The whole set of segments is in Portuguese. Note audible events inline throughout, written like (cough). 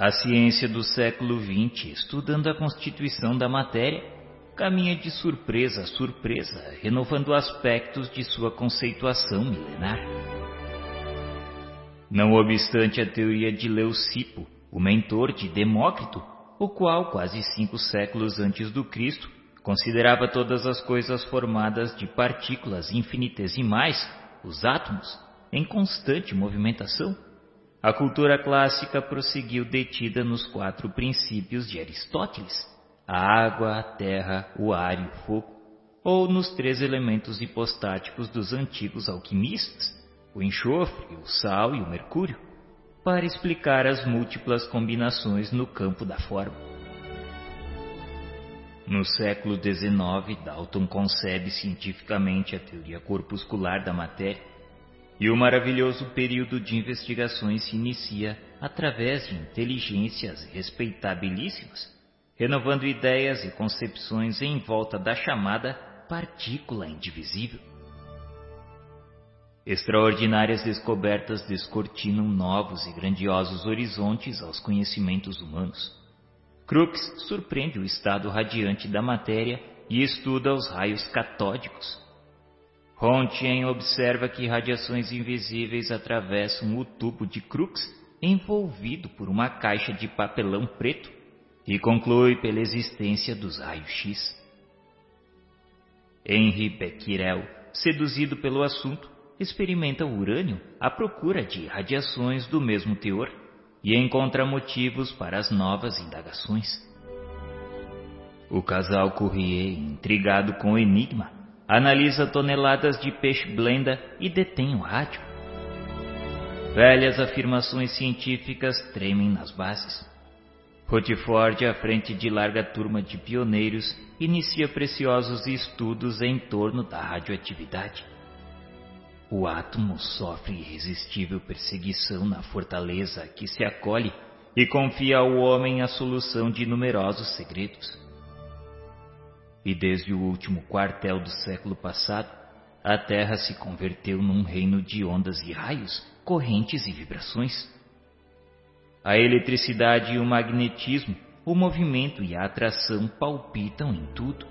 A ciência do século XX, estudando a constituição da matéria, caminha de surpresa a surpresa, renovando aspectos de sua conceituação milenar. Não obstante a teoria de Leucipo, o mentor de Demócrito, o qual, quase cinco séculos antes do Cristo, considerava todas as coisas formadas de partículas infinitesimais, os átomos, em constante movimentação, a cultura clássica prosseguiu detida nos quatro princípios de Aristóteles: a água, a terra, o ar e o fogo, ou nos três elementos hipostáticos dos antigos alquimistas, o enxofre, o sal e o mercúrio, para explicar as múltiplas combinações no campo da forma. No século XIX, Dalton concebe cientificamente a teoria corpuscular da matéria e o maravilhoso período de investigações se inicia através de inteligências respeitabilíssimas, renovando ideias e concepções em volta da chamada partícula indivisível. Extraordinárias descobertas descortinam novos e grandiosos horizontes aos conhecimentos humanos. Crookes surpreende o estado radiante da matéria e estuda os raios catódicos, Rontgen observa que radiações invisíveis atravessam o tubo de Crookes envolvido por uma caixa de papelão preto e conclui pela existência dos raios-x. Henri Becquerel, seduzido pelo assunto, experimenta o urânio à procura de radiações do mesmo teor e encontra motivos para as novas indagações. O casal Courrier, intrigado com o enigma, analisa toneladas de peixe blenda e detém o rádio. Velhas afirmações científicas tremem nas bases. Rochefort, à frente de larga turma de pioneiros, inicia preciosos estudos em torno da radioatividade. O átomo sofre irresistível perseguição na fortaleza que se acolhe e confia ao homem a solução de numerosos segredos. E desde o último quartel do século passado, a Terra se converteu num reino de ondas e raios, correntes e vibrações. A eletricidade e o magnetismo, o movimento e a atração palpitam em tudo.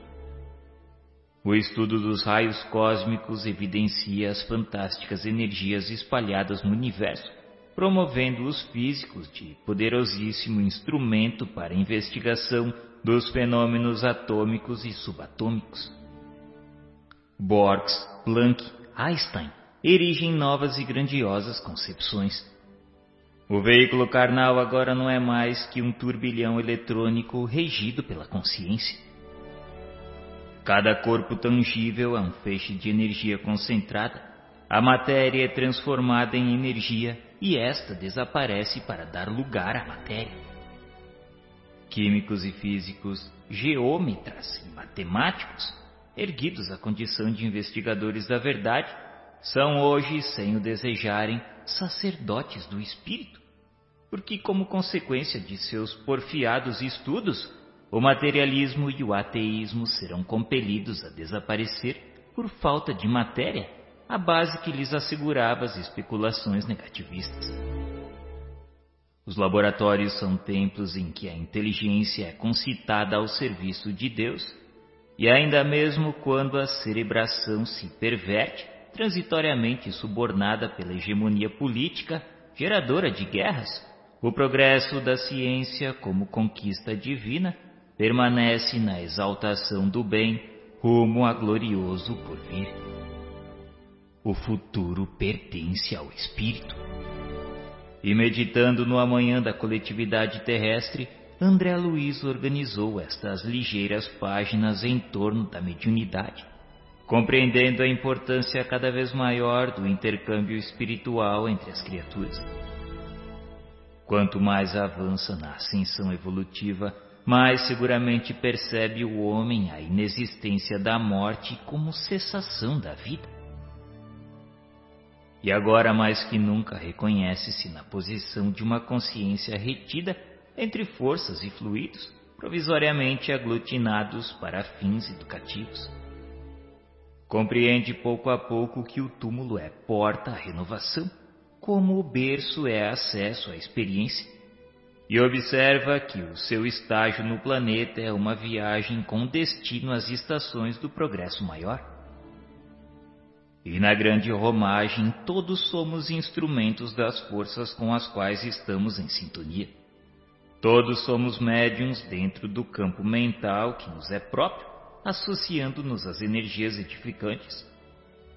O estudo dos raios cósmicos evidencia as fantásticas energias espalhadas no universo, promovendo os físicos de poderosíssimo instrumento para investigação dos fenômenos atômicos e subatômicos. Borges, Planck, Einstein erigem novas e grandiosas concepções. O veículo carnal agora não é mais que um turbilhão eletrônico regido pela consciência. Cada corpo tangível é um feixe de energia concentrada. A matéria é transformada em energia e esta desaparece para dar lugar à matéria químicos e físicos, geômetras e matemáticos, erguidos à condição de investigadores da verdade, são hoje, sem o desejarem, sacerdotes do espírito, porque, como consequência de seus porfiados estudos, o materialismo e o ateísmo serão compelidos a desaparecer por falta de matéria, a base que lhes assegurava as especulações negativistas. Os laboratórios são templos em que a inteligência é concitada ao serviço de Deus, e ainda mesmo quando a cerebração se perverte, transitoriamente subornada pela hegemonia política, geradora de guerras, o progresso da ciência como conquista divina permanece na exaltação do bem rumo a glorioso porvir. O futuro pertence ao espírito. E meditando no amanhã da coletividade terrestre, André Luiz organizou estas ligeiras páginas em torno da mediunidade, compreendendo a importância cada vez maior do intercâmbio espiritual entre as criaturas. Quanto mais avança na ascensão evolutiva, mais seguramente percebe o homem a inexistência da morte como cessação da vida e agora mais que nunca reconhece-se na posição de uma consciência retida entre forças e fluidos provisoriamente aglutinados para fins educativos. Compreende pouco a pouco que o túmulo é porta à renovação, como o berço é acesso à experiência. e observa que o seu estágio no planeta é uma viagem com destino às estações do progresso maior. E na grande romagem, todos somos instrumentos das forças com as quais estamos em sintonia. Todos somos médiums dentro do campo mental que nos é próprio, associando-nos às energias edificantes.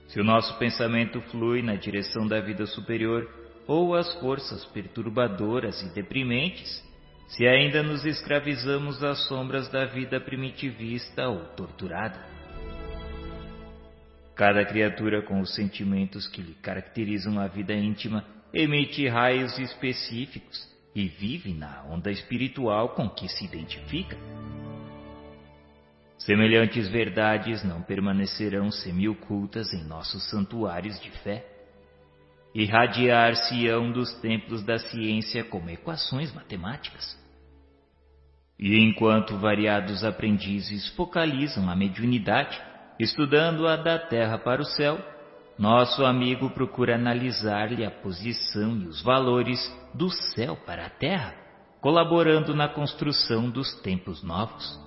Se o nosso pensamento flui na direção da vida superior, ou as forças perturbadoras e deprimentes, se ainda nos escravizamos às sombras da vida primitivista ou torturada. Cada criatura com os sentimentos que lhe caracterizam a vida íntima emite raios específicos e vive na onda espiritual com que se identifica. Semelhantes verdades não permanecerão semi-ocultas em nossos santuários de fé irradiar-se-ão dos templos da ciência como equações matemáticas. E enquanto variados aprendizes focalizam a mediunidade, estudando-a da terra para o céu, nosso amigo procura analisar-lhe a posição e os valores do céu para a terra, colaborando na construção dos tempos novos.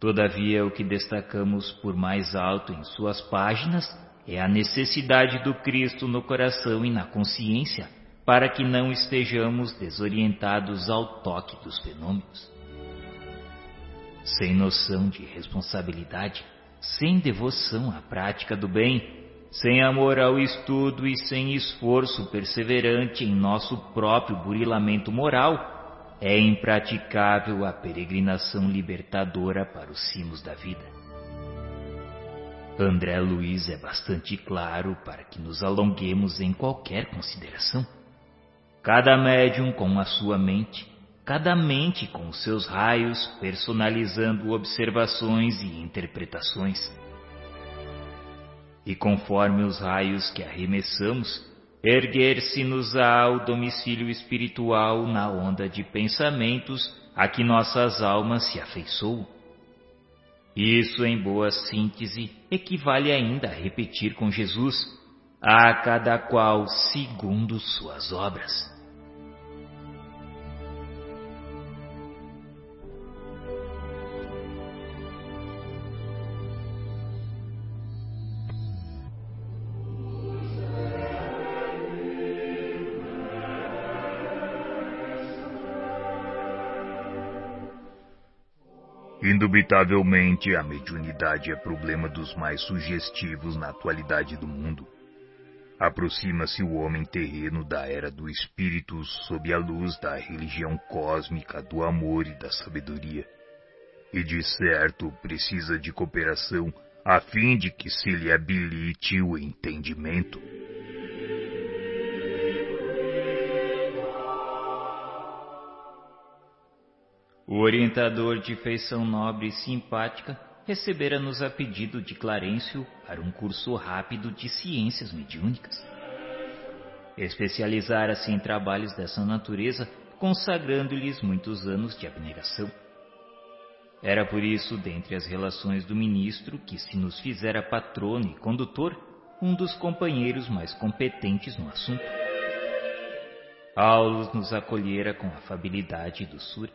Todavia, o que destacamos por mais alto em suas páginas é a necessidade do Cristo no coração e na consciência para que não estejamos desorientados ao toque dos fenômenos. Sem noção de responsabilidade, sem devoção à prática do bem, sem amor ao estudo e sem esforço perseverante em nosso próprio burilamento moral, é impraticável a peregrinação libertadora para os cimos da vida. André Luiz é bastante claro para que nos alonguemos em qualquer consideração. Cada médium com a sua mente, cada mente com seus raios, personalizando observações e interpretações. E conforme os raios que arremessamos, erguer-se-nos-á ao domicílio espiritual na onda de pensamentos a que nossas almas se afeiçoam. Isso, em boa síntese, equivale ainda a repetir com Jesus: a cada qual segundo suas obras. Indubitavelmente, a mediunidade é problema dos mais sugestivos na atualidade do mundo. Aproxima-se o homem terreno da era do espírito sob a luz da religião cósmica, do amor e da sabedoria. E de certo precisa de cooperação a fim de que se lhe habilite o entendimento. O orientador de feição nobre e simpática recebera-nos a pedido de Clarencio para um curso rápido de ciências mediúnicas. Especializara-se em trabalhos dessa natureza, consagrando-lhes muitos anos de abnegação. Era por isso, dentre as relações do ministro, que se nos fizera patrono e condutor, um dos companheiros mais competentes no assunto. Aulos nos acolhera com afabilidade e doçura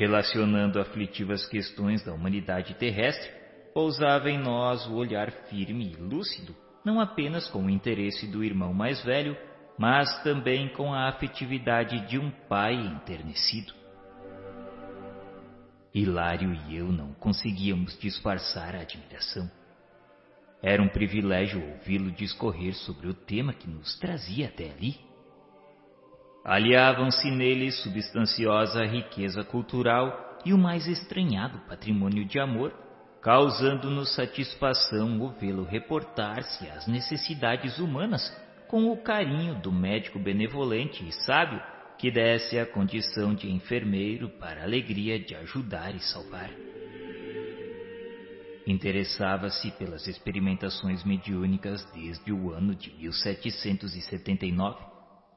relacionando aflitivas questões da humanidade terrestre, pousava em nós o olhar firme e lúcido, não apenas com o interesse do irmão mais velho, mas também com a afetividade de um pai enternecido. Hilário e eu não conseguíamos disfarçar a admiração. Era um privilégio ouvi-lo discorrer sobre o tema que nos trazia até ali. Aliavam-se nele substanciosa riqueza cultural e o mais estranhado patrimônio de amor, causando-nos satisfação o vê-lo reportar-se às necessidades humanas com o carinho do médico benevolente e sábio que desse a condição de enfermeiro para a alegria de ajudar e salvar. Interessava-se pelas experimentações mediúnicas desde o ano de 1779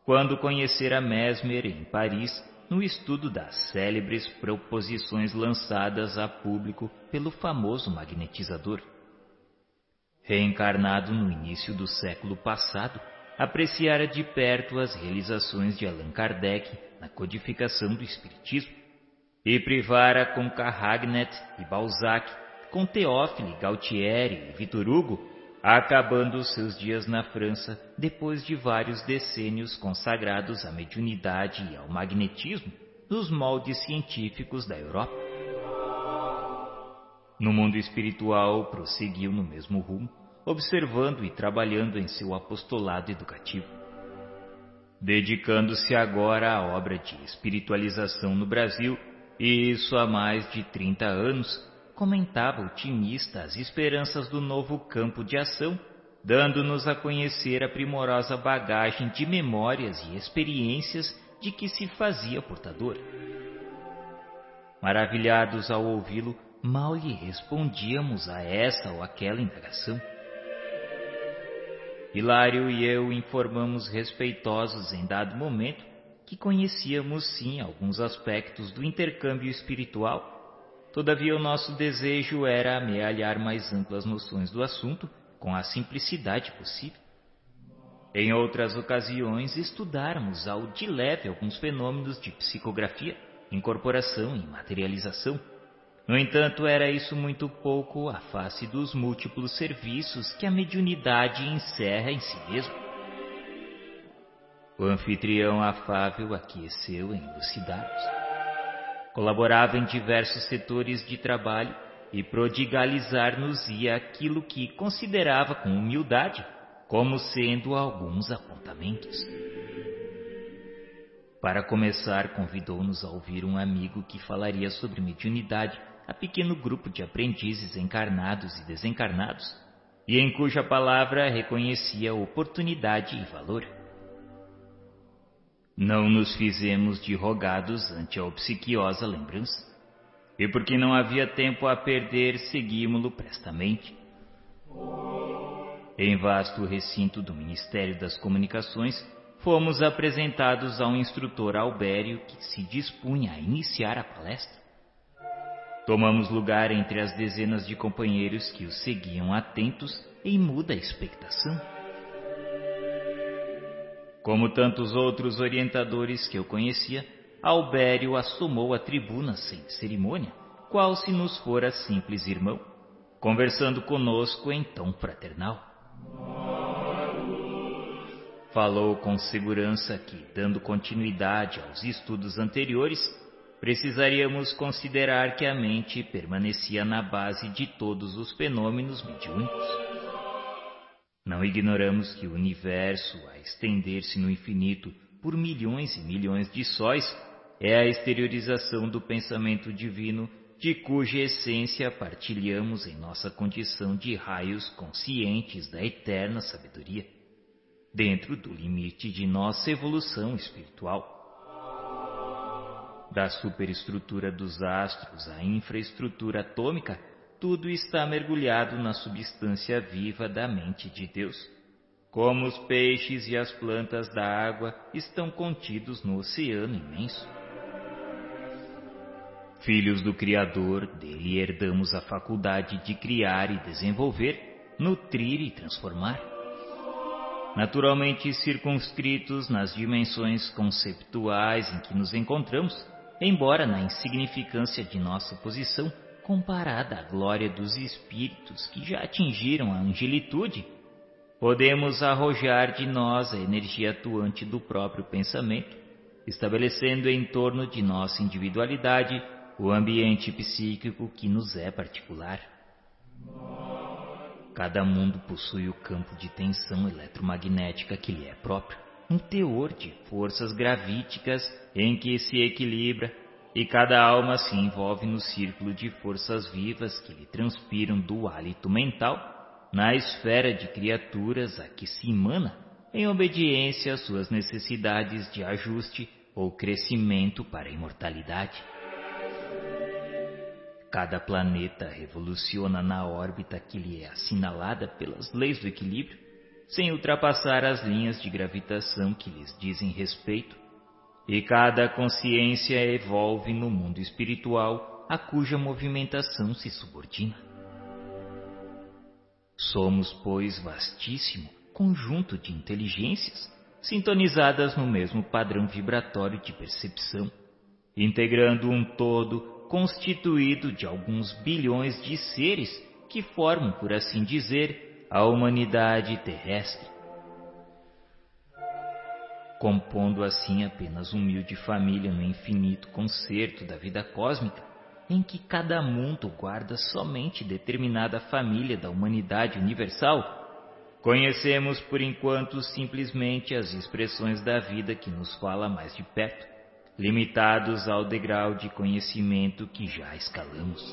quando conhecera Mesmer em Paris no estudo das célebres proposições lançadas a público pelo famoso magnetizador. Reencarnado no início do século passado, apreciara de perto as realizações de Allan Kardec na codificação do Espiritismo, e privara com Carragnet e Balzac, com Teófile, Gautieri e Vitor Hugo, acabando seus dias na França depois de vários decênios consagrados à mediunidade e ao magnetismo nos moldes científicos da Europa. No mundo espiritual, prosseguiu no mesmo rumo, observando e trabalhando em seu apostolado educativo. Dedicando-se agora à obra de espiritualização no Brasil, e isso há mais de 30 anos, comentava otimista as esperanças do novo campo de ação, dando-nos a conhecer a primorosa bagagem de memórias e experiências de que se fazia portador. Maravilhados ao ouvi-lo, mal lhe respondíamos a essa ou aquela indagação. Hilário e eu informamos respeitosos em dado momento que conhecíamos sim alguns aspectos do intercâmbio espiritual, todavia o nosso desejo era amealhar mais amplas noções do assunto com a simplicidade possível. Em outras ocasiões, estudáramos ao de leve alguns fenômenos de psicografia, incorporação e materialização. No entanto, era isso muito pouco à face dos múltiplos serviços que a mediunidade encerra em si mesmo. O anfitrião afável aqueceu em elucidar-nos. Colaborava em diversos setores de trabalho e prodigalizar-nos-ia aquilo que considerava com humildade como sendo alguns apontamentos. Para começar, convidou-nos a ouvir um amigo que falaria sobre mediunidade a pequeno grupo de aprendizes encarnados e desencarnados, e em cuja palavra reconhecia oportunidade e valor. Não nos fizemos de rogados ante a obsequiosa lembrança, e porque não havia tempo a perder, seguímo-lo prestamente. Em vasto recinto do Ministério das Comunicações, fomos apresentados ao instrutor Albério que se dispunha a iniciar a palestra. Tomamos lugar entre as dezenas de companheiros que o seguiam atentos em muda expectação. Como tantos outros orientadores que eu conhecia, Albério assomou a tribuna sem cerimônia, qual se nos fora simples irmão, conversando conosco em tom fraternal. Falou com segurança que, dando continuidade aos estudos anteriores, precisaríamos considerar que a mente permanecia na base de todos os fenômenos mediúnicos. Não ignoramos que o universo, a estender-se no infinito por milhões e milhões de sóis, é a exteriorização do pensamento divino de cuja essência partilhamos em nossa condição de raios conscientes da eterna sabedoria, dentro do limite de nossa evolução espiritual. Da superestrutura dos astros à infraestrutura atômica, tudo está mergulhado na substância viva da mente de Deus. Como os peixes e as plantas da água estão contidos no oceano imenso. Filhos do Criador, dele herdamos a faculdade de criar e desenvolver, nutrir e transformar. Naturalmente circunscritos nas dimensões conceptuais em que nos encontramos, embora na insignificância de nossa posição, comparada à glória dos espíritos que já atingiram a angelitude, podemos arrojar de nós a energia atuante do próprio pensamento, estabelecendo em torno de nossa individualidade o ambiente psíquico que nos é particular. Cada mundo possui o campo de tensão eletromagnética que lhe é próprio, um teor de forças gravíticas em que se equilibra e cada alma se envolve no círculo de forças vivas que lhe transpiram do hálito mental, na esfera de criaturas a que se emana, em obediência às suas necessidades de ajuste ou crescimento para a imortalidade. Cada planeta revoluciona na órbita que lhe é assinalada pelas leis do equilíbrio, sem ultrapassar as linhas de gravitação que lhes dizem respeito e cada consciência evolve no mundo espiritual a cuja movimentação se subordina. Somos, pois, vastíssimo conjunto de inteligências sintonizadas no mesmo padrão vibratório de percepção, integrando um todo constituído de alguns bilhões de seres que formam, por assim dizer, a humanidade terrestre. Compondo assim apenas humilde família no infinito concerto da vida cósmica, em que cada mundo guarda somente determinada família da humanidade universal, conhecemos por enquanto simplesmente as expressões da vida que nos fala mais de perto, limitados ao degrau de conhecimento que já escalamos.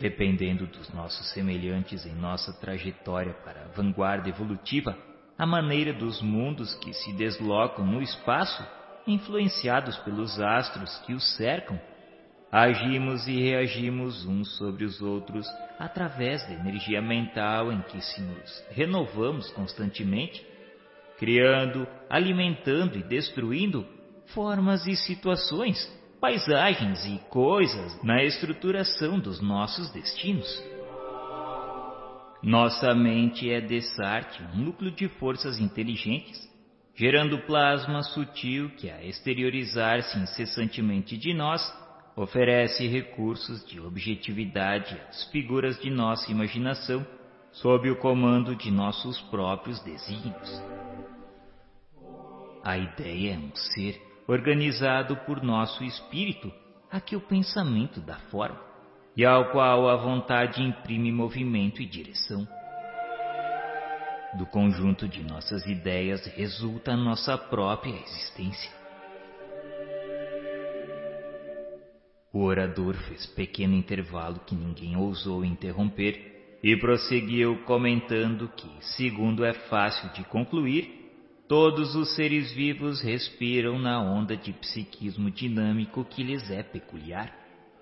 Dependendo dos nossos semelhantes em nossa trajetória para a vanguarda evolutiva, a maneira dos mundos que se deslocam no espaço influenciados pelos astros que os cercam, agimos e reagimos uns sobre os outros através da energia mental em que se nos renovamos constantemente, criando, alimentando e destruindo formas e situações, paisagens e coisas na estruturação dos nossos destinos. Nossa mente é dessarte um núcleo de forças inteligentes gerando plasma sutil que, a exteriorizar-se incessantemente de nós, oferece recursos de objetividade às figuras de nossa imaginação, sob o comando de nossos próprios desígnios. A ideia é um ser organizado por nosso espírito, a que o pensamento dá forma, e ao qual a vontade imprime movimento e direção. Do conjunto de nossas ideias resulta a nossa própria existência. O orador fez pequeno intervalo que ninguém ousou interromper e prosseguiu comentando que, segundo é fácil de concluir, todos os seres vivos respiram na onda de psiquismo dinâmico que lhes é peculiar,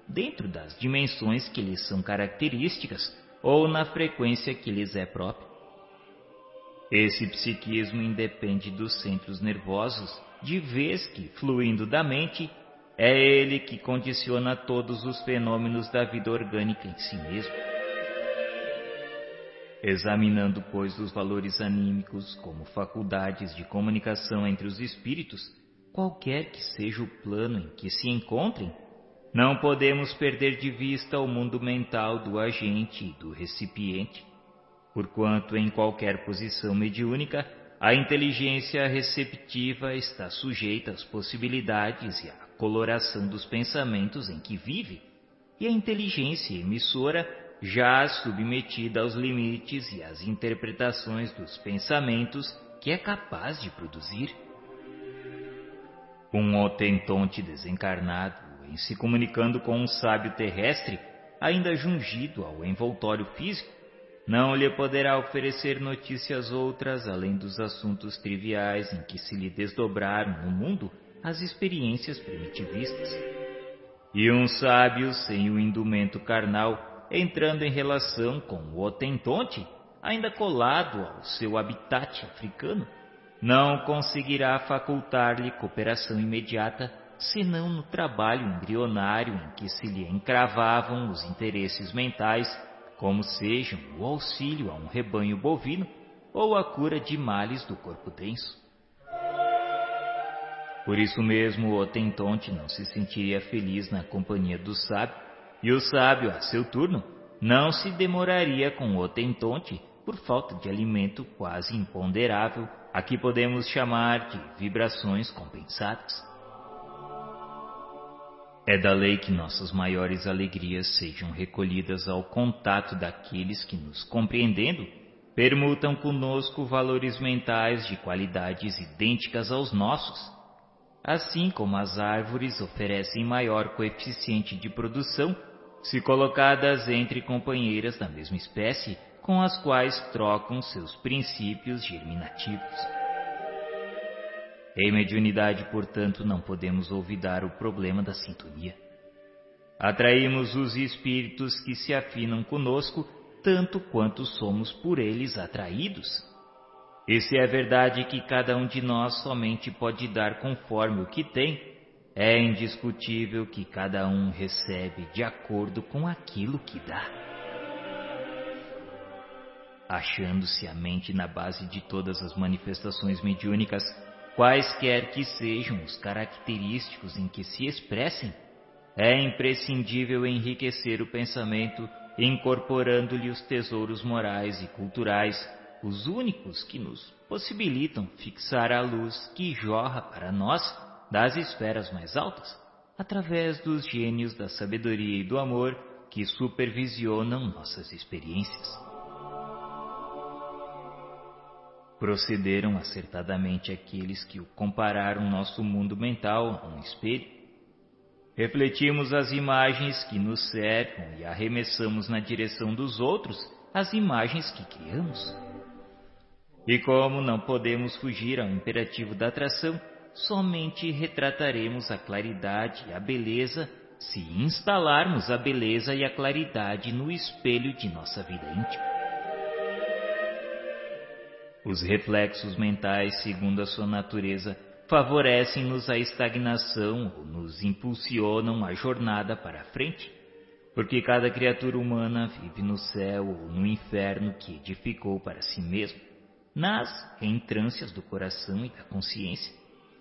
dentro das dimensões que lhes são características ou na frequência que lhes é própria. Esse psiquismo independe dos centros nervosos, de vez que, fluindo da mente, é ele que condiciona todos os fenômenos da vida orgânica em si mesmo. Examinando, pois, os valores anímicos como faculdades de comunicação entre os espíritos, qualquer que seja o plano em que se encontrem, não podemos perder de vista o mundo mental do agente e do recipiente porquanto em qualquer posição mediúnica a inteligência receptiva está sujeita às possibilidades e à coloração dos pensamentos em que vive, e a inteligência emissora já submetida aos limites e às interpretações dos pensamentos que é capaz de produzir. Um otentonte desencarnado, em se comunicando com um sábio terrestre, ainda jungido ao envoltório físico, não lhe poderá oferecer notícias outras além dos assuntos triviais em que se lhe desdobraram no mundo as experiências primitivistas. E um sábio sem o indumento carnal, entrando em relação com o otentonte, ainda colado ao seu habitat africano, não conseguirá facultar-lhe cooperação imediata, senão no trabalho embrionário em que se lhe encravavam os interesses mentais como sejam o auxílio a um rebanho bovino ou a cura de males do corpo denso. Por isso mesmo o Otentonte não se sentiria feliz na companhia do sábio, e o sábio, a seu turno, não se demoraria com o Otentonte por falta de alimento quase imponderável, a que podemos chamar de vibrações compensadas. É da lei que nossas maiores alegrias sejam recolhidas ao contato daqueles que, nos compreendendo, permutam conosco valores mentais de qualidades idênticas aos nossos, assim como as árvores oferecem maior coeficiente de produção se colocadas entre companheiras da mesma espécie com as quais trocam seus princípios germinativos. Em mediunidade, portanto, não podemos olvidar o problema da sintonia. Atraímos os espíritos que se afinam conosco tanto quanto somos por eles atraídos. E se é verdade que cada um de nós somente pode dar conforme o que tem, é indiscutível que cada um recebe de acordo com aquilo que dá. achando-se a mente na base de todas as manifestações mediúnicas, quaisquer que sejam os característicos em que se expressem, é imprescindível enriquecer o pensamento incorporando-lhe os tesouros morais e culturais, os únicos que nos possibilitam fixar a luz que jorra para nós das esferas mais altas, através dos gênios da sabedoria e do amor que supervisionam nossas experiências. Procederam acertadamente aqueles que compararam nosso mundo mental a um espelho. Refletimos as imagens que nos cercam e arremessamos na direção dos outros as imagens que criamos. E como não podemos fugir ao imperativo da atração, somente retrataremos a claridade e a beleza se instalarmos a beleza e a claridade no espelho de nossa vida íntima. Os reflexos mentais, segundo a sua natureza, favorecem-nos a estagnação ou nos impulsionam a jornada para a frente, porque cada criatura humana vive no céu ou no inferno que edificou para si mesmo, nas entrâncias do coração e da consciência,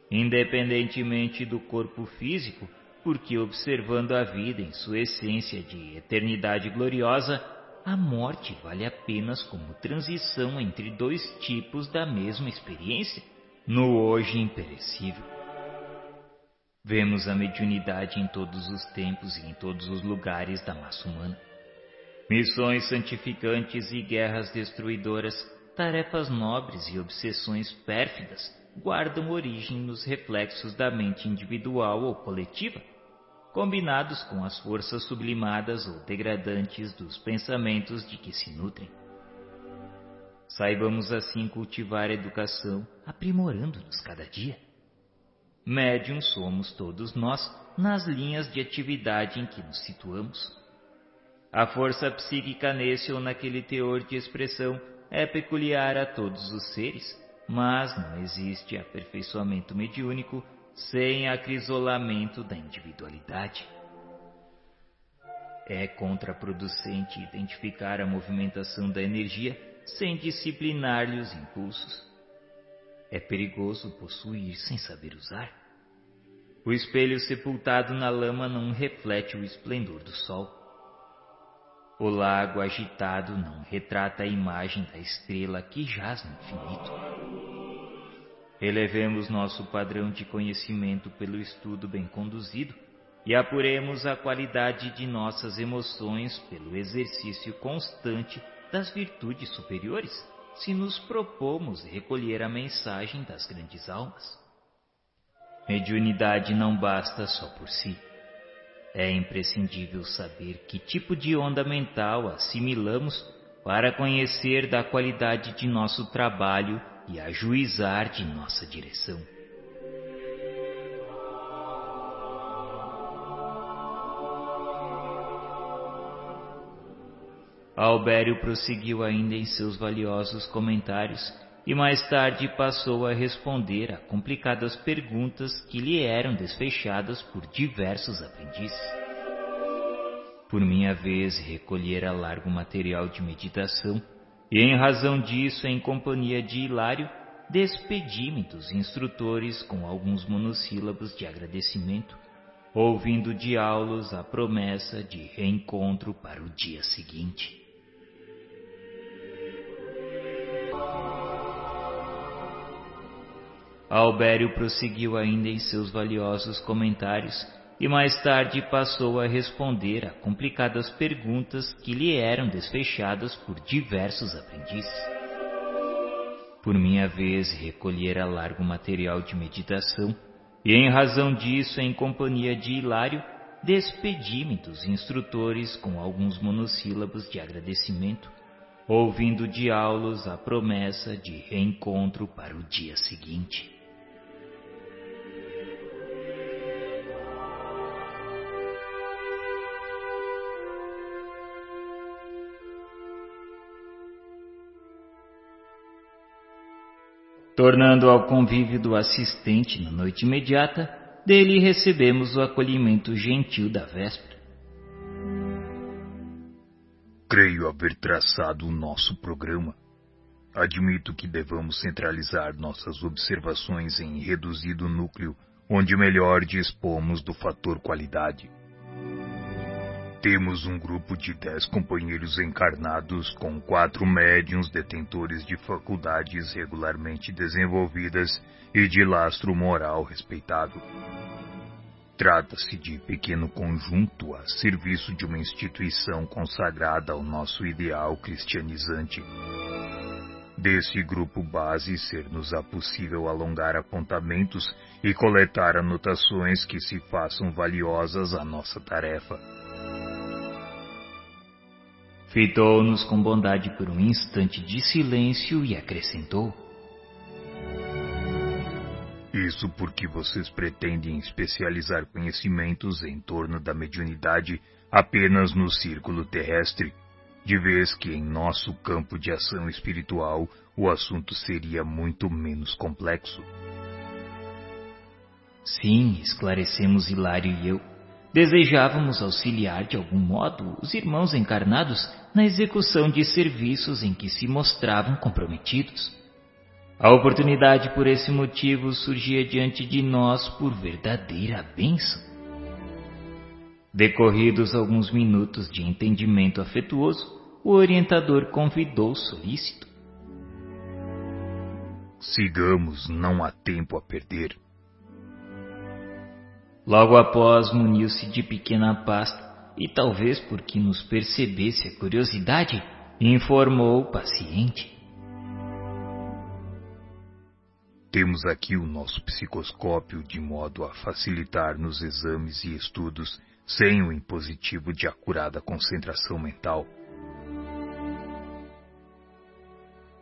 independentemente do corpo físico, porque observando a vida em sua essência de eternidade gloriosa, a morte vale apenas como transição entre dois tipos da mesma experiência, no hoje imperecível. Vemos a mediunidade em todos os tempos e em todos os lugares da massa humana. Missões santificantes e guerras destruidoras, tarefas nobres e obsessões pérfidas guardam origem nos reflexos da mente individual ou coletiva combinados com as forças sublimadas ou degradantes dos pensamentos de que se nutrem. Saibamos assim cultivar a educação, aprimorando-nos cada dia. Médium somos todos nós nas linhas de atividade em que nos situamos. A força psíquica nesse ou naquele teor de expressão é peculiar a todos os seres, mas não existe aperfeiçoamento mediúnico sem acrisolamento da individualidade. É contraproducente identificar a movimentação da energia sem disciplinar-lhe os impulsos. É perigoso possuir sem saber usar. O espelho sepultado na lama não reflete o esplendor do sol. O lago agitado não retrata a imagem da estrela que jaz no infinito. Elevemos nosso padrão de conhecimento pelo estudo bem conduzido e apuremos a qualidade de nossas emoções pelo exercício constante das virtudes superiores, se nos propomos recolher a mensagem das grandes almas. Mediunidade não basta só por si. É imprescindível saber que tipo de onda mental assimilamos para conhecer da qualidade de nosso trabalho e ajuizar de nossa direção. Albério prosseguiu ainda em seus valiosos comentários e mais tarde passou a responder a complicadas perguntas que lhe eram desfechadas por diversos aprendizes. Por minha vez, recolhera largo material de meditação e em razão disso, em companhia de Hilário, despedi-me dos instrutores com alguns monossílabos de agradecimento, ouvindo de Aulos a promessa de reencontro para o dia seguinte. Albério prosseguiu ainda em seus valiosos comentários e mais tarde passou a responder a complicadas perguntas que lhe eram desfechadas por diversos aprendizes. Por minha vez, recolhera largo material de meditação e, em razão disso, em companhia de Hilário, despedi-me dos instrutores com alguns monossílabos de agradecimento, ouvindo de Aulos a promessa de reencontro para o dia seguinte. Tornando ao convívio do assistente na noite imediata, dele recebemos o acolhimento gentil da véspera. Creio haver traçado o nosso programa. Admito que devamos centralizar nossas observações em reduzido núcleo, onde melhor dispomos do fator qualidade. Temos um grupo de dez companheiros encarnados com quatro médiums detentores de faculdades regularmente desenvolvidas e de lastro moral respeitável. Trata-se de pequeno conjunto a serviço de uma instituição consagrada ao nosso ideal cristianizante. Desse grupo base ser-nos-á possível alongar apontamentos e coletar anotações que se façam valiosas à nossa tarefa. Fitou-nos com bondade por um instante de silêncio e acrescentou: Isso porque vocês pretendem especializar conhecimentos em torno da mediunidade apenas no círculo terrestre, de vez que em nosso campo de ação espiritual o assunto seria muito menos complexo. Sim, esclarecemos Hilário e eu. Desejávamos auxiliar de algum modo os irmãos encarnados na execução de serviços em que se mostravam comprometidos. A oportunidade por esse motivo surgia diante de nós por verdadeira bênção. Decorridos alguns minutos de entendimento afetuoso, o orientador convidou solícito. Sigamos, não há tempo a perder. Logo após, muniu-se de pequena pasta e, talvez porque nos percebesse a curiosidade, informou paciente. Temos aqui o nosso psicoscópio de modo a facilitar nos exames e estudos sem o impositivo de acurada concentração mental.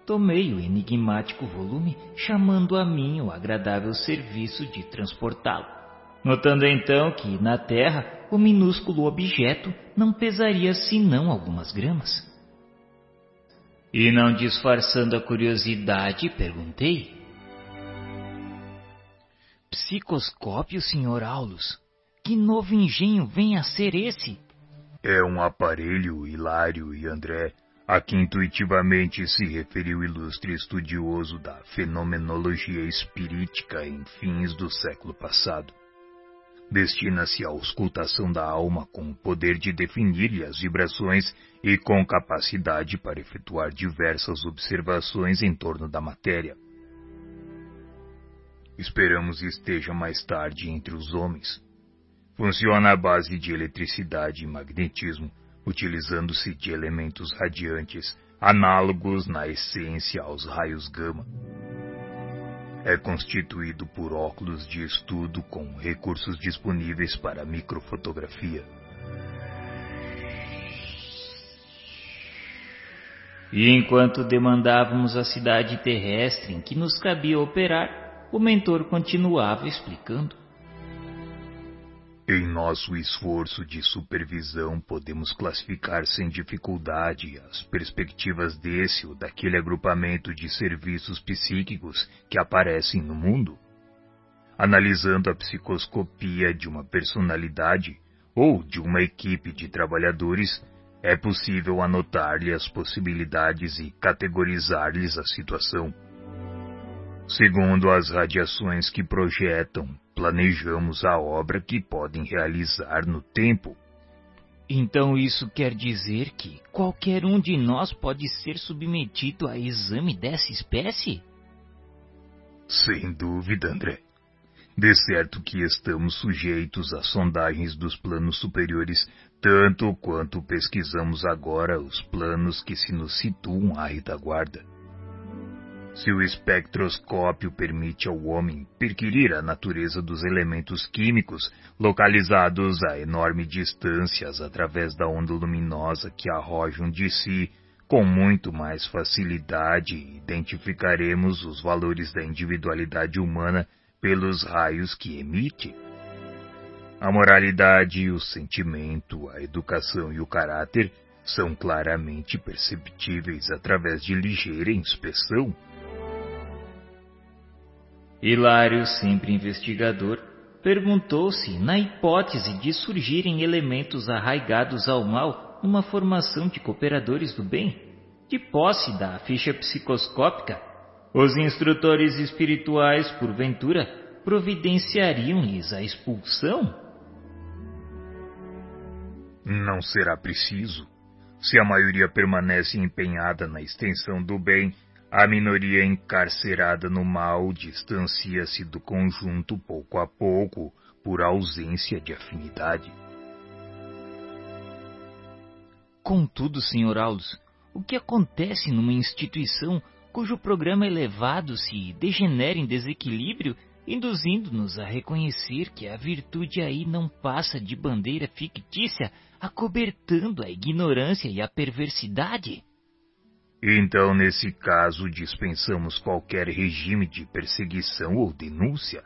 Tomei o enigmático volume, chamando a mim o agradável serviço de transportá-lo notando então que, na Terra, o minúsculo objeto não pesaria senão algumas gramas. E não disfarçando a curiosidade, perguntei: Psicoscópio, Sr. Aulus? Que novo engenho vem a ser esse? É um aparelho, Hilário e André, a que intuitivamente se referiu o ilustre estudioso da fenomenologia espirítica em fins do século passado destina-se à auscultação da alma com o poder de definir-lhe as vibrações e com capacidade para efetuar diversas observações em torno da matéria. Esperamos esteja mais tarde entre os homens. Funciona à base de eletricidade e magnetismo, utilizando-se de elementos radiantes, análogos na essência aos raios gama é constituído por óculos de estudo com recursos disponíveis para microfotografia. E enquanto demandávamos a cidade terrestre em que nos cabia operar, o mentor continuava explicando. Em nosso esforço de supervisão, podemos classificar sem dificuldade as perspectivas desse ou daquele agrupamento de serviços psíquicos que aparecem no mundo. Analisando a psicoscopia de uma personalidade ou de uma equipe de trabalhadores, é possível anotar-lhe as possibilidades e categorizar-lhes a situação. Segundo as radiações que projetam, planejamos a obra que podem realizar no tempo. Então isso quer dizer que qualquer um de nós pode ser submetido a exame dessa espécie? Sem dúvida, André. De certo que estamos sujeitos a sondagens dos planos superiores, tanto quanto pesquisamos agora os planos que se nos situam à retaguarda. Se o espectroscópio permite ao homem perquirir a natureza dos elementos químicos localizados a enorme distâncias através da onda luminosa que arrojam de si, com muito mais facilidade identificaremos os valores da individualidade humana pelos raios que emite. A moralidade, o sentimento, a educação e o caráter são claramente perceptíveis através de ligeira inspeção. Hilário, sempre investigador, perguntou se, na hipótese de surgirem elementos arraigados ao mal, numa formação de cooperadores do bem, de posse da ficha psicoscópica, os instrutores espirituais, porventura, providenciariam-lhes a expulsão? Não será preciso. Se a maioria permanece empenhada na extensão do bem, a minoria encarcerada no mal distancia-se do conjunto pouco a pouco por ausência de afinidade. Contudo, Sr. Aldous, o que acontece numa instituição cujo programa elevado se degenera em desequilíbrio, induzindo-nos a reconhecer que a virtude aí não passa de bandeira fictícia, acobertando a ignorância e a perversidade? Então, nesse caso, dispensamos qualquer regime de perseguição ou denúncia.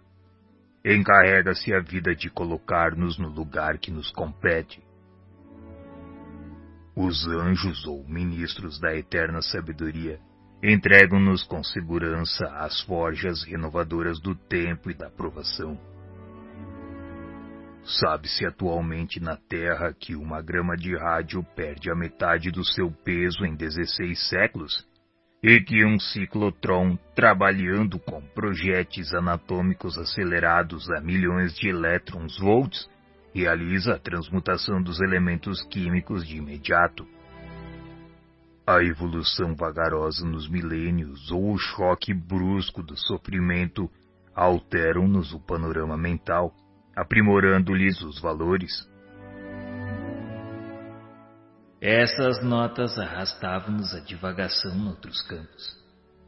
Encarrega-se a vida de colocar-nos no lugar que nos compete. Os anjos ou ministros da eterna sabedoria entregam-nos com segurança às forjas renovadoras do tempo e da provação. Sabe-se atualmente na Terra que uma grama de rádio perde a metade do seu peso em 16 séculos e que um ciclotron, trabalhando com projéteis anatômicos acelerados a milhões de elétrons volts, realiza a transmutação dos elementos químicos de imediato. A evolução vagarosa nos milênios ou o choque brusco do sofrimento alteram-nos o panorama mental, aprimorando-lhes os valores. Essas notas arrastavam-nos a divagação noutros campos.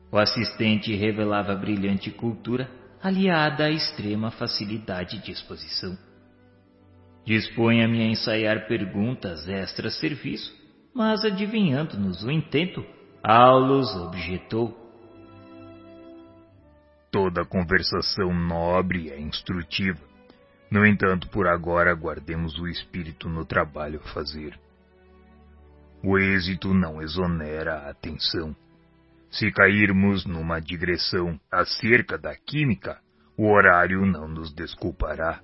O assistente revelava brilhante cultura aliada à extrema facilidade de exposição. Disponha-me a ensaiar perguntas extra-serviço, mas adivinhando-nos o intento, Aulus objetou. Toda conversação nobre é instrutiva. No entanto, por agora, guardemos o espírito no trabalho a fazer. O êxito não exonera a atenção. Se cairmos numa digressão acerca da química, o horário não nos desculpará.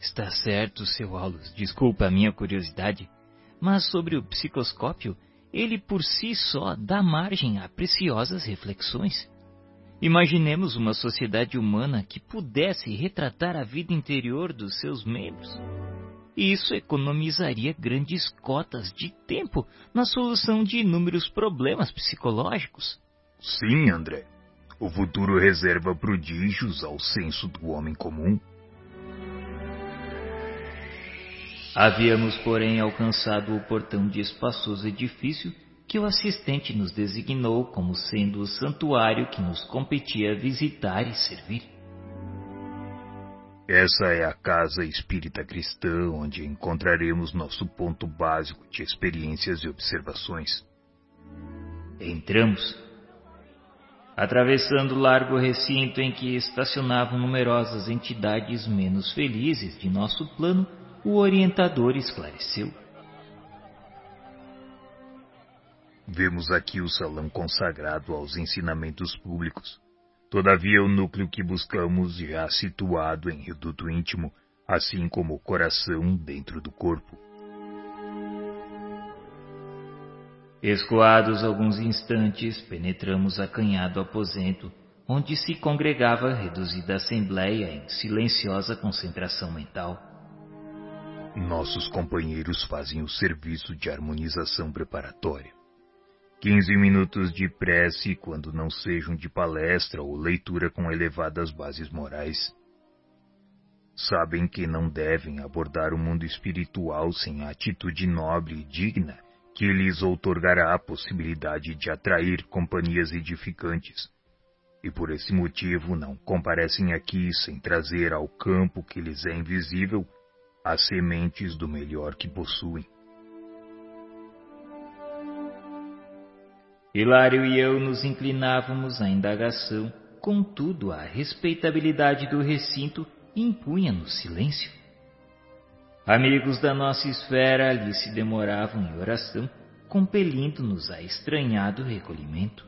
Está certo, seu Aulus. Desculpa a minha curiosidade. Mas sobre o psicoscópio, ele por si só dá margem a preciosas reflexões. Imaginemos uma sociedade humana que pudesse retratar a vida interior dos seus membros. Isso economizaria grandes cotas de tempo na solução de inúmeros problemas psicológicos. Sim, André. O futuro reserva prodígios ao senso do homem comum. Havíamos, porém, alcançado o portão de espaçoso edifício que o assistente nos designou como sendo o santuário que nos competia visitar e servir. Essa é a casa espírita cristã onde encontraremos nosso ponto básico de experiências e observações. Entramos. Atravessando o largo recinto em que estacionavam numerosas entidades menos felizes de nosso plano, o orientador esclareceu. Vemos aqui o salão consagrado aos ensinamentos públicos. Todavia, o núcleo que buscamos já situado em reduto íntimo, assim como o coração dentro do corpo. Escoados alguns instantes, penetramos acanhado aposento, onde se congregava a reduzida assembleia em silenciosa concentração mental. Nossos companheiros fazem o serviço de harmonização preparatória. Quinze minutos de prece, quando não sejam de palestra ou leitura com elevadas bases morais. Sabem que não devem abordar o mundo espiritual sem a atitude nobre e digna que lhes outorgará a possibilidade de atrair companhias edificantes. E por esse motivo não comparecem aqui sem trazer ao campo que lhes é invisível as sementes do melhor que possuem. Hilário e eu nos inclinávamos à indagação, contudo a respeitabilidade do recinto impunha-nos silêncio. Amigos da nossa esfera ali se demoravam em oração, compelindo-nos a estranhado recolhimento.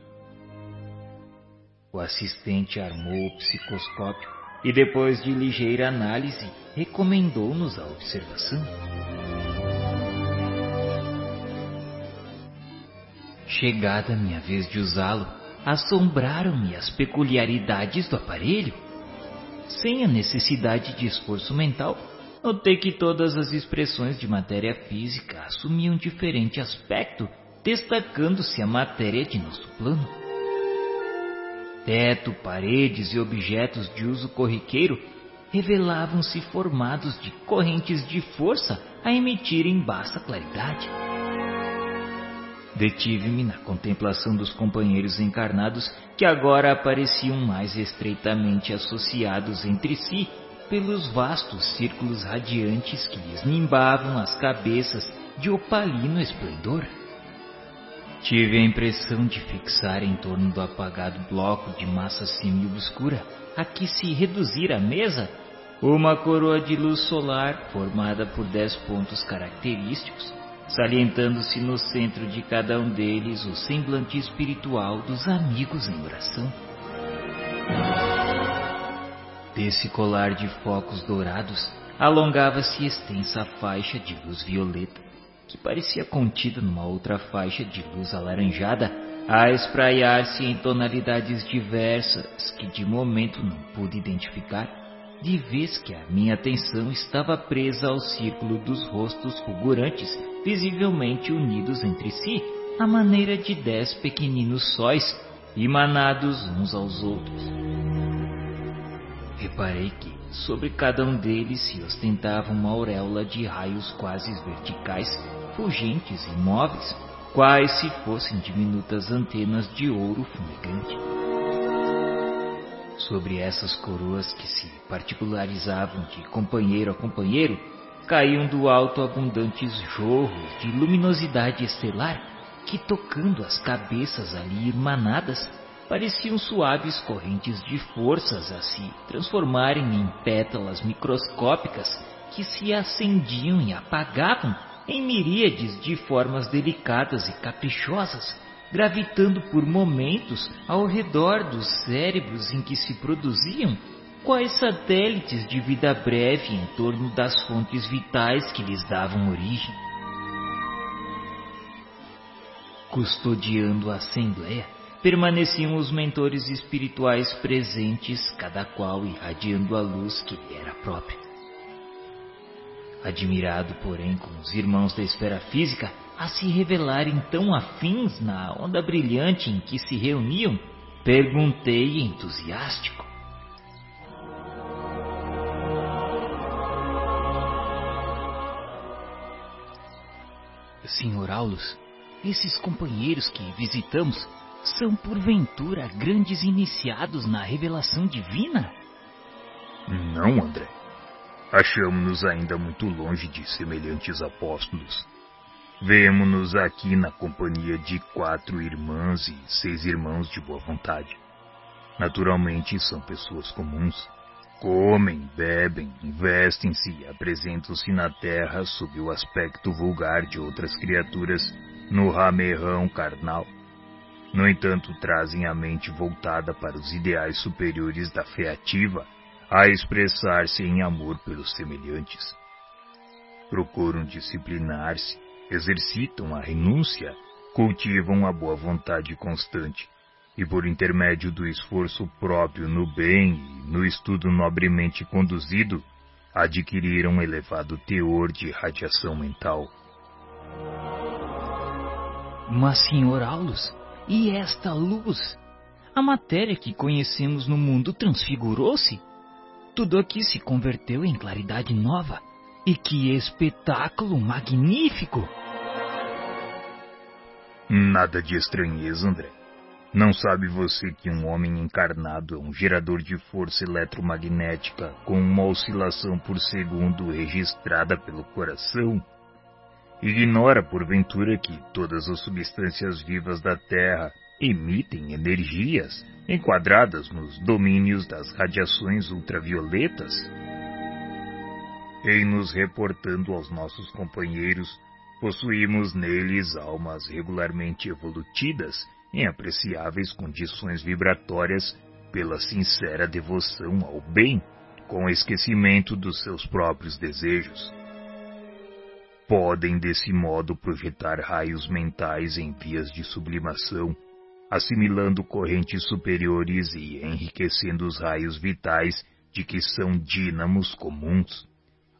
O assistente armou o psicoscópio e depois de ligeira análise, recomendou-nos a observação. Chegada a minha vez de usá-lo, assombraram-me as peculiaridades do aparelho. Sem a necessidade de esforço mental, notei que todas as expressões de matéria física assumiam diferente aspecto, destacando-se a matéria de nosso plano. Teto, paredes e objetos de uso corriqueiro revelavam-se formados de correntes de força a emitirem baixa claridade. Detive-me na contemplação dos companheiros encarnados que agora apareciam mais estreitamente associados entre si pelos vastos círculos radiantes que lhes nimbavam as cabeças de opalino esplendor. Tive a impressão de fixar em torno do apagado bloco de massa semi-obscura a que se reduzir a mesa uma coroa de luz solar formada por dez pontos característicos, salientando-se no centro de cada um deles o semblante espiritual dos amigos em oração. Desse colar de focos dourados alongava-se extensa faixa de luz violeta, que parecia contida numa outra faixa de luz alaranjada, a espraiar-se em tonalidades diversas que de momento não pude identificar, de vez que a minha atenção estava presa ao círculo dos rostos fulgurantes, visivelmente unidos entre si, à maneira de dez pequeninos sóis, emanados uns aos outros. Reparei que sobre cada um deles se ostentava uma auréola de raios quase verticais, fulgentes e móveis, quais se fossem diminutas antenas de ouro fumegante. Sobre essas coroas que se particularizavam de companheiro a companheiro, caíam do alto abundantes jorros de luminosidade estelar que, tocando as cabeças ali emanadas, pareciam suaves correntes de forças a se transformarem em pétalas microscópicas que se acendiam e apagavam em miríades de formas delicadas e caprichosas, gravitando por momentos ao redor dos cérebros em que se produziam, quais satélites de vida breve em torno das fontes vitais que lhes davam origem. Custodiando a Assembleia, permaneciam os mentores espirituais presentes, cada qual irradiando a luz que lhe era própria. Admirado, porém, com os irmãos da esfera física a se revelarem tão afins na onda brilhante em que se reuniam, perguntei entusiástico. Senhor Aulus, esses companheiros que visitamos são porventura grandes iniciados na revelação divina? Não, André. Achamos-nos ainda muito longe de semelhantes apóstolos. Vemo-nos aqui na companhia de quatro irmãs e seis irmãos de boa vontade. Naturalmente são pessoas comuns. Comem, bebem, vestem-se apresentam-se na terra sob o aspecto vulgar de outras criaturas no ramerrão carnal. No entanto, trazem a mente voltada para os ideais superiores da fé ativa, a expressar-se em amor pelos semelhantes. Procuram disciplinar-se, exercitam a renúncia, cultivam a boa vontade constante, e por intermédio do esforço próprio no bem e no estudo nobremente conduzido, adquiriram um elevado teor de radiação mental. Mas, Sr. Aulus, e esta luz? A matéria que conhecemos no mundo transfigurou-se? Tudo aqui se converteu em claridade nova. E que espetáculo magnífico! Nada de estranheza, André. Não sabe você que um homem encarnado é um gerador de força eletromagnética com uma oscilação por segundo registrada pelo coração? Ignora, porventura, que todas as substâncias vivas da Terra emitem energias enquadradas nos domínios das radiações ultravioletas? Em nos reportando aos nossos companheiros, possuímos neles almas regularmente evolutidas em apreciáveis condições vibratórias pela sincera devoção ao bem, com esquecimento dos seus próprios desejos. Podem desse modo projetar raios mentais em vias de sublimação, assimilando correntes superiores e enriquecendo os raios vitais de que são dínamos comuns.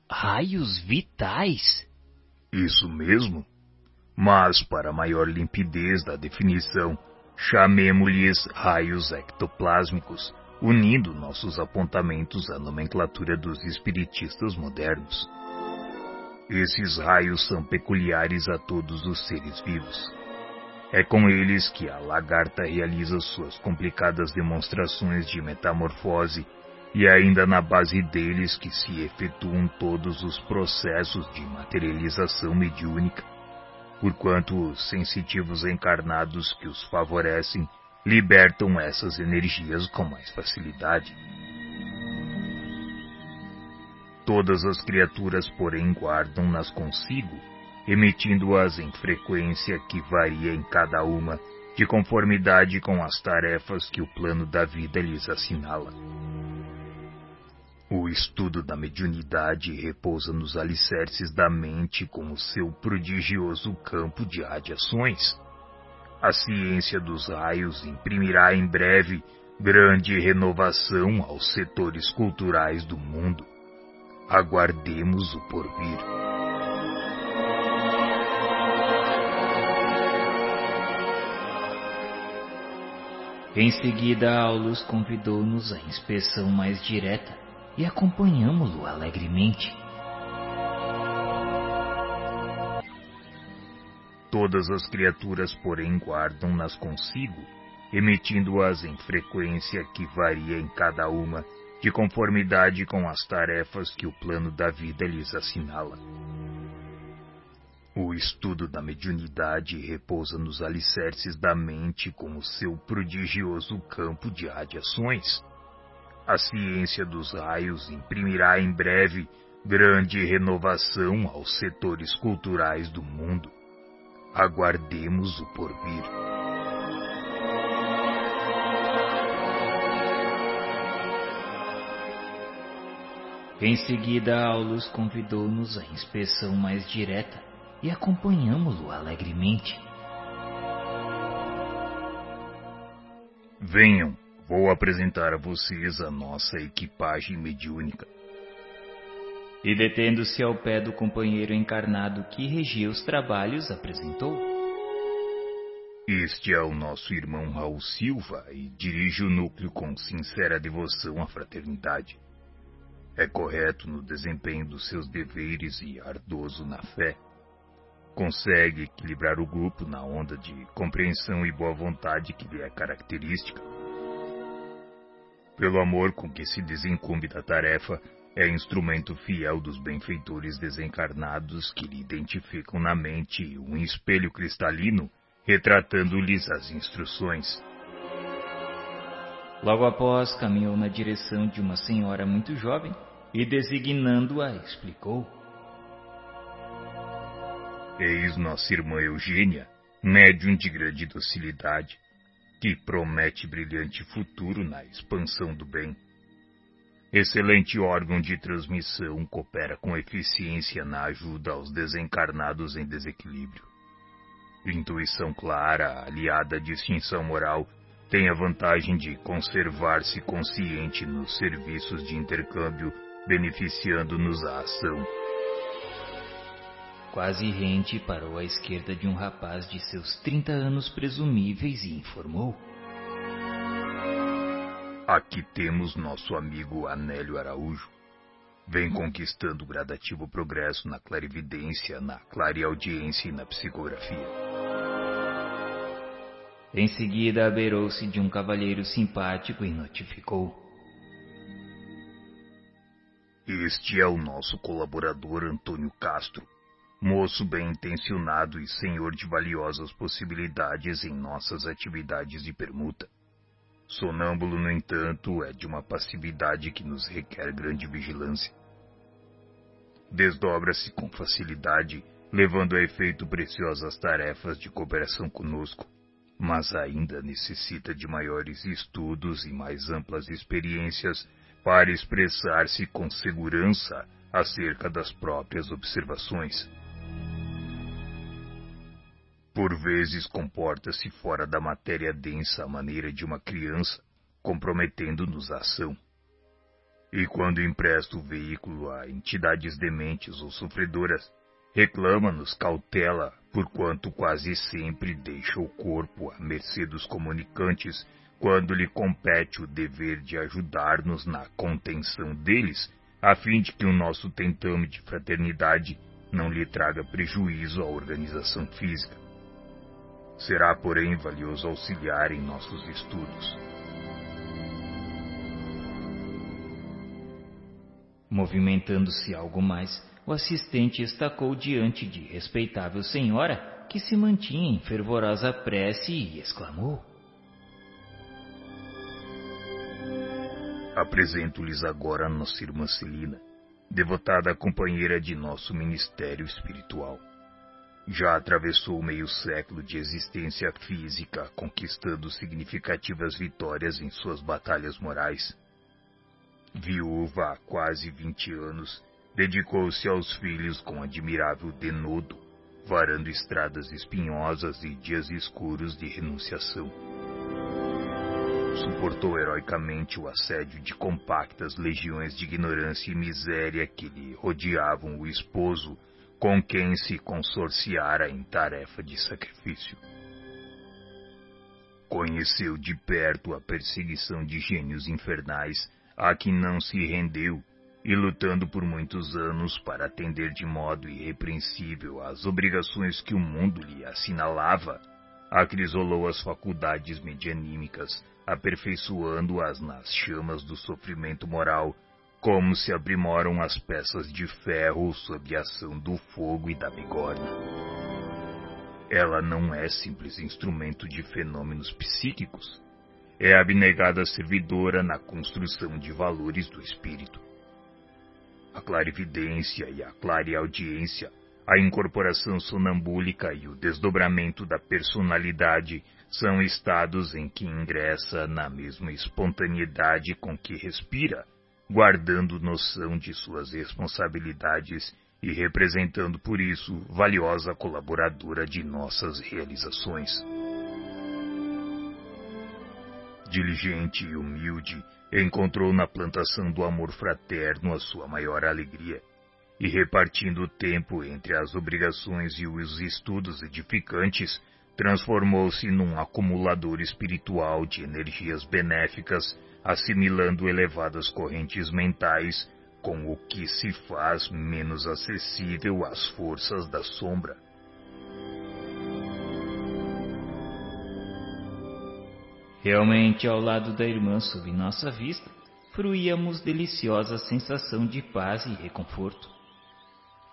Raios vitais? Isso mesmo. Mas, para maior limpidez da definição, chamemo-lhes raios ectoplásmicos, unindo nossos apontamentos à nomenclatura dos espiritistas modernos. Esses raios são peculiares a todos os seres vivos. É com eles que a lagarta realiza suas complicadas demonstrações de metamorfose e é ainda na base deles que se efetuam todos os processos de materialização mediúnica, porquanto os sensitivos encarnados que os favorecem libertam essas energias com mais facilidade. Todas as criaturas, porém, guardam-nas consigo, emitindo-as em frequência que varia em cada uma, de conformidade com as tarefas que o plano da vida lhes assinala. O estudo da mediunidade repousa nos alicerces da mente com o seu prodigioso campo de radiações. A ciência dos raios imprimirá em breve grande renovação aos setores culturais do mundo. Aguardemos o porvir. Em seguida, Aulus convidou-nos à inspeção mais direta e acompanhamos-lo alegremente. Todas as criaturas, porém, guardam-nas consigo, emitindo-as em frequência que varia em cada uma de conformidade com as tarefas que o plano da vida lhes assinala. O estudo da mediunidade repousa nos alicerces da mente com o seu prodigioso campo de radiações. A ciência dos raios imprimirá em breve grande renovação aos setores culturais do mundo. Aguardemos o porvir. Em seguida, Aulus convidou-nos à inspeção mais direta e acompanhamos-lo alegremente. Venham, vou apresentar a vocês a nossa equipagem mediúnica. E detendo-se ao pé do companheiro encarnado que regia os trabalhos, apresentou. Este é o nosso irmão Raul Silva e dirige o núcleo com sincera devoção à fraternidade. É correto no desempenho dos seus deveres e ardoso na fé. Consegue equilibrar o grupo na onda de compreensão e boa vontade que lhe é característica. Pelo amor com que se desencumbe da tarefa, é instrumento fiel dos benfeitores desencarnados que lhe identificam na mente um espelho cristalino, retratando-lhes as instruções. Logo após, caminhou na direção de uma senhora muito jovem e, designando-a, explicou: Eis nossa irmã Eugênia, médium de grande docilidade, que promete brilhante futuro na expansão do bem. Excelente órgão de transmissão, coopera com eficiência na ajuda aos desencarnados em desequilíbrio. Intuição clara, aliada à distinção moral, tem a vantagem de conservar-se consciente nos serviços de intercâmbio, beneficiando-nos a ação. Quase rente parou à esquerda de um rapaz de seus 30 anos presumíveis e informou: Aqui temos nosso amigo Anélio Araújo. Vem conquistando gradativo progresso na clarividência, na clareaudiência e na psicografia. Em seguida, abeirou-se de um cavalheiro simpático e notificou. Este é o nosso colaborador Antônio Castro, moço bem intencionado e senhor de valiosas possibilidades em nossas atividades de permuta. Sonâmbulo, no entanto, é de uma passividade que nos requer grande vigilância. Desdobra-se com facilidade, levando a efeito preciosas tarefas de cooperação conosco mas ainda necessita de maiores estudos e mais amplas experiências para expressar-se com segurança acerca das próprias observações. Por vezes comporta-se fora da matéria densa à maneira de uma criança, comprometendo-nos a ação. E quando empresta o veículo a entidades dementes ou sofredoras, reclama-nos cautela, porquanto quase sempre deixa o corpo à mercê dos comunicantes quando lhe compete o dever de ajudar-nos na contenção deles, a fim de que o nosso tentame de fraternidade não lhe traga prejuízo à organização física. Será, porém, valioso auxiliar em nossos estudos. Movimentando-se algo mais, o assistente estacou diante de respeitável senhora que se mantinha em fervorosa prece e exclamou: Apresento-lhes agora nossa irmã Celina, devotada companheira de nosso ministério espiritual. Já atravessou meio século de existência física, conquistando significativas vitórias em suas batalhas morais. Viúva há quase vinte anos, dedicou-se aos filhos com admirável denodo, varando estradas espinhosas e dias escuros de renunciação. Suportou heroicamente o assédio de compactas legiões de ignorância e miséria que lhe rodeavam o esposo com quem se consorciara em tarefa de sacrifício. Conheceu de perto a perseguição de gênios infernais a que não se rendeu e lutando por muitos anos para atender de modo irrepreensível às obrigações que o mundo lhe assinalava, acrisolou as faculdades medianímicas, aperfeiçoando-as nas chamas do sofrimento moral como se aprimoram as peças de ferro sob a ação do fogo e da bigorna. Ela não é simples instrumento de fenômenos psíquicos. É abnegada servidora na construção de valores do espírito. A clarividência e a clareaudiência, a incorporação sonambúlica e o desdobramento da personalidade são estados em que ingressa na mesma espontaneidade com que respira guardando noção de suas responsabilidades e representando por isso valiosa colaboradora de nossas realizações. Diligente e humilde, encontrou na plantação do amor fraterno a sua maior alegria, e repartindo o tempo entre as obrigações e os estudos edificantes, transformou-se num acumulador espiritual de energias benéficas assimilando elevadas correntes mentais com o que se faz menos acessível às forças da sombra. Realmente, ao lado da irmã, sob nossa vista, fruíamos deliciosa sensação de paz e reconforto.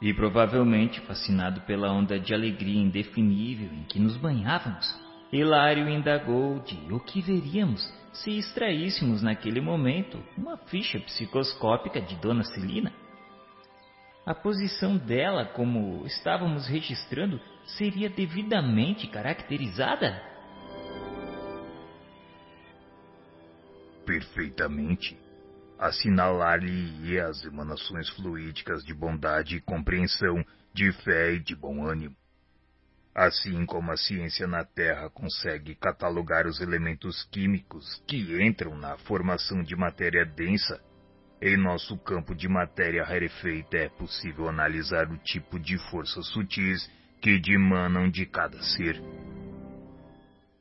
E provavelmente, fascinado pela onda de alegria indefinível em que nos banhávamos, Hilário indagou de o que veríamos se extraíssemos naquele momento uma ficha psicoscópica de Dona Celina? A posição dela, como estávamos registrando, seria devidamente caracterizada? Perfeitamente. Assinalar-lhe as emanações fluídicas de bondade e compreensão, de fé e de bom ânimo. Assim como a ciência na Terra consegue catalogar os elementos químicos que entram na formação de matéria densa, em nosso campo de matéria rarefeita é possível analisar o tipo de forças sutis que dimanam de cada ser.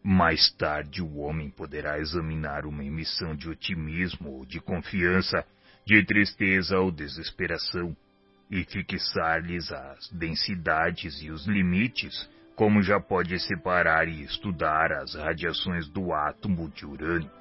Mais tarde, o homem poderá examinar uma emissão de otimismo ou de confiança, de tristeza ou desesperação, e fixar-lhes as densidades e os limites como já pode separar e estudar as radiações do átomo de urânio.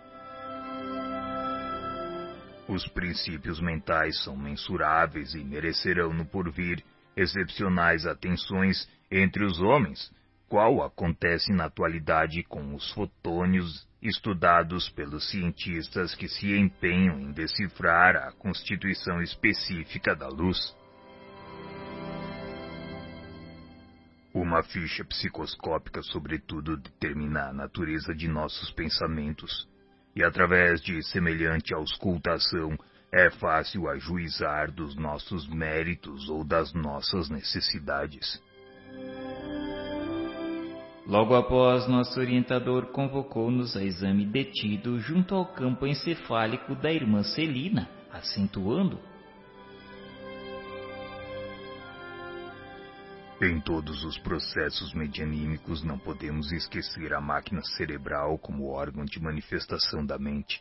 Os princípios mentais são mensuráveis e merecerão no porvir excepcionais atenções entre os homens, qual acontece na atualidade com os fotônios estudados pelos cientistas que se empenham em decifrar a constituição específica da luz. Uma ficha psicoscópica, sobretudo, determina a natureza de nossos pensamentos, e através de semelhante auscultação é fácil ajuizar dos nossos méritos ou das nossas necessidades. Logo após, nosso orientador convocou-nos a exame detido junto ao campo encefálico da irmã Celina, acentuando Em todos os processos medianímicos não podemos esquecer a máquina cerebral como órgão de manifestação da mente.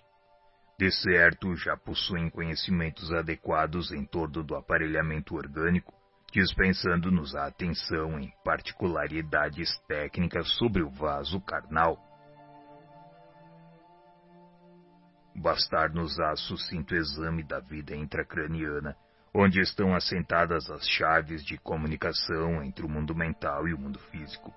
De certo, já possuem conhecimentos adequados em torno do aparelhamento orgânico, dispensando-nos a atenção em particularidades técnicas sobre o vaso carnal. Bastar-nos-á sucinto exame da vida intracraniana onde estão assentadas as chaves de comunicação entre o mundo mental e o mundo físico.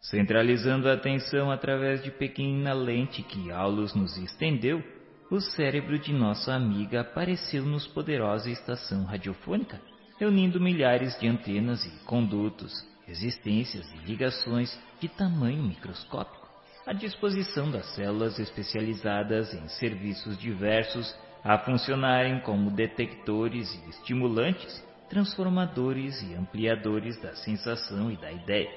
Centralizando a atenção através de pequena lente que Aulus nos estendeu, o cérebro de nossa amiga apareceu-nos poderosa estação radiofônica, reunindo milhares de antenas e condutos, resistências e ligações de tamanho microscópico, à disposição das células especializadas em serviços diversos a funcionarem como detectores e estimulantes, transformadores e ampliadores da sensação e da ideia,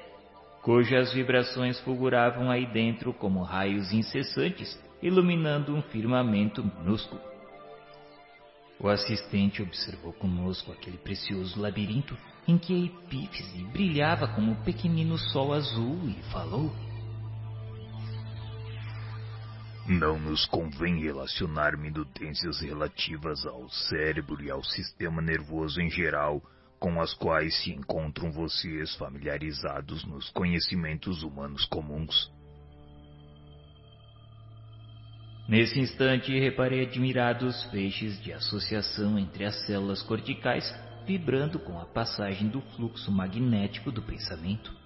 cujas vibrações fulguravam aí dentro como raios incessantes, iluminando um firmamento minúsculo. O assistente observou conosco aquele precioso labirinto em que a epífise brilhava como um pequenino sol azul e falou: Não nos convém relacionar minutências relativas ao cérebro e ao sistema nervoso em geral, com as quais se encontram vocês familiarizados nos conhecimentos humanos comuns. Nesse instante, reparei admirados feixes de associação entre as células corticais vibrando com a passagem do fluxo magnético do pensamento.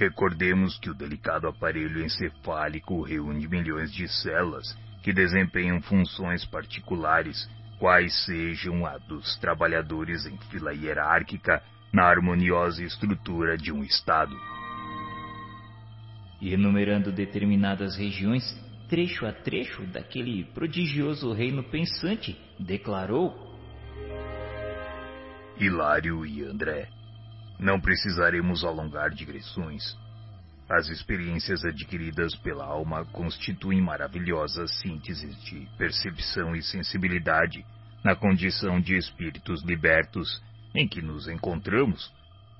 Recordemos que o delicado aparelho encefálico reúne milhões de células que desempenham funções particulares, quais sejam a dos trabalhadores em fila hierárquica na harmoniosa estrutura de um Estado. E enumerando determinadas regiões, trecho a trecho daquele prodigioso reino pensante, declarou: Hilário e André não precisaremos alongar digressões. As experiências adquiridas pela alma constituem maravilhosas sínteses de percepção e sensibilidade na condição de espíritos libertos em que nos encontramos,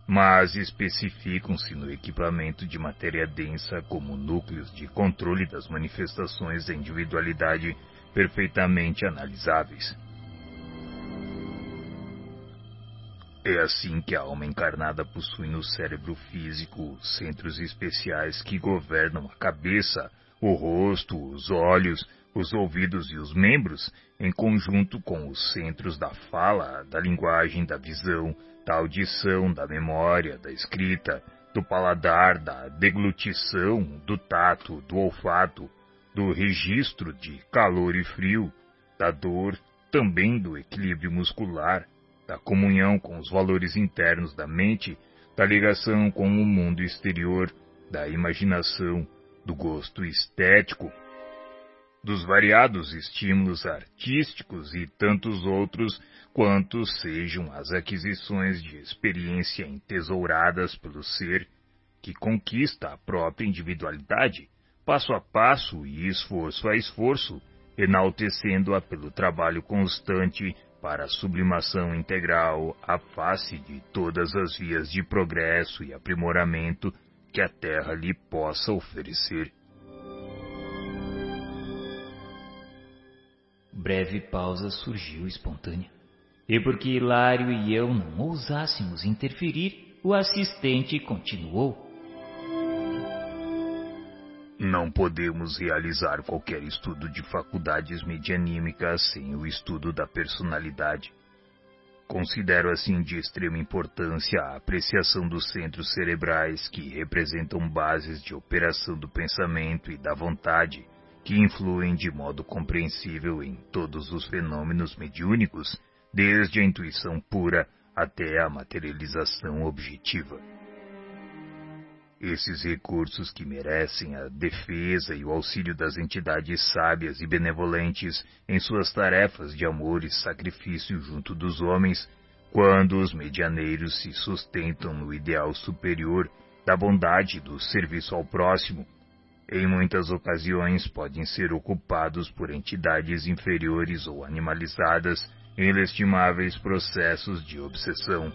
mas especificam-se no equipamento de matéria densa como núcleos de controle das manifestações da individualidade perfeitamente analisáveis. É assim que a alma encarnada possui no cérebro físico centros especiais que governam a cabeça, o rosto, os olhos, os ouvidos e os membros, em conjunto com os centros da fala, da linguagem, da visão, da audição, da memória, da escrita, do paladar, da deglutição, do tato, do olfato, do registro de calor e frio, da dor, também do equilíbrio muscular, da comunhão com os valores internos da mente, da ligação com o mundo exterior, da imaginação, do gosto estético, dos variados estímulos artísticos e tantos outros quantos sejam as aquisições de experiência entesouradas pelo ser que conquista a própria individualidade, passo a passo e esforço a esforço, enaltecendo-a pelo trabalho constante para a sublimação integral à face de todas as vias de progresso e aprimoramento que a Terra lhe possa oferecer. Breve pausa surgiu espontânea. E porque Hilário e eu não ousássemos interferir, o assistente continuou. Não podemos realizar qualquer estudo de faculdades medianímicas sem o estudo da personalidade. Considero assim de extrema importância a apreciação dos centros cerebrais que representam bases de operação do pensamento e da vontade que influem de modo compreensível em todos os fenômenos mediúnicos, desde a intuição pura até a materialização objetiva. Esses recursos que merecem a defesa e o auxílio das entidades sábias e benevolentes em suas tarefas de amor e sacrifício junto dos homens, quando os medianeiros se sustentam no ideal superior da bondade do serviço ao próximo, em muitas ocasiões podem ser ocupados por entidades inferiores ou animalizadas em inestimáveis processos de obsessão.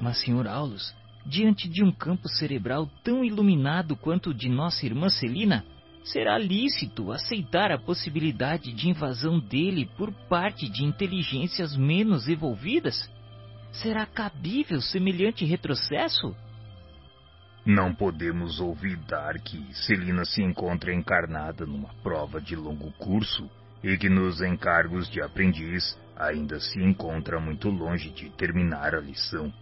Mas, Sr. Aulus, diante de um campo cerebral tão iluminado quanto o de nossa irmã Celina, será lícito aceitar a possibilidade de invasão dele por parte de inteligências menos evolvidas? Será cabível semelhante retrocesso? Não podemos olvidar que Celina se encontra encarnada numa prova de longo curso e que nos encargos de aprendiz ainda se encontra muito longe de terminar a lição.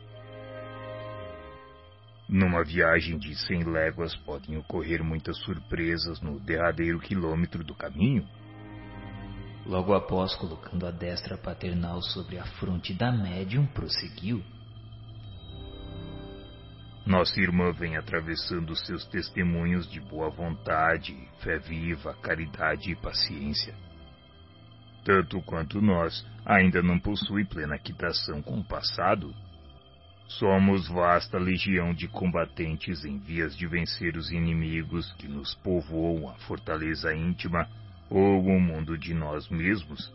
Numa viagem de cem léguas podem ocorrer muitas surpresas no derradeiro quilômetro do caminho. Logo após colocando a destra paternal sobre a fronte da médium, prosseguiu. Nossa irmã vem atravessando seus testemunhos de boa vontade, fé viva, caridade e paciência. Tanto quanto nós, ainda não possui plena quitação com o passado. Somos vasta legião de combatentes em vias de vencer os inimigos que nos povoam a fortaleza íntima ou o mundo de nós mesmos.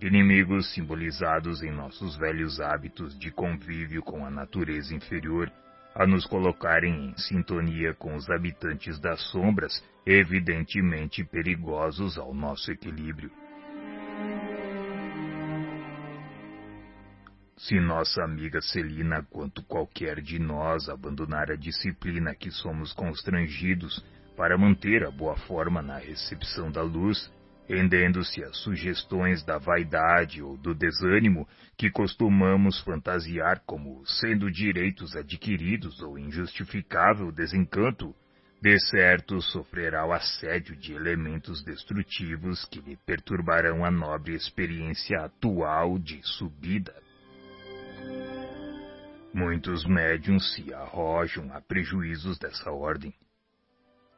Inimigos simbolizados em nossos velhos hábitos de convívio com a natureza inferior a nos colocarem em sintonia com os habitantes das sombras, evidentemente perigosos ao nosso equilíbrio. Se nossa amiga Celina, quanto qualquer de nós, abandonar a disciplina que somos constrangidos para manter a boa forma na recepção da luz, rendendo-se às sugestões da vaidade ou do desânimo que costumamos fantasiar como sendo direitos adquiridos ou injustificável desencanto, de certo sofrerá o assédio de elementos destrutivos que lhe perturbarão a nobre experiência atual de subida. Muitos médiums se arrojam a prejuízos dessa ordem.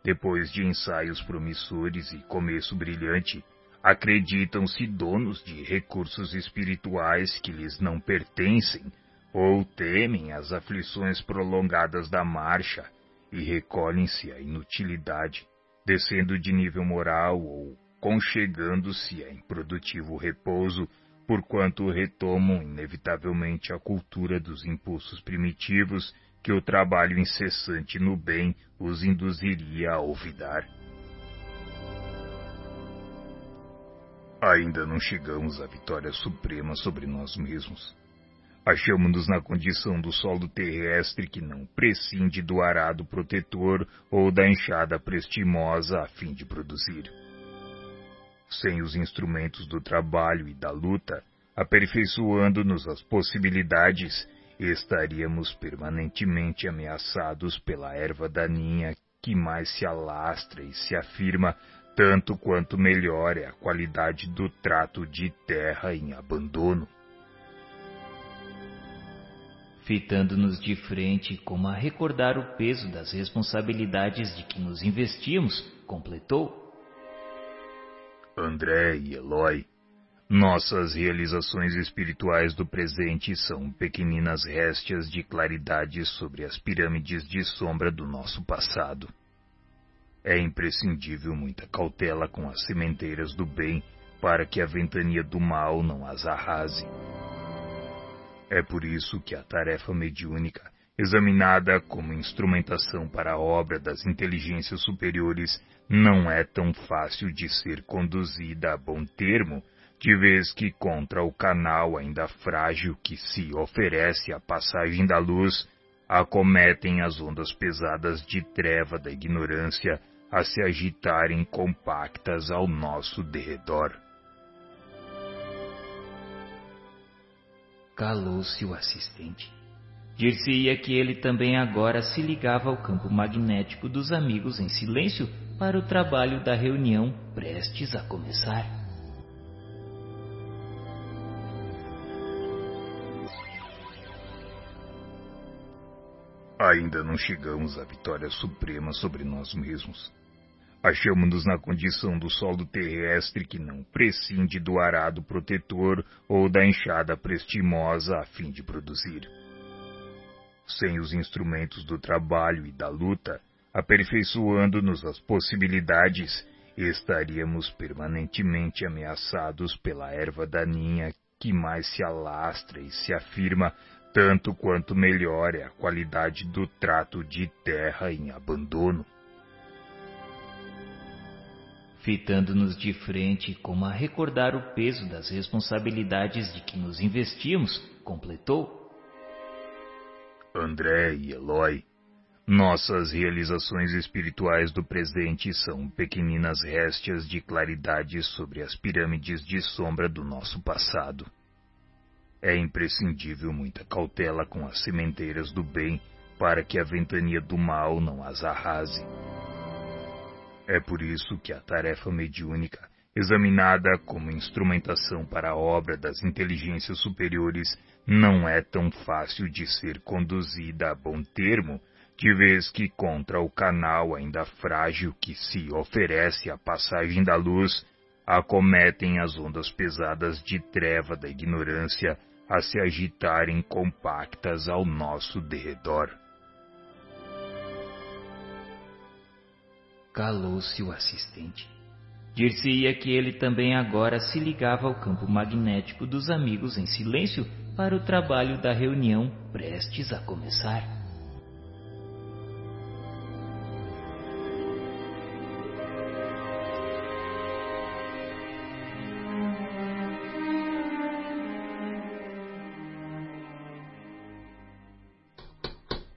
Depois de ensaios promissores e começo brilhante, acreditam-se donos de recursos espirituais que lhes não pertencem ou temem as aflições prolongadas da marcha e recolhem-se à inutilidade, descendo de nível moral ou conchegando-se a improdutivo repouso, porquanto retomam inevitavelmente a cultura dos impulsos primitivos que o trabalho incessante no bem os induziria a olvidar. Ainda não chegamos à vitória suprema sobre nós mesmos. Achamos-nos na condição do solo terrestre que não prescinde do arado protetor ou da enxada prestimosa a fim de produzir. Sem os instrumentos do trabalho e da luta, aperfeiçoando-nos as possibilidades estaríamos permanentemente ameaçados pela erva daninha que mais se alastra e se afirma tanto quanto melhor é a qualidade do trato de terra em abandono. Fitando-nos de frente como a recordar o peso das responsabilidades de que nos investimos, completou. André e Eloy, nossas realizações espirituais do presente são pequeninas réstias de claridade sobre as pirâmides de sombra do nosso passado. É imprescindível muita cautela com as sementeiras do bem para que a ventania do mal não as arrase. É por isso que a tarefa mediúnica, examinada como instrumentação para a obra das inteligências superiores, não é tão fácil de ser conduzida a bom termo de vez que contra o canal ainda frágil que se oferece à passagem da luz, acometem as ondas pesadas de treva da ignorância a se agitarem compactas ao nosso derredor. Calou-se o assistente. Dir-se-ia que ele também agora se ligava ao campo magnético dos amigos em silêncio para o trabalho da reunião prestes a começar. Ainda não chegamos à vitória suprema sobre nós mesmos. Achamos-nos na condição do solo terrestre que não prescinde do arado protetor ou da enxada prestimosa a fim de produzir. Sem os instrumentos do trabalho e da luta, aperfeiçoando-nos as possibilidades, estaríamos permanentemente ameaçados pela erva daninha que mais se alastra e se afirma tanto quanto melhor é a qualidade do trato de terra em abandono. Fitando-nos de frente como a recordar o peso das responsabilidades de que nos investimos, completou. André e Eloy, nossas realizações espirituais do presente são pequeninas réstias de claridade sobre as pirâmides de sombra do nosso passado. É imprescindível muita cautela com as sementeiras do bem para que a ventania do mal não as arrase. É por isso que a tarefa mediúnica, examinada como instrumentação para a obra das inteligências superiores, não é tão fácil de ser conduzida a bom termo, de vez que contra o canal ainda frágil que se oferece à passagem da luz, acometem as ondas pesadas de treva da ignorância a se agitarem compactas ao nosso derredor. Calou-se o assistente. Dir-se-ia que ele também agora se ligava ao campo magnético dos amigos em silêncio para o trabalho da reunião prestes a começar.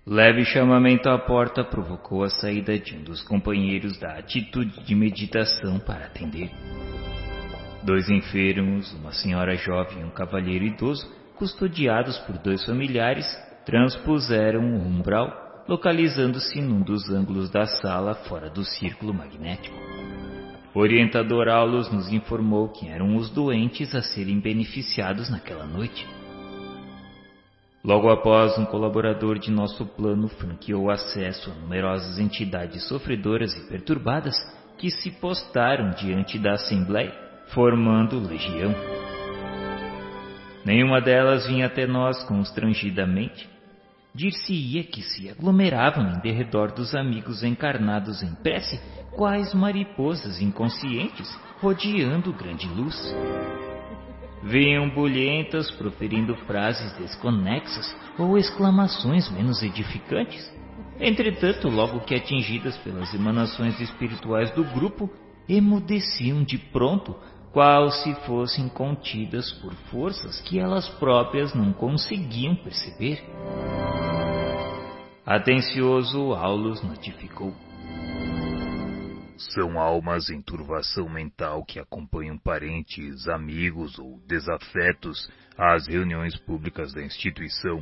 Leve chamamento à porta provocou a saída de um dos companheiros da atitude de meditação para atender. Dois enfermos, uma senhora jovem e um cavalheiro idoso, custodiados por dois familiares, transpuseram o umbral, localizando-se num dos ângulos da sala fora do círculo magnético. O orientador Aulus nos informou que eram os doentes a serem beneficiados naquela noite. Logo após, um colaborador de nosso plano franqueou acesso a numerosas entidades sofredoras e perturbadas que se postaram diante da Assembleia, formando legião. Nenhuma delas vinha até nós constrangidamente. Dir-se-ia que se aglomeravam em derredor dos amigos encarnados em prece, quais mariposas inconscientes rodeando grande luz vinham bulhentas proferindo frases desconexas ou exclamações menos edificantes. Entretanto, logo que atingidas pelas emanações espirituais do grupo, emudeciam de pronto, qual se fossem contidas por forças que elas próprias não conseguiam perceber. Atencioso, Aulus notificou. São almas em turvação mental que acompanham parentes, amigos ou desafetos às reuniões públicas da instituição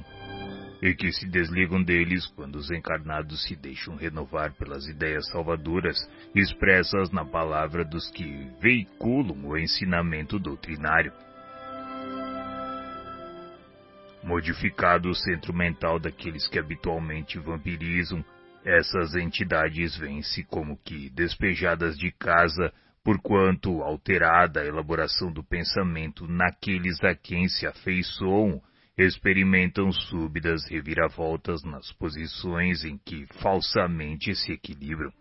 e que se desligam deles quando os encarnados se deixam renovar pelas ideias salvadoras expressas na palavra dos que veiculam o ensinamento doutrinário. Modificado o centro mental daqueles que habitualmente vampirizam essas entidades vêm-se como que despejadas de casa, porquanto alterada a elaboração do pensamento naqueles a quem se afeiçoam, experimentam súbitas reviravoltas nas posições em que falsamente se equilibram.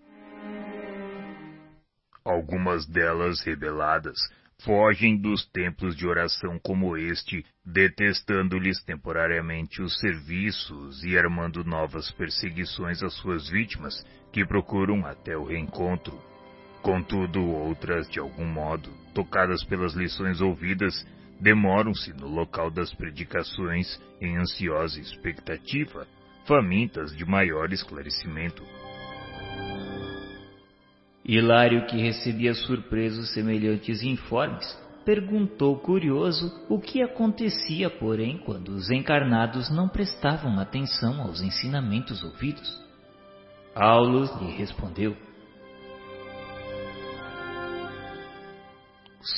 Algumas delas rebeladas fogem dos templos de oração como este, detestando-lhes temporariamente os serviços e armando novas perseguições às suas vítimas, que procuram até o reencontro. Contudo, outras, de algum modo, tocadas pelas lições ouvidas, demoram-se no local das predicações em ansiosa expectativa, famintas de maior esclarecimento. Hilário, que recebia surpresos semelhantes informes, perguntou curioso o que acontecia, porém, quando os encarnados não prestavam atenção aos ensinamentos ouvidos. Aulus lhe respondeu: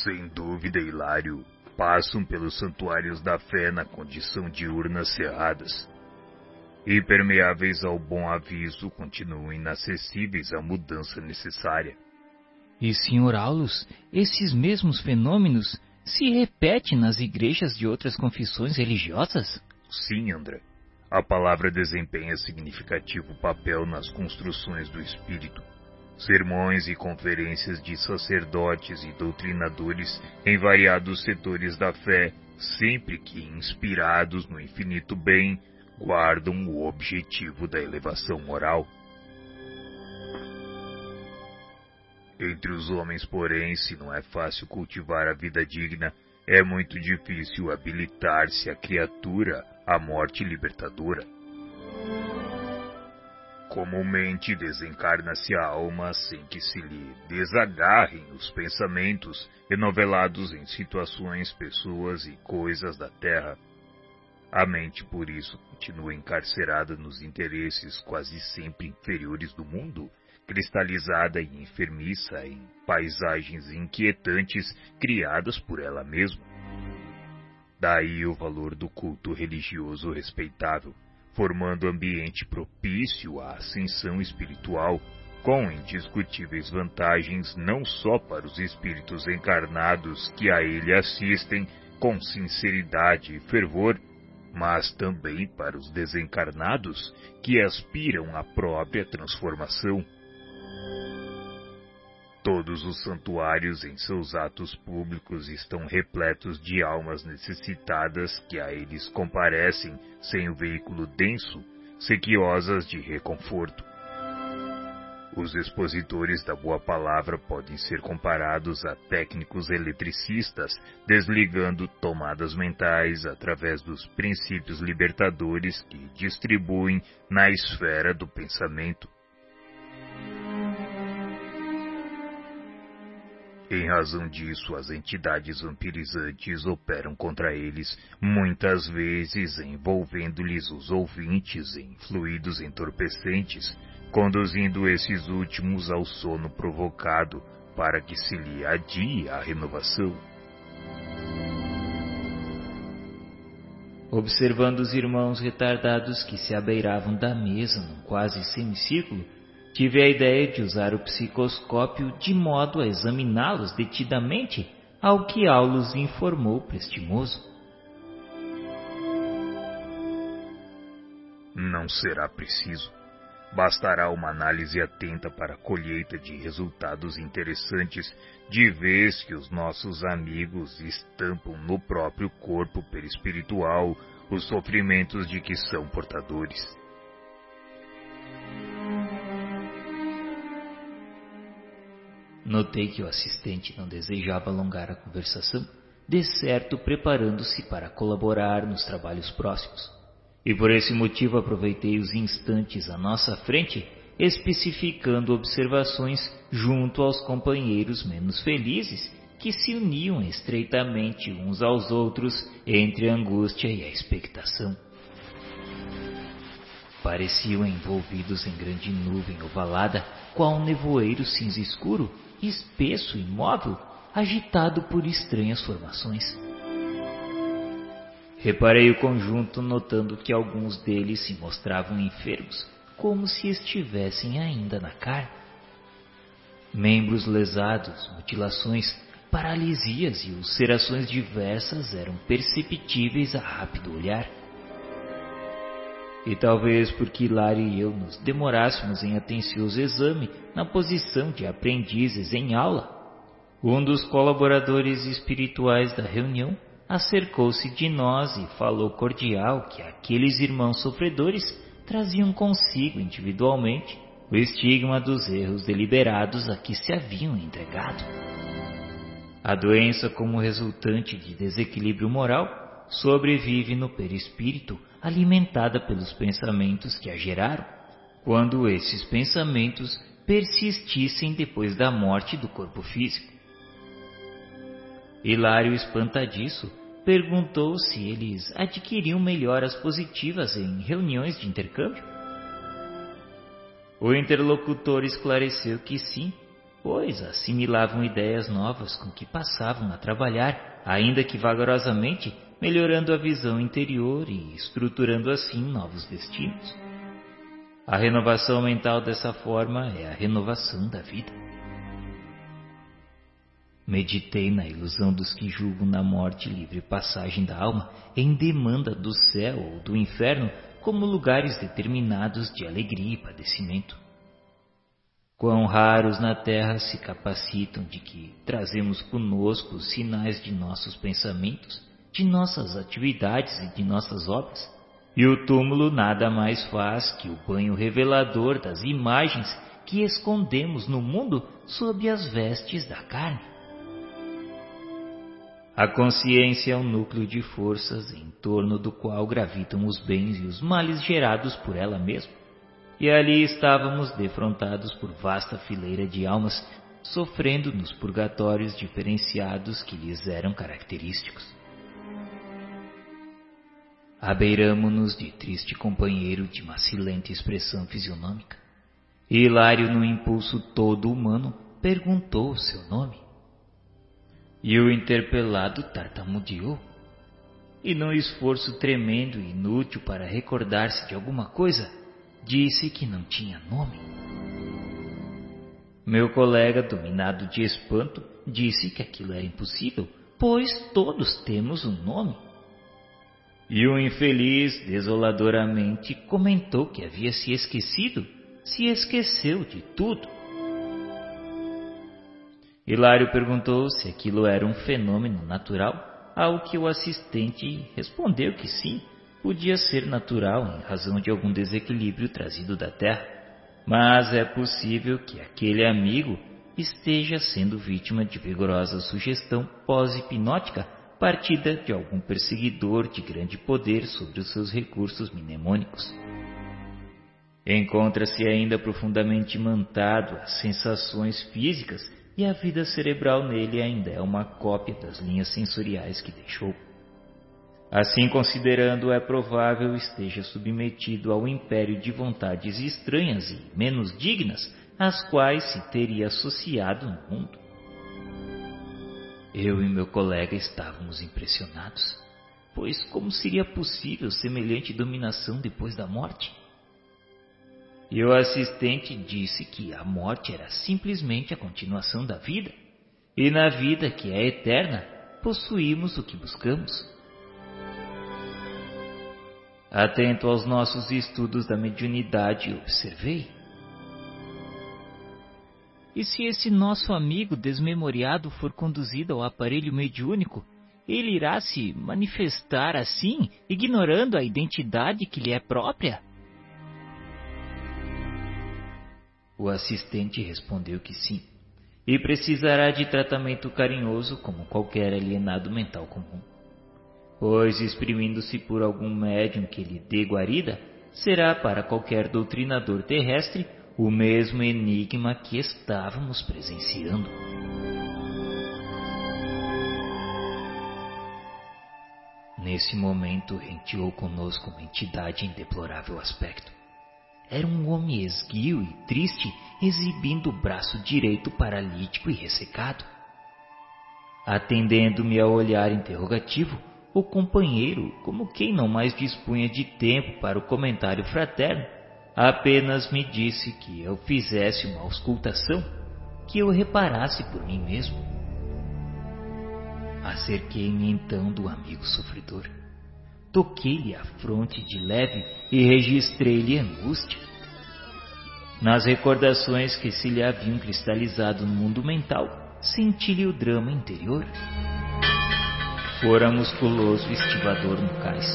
Sem dúvida, Hilário, passam pelos santuários da fé na condição de urnas cerradas. Impermeáveis ao bom aviso, continuam inacessíveis à mudança necessária. E, Sr. Aulus, esses mesmos fenômenos se repetem nas igrejas de outras confissões religiosas? Sim, André. A palavra desempenha significativo papel nas construções do espírito. Sermões e conferências de sacerdotes e doutrinadores em variados setores da fé, sempre que inspirados no infinito bem, guardam o objetivo da elevação moral. Entre os homens, porém, se não é fácil cultivar a vida digna, é muito difícil habilitar-se a criatura à morte libertadora. Comumente desencarna-se a alma sem que se lhe desagarrem os pensamentos enovelados em situações, pessoas e coisas da terra. A mente, por isso, continua encarcerada nos interesses quase sempre inferiores do mundo cristalizada e enfermiça em paisagens inquietantes criadas por ela mesma. Daí o valor do culto religioso respeitável, formando ambiente propício à ascensão espiritual, com indiscutíveis vantagens não só para os espíritos encarnados que a ele assistem com sinceridade e fervor, mas também para os desencarnados que aspiram à própria transformação Todos os santuários em seus atos públicos estão repletos de almas necessitadas que a eles comparecem sem o veículo denso, sequiosas de reconforto. Os expositores da boa palavra podem ser comparados a técnicos eletricistas, desligando tomadas mentais através dos princípios libertadores que distribuem na esfera do pensamento. Em razão disso, as entidades vampirizantes operam contra eles, muitas vezes envolvendo-lhes os ouvintes em fluidos entorpecentes, conduzindo esses últimos ao sono provocado para que se lhe adie a renovação. Observando os irmãos retardados que se abeiravam da mesa num quase semicírculo, Tive a ideia de usar o psicoscópio de modo a examiná-los detidamente, ao que Aulus informou prestimoso. Não será preciso. Bastará uma análise atenta para a colheita de resultados interessantes, de vez que os nossos amigos estampam no próprio corpo perispiritual os sofrimentos de que são portadores. Notei que o assistente não desejava alongar a conversação, de certo preparando-se para colaborar nos trabalhos próximos. E por esse motivo aproveitei os instantes à nossa frente, especificando observações junto aos companheiros menos felizes que se uniam estreitamente uns aos outros entre a angústia e a expectação. Pareciam envolvidos em grande nuvem ovalada, qual um nevoeiro cinza escuro espesso, imóvel, agitado por estranhas formações. Reparei o conjunto, notando que alguns deles se mostravam enfermos, como se estivessem ainda na carne. Membros lesados, mutilações, paralisias e ulcerações diversas eram perceptíveis a rápido olhar. E talvez porque Hilário e eu nos demorássemos em atencioso exame na posição de aprendizes em aula, um dos colaboradores espirituais da reunião acercou-se de nós e falou cordial que aqueles irmãos sofredores traziam consigo individualmente o estigma dos erros deliberados a que se haviam entregado. A doença, como resultante de desequilíbrio moral, sobrevive no perispírito, alimentada pelos pensamentos que a geraram, quando esses pensamentos persistissem depois da morte do corpo físico. Hilário, espantadiço, perguntou se eles adquiriam melhoras positivas em reuniões de intercâmbio. O interlocutor esclareceu que sim, pois assimilavam ideias novas com que passavam a trabalhar, ainda que vagarosamente, melhorando a visão interior e estruturando assim novos destinos. A renovação mental dessa forma é a renovação da vida. Meditei na ilusão dos que julgam na morte livre passagem da alma em demanda do céu ou do inferno como lugares determinados de alegria e padecimento. Quão raros na terra se capacitam de que trazemos conosco os sinais de nossos pensamentos, de nossas atividades e de nossas obras. E o túmulo nada mais faz que o banho revelador das imagens que escondemos no mundo sob as vestes da carne. A consciência é um núcleo de forças em torno do qual gravitam os bens e os males gerados por ela mesma. E ali estávamos defrontados por vasta fileira de almas, sofrendo nos purgatórios diferenciados que lhes eram característicos. Abeiramo-nos de triste companheiro de macilente expressão fisionômica. Hilário, no impulso todo humano, perguntou o seu nome. E o interpelado tartamudeou. E num esforço tremendo e inútil para recordar-se de alguma coisa, disse que não tinha nome. Meu colega, dominado de espanto, disse que aquilo era impossível, pois todos temos um nome. E o infeliz, desoladoramente, comentou que havia se esquecido, se esqueceu de tudo. Hilário perguntou se aquilo era um fenômeno natural, ao que o assistente respondeu que sim, podia ser natural em razão de algum desequilíbrio trazido da Terra, mas é possível que aquele amigo esteja sendo vítima de vigorosa sugestão pós-hipnótica partida de algum perseguidor de grande poder sobre os seus recursos mnemônicos. Encontra-se ainda profundamente imantado às sensações físicas e a vida cerebral nele ainda é uma cópia das linhas sensoriais que deixou. Assim considerando, é provável esteja submetido ao império de vontades estranhas e menos dignas, às quais se teria associado no mundo. Eu e meu colega estávamos impressionados, pois como seria possível semelhante dominação depois da morte? E o assistente disse que a morte era simplesmente a continuação da vida, e na vida que é eterna, possuímos o que buscamos. Atento aos nossos estudos da mediunidade, observei. E se esse nosso amigo desmemoriado for conduzido ao aparelho mediúnico, ele irá se manifestar assim, ignorando a identidade que lhe é própria? O assistente respondeu que sim, e precisará de tratamento carinhoso como qualquer alienado mental comum. Pois, exprimindo-se por algum médium que lhe dê guarida, será para qualquer doutrinador terrestre o mesmo enigma que estávamos presenciando. Nesse momento, renteou conosco uma entidade em deplorável aspecto. Era um homem esguio e triste, exibindo o braço direito paralítico e ressecado. Atendendo-me ao olhar interrogativo, o companheiro, como quem não mais dispunha de tempo para o comentário fraterno, apenas me disse que eu fizesse uma auscultação, que eu reparasse por mim mesmo. Acerquei-me então do amigo sofredor. Toquei-lhe a fronte de leve e registrei-lhe angústia. Nas recordações que se lhe haviam cristalizado no mundo mental, senti-lhe o drama interior. Fora musculoso estivador no cais,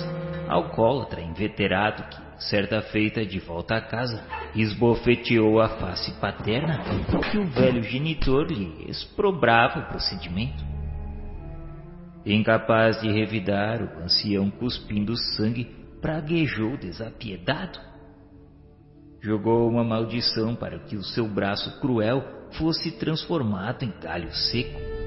alcoólatra inveterado que, certa feita de volta à casa, esbofeteou a face paterna, que o velho genitor lhe exprobrava o procedimento. Incapaz de revidar, o ancião, cuspindo sangue, praguejou desapiedado. Jogou uma maldição para que o seu braço cruel fosse transformado em galho seco.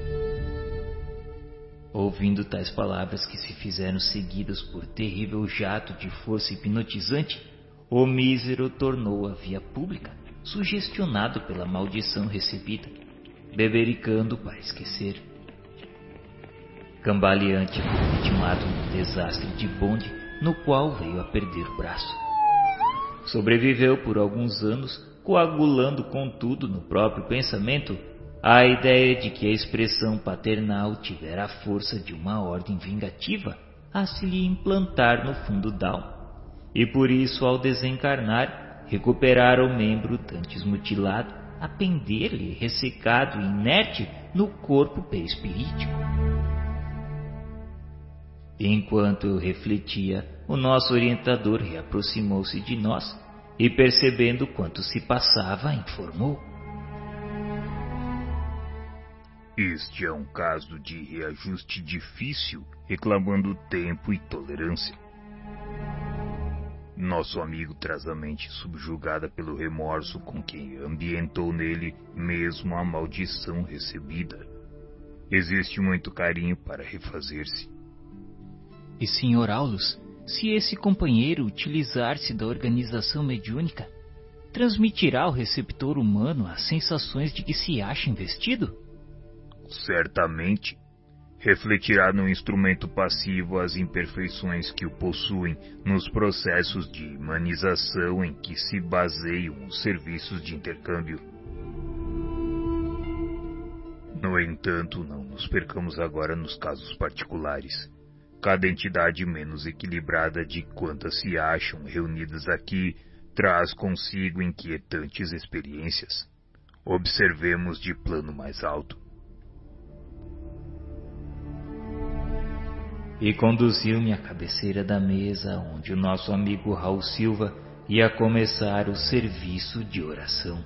Ouvindo tais palavras que se fizeram seguidas por terrível jato de força hipnotizante, o mísero tornou a via pública, sugestionado pela maldição recebida, bebericando para esquecer. Cambaleante foi vitimado num desastre de bonde no qual veio a perder o braço. Sobreviveu por alguns anos, coagulando contudo no próprio pensamento a ideia de que a expressão paternal tivera a força de uma ordem vingativa a se lhe implantar no fundo d'alma, e por isso, ao desencarnar, recuperara o membro dantes mutilado a pender-lhe ressecado e inerte no corpo perispirítico. Enquanto eu refletia, o nosso orientador reaproximou-se de nós e, percebendo quanto se passava, informou. Este é um caso de reajuste difícil, reclamando tempo e tolerância. Nosso amigo traz a mente subjugada pelo remorso com quem ambientou nele mesmo a maldição recebida. Existe muito carinho para refazer-se. E, Sr. Aulus, se esse companheiro utilizar-se da organização mediúnica, transmitirá ao receptor humano as sensações de que se acha investido? Certamente refletirá no instrumento passivo as imperfeições que o possuem nos processos de humanização em que se baseiam os serviços de intercâmbio. No entanto, não nos percamos agora nos casos particulares. Cada entidade menos equilibrada de quantas se acham reunidas aqui traz consigo inquietantes experiências. Observemos de plano mais alto. E conduziu-me à cabeceira da mesa onde o nosso amigo Raul Silva ia começar o serviço de oração.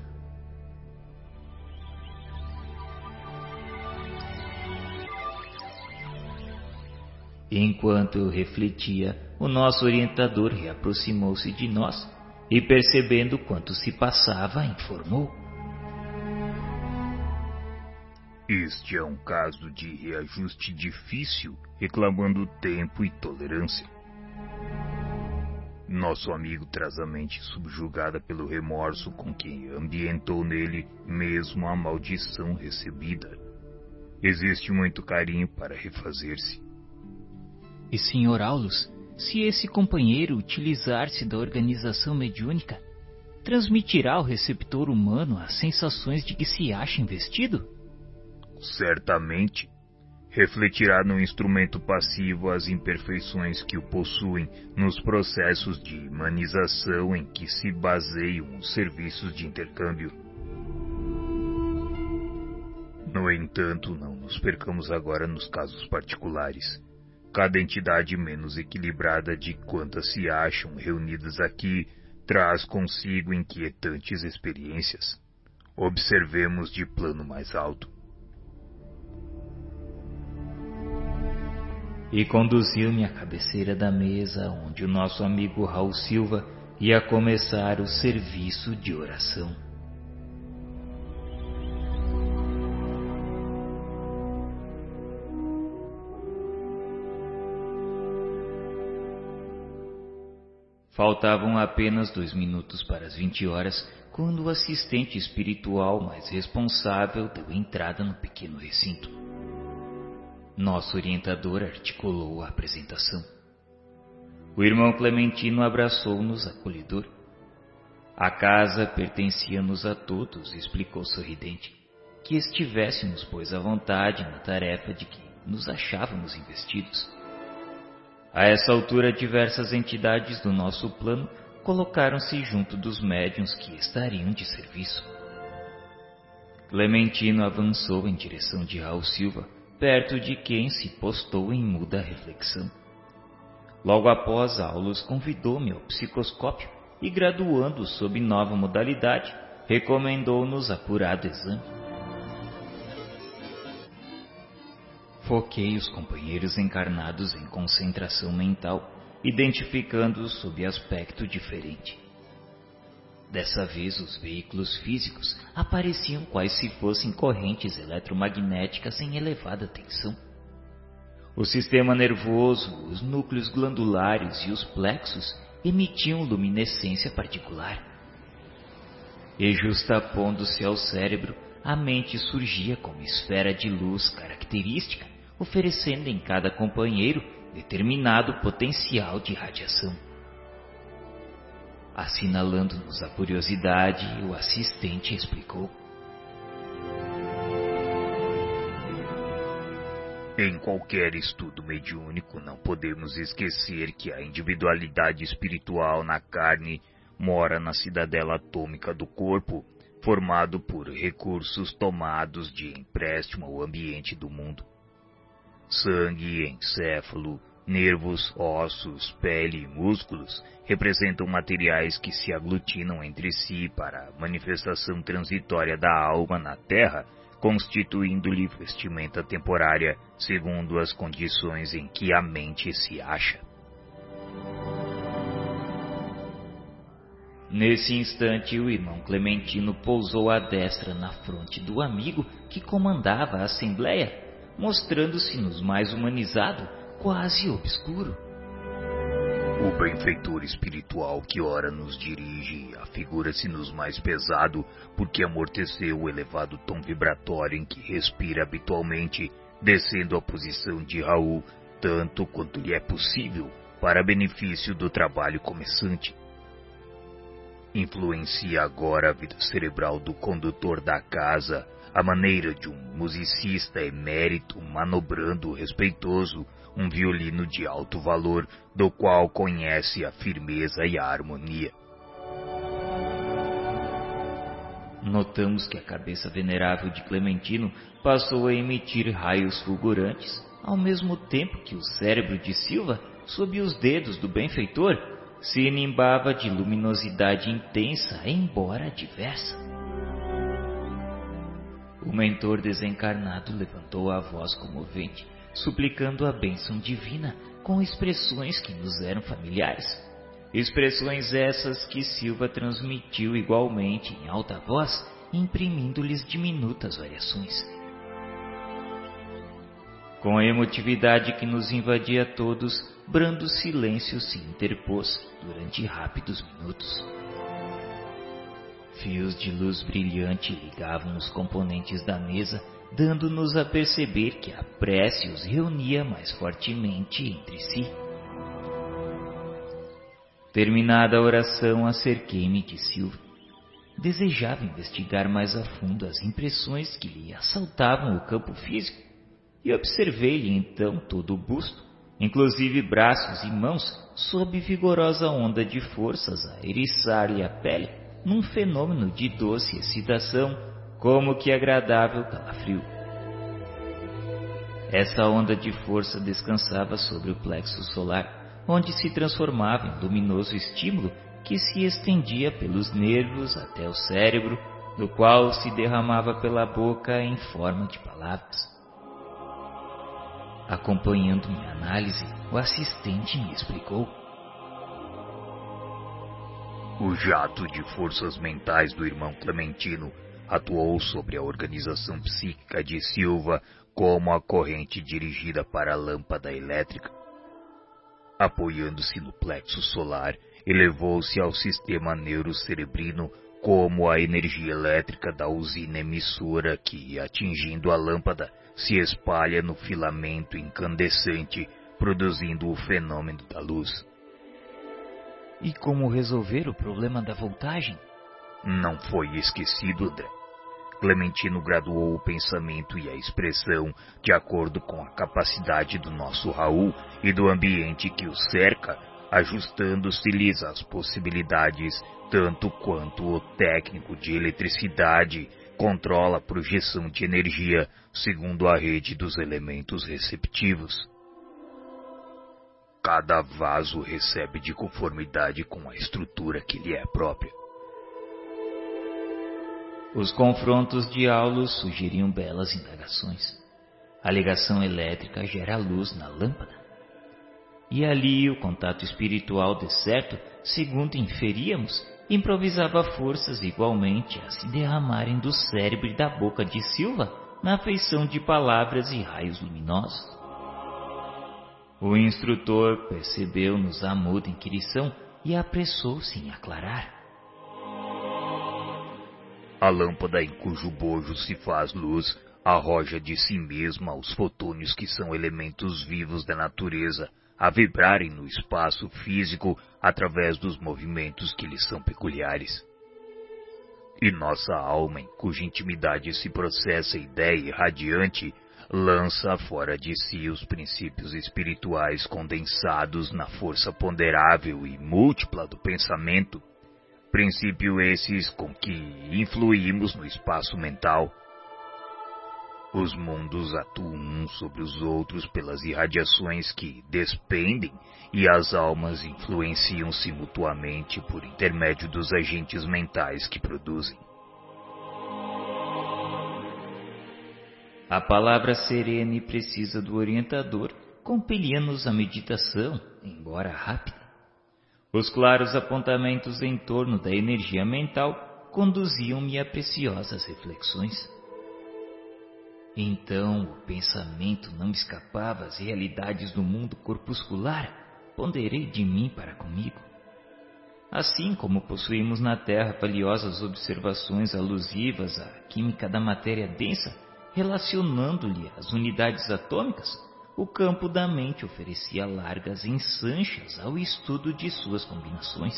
Enquanto eu refletia, o nosso orientador reaproximou-se de nós e, percebendo quanto se passava, informou. Este é um caso de reajuste difícil, reclamando tempo e tolerância. Nosso amigo traz a mente subjugada pelo remorso com quem ambientou nele mesmo a maldição recebida. Existe muito carinho para refazer-se. E, Sr. Aulus, se esse companheiro utilizar-se da organização mediúnica, transmitirá ao receptor humano as sensações de que se acha investido? Certamente refletirá no instrumento passivo as imperfeições que o possuem nos processos de humanização em que se baseiam os serviços de intercâmbio. No entanto, não nos percamos agora nos casos particulares. Cada entidade menos equilibrada de quantas se acham reunidas aqui traz consigo inquietantes experiências. Observemos de plano mais alto. E conduziu-me à cabeceira da mesa onde o nosso amigo Raul Silva ia começar o serviço de oração. Faltavam apenas dois minutos para as vinte horas quando o assistente espiritual mais responsável deu entrada no pequeno recinto. Nosso orientador articulou a apresentação. O irmão Clementino abraçou-nos acolhedor. A casa pertencia-nos a todos, explicou sorridente. Que estivéssemos, pois, à vontade na tarefa de que nos achávamos investidos. A essa altura, diversas entidades do nosso plano colocaram-se junto dos médiuns que estariam de serviço. Clementino avançou em direção de Raul Silva, perto de quem se postou em muda reflexão. Logo após aulas, convidou-me ao psicoscópio e, graduando sob nova modalidade, recomendou-nos apurado exame. Foquei os companheiros encarnados em concentração mental, identificando-os sob aspecto diferente. Dessa vez, os veículos físicos apareciam quais se fossem correntes eletromagnéticas em elevada tensão. O sistema nervoso, os núcleos glandulares e os plexos emitiam luminescência particular. E justapondo-se ao cérebro, a mente surgia como esfera de luz característica, oferecendo em cada companheiro determinado potencial de radiação. Assinalando-nos a curiosidade, o assistente explicou. Em qualquer estudo mediúnico, não podemos esquecer que a individualidade espiritual na carne mora na cidadela atômica do corpo, formado por recursos tomados de empréstimo ao ambiente do mundo. Sangue, encéfalo, nervos, ossos, pele e músculos representam materiais que se aglutinam entre si para a manifestação transitória da alma na Terra constituindo-lhe vestimenta temporária, segundo as condições em que a mente se acha. Nesse instante, o irmão Clementino pousou a destra na fronte do amigo que comandava a assembleia, mostrando-se-nos mais humanizado, quase obscuro. O benfeitor espiritual que ora nos dirige afigura-se-nos mais pesado porque amorteceu o elevado tom vibratório em que respira habitualmente, descendo a posição de Raul tanto quanto lhe é possível para benefício do trabalho começante. Influencia agora a vida cerebral do condutor da casa, a maneira de um musicista emérito manobrando respeitoso um violino de alto valor, do qual conhece a firmeza e a harmonia. Notamos que a cabeça venerável de Clementino passou a emitir raios fulgurantes, ao mesmo tempo que o cérebro de Silva, sob os dedos do benfeitor, se inimbava de luminosidade intensa, embora diversa. O mentor desencarnado levantou a voz comovente suplicando a bênção divina com expressões que nos eram familiares. Expressões essas que Silva transmitiu igualmente em alta voz, imprimindo-lhes diminutas variações. Com a emotividade que nos invadia a todos, brando silêncio se interpôs durante rápidos minutos. Fios de luz brilhante ligavam os componentes da mesa dando-nos a perceber que a prece os reunia mais fortemente entre si. Terminada a oração, acerquei-me de Silva. Desejava investigar mais a fundo as impressões que lhe assaltavam o campo físico e observei-lhe então todo o busto, inclusive braços e mãos, sob vigorosa onda de forças a eriçar-lhe a pele, num fenômeno de doce excitação como que agradável calafrio. Essa onda de força descansava sobre o plexo solar, onde se transformava em luminoso estímulo que se estendia pelos nervos até o cérebro, do qual se derramava pela boca em forma de palavras. Acompanhando minha análise, o assistente me explicou. O jato de forças mentais do irmão Clementino atuou sobre a organização psíquica de Silva como a corrente dirigida para a lâmpada elétrica. Apoiando-se no plexo solar, elevou-se ao sistema neurocerebrino como a energia elétrica da usina emissora que, atingindo a lâmpada, se espalha no filamento incandescente, produzindo o fenômeno da luz. E como resolver o problema da voltagem? Não foi esquecido, André. Clementino graduou o pensamento e a expressão de acordo com a capacidade do nosso Raul e do ambiente que o cerca, ajustando-se-lhes as possibilidades, tanto quanto o técnico de eletricidade controla a projeção de energia segundo a rede dos elementos receptivos. Cada vaso recebe de conformidade com a estrutura que lhe é própria. Os confrontos de aulos sugeriam belas indagações. A ligação elétrica gera luz na lâmpada. E ali o contato espiritual, de certo, segundo inferíamos, improvisava forças igualmente a se derramarem do cérebro e da boca de Silva na feição de palavras e raios luminosos. O instrutor percebeu-nos a muda inquirição e apressou-se em aclarar. A lâmpada em cujo bojo se faz luz arroja de si mesma os fotônios que são elementos vivos da natureza a vibrarem no espaço físico através dos movimentos que lhes são peculiares. E nossa alma, em cuja intimidade se processa ideia irradiante, lança fora de si os princípios espirituais condensados na força ponderável e múltipla do pensamento, princípio esses com que influímos no espaço mental. Os mundos atuam uns sobre os outros pelas irradiações que despendem e as almas influenciam-se mutuamente por intermédio dos agentes mentais que produzem. A palavra serene precisa do orientador, compelia-nos à meditação, embora rápida. Os claros apontamentos em torno da energia mental conduziam-me a preciosas reflexões. Então o pensamento não escapava às realidades do mundo corpuscular, ponderei de mim para comigo. Assim como possuímos na Terra valiosas observações alusivas à química da matéria densa, Relacionando-lhe as unidades atômicas, o campo da mente oferecia largas ensanchas ao estudo de suas combinações.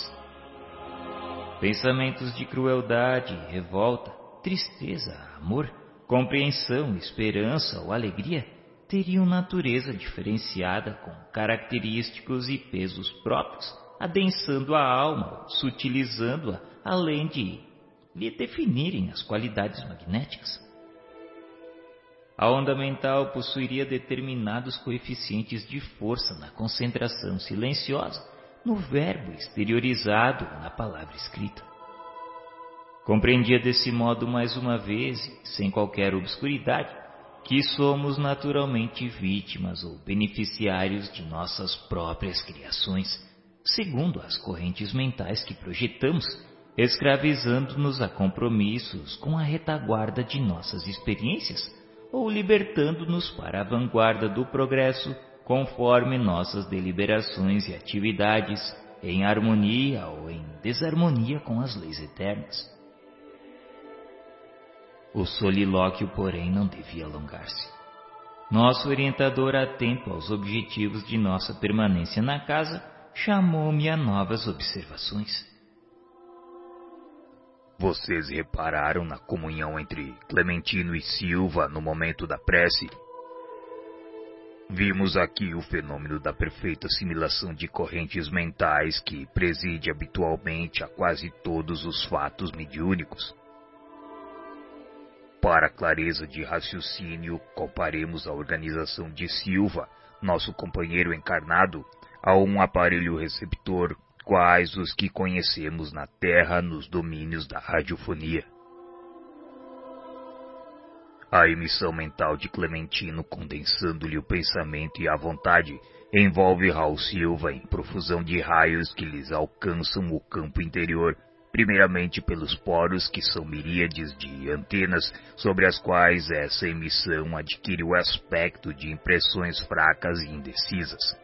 Pensamentos de crueldade, revolta, tristeza, amor, compreensão, esperança ou alegria teriam natureza diferenciada com característicos e pesos próprios, adensando a alma, sutilizando-a, além de lhe definirem as qualidades magnéticas. A onda mental possuiria determinados coeficientes de força na concentração silenciosa, no verbo exteriorizado na palavra escrita. Compreendia desse modo mais uma vez, sem qualquer obscuridade, que somos naturalmente vítimas ou beneficiários de nossas próprias criações, segundo as correntes mentais que projetamos, escravizando-nos a compromissos com a retaguarda de nossas experiências ou libertando-nos para a vanguarda do progresso, conforme nossas deliberações e atividades, em harmonia ou em desarmonia com as leis eternas. O solilóquio, porém, não devia alongar-se. Nosso orientador, atento aos objetivos de nossa permanência na casa, chamou-me a novas observações. Vocês repararam na comunhão entre Clementino e Silva no momento da prece? Vimos aqui o fenômeno da perfeita assimilação de correntes mentais que preside habitualmente a quase todos os fatos mediúnicos. Para clareza de raciocínio, comparemos a organização de Silva, nosso companheiro encarnado, a um aparelho receptor quais os que conhecemos na Terra nos domínios da radiofonia. A emissão mental de Clementino, condensando-lhe o pensamento e a vontade, envolve Raul Silva em profusão de raios que lhes alcançam o campo interior, primeiramente pelos poros que são miríades de antenas sobre as quais essa emissão adquire o aspecto de impressões fracas e indecisas.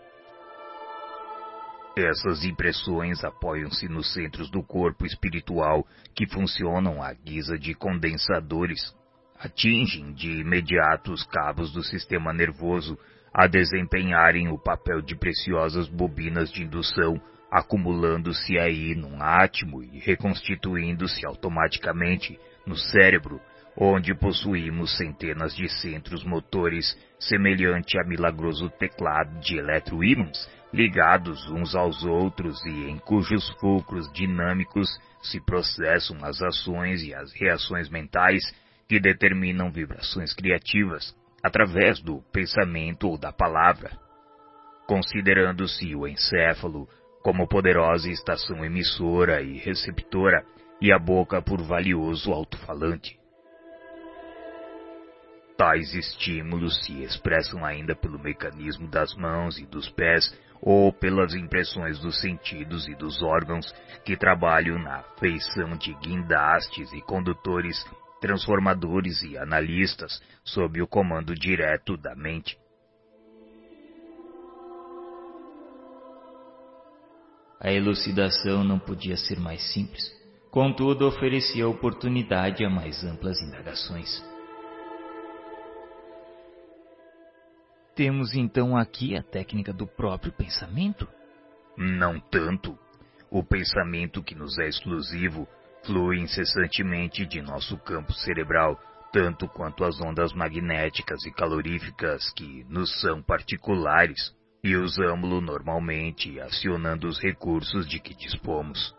Essas impressões apoiam-se nos centros do corpo espiritual que funcionam à guisa de condensadores. Atingem de imediato os cabos do sistema nervoso a desempenharem o papel de preciosas bobinas de indução, acumulando-se aí num átimo e reconstituindo-se automaticamente no cérebro, onde possuímos centenas de centros motores, semelhante a milagroso teclado de eletroímãs ligados uns aos outros e em cujos fulcros dinâmicos se processam as ações e as reações mentais que determinam vibrações criativas através do pensamento ou da palavra. Considerando-se o encéfalo como poderosa estação emissora e receptora e a boca por valioso alto-falante. Tais estímulos se expressam ainda pelo mecanismo das mãos e dos pés ou pelas impressões dos sentidos e dos órgãos que trabalham na feição de guindastes e condutores, transformadores e analistas sob o comando direto da mente. A elucidação não podia ser mais simples, contudo oferecia oportunidade a mais amplas indagações. Temos então aqui a técnica do próprio pensamento? Não tanto. O pensamento que nos é exclusivo flui incessantemente de nosso campo cerebral, tanto quanto as ondas magnéticas e caloríficas que nos são particulares, e usamos-lo normalmente acionando os recursos de que dispomos.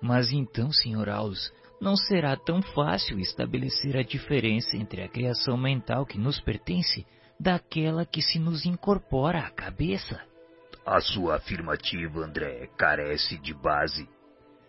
Mas então, Sr. Aulus, não será tão fácil estabelecer a diferença entre a criação mental que nos pertence daquela que se nos incorpora à cabeça. A sua afirmativa, André, carece de base.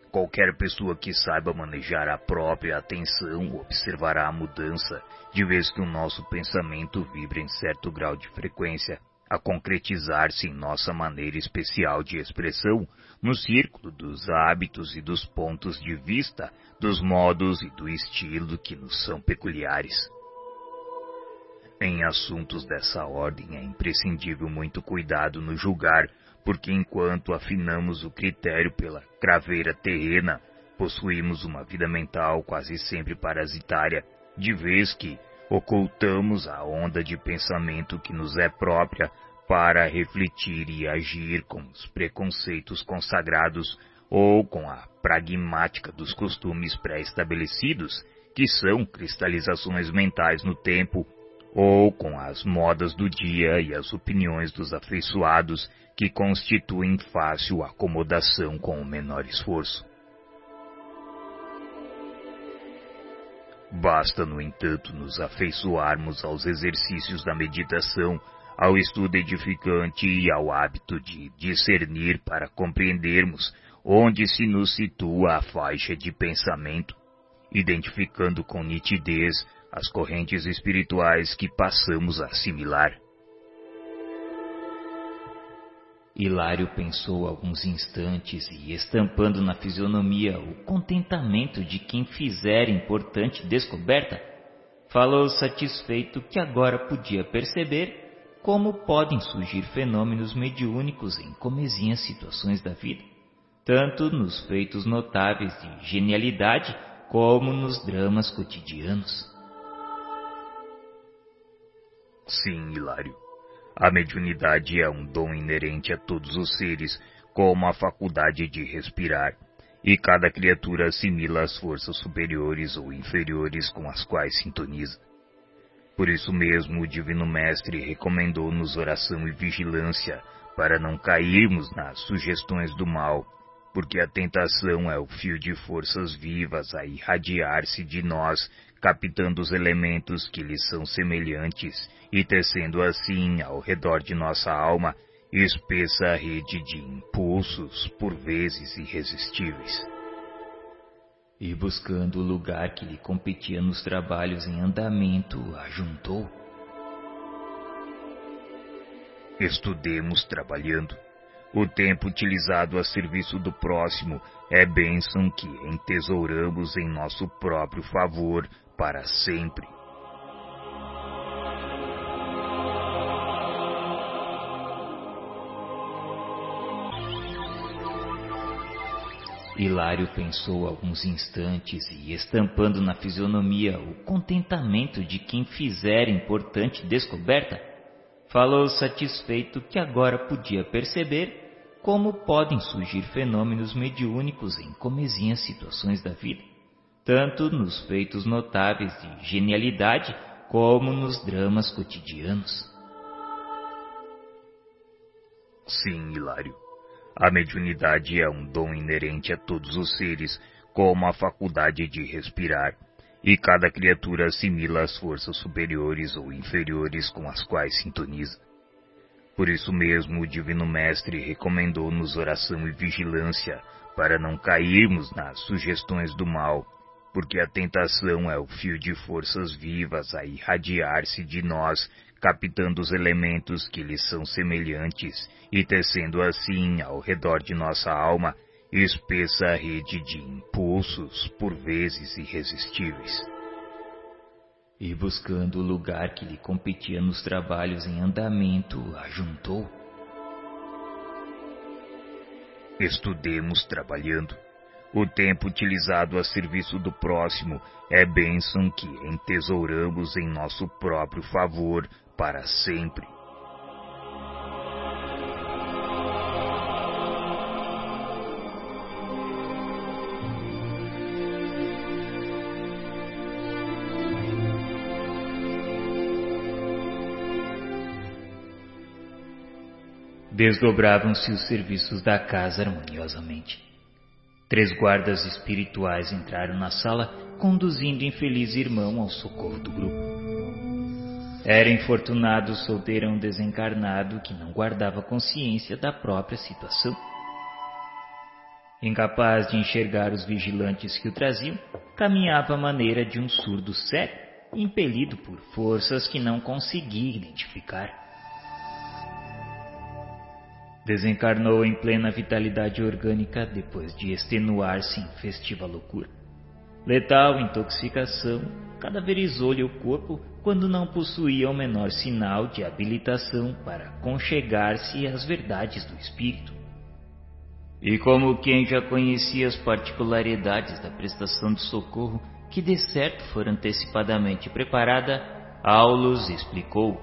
Qualquer pessoa que saiba manejar a própria atenção observará a mudança, de vez que o nosso pensamento vibra em certo grau de frequência, a concretizar-se em nossa maneira especial de expressão, no círculo dos hábitos e dos pontos de vista, dos modos e do estilo que nos são peculiares. Em assuntos dessa ordem é imprescindível muito cuidado no julgar, porque enquanto afinamos o critério pela craveira terrena, possuímos uma vida mental quase sempre parasitária, de vez que ocultamos a onda de pensamento que nos é própria para refletir e agir com os preconceitos consagrados ou com a pragmática dos costumes pré-estabelecidos, que são cristalizações mentais no tempo ou com as modas do dia e as opiniões dos afeiçoados que constituem fácil acomodação com o menor esforço. Basta, no entanto, nos afeiçoarmos aos exercícios da meditação, ao estudo edificante e ao hábito de discernir para compreendermos onde se nos situa a faixa de pensamento, identificando com nitidez as correntes espirituais que passamos a assimilar. Hilário pensou alguns instantes e, estampando na fisionomia o contentamento de quem fizer importante descoberta, falou satisfeito que agora podia perceber como podem surgir fenômenos mediúnicos em comezinhas situações da vida, tanto nos feitos notáveis de genialidade como nos dramas cotidianos. Sim, Hilário. A mediunidade é um dom inerente a todos os seres, como a faculdade de respirar, e cada criatura assimila as forças superiores ou inferiores com as quais sintoniza. Por isso mesmo, o Divino Mestre recomendou-nos oração e vigilância para não cairmos nas sugestões do mal, porque a tentação é o fio de forças vivas a irradiar-se de nós captando os elementos que lhes são semelhantes e tecendo assim ao redor de nossa alma espessa rede de impulsos, por vezes irresistíveis. E buscando o lugar que lhe competia nos trabalhos em andamento, ajuntou. Estudemos trabalhando. O tempo utilizado a serviço do próximo é bênção que entesouramos em nosso próprio favor para sempre. Hilário pensou alguns instantes e, estampando na fisionomia o contentamento de quem fizer importante descoberta, falou satisfeito que agora podia perceber como podem surgir fenômenos mediúnicos em comezinhas situações da vida tanto nos feitos notáveis de genialidade como nos dramas cotidianos. Sim, Hilário. A mediunidade é um dom inerente a todos os seres, como a faculdade de respirar, e cada criatura assimila as forças superiores ou inferiores com as quais sintoniza. Por isso mesmo, o Divino Mestre recomendou-nos oração e vigilância para não cairmos nas sugestões do mal porque a tentação é o fio de forças vivas a irradiar-se de nós, captando os elementos que lhes são semelhantes e tecendo assim ao redor de nossa alma espessa rede de impulsos, por vezes irresistíveis. E buscando o lugar que lhe competia nos trabalhos em andamento, ajuntou Estudemos trabalhando. O tempo utilizado a serviço do próximo é bênção que entesouramos em nosso próprio favor para sempre. Desdobravam-se os serviços da casa harmoniosamente. Três guardas espirituais entraram na sala, conduzindo o infeliz irmão ao socorro do grupo. Era infortunado solteirão desencarnado que não guardava consciência da própria situação. Incapaz de enxergar os vigilantes que o traziam, caminhava à maneira de um surdo cego, impelido por forças que não conseguia identificar. Desencarnou em plena vitalidade orgânica depois de extenuar-se em festiva loucura. Letal intoxicação cadaverizou-lhe o corpo quando não possuía o menor sinal de habilitação para conchegar-se às verdades do espírito. E como quem já conhecia as particularidades da prestação de socorro, que de certo fora antecipadamente preparada, Aulus explicou.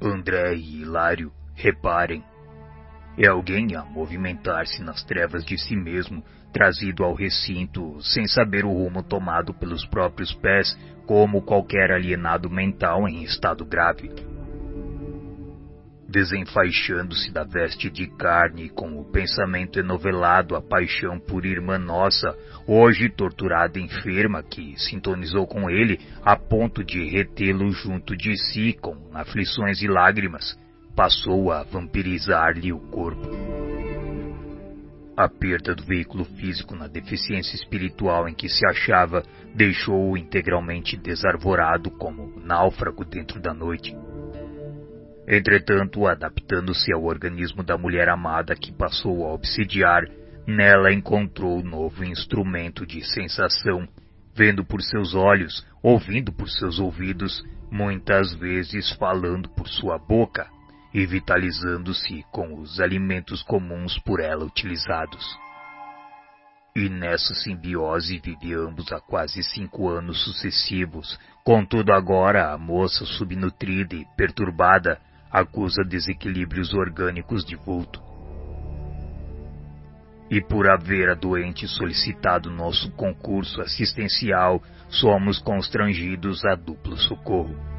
André e Hilário Reparem, é alguém a movimentar-se nas trevas de si mesmo, trazido ao recinto sem saber o rumo tomado pelos próprios pés, como qualquer alienado mental em estado grave. Desenfaixando-se da veste de carne com o pensamento enovelado, a paixão por irmã nossa, hoje torturada enferma, que sintonizou com ele a ponto de retê-lo junto de si com aflições e lágrimas, passou a vampirizar-lhe o corpo. A perda do veículo físico na deficiência espiritual em que se achava deixou-o integralmente desarvorado como náufrago dentro da noite. Entretanto, adaptando-se ao organismo da mulher amada que passou a obsidiar, nela encontrou novo instrumento de sensação, vendo por seus olhos, ouvindo por seus ouvidos, muitas vezes falando por sua boca, e vitalizando-se com os alimentos comuns por ela utilizados. E nessa simbiose vive ambos há quase cinco anos sucessivos, contudo agora a moça subnutrida e perturbada acusa desequilíbrios orgânicos de vulto. E por haver a doente solicitado nosso concurso assistencial, somos constrangidos a duplo socorro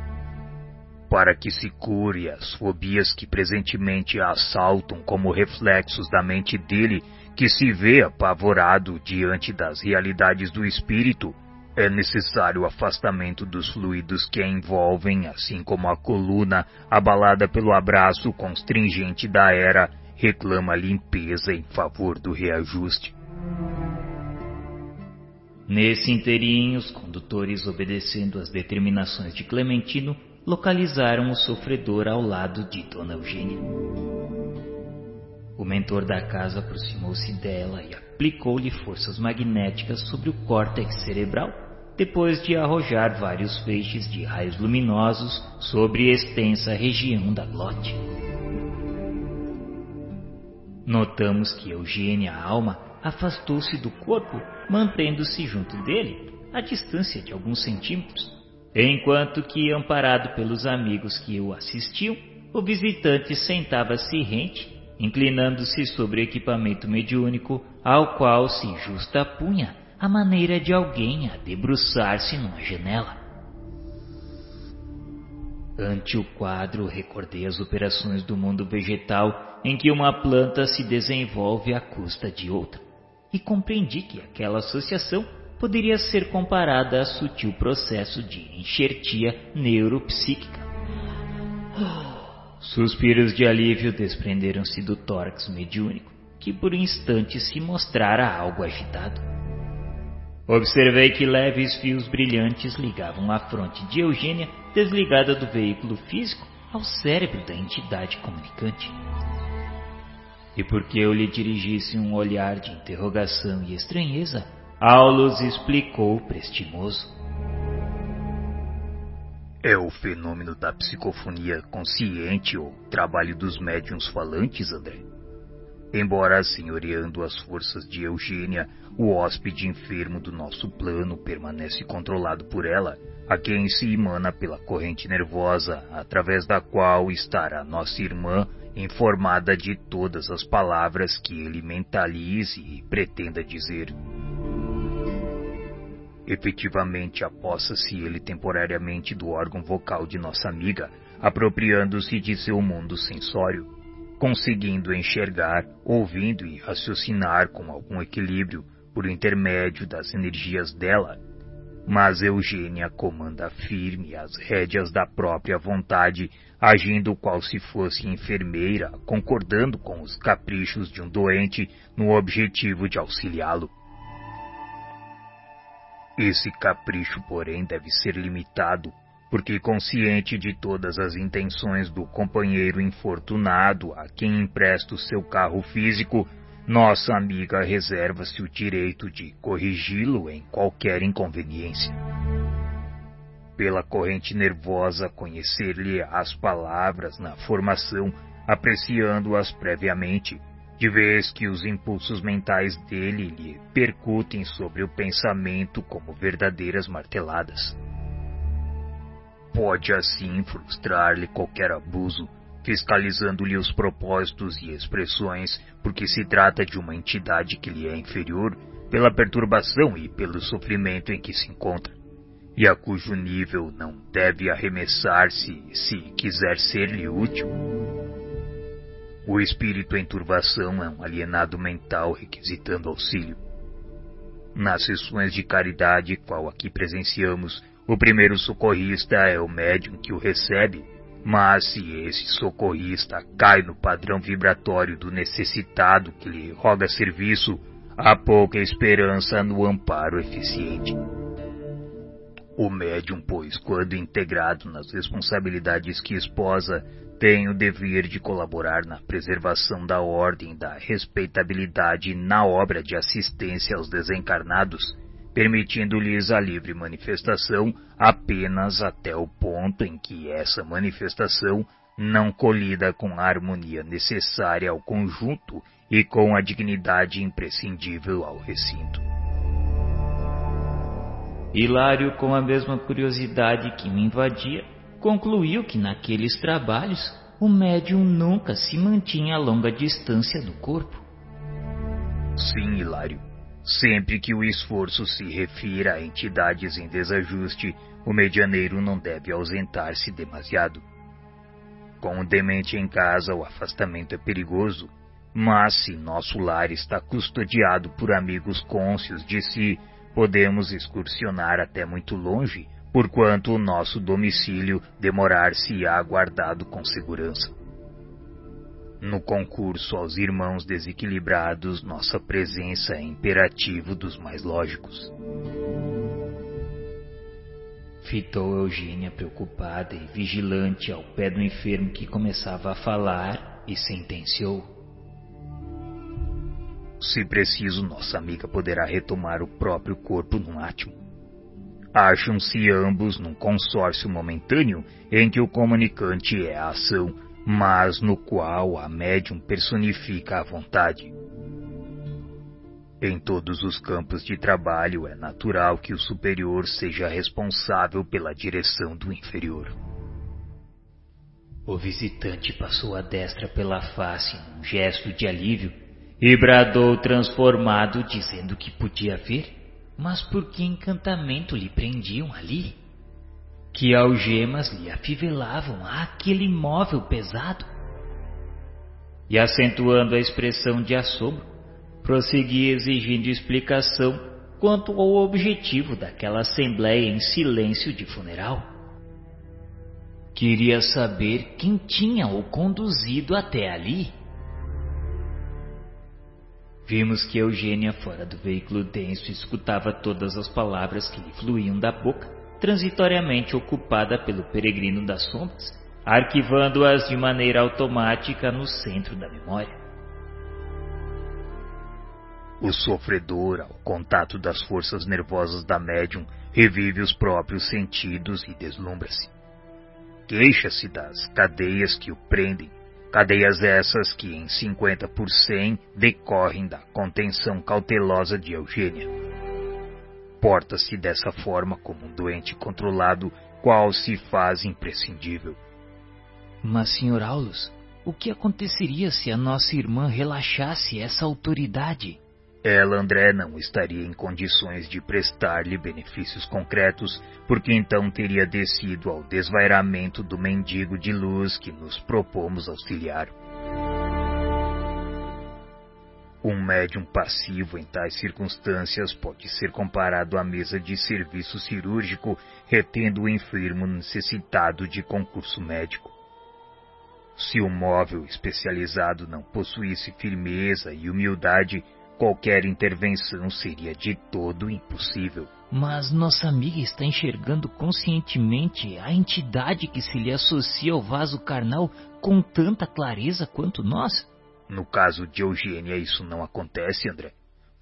para que se cure as fobias que presentemente a assaltam como reflexos da mente dele, que se vê apavorado diante das realidades do espírito, é necessário o afastamento dos fluidos que a envolvem, assim como a coluna, abalada pelo abraço constringente da era, reclama limpeza em favor do reajuste. Nesse inteirinho, os condutores, obedecendo às determinações de Clementino, localizaram o sofredor ao lado de Dona Eugênia. O mentor da casa aproximou-se dela e aplicou-lhe forças magnéticas sobre o córtex cerebral, depois de arrojar vários feixes de raios luminosos sobre extensa região da glote. Notamos que Eugênia, a alma, afastou-se do corpo, mantendo-se junto dele, a distância de alguns centímetros, Enquanto que, amparado pelos amigos que o assistiam, o visitante sentava-se rente, inclinando-se sobre o equipamento mediúnico, ao qual se justapunha a maneira de alguém a debruçar-se numa janela. Ante o quadro, recordei as operações do mundo vegetal em que uma planta se desenvolve à custa de outra, e compreendi que aquela associação poderia ser comparada a sutil processo de enxertia neuropsíquica. (sighs) Suspiros de alívio desprenderam-se do tórax mediúnico, que por um instante se mostrara algo agitado. Observei que leves fios brilhantes ligavam a fronte de Eugênia, desligada do veículo físico, ao cérebro da entidade comunicante. E porque eu lhe dirigisse um olhar de interrogação e estranheza, Aulus explicou prestimoso. É o fenômeno da psicofonia consciente ou trabalho dos médiums falantes, André? Embora senhoreando as forças de Eugênia, o hóspede enfermo do nosso plano permanece controlado por ela, a quem se emana pela corrente nervosa, através da qual estará nossa irmã informada de todas as palavras que ele mentalize e pretenda dizer. Efetivamente apossa-se ele temporariamente do órgão vocal de nossa amiga, apropriando-se de seu mundo sensório, conseguindo enxergar, ouvindo e raciocinar com algum equilíbrio por intermédio das energias dela. Mas Eugênia comanda firme as rédeas da própria vontade, agindo qual se fosse enfermeira, concordando com os caprichos de um doente no objetivo de auxiliá-lo. Esse capricho, porém, deve ser limitado, porque consciente de todas as intenções do companheiro infortunado a quem empresta o seu carro físico, nossa amiga reserva-se o direito de corrigi-lo em qualquer inconveniência. Pela corrente nervosa, conhecer-lhe as palavras na formação, apreciando-as previamente, de vez que os impulsos mentais dele lhe percutem sobre o pensamento como verdadeiras marteladas. Pode assim frustrar-lhe qualquer abuso, fiscalizando-lhe os propósitos e expressões, porque se trata de uma entidade que lhe é inferior pela perturbação e pelo sofrimento em que se encontra, e a cujo nível não deve arremessar-se se quiser ser-lhe útil. O espírito em turbação é um alienado mental requisitando auxílio. Nas sessões de caridade, qual aqui presenciamos, o primeiro socorrista é o médium que o recebe, mas se esse socorrista cai no padrão vibratório do necessitado que lhe roga serviço, há pouca esperança no amparo eficiente. O médium, pois, quando integrado nas responsabilidades que esposa, tem o dever de colaborar na preservação da ordem da respeitabilidade na obra de assistência aos desencarnados, permitindo-lhes a livre manifestação apenas até o ponto em que essa manifestação não colida com a harmonia necessária ao conjunto e com a dignidade imprescindível ao recinto. Hilário, com a mesma curiosidade que me invadia, concluiu que naqueles trabalhos o médium nunca se mantinha a longa distância do corpo. Sim, Hilário. Sempre que o esforço se refira a entidades em desajuste, o medianeiro não deve ausentar-se demasiado. Com o demente em casa, o afastamento é perigoso, mas se nosso lar está custodiado por amigos cônscios de si, podemos excursionar até muito longe porquanto o nosso domicílio demorar-se-á guardado com segurança. No concurso aos irmãos desequilibrados, nossa presença é imperativo dos mais lógicos. Fitou Eugênia preocupada e vigilante ao pé do enfermo que começava a falar e sentenciou. Se preciso, nossa amiga poderá retomar o próprio corpo num átimo. Acham-se ambos num consórcio momentâneo em que o comunicante é a ação, mas no qual a médium personifica a vontade. Em todos os campos de trabalho é natural que o superior seja responsável pela direção do inferior. O visitante passou a destra pela face num gesto de alívio e bradou transformado, dizendo que podia ver mas por que encantamento lhe prendiam ali? Que algemas lhe afivelavam àquele móvel pesado? E acentuando a expressão de assombro, prosseguia exigindo explicação quanto ao objetivo daquela assembleia em silêncio de funeral. Queria saber quem tinha o conduzido até ali. Vimos que Eugênia, fora do veículo denso, escutava todas as palavras que lhe fluíam da boca, transitoriamente ocupada pelo peregrino das sombras, arquivando-as de maneira automática no centro da memória. O sofredor, ao contato das forças nervosas da médium, revive os próprios sentidos e deslumbra-se. Queixa-se das cadeias que o prendem, Cadeias essas que em 50 por 100 decorrem da contenção cautelosa de Eugênia. Porta-se dessa forma como um doente controlado, qual se faz imprescindível. Mas, Sr. Aulus, o que aconteceria se a nossa irmã relaxasse essa autoridade? Ela, André, não estaria em condições de prestar-lhe benefícios concretos, porque então teria descido ao desvairamento do mendigo de luz que nos propomos auxiliar. Um médium passivo em tais circunstâncias pode ser comparado à mesa de serviço cirúrgico retendo o enfermo necessitado de concurso médico. Se o móvel especializado não possuísse firmeza e humildade, qualquer intervenção seria de todo impossível. Mas nossa amiga está enxergando conscientemente a entidade que se lhe associa ao vaso carnal com tanta clareza quanto nós? No caso de Eugênia, isso não acontece, André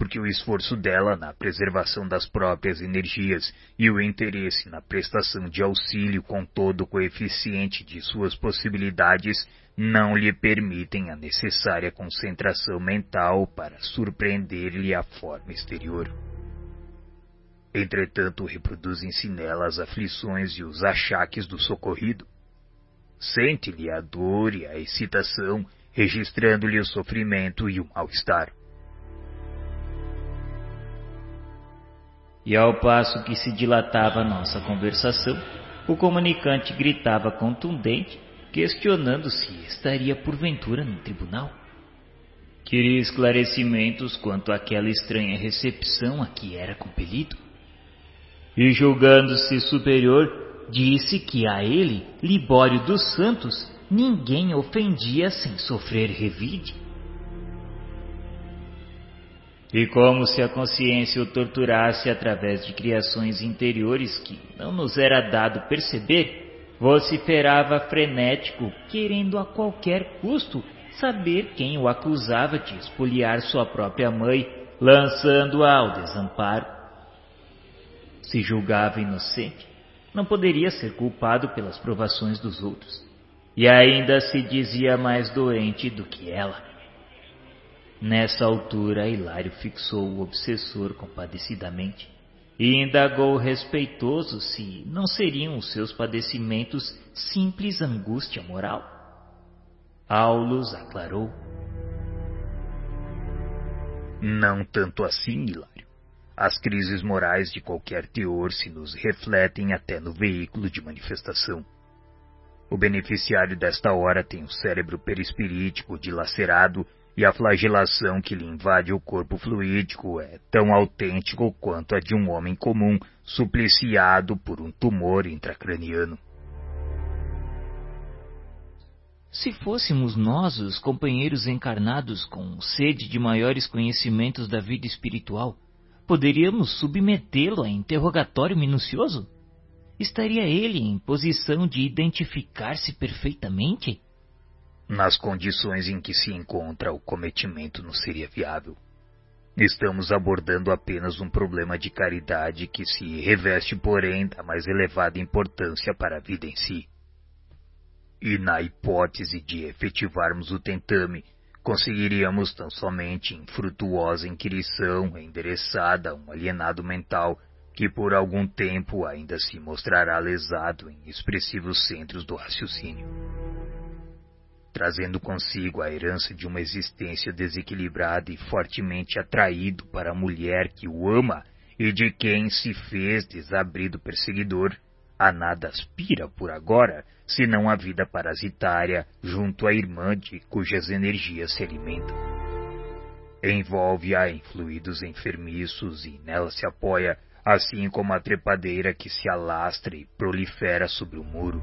porque o esforço dela na preservação das próprias energias e o interesse na prestação de auxílio com todo o coeficiente de suas possibilidades não lhe permitem a necessária concentração mental para surpreender-lhe a forma exterior. Entretanto, reproduzem-se nela as aflições e os achaques do socorrido. Sente-lhe a dor e a excitação, registrando-lhe o sofrimento e o mal-estar. E ao passo que se dilatava nossa conversação, o comunicante gritava contundente, questionando se estaria porventura no tribunal. Queria esclarecimentos quanto àquela estranha recepção a que era compelido. E julgando-se superior, disse que a ele, Libório dos Santos, ninguém ofendia sem sofrer revide. E como se a consciência o torturasse através de criações interiores que não nos era dado perceber, vociferava frenético, querendo a qualquer custo saber quem o acusava de espoliar sua própria mãe, lançando-a ao desamparo. Se julgava inocente, não poderia ser culpado pelas provações dos outros, e ainda se dizia mais doente do que ela. Nessa altura, Hilário fixou o obsessor compadecidamente e indagou respeitoso se não seriam os seus padecimentos simples angústia moral. Aulus aclarou. Não tanto assim, Hilário. As crises morais de qualquer teor se nos refletem até no veículo de manifestação. O beneficiário desta hora tem o cérebro perispirítico dilacerado e a flagelação que lhe invade o corpo fluídico é tão autêntico quanto a de um homem comum supliciado por um tumor intracraniano. Se fôssemos nós os companheiros encarnados com sede de maiores conhecimentos da vida espiritual, poderíamos submetê-lo a interrogatório minucioso? Estaria ele em posição de identificar-se perfeitamente? Nas condições em que se encontra o cometimento não seria viável. Estamos abordando apenas um problema de caridade que se reveste, porém, da mais elevada importância para a vida em si. E na hipótese de efetivarmos o tentame, conseguiríamos tão somente infrutuosa inquirição endereçada a um alienado mental que por algum tempo ainda se mostrará lesado em expressivos centros do raciocínio trazendo consigo a herança de uma existência desequilibrada e fortemente atraído para a mulher que o ama e de quem se fez desabrido perseguidor, a nada aspira por agora, senão a vida parasitária junto à irmã de cujas energias se alimentam. Envolve-a em fluidos enfermiços e nela se apoia, assim como a trepadeira que se alastra e prolifera sobre o muro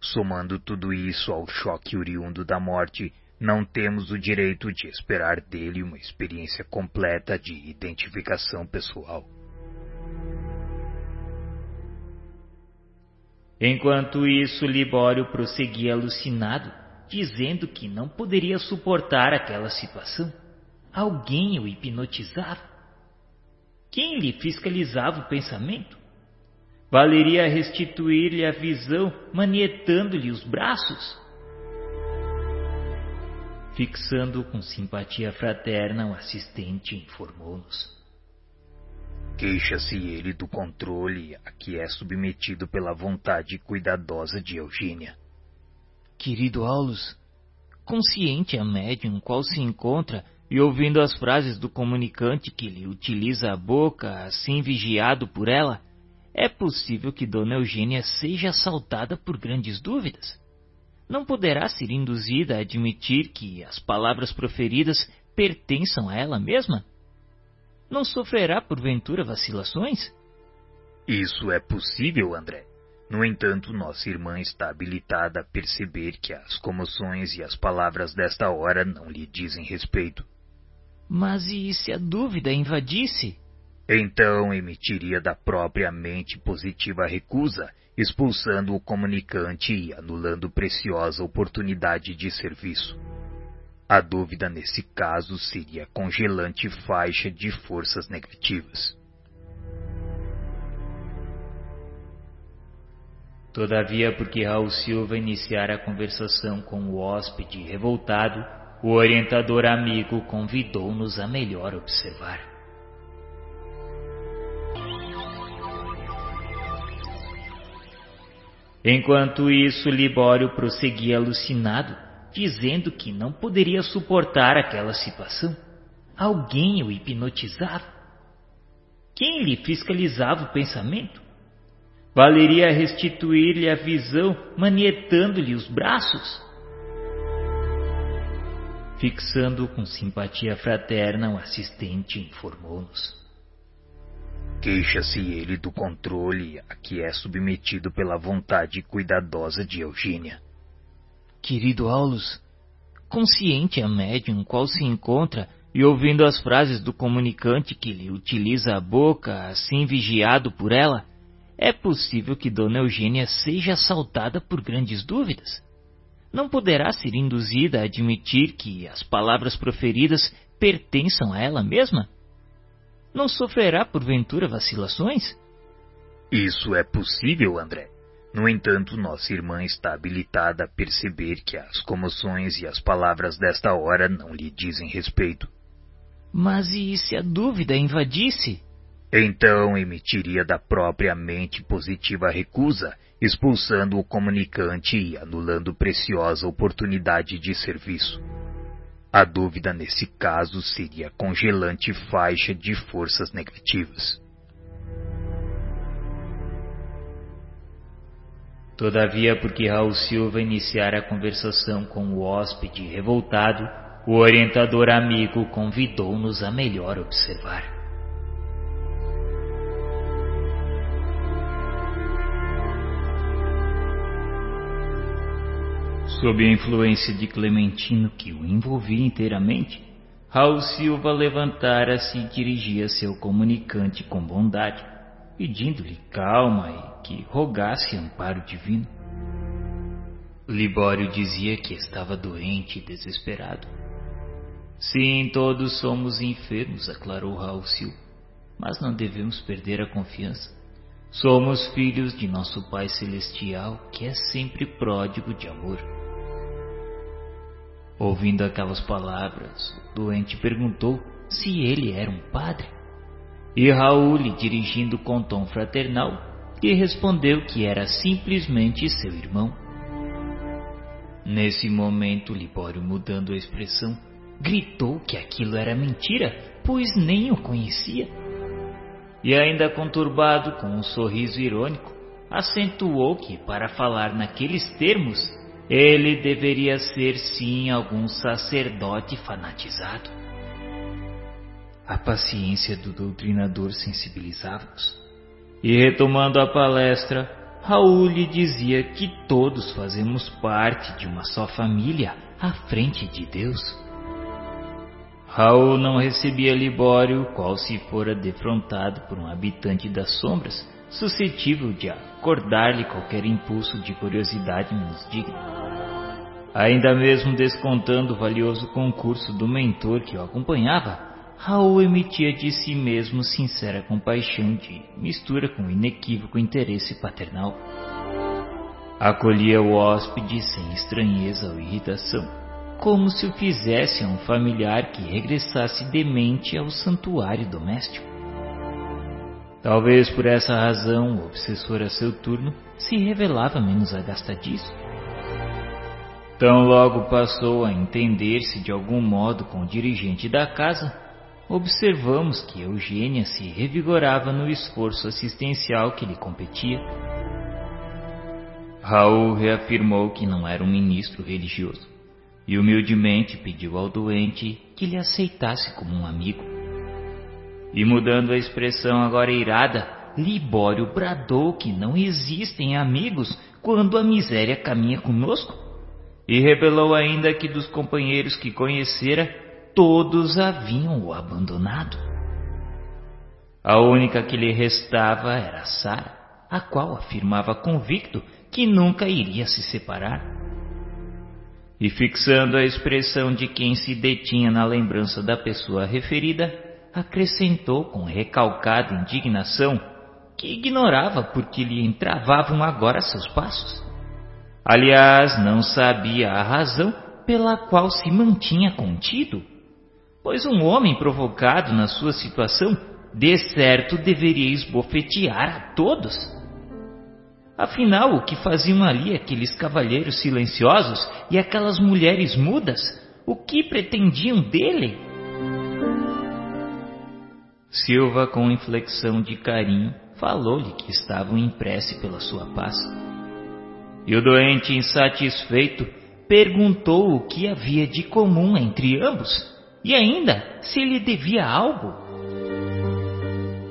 Somando tudo isso ao choque oriundo da morte, não temos o direito de esperar dele uma experiência completa de identificação pessoal. Enquanto isso, Libório prosseguia alucinado, dizendo que não poderia suportar aquela situação. Alguém o hipnotizava. Quem lhe fiscalizava o pensamento? Valeria restituir-lhe a visão, manietando-lhe os braços? Fixando com simpatia fraterna, o assistente informou-nos. Queixa-se ele do controle a que é submetido pela vontade cuidadosa de Eugênia. Querido Aulus, consciente a médium qual se encontra e ouvindo as frases do comunicante que lhe utiliza a boca, assim vigiado por ela, é possível que Dona Eugênia seja assaltada por grandes dúvidas. Não poderá ser induzida a admitir que as palavras proferidas pertençam a ela mesma? Não sofrerá porventura vacilações? Isso é possível, André. No entanto, nossa irmã está habilitada a perceber que as comoções e as palavras desta hora não lhe dizem respeito. Mas e se a dúvida invadisse? Então emitiria da própria mente positiva recusa, expulsando o comunicante e anulando preciosa oportunidade de serviço. A dúvida nesse caso seria congelante faixa de forças negativas. Todavia, porque Raul Silva iniciara a conversação com o hóspede revoltado, o orientador amigo convidou-nos a melhor observar. Enquanto isso, Libório prosseguia alucinado, dizendo que não poderia suportar aquela situação. Alguém o hipnotizava. Quem lhe fiscalizava o pensamento? Valeria restituir-lhe a visão, manietando-lhe os braços? Fixando com simpatia fraterna, o assistente informou-nos. Queixa-se ele do controle a que é submetido pela vontade cuidadosa de Eugênia. Querido Aulus, consciente a médium qual se encontra e ouvindo as frases do comunicante que lhe utiliza a boca, assim vigiado por ela, é possível que Dona Eugênia seja assaltada por grandes dúvidas. Não poderá ser induzida a admitir que as palavras proferidas pertençam a ela mesma? Não sofrerá porventura vacilações? Isso é possível, André. No entanto, nossa irmã está habilitada a perceber que as comoções e as palavras desta hora não lhe dizem respeito. Mas e se a dúvida invadisse? Então emitiria da própria mente positiva recusa, expulsando o comunicante e anulando preciosa oportunidade de serviço. A dúvida nesse caso seria congelante faixa de forças negativas. Todavia, porque Raul Silva iniciara a conversação com o hóspede revoltado, o orientador amigo convidou-nos a melhor observar. Sob a influência de Clementino, que o envolvia inteiramente, Raul Silva levantara-se e dirigia seu comunicante com bondade, pedindo-lhe calma e que rogasse amparo divino. Libório dizia que estava doente e desesperado. Sim, todos somos enfermos, aclarou Raul Silva, mas não devemos perder a confiança. Somos filhos de nosso Pai Celestial, que é sempre pródigo de amor. Ouvindo aquelas palavras, o doente perguntou se ele era um padre. E Raul, dirigindo com tom fraternal, lhe respondeu que era simplesmente seu irmão. Nesse momento, Libório, mudando a expressão, gritou que aquilo era mentira, pois nem o conhecia. E ainda conturbado com um sorriso irônico, acentuou que, para falar naqueles termos, ele deveria ser sim algum sacerdote fanatizado. A paciência do doutrinador sensibilizava-nos. E retomando a palestra, Raul lhe dizia que todos fazemos parte de uma só família à frente de Deus. Raul não recebia Libório, qual se fora defrontado por um habitante das sombras, suscetível de acordar-lhe qualquer impulso de curiosidade menos digna. Ainda mesmo descontando o valioso concurso do mentor que o acompanhava, Raul emitia de si mesmo sincera compaixão de mistura com inequívoco interesse paternal. Acolhia o hóspede sem estranheza ou irritação, como se o fizesse a um familiar que regressasse demente ao santuário doméstico. Talvez por essa razão o obsessor a seu turno se revelava menos agastadiço. Tão logo passou a entender-se de algum modo com o dirigente da casa, observamos que Eugênia se revigorava no esforço assistencial que lhe competia. Raul reafirmou que não era um ministro religioso e humildemente pediu ao doente que lhe aceitasse como um amigo. E mudando a expressão agora irada, Libório bradou que não existem amigos quando a miséria caminha conosco. E revelou ainda que dos companheiros que conhecera, todos haviam o abandonado. A única que lhe restava era Sara, a qual afirmava convicto que nunca iria se separar. E fixando a expressão de quem se detinha na lembrança da pessoa referida, acrescentou com recalcada indignação que ignorava porque lhe entravavam agora seus passos. Aliás, não sabia a razão pela qual se mantinha contido, pois um homem provocado na sua situação, de certo deveria esbofetear a todos. Afinal, o que faziam ali aqueles cavalheiros silenciosos e aquelas mulheres mudas? O que pretendiam dele? Silva, com inflexão de carinho, falou-lhe que estavam em prece pela sua paz. E o doente, insatisfeito, perguntou o que havia de comum entre ambos e ainda se lhe devia algo.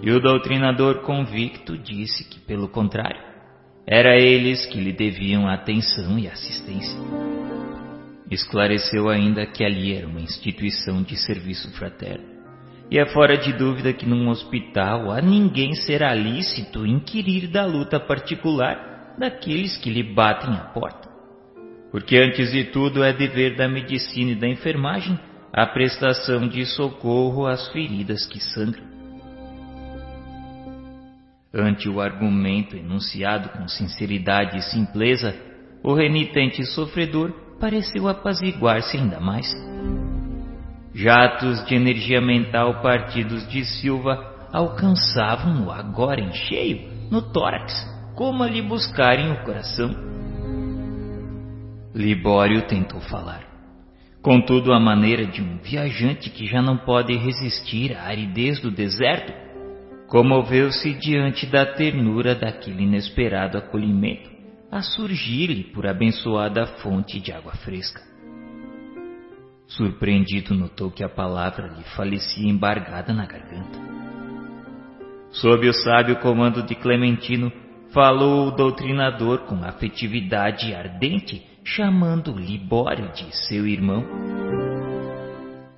E o doutrinador convicto disse que, pelo contrário, era eles que lhe deviam atenção e assistência. Esclareceu ainda que ali era uma instituição de serviço fraterno e é fora de dúvida que num hospital a ninguém será lícito inquirir da luta particular daqueles que lhe batem a porta. Porque antes de tudo é dever da medicina e da enfermagem a prestação de socorro às feridas que sangram. Ante o argumento enunciado com sinceridade e simpleza, o renitente sofredor pareceu apaziguar-se ainda mais. Jatos de energia mental partidos de Silva alcançavam-no agora em cheio, no tórax, como a lhe buscarem o coração. Libório tentou falar. Contudo, a maneira de um viajante que já não pode resistir à aridez do deserto, comoveu-se diante da ternura daquele inesperado acolhimento a surgir-lhe por abençoada fonte de água fresca. Surpreendido, notou que a palavra lhe falecia embargada na garganta. Sob o sábio comando de Clementino, falou o doutrinador com afetividade ardente, chamando Libório de seu irmão.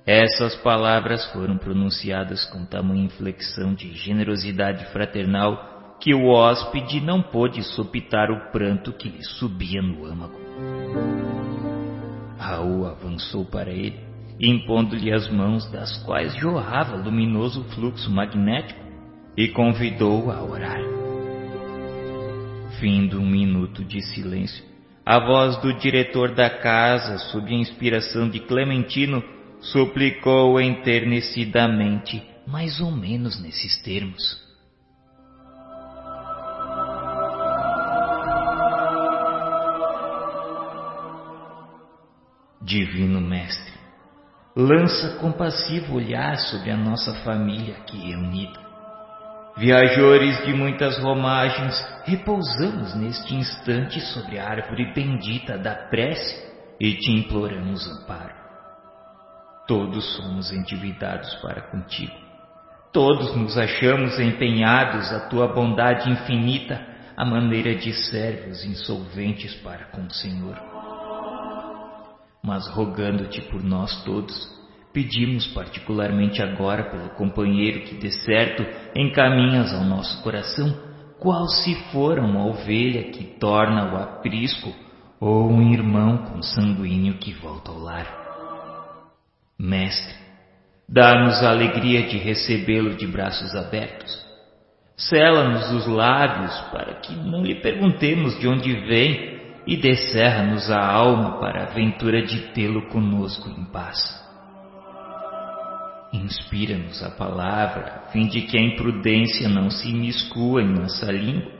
Essas palavras foram pronunciadas com tamanha inflexão de generosidade fraternal que o hóspede não pôde sopitar o pranto que lhe subia no âmago. Raul avançou para ele, impondo-lhe as mãos, das quais jorrava luminoso fluxo magnético, e convidou-o a orar. Findo um minuto de silêncio, a voz do diretor da casa, sob a inspiração de Clementino, suplicou enternecidamente, mais ou menos nesses termos. Divino Mestre, lança compassivo olhar sobre a nossa família aqui reunida. Viajores de muitas romagens, repousamos neste instante sobre a árvore bendita da prece e te imploramos amparo. Todos somos endividados para contigo. Todos nos achamos empenhados à tua bondade infinita, à maneira de servos insolventes para com o Senhor mas rogando-te por nós todos, pedimos particularmente agora pelo companheiro que de certo encaminhas ao nosso coração, qual se for uma ovelha que torna o aprisco ou um irmão consanguíneo que volta ao lar. Mestre, dá-nos a alegria de recebê-lo de braços abertos. Sela-nos os lábios para que não lhe perguntemos de onde vem e descerra-nos a alma para a aventura de tê-lo conosco em paz. Inspira-nos a palavra, a fim de que a imprudência não se imiscua em nossa língua,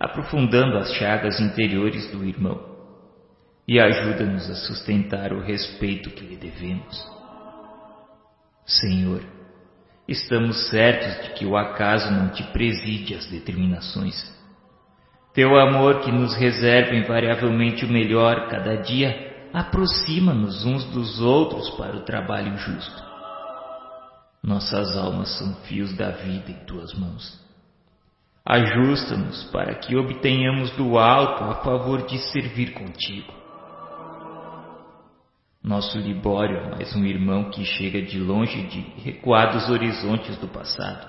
aprofundando as chagas interiores do irmão, e ajuda-nos a sustentar o respeito que lhe devemos. Senhor, estamos certos de que o acaso não te preside as determinações. Teu amor, que nos reserva invariavelmente o melhor cada dia, aproxima-nos uns dos outros para o trabalho justo. Nossas almas são fios da vida em tuas mãos. Ajusta-nos para que obtenhamos do alto a favor de servir contigo. Nosso Libório é mais um irmão que chega de longe de recuados horizontes do passado.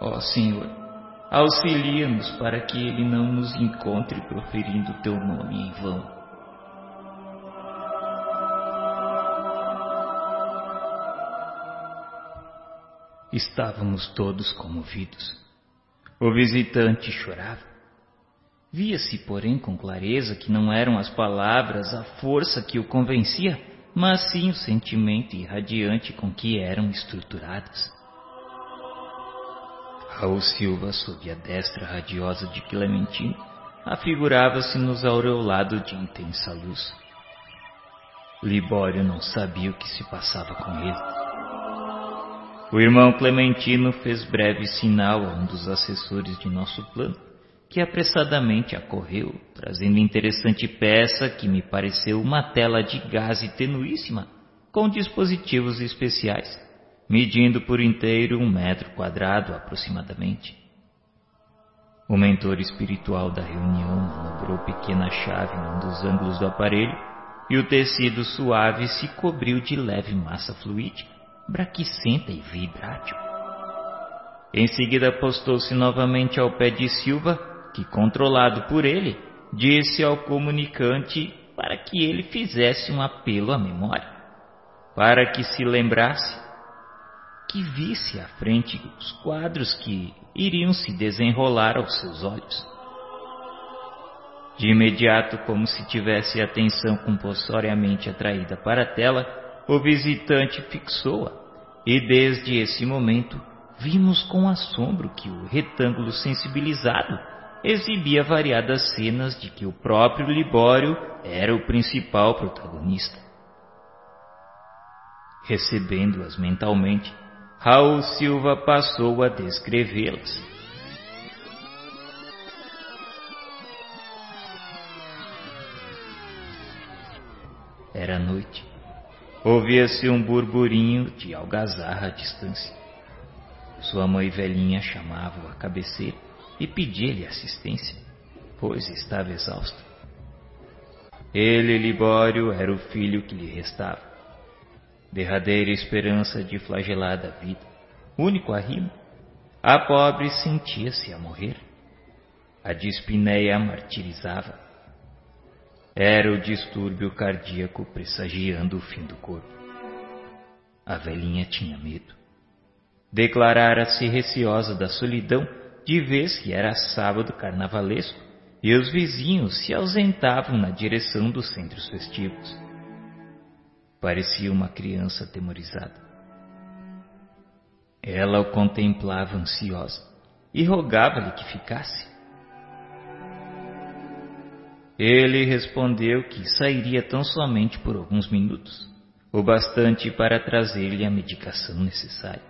Ó Senhor, auxilia-nos para que ele não nos encontre proferindo teu nome em vão. Estávamos todos comovidos. O visitante chorava. Via-se, porém, com clareza que não eram as palavras a força que o convencia, mas sim o sentimento irradiante com que eram estruturadas. Raul Silva, sob a destra radiosa de Clementino, afigurava-se nos aureolado de intensa luz. Libório não sabia o que se passava com ele. O irmão Clementino fez breve sinal a um dos assessores de nosso plano, que apressadamente acorreu, trazendo interessante peça que me pareceu uma tela de gaze tenuíssima, com dispositivos especiais, medindo por inteiro um metro quadrado aproximadamente. O mentor espiritual da reunião manobrou pequena chave num dos ângulos do aparelho e o tecido suave se cobriu de leve massa fluídica braquicenta e vibrátil. Em seguida postou-se novamente ao pé de Silva, que, controlado por ele, disse ao comunicante para que ele fizesse um apelo à memória, para que se lembrasse, que visse à frente os quadros que iriam se desenrolar aos seus olhos. De imediato, como se tivesse a atenção compulsoriamente atraída para a tela, o visitante fixou-a, e desde esse momento vimos com assombro que o retângulo sensibilizado exibia variadas cenas de que o próprio Libório era o principal protagonista. Recebendo-as mentalmente, Raul Silva passou a descrevê-las. Era noite. Ouvia-se um burburinho de algazarra à distância. Sua mãe velhinha chamava-o à cabeceira e pedia-lhe assistência, pois estava exausto. Ele, Libório, era o filho que lhe restava. Derradeira esperança de flagelada vida, único arrimo. A pobre sentia-se a morrer. A dispneia martirizava. Era o distúrbio cardíaco pressagiando o fim do corpo. A velhinha tinha medo. Declarara-se receosa da solidão de vez que era sábado carnavalesco e os vizinhos se ausentavam na direção dos centros festivos. Parecia uma criança atemorizada. Ela o contemplava ansiosa e rogava-lhe que ficasse. Ele respondeu que sairia tão somente por alguns minutos, o bastante para trazer-lhe a medicação necessária.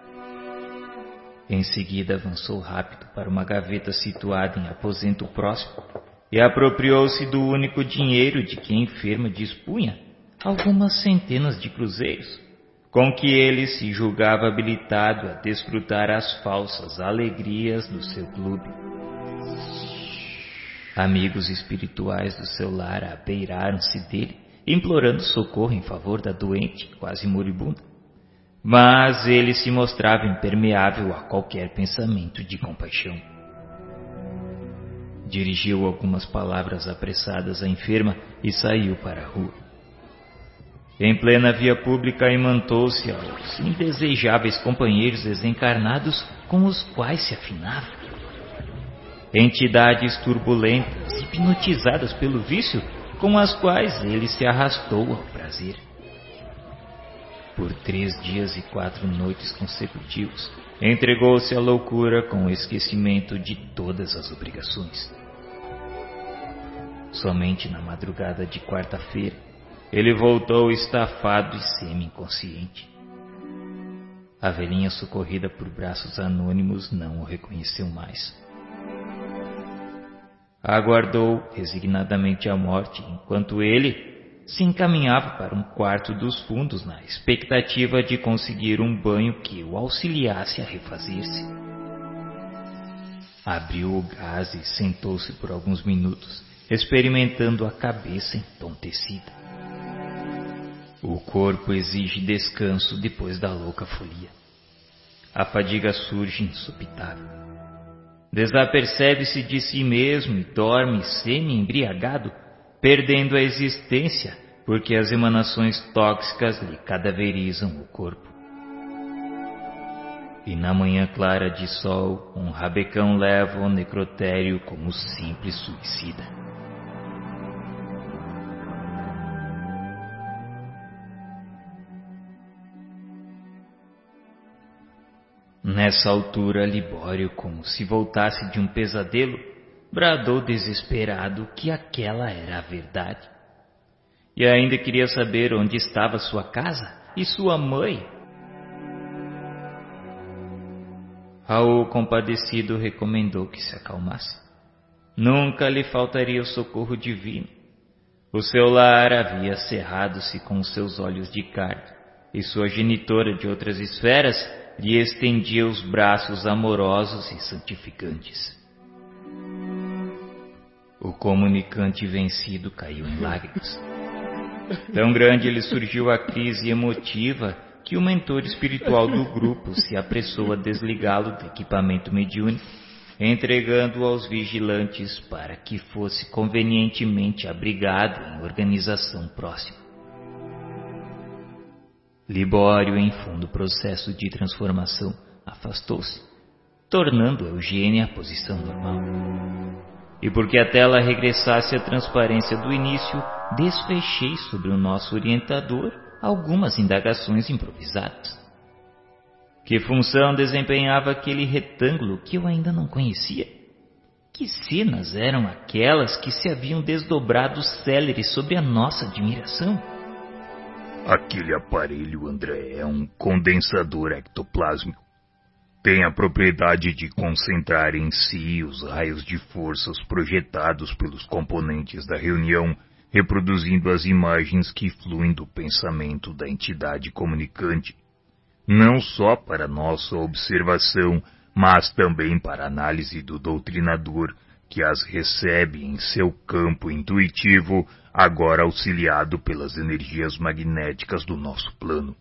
Em seguida avançou rápido para uma gaveta situada em aposento próximo e apropriou-se do único dinheiro de que a enferma dispunha, algumas centenas de cruzeiros, com que ele se julgava habilitado a desfrutar as falsas alegrias do seu clube. Amigos espirituais do seu lar abeiraram-se dele, implorando socorro em favor da doente, quase moribunda. Mas ele se mostrava impermeável a qualquer pensamento de compaixão. Dirigiu algumas palavras apressadas à enferma e saiu para a rua. Em plena via pública, imantou-se aos indesejáveis companheiros desencarnados com os quais se afinava. entidades turbulentas, hipnotizadas pelo vício, com as quais ele se arrastou ao prazer. Por três dias e quatro noites consecutivos, entregou-se à loucura com o esquecimento de todas as obrigações. Somente na madrugada de quarta-feira, ele voltou estafado e semi-inconsciente. A velhinha socorrida por braços anônimos não o reconheceu mais. Aguardou resignadamente a morte enquanto ele se encaminhava para um quarto dos fundos na expectativa de conseguir um banho que o auxiliasse a refazer-se. Abriu o gás e sentou-se por alguns minutos, experimentando a cabeça entontecida. O corpo exige descanso depois da louca folia. A fadiga surge insopitável. Desapercebe-se de si mesmo e dorme semi-embriagado, perdendo a existência porque as emanações tóxicas lhe cadaverizam o corpo. E na manhã clara de sol, um rabecão leva o necrotério como simples suicida. Nessa altura, Libório, como se voltasse de um pesadelo, bradou desesperado que aquela era a verdade. E ainda queria saber onde estava sua casa e sua mãe. Raul, compadecido, recomendou que se acalmasse. Nunca lhe faltaria o socorro divino. O seu lar havia cerrado-se com seus olhos de carne, e sua genitora de outras esferas lhe estendia os braços amorosos e santificantes. O comunicante vencido caiu em lágrimas. Tão grande lhe surgiu a crise emotiva que o mentor espiritual do grupo se apressou a desligá-lo do equipamento mediúnico, entregando-o aos vigilantes para que fosse convenientemente abrigado em organização próxima. Libório, em fundo processo de transformação, afastou-se, tornando Eugênia a posição normal. E porque a tela regressasse à transparência do início, desfechei sobre o nosso orientador algumas indagações improvisadas. Que função desempenhava aquele retângulo que eu ainda não conhecia? Que cenas eram aquelas que se haviam desdobrado céleres sobre a nossa admiração? Aquele aparelho, André, é um condensador ectoplásmico. Tem a propriedade de concentrar em si os raios de forças projetados pelos componentes da reunião, reproduzindo as imagens que fluem do pensamento da entidade comunicante. Não só para nossa observação, mas também para análise do doutrinador, que as recebe em seu campo intuitivo, agora auxiliado pelas energias magnéticas do nosso plano.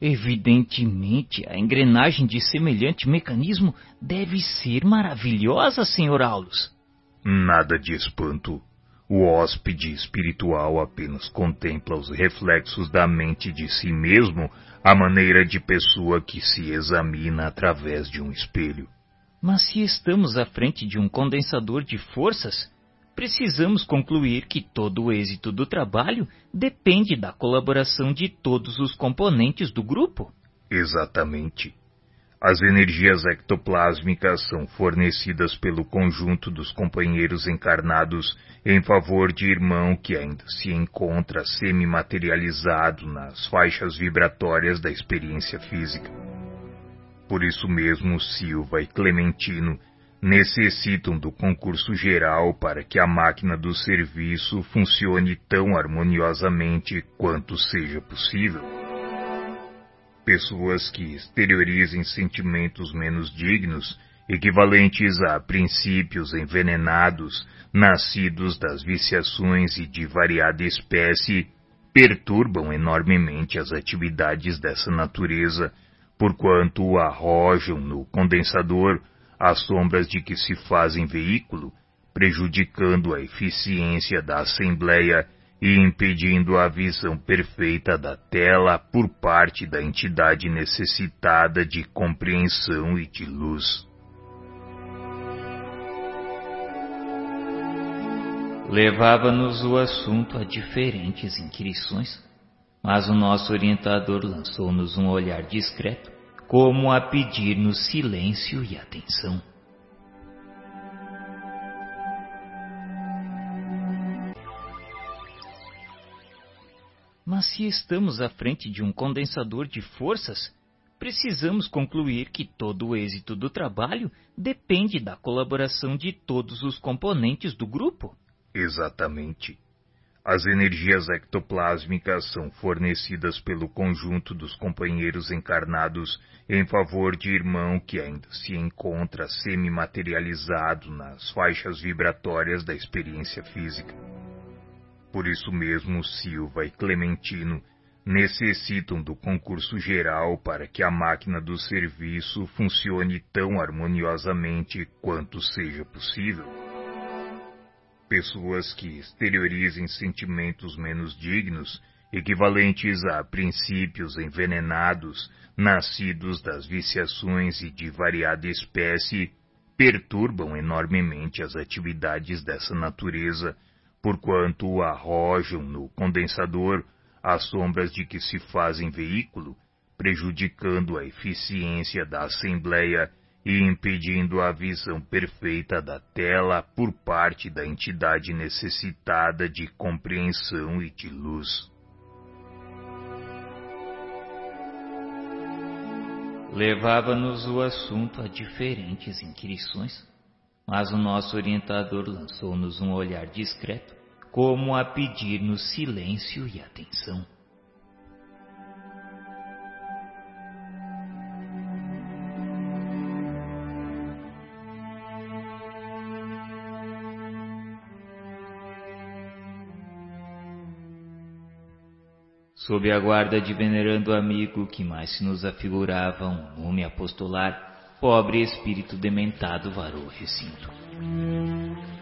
Evidentemente, a engrenagem de semelhante mecanismo deve ser maravilhosa, Sr. Aulus. Nada de espanto. O hóspede espiritual apenas contempla os reflexos da mente de si mesmo, à maneira de pessoa que se examina através de um espelho. Mas se estamos à frente de um condensador de forças, precisamos concluir que todo o êxito do trabalho depende da colaboração de todos os componentes do grupo. Exatamente. As energias ectoplásmicas são fornecidas pelo conjunto dos companheiros encarnados em favor de irmão que ainda se encontra semi-materializado nas faixas vibratórias da experiência física. Por isso mesmo, Silva e Clementino necessitam do concurso geral para que a máquina do serviço funcione tão harmoniosamente quanto seja possível. Pessoas que exteriorizem sentimentos menos dignos, equivalentes a princípios envenenados, nascidos das viciações e de variada espécie, perturbam enormemente as atividades dessa natureza porquanto arrojam no condensador as sombras de que se fazem veículo, prejudicando a eficiência da Assembleia e impedindo a visão perfeita da tela por parte da entidade necessitada de compreensão e de luz. Levava-nos o assunto a diferentes inquirições mas o nosso orientador lançou-nos um olhar discreto, como a pedir-nos silêncio e atenção. Mas se estamos à frente de um condensador de forças, precisamos concluir que todo o êxito do trabalho depende da colaboração de todos os componentes do grupo. Exatamente. As energias ectoplásmicas são fornecidas pelo conjunto dos companheiros encarnados em favor de irmão que ainda se encontra semi-materializado nas faixas vibratórias da experiência física. Por isso mesmo, Silva e Clementino necessitam do concurso geral para que a máquina do serviço funcione tão harmoniosamente quanto seja possível. Pessoas que exteriorizem sentimentos menos dignos, equivalentes a princípios envenenados, nascidos das viciações e de variada espécie, perturbam enormemente as atividades dessa natureza porquanto arrojam no condensador as sombras de que se fazem veículo, prejudicando a eficiência da Assembleia e impedindo a visão perfeita da tela por parte da entidade necessitada de compreensão e de luz. Levava-nos o assunto a diferentes inquirições mas o nosso orientador lançou-nos um olhar discreto, como a pedir-nos silêncio e atenção. Sob a guarda de venerando amigo que mais se nos afigurava um nome apostolar, pobre espírito dementado varou o recinto.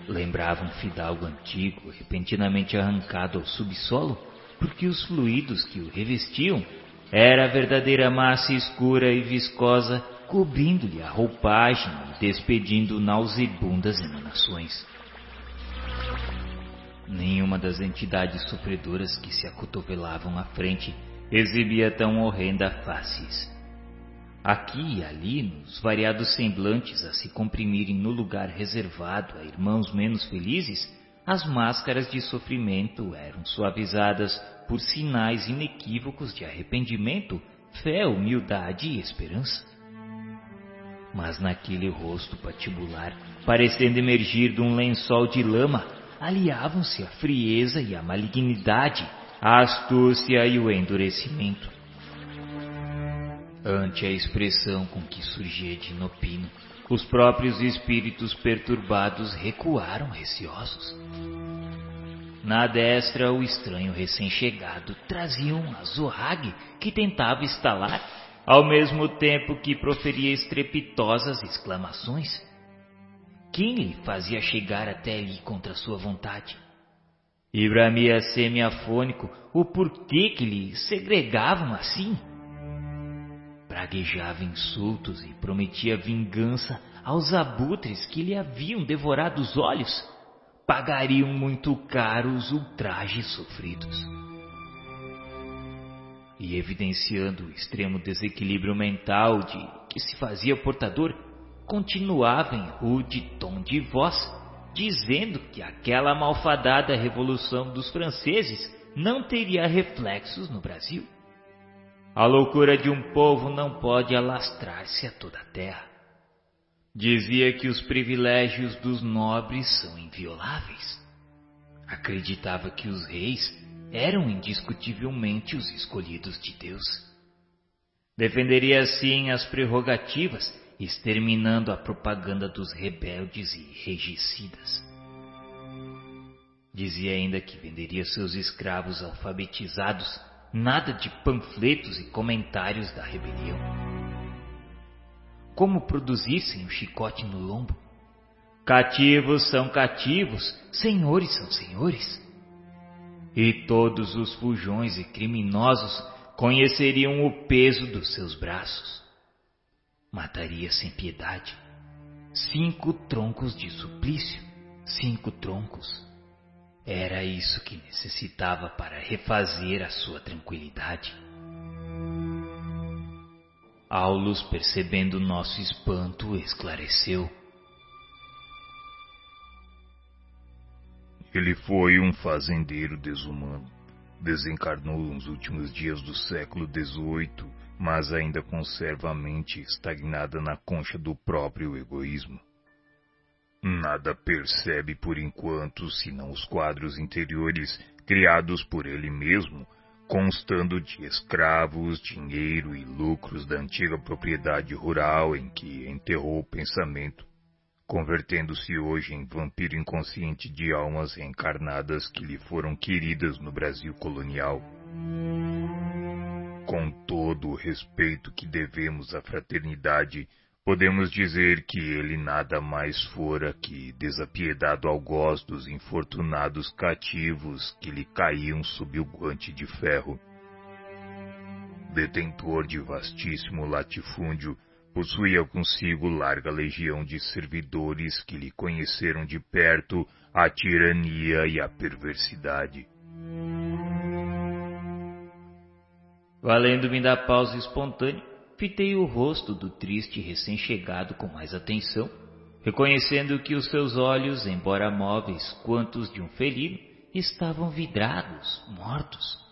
Lembrava um fidalgo antigo, repentinamente arrancado ao subsolo, porque os fluidos que o revestiam era a verdadeira massa escura e viscosa, cobrindo-lhe a roupagem e despedindo nauseabundas emanações. Nenhuma das entidades sofredoras que se acotovelavam à frente exibia tão horrenda faces. Aqui e ali, nos variados semblantes a se comprimirem no lugar reservado a irmãos menos felizes, as máscaras de sofrimento eram suavizadas por sinais inequívocos de arrependimento, fé, humildade e esperança. Mas naquele rosto patibular, parecendo emergir de um lençol de lama, aliavam-se a frieza e a malignidade, a astúcia e o endurecimento. Ante a expressão com que surgia de Nopino, os próprios espíritos perturbados recuaram receosos. Na destra, o estranho recém-chegado trazia um azorrague que tentava estalar, ao mesmo tempo que proferia estrepitosas exclamações. Quem lhe fazia chegar até ali contra sua vontade? E bramia semiafônico o porquê que lhe segregavam assim? praguejava insultos e prometia vingança aos abutres que lhe haviam devorado os olhos. Pagariam muito caro os ultrajes sofridos. E evidenciando o extremo desequilíbrio mental de que se fazia portador, continuava em rude tom de voz, dizendo que aquela malfadada revolução dos franceses não teria reflexos no Brasil. A loucura de um povo não pode alastrar-se a toda a terra. Dizia que os privilégios dos nobres são invioláveis. Acreditava que os reis eram indiscutivelmente os escolhidos de Deus. Defenderia assim as prerrogativas, exterminando a propaganda dos rebeldes e regicidas. Dizia ainda que venderia seus escravos alfabetizados nada de panfletos e comentários da rebelião. Como produzir sem o chicote no lombo? Cativos são cativos, senhores são senhores. E todos os fujões e criminosos conheceriam o peso dos seus braços. Mataria sem piedade. Cinco troncos de suplício, cinco troncos. Era isso que necessitava para refazer a sua tranquilidade. Aulus, percebendo nosso espanto, esclareceu. Ele foi um fazendeiro desumano. Desencarnou nos últimos dias do século XVIII, mas ainda conserva a mente estagnada na concha do próprio egoísmo. Nada percebe por enquanto senão os quadros interiores criados por ele mesmo, constando de escravos, dinheiro e lucros da antiga propriedade rural em que enterrou o pensamento convertendo-se hoje em vampiro inconsciente de almas reencarnadas que lhe foram queridas no Brasil colonial. Com todo o respeito que devemos à fraternidade, podemos dizer que ele nada mais fora que desapiedado algoz dos infortunados cativos que lhe caíam sob o guante de ferro. Detentor de vastíssimo latifúndio, possuía consigo larga legião de servidores que lhe conheceram de perto a tirania e a perversidade. Valendo-me da pausa espontânea, fitei o rosto do triste recém-chegado com mais atenção, reconhecendo que os seus olhos, embora móveis quantos de um felino, estavam vidrados, mortos.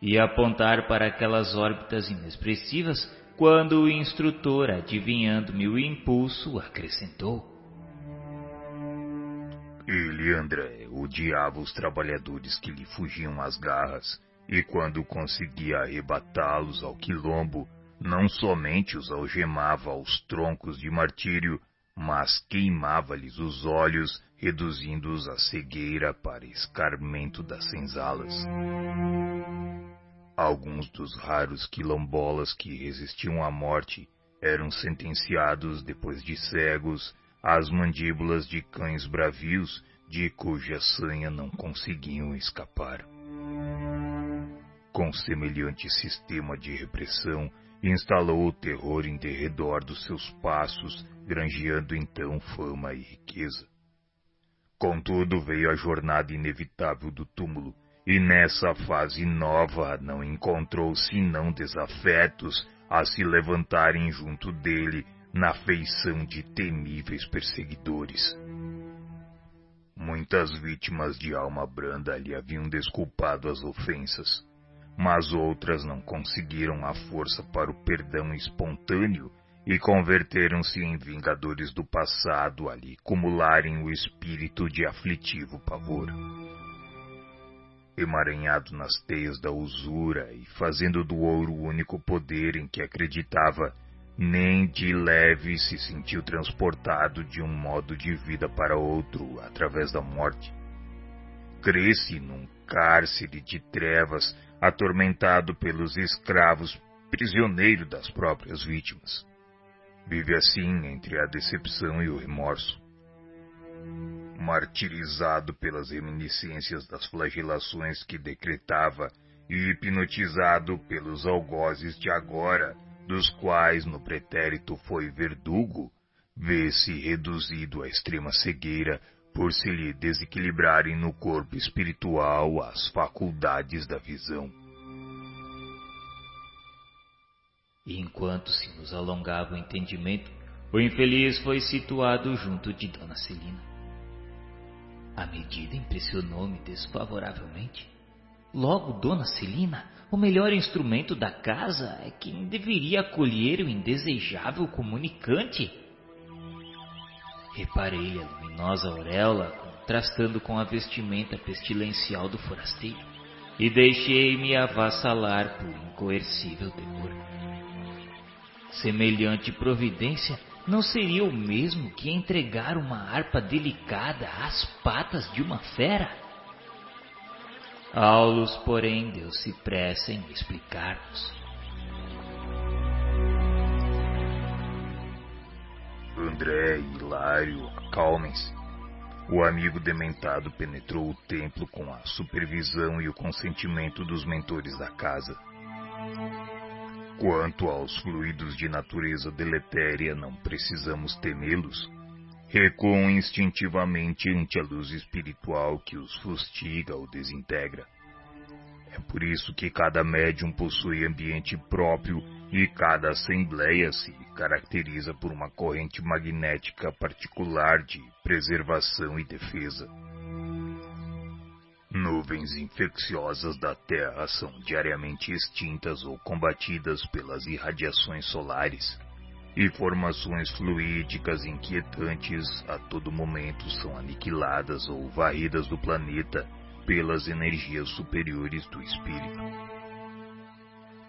E apontar para aquelas órbitas inexpressivas quando o instrutor, adivinhando-me o impulso, acrescentou: Ele, André, odiava os trabalhadores que lhe fugiam às garras, e quando conseguia arrebatá-los ao quilombo, não somente os algemava aos troncos de martírio, mas queimava-lhes os olhos, reduzindo-os à cegueira para escarmento das senzalas. Alguns dos raros quilombolas que resistiam à morte eram sentenciados, depois de cegos, às mandíbulas de cães bravios de cuja sanha não conseguiam escapar. Com semelhante sistema de repressão, instalou o terror em derredor dos seus passos, granjeando então fama e riqueza. Contudo, veio a jornada inevitável do túmulo, e nessa fase nova não encontrou senão desafetos a se levantarem junto dele na feição de temíveis perseguidores. Muitas vítimas de alma branda lhe haviam desculpado as ofensas, mas outras não conseguiram a força para o perdão espontâneo e converteram-se em vingadores do passado a lhe acumularem o espírito de aflitivo pavor emaranhado nas teias da usura e fazendo do ouro o único poder em que acreditava, nem de leve se sentiu transportado de um modo de vida para outro através da morte. Cresce num cárcere de trevas, atormentado pelos escravos, prisioneiro das próprias vítimas. Vive assim entre a decepção e o remorso martirizado pelas reminiscências das flagelações que decretava e hipnotizado pelos algozes de agora, dos quais no pretérito foi verdugo, vê-se reduzido à extrema cegueira por se lhe desequilibrarem no corpo espiritual as faculdades da visão. E enquanto se nos alongava o entendimento, o infeliz foi situado junto de Dona Celina. A medida impressionou-me desfavoravelmente. Logo, Dona Celina, o melhor instrumento da casa é quem deveria acolher o indesejável comunicante. Reparei a luminosa auréola contrastando com a vestimenta pestilencial do forasteiro e deixei-me avassalar por incoercível temor. Semelhante providência não seria o mesmo que entregar uma harpa delicada às patas de uma fera? Aulus, porém, deu-se pressa em explicar-nos. André e Hilário, acalmem-se. O amigo dementado penetrou o templo com a supervisão e o consentimento dos mentores da casa. Quanto aos fluidos de natureza deletéria, não precisamos temê-los. recuam instintivamente ante a luz espiritual que os fustiga ou desintegra. É por isso que cada médium possui ambiente próprio e cada assembleia se caracteriza por uma corrente magnética particular de preservação e defesa. Nuvens infecciosas da Terra são diariamente extintas ou combatidas pelas irradiações solares, e formações fluídicas inquietantes a todo momento são aniquiladas ou varridas do planeta pelas energias superiores do espírito.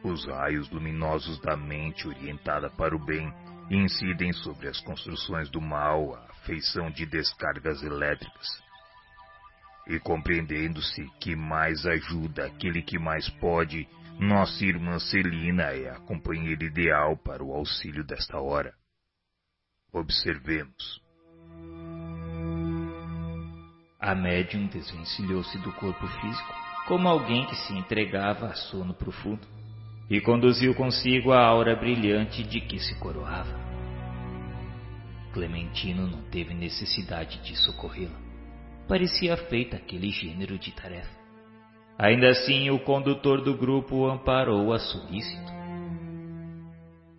Os raios luminosos da mente orientada para o bem incidem sobre as construções do mal à feição de descargas elétricas. E compreendendo-se que mais ajuda aquele que mais pode, nossa irmã Celina é a companheira ideal para o auxílio desta hora. Observemos. A médium desvencilhou-se do corpo físico, como alguém que se entregava a sono profundo, e conduziu consigo a aura brilhante de que se coroava. Clementino não teve necessidade de socorrê-la. Parecia feita aquele gênero de tarefa. Ainda assim, o condutor do grupo o amparou a solícito.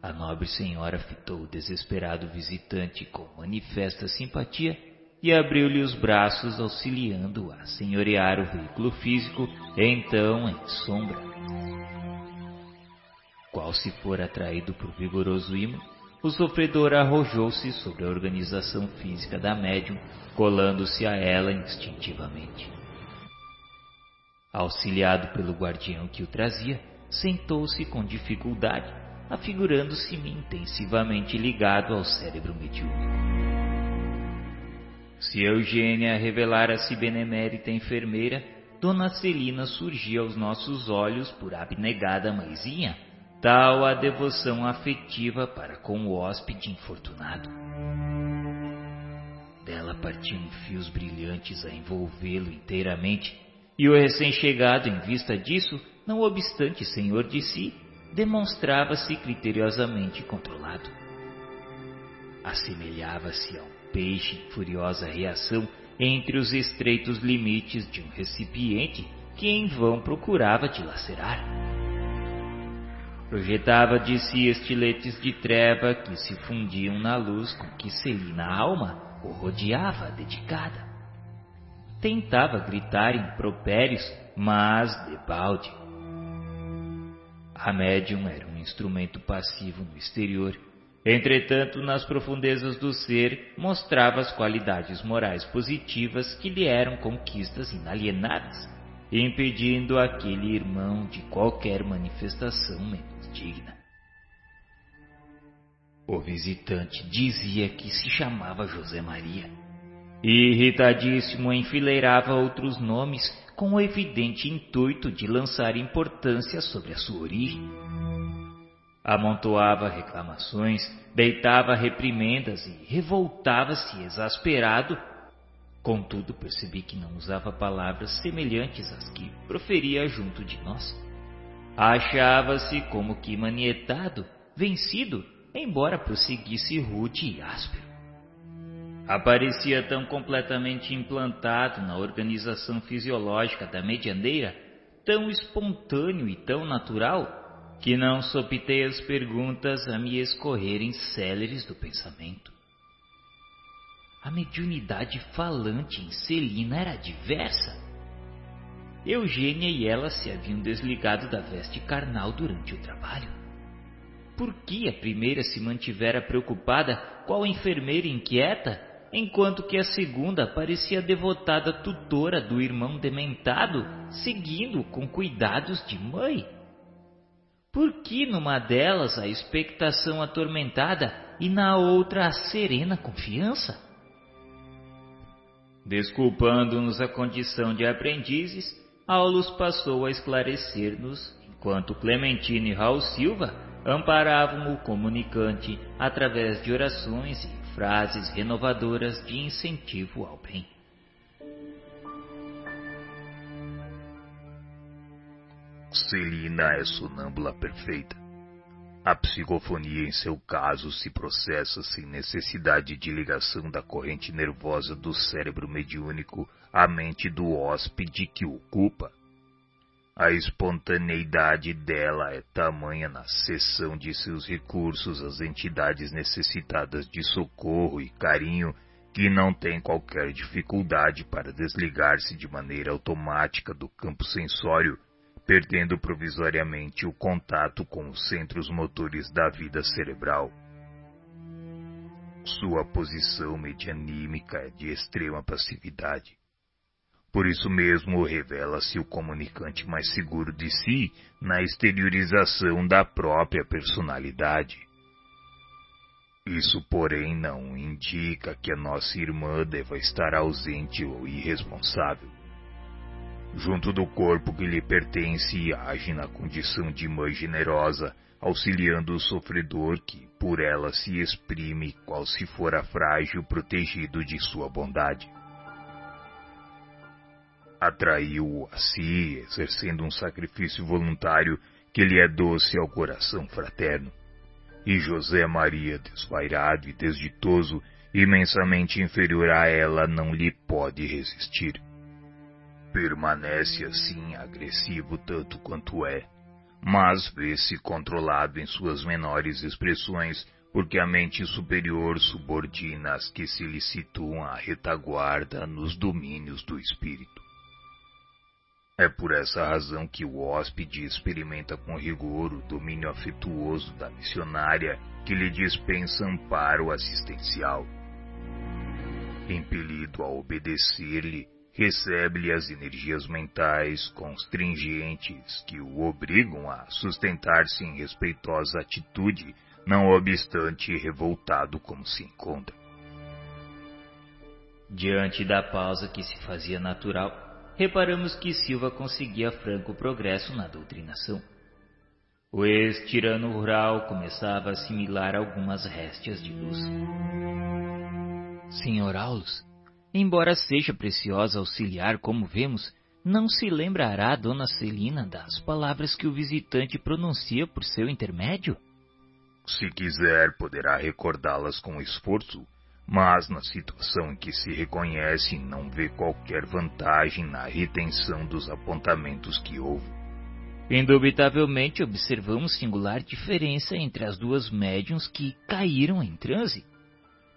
A nobre senhora fitou o desesperado visitante com manifesta simpatia e abriu-lhe os braços, auxiliando-o a senhorear o veículo físico, então em sombra. Qual se for atraído por vigoroso imã, o sofredor arrojou-se sobre a organização física da médium, colando-se a ela instintivamente. Auxiliado pelo guardião que o trazia, sentou-se com dificuldade, afigurando-se-me intensivamente ligado ao cérebro mediúnico. Se Eugênia revelara-se benemérita enfermeira, Dona Celina surgia aos nossos olhos por abnegada mãezinha, tal a devoção afetiva para com o hóspede infortunado. Dela partiam fios brilhantes a envolvê-lo inteiramente, e o recém-chegado, em vista disso, não obstante senhor de si, demonstrava-se criteriosamente controlado. Assemelhava-se a um peixe em furiosa reação entre os estreitos limites de um recipiente que em vão procurava dilacerar. Projetava de si estiletes de treva que se fundiam na luz com que Celina Alma o rodeava dedicada. Tentava gritar impropérios, mas debalde. A médium era um instrumento passivo no exterior. Entretanto, nas profundezas do ser, mostrava as qualidades morais positivas que lhe eram conquistas inalienáveis, impedindo aquele irmão de qualquer manifestação menos digna. O visitante dizia que se chamava José Maria e, irritadíssimo, enfileirava outros nomes com o evidente intuito de lançar importância sobre a sua origem. Amontoava reclamações, deitava reprimendas e revoltava-se exasperado. Contudo, percebi que não usava palavras semelhantes às que proferia junto de nós. Achava-se como que manietado, vencido, embora prosseguisse rude e áspero. Aparecia tão completamente implantado na organização fisiológica da medianeira, tão espontâneo e tão natural, que não sopitei as perguntas a me escorrerem céleres do pensamento. A mediunidade falante em Celina era diversa. Eugênia e ela se haviam desligado da veste carnal durante o trabalho. Por que a primeira se mantivera preocupada, qual enfermeira inquieta, enquanto que a segunda parecia devotada tutora do irmão dementado, seguindo com cuidados de mãe. Por que numa delas a expectação atormentada e na outra a serena confiança? Desculpando-nos a condição de aprendizes, Aulus passou a esclarecer-nos, enquanto Clementino e Raul Silva amparavam o comunicante através de orações e frases renovadoras de incentivo ao bem. Celina é sonâmbula perfeita. A psicofonia, em seu caso, se processa sem necessidade de ligação da corrente nervosa do cérebro mediúnico à mente do hóspede que ocupa. A espontaneidade dela é tamanha na cessão de seus recursos às entidades necessitadas de socorro e carinho que não tem qualquer dificuldade para desligar-se de maneira automática do campo sensório perdendo provisoriamente o contato com os centros motores da vida cerebral. Sua posição medianímica é de extrema passividade. Por isso mesmo revela-se o comunicante mais seguro de si na exteriorização da própria personalidade. Isso, porém, não indica que a nossa irmã deva estar ausente ou irresponsável junto do corpo que lhe pertence age na condição de mãe generosa, auxiliando o sofredor que por ela se exprime qual se fora frágil protegido de sua bondade. Atraiu-o a si, exercendo um sacrifício voluntário que lhe é doce ao coração fraterno. E José Maria, desvairado e desditoso, imensamente inferior a ela, não lhe pode resistir. Permanece assim agressivo tanto quanto é, mas vê-se controlado em suas menores expressões porque a mente superior subordina as que se lhe situam à retaguarda nos domínios do espírito. É por essa razão que o hóspede experimenta com rigor o domínio afetuoso da missionária que lhe dispensa amparo assistencial. Impelido a obedecer-lhe, recebe-lhe as energias mentais constringentes que o obrigam a sustentar-se em respeitosa atitude, não obstante revoltado como se encontra. Diante da pausa que se fazia natural, reparamos que Silva conseguia franco progresso na doutrinação. O ex-tirano rural começava a assimilar algumas réstias de luz. Senhor Aulus, Embora seja preciosa auxiliar, como vemos, não se lembrará Dona Celina das palavras que o visitante pronuncia por seu intermédio? Se quiser, poderá recordá-las com esforço, mas na situação em que se reconhece, não vê qualquer vantagem na retenção dos apontamentos que houve. Indubitavelmente observamos singular diferença entre as duas médiums que caíram em transe.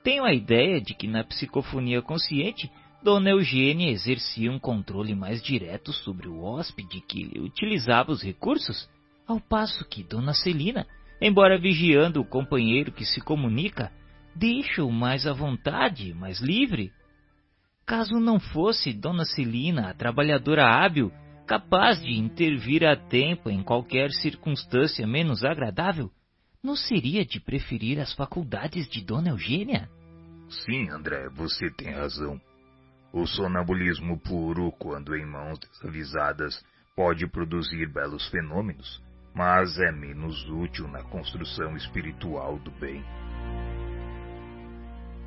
Tenho a ideia de que na psicofonia consciente, Dona Eugênia exercia um controle mais direto sobre o hóspede que utilizava os recursos, ao passo que Dona Celina, embora vigiando o companheiro que se comunica, deixa-o mais à vontade, mais livre. Caso não fosse Dona Celina, a trabalhadora hábil, capaz de intervir a tempo em qualquer circunstância menos agradável, não seria de preferir as faculdades de Dona Eugênia? Sim, André, você tem razão. O sonambulismo puro, quando em mãos desavisadas, pode produzir belos fenômenos, mas é menos útil na construção espiritual do bem.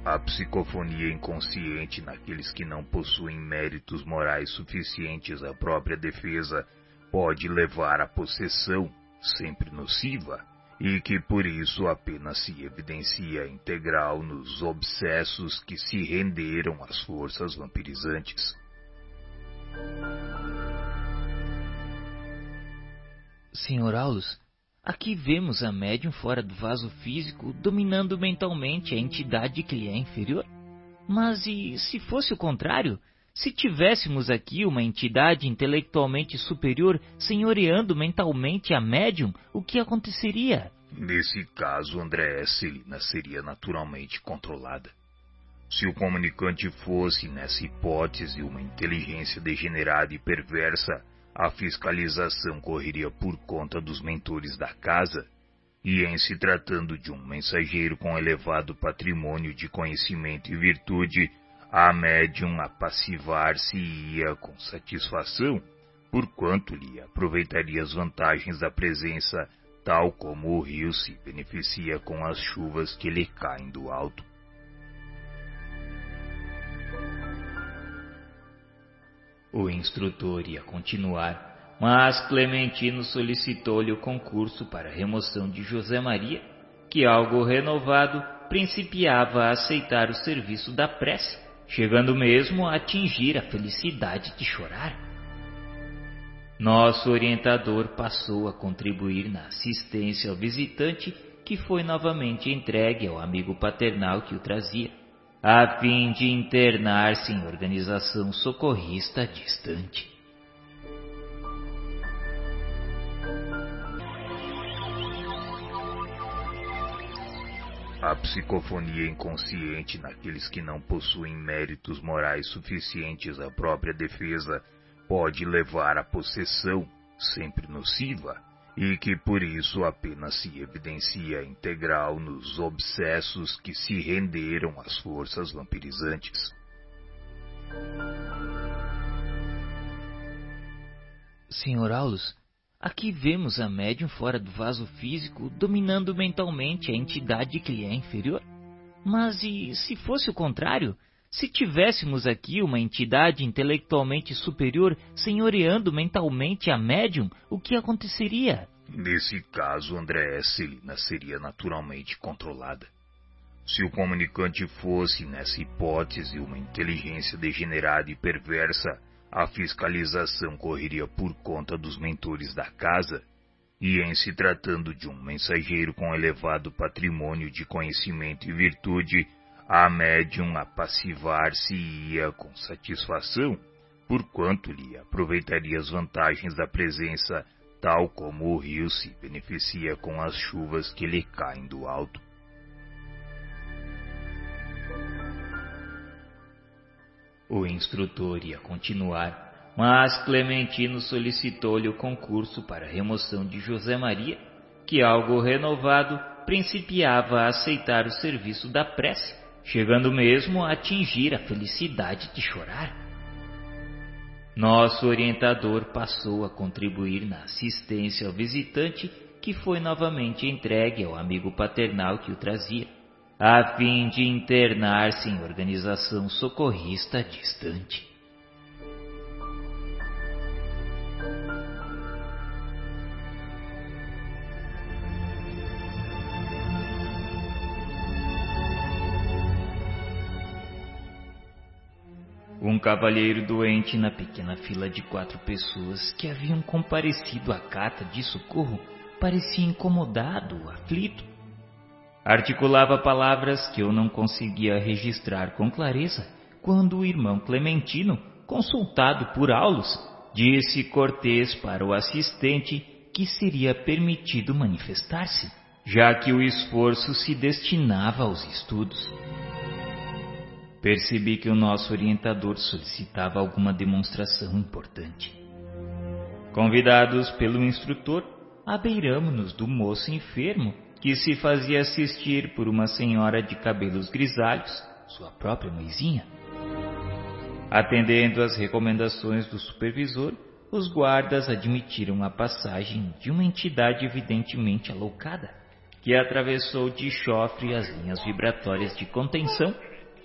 A psicofonia inconsciente naqueles que não possuem méritos morais suficientes à própria defesa pode levar à possessão, sempre nociva, e que por isso apenas se evidencia integral nos obsessos que se renderam às forças vampirizantes. Senhor Aulus, aqui vemos a médium fora do vaso físico dominando mentalmente a entidade que lhe é inferior. Mas e se fosse o contrário? Se tivéssemos aqui uma entidade intelectualmente superior senhoreando mentalmente a médium, o que aconteceria? Nesse caso, André Celina seria naturalmente controlada. Se o comunicante fosse, nessa hipótese, uma inteligência degenerada e perversa, a fiscalização correria por conta dos mentores da casa, e em se tratando de um mensageiro com elevado patrimônio de conhecimento e virtude, a médium apassivar-se-ia com satisfação, porquanto lhe aproveitaria as vantagens da presença, tal como o rio se beneficia com as chuvas que lhe caem do alto. O instrutor ia continuar mas Clementino solicitou-lhe o concurso para a remoção de José Maria, que, algo renovado, principiava a aceitar o serviço da prece, chegando mesmo a atingir a felicidade de chorar. Nosso orientador passou a contribuir na assistência ao visitante, que foi novamente entregue ao amigo paternal que o trazia, a fim de internar-se em organização socorrista distante. A psicofonia inconsciente naqueles que não possuem méritos morais suficientes à própria defesa pode levar à possessão, sempre nociva, e que por isso apenas se evidencia integral nos obsessos que se renderam às forças vampirizantes. Senhor Aulus, Aqui vemos a médium fora do vaso físico dominando mentalmente a entidade que lhe é inferior. Mas e se fosse o contrário? Se tivéssemos aqui uma entidade intelectualmente superior senhoreando mentalmente a médium, o que aconteceria? Nesse caso, André Celina seria naturalmente controlada. Se o comunicante fosse, nessa hipótese, uma inteligência degenerada e perversa, a fiscalização correria por conta dos mentores da casa, e em se tratando de um mensageiro com elevado patrimônio de conhecimento e virtude, a médium apassivar-se-ia com satisfação, porquanto lhe aproveitaria as vantagens da presença, tal como o rio se beneficia com as chuvas que lhe caem do alto. O instrutor ia continuar, mas Clementino solicitou-lhe o concurso para a remoção de José Maria, que, algo renovado, principiava a aceitar o serviço da prece, chegando mesmo a atingir a felicidade de chorar. Nosso orientador passou a contribuir na assistência ao visitante, que foi novamente entregue ao amigo paternal que o trazia a fim de internar-se em organização socorrista distante. Um cavalheiro doente na pequena fila de quatro pessoas que haviam comparecido à carta de socorro parecia incomodado, aflito Articulava palavras que eu não conseguia registrar com clareza quando o irmão Clementino, consultado por Aulus, disse cortês para o assistente que seria permitido manifestar-se, já que o esforço se destinava aos estudos. Percebi que o nosso orientador solicitava alguma demonstração importante. Convidados pelo instrutor, abeiramos-nos do moço enfermo que se fazia assistir por uma senhora de cabelos grisalhos, sua própria mãezinha. Atendendo às recomendações do supervisor, os guardas admitiram a passagem de uma entidade evidentemente alocada, que atravessou de chofre as linhas vibratórias de contenção,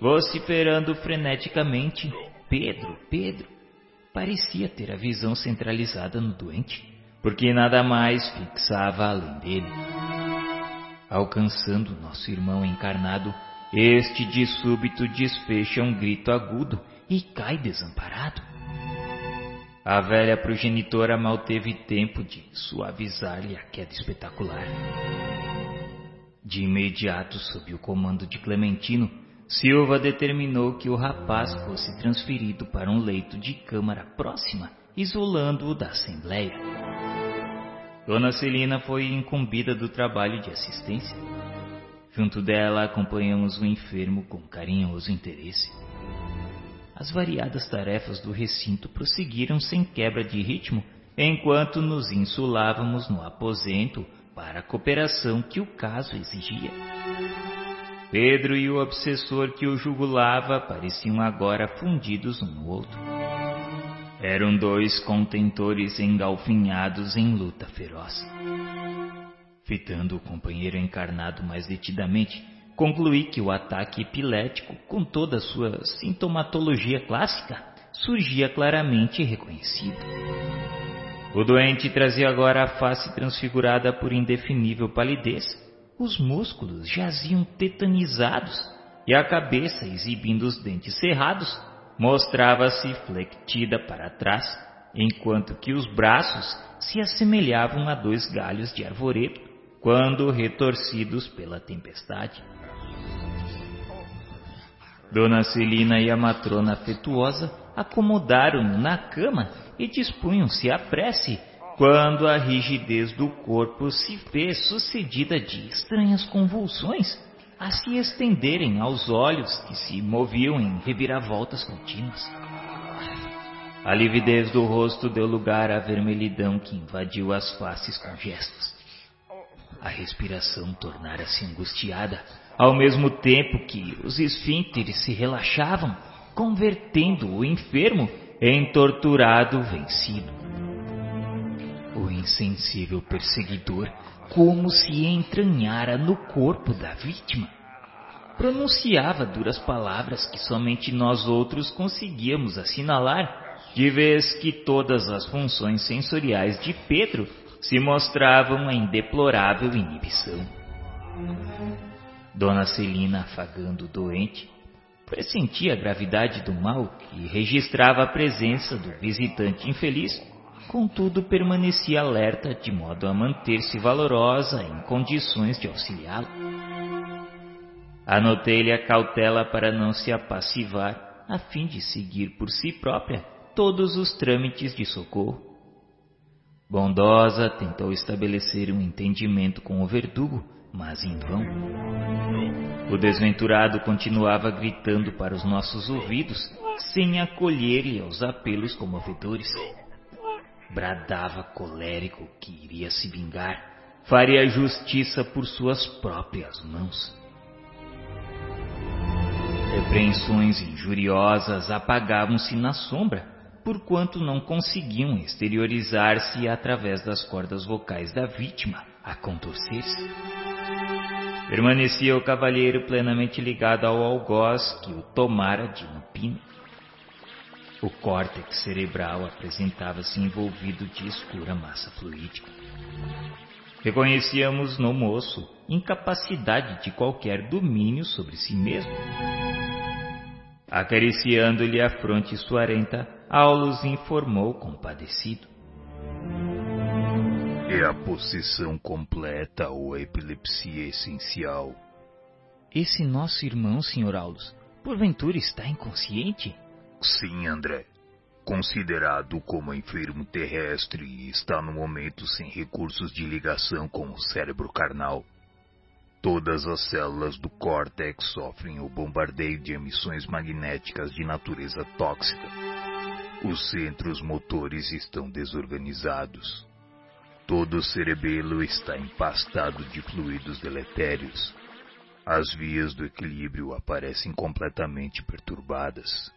vociferando freneticamente: Pedro, Pedro! Parecia ter a visão centralizada no doente, porque nada mais fixava além dele. Alcançando nosso irmão encarnado, este de súbito desfecha um grito agudo e cai desamparado. A velha progenitora mal teve tempo de suavizar-lhe a queda espetacular. De imediato, sob o comando de Clementino, Silva determinou que o rapaz fosse transferido para um leito de câmara próxima, isolando-o da Assembleia. Dona Celina foi incumbida do trabalho de assistência. Junto dela acompanhamos o enfermo com carinhoso interesse. As variadas tarefas do recinto prosseguiram sem quebra de ritmo, enquanto nos insulávamos no aposento para a cooperação que o caso exigia. Pedro e o obsessor que o jugulava pareciam agora fundidos um no outro. Eram dois contentores engalfinhados em luta feroz. Fitando o companheiro encarnado mais detidamente, concluí que o ataque epilético, com toda a sua sintomatologia clássica, surgia claramente reconhecido. O doente trazia agora a face transfigurada por indefinível palidez, os músculos jaziam tetanizados e a cabeça, exibindo os dentes cerrados, mostrava-se flectida para trás, enquanto que os braços se assemelhavam a dois galhos de arvoredo, quando retorcidos pela tempestade. Dona Celina e a matrona afetuosa acomodaram-no na cama e dispunham-se à prece, quando a rigidez do corpo se fez sucedida de estranhas convulsões a se estenderem aos olhos que se moviam em reviravoltas contínuas. A lividez do rosto deu lugar à vermelhidão que invadiu as faces com gestos. A respiração tornara-se angustiada, ao mesmo tempo que os esfínteres se relaxavam, convertendo o enfermo em torturado vencido. O insensível perseguidor, como se entranhara no corpo da vítima, pronunciava duras palavras que somente nós outros conseguíamos assinalar, de vez que todas as funções sensoriais de Pedro se mostravam em deplorável inibição. Dona Celina, afagando o doente, pressentia a gravidade do mal e registrava a presença do visitante infeliz, contudo permanecia alerta de modo a manter-se valorosa em condições de auxiliá-lo. Anotei-lhe a cautela para não se apassivar, a fim de seguir por si própria todos os trâmites de socorro. Bondosa tentou estabelecer um entendimento com o verdugo, mas em vão. O desventurado continuava gritando para os nossos ouvidos, sem acolher-lhe aos apelos comovedores. Bradava colérico que iria se vingar, faria justiça por suas próprias mãos. Repreensões injuriosas apagavam-se na sombra, porquanto não conseguiam exteriorizar-se através das cordas vocais da vítima a contorcer-se. Permanecia o cavalheiro plenamente ligado ao algoz que o tomara de um pino. O córtex cerebral apresentava-se envolvido de escura massa fluídica. Reconhecíamos no moço incapacidade de qualquer domínio sobre si mesmo. Acariciando-lhe a fronte suarenta, Aulus informou compadecido. É a possessão completa ou a epilepsia essencial. Esse nosso irmão, Sr. Aulus, porventura está inconsciente? Sim, André. Considerado como enfermo terrestre e está no momento sem recursos de ligação com o cérebro carnal. Todas as células do córtex sofrem o bombardeio de emissões magnéticas de natureza tóxica. Os centros motores estão desorganizados. Todo o cerebelo está empastado de fluidos deletérios. As vias do equilíbrio aparecem completamente perturbadas.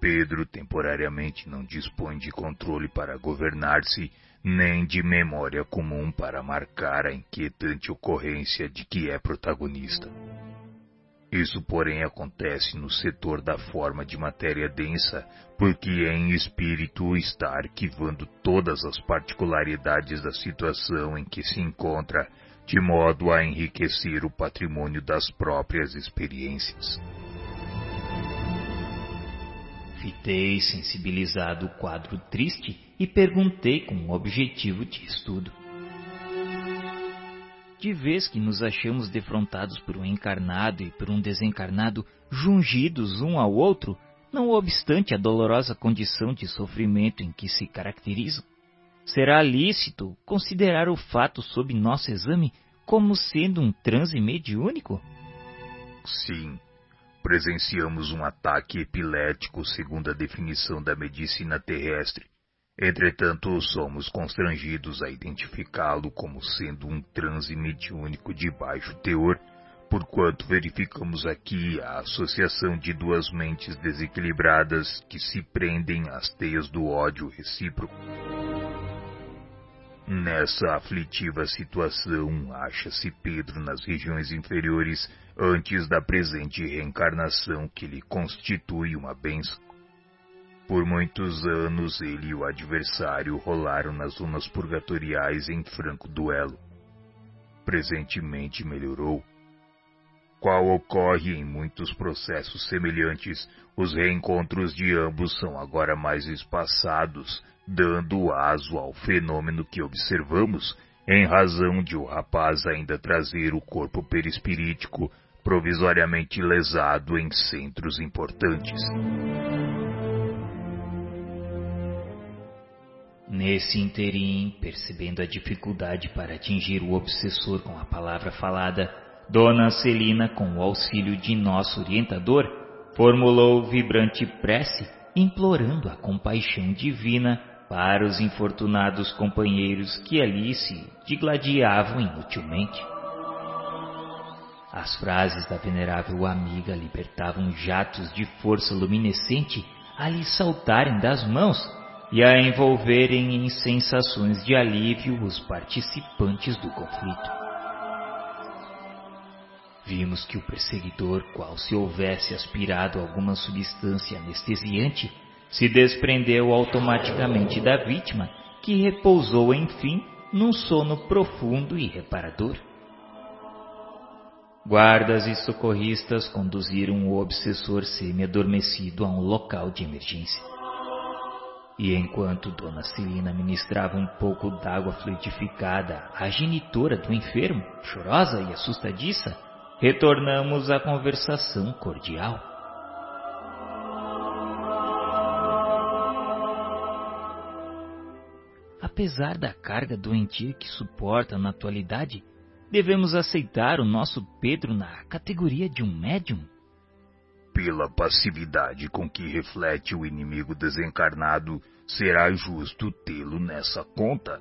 Pedro temporariamente não dispõe de controle para governar-se, nem de memória comum para marcar a inquietante ocorrência de que é protagonista. Isso, porém, acontece no setor da forma de matéria densa, porque em espírito está arquivando todas as particularidades da situação em que se encontra, de modo a enriquecer o patrimônio das próprias experiências. Fitei sensibilizado o quadro triste e perguntei com um objetivo de estudo de vez que nos achamos defrontados por um encarnado e por um desencarnado jungidos um ao outro, não obstante a dolorosa condição de sofrimento em que se caracterizam, será lícito considerar o fato sob nosso exame como sendo um transe mediúnico? Sim. Presenciamos um ataque epilético segundo a definição da medicina terrestre, Entretanto, somos constrangidos a identificá-lo como sendo um transe mediúnico de baixo teor, porquanto verificamos aqui a associação de duas mentes desequilibradas que se prendem às teias do ódio recíproco. Nessa aflitiva situação, acha-se Pedro nas regiões inferiores antes da presente reencarnação que lhe constitui uma benção. Por muitos anos ele e o adversário rolaram nas zonas purgatoriais em franco duelo. Presentemente melhorou. Qual ocorre em muitos processos semelhantes, os reencontros de ambos são agora mais espaçados, dando aso ao fenômeno que observamos, em razão de o rapaz ainda trazer o corpo perispirítico provisoriamente lesado em centros importantes. Nesse interim, percebendo a dificuldade para atingir o obsessor com a palavra falada, Dona Celina, com o auxílio de nosso orientador, formulou vibrante prece, implorando a compaixão divina para os infortunados companheiros que ali se digladiavam inutilmente. As frases da venerável amiga libertavam jatos de força luminescente a lhe saltarem das mãos e a envolverem em sensações de alívio os participantes do conflito. Vimos que o perseguidor, qual se houvesse aspirado alguma substância anestesiante, se desprendeu automaticamente da vítima, que repousou, enfim, num sono profundo e reparador. Guardas e socorristas conduziram o obsessor semi-adormecido a um local de emergência. E enquanto Dona Celina ministrava um pouco d'água fluidificada à genitora do enfermo, chorosa e assustadiça, retornamos à conversação cordial. Apesar da carga doentia que suporta na atualidade, devemos aceitar o nosso Pedro na categoria de um médium? pela passividade com que reflete o inimigo desencarnado, será justo tê-lo nessa conta.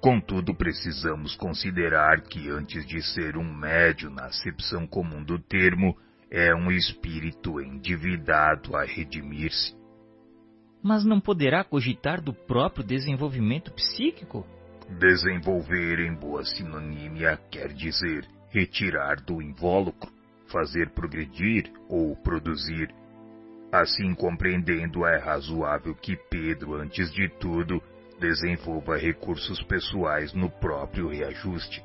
Contudo, precisamos considerar que antes de ser um médio na acepção comum do termo, é um espírito endividado a redimir-se. Mas não poderá cogitar do próprio desenvolvimento psíquico? Desenvolver em boa sinonímia quer dizer retirar do invólucro fazer progredir ou produzir. Assim compreendendo, é razoável que Pedro, antes de tudo, desenvolva recursos pessoais no próprio reajuste.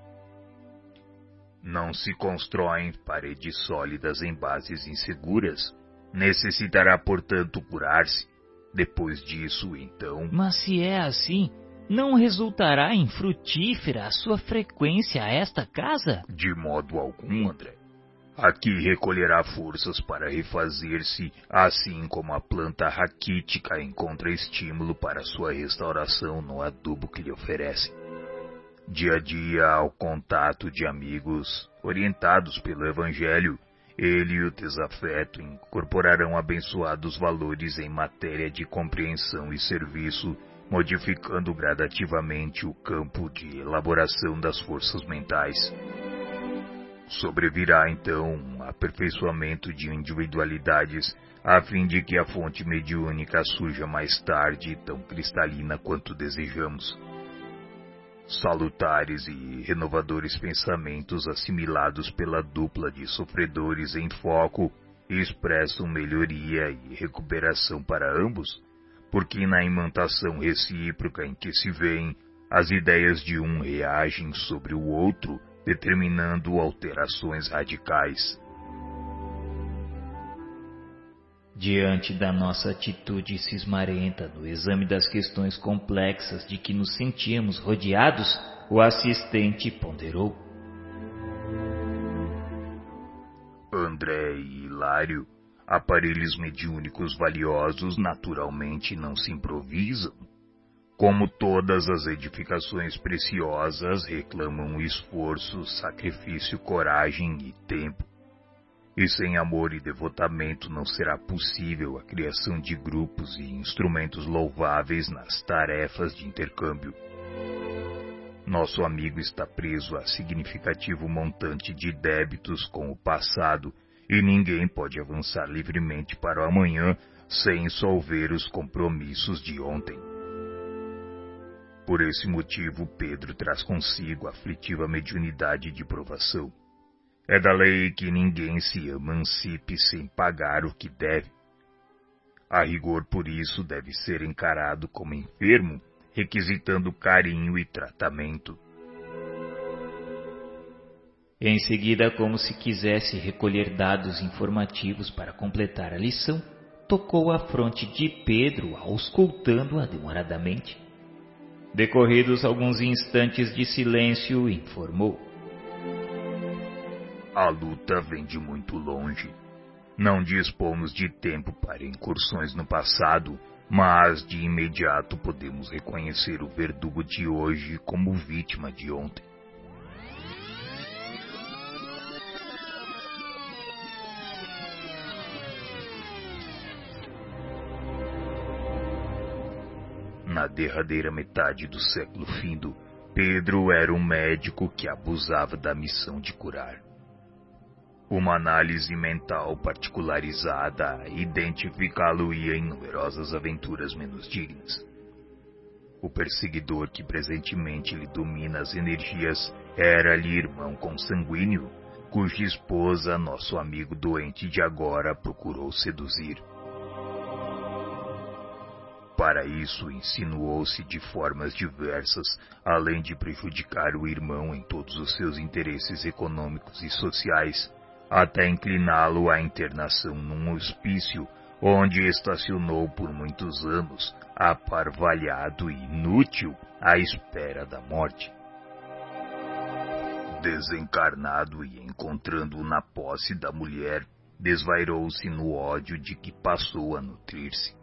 Não se constroem paredes sólidas em bases inseguras. Necessitará, portanto, curar-se. Depois disso, então. Mas se é assim, não resultará infrutífera a sua frequência a esta casa? De modo algum, André. Aqui recolherá forças para refazer-se, assim como a planta raquítica encontra estímulo para sua restauração no adubo que lhe oferece. Dia a dia, ao contato de amigos, orientados pelo Evangelho, ele e o desafeto incorporarão abençoados valores em matéria de compreensão e serviço, modificando gradativamente o campo de elaboração das forças mentais. Sobrevirá então um aperfeiçoamento de individualidades, a fim de que a fonte mediúnica surja mais tarde tão cristalina quanto desejamos. Salutares e renovadores pensamentos assimilados pela dupla de sofredores em foco expressam melhoria e recuperação para ambos, porque na imantação recíproca em que se veem, as ideias de um reagem sobre o outro determinando alterações radicais. Diante da nossa atitude cismarenta no exame das questões complexas de que nos sentíamos rodeados, o assistente ponderou. André e Hilário, aparelhos mediúnicos valiosos naturalmente não se improvisam. Como todas as edificações preciosas, reclamam esforço, sacrifício, coragem e tempo. E sem amor e devotamento não será possível a criação de grupos e instrumentos louváveis nas tarefas de intercâmbio. Nosso amigo está preso a significativo montante de débitos com o passado e ninguém pode avançar livremente para o amanhã sem solver os compromissos de ontem. Por esse motivo, Pedro traz consigo a aflitiva mediunidade de provação. É da lei que ninguém se emancipe sem pagar o que deve. A rigor, por isso, deve ser encarado como enfermo, requisitando carinho e tratamento. Em seguida, como se quisesse recolher dados informativos para completar a lição, tocou a fronte de Pedro, auscultando-a demoradamente. Decorridos alguns instantes de silêncio, informou: A luta vem de muito longe. Não dispomos de tempo para incursões no passado, mas de imediato podemos reconhecer o verdugo de hoje como vítima de ontem. Na derradeira metade do século findo, Pedro era um médico que abusava da missão de curar. Uma análise mental particularizada identificá-lo-ia em numerosas aventuras menos dignas. O perseguidor que presentemente lhe domina as energias era-lhe irmão consanguíneo, cuja esposa nosso amigo doente de agora procurou seduzir. Para isso, insinuou-se de formas diversas, além de prejudicar o irmão em todos os seus interesses econômicos e sociais, até incliná-lo à internação num hospício, onde estacionou por muitos anos, aparvalhado e inútil, à espera da morte. Desencarnado e encontrando-o na posse da mulher, desvairou-se no ódio de que passou a nutrir-se.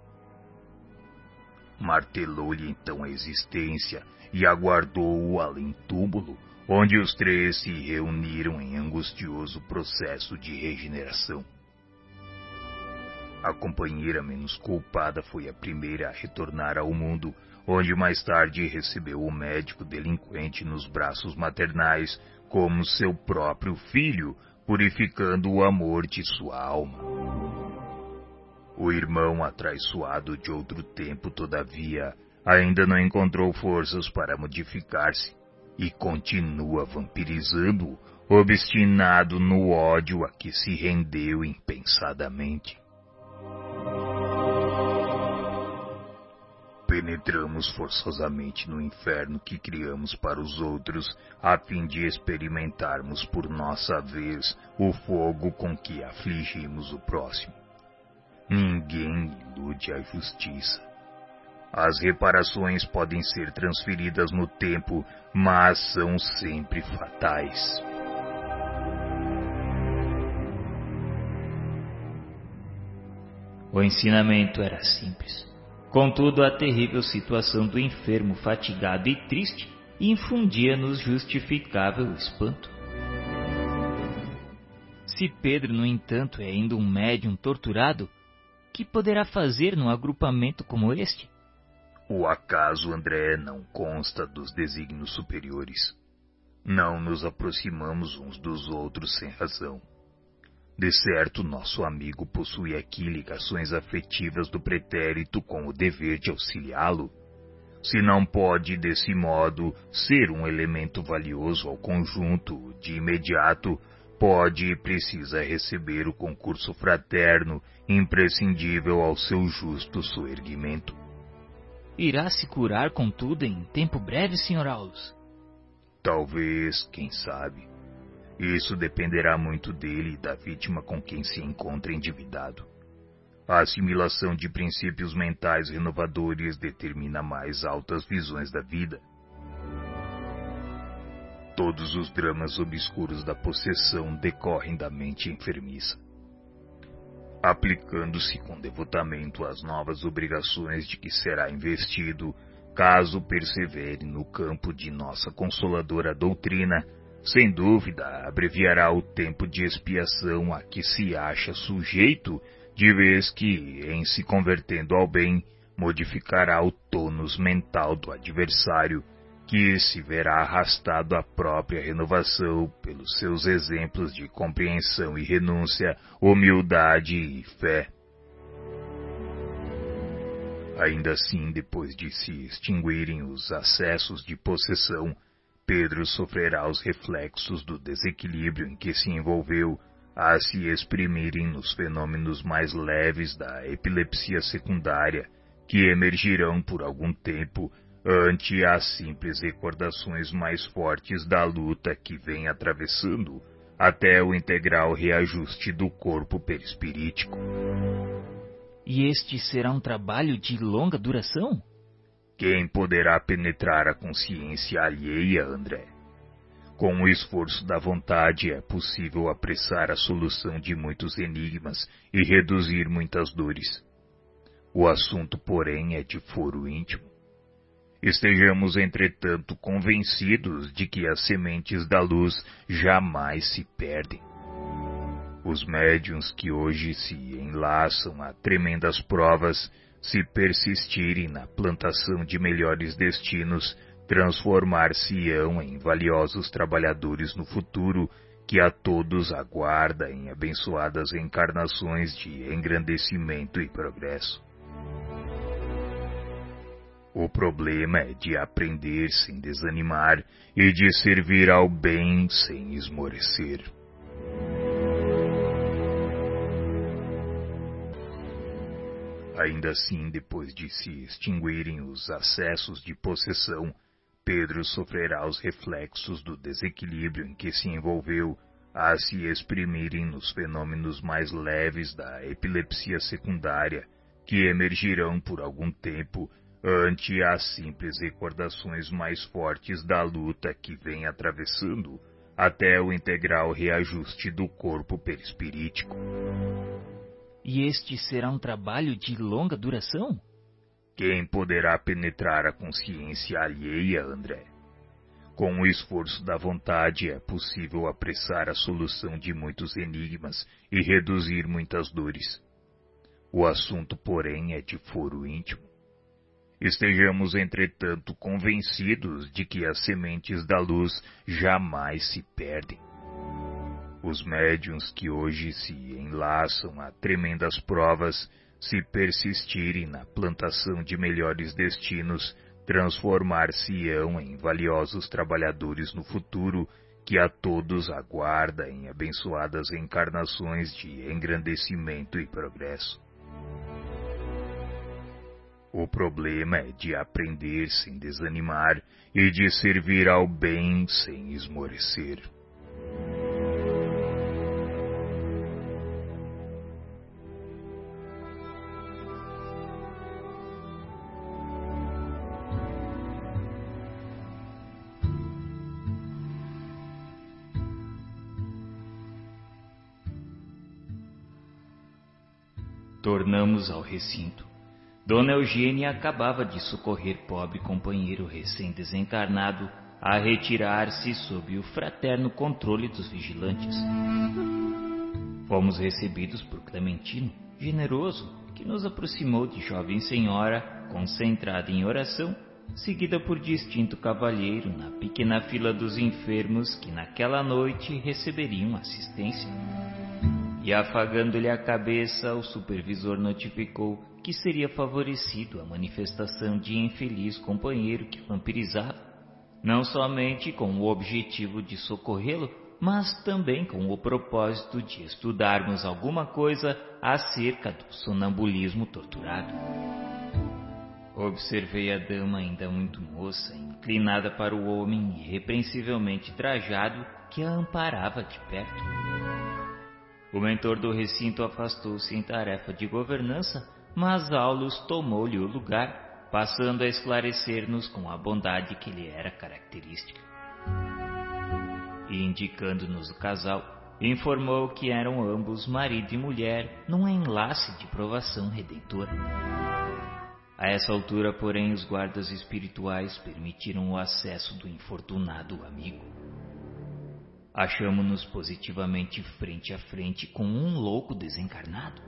Martelou-lhe então a existência e aguardou-o além-túmulo, onde os três se reuniram em angustioso processo de regeneração. A companheira menos culpada foi a primeira a retornar ao mundo, onde mais tarde recebeu o médico delinquente nos braços maternais como seu próprio filho, purificando o amor de sua alma. O irmão atraiçoado de outro tempo, todavia, ainda não encontrou forças para modificar-se e continua vampirizando, obstinado no ódio a que se rendeu impensadamente. Penetramos forçosamente no inferno que criamos para os outros, a fim de experimentarmos por nossa vez o fogo com que afligimos o próximo. Ninguém ilude a justiça. As reparações podem ser transferidas no tempo, mas são sempre fatais. O ensinamento era simples. Contudo, a terrível situação do enfermo fatigado e triste infundia-nos justificável espanto. Se Pedro, no entanto, é ainda um médium torturado, que poderá fazer num agrupamento como este? O acaso, André, não consta dos desígnios superiores. Não nos aproximamos uns dos outros sem razão. De certo, nosso amigo possui aqui ligações afetivas do pretérito com o dever de auxiliá-lo. Se não pode, desse modo, ser um elemento valioso ao conjunto, de imediato pode e precisa receber o concurso fraterno imprescindível ao seu justo soerguimento. Irá se curar, contudo, em tempo breve, Sr. Aulus? Talvez, quem sabe. Isso dependerá muito dele e da vítima com quem se encontra endividado. A assimilação de princípios mentais renovadores determina mais altas visões da vida Todos os dramas obscuros da possessão decorrem da mente enfermiça. Aplicando-se com devotamento às novas obrigações de que será investido, caso persevere no campo de nossa consoladora doutrina, sem dúvida abreviará o tempo de expiação a que se acha sujeito, de vez que, em se convertendo ao bem, modificará o tônus mental do adversário que se verá arrastado à própria renovação pelos seus exemplos de compreensão e renúncia, humildade e fé. Ainda assim, depois de se extinguirem os acessos de possessão, Pedro sofrerá os reflexos do desequilíbrio em que se envolveu, a se exprimirem nos fenômenos mais leves da epilepsia secundária, que emergirão por algum tempo ante as simples recordações mais fortes da luta que vem atravessando até o integral reajuste do corpo perispirítico. E este será um trabalho de longa duração? Quem poderá penetrar a consciência alheia, André? Com o esforço da vontade é possível apressar a solução de muitos enigmas e reduzir muitas dores. O assunto, porém, é de foro íntimo. Estejamos, entretanto, convencidos de que as sementes da luz jamais se perdem. Os médiums que hoje se enlaçam a tremendas provas, se persistirem na plantação de melhores destinos, transformar-se-ão em valiosos trabalhadores no futuro que a todos aguarda em abençoadas encarnações de engrandecimento e progresso. O problema é de aprender sem desanimar e de servir ao bem sem esmorecer. Ainda assim, depois de se extinguirem os acessos de possessão, Pedro sofrerá os reflexos do desequilíbrio em que se envolveu a se exprimirem nos fenômenos mais leves da epilepsia secundária, que emergirão por algum tempo ante as simples recordações mais fortes da luta que vem atravessando até o integral reajuste do corpo perispirítico. E este será um trabalho de longa duração? Quem poderá penetrar a consciência alheia, André? Com o esforço da vontade é possível apressar a solução de muitos enigmas e reduzir muitas dores. O assunto, porém, é de foro íntimo. Estejamos, entretanto, convencidos de que as sementes da luz jamais se perdem. Os médiuns que hoje se enlaçam a tremendas provas se persistirem na plantação de melhores destinos, transformar-se-ão em valiosos trabalhadores no futuro que a todos aguarda em abençoadas encarnações de engrandecimento e progresso. O problema é de aprender sem desanimar e de servir ao bem sem esmorecer. Tornamos ao recinto. Dona Eugênia acabava de socorrer pobre companheiro recém-desencarnado a retirar-se sob o fraterno controle dos vigilantes. Fomos recebidos por Clementino, generoso, que nos aproximou de jovem senhora, concentrada em oração, seguida por distinto cavalheiro na pequena fila dos enfermos que naquela noite receberiam assistência. E afagando-lhe a cabeça, o supervisor notificou que seria favorecido a manifestação de infeliz companheiro que vampirizava, não somente com o objetivo de socorrê-lo, mas também com o propósito de estudarmos alguma coisa acerca do sonambulismo torturado. Observei a dama ainda muito moça, inclinada para o homem irrepreensivelmente trajado que a amparava de perto. O mentor do recinto afastou-se em tarefa de governança, mas Aulus tomou-lhe o lugar, passando a esclarecer-nos com a bondade que lhe era característica. E indicando-nos o casal, informou que eram ambos marido e mulher num enlace de provação redentora. A essa altura, porém, os guardas espirituais permitiram o acesso do infortunado amigo achamos-nos positivamente frente a frente com um louco desencarnado.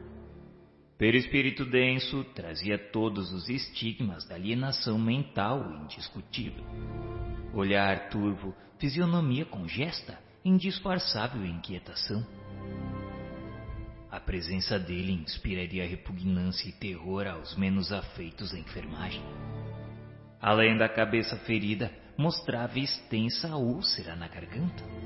Perispírito denso trazia todos os estigmas da alienação mental indiscutível. Olhar turvo, fisionomia congesta, indisfarçável inquietação. A presença dele inspiraria repugnância e terror aos menos afeitos à enfermagem. Além da cabeça ferida, mostrava extensa úlcera na garganta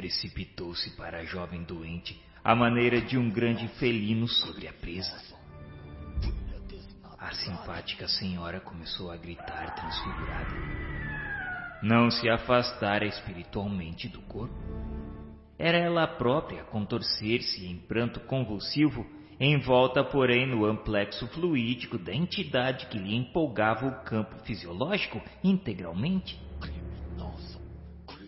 precipitou-se para a jovem doente, à maneira de um grande felino sobre a presa. A simpática senhora começou a gritar transfigurada. Não se afastara espiritualmente do corpo. Era ela própria contorcer-se em pranto convulsivo, envolta, porém, no amplexo fluídico da entidade que lhe empolgava o campo fisiológico integralmente.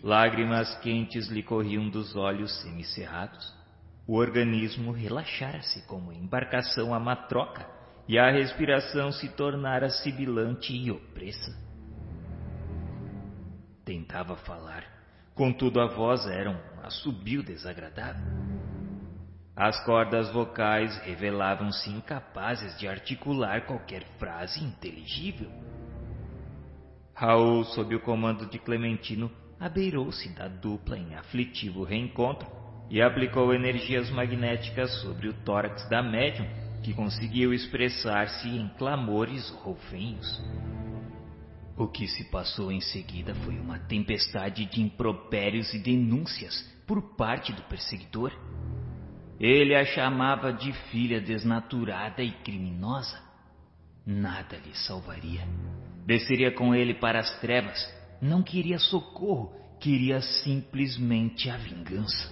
Lágrimas quentes lhe corriam dos olhos semicerrados. O organismo relaxara-se como embarcação a matroca e a respiração se tornara sibilante e opressa. Tentava falar, contudo a voz era um assobio desagradável. As cordas vocais revelavam-se incapazes de articular qualquer frase inteligível. Raul, sob o comando de Clementino, abeirou-se da dupla em aflitivo reencontro e aplicou energias magnéticas sobre o tórax da médium, que conseguiu expressar-se em clamores roufenhos. O que se passou em seguida foi uma tempestade de impropérios e denúncias por parte do perseguidor. Ele a chamava de filha desnaturada e criminosa. Nada lhe salvaria. Desceria com ele para as trevas não queria socorro, queria simplesmente a vingança.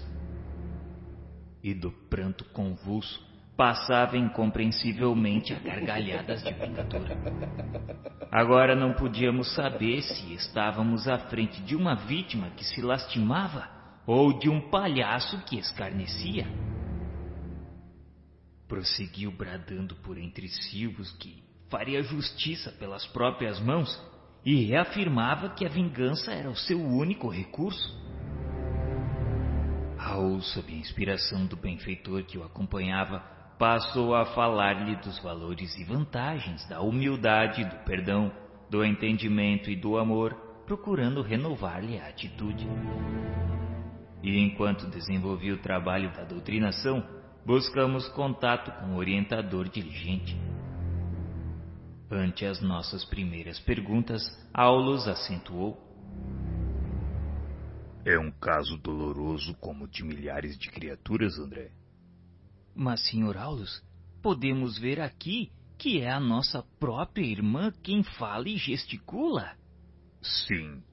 E do pranto convulso passava incompreensivelmente a gargalhadas de vingadura. Agora não podíamos saber se estávamos à frente de uma vítima que se lastimava ou de um palhaço que escarnecia. Prosseguiu bradando por entre silvos que faria justiça pelas próprias mãos e reafirmava que a vingança era o seu único recurso. Raul, sob a inspiração do benfeitor que o acompanhava, passou a falar-lhe dos valores e vantagens da humildade, do perdão, do entendimento e do amor, procurando renovar-lhe a atitude. E enquanto desenvolvia o trabalho da doutrinação, buscamos contato com o orientador diligente. Ante as nossas primeiras perguntas, Aulus acentuou. É um caso doloroso como de milhares de criaturas, André. Mas, Sr. Aulus, podemos ver aqui que é a nossa própria irmã quem fala e gesticula. Sim.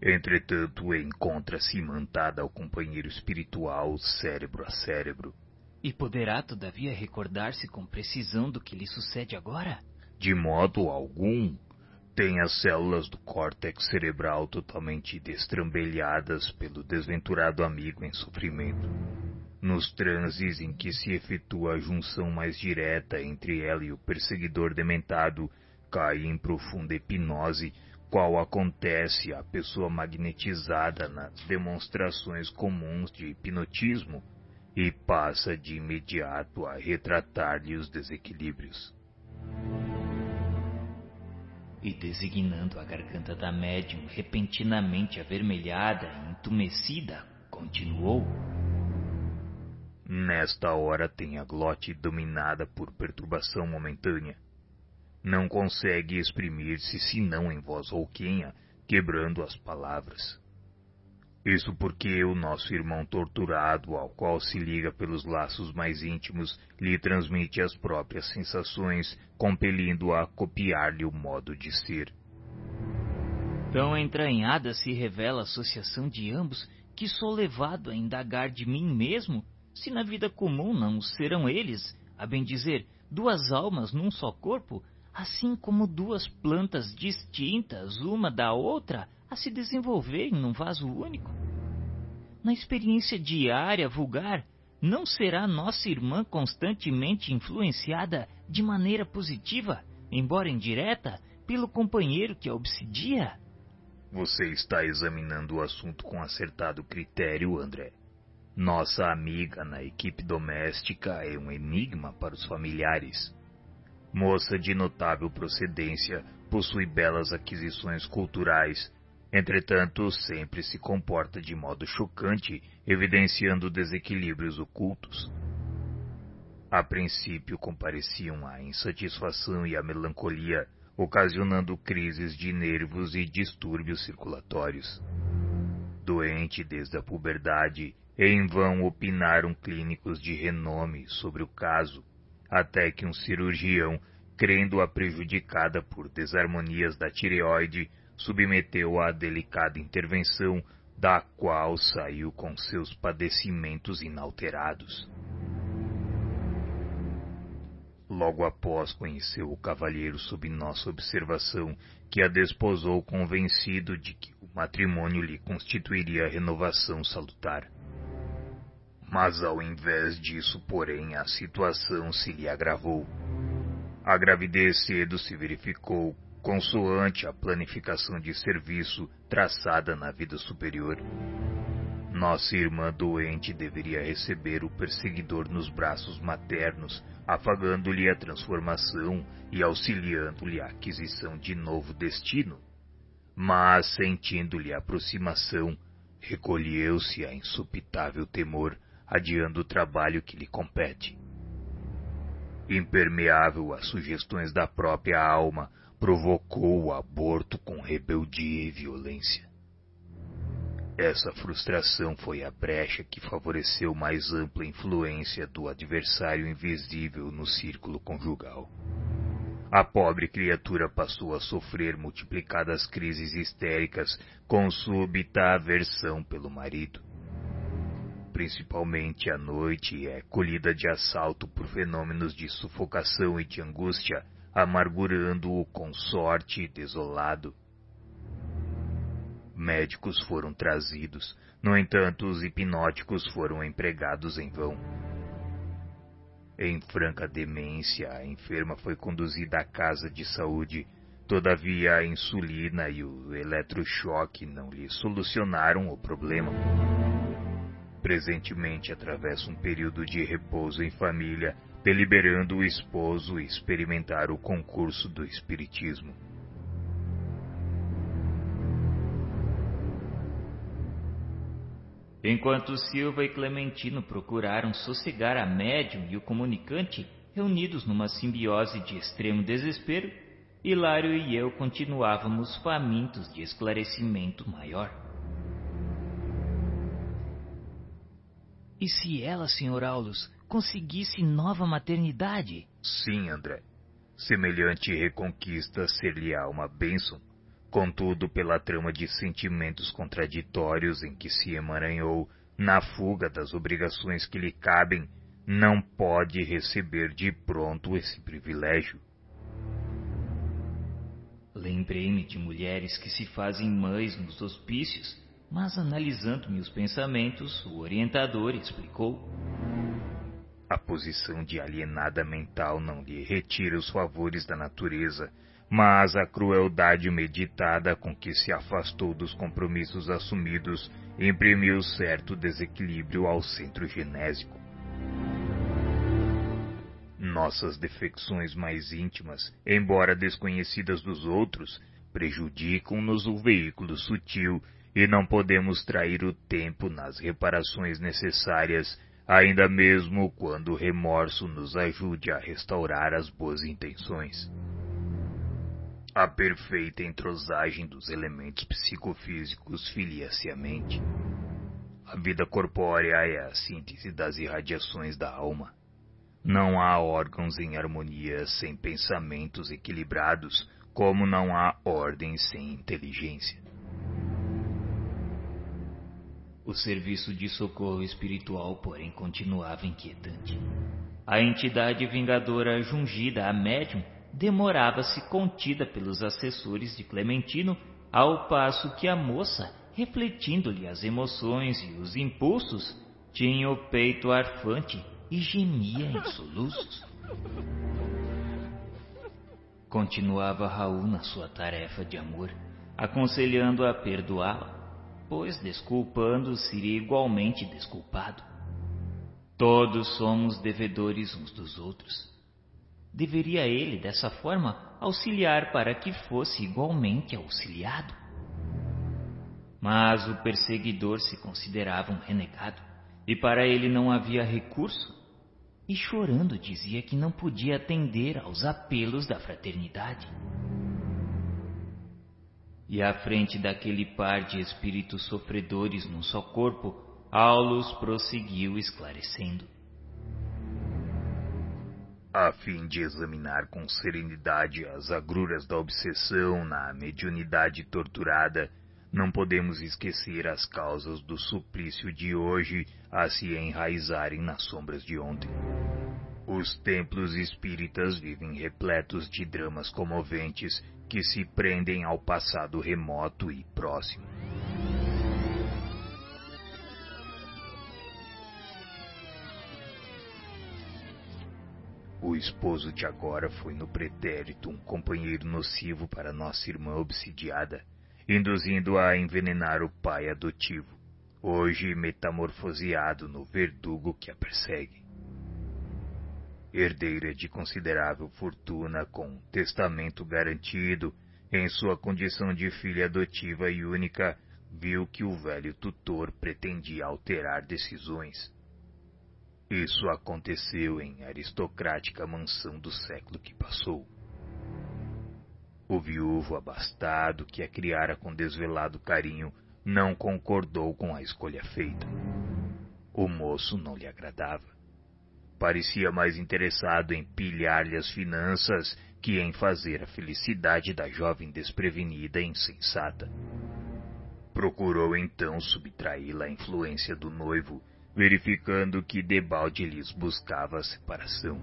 Entretanto, encontra-se imantada ao companheiro espiritual, cérebro a cérebro. E poderá, todavia, recordar-se com precisão do que lhe sucede agora? De modo algum, tem as células do córtex cerebral totalmente destrambelhadas pelo desventurado amigo em sofrimento. Nos transes em que se efetua a junção mais direta entre ela e o perseguidor dementado, cai em profunda hipnose, qual acontece à pessoa magnetizada nas demonstrações comuns de hipnotismo, e passa de imediato a retratar-lhe os desequilíbrios e designando a garganta da médium repentinamente avermelhada e entumecida, continuou. Nesta hora tem a glote dominada por perturbação momentânea. Não consegue exprimir-se senão em voz rouquenha, quebrando as palavras. Isso porque o nosso irmão torturado, ao qual se liga pelos laços mais íntimos, lhe transmite as próprias sensações, compelindo-o a copiar-lhe o modo de ser. Tão entranhada se revela a associação de ambos que sou levado a indagar de mim mesmo se na vida comum não serão eles, a bem dizer, duas almas num só corpo, assim como duas plantas distintas uma da outra a se desenvolverem num vaso único. Na experiência diária vulgar, não será nossa irmã constantemente influenciada de maneira positiva, embora indireta, pelo companheiro que a obsidia? Você está examinando o assunto com acertado critério, André. Nossa amiga na equipe doméstica é um enigma para os familiares. Moça de notável procedência, possui belas aquisições culturais Entretanto, sempre se comporta de modo chocante, evidenciando desequilíbrios ocultos. A princípio compareciam a insatisfação e a melancolia, ocasionando crises de nervos e distúrbios circulatórios. doente desde a puberdade, em vão opinaram clínicos de renome sobre o caso, até que um cirurgião, crendo-a prejudicada por desarmonias da tireoide, submeteu-a a delicada intervenção, da qual saiu com seus padecimentos inalterados. Logo após conheceu o cavalheiro sob nossa observação, que a desposou convencido de que o matrimônio lhe constituiria renovação salutar. Mas ao invés disso, porém, a situação se lhe agravou. A gravidez cedo se verificou consoante a planificação de serviço traçada na vida superior. Nossa irmã doente deveria receber o perseguidor nos braços maternos, afagando-lhe a transformação e auxiliando-lhe a aquisição de novo destino. Mas, sentindo-lhe a aproximação, recolheu-se a insupitável temor, adiando o trabalho que lhe compete. Impermeável às sugestões da própria alma, provocou o aborto com rebeldia e violência. Essa frustração foi a brecha que favoreceu mais ampla influência do adversário invisível no círculo conjugal. A pobre criatura passou a sofrer multiplicadas crises histéricas com súbita aversão pelo marido. Principalmente à noite é colhida de assalto por fenômenos de sufocação e de angústia, amargurando-o com sorte desolado Médicos foram trazidos, no entanto, os hipnóticos foram empregados em vão. Em franca demência, a enferma foi conduzida à casa de saúde. Todavia, a insulina e o eletrochoque não lhe solucionaram o problema. Presentemente atravessa um período de repouso em família, deliberando o esposo experimentar o concurso do espiritismo. Enquanto Silva e Clementino procuraram sossegar a médium e o comunicante, reunidos numa simbiose de extremo desespero, Hilário e eu continuávamos famintos de esclarecimento maior. E se ela, Sr. Aulus, conseguisse nova maternidade? Sim, André. Semelhante reconquista ser-lhe-á uma bênção Contudo, pela trama de sentimentos contraditórios em que se emaranhou, na fuga das obrigações que lhe cabem, não pode receber de pronto esse privilégio. Lembrei-me de mulheres que se fazem mães nos hospícios, mas analisando meus pensamentos, o orientador explicou. A posição de alienada mental não lhe retira os favores da natureza mas a crueldade meditada com que se afastou dos compromissos assumidos imprimiu certo desequilíbrio ao centro genésico. Nossas defecções mais íntimas, embora desconhecidas dos outros, prejudicam-nos o veículo sutil e não podemos trair o tempo nas reparações necessárias, ainda mesmo quando o remorso nos ajude a restaurar as boas intenções. A perfeita entrosagem dos elementos psicofísicos filia-se à mente. A vida corpórea é a síntese das irradiações da alma. Não há órgãos em harmonia sem pensamentos equilibrados, como não há ordem sem inteligência. O serviço de socorro espiritual, porém, continuava inquietante. A entidade vingadora jungida a médium demorava-se contida pelos assessores de Clementino, ao passo que a moça, refletindo-lhe as emoções e os impulsos, tinha o peito arfante e gemia em soluços. Continuava Raul na sua tarefa de amor, aconselhando-a a perdoá-la, pois desculpando seria igualmente desculpado. Todos somos devedores uns dos outros. Deveria ele, dessa forma, auxiliar para que fosse igualmente auxiliado. Mas o perseguidor se considerava um renegado, e para ele não havia recurso, e chorando dizia que não podia atender aos apelos da fraternidade. E à frente daquele par de espíritos sofredores num só corpo, Aulus prosseguiu esclarecendo. A fim de examinar com serenidade as agruras da obsessão na mediunidade torturada, não podemos esquecer as causas do suplício de hoje a se enraizarem nas sombras de ontem. Os templos espíritas vivem repletos de dramas comoventes que se prendem ao passado remoto e próximo. O esposo de agora foi no pretérito um companheiro nocivo para nossa irmã obsidiada induzindo-a a envenenar o pai adotivo, hoje metamorfoseado no verdugo que a persegue. Herdeira de considerável fortuna, com testamento garantido, em sua condição de filha adotiva e única, viu que o velho tutor pretendia alterar decisões. Isso aconteceu em aristocrática mansão do século que passou. O viúvo abastado, que a criara com desvelado carinho, não concordou com a escolha feita. O moço não lhe agradava. Parecia mais interessado em pilhar-lhe as finanças que em fazer a felicidade da jovem desprevenida e insensata. Procurou então subtraí-la à influência do noivo, verificando que debalde lhes buscava a separação.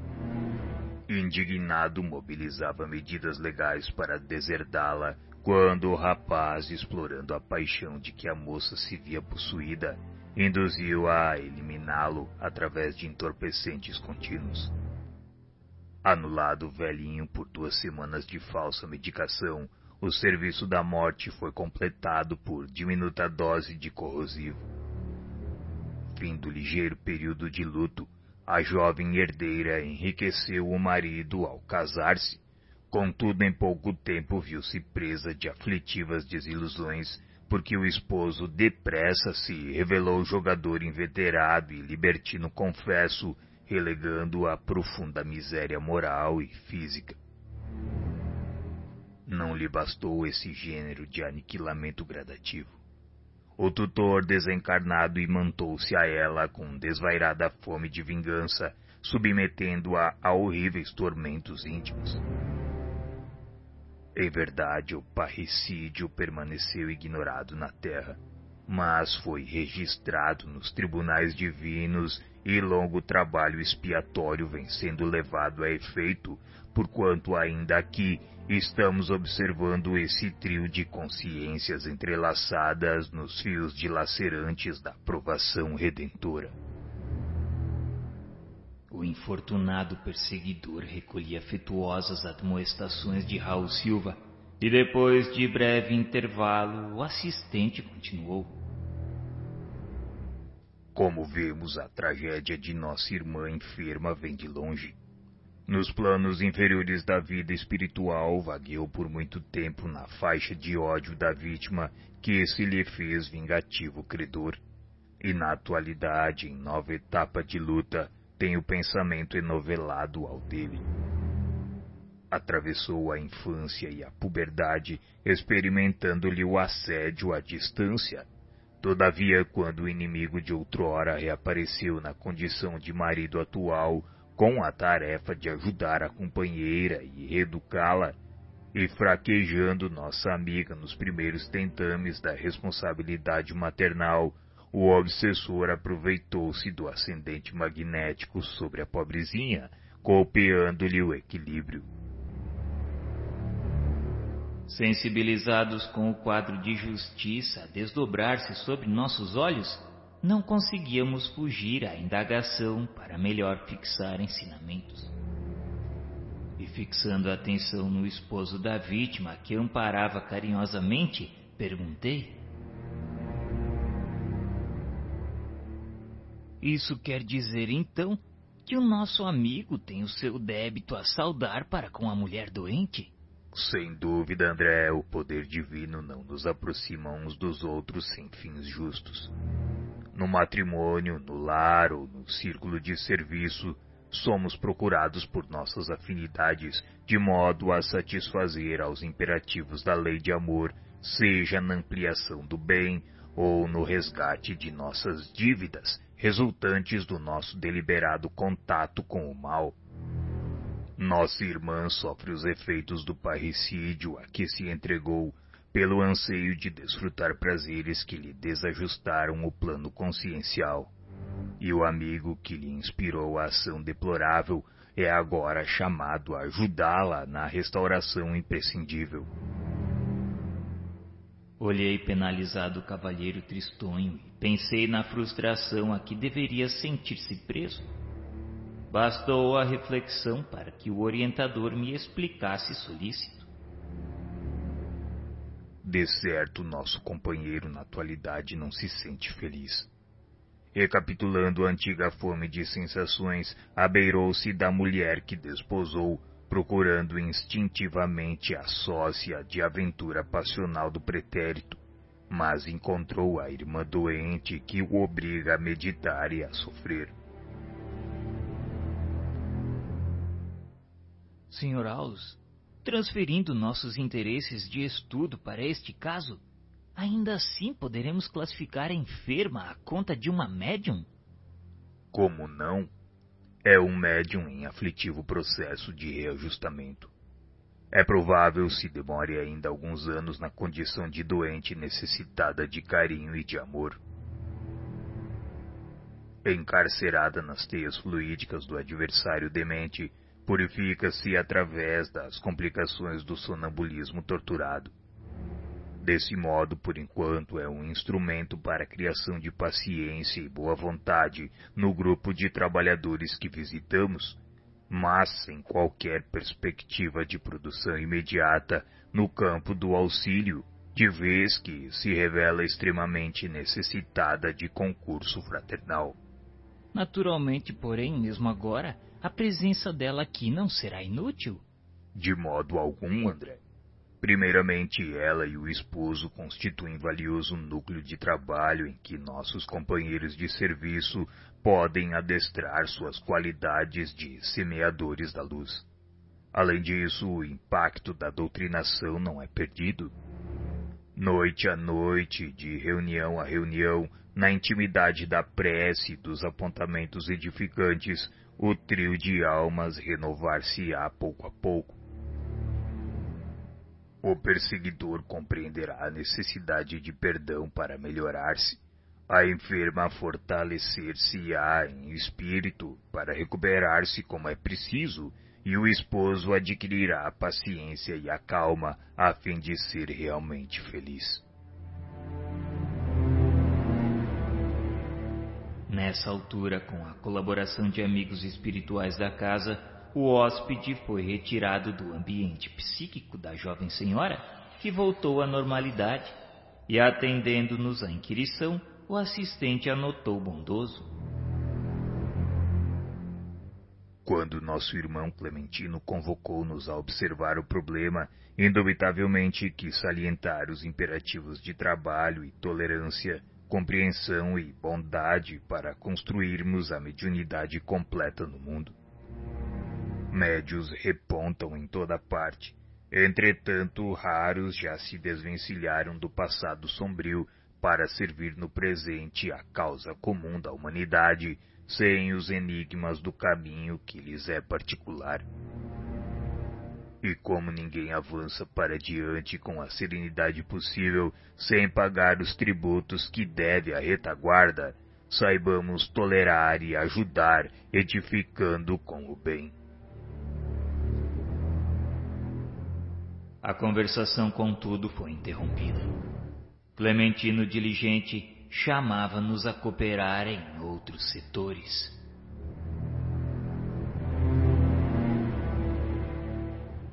Indignado, mobilizava medidas legais para deserdá-la quando o rapaz, explorando a paixão de que a moça se via possuída, induziu-a a eliminá-lo através de entorpecentes contínuos. Anulado o velhinho por duas semanas de falsa medicação, o serviço da morte foi completado por diminuta dose de corrosivo. Fim do ligeiro período de luto, a jovem herdeira enriqueceu o marido ao casar-se, contudo em pouco tempo viu-se presa de aflitivas desilusões, porque o esposo depressa se revelou jogador inveterado e libertino confesso, relegando-a à profunda miséria moral e física. Não lhe bastou esse gênero de aniquilamento gradativo. O tutor desencarnado imantou-se a ela com desvairada fome de vingança, submetendo-a a horríveis tormentos íntimos. Em verdade, o parricídio permaneceu ignorado na terra, mas foi registrado nos tribunais divinos e longo trabalho expiatório vem sendo levado a efeito, porquanto ainda aqui Estamos observando esse trio de consciências entrelaçadas nos fios dilacerantes da provação redentora. O infortunado perseguidor recolhia afetuosas admoestações de Raul Silva e depois de breve intervalo o assistente continuou. Como vemos, a tragédia de nossa irmã enferma vem de longe. Nos planos inferiores da vida espiritual, vagueou por muito tempo na faixa de ódio da vítima que se lhe fez vingativo credor. E na atualidade, em nova etapa de luta, tem o pensamento enovelado ao dele. Atravessou a infância e a puberdade, experimentando-lhe o assédio à distância. Todavia, quando o inimigo de outrora reapareceu na condição de marido atual, com a tarefa de ajudar a companheira e reeducá-la, e fraquejando nossa amiga nos primeiros tentames da responsabilidade maternal, o obsessor aproveitou-se do ascendente magnético sobre a pobrezinha, golpeando-lhe o equilíbrio. Sensibilizados com o quadro de justiça a desdobrar-se sobre nossos olhos, não conseguíamos fugir à indagação para melhor fixar ensinamentos. E fixando a atenção no esposo da vítima que amparava carinhosamente, perguntei: Isso quer dizer então que o nosso amigo tem o seu débito a saldar para com a mulher doente? Sem dúvida, André, o poder divino não nos aproxima uns dos outros sem fins justos. No matrimônio, no lar ou no círculo de serviço, somos procurados por nossas afinidades de modo a satisfazer aos imperativos da lei de amor seja na ampliação do bem ou no resgate de nossas dívidas resultantes do nosso deliberado contato com o mal. Nossa irmã sofre os efeitos do parricídio a que se entregou pelo anseio de desfrutar prazeres que lhe desajustaram o plano consciencial. E o amigo que lhe inspirou a ação deplorável é agora chamado a ajudá-la na restauração imprescindível. Olhei penalizado o cavalheiro tristonho e pensei na frustração a que deveria sentir-se preso. Bastou a reflexão para que o orientador me explicasse solícito. De certo, nosso companheiro na atualidade não se sente feliz. Recapitulando a antiga fome de sensações, abeirou-se da mulher que desposou procurando instintivamente a sócia de aventura passional do pretérito, mas encontrou a irmã doente que o obriga a meditar e a sofrer. Senhor Aulus, transferindo nossos interesses de estudo para este caso, ainda assim poderemos classificar a enferma à conta de uma médium? Como não? É um médium em aflitivo processo de reajustamento. É provável se demore ainda alguns anos na condição de doente necessitada de carinho e de amor. Encarcerada nas teias fluídicas do adversário demente, purifica-se através das complicações do sonambulismo torturado. Desse modo, por enquanto, é um instrumento para a criação de paciência e boa vontade no grupo de trabalhadores que visitamos, mas sem qualquer perspectiva de produção imediata no campo do auxílio, de vez que se revela extremamente necessitada de concurso fraternal. Naturalmente, porém, mesmo agora, a presença dela aqui não será inútil? De modo algum, André. Primeiramente, ela e o esposo constituem valioso núcleo de trabalho em que nossos companheiros de serviço podem adestrar suas qualidades de semeadores da luz. Além disso, o impacto da doutrinação não é perdido. Noite a noite, de reunião a reunião, na intimidade da prece e dos apontamentos edificantes, o trio de almas renovar-se-á pouco a pouco o perseguidor compreenderá a necessidade de perdão para melhorar-se. A enferma fortalecer-se-á em espírito para recuperar-se como é preciso, e o esposo adquirirá a paciência e a calma a fim de ser realmente feliz. Nessa altura, com a colaboração de amigos espirituais da casa, o hóspede foi retirado do ambiente psíquico da jovem senhora, que voltou à normalidade, e atendendo-nos à inquirição, o assistente anotou bondoso. Quando nosso irmão Clementino convocou-nos a observar o problema, indubitavelmente quis salientar os imperativos de trabalho e tolerância, compreensão e bondade para construirmos a mediunidade completa no mundo. Médios repontam em toda parte. Entretanto, raros já se desvencilharam do passado sombrio para servir no presente a causa comum da humanidade, sem os enigmas do caminho que lhes é particular. E como ninguém avança para diante com a serenidade possível, sem pagar os tributos que deve à retaguarda, saibamos tolerar e ajudar, edificando com o bem. A conversação, contudo, foi interrompida. Clementino diligente chamava-nos a cooperar em outros setores.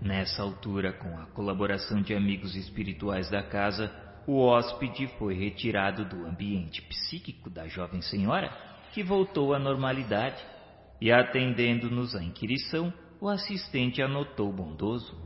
Nessa altura, com a colaboração de amigos espirituais da casa, o hóspede foi retirado do ambiente psíquico da jovem senhora, que voltou à normalidade, e atendendo-nos à inquirição, o assistente anotou bondoso.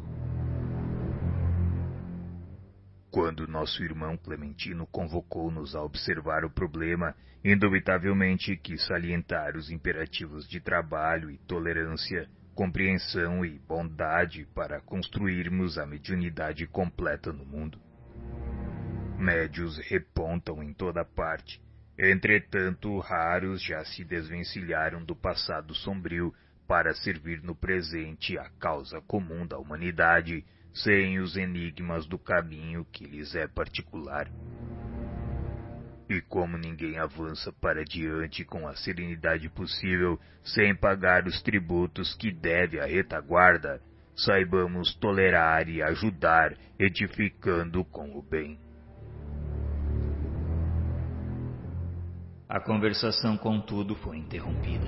Quando nosso irmão Clementino convocou-nos a observar o problema, indubitavelmente quis salientar os imperativos de trabalho e tolerância, compreensão e bondade para construirmos a mediunidade completa no mundo. Médios repontam em toda parte. Entretanto, raros já se desvencilharam do passado sombrio para servir no presente a causa comum da humanidade, sem os enigmas do caminho que lhes é particular. E como ninguém avança para diante com a serenidade possível sem pagar os tributos que deve à retaguarda, saibamos tolerar e ajudar, edificando com o bem. A conversação, contudo, foi interrompida.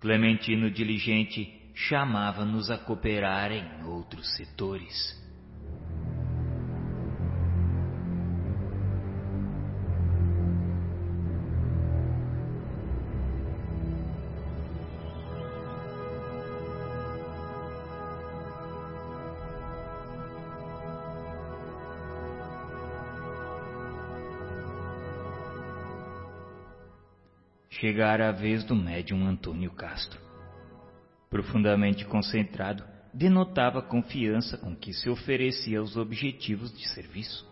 Clementino diligente chamava-nos a cooperar em outros setores. chegara a vez do médium Antônio Castro. Profundamente concentrado, denotava a confiança com que se oferecia aos objetivos de serviço.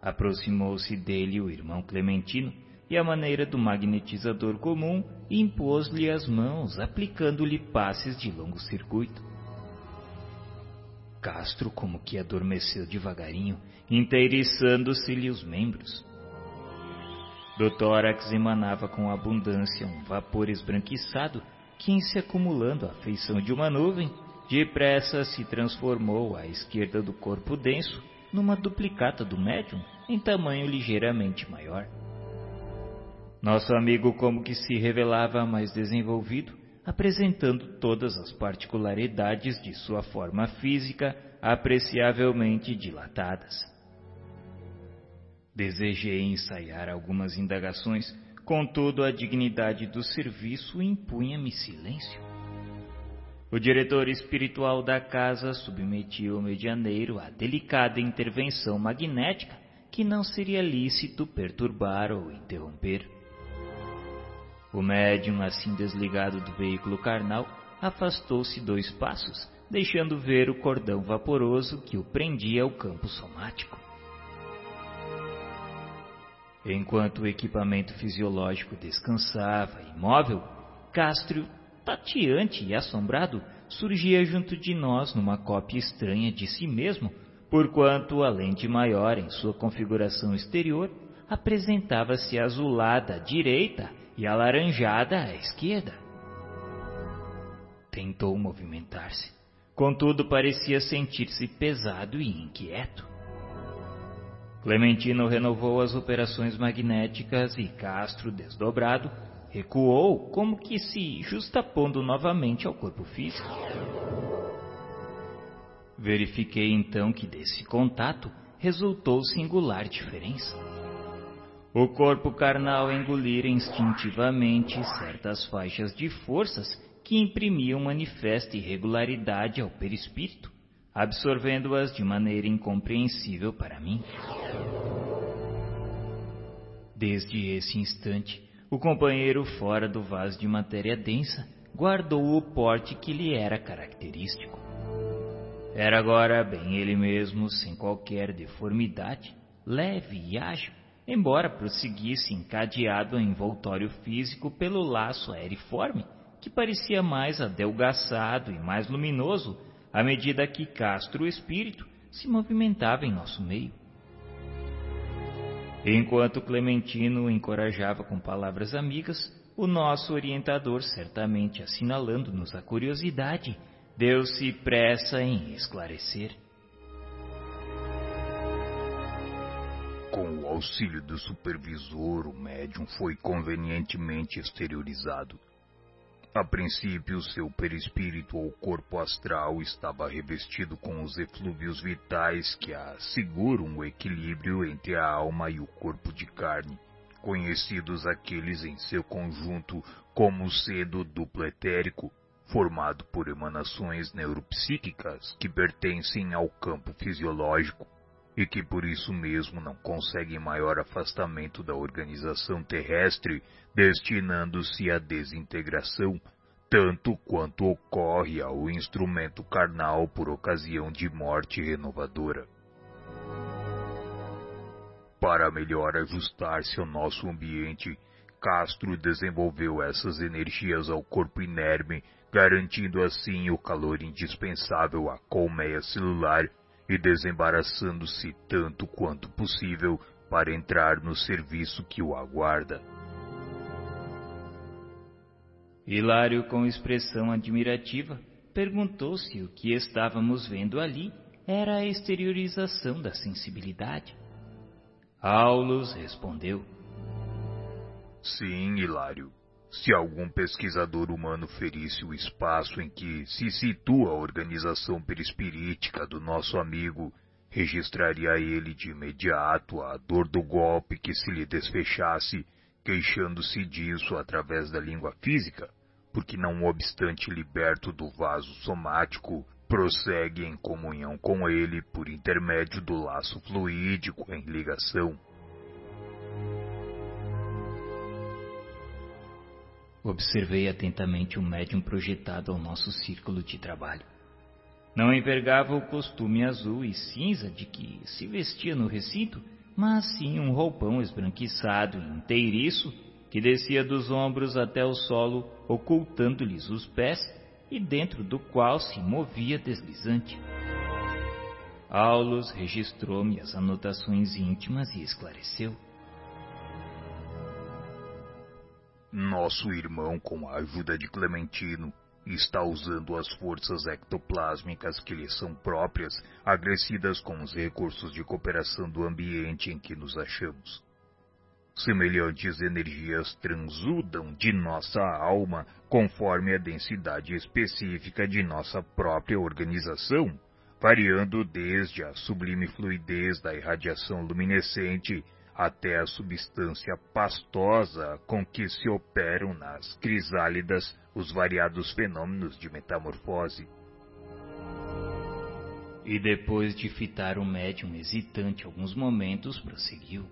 Aproximou-se dele o irmão Clementino e, à maneira do magnetizador comum, impôs-lhe as mãos, aplicando-lhe passes de longo circuito. Castro como que adormeceu devagarinho, inteiriçando-se-lhe os membros. Do tórax emanava com abundância um vapor esbranquiçado que, em se acumulando à feição de uma nuvem, depressa se transformou à esquerda do corpo denso numa duplicata do médium em tamanho ligeiramente maior. Nosso amigo como que se revelava mais desenvolvido, apresentando todas as particularidades de sua forma física apreciavelmente dilatadas. Desejei ensaiar algumas indagações, contudo a dignidade do serviço impunha-me silêncio. O diretor espiritual da casa submetia o medianeiro a delicada intervenção magnética que não seria lícito perturbar ou interromper. O médium, assim desligado do veículo carnal, afastou-se dois passos, deixando ver o cordão vaporoso que o prendia ao campo somático. Enquanto o equipamento fisiológico descansava imóvel, Castro, tateante e assombrado, surgia junto de nós numa cópia estranha de si mesmo, porquanto, além de maior em sua configuração exterior, apresentava-se azulada à direita e alaranjada à esquerda. Tentou movimentar-se, contudo parecia sentir-se pesado e inquieto. Clementino renovou as operações magnéticas e Castro, desdobrado, recuou como que se justapondo novamente ao corpo físico. Verifiquei então que desse contato resultou singular diferença. O corpo carnal engolira instintivamente certas faixas de forças que imprimiam manifesta irregularidade ao perispírito absorvendo-as de maneira incompreensível para mim. Desde esse instante, o companheiro fora do vaso de matéria densa guardou o porte que lhe era característico. Era agora bem ele mesmo, sem qualquer deformidade, leve e ágil, embora prosseguisse encadeado em envoltório físico pelo laço aeriforme, que parecia mais adelgaçado e mais luminoso à medida que Castro, o espírito, se movimentava em nosso meio. Enquanto Clementino encorajava com palavras amigas, o nosso orientador, certamente assinalando-nos a curiosidade, deu-se pressa em esclarecer. Com o auxílio do supervisor, o médium foi convenientemente exteriorizado. A princípio, seu perispírito ou corpo astral estava revestido com os eflúvios vitais que asseguram o equilíbrio entre a alma e o corpo de carne, conhecidos aqueles em seu conjunto como cedo duplo etérico, formado por emanações neuropsíquicas que pertencem ao campo fisiológico e que por isso mesmo não conseguem maior afastamento da organização terrestre, destinando-se à desintegração, tanto quanto ocorre ao instrumento carnal por ocasião de morte renovadora. Para melhor ajustar-se ao nosso ambiente, Castro desenvolveu essas energias ao corpo inerme, garantindo assim o calor indispensável à colmeia celular e desembaraçando-se tanto quanto possível para entrar no serviço que o aguarda. Hilário, com expressão admirativa, perguntou se o que estávamos vendo ali era a exteriorização da sensibilidade. Aulus respondeu: Sim, Hilário. Se algum pesquisador humano ferisse o espaço em que se situa a organização perispirítica do nosso amigo, registraria ele de imediato a dor do golpe que se lhe desfechasse, queixando-se disso através da língua física, porque não obstante liberto do vaso somático, prossegue em comunhão com ele por intermédio do laço fluídico em ligação. Observei atentamente o médium projetado ao nosso círculo de trabalho. Não envergava o costume azul e cinza de que se vestia no recinto, mas sim um roupão esbranquiçado e inteiriço que descia dos ombros até o solo, ocultando-lhes os pés e dentro do qual se movia deslizante. Aulus registrou-me as anotações íntimas e esclareceu. Nosso irmão, com a ajuda de Clementino, está usando as forças ectoplásmicas que lhe são próprias, agressidas com os recursos de cooperação do ambiente em que nos achamos. Semelhantes energias transudam de nossa alma conforme a densidade específica de nossa própria organização, variando desde a sublime fluidez da irradiação luminescente até a substância pastosa com que se operam nas crisálidas os variados fenômenos de metamorfose. E depois de fitar o médium hesitante alguns momentos, prosseguiu.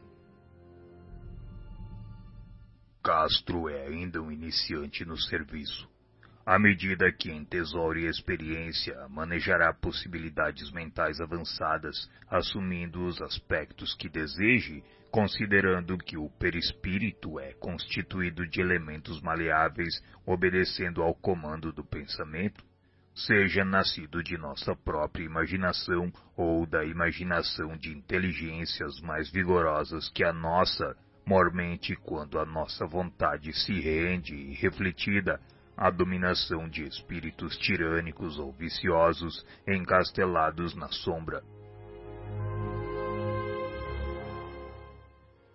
Castro é ainda um iniciante no serviço. À medida que entesoure experiência, manejará possibilidades mentais avançadas, assumindo os aspectos que deseje, considerando que o perispírito é constituído de elementos maleáveis, obedecendo ao comando do pensamento, seja nascido de nossa própria imaginação ou da imaginação de inteligências mais vigorosas que a nossa, mormente quando a nossa vontade se rende e refletida a dominação de espíritos tirânicos ou viciosos encastelados na sombra.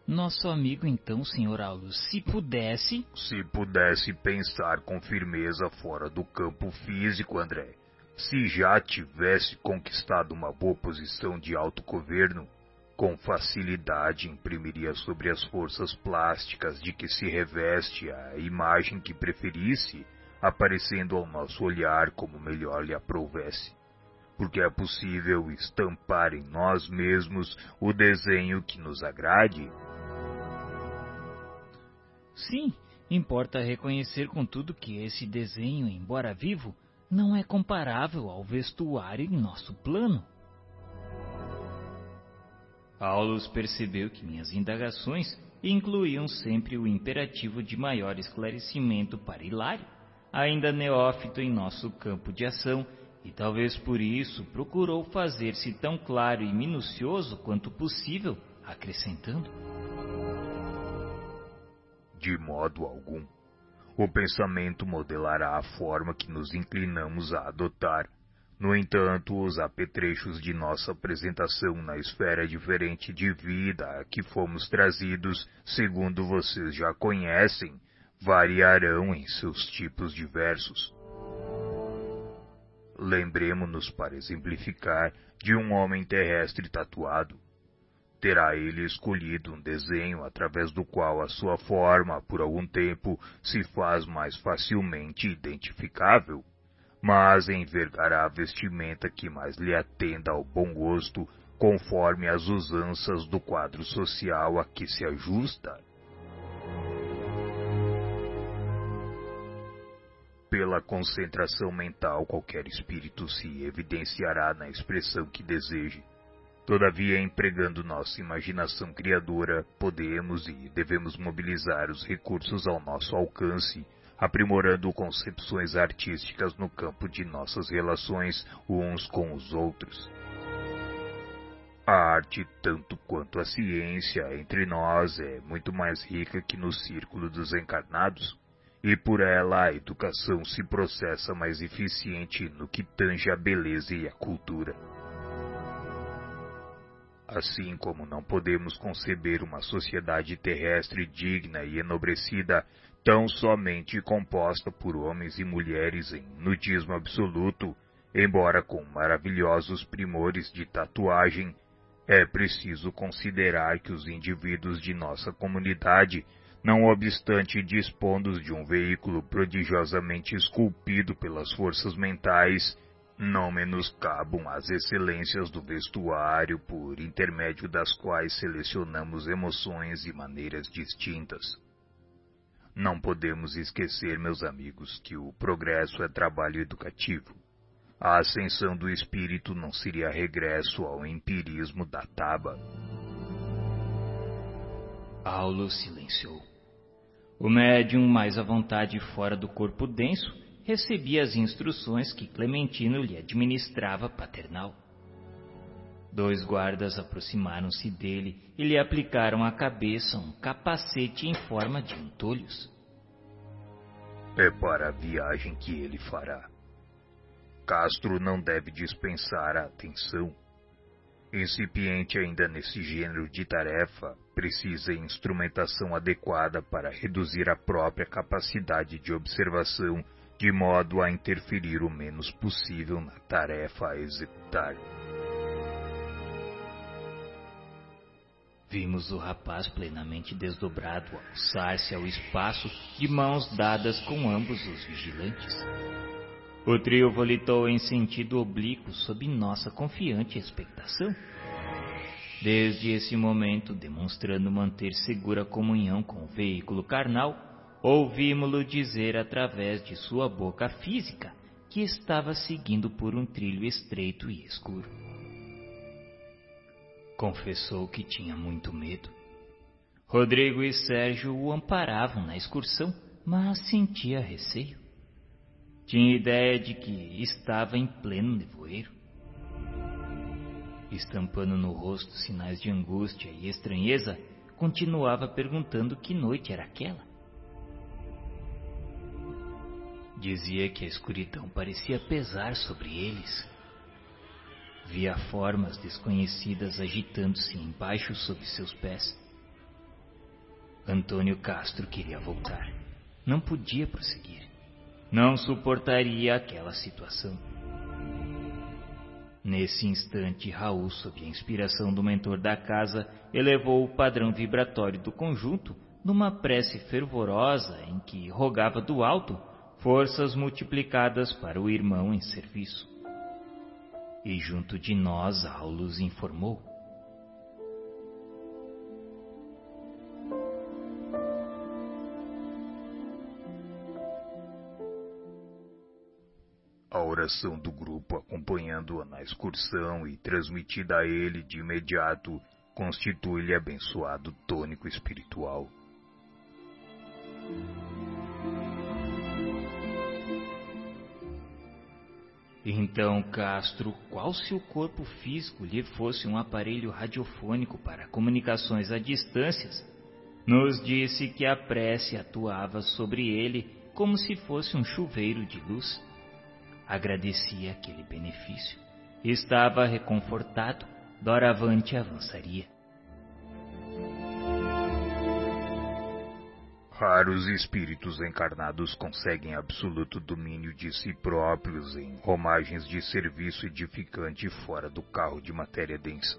Nosso amigo então, Sr. Aulus, se pudesse... Se pudesse pensar com firmeza fora do campo físico, André. Se já tivesse conquistado uma boa posição de autogoverno, com facilidade imprimiria sobre as forças plásticas de que se reveste a imagem que preferisse, aparecendo ao nosso olhar como melhor lhe aprovesse. Porque é possível estampar em nós mesmos o desenho que nos agrade? Sim, importa reconhecer contudo que esse desenho, embora vivo, não é comparável ao vestuário em nosso plano. Aulus percebeu que minhas indagações incluíam sempre o imperativo de maior esclarecimento para Hilário, ainda neófito em nosso campo de ação, e talvez por isso procurou fazer-se tão claro e minucioso quanto possível, acrescentando: De modo algum. O pensamento modelará a forma que nos inclinamos a adotar no entanto, os apetrechos de nossa apresentação na esfera diferente de vida a que fomos trazidos, segundo vocês já conhecem, variarão em seus tipos diversos. Lembremos-nos, para exemplificar, de um homem terrestre tatuado. Terá ele escolhido um desenho através do qual a sua forma, por algum tempo, se faz mais facilmente identificável? mas envergará a vestimenta que mais lhe atenda ao bom gosto, conforme as usanças do quadro social a que se ajusta. Pela concentração mental, qualquer espírito se evidenciará na expressão que deseje. Todavia, empregando nossa imaginação criadora, podemos e devemos mobilizar os recursos ao nosso alcance, aprimorando concepções artísticas no campo de nossas relações uns com os outros. A arte, tanto quanto a ciência, entre nós é muito mais rica que no círculo dos encarnados, e por ela a educação se processa mais eficiente no que tange a beleza e a cultura. Assim como não podemos conceber uma sociedade terrestre digna e enobrecida tão somente composta por homens e mulheres em nudismo absoluto, embora com maravilhosos primores de tatuagem, é preciso considerar que os indivíduos de nossa comunidade, não obstante dispondo de um veículo prodigiosamente esculpido pelas forças mentais, não menoscabam as excelências do vestuário por intermédio das quais selecionamos emoções e maneiras distintas. Não podemos esquecer, meus amigos, que o progresso é trabalho educativo. A ascensão do espírito não seria regresso ao empirismo da taba. Paulo silenciou. O médium, mais à vontade fora do corpo denso, recebia as instruções que Clementino lhe administrava paternal. Dois guardas aproximaram-se dele e lhe aplicaram à cabeça um capacete em forma de entolhos. É para a viagem que ele fará. Castro não deve dispensar a atenção. Incipiente ainda nesse gênero de tarefa, precisa instrumentação adequada para reduzir a própria capacidade de observação de modo a interferir o menos possível na tarefa a executar. Vimos o rapaz plenamente desdobrado alçar-se ao espaço de mãos dadas com ambos os vigilantes. O trio volitou em sentido oblíquo sob nossa confiante expectação. Desde esse momento, demonstrando manter segura comunhão com o veículo carnal, Ouvimos-lo dizer através de sua boca física que estava seguindo por um trilho estreito e escuro. Confessou que tinha muito medo. Rodrigo e Sérgio o amparavam na excursão, mas sentia receio. Tinha ideia de que estava em pleno nevoeiro. Estampando no rosto sinais de angústia e estranheza, continuava perguntando que noite era aquela. Dizia que a escuridão parecia pesar sobre eles. Via formas desconhecidas agitando-se embaixo sob seus pés. Antônio Castro queria voltar. Não podia prosseguir. Não suportaria aquela situação. Nesse instante, Raul, sob a inspiração do mentor da casa, elevou o padrão vibratório do conjunto numa prece fervorosa em que rogava do alto forças multiplicadas para o irmão em serviço. E junto de nós Aulus informou. A oração do grupo acompanhando-a na excursão e transmitida a ele de imediato constitui-lhe abençoado tônico espiritual. Então, Castro, qual se o corpo físico lhe fosse um aparelho radiofônico para comunicações a distâncias, nos disse que a prece atuava sobre ele como se fosse um chuveiro de luz. Agradecia aquele benefício. Estava reconfortado, doravante avançaria. Raros espíritos encarnados conseguem absoluto domínio de si próprios em romagens de serviço edificante fora do carro de matéria densa.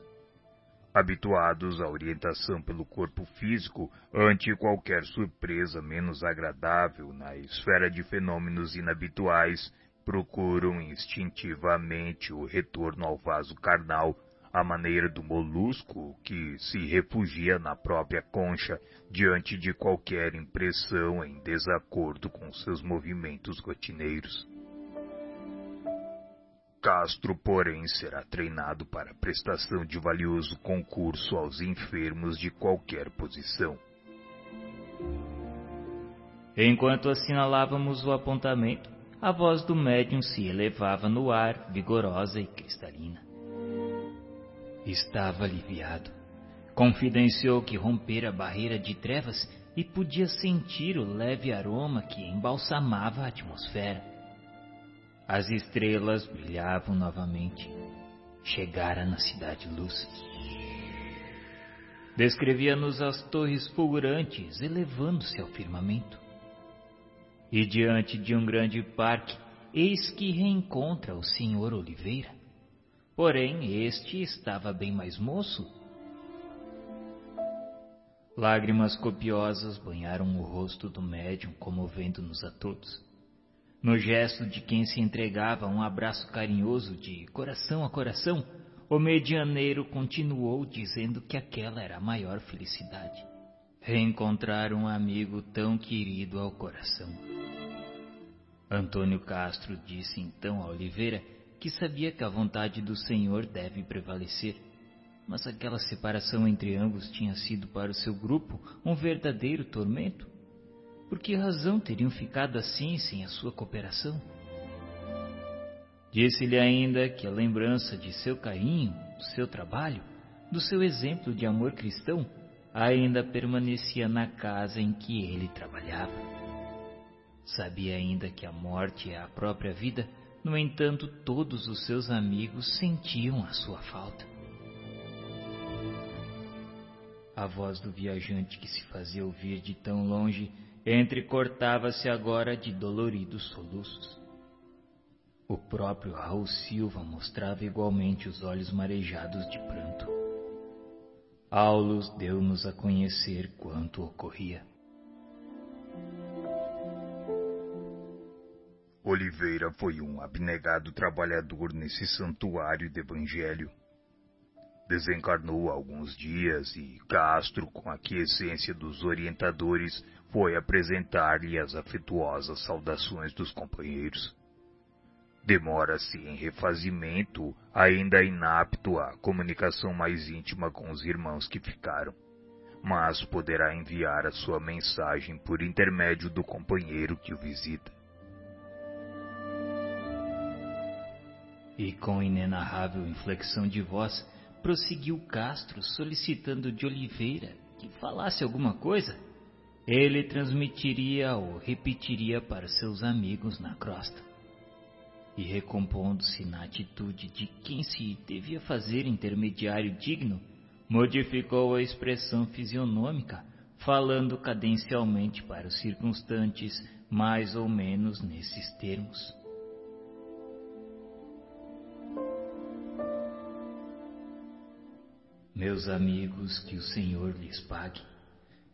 Habituados à orientação pelo corpo físico ante qualquer surpresa menos agradável na esfera de fenômenos inabituais, procuram instintivamente o retorno ao vaso carnal à maneira do molusco que se refugia na própria concha diante de qualquer impressão em desacordo com seus movimentos rotineiros. Castro, porém, será treinado para a prestação de valioso concurso aos enfermos de qualquer posição. Enquanto assinalávamos o apontamento, a voz do médium se elevava no ar, vigorosa e cristalina. Estava aliviado. Confidenciou que rompera a barreira de trevas e podia sentir o leve aroma que embalsamava a atmosfera. As estrelas brilhavam novamente. Chegara na cidade luz. Descrevia-nos as torres fulgurantes elevando-se ao firmamento. E diante de um grande parque, eis que reencontra o senhor Oliveira. Porém, este estava bem mais moço. Lágrimas copiosas banharam o rosto do médium, comovendo-nos a todos. No gesto de quem se entregava a um abraço carinhoso de coração a coração, o medianeiro continuou dizendo que aquela era a maior felicidade. Reencontrar um amigo tão querido ao coração. Antônio Castro disse então a Oliveira que sabia que a vontade do Senhor deve prevalecer, mas aquela separação entre ambos tinha sido para o seu grupo um verdadeiro tormento. Por que razão teriam ficado assim sem a sua cooperação? Disse-lhe ainda que a lembrança de seu carinho, do seu trabalho, do seu exemplo de amor cristão, ainda permanecia na casa em que ele trabalhava. Sabia ainda que a morte é a própria vida, no entanto, todos os seus amigos sentiam a sua falta. A voz do viajante que se fazia ouvir de tão longe entrecortava-se agora de doloridos soluços. O próprio Raul Silva mostrava igualmente os olhos marejados de pranto. Aulus deu-nos a conhecer quanto ocorria. Oliveira foi um abnegado trabalhador nesse santuário do Evangelho. Desencarnou há alguns dias e Castro, com a quiescência dos orientadores, foi apresentar-lhe as afetuosas saudações dos companheiros. Demora-se em refazimento, ainda inapto à comunicação mais íntima com os irmãos que ficaram, mas poderá enviar a sua mensagem por intermédio do companheiro que o visita. E com inenarrável inflexão de voz, prosseguiu Castro solicitando de Oliveira que falasse alguma coisa ele transmitiria ou repetiria para seus amigos na crosta. E recompondo-se na atitude de quem se devia fazer intermediário digno, modificou a expressão fisionômica, falando cadencialmente para os circunstantes, mais ou menos nesses termos. Meus amigos, que o Senhor lhes pague.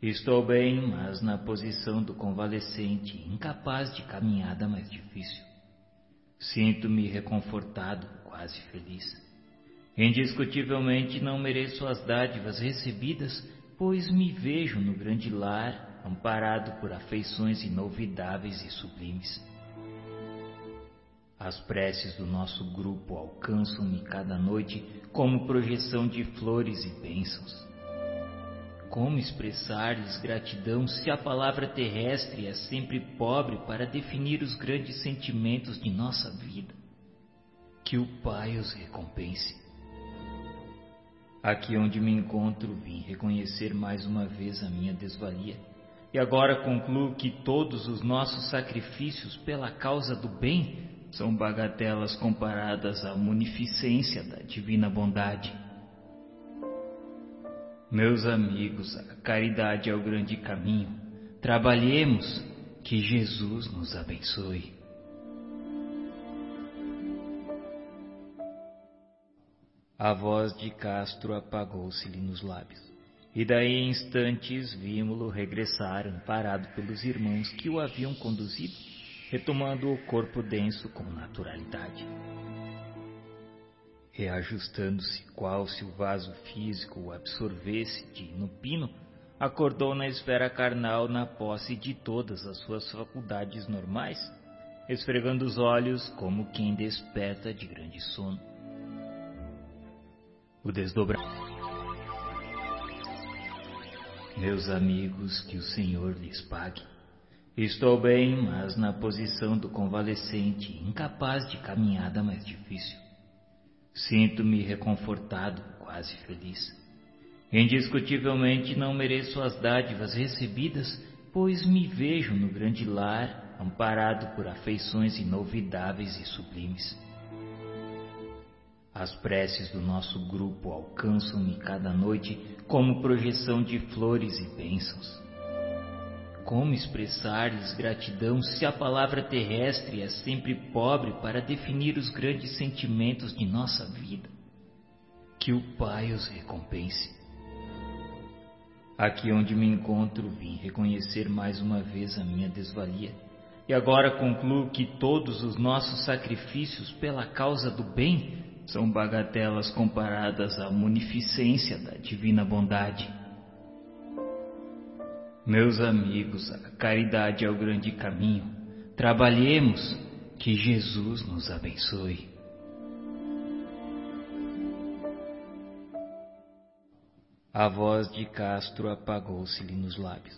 Estou bem, mas na posição do convalescente, incapaz de caminhada mais difícil. Sinto-me reconfortado, quase feliz. Indiscutivelmente não mereço as dádivas recebidas, pois me vejo no grande lar, amparado por afeições inolvidáveis e sublimes. As preces do nosso grupo alcançam-me cada noite como projeção de flores e bênçãos. Como expressar-lhes gratidão se a palavra terrestre é sempre pobre para definir os grandes sentimentos de nossa vida? Que o Pai os recompense. Aqui onde me encontro, vim reconhecer mais uma vez a minha desvalia. E agora concluo que todos os nossos sacrifícios pela causa do bem são bagatelas comparadas à munificência da divina bondade. Meus amigos, a caridade é o grande caminho. Trabalhemos, que Jesus nos abençoe. A voz de Castro apagou-se-lhe nos lábios, e daí instantes vimos-lo regressar amparado pelos irmãos que o haviam conduzido, retomando o corpo denso com naturalidade reajustando-se qual se o vaso físico o absorvesse de no pino, acordou na esfera carnal na posse de todas as suas faculdades normais, esfregando os olhos como quem desperta de grande sono. O desdobramento. Meus amigos, que o Senhor lhes pague. Estou bem, mas na posição do convalescente, incapaz de caminhada mais difícil. Sinto-me reconfortado, quase feliz. Indiscutivelmente não mereço as dádivas recebidas, pois me vejo no grande lar, amparado por afeições inovidáveis e sublimes. As preces do nosso grupo alcançam-me cada noite como projeção de flores e bênçãos. Como expressar-lhes gratidão se a palavra terrestre é sempre pobre para definir os grandes sentimentos de nossa vida? Que o Pai os recompense. Aqui onde me encontro, vim reconhecer mais uma vez a minha desvalia. E agora concluo que todos os nossos sacrifícios pela causa do bem são bagatelas comparadas à munificência da divina bondade. Meus amigos, a caridade é o grande caminho. Trabalhemos, que Jesus nos abençoe. A voz de Castro apagou-se-lhe nos lábios,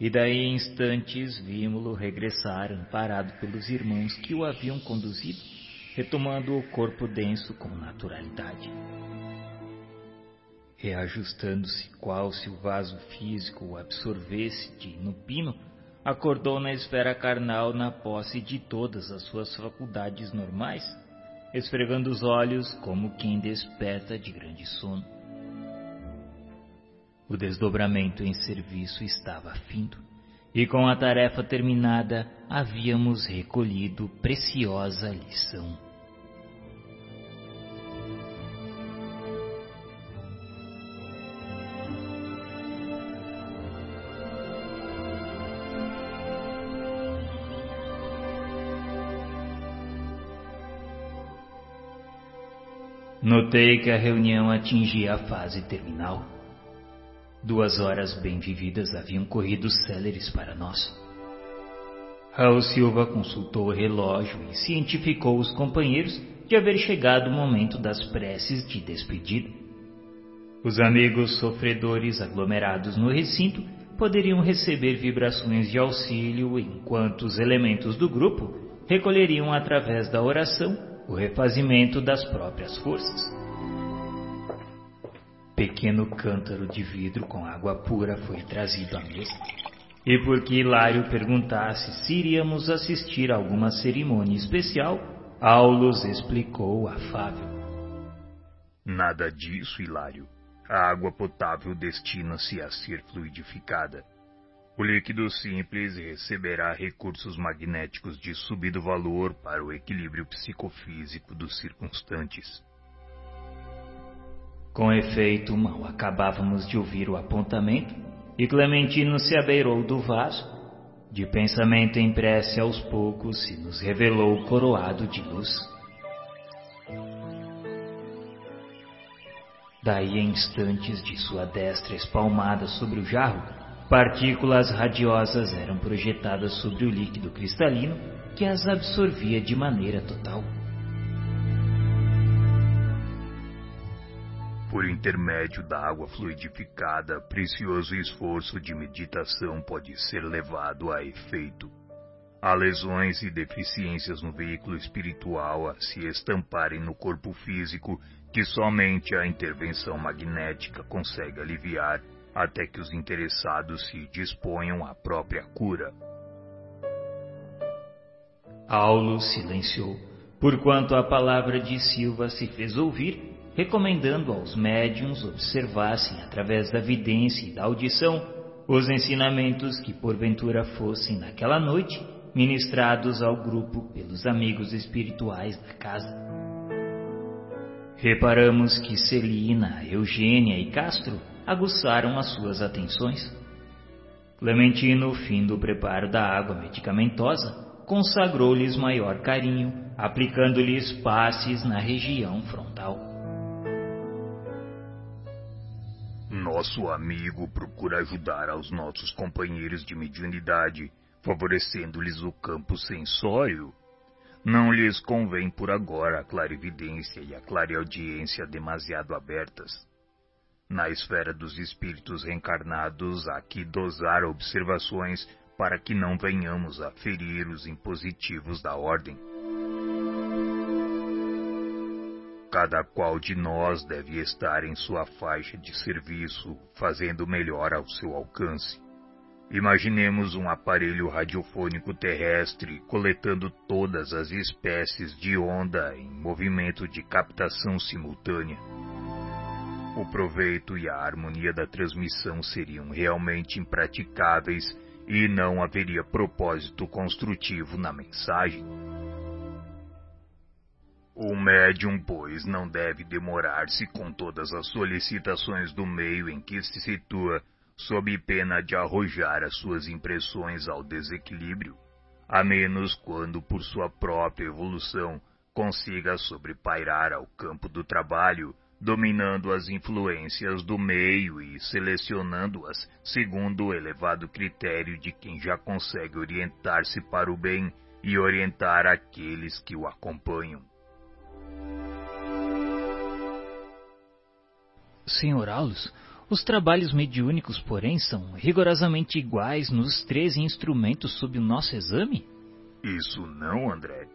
e daí em instantes vimos-lo regressar amparado pelos irmãos que o haviam conduzido retomando o corpo denso com naturalidade. Reajustando-se, qual se o vaso físico o absorvesse de no pino, acordou na esfera carnal na posse de todas as suas faculdades normais, esfregando os olhos como quem desperta de grande sono. O desdobramento em serviço estava findo e com a tarefa terminada havíamos recolhido preciosa lição. Notei que a reunião atingia a fase terminal. Duas horas bem vividas haviam corrido céleres para nós. Raul Silva consultou o relógio e cientificou os companheiros de haver chegado o momento das preces de despedida. Os amigos sofredores aglomerados no recinto poderiam receber vibrações de auxílio enquanto os elementos do grupo recolheriam através da oração o refazimento das próprias forças. Pequeno cântaro de vidro com água pura foi trazido à mesa. E porque Hilário perguntasse se iríamos assistir a alguma cerimônia especial, Aulus explicou afável. Nada disso, Hilário. A água potável destina-se a ser fluidificada. O líquido simples receberá recursos magnéticos de subido valor para o equilíbrio psicofísico dos circunstantes. Com efeito, mal acabávamos de ouvir o apontamento e Clementino se abeirou do vaso. De pensamento em prece aos poucos se nos revelou coroado de luz. Daí em instantes de sua destra espalmada sobre o jarro, Partículas radiosas eram projetadas sobre o líquido cristalino que as absorvia de maneira total. Por intermédio da água fluidificada, precioso esforço de meditação pode ser levado a efeito. Há lesões e deficiências no veículo espiritual a se estamparem no corpo físico que somente a intervenção magnética consegue aliviar até que os interessados se disponham à própria cura. Aulo silenciou, porquanto a palavra de Silva se fez ouvir, recomendando aos médiums observassem através da vidência e da audição os ensinamentos que porventura fossem naquela noite ministrados ao grupo pelos amigos espirituais da casa. Reparamos que Celina, Eugênia e Castro aguçaram as suas atenções. Clementino, fim do preparo da água medicamentosa, consagrou-lhes maior carinho, aplicando-lhes passes na região frontal. Nosso amigo procura ajudar aos nossos companheiros de mediunidade, favorecendo-lhes o campo sensório, Não lhes convém por agora a clarividência e a clareaudiência demasiado abertas. Na esfera dos espíritos reencarnados, há que dosar observações para que não venhamos a ferir os impositivos da ordem. Cada qual de nós deve estar em sua faixa de serviço, fazendo melhor ao seu alcance. Imaginemos um aparelho radiofônico terrestre coletando todas as espécies de onda em movimento de captação simultânea. O proveito e a harmonia da transmissão seriam realmente impraticáveis e não haveria propósito construtivo na mensagem. O médium, pois, não deve demorar-se com todas as solicitações do meio em que se situa, sob pena de arrojar as suas impressões ao desequilíbrio, a menos quando, por sua própria evolução, consiga sobrepairar ao campo do trabalho dominando as influências do meio e selecionando-as segundo o elevado critério de quem já consegue orientar-se para o bem e orientar aqueles que o acompanham. Senhor Aulus, os trabalhos mediúnicos, porém, são rigorosamente iguais nos três instrumentos sob o nosso exame? Isso não, André.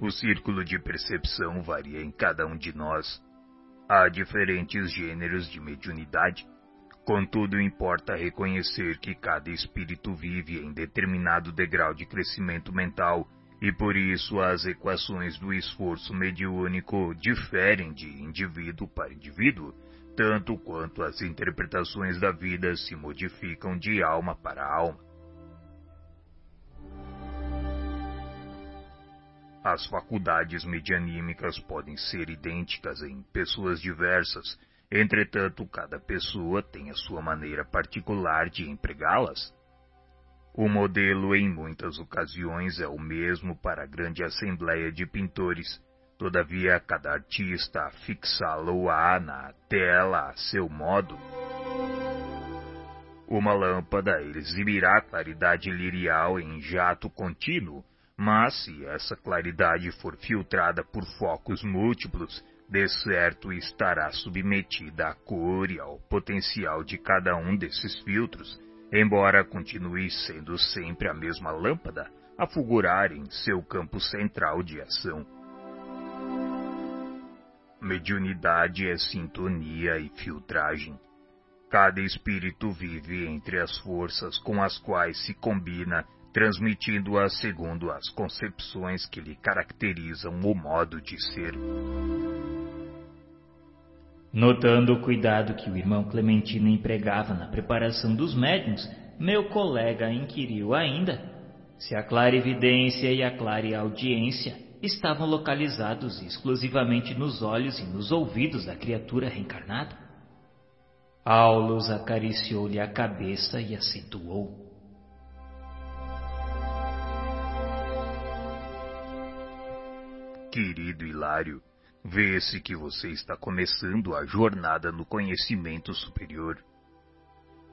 O círculo de percepção varia em cada um de nós Há diferentes gêneros de mediunidade. Contudo, importa reconhecer que cada espírito vive em determinado degrau de crescimento mental e por isso as equações do esforço mediúnico diferem de indivíduo para indivíduo, tanto quanto as interpretações da vida se modificam de alma para alma. As faculdades medianímicas podem ser idênticas em pessoas diversas, entretanto, cada pessoa tem a sua maneira particular de empregá-las. O modelo, em muitas ocasiões, é o mesmo para a grande assembleia de pintores, todavia, cada artista fixá-lo-á na tela a seu modo. Uma lâmpada exibirá claridade lirial em jato contínuo, mas se essa claridade for filtrada por focos múltiplos, de certo estará submetida à cor e ao potencial de cada um desses filtros, embora continue sendo sempre a mesma lâmpada a fulgurar em seu campo central de ação. Mediunidade é sintonia e filtragem. Cada espírito vive entre as forças com as quais se combina transmitindo-a segundo as concepções que lhe caracterizam o modo de ser. Notando o cuidado que o irmão Clementino empregava na preparação dos médiums, meu colega inquiriu ainda se a clarividência e a clareaudiência estavam localizados exclusivamente nos olhos e nos ouvidos da criatura reencarnada. Aulus acariciou-lhe a cabeça e acentuou. Querido Hilário, vê-se que você está começando a jornada no conhecimento superior.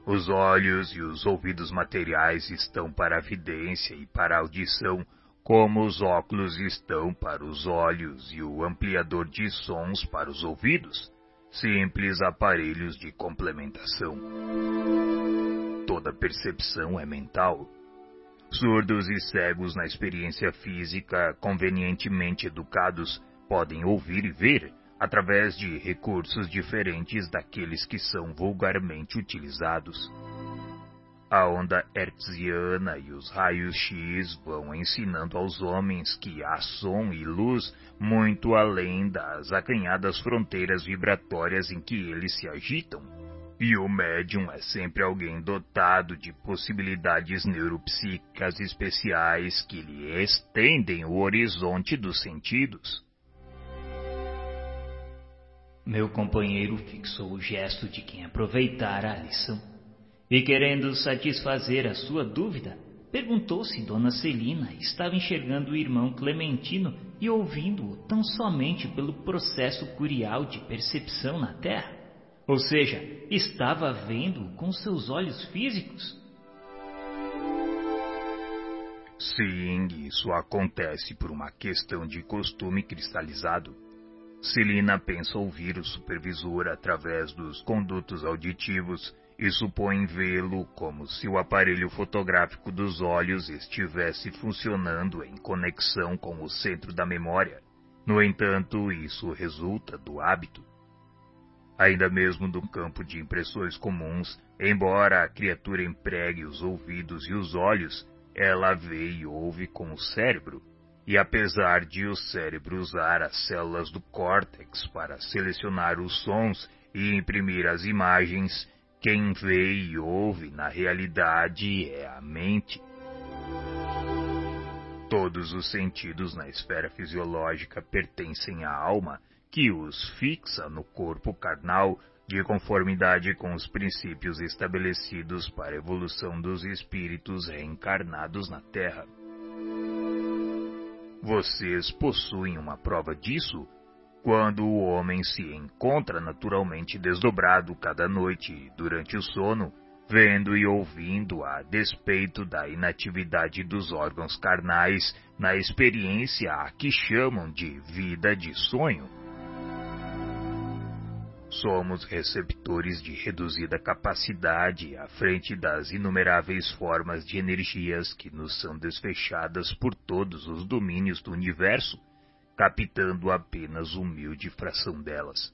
Os olhos e os ouvidos materiais estão para a vidência e para a audição, como os óculos estão para os olhos e o ampliador de sons para os ouvidos, simples aparelhos de complementação. Toda percepção é mental Surdos e cegos na experiência física, convenientemente educados, podem ouvir e ver através de recursos diferentes daqueles que são vulgarmente utilizados. A onda hertziana e os raios X vão ensinando aos homens que há som e luz muito além das acanhadas fronteiras vibratórias em que eles se agitam e o médium é sempre alguém dotado de possibilidades neuropsíquicas especiais que lhe estendem o horizonte dos sentidos. Meu companheiro fixou o gesto de quem aproveitara a lição e, querendo satisfazer a sua dúvida, perguntou se Dona Celina estava enxergando o irmão Clementino e ouvindo-o tão somente pelo processo curial de percepção na Terra. Ou seja, estava vendo com seus olhos físicos. Sim, isso acontece por uma questão de costume cristalizado. Celina pensa ouvir o supervisor através dos condutos auditivos e supõe vê-lo como se o aparelho fotográfico dos olhos estivesse funcionando em conexão com o centro da memória. No entanto, isso resulta do hábito. Ainda mesmo no campo de impressões comuns, embora a criatura empregue os ouvidos e os olhos, ela vê e ouve com o cérebro. E apesar de o cérebro usar as células do córtex para selecionar os sons e imprimir as imagens, quem vê e ouve na realidade é a mente. Todos os sentidos na esfera fisiológica pertencem à alma, que os fixa no corpo carnal de conformidade com os princípios estabelecidos para a evolução dos espíritos reencarnados na Terra. Vocês possuem uma prova disso quando o homem se encontra naturalmente desdobrado cada noite durante o sono, vendo e ouvindo a despeito da inatividade dos órgãos carnais na experiência a que chamam de vida de sonho. Somos receptores de reduzida capacidade à frente das inumeráveis formas de energias que nos são desfechadas por todos os domínios do universo, captando apenas humilde fração delas.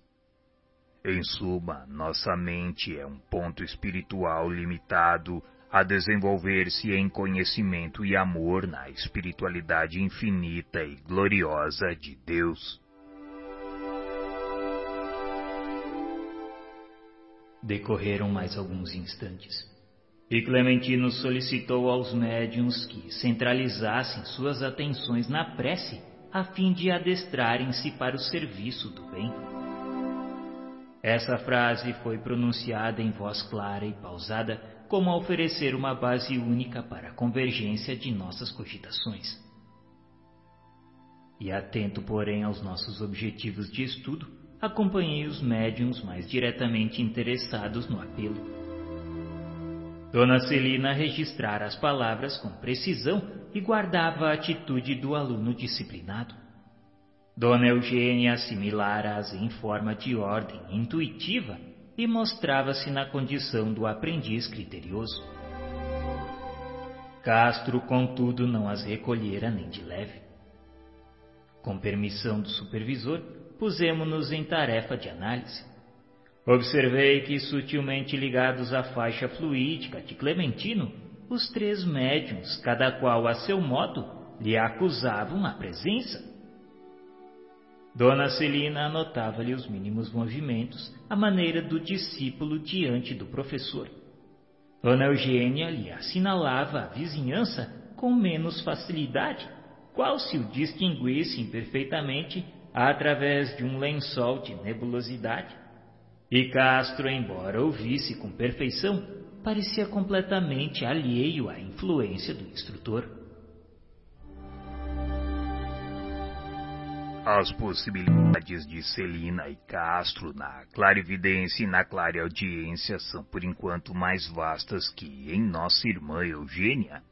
Em suma, nossa mente é um ponto espiritual limitado a desenvolver-se em conhecimento e amor na espiritualidade infinita e gloriosa de Deus. Decorreram mais alguns instantes. E Clementino solicitou aos médiums que centralizassem suas atenções na prece a fim de adestrarem-se para o serviço do bem. Essa frase foi pronunciada em voz clara e pausada, como a oferecer uma base única para a convergência de nossas cogitações. E atento, porém, aos nossos objetivos de estudo, acompanhei os médiums mais diretamente interessados no apelo. Dona Celina registrara as palavras com precisão e guardava a atitude do aluno disciplinado. Dona Eugênia assimilara-as em forma de ordem intuitiva e mostrava-se na condição do aprendiz criterioso. Castro, contudo, não as recolhera nem de leve. Com permissão do supervisor, pusemos-nos em tarefa de análise. Observei que, sutilmente ligados à faixa fluídica de Clementino, os três médiums, cada qual a seu modo, lhe acusavam a presença. Dona Celina anotava-lhe os mínimos movimentos, à maneira do discípulo diante do professor. Dona Eugênia lhe assinalava a vizinhança com menos facilidade, qual se o distinguisse imperfeitamente através de um lençol de nebulosidade. E Castro, embora ouvisse com perfeição, parecia completamente alheio à influência do instrutor. As possibilidades de Celina e Castro na clarividência e na clareaudiência são por enquanto mais vastas que em nossa irmã Eugênia.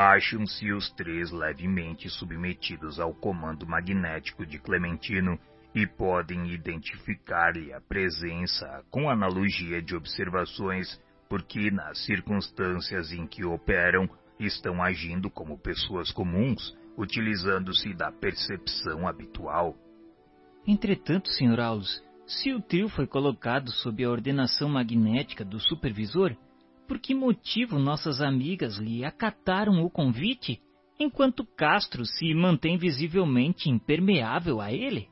Acham-se os três levemente submetidos ao comando magnético de Clementino e podem identificar-lhe a presença com analogia de observações, porque nas circunstâncias em que operam estão agindo como pessoas comuns, utilizando-se da percepção habitual. Entretanto, Sr. Aulus, se o trio foi colocado sob a ordenação magnética do supervisor, por que motivo nossas amigas lhe acataram o convite, enquanto Castro se mantém visivelmente impermeável a ele?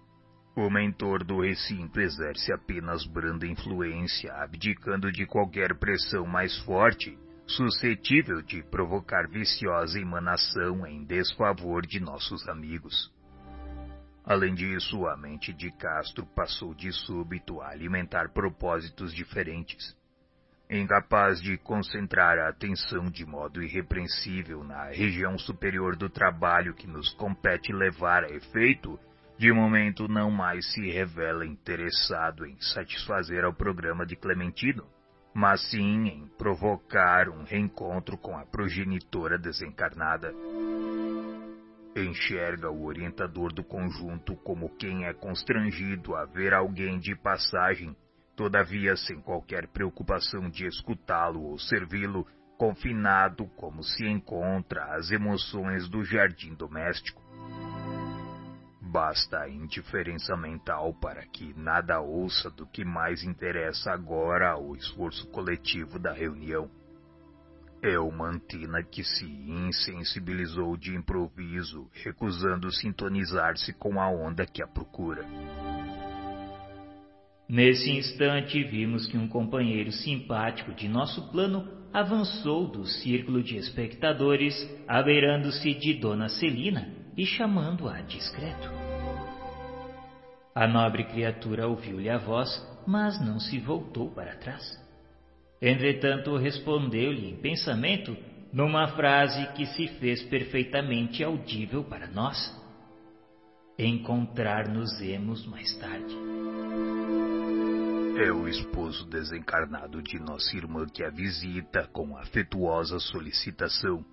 O mentor do recinto exerce apenas branda influência, abdicando de qualquer pressão mais forte, suscetível de provocar viciosa emanação em desfavor de nossos amigos. Além disso, a mente de Castro passou de súbito a alimentar propósitos diferentes incapaz de concentrar a atenção de modo irrepreensível na região superior do trabalho que nos compete levar a efeito, de momento não mais se revela interessado em satisfazer ao programa de Clementino, mas sim em provocar um reencontro com a progenitora desencarnada. Enxerga o orientador do conjunto como quem é constrangido a ver alguém de passagem, todavia sem qualquer preocupação de escutá-lo ou servi-lo, confinado como se encontra às emoções do jardim doméstico. Basta a indiferença mental para que nada ouça do que mais interessa agora ao esforço coletivo da reunião. É uma antina que se insensibilizou de improviso, recusando sintonizar-se com a onda que a procura. Nesse instante, vimos que um companheiro simpático de nosso plano avançou do círculo de espectadores, abeirando-se de Dona Celina e chamando-a discreto. A nobre criatura ouviu-lhe a voz, mas não se voltou para trás. Entretanto, respondeu-lhe em pensamento numa frase que se fez perfeitamente audível para nós: Encontrar-nos-emos mais tarde. É o esposo desencarnado de nossa irmã que a visita com afetuosa solicitação.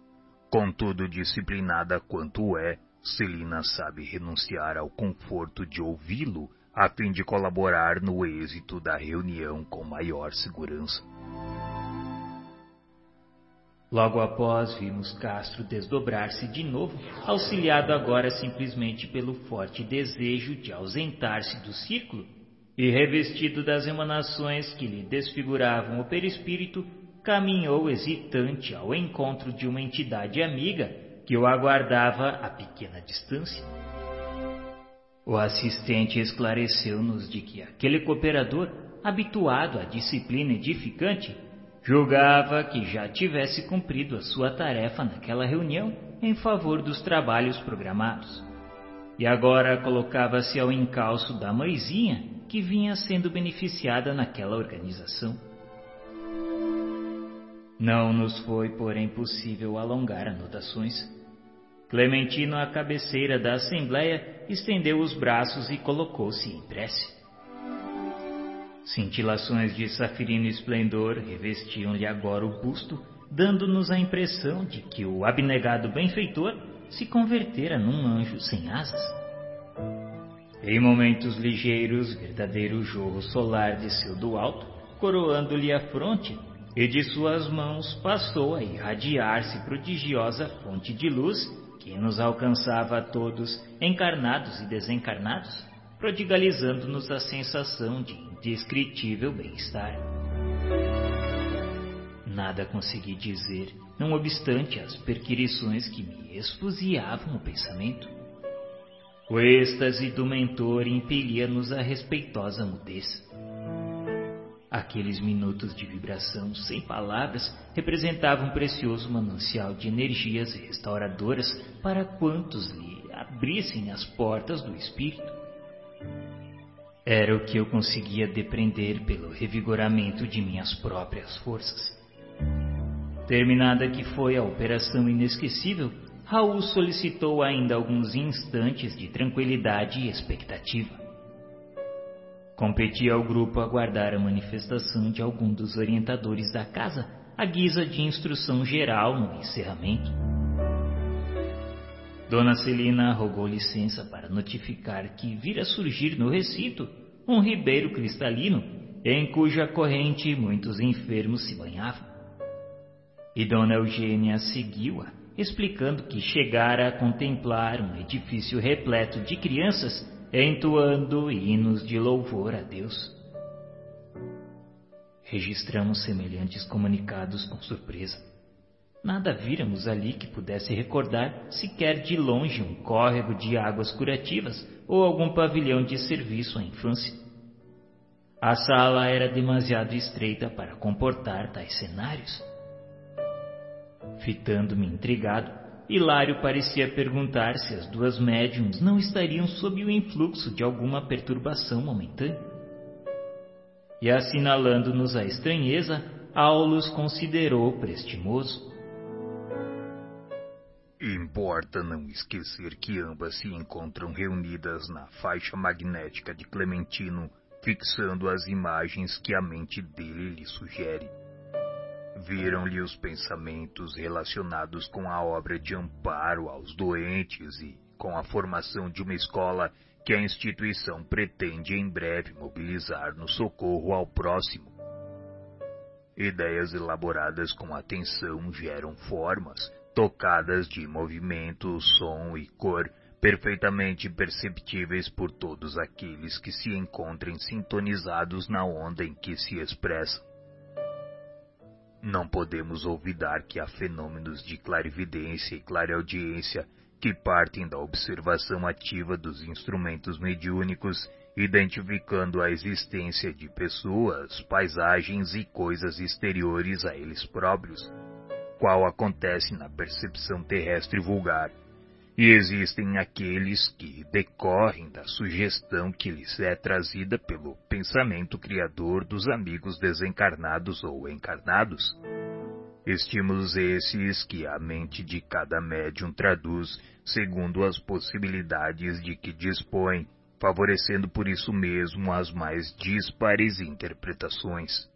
Contudo, disciplinada quanto é, Celina sabe renunciar ao conforto de ouvi-lo a fim de colaborar no êxito da reunião com maior segurança. Logo após, vimos Castro desdobrar-se de novo, auxiliado agora simplesmente pelo forte desejo de ausentar-se do círculo, e revestido das emanações que lhe desfiguravam o perispírito, caminhou hesitante ao encontro de uma entidade amiga que o aguardava a pequena distância. O assistente esclareceu-nos de que aquele cooperador, habituado à disciplina edificante, julgava que já tivesse cumprido a sua tarefa naquela reunião em favor dos trabalhos programados. E agora colocava-se ao encalço da mãezinha que vinha sendo beneficiada naquela organização. Não nos foi, porém, possível alongar anotações. Clementino, à cabeceira da assembleia, estendeu os braços e colocou-se em prece. Cintilações de safirino esplendor revestiam-lhe agora o busto, dando-nos a impressão de que o abnegado benfeitor se convertera num anjo sem asas. Em momentos ligeiros, verdadeiro jorro solar desceu do alto, coroando-lhe a fronte e de suas mãos passou a irradiar-se prodigiosa fonte de luz que nos alcançava a todos, encarnados e desencarnados, prodigalizando-nos a sensação de indescritível bem-estar. Nada consegui dizer, não obstante as perquirições que me esfuziavam o pensamento. O êxtase do mentor impelia-nos a respeitosa mudez. Aqueles minutos de vibração sem palavras representavam um precioso manancial de energias restauradoras para quantos lhe abrissem as portas do espírito. Era o que eu conseguia depreender pelo revigoramento de minhas próprias forças. Terminada que foi a operação inesquecível, Raul solicitou ainda alguns instantes de tranquilidade e expectativa. Competia ao grupo aguardar a manifestação de algum dos orientadores da casa, à guisa de instrução geral no encerramento. Dona Celina rogou licença para notificar que vira surgir no recinto um ribeiro cristalino em cuja corrente muitos enfermos se banhavam. E Dona Eugênia seguiu-a, explicando que chegara a contemplar um edifício repleto de crianças entoando hinos de louvor a Deus. Registramos semelhantes comunicados com surpresa. Nada víramos ali que pudesse recordar sequer de longe um córrego de águas curativas ou algum pavilhão de serviço à infância. A sala era demasiado estreita para comportar tais cenários. Fitando-me intrigado, Hilário parecia perguntar se as duas médiums não estariam sob o influxo de alguma perturbação momentânea. E assinalando-nos a estranheza, Aulus considerou prestimoso. Importa não esquecer que ambas se encontram reunidas na faixa magnética de Clementino, fixando as imagens que a mente dele lhe sugere. Viram-lhe os pensamentos relacionados com a obra de amparo aos doentes e com a formação de uma escola que a instituição pretende em breve mobilizar no socorro ao próximo. Ideias elaboradas com atenção geram formas, tocadas de movimento, som e cor, perfeitamente perceptíveis por todos aqueles que se encontrem sintonizados na onda em que se expressam. Não podemos olvidar que há fenômenos de clarividência e clareaudiência que partem da observação ativa dos instrumentos mediúnicos, identificando a existência de pessoas, paisagens e coisas exteriores a eles próprios, qual acontece na percepção terrestre vulgar. E existem aqueles que decorrem da sugestão que lhes é trazida pelo pensamento criador dos amigos desencarnados ou encarnados. Estímulos esses que a mente de cada médium traduz segundo as possibilidades de que dispõe, favorecendo por isso mesmo as mais díspares interpretações.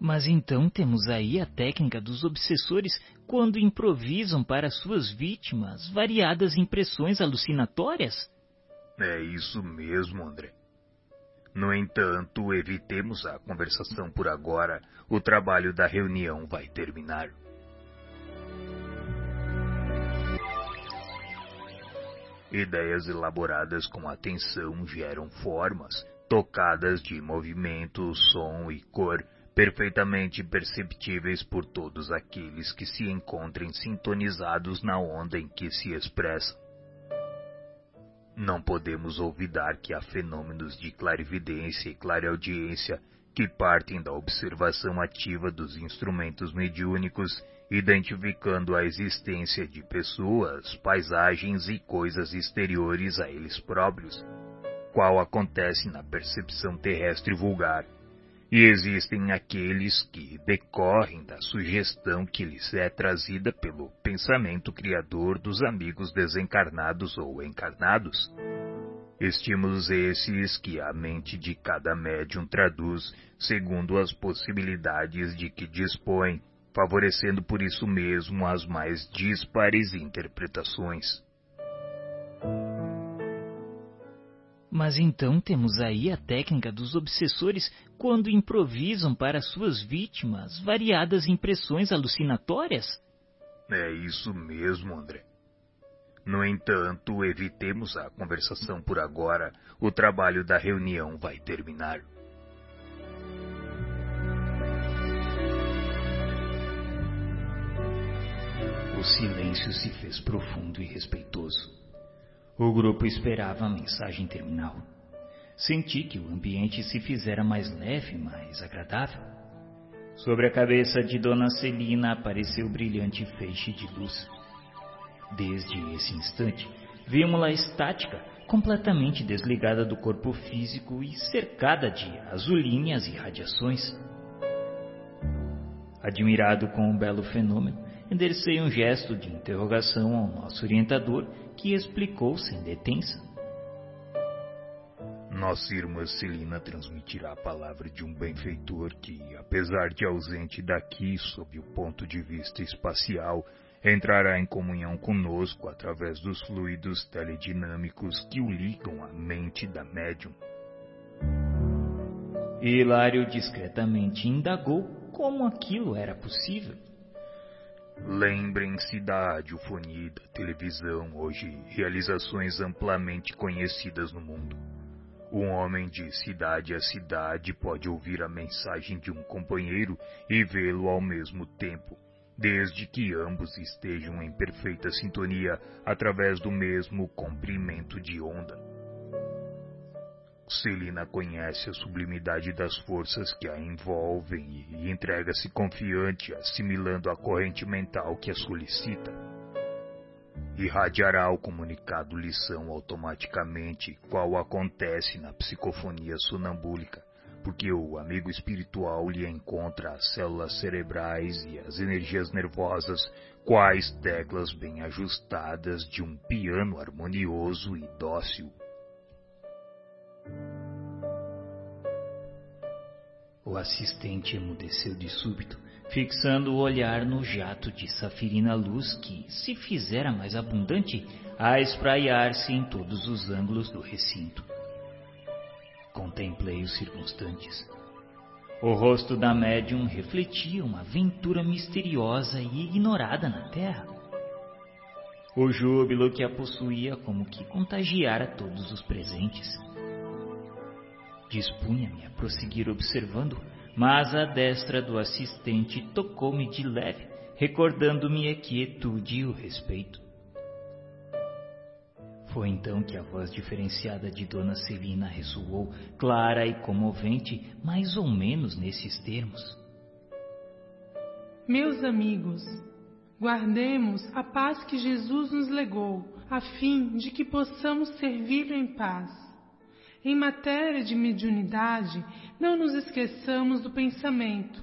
Mas então temos aí a técnica dos obsessores quando improvisam para suas vítimas variadas impressões alucinatórias? É isso mesmo, André. No entanto, evitemos a conversação por agora. O trabalho da reunião vai terminar. Ideias elaboradas com atenção geram formas, tocadas de movimento, som e cor, perfeitamente perceptíveis por todos aqueles que se encontrem sintonizados na onda em que se expressam. Não podemos olvidar que há fenômenos de clarividência e clareaudiência que partem da observação ativa dos instrumentos mediúnicos identificando a existência de pessoas, paisagens e coisas exteriores a eles próprios, qual acontece na percepção terrestre vulgar. E existem aqueles que decorrem da sugestão que lhes é trazida pelo pensamento criador dos amigos desencarnados ou encarnados. Estímulos esses que a mente de cada médium traduz segundo as possibilidades de que dispõe favorecendo por isso mesmo as mais díspares interpretações. Mas então temos aí a técnica dos obsessores quando improvisam para suas vítimas variadas impressões alucinatórias? É isso mesmo, André. No entanto, evitemos a conversação por agora. O trabalho da reunião vai terminar. O silêncio se fez profundo e respeitoso. O grupo esperava a mensagem terminal. Senti que o ambiente se fizera mais leve, mais agradável. Sobre a cabeça de Dona Celina apareceu o brilhante feixe de luz. Desde esse instante, vimos-la estática, completamente desligada do corpo físico e cercada de azulinhas e radiações. Admirado com o belo fenômeno, enderecei um gesto de interrogação ao nosso orientador, que explicou sem detença. Nossa irmã Celina transmitirá a palavra de um benfeitor que, apesar de ausente daqui sob o ponto de vista espacial, entrará em comunhão conosco através dos fluidos teledinâmicos que o ligam à mente da médium. Hilário discretamente indagou como aquilo era possível. Lembrem-se da radiofonia e da televisão, hoje realizações amplamente conhecidas no mundo. Um homem de cidade a cidade pode ouvir a mensagem de um companheiro e vê-lo ao mesmo tempo, desde que ambos estejam em perfeita sintonia através do mesmo comprimento de onda. Celina conhece a sublimidade das forças que a envolvem e entrega-se confiante, assimilando a corrente mental que a solicita. Irradiará o comunicado lição automaticamente, qual acontece na psicofonia sonambúlica, porque o amigo espiritual lhe encontra as células cerebrais e as energias nervosas, quais teclas bem ajustadas de um piano harmonioso e dócil. O assistente emudeceu de súbito, fixando o olhar no jato de safirina luz que se fizera mais abundante a espraiar-se em todos os ângulos do recinto. Contemplei os circunstantes. O rosto da médium refletia uma aventura misteriosa e ignorada na Terra. O júbilo que a possuía como que contagiara todos os presentes. Dispunha-me a prosseguir observando, mas a destra do assistente tocou-me de leve, recordando-me a quietude e o respeito. Foi então que a voz diferenciada de Dona Celina ressoou, clara e comovente, mais ou menos nesses termos. Meus amigos, guardemos a paz que Jesus nos legou, a fim de que possamos servi-lo em paz. Em matéria de mediunidade, não nos esqueçamos do pensamento.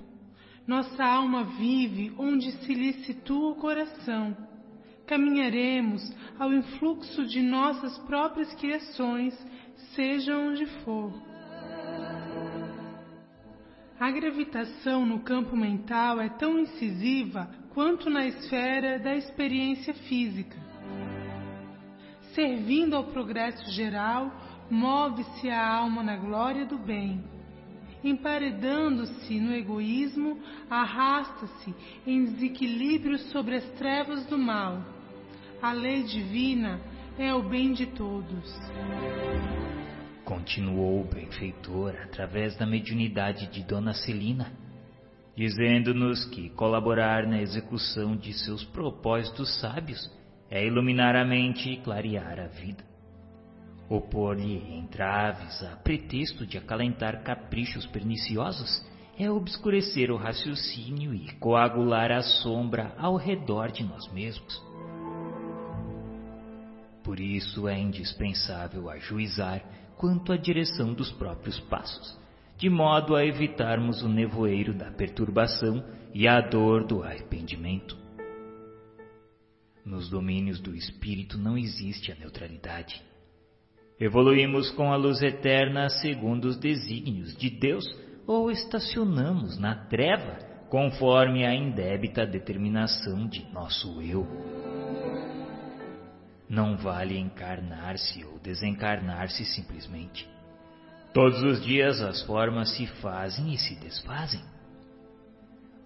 Nossa alma vive onde se lhe situa o coração. Caminharemos ao influxo de nossas próprias criações, seja onde for. A gravitação no campo mental é tão incisiva quanto na esfera da experiência física. Servindo ao progresso geral, move-se a alma na glória do bem. Emparedando-se no egoísmo, arrasta-se em desequilíbrio sobre as trevas do mal. A lei divina é o bem de todos. Continuou o benfeitor através da mediunidade de Dona Celina, dizendo-nos que colaborar na execução de seus propósitos sábios é iluminar a mente e clarear a vida. Opor-lhe entraves a pretexto de acalentar caprichos perniciosos é obscurecer o raciocínio e coagular a sombra ao redor de nós mesmos. Por isso é indispensável ajuizar quanto à direção dos próprios passos, de modo a evitarmos o nevoeiro da perturbação e a dor do arrependimento. Nos domínios do espírito não existe a neutralidade Evoluímos com a luz eterna segundo os desígnios de Deus ou estacionamos na treva conforme a indébita determinação de nosso eu. Não vale encarnar-se ou desencarnar-se simplesmente. Todos os dias as formas se fazem e se desfazem.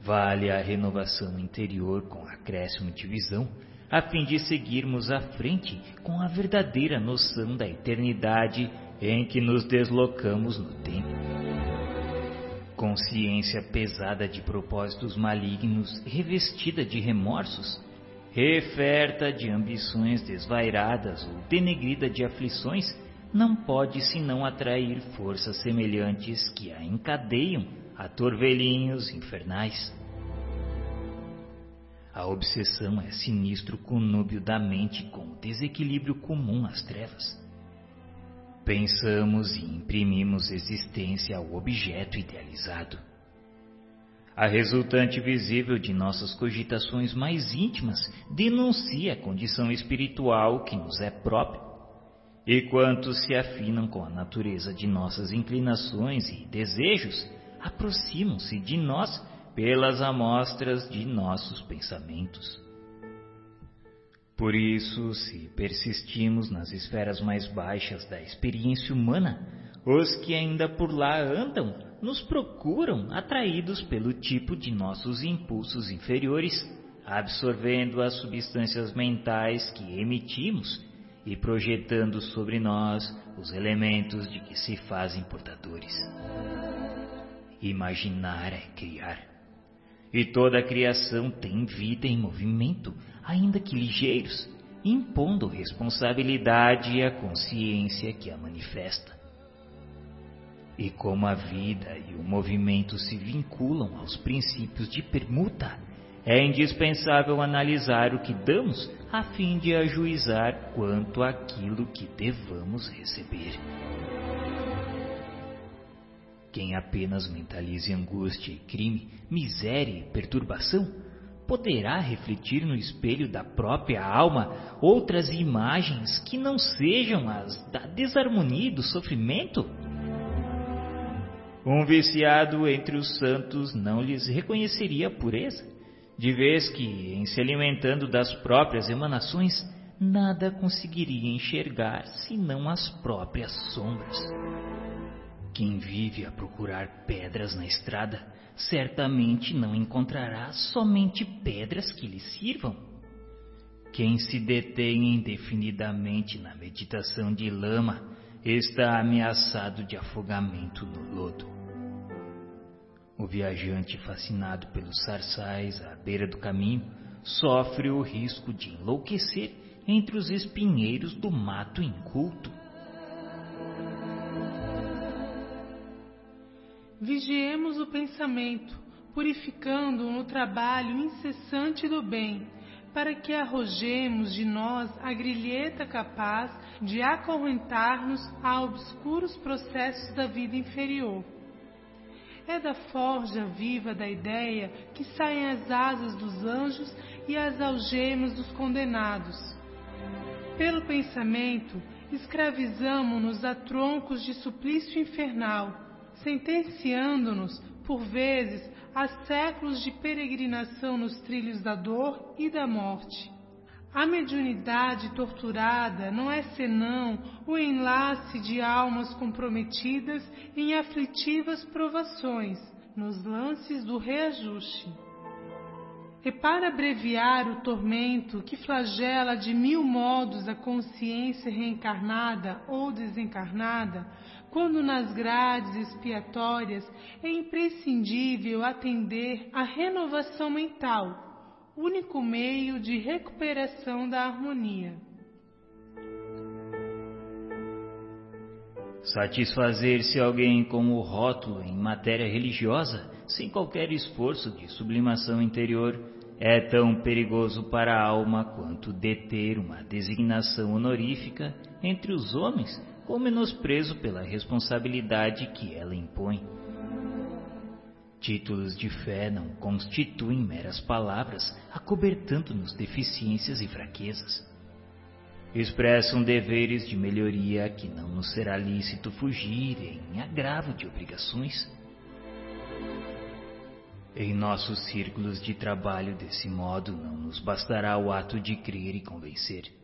Vale a renovação interior com acréscimo de visão a fim de seguirmos à frente com a verdadeira noção da eternidade em que nos deslocamos no tempo. Consciência pesada de propósitos malignos, revestida de remorsos, referta de ambições desvairadas ou denegrida de aflições, não pode senão atrair forças semelhantes que a encadeiam a torvelinhos infernais. A obsessão é sinistro conúbio da mente com o desequilíbrio comum às trevas. Pensamos e imprimimos existência ao objeto idealizado. A resultante visível de nossas cogitações mais íntimas denuncia a condição espiritual que nos é própria. E quantos se afinam com a natureza de nossas inclinações e desejos, aproximam-se de nós pelas amostras de nossos pensamentos. Por isso, se persistimos nas esferas mais baixas da experiência humana, os que ainda por lá andam nos procuram atraídos pelo tipo de nossos impulsos inferiores, absorvendo as substâncias mentais que emitimos e projetando sobre nós os elementos de que se fazem portadores. Imaginar é criar. E toda a criação tem vida em movimento, ainda que ligeiros, impondo responsabilidade à consciência que a manifesta. E como a vida e o movimento se vinculam aos princípios de permuta, é indispensável analisar o que damos a fim de ajuizar quanto àquilo que devamos receber. Quem apenas mentalize angústia e crime, miséria e perturbação, poderá refletir no espelho da própria alma outras imagens que não sejam as da desarmonia e do sofrimento? Um viciado entre os santos não lhes reconheceria a pureza, de vez que, em se alimentando das próprias emanações, nada conseguiria enxergar senão as próprias sombras. Quem vive a procurar pedras na estrada, certamente não encontrará somente pedras que lhe sirvam. Quem se detém indefinidamente na meditação de lama está ameaçado de afogamento no lodo. O viajante fascinado pelos sarçais à beira do caminho sofre o risco de enlouquecer entre os espinheiros do mato inculto. Vigiemos o pensamento, purificando-o no trabalho incessante do bem, para que arrojemos de nós a grilheta capaz de acorrentar-nos a obscuros processos da vida inferior. É da forja viva da ideia que saem as asas dos anjos e as algemas dos condenados. Pelo pensamento, escravizamo-nos a troncos de suplício infernal sentenciando-nos, por vezes, a séculos de peregrinação nos trilhos da dor e da morte. A mediunidade torturada não é senão o enlace de almas comprometidas em aflitivas provações, nos lances do reajuste. E para abreviar o tormento que flagela de mil modos a consciência reencarnada ou desencarnada, quando nas grades expiatórias é imprescindível atender à renovação mental, único meio de recuperação da harmonia. Satisfazer-se alguém com o rótulo em matéria religiosa, sem qualquer esforço de sublimação interior, é tão perigoso para a alma quanto deter uma designação honorífica entre os homens ou menosprezo pela responsabilidade que ela impõe. Títulos de fé não constituem meras palavras, acobertando-nos deficiências e fraquezas. Expressam deveres de melhoria que não nos será lícito fugir em agravo de obrigações. Em nossos círculos de trabalho, desse modo, não nos bastará o ato de crer e convencer.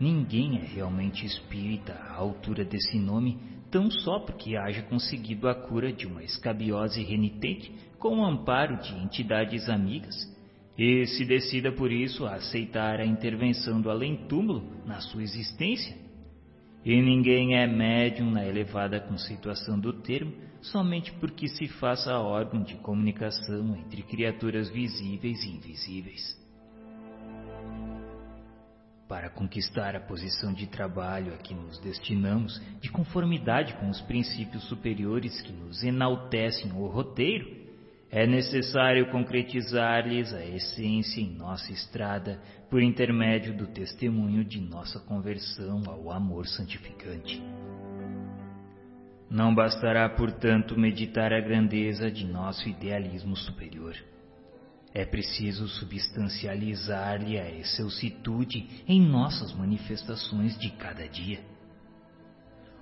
Ninguém é realmente espírita à altura desse nome, tão só porque haja conseguido a cura de uma escabiose renitente com o amparo de entidades amigas, e se decida por isso a aceitar a intervenção do além-túmulo na sua existência. E ninguém é médium na elevada conceituação do termo, somente porque se faça órgão de comunicação entre criaturas visíveis e invisíveis. Para conquistar a posição de trabalho a que nos destinamos, de conformidade com os princípios superiores que nos enaltecem o roteiro, é necessário concretizar-lhes a essência em nossa estrada por intermédio do testemunho de nossa conversão ao amor santificante. Não bastará, portanto, meditar a grandeza de nosso idealismo superior. É preciso substancializar-lhe a excelsitude em nossas manifestações de cada dia.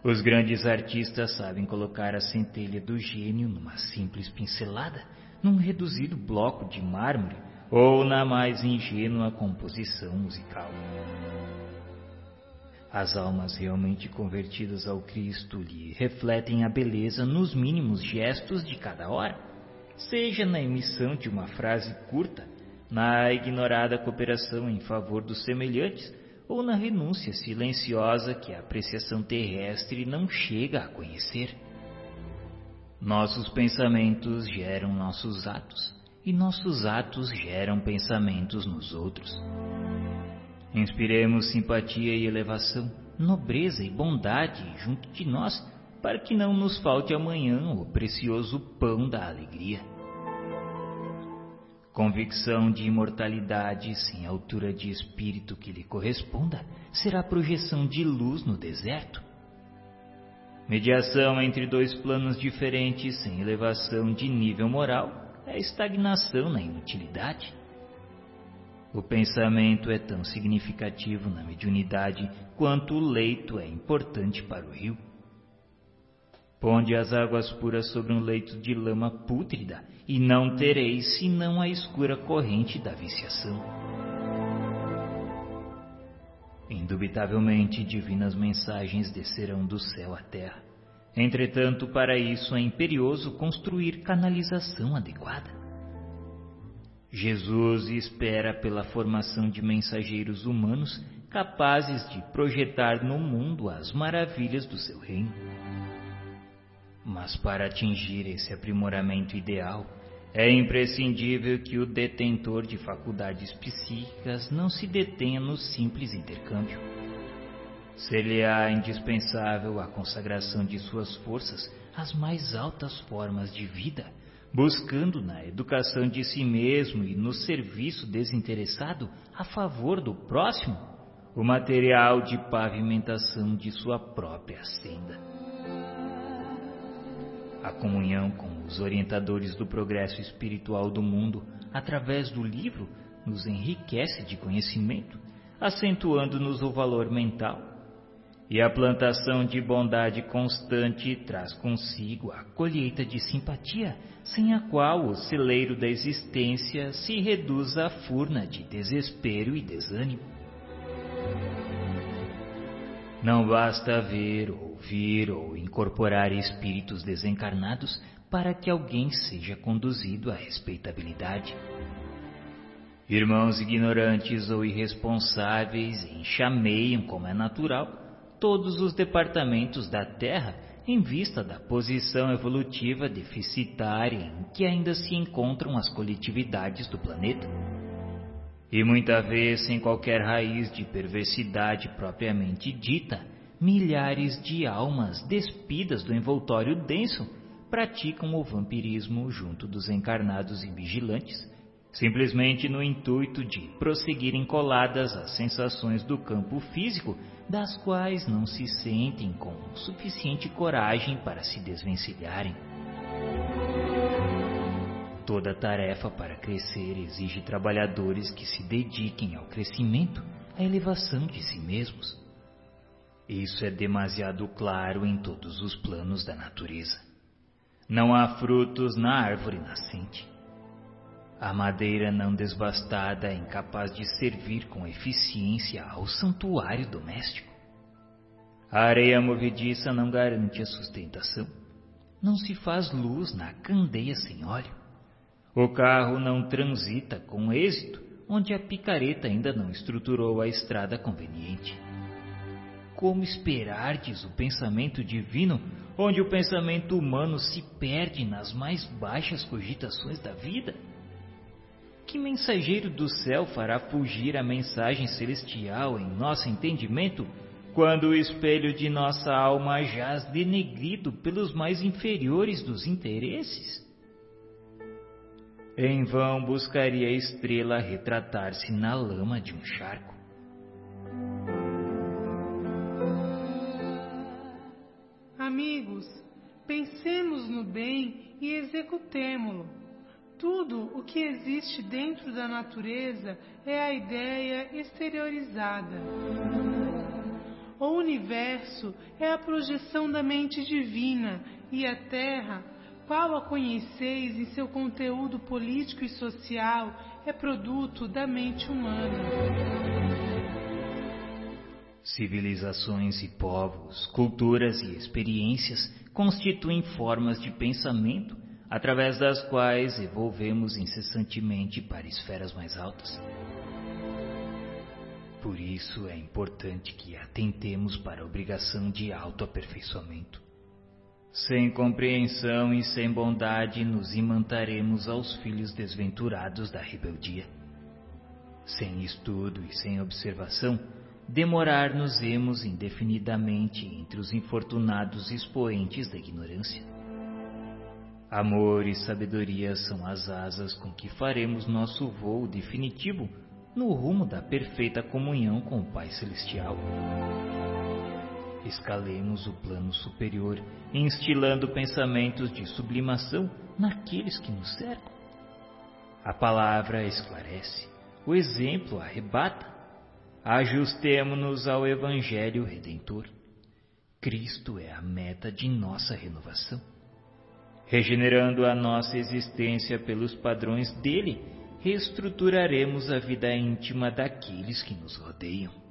Os grandes artistas sabem colocar a centelha do gênio numa simples pincelada, num reduzido bloco de mármore ou na mais ingênua composição musical. As almas realmente convertidas ao Cristo lhe refletem a beleza nos mínimos gestos de cada hora seja na emissão de uma frase curta, na ignorada cooperação em favor dos semelhantes ou na renúncia silenciosa que a apreciação terrestre não chega a conhecer. Nossos pensamentos geram nossos atos e nossos atos geram pensamentos nos outros. Inspiremos simpatia e elevação, nobreza e bondade junto de nós para que não nos falte amanhã o precioso pão da alegria. Convicção de imortalidade sem altura de espírito que lhe corresponda será projeção de luz no deserto. Mediação entre dois planos diferentes sem elevação de nível moral é estagnação na inutilidade. O pensamento é tão significativo na mediunidade quanto o leito é importante para o rio. Ponde as águas puras sobre um leito de lama pútrida, e não tereis senão a escura corrente da viciação. Indubitavelmente, divinas mensagens descerão do céu à terra. Entretanto, para isso é imperioso construir canalização adequada. Jesus espera pela formação de mensageiros humanos capazes de projetar no mundo as maravilhas do seu reino. Mas para atingir esse aprimoramento ideal, é imprescindível que o detentor de faculdades psíquicas não se detenha no simples intercâmbio. Ser-lhe-á indispensável a consagração de suas forças às mais altas formas de vida, buscando na educação de si mesmo e no serviço desinteressado a favor do próximo o material de pavimentação de sua própria senda. A comunhão com os orientadores do progresso espiritual do mundo através do livro nos enriquece de conhecimento, acentuando-nos o valor mental. E a plantação de bondade constante traz consigo a colheita de simpatia, sem a qual o celeiro da existência se reduz à furna de desespero e desânimo. Não basta ver ou ouvir ou incorporar espíritos desencarnados para que alguém seja conduzido à respeitabilidade. Irmãos ignorantes ou irresponsáveis enxameiam, como é natural, todos os departamentos da Terra em vista da posição evolutiva deficitária em que ainda se encontram as coletividades do planeta. E muita vez sem qualquer raiz de perversidade propriamente dita, milhares de almas despidas do envoltório denso praticam o vampirismo junto dos encarnados e vigilantes, simplesmente no intuito de prosseguirem coladas às sensações do campo físico, das quais não se sentem com suficiente coragem para se desvencilharem. Toda tarefa para crescer exige trabalhadores que se dediquem ao crescimento, à elevação de si mesmos. Isso é demasiado claro em todos os planos da natureza. Não há frutos na árvore nascente. A madeira não desbastada é incapaz de servir com eficiência ao santuário doméstico. A areia movediça não garante a sustentação. Não se faz luz na candeia sem óleo. O carro não transita com êxito onde a picareta ainda não estruturou a estrada conveniente. Como esperardes o pensamento divino, onde o pensamento humano se perde nas mais baixas cogitações da vida? Que mensageiro do céu fará fugir a mensagem celestial em nosso entendimento, quando o espelho de nossa alma jaz denegrido pelos mais inferiores dos interesses? Em vão buscaria a estrela retratar-se na lama de um charco. Amigos, pensemos no bem e executemo-lo. Tudo o que existe dentro da natureza é a ideia exteriorizada. O universo é a projeção da mente divina e a Terra, qual a conheceis em seu conteúdo político e social, é produto da mente humana. Civilizações e povos, culturas e experiências constituem formas de pensamento através das quais evolvemos incessantemente para esferas mais altas. Por isso é importante que atentemos para a obrigação de autoaperfeiçoamento. Sem compreensão e sem bondade nos imantaremos aos filhos desventurados da rebeldia. Sem estudo e sem observação, demorar-nos-emos indefinidamente entre os infortunados expoentes da ignorância. Amor e sabedoria são as asas com que faremos nosso voo definitivo no rumo da perfeita comunhão com o Pai Celestial. Escalemos o plano superior, instilando pensamentos de sublimação naqueles que nos cercam. A palavra esclarece, O exemplo arrebata. Ajustemo-nos ao Evangelho Redentor. Cristo é a meta de nossa renovação. Regenerando a nossa existência pelos padrões dele, reestruturaremos a vida íntima daqueles que nos rodeiam.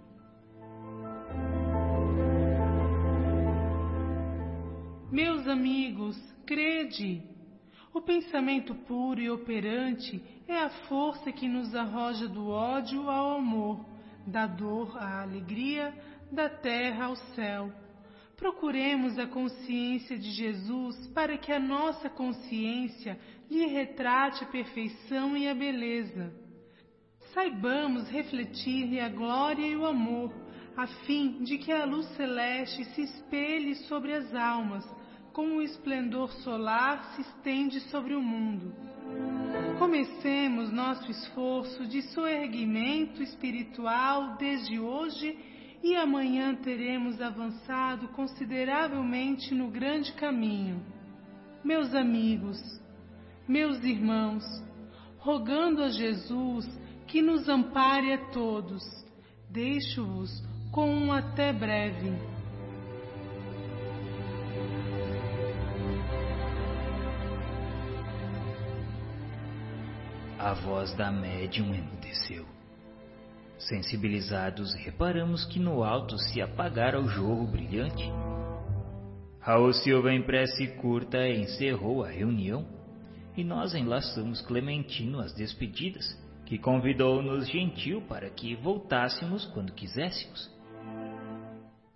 Meus amigos, crede! O pensamento puro e operante é a força que nos arroja do ódio ao amor, da dor à alegria, da terra ao céu. Procuremos a consciência de Jesus para que a nossa consciência lhe retrate a perfeição e a beleza. Saibamos refletir-lhe a glória e o amor, a fim de que a luz celeste se espelhe sobre as almas, como o esplendor solar se estende sobre o mundo. Comecemos nosso esforço de soerguimento espiritual desde hoje e amanhã teremos avançado consideravelmente no grande caminho. Meus amigos, meus irmãos, rogando a Jesus que nos ampare a todos, deixo-vos com um até breve. A voz da médium emudeceu. Sensibilizados, reparamos que no alto se apagara o jorro brilhante. Raul Silva, em prece curta, encerrou a reunião e nós enlaçamos Clementino às despedidas, que convidou-nos gentil para que voltássemos quando quiséssemos.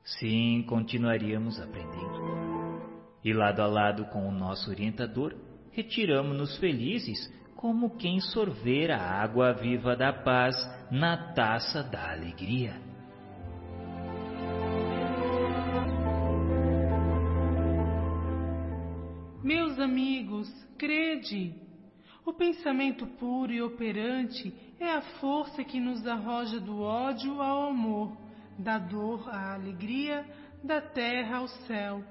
Sim, continuaríamos aprendendo. E lado a lado com o nosso orientador, retiramos-nos felizes como quem sorver a água viva da paz na taça da alegria. Meus amigos, crede! O pensamento puro e operante é a força que nos arroja do ódio ao amor, da dor à alegria, da terra ao céu.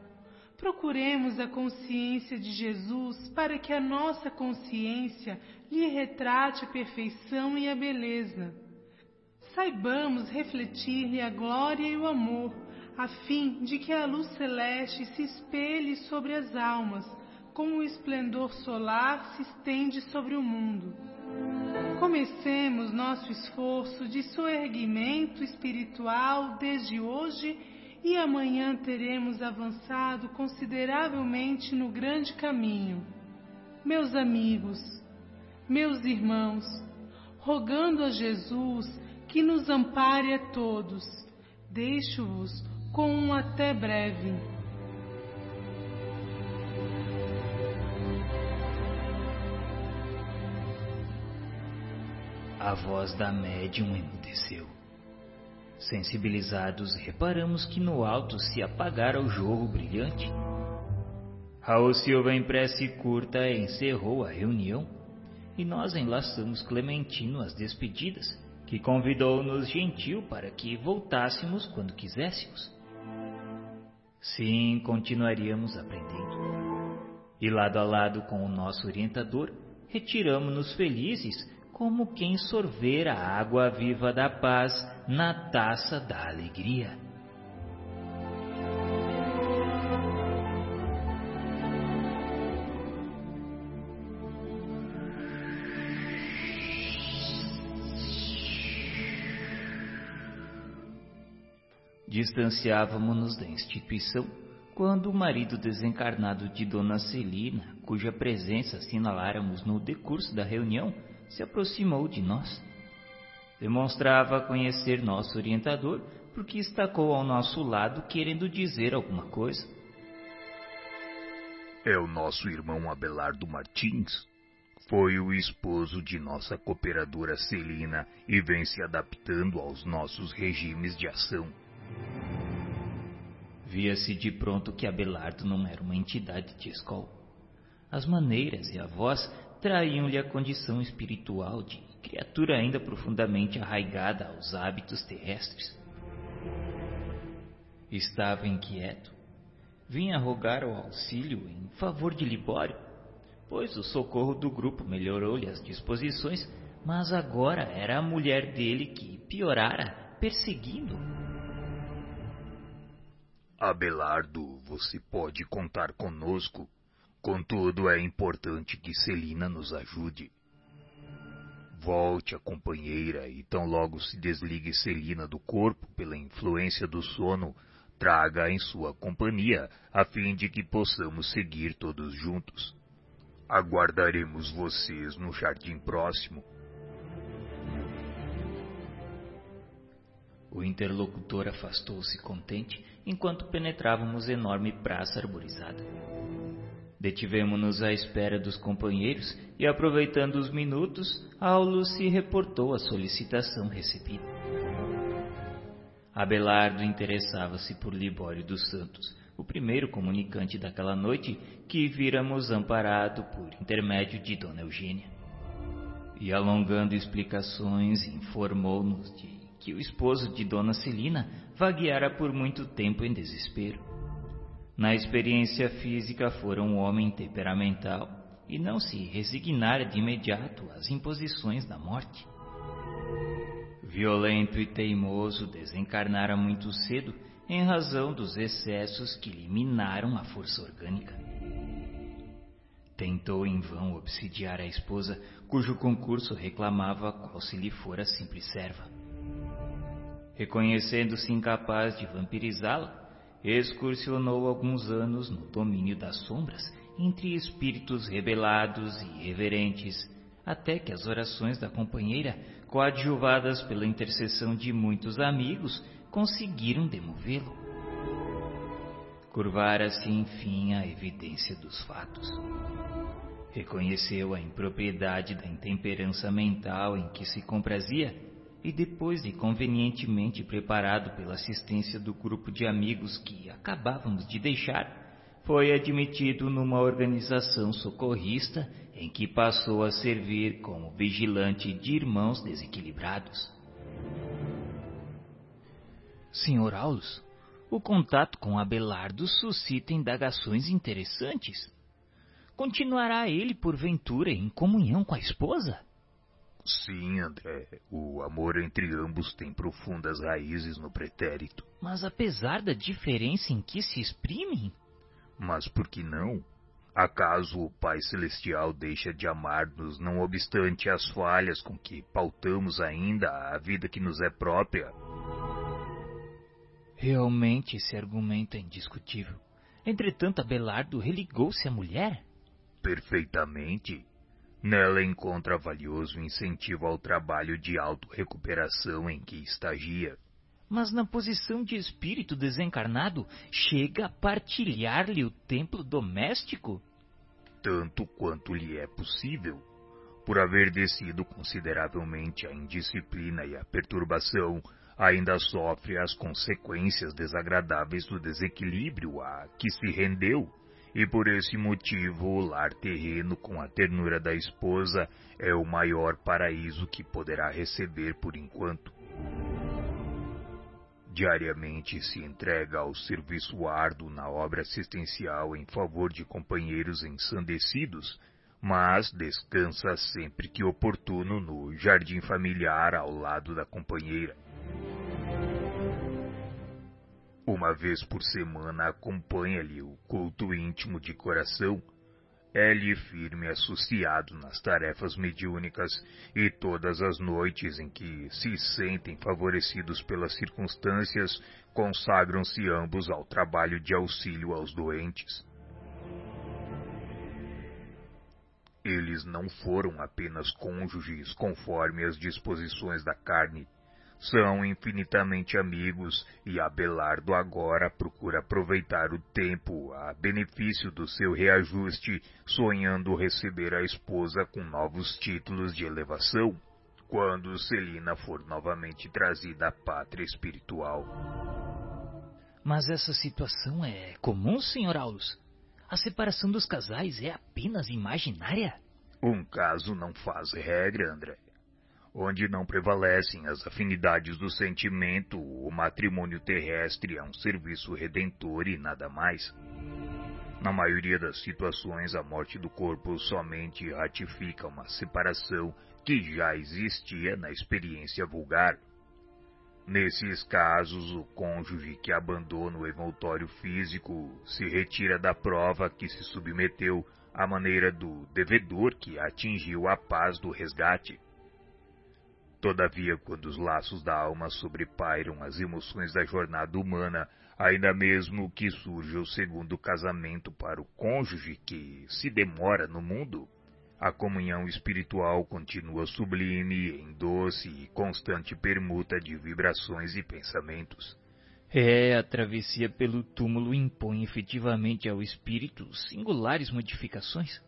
Procuremos a consciência de Jesus para que a nossa consciência lhe retrate a perfeição e a beleza. Saibamos refletir-lhe a glória e o amor, a fim de que a luz celeste se espelhe sobre as almas, como o esplendor solar se estende sobre o mundo. Comecemos nosso esforço de soerguimento espiritual desde hoje e amanhã teremos avançado consideravelmente no grande caminho. Meus amigos, meus irmãos, rogando a Jesus que nos ampare a todos, deixo-vos com um até breve. A voz da médium emudeceu. Sensibilizados, reparamos que no alto se apagara o jorro brilhante. Raul Silva, em prece curta, encerrou a reunião e nós enlaçamos Clementino às despedidas, que convidou-nos gentil para que voltássemos quando quiséssemos. Sim, continuaríamos aprendendo. E lado a lado com o nosso orientador, retiramos-nos felizes como quem sorver a água viva da paz na taça da alegria. Distanciávamos-nos da instituição quando o marido desencarnado de Dona Celina, cuja presença assinaláramos no decurso da reunião, se aproximou de nós. Demonstrava conhecer nosso orientador, porque estacou ao nosso lado querendo dizer alguma coisa. É o nosso irmão Abelardo Martins. Foi o esposo de nossa cooperadora Celina e vem se adaptando aos nossos regimes de ação. Via-se de pronto que Abelardo não era uma entidade de escola. As maneiras e a voz traíam-lhe a condição espiritual de criatura ainda profundamente arraigada aos hábitos terrestres. Estava inquieto. Vinha rogar o auxílio em favor de Libório, pois o socorro do grupo melhorou-lhe as disposições, mas agora era a mulher dele que piorara, perseguindo. Abelardo, você pode contar conosco. Contudo, é importante que Celina nos ajude. Volte a companheira e tão logo se desligue Celina do corpo pela influência do sono, traga em sua companhia, a fim de que possamos seguir todos juntos. Aguardaremos vocês no jardim próximo. O interlocutor afastou-se contente enquanto penetrávamos enorme praça arborizada. Detivemo-nos à espera dos companheiros e, aproveitando os minutos, Aulo se reportou a solicitação recebida. Abelardo interessava-se por Libório dos Santos, o primeiro comunicante daquela noite que víramos amparado por intermédio de Dona Eugênia. E alongando explicações, informou-nos de que o esposo de Dona Celina vagueara por muito tempo em desespero. Na experiência física fora um homem temperamental e não se resignara de imediato às imposições da morte. Violento e teimoso, desencarnara muito cedo em razão dos excessos que lhe minaram a força orgânica. Tentou em vão obsidiar a esposa, cujo concurso reclamava qual se lhe fora simples serva. Reconhecendo-se incapaz de vampirizá-la, excursionou alguns anos no domínio das sombras, entre espíritos rebelados e irreverentes, até que as orações da companheira, coadjuvadas pela intercessão de muitos amigos, conseguiram demovê-lo. Curvara-se enfim à evidência dos fatos. Reconheceu a impropriedade da intemperança mental em que se comprazia e depois de convenientemente preparado pela assistência do grupo de amigos que acabávamos de deixar, foi admitido numa organização socorrista em que passou a servir como vigilante de irmãos desequilibrados. Senhor Aulus, o contato com Abelardo suscita indagações interessantes. Continuará ele, porventura, em comunhão com a esposa? Sim, André. O amor entre ambos tem profundas raízes no pretérito. Mas apesar da diferença em que se exprimem? Mas por que não? Acaso o Pai Celestial deixa de amar-nos, não obstante as falhas com que pautamos ainda a vida que nos é própria? Realmente esse argumento é indiscutível. Entretanto, Abelardo religou-se à mulher? Perfeitamente. Nela encontra valioso incentivo ao trabalho de autorrecuperação em que estagia. Mas na posição de espírito desencarnado, chega a partilhar-lhe o templo doméstico? Tanto quanto lhe é possível. Por haver descido consideravelmente a indisciplina e a perturbação, ainda sofre as consequências desagradáveis do desequilíbrio a que se rendeu e por esse motivo o lar terreno com a ternura da esposa é o maior paraíso que poderá receber por enquanto. Diariamente se entrega ao serviço árduo na obra assistencial em favor de companheiros ensandecidos, mas descansa sempre que oportuno no jardim familiar ao lado da companheira. Uma vez por semana acompanha-lhe o culto íntimo de coração. É-lhe firme associado nas tarefas mediúnicas e todas as noites em que se sentem favorecidos pelas circunstâncias, consagram-se ambos ao trabalho de auxílio aos doentes. Eles não foram apenas cônjuges conforme as disposições da carne, são infinitamente amigos e Abelardo agora procura aproveitar o tempo a benefício do seu reajuste, sonhando receber a esposa com novos títulos de elevação, quando Celina for novamente trazida à pátria espiritual. Mas essa situação é comum, Sr. Aulus? A separação dos casais é apenas imaginária? Um caso não faz regra, André. Onde não prevalecem as afinidades do sentimento, o matrimônio terrestre é um serviço redentor e nada mais. Na maioria das situações, a morte do corpo somente ratifica uma separação que já existia na experiência vulgar. Nesses casos, o cônjuge que abandona o envoltório físico se retira da prova que se submeteu à maneira do devedor que atingiu a paz do resgate. Todavia, quando os laços da alma sobrepairam as emoções da jornada humana, ainda mesmo que surja o segundo casamento para o cônjuge que se demora no mundo, a comunhão espiritual continua sublime em doce e constante permuta de vibrações e pensamentos. É, a travessia pelo túmulo impõe efetivamente ao espírito singulares modificações.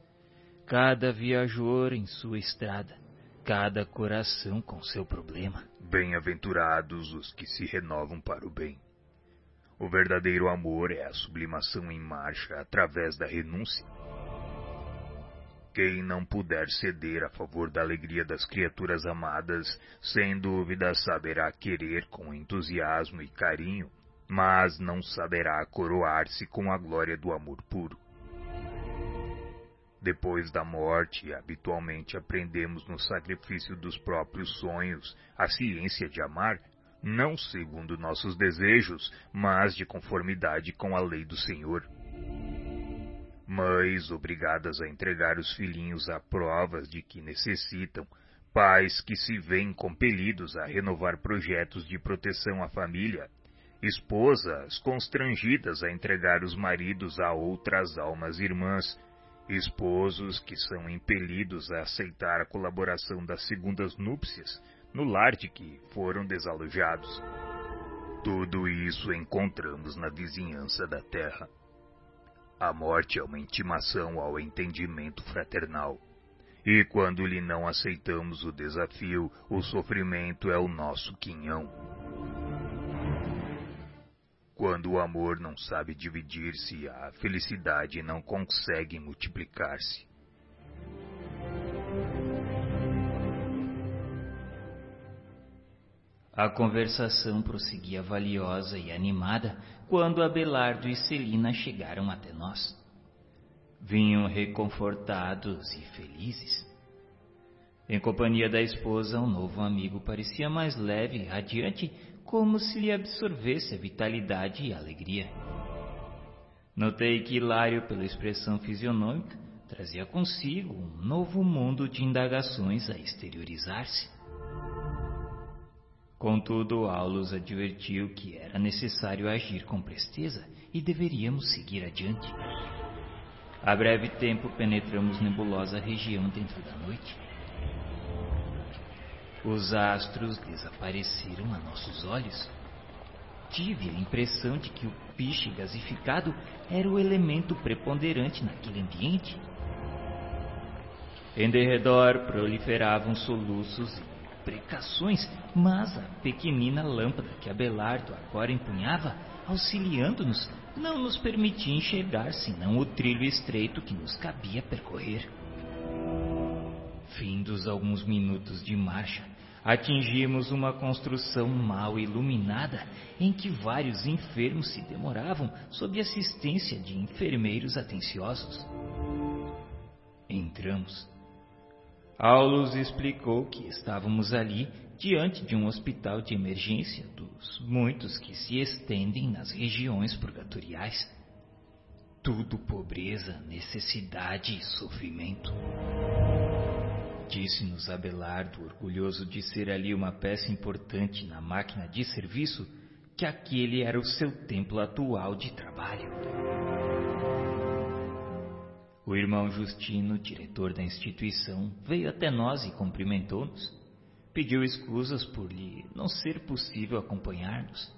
Cada viajor em sua estrada, cada coração com seu problema. Bem-aventurados os que se renovam para o bem. O verdadeiro amor é a sublimação em marcha através da renúncia. Quem não puder ceder a favor da alegria das criaturas amadas, sem dúvida saberá querer com entusiasmo e carinho, mas não saberá coroar-se com a glória do amor puro. Depois da morte, habitualmente aprendemos no sacrifício dos próprios sonhos. A ciência de amar, não segundo nossos desejos, mas de conformidade com a lei do Senhor. Mães obrigadas a entregar os filhinhos a provas de que necessitam, pais que se veem compelidos a renovar projetos de proteção à família, esposas constrangidas a entregar os maridos a outras almas irmãs, esposos que são impelidos a aceitar a colaboração das segundas núpcias no lar de que foram desalojados. Tudo isso encontramos na vizinhança da terra. A morte é uma intimação ao entendimento fraternal. E quando lhe não aceitamos o desafio, o sofrimento é o nosso quinhão. Quando o amor não sabe dividir-se, a felicidade não consegue multiplicar-se. A conversação prosseguia valiosa e animada quando Abelardo e Celina chegaram até nós. Vinham reconfortados e felizes. Em companhia da esposa, um novo amigo parecia mais leve e radiante, como se lhe absorvesse a vitalidade e a alegria. Notei que Hilário, pela expressão fisionômica, trazia consigo um novo mundo de indagações a exteriorizar-se. Contudo, Aulus advertiu que era necessário agir com presteza e deveríamos seguir adiante. A breve tempo penetramos nebulosa região dentro da noite. Os astros desapareceram a nossos olhos. Tive a impressão de que o piche gasificado era o elemento preponderante naquele ambiente. Em derredor proliferavam soluços e imprecações, mas a pequenina lâmpada que Abelardo agora empunhava, auxiliando-nos, não nos permitia enxergar senão o trilho estreito que nos cabia percorrer. Findos alguns minutos de marcha, atingimos uma construção mal iluminada em que vários enfermos se demoravam sob assistência de enfermeiros atenciosos. Entramos Aulus explicou que estávamos ali diante de um hospital de emergência dos muitos que se estendem nas regiões purgatoriais. Tudo pobreza, necessidade e sofrimento. Disse-nos Abelardo, orgulhoso de ser ali uma peça importante na máquina de serviço, que aquele era o seu templo atual de trabalho. O irmão Justino, diretor da instituição, veio até nós e cumprimentou-nos. Pediu escusas por lhe não ser possível acompanhar-nos.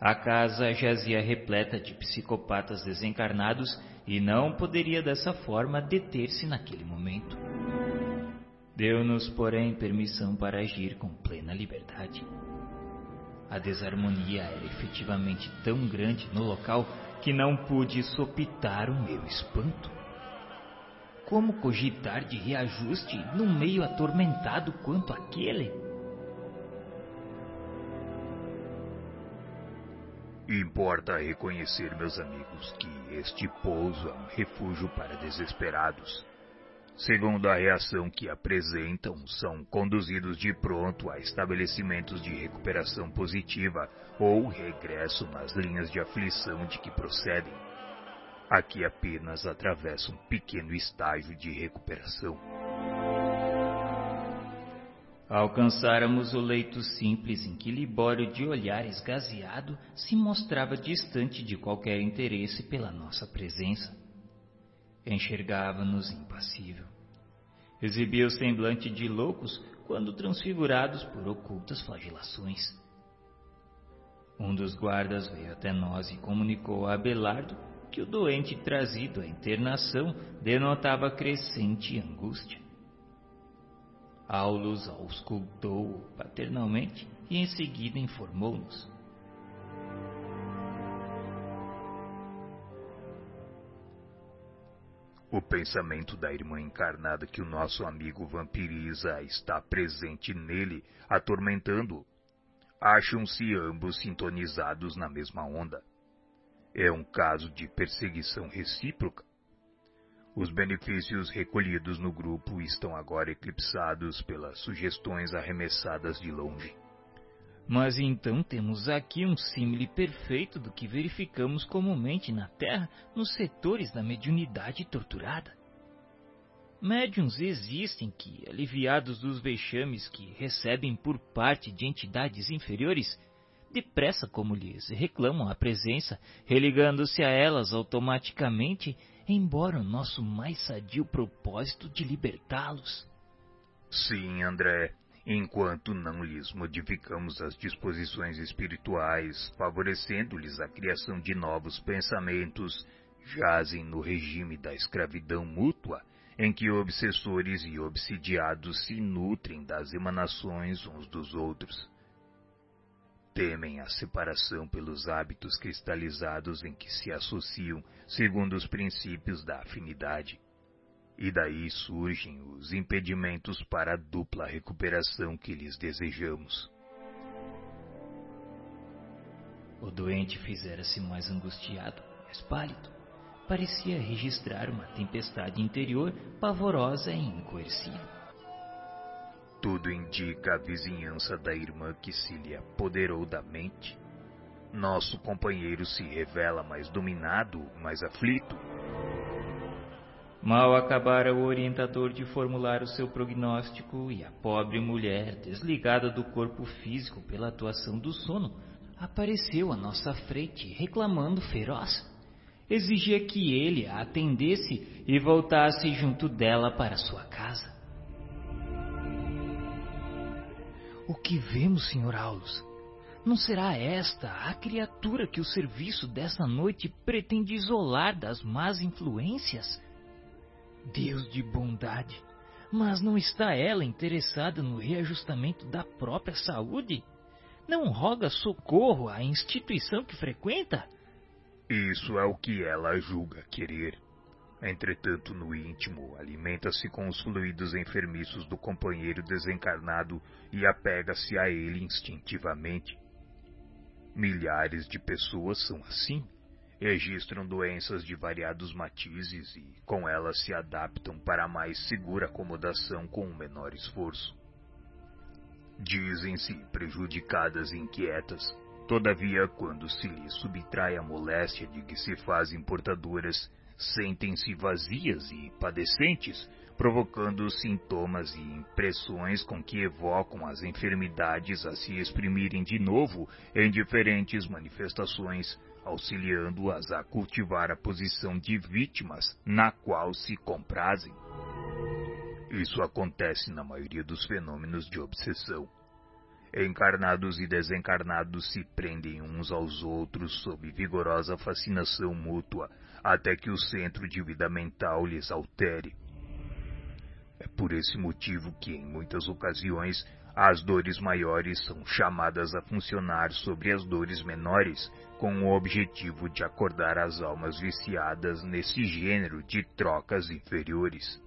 A casa jazia repleta de psicopatas desencarnados e não poderia dessa forma deter-se naquele momento. Deu-nos, porém, permissão para agir com plena liberdade. A desarmonia era efetivamente tão grande no local que não pude sopitar o meu espanto. Como cogitar de reajuste num meio atormentado quanto aquele? Importa reconhecer, meus amigos, que este pouso é um refúgio para desesperados. Segundo a reação que apresentam, são conduzidos de pronto a estabelecimentos de recuperação positiva ou regresso nas linhas de aflição de que procedem. Aqui apenas atravessa um pequeno estágio de recuperação. Alcançáramos o leito simples em que Libório, de olhar esgazeado, se mostrava distante de qualquer interesse pela nossa presença. Enxergava-nos impassível. Exibia o semblante de loucos quando transfigurados por ocultas flagelações. Um dos guardas veio até nós e comunicou a Abelardo que o doente trazido à internação denotava crescente angústia. Aulus auscultou-o paternalmente e em seguida informou-nos. O pensamento da irmã encarnada que o nosso amigo vampiriza está presente nele, atormentando-o. Acham-se ambos sintonizados na mesma onda. É um caso de perseguição recíproca. Os benefícios recolhidos no grupo estão agora eclipsados pelas sugestões arremessadas de longe. Mas então temos aqui um símile perfeito do que verificamos comumente na Terra nos setores da mediunidade torturada. Médiuns existem que, aliviados dos vexames que recebem por parte de entidades inferiores, depressa como lhes reclamam a presença, religando-se a elas automaticamente, embora o nosso mais sadio propósito de libertá-los. Sim, André, enquanto não lhes modificamos as disposições espirituais, favorecendo-lhes a criação de novos pensamentos, jazem no regime da escravidão mútua, em que obsessores e obsidiados se nutrem das emanações uns dos outros. Temem a separação pelos hábitos cristalizados em que se associam segundo os princípios da afinidade. E daí surgem os impedimentos para a dupla recuperação que lhes desejamos. O doente fizera-se mais angustiado, mais pálido. Parecia registrar uma tempestade interior pavorosa e incoercível. Tudo indica a vizinhança da irmã que se lhe apoderou da mente. Nosso companheiro se revela mais dominado, mais aflito. Mal acabara o orientador de formular o seu prognóstico e a pobre mulher, desligada do corpo físico pela atuação do sono, apareceu à nossa frente reclamando feroz. Exigia que ele a atendesse e voltasse junto dela para sua casa. O que vemos, Sr. Aulus? Não será esta a criatura que o serviço dessa noite pretende isolar das más influências? Deus de bondade, mas não está ela interessada no reajustamento da própria saúde? Não roga socorro à instituição que frequenta? Isso é o que ela julga querer. Entretanto, no íntimo, alimenta-se com os fluidos enfermiços do companheiro desencarnado e apega-se a ele instintivamente. Milhares de pessoas são assim registram doenças de variados matizes e com elas se adaptam para mais segura acomodação com um menor esforço. Dizem-se prejudicadas e inquietas, todavia, quando se lhes subtrai a moléstia de que se fazem portadoras, sentem-se vazias e padecentes, provocando sintomas e impressões com que evocam as enfermidades a se exprimirem de novo em diferentes manifestações, auxiliando-as a cultivar a posição de vítimas na qual se comprazem. Isso acontece na maioria dos fenômenos de obsessão. Encarnados e desencarnados se prendem uns aos outros sob vigorosa fascinação mútua, até que o centro de vida mental lhes altere. É por esse motivo que, em muitas ocasiões, as dores maiores são chamadas a funcionar sobre as dores menores, com o objetivo de acordar as almas viciadas nesse gênero de trocas inferiores.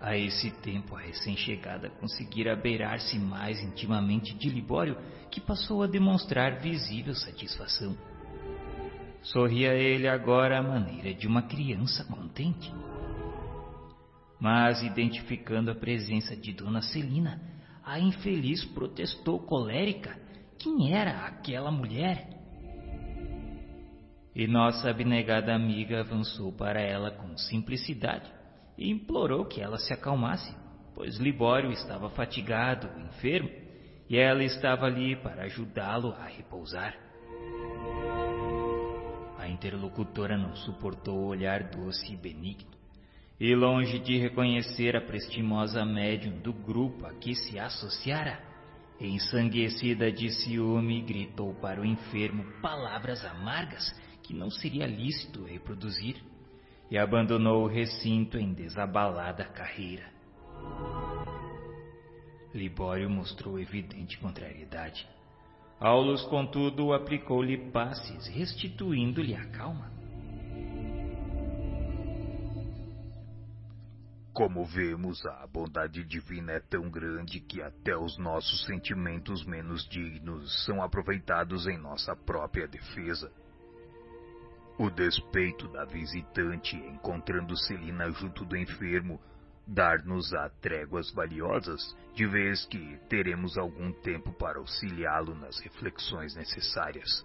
A esse tempo, a recém-chegada conseguira beirar-se mais intimamente de Libório, que passou a demonstrar visível satisfação. Sorria ele agora à maneira de uma criança contente. Mas, identificando a presença de Dona Celina, a infeliz protestou colérica quem era aquela mulher. E nossa abnegada amiga avançou para ela com simplicidade e implorou que ela se acalmasse, pois Libório estava fatigado, enfermo, e ela estava ali para ajudá-lo a repousar. A interlocutora não suportou o olhar doce e benigno, e longe de reconhecer a prestimosa médium do grupo a que se associara, ensanguecida de ciúme, gritou para o enfermo palavras amargas que não seria lícito reproduzir, e abandonou o recinto em desabalada carreira. Libório mostrou evidente contrariedade. Aulus, contudo, aplicou-lhe passes, restituindo-lhe a calma. Como vemos, a bondade divina é tão grande que até os nossos sentimentos menos dignos são aproveitados em nossa própria defesa. O despeito da visitante encontrando Celina junto do enfermo dar-nos-á tréguas valiosas, de vez que teremos algum tempo para auxiliá-lo nas reflexões necessárias.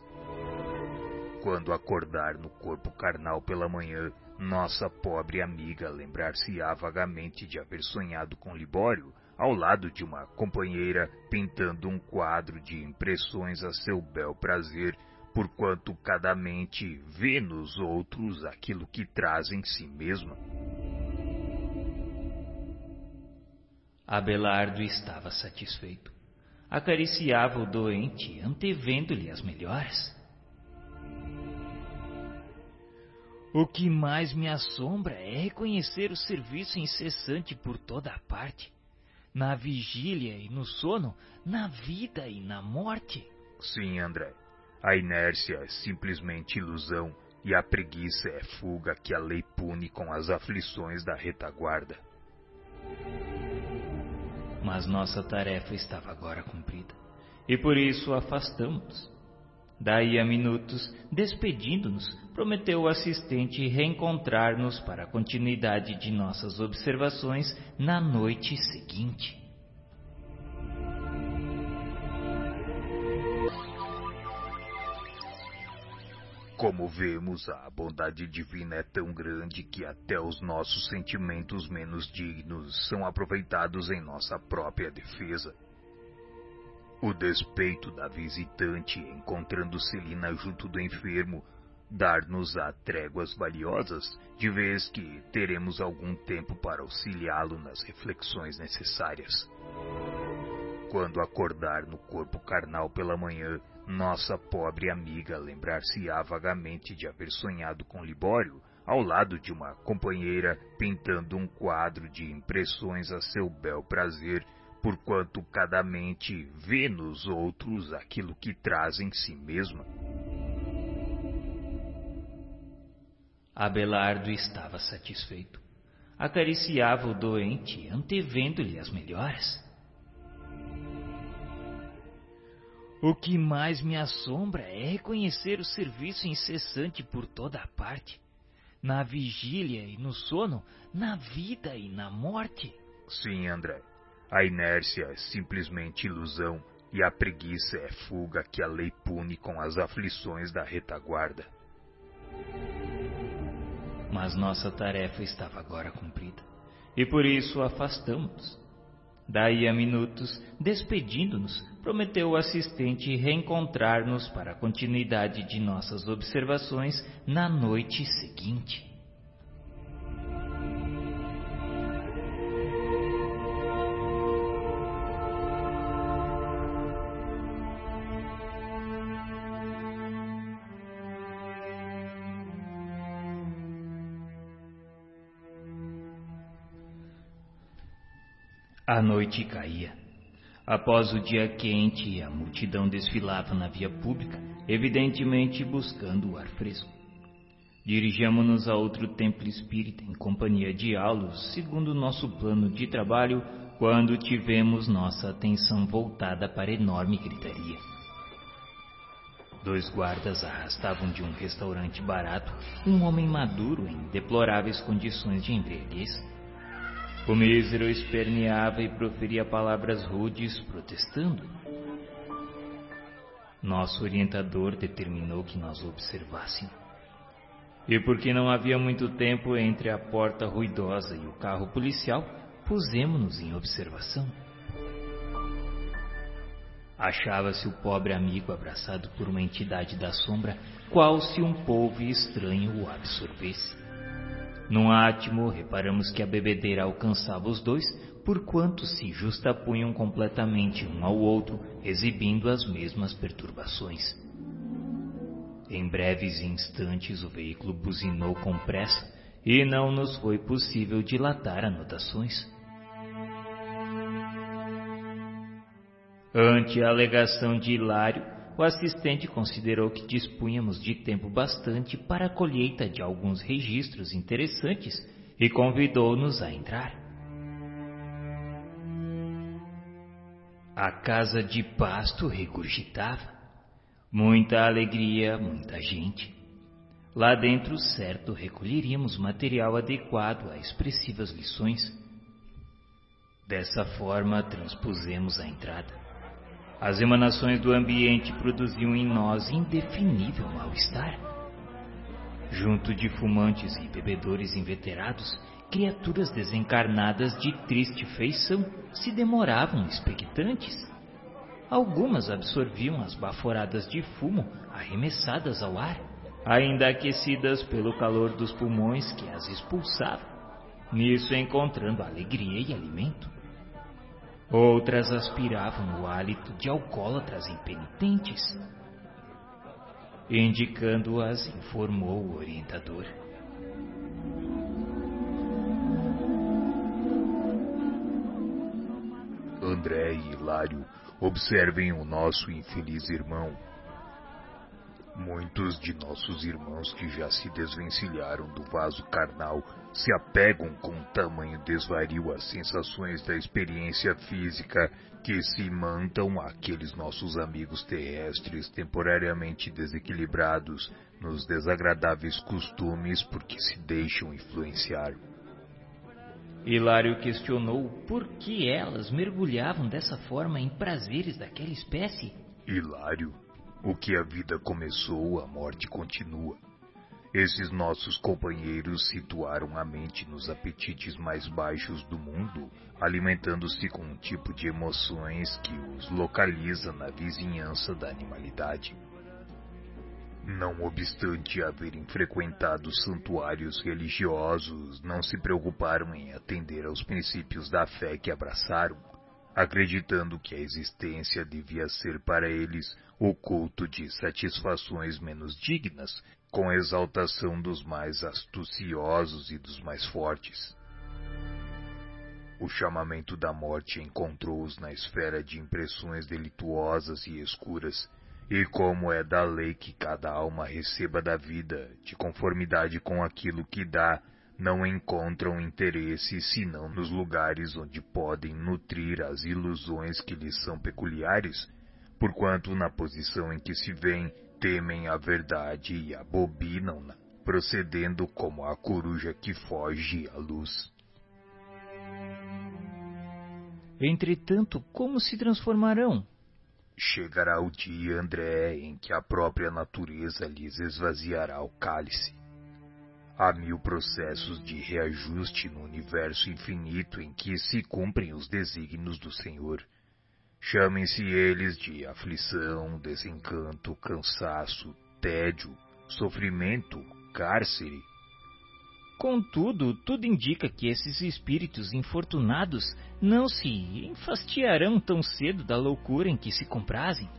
Quando acordar no corpo carnal pela manhã, nossa pobre amiga lembrar-se-á vagamente de haver sonhado com Libório, ao lado de uma companheira, pintando um quadro de impressões a seu bel prazer, porquanto cada mente vê nos outros aquilo que traz em si mesma. Abelardo estava satisfeito. Acariciava o doente, antevendo-lhe as melhores. O que mais me assombra é reconhecer o serviço incessante por toda a parte, na vigília e no sono, na vida e na morte. Sim, André. A inércia é simplesmente ilusão e a preguiça é fuga que a lei pune com as aflições da retaguarda mas nossa tarefa estava agora cumprida, e por isso afastamos-nos. Daí a minutos, despedindo-nos, prometeu o assistente reencontrar-nos para a continuidade de nossas observações na noite seguinte. Como vemos, a bondade divina é tão grande que até os nossos sentimentos menos dignos são aproveitados em nossa própria defesa. O despeito da visitante encontrando Celina junto do enfermo dar-nos-á tréguas valiosas, de vez que teremos algum tempo para auxiliá-lo nas reflexões necessárias. Quando acordar no corpo carnal pela manhã, nossa pobre amiga lembrar-se-á vagamente de haver sonhado com Libório, ao lado de uma companheira, pintando um quadro de impressões a seu bel prazer, porquanto cada mente vê nos outros aquilo que traz em si mesma. Abelardo estava satisfeito. Acariciava o doente, antevendo-lhe as melhores. O que mais me assombra é reconhecer o serviço incessante por toda a parte, na vigília e no sono, na vida e na morte. Sim, André. A inércia é simplesmente ilusão e a preguiça é fuga que a lei pune com as aflições da retaguarda. Mas nossa tarefa estava agora cumprida, e por isso afastamos-nos Daí a minutos, despedindo-nos, prometeu o assistente reencontrar-nos para a continuidade de nossas observações na noite seguinte. A noite caía. Após o dia quente, a multidão desfilava na via pública, evidentemente buscando o ar fresco. Dirigíamos-nos a outro templo espírita em companhia de Aulus, segundo nosso plano de trabalho, quando tivemos nossa atenção voltada para enorme gritaria. Dois guardas arrastavam de um restaurante barato um homem maduro em deploráveis condições de embriaguez. O mísero esperneava e proferia palavras rudes, protestando. Nosso orientador determinou que nós observássemos. E porque não havia muito tempo entre a porta ruidosa e o carro policial, pusemos-nos em observação. Achava-se o pobre amigo abraçado por uma entidade da sombra, qual se um povo estranho o absorvesse. Num átimo, reparamos que a bebedeira alcançava os dois, porquanto se justapunham completamente um ao outro, exibindo as mesmas perturbações. Em breves instantes o veículo buzinou com pressa e não nos foi possível dilatar anotações. Ante a alegação de Hilário, o assistente considerou que dispunhamos de tempo bastante para a colheita de alguns registros interessantes e convidou-nos a entrar. A casa de pasto regurgitava. Muita alegria, muita gente. Lá dentro, certo, recolheríamos material adequado a expressivas lições. Dessa forma, transpusemos a entrada. As emanações do ambiente produziam em nós indefinível mal-estar. Junto de fumantes e bebedores inveterados, criaturas desencarnadas de triste feição se demoravam expectantes. Algumas absorviam as baforadas de fumo arremessadas ao ar, ainda aquecidas pelo calor dos pulmões que as expulsavam, nisso encontrando alegria e alimento. Outras aspiravam o hálito de alcoólatras impenitentes. Indicando-as, informou o orientador. André e Hilário, observem o nosso infeliz irmão. Muitos de nossos irmãos que já se desvencilharam do vaso carnal se apegam com tamanho desvario às sensações da experiência física que se mandam àqueles nossos amigos terrestres temporariamente desequilibrados nos desagradáveis costumes porque se deixam influenciar. Hilário questionou por que elas mergulhavam dessa forma em prazeres daquela espécie. Hilário o que a vida começou, a morte continua. Esses nossos companheiros situaram a mente nos apetites mais baixos do mundo, alimentando-se com um tipo de emoções que os localiza na vizinhança da animalidade. Não obstante haverem frequentado santuários religiosos, não se preocuparam em atender aos princípios da fé que abraçaram acreditando que a existência devia ser para eles o culto de satisfações menos dignas, com exaltação dos mais astuciosos e dos mais fortes. O chamamento da morte encontrou-os na esfera de impressões delituosas e escuras, e como é da lei que cada alma receba da vida, de conformidade com aquilo que dá, não encontram interesse senão nos lugares onde podem nutrir as ilusões que lhes são peculiares, porquanto na posição em que se vêem temem a verdade e abominam-na, procedendo como a coruja que foge à luz. Entretanto, como se transformarão? Chegará o dia, André, em que a própria natureza lhes esvaziará o cálice Há mil processos de reajuste no universo infinito em que se cumprem os desígnios do Senhor. Chamem-se eles de aflição, desencanto, cansaço, tédio, sofrimento, cárcere. Contudo, tudo indica que esses espíritos infortunados não se enfastiarão tão cedo da loucura em que se comprazem.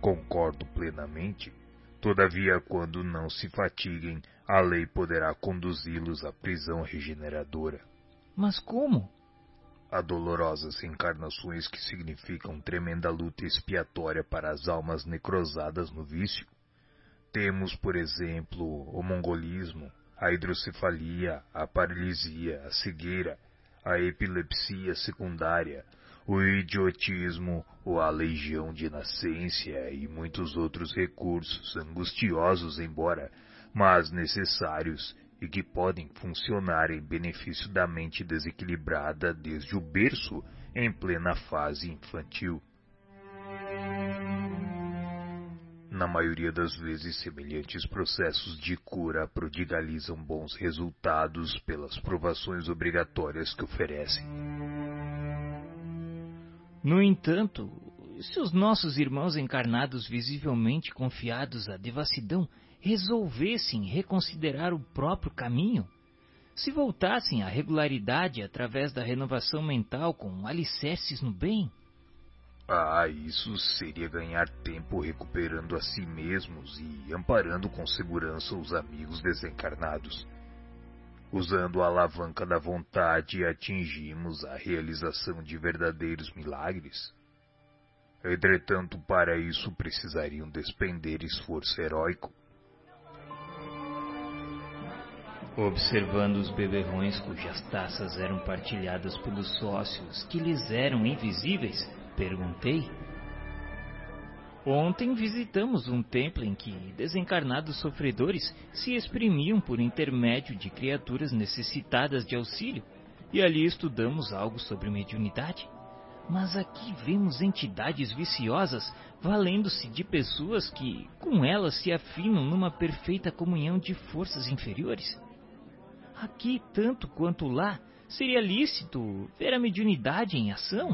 Concordo plenamente. Todavia, quando não se fatiguem, a lei poderá conduzi-los à prisão regeneradora. Mas como? Há dolorosas encarnações que significam tremenda luta expiatória para as almas necrosadas no vício. Temos, por exemplo, o mongolismo, a hidrocefalia, a paralisia, a cegueira, a epilepsia secundária, o idiotismo ou a legião de nascência e muitos outros recursos angustiosos, embora, mas necessários e que podem funcionar em benefício da mente desequilibrada desde o berço em plena fase infantil. Na maioria das vezes, semelhantes processos de cura prodigalizam bons resultados pelas provações obrigatórias que oferecem. No entanto, se os nossos irmãos encarnados visivelmente confiados à devassidão resolvessem reconsiderar o próprio caminho, se voltassem à regularidade através da renovação mental com alicerces no bem, ah, isso seria ganhar tempo recuperando a si mesmos e amparando com segurança os amigos desencarnados. Usando a alavanca da vontade, atingimos a realização de verdadeiros milagres. Entretanto, para isso precisariam despender esforço heróico. Observando os beberrões cujas taças eram partilhadas pelos sócios que lhes eram invisíveis, Perguntei. Ontem visitamos um templo em que desencarnados sofredores se exprimiam por intermédio de criaturas necessitadas de auxílio, e ali estudamos algo sobre mediunidade. Mas aqui vemos entidades viciosas valendo-se de pessoas que, com elas, se afinam numa perfeita comunhão de forças inferiores. Aqui, tanto quanto lá, seria lícito ver a mediunidade em ação?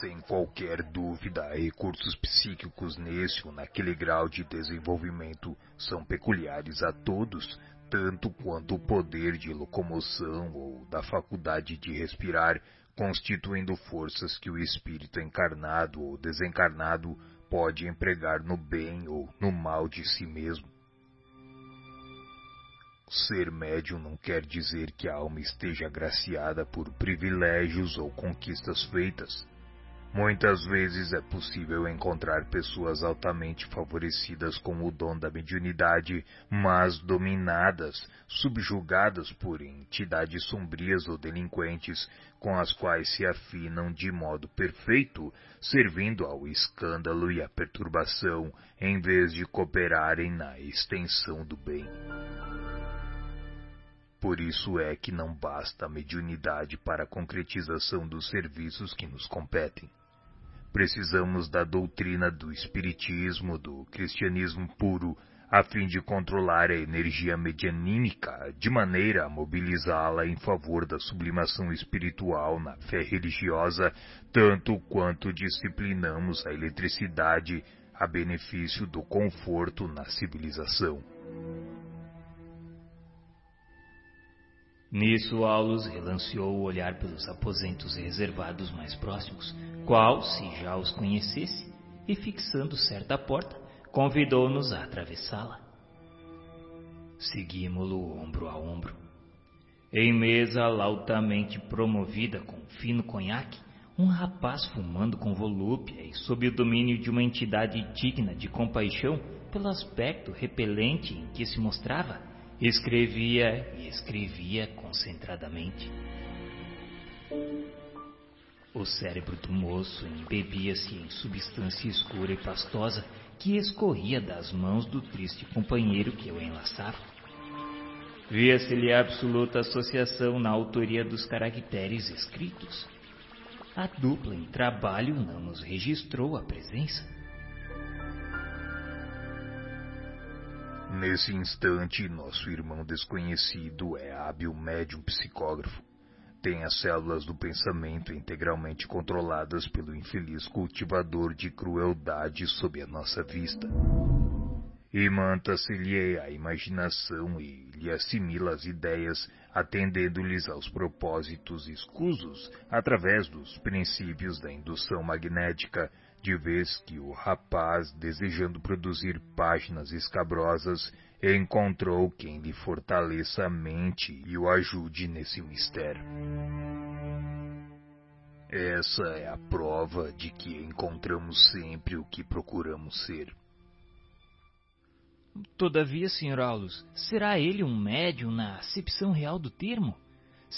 Sem qualquer dúvida, recursos psíquicos nesse ou naquele grau de desenvolvimento são peculiares a todos, tanto quanto o poder de locomoção ou da faculdade de respirar, constituindo forças que o espírito encarnado ou desencarnado pode empregar no bem ou no mal de si mesmo. Ser médium não quer dizer que a alma esteja agraciada por privilégios ou conquistas feitas. Muitas vezes é possível encontrar pessoas altamente favorecidas com o dom da mediunidade, mas dominadas, subjugadas por entidades sombrias ou delinquentes, com as quais se afinam de modo perfeito, servindo ao escândalo e à perturbação, em vez de cooperarem na extensão do bem. Por isso é que não basta a mediunidade para a concretização dos serviços que nos competem. Precisamos da doutrina do Espiritismo, do cristianismo puro, a fim de controlar a energia medianímica, de maneira a mobilizá-la em favor da sublimação espiritual na fé religiosa, tanto quanto disciplinamos a eletricidade a benefício do conforto na civilização. Nisso Aulus relanceou o olhar pelos aposentos reservados mais próximos, qual, se já os conhecesse, e fixando certa porta, convidou-nos a atravessá-la. Seguimos-lo ombro a ombro. Em mesa lautamente promovida com fino conhaque, um rapaz fumando com volúpia e sob o domínio de uma entidade digna de compaixão pelo aspecto repelente em que se mostrava, Escrevia e escrevia concentradamente. O cérebro do moço embebia-se em substância escura e pastosa que escorria das mãos do triste companheiro que o enlaçava. Via-se-lhe absoluta associação na autoria dos caracteres escritos. A dupla em trabalho não nos registrou a presença. Nesse instante, nosso irmão desconhecido é hábil médium psicógrafo. Tem as células do pensamento integralmente controladas pelo infeliz cultivador de crueldade sob a nossa vista. Imanta-se-lhe a imaginação e lhe assimila as ideias, atendendo-lhes aos propósitos escusos através dos princípios da indução magnética, de vez que o rapaz, desejando produzir páginas escabrosas, encontrou quem lhe fortaleça a mente e o ajude nesse mistério. Essa é a prova de que encontramos sempre o que procuramos ser. Todavia, Sr. Aulus, será ele um médium na acepção real do termo?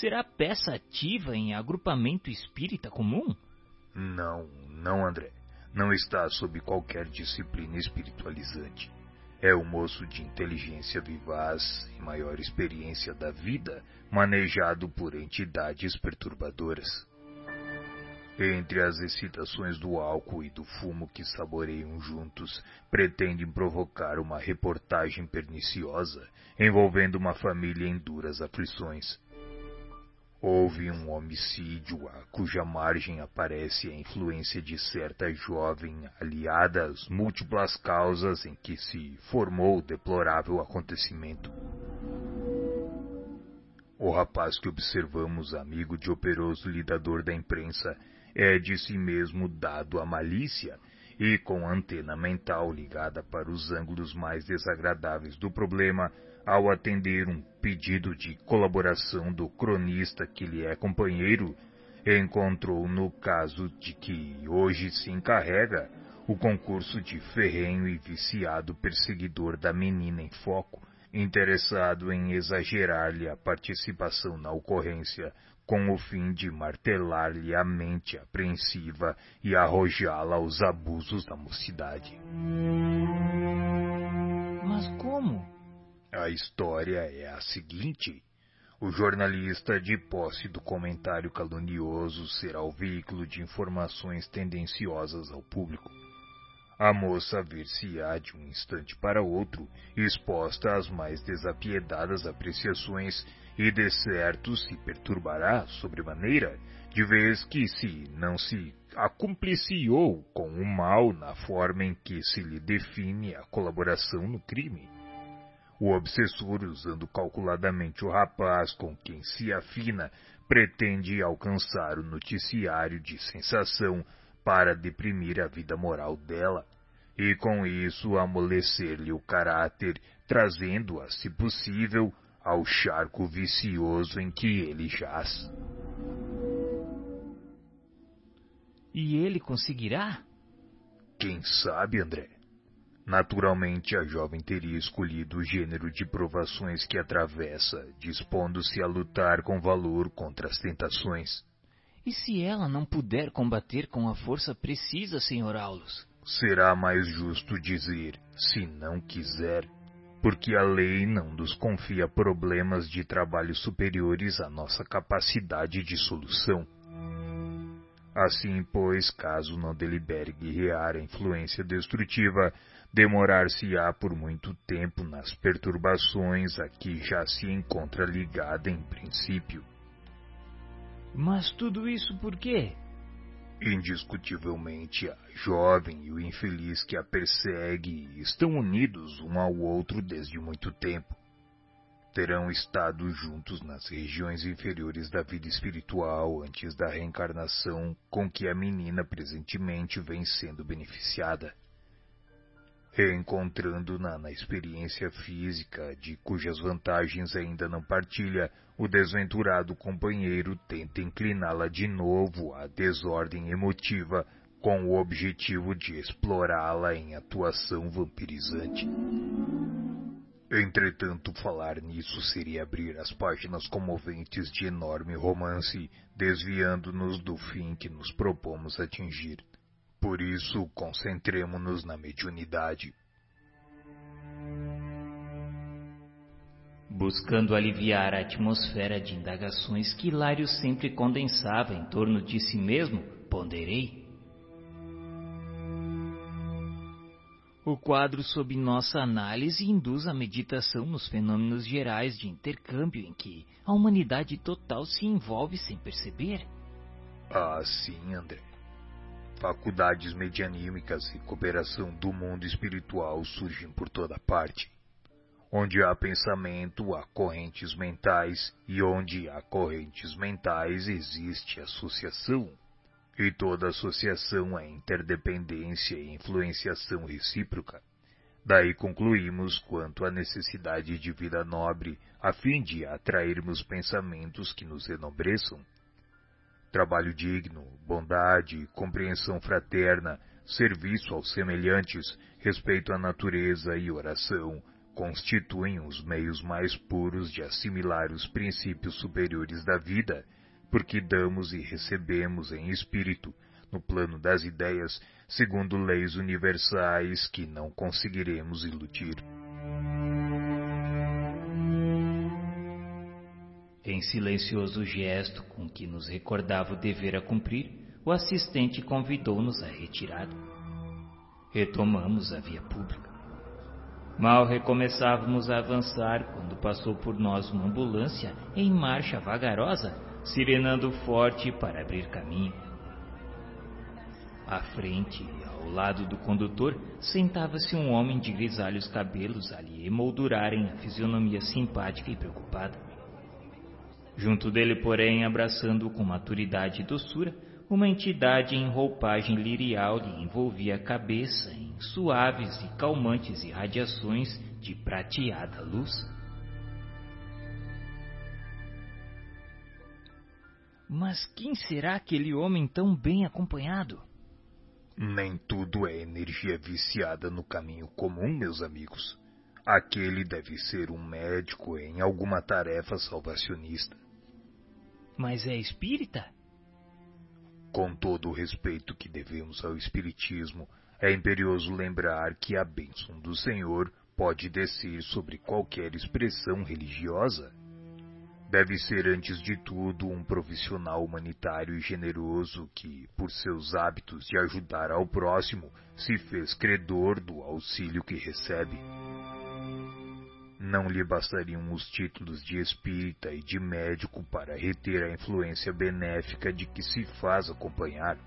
será peça ativa em agrupamento espírita comum? Não, não, André. Não está sob qualquer disciplina espiritualizante. É um moço de inteligência vivaz e maior experiência da vida, manejado por entidades perturbadoras. Entre as excitações do álcool e do fumo que saboreiam juntos, pretendem provocar uma reportagem perniciosa envolvendo uma família em duras aflições. Houve um homicídio a cuja margem aparece a influência de certa jovem aliada às múltiplas causas em que se formou o deplorável acontecimento. O rapaz que observamos, amigo de operoso lidador da imprensa, é de si mesmo dado à malícia e com antena mental ligada para os ângulos mais desagradáveis do problema, ao atender um pedido de colaboração do cronista que lhe é companheiro, encontrou no caso de que hoje se encarrega o concurso de ferrenho e viciado perseguidor da menina em foco, interessado em exagerar-lhe a participação na ocorrência com o fim de martelar-lhe a mente apreensiva e arrojá-la aos abusos da mocidade. Mas como? A história é a seguinte. O jornalista, de posse do comentário calunioso, será o veículo de informações tendenciosas ao público. A moça ver-se-á de um instante para outro exposta às mais desapiedadas apreciações e de certo se perturbará sobremaneira, de vez que se não se acumpliciou com o mal na forma em que se lhe define a colaboração no crime. O obsessor, usando calculadamente o rapaz com quem se afina, pretende alcançar o noticiário de sensação para deprimir a vida moral dela, e com isso amolecer-lhe o caráter, trazendo-a, se possível, ao charco vicioso em que ele jaz. E ele conseguirá? Quem sabe, André? Naturalmente, a jovem teria escolhido o gênero de provações que atravessa, dispondo-se a lutar com valor contra as tentações. E se ela não puder combater com a força precisa, Sr. Aulus? Será mais justo dizer, se não quiser, porque a lei não nos confia problemas de trabalho superiores à nossa capacidade de solução. Assim, pois, caso não delibere guerrear a influência destrutiva, demorar-se-á por muito tempo nas perturbações a que já se encontra ligada em princípio. Mas tudo isso por quê? Indiscutivelmente, a jovem e o infeliz que a persegue estão unidos um ao outro desde muito tempo. Terão estado juntos nas regiões inferiores da vida espiritual antes da reencarnação com que a menina presentemente vem sendo beneficiada reencontrando-na na experiência física de cujas vantagens ainda não partilha, o desventurado companheiro tenta incliná-la de novo à desordem emotiva com o objetivo de explorá-la em atuação vampirizante. Entretanto, falar nisso seria abrir as páginas comoventes de enorme romance, desviando-nos do fim que nos propomos atingir. Por isso, concentremos-nos na mediunidade. Buscando aliviar a atmosfera de indagações que Hilário sempre condensava em torno de si mesmo, ponderei. O quadro sob nossa análise induz a meditação nos fenômenos gerais de intercâmbio em que a humanidade total se envolve sem perceber. Ah, sim, André faculdades medianímicas e cooperação do mundo espiritual surgem por toda parte. Onde há pensamento, há correntes mentais, e onde há correntes mentais existe associação. E toda associação é interdependência e influenciação recíproca. Daí concluímos quanto à necessidade de vida nobre, a fim de atrairmos pensamentos que nos enobreçam trabalho digno, bondade, compreensão fraterna, serviço aos semelhantes, respeito à natureza e oração, constituem os meios mais puros de assimilar os princípios superiores da vida, porque damos e recebemos em espírito, no plano das ideias, segundo leis universais que não conseguiremos iludir. Em silencioso gesto com que nos recordava o dever a cumprir, o assistente convidou-nos à retirada. Retomamos a via pública. Mal recomeçávamos a avançar quando passou por nós uma ambulância em marcha vagarosa, sirenando forte para abrir caminho. À frente, ao lado do condutor, sentava-se um homem de grisalhos cabelos a lhe emoldurarem a fisionomia simpática e preocupada. Junto dele, porém, abraçando-o com maturidade e doçura, uma entidade em roupagem lirial lhe envolvia a cabeça em suaves e calmantes irradiações de prateada luz. Mas quem será aquele homem tão bem acompanhado? Nem tudo é energia viciada no caminho comum, meus amigos. Aquele deve ser um médico em alguma tarefa salvacionista. Mas é espírita? Com todo o respeito que devemos ao Espiritismo, é imperioso lembrar que a bênção do Senhor pode descer sobre qualquer expressão religiosa. Deve ser, antes de tudo, um profissional humanitário e generoso que, por seus hábitos de ajudar ao próximo, se fez credor do auxílio que recebe. Não lhe bastariam os títulos de espírita e de médico para reter a influência benéfica de que se faz acompanhar.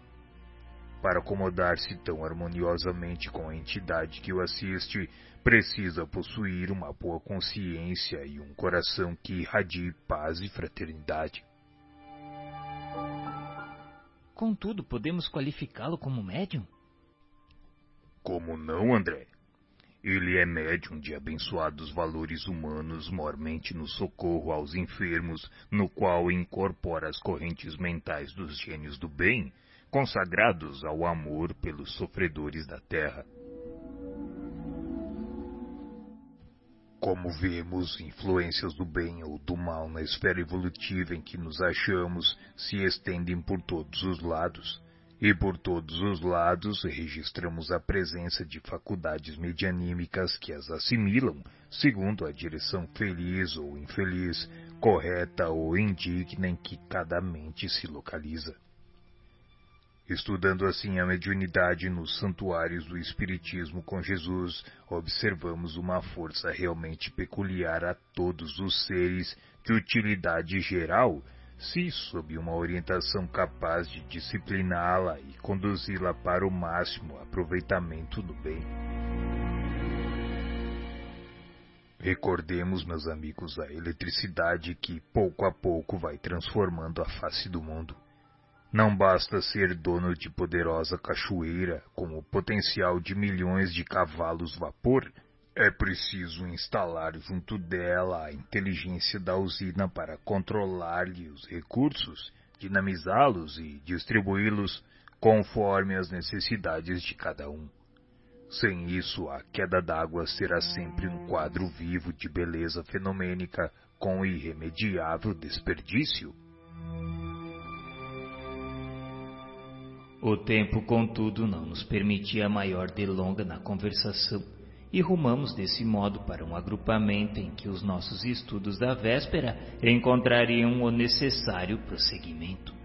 Para acomodar-se tão harmoniosamente com a entidade que o assiste, precisa possuir uma boa consciência e um coração que irradie paz e fraternidade. Contudo, podemos qualificá-lo como médium? Como não, André? Ele é médium de abençoados valores humanos, mormente no socorro aos enfermos, no qual incorpora as correntes mentais dos gênios do bem, consagrados ao amor pelos sofredores da terra. Como vemos, influências do bem ou do mal na esfera evolutiva em que nos achamos se estendem por todos os lados e por todos os lados registramos a presença de faculdades medianímicas que as assimilam segundo a direção feliz ou infeliz, correta ou indigna em que cada mente se localiza. Estudando assim a mediunidade nos santuários do Espiritismo com Jesus, observamos uma força realmente peculiar a todos os seres de utilidade geral se sob uma orientação capaz de discipliná-la e conduzi-la para o máximo aproveitamento do bem. Recordemos, meus amigos, a eletricidade que pouco a pouco vai transformando a face do mundo. Não basta ser dono de poderosa cachoeira com o potencial de milhões de cavalos vapor é preciso instalar junto dela a inteligência da usina para controlar-lhe os recursos, dinamizá-los e distribuí-los conforme as necessidades de cada um. Sem isso, a queda d'água será sempre um quadro vivo de beleza fenomênica com irremediável desperdício. O tempo, contudo, não nos permitia maior delonga na conversação e rumamos desse modo para um agrupamento em que os nossos estudos da véspera encontrariam o necessário prosseguimento.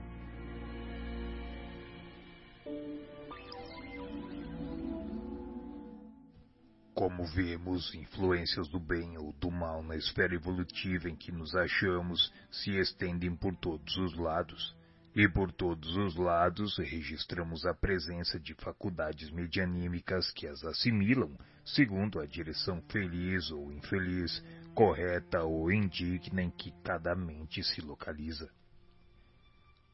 Como vemos, influências do bem ou do mal na esfera evolutiva em que nos achamos se estendem por todos os lados e por todos os lados registramos a presença de faculdades medianímicas que as assimilam segundo a direção feliz ou infeliz, correta ou indigna em que cada mente se localiza.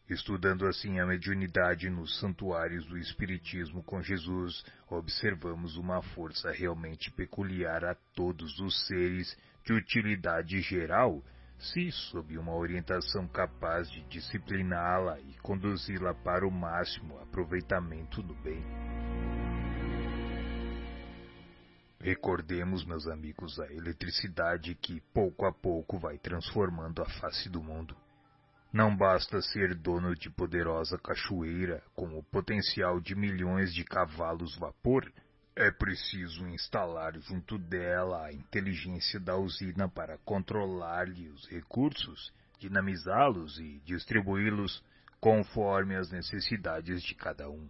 Estudando assim a mediunidade nos santuários do Espiritismo com Jesus, observamos uma força realmente peculiar a todos os seres de utilidade geral se sob uma orientação capaz de discipliná-la e conduzi-la para o máximo aproveitamento do bem. Recordemos, meus amigos, a eletricidade que pouco a pouco vai transformando a face do mundo. Não basta ser dono de poderosa cachoeira com o potencial de milhões de cavalos vapor, é preciso instalar junto dela a inteligência da usina para controlar-lhe os recursos, dinamizá-los e distribuí-los conforme as necessidades de cada um.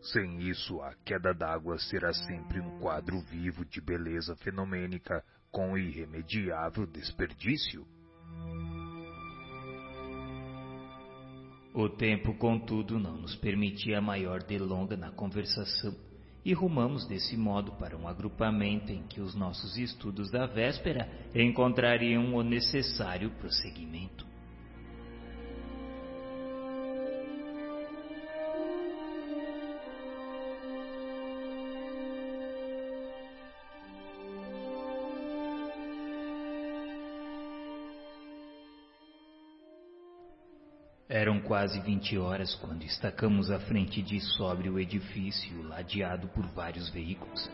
Sem isso, a queda d'água será sempre um quadro vivo de beleza fenomênica com irremediável desperdício. O tempo, contudo, não nos permitia maior delonga na conversação e rumamos desse modo para um agrupamento em que os nossos estudos da véspera encontrariam o necessário prosseguimento. Quase vinte horas quando estacamos à frente de sóbrio edifício ladeado por vários veículos.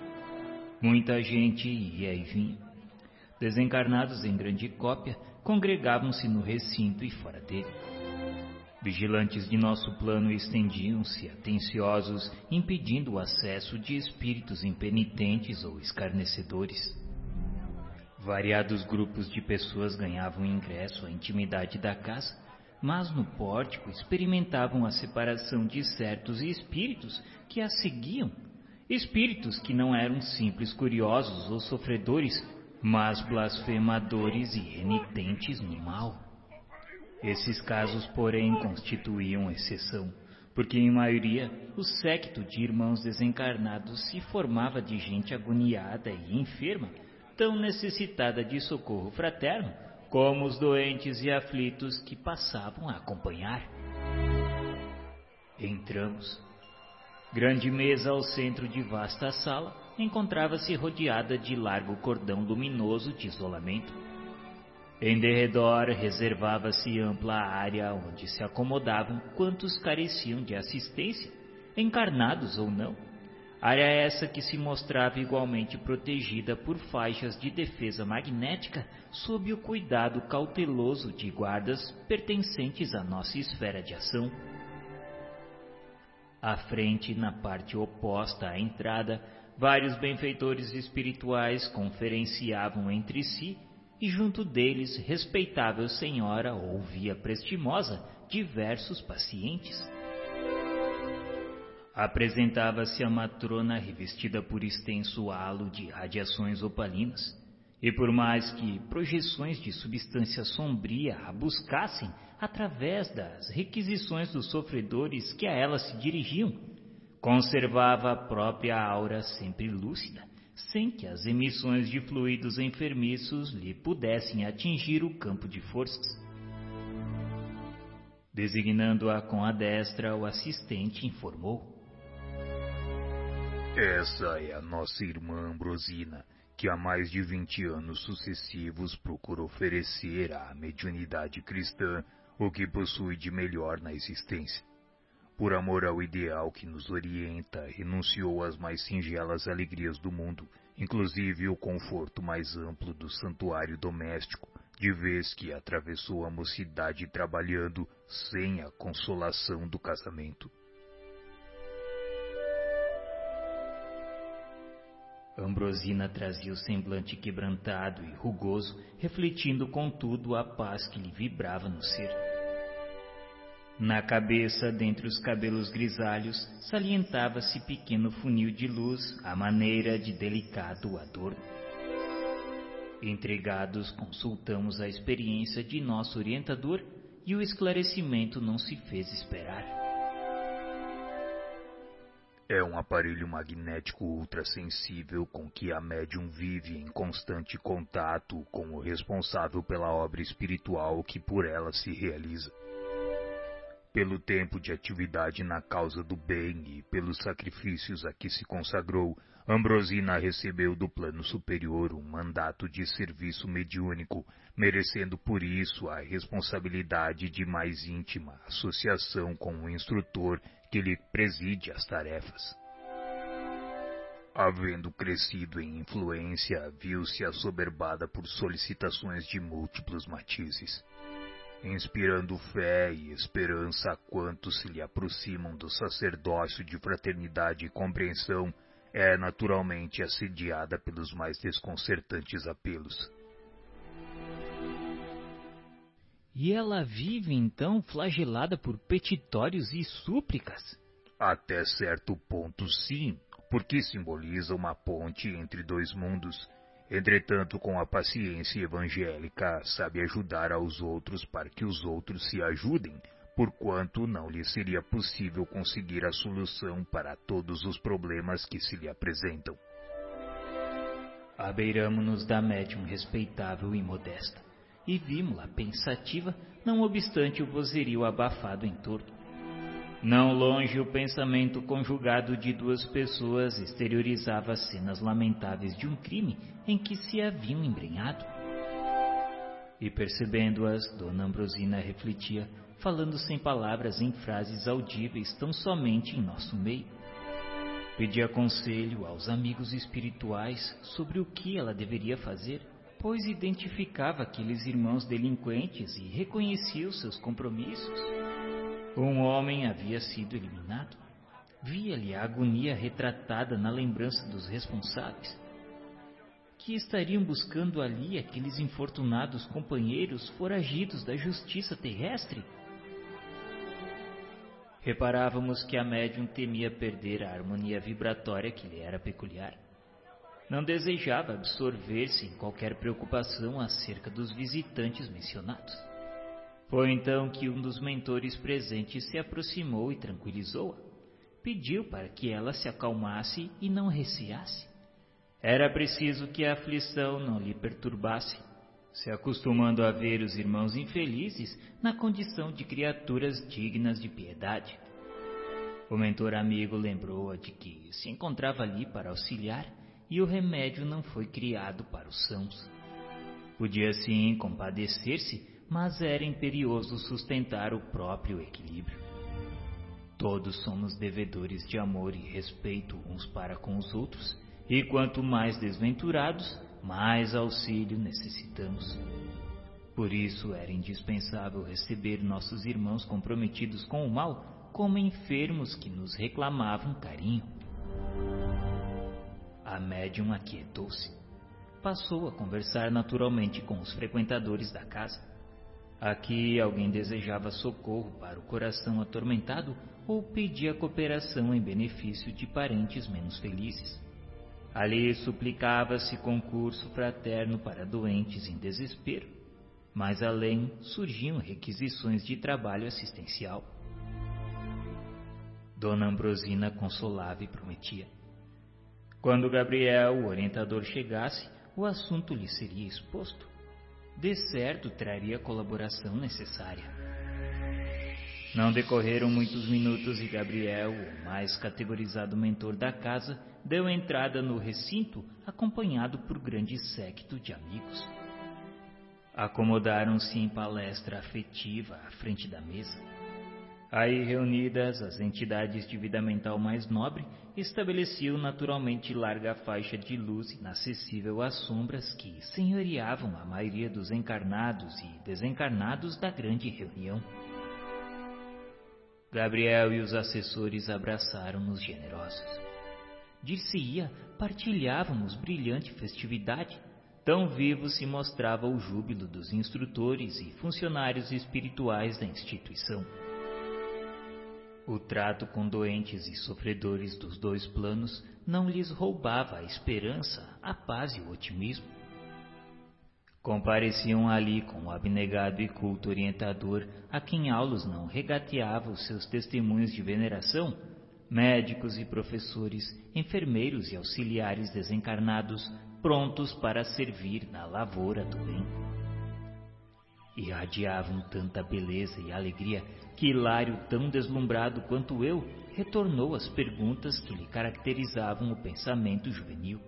Muita gente ia e vinha. Desencarnados em grande cópia, congregavam-se no recinto e fora dele. Vigilantes de nosso plano estendiam-se, atenciosos, impedindo o acesso de espíritos impenitentes ou escarnecedores. Variados grupos de pessoas ganhavam ingresso à intimidade da casa, mas no pórtico experimentavam a separação de certos espíritos que a seguiam, espíritos que não eram simples curiosos ou sofredores, mas blasfemadores e renitentes no mal. Esses casos, porém, constituíam exceção, porque em maioria o séquito de irmãos desencarnados se formava de gente agoniada e enferma, tão necessitada de socorro fraterno como os doentes e aflitos que passavam a acompanhar. Entramos. Grande mesa ao centro de vasta sala encontrava-se rodeada de largo cordão luminoso de isolamento. Em derredor reservava-se ampla área onde se acomodavam quantos careciam de assistência, encarnados ou não Área essa que se mostrava igualmente protegida por faixas de defesa magnética sob o cuidado cauteloso de guardas pertencentes à nossa esfera de ação. À frente, na parte oposta à entrada, vários benfeitores espirituais conferenciavam entre si e junto deles respeitável senhora ouvia prestimosa diversos pacientes. Apresentava-se a matrona revestida por extenso halo de radiações opalinas, e por mais que projeções de substância sombria a buscassem através das requisições dos sofredores que a ela se dirigiam, conservava a própria aura sempre lúcida, sem que as emissões de fluidos enfermiços lhe pudessem atingir o campo de forças. Designando-a com a destra, o assistente informou. Essa é a nossa irmã Ambrosina, que há mais de vinte anos sucessivos procura oferecer à mediunidade cristã o que possui de melhor na existência. Por amor ao ideal que nos orienta, renunciou às mais singelas alegrias do mundo, inclusive o conforto mais amplo do santuário doméstico, de vez que atravessou a mocidade trabalhando sem a consolação do casamento. Ambrosina trazia o semblante quebrantado e rugoso, refletindo contudo a paz que lhe vibrava no ser. Na cabeça, dentre os cabelos grisalhos, salientava-se pequeno funil de luz, à maneira de delicado adorno. Entregados, consultamos a experiência de nosso orientador e o esclarecimento não se fez esperar. É um aparelho magnético ultrassensível com que a médium vive em constante contato com o responsável pela obra espiritual que por ela se realiza. Pelo tempo de atividade na causa do bem e pelos sacrifícios a que se consagrou, Ambrosina recebeu do plano superior um mandato de serviço mediúnico, merecendo por isso a responsabilidade de mais íntima associação com o instrutor que lhe preside as tarefas. Havendo crescido em influência, viu-se assoberbada por solicitações de múltiplos matizes, inspirando fé e esperança a quantos se lhe aproximam do sacerdócio de fraternidade e compreensão, é naturalmente assediada pelos mais desconcertantes apelos. E ela vive então flagelada por petitórios e súplicas? Até certo ponto, sim, porque simboliza uma ponte entre dois mundos. Entretanto, com a paciência evangélica, sabe ajudar aos outros para que os outros se ajudem, porquanto não lhe seria possível conseguir a solução para todos os problemas que se lhe apresentam. Abeiramo-nos da médium respeitável e modesta, e vimos-la pensativa, não obstante o vozerio abafado em torno. Não longe o pensamento conjugado de duas pessoas exteriorizava cenas lamentáveis de um crime em que se haviam embrenhado. E percebendo-as, Dona Ambrosina refletia, falando sem palavras em frases audíveis tão somente em nosso meio. Pedia conselho aos amigos espirituais sobre o que ela deveria fazer, pois identificava aqueles irmãos delinquentes e reconhecia os seus compromissos. Um homem havia sido eliminado. Via-lhe a agonia retratada na lembrança dos responsáveis. Que estariam buscando ali aqueles infortunados companheiros foragidos da justiça terrestre? Reparávamos que a médium temia perder a harmonia vibratória que lhe era peculiar. Não desejava absorver-se em qualquer preocupação acerca dos visitantes mencionados. Foi então que um dos mentores presentes se aproximou e tranquilizou-a. Pediu para que ela se acalmasse e não receasse. Era preciso que a aflição não lhe perturbasse, se acostumando a ver os irmãos infelizes na condição de criaturas dignas de piedade. O mentor amigo lembrou-a de que se encontrava ali para auxiliar e o remédio não foi criado para os sãos. Podia sim compadecer-se mas era imperioso sustentar o próprio equilíbrio. Todos somos devedores de amor e respeito uns para com os outros, e quanto mais desventurados, mais auxílio necessitamos. Por isso era indispensável receber nossos irmãos comprometidos com o mal como enfermos que nos reclamavam carinho. A médium aquietou-se. Passou a conversar naturalmente com os frequentadores da casa. Aqui alguém desejava socorro para o coração atormentado ou pedia cooperação em benefício de parentes menos felizes. Ali suplicava-se concurso fraterno para doentes em desespero. Mais além surgiam requisições de trabalho assistencial. Dona Ambrosina consolava e prometia. Quando Gabriel, o orientador, chegasse, o assunto lhe seria exposto de certo traria a colaboração necessária. Não decorreram muitos minutos e Gabriel, o mais categorizado mentor da casa, deu entrada no recinto acompanhado por grande séquito de amigos. Acomodaram-se em palestra afetiva à frente da mesa. Aí reunidas, as entidades de vida mental mais nobre estabeleciam naturalmente larga faixa de luz inacessível às sombras que senhoreavam a maioria dos encarnados e desencarnados da grande reunião. Gabriel e os assessores abraçaram-nos generosos. Dir-se-ia, partilhávamos brilhante festividade, tão vivo se mostrava o júbilo dos instrutores e funcionários espirituais da instituição. O trato com doentes e sofredores dos dois planos não lhes roubava a esperança, a paz e o otimismo. Compareciam ali com o abnegado e culto orientador a quem Aulos não regateava os seus testemunhos de veneração, médicos e professores, enfermeiros e auxiliares desencarnados, prontos para servir na lavoura do bem. Irradiavam tanta beleza e alegria que Hilário, tão deslumbrado quanto eu, retornou às perguntas que lhe caracterizavam o pensamento juvenil.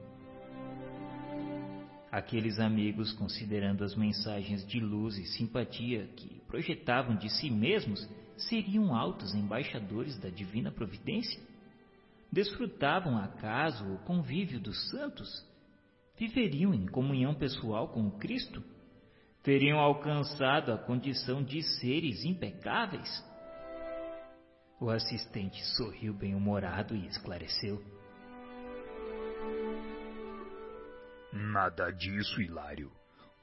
Aqueles amigos, considerando as mensagens de luz e simpatia que projetavam de si mesmos, seriam altos embaixadores da divina providência? desfrutavam acaso o convívio dos santos? Viveriam em comunhão pessoal com o Cristo? Teriam alcançado a condição de seres impecáveis? O assistente sorriu bem-humorado e esclareceu. Nada disso, Hilário.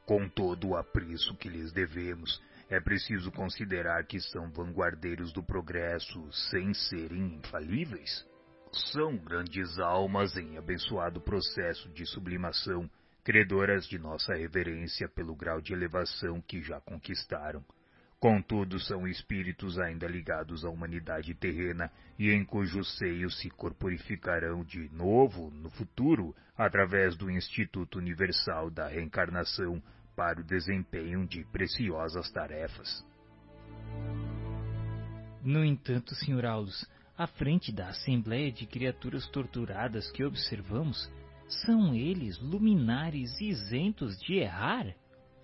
Com todo o apreço que lhes devemos, é preciso considerar que são vanguardeiros do progresso sem serem infalíveis. São grandes almas em abençoado processo de sublimação, credoras de nossa reverência pelo grau de elevação que já conquistaram. Contudo, são espíritos ainda ligados à humanidade terrena e em cujo seio se corporificarão de novo no futuro através do Instituto Universal da Reencarnação para o desempenho de preciosas tarefas. No entanto, Sr. Aulus, à frente da Assembleia de Criaturas Torturadas que observamos, são eles luminares isentos de errar?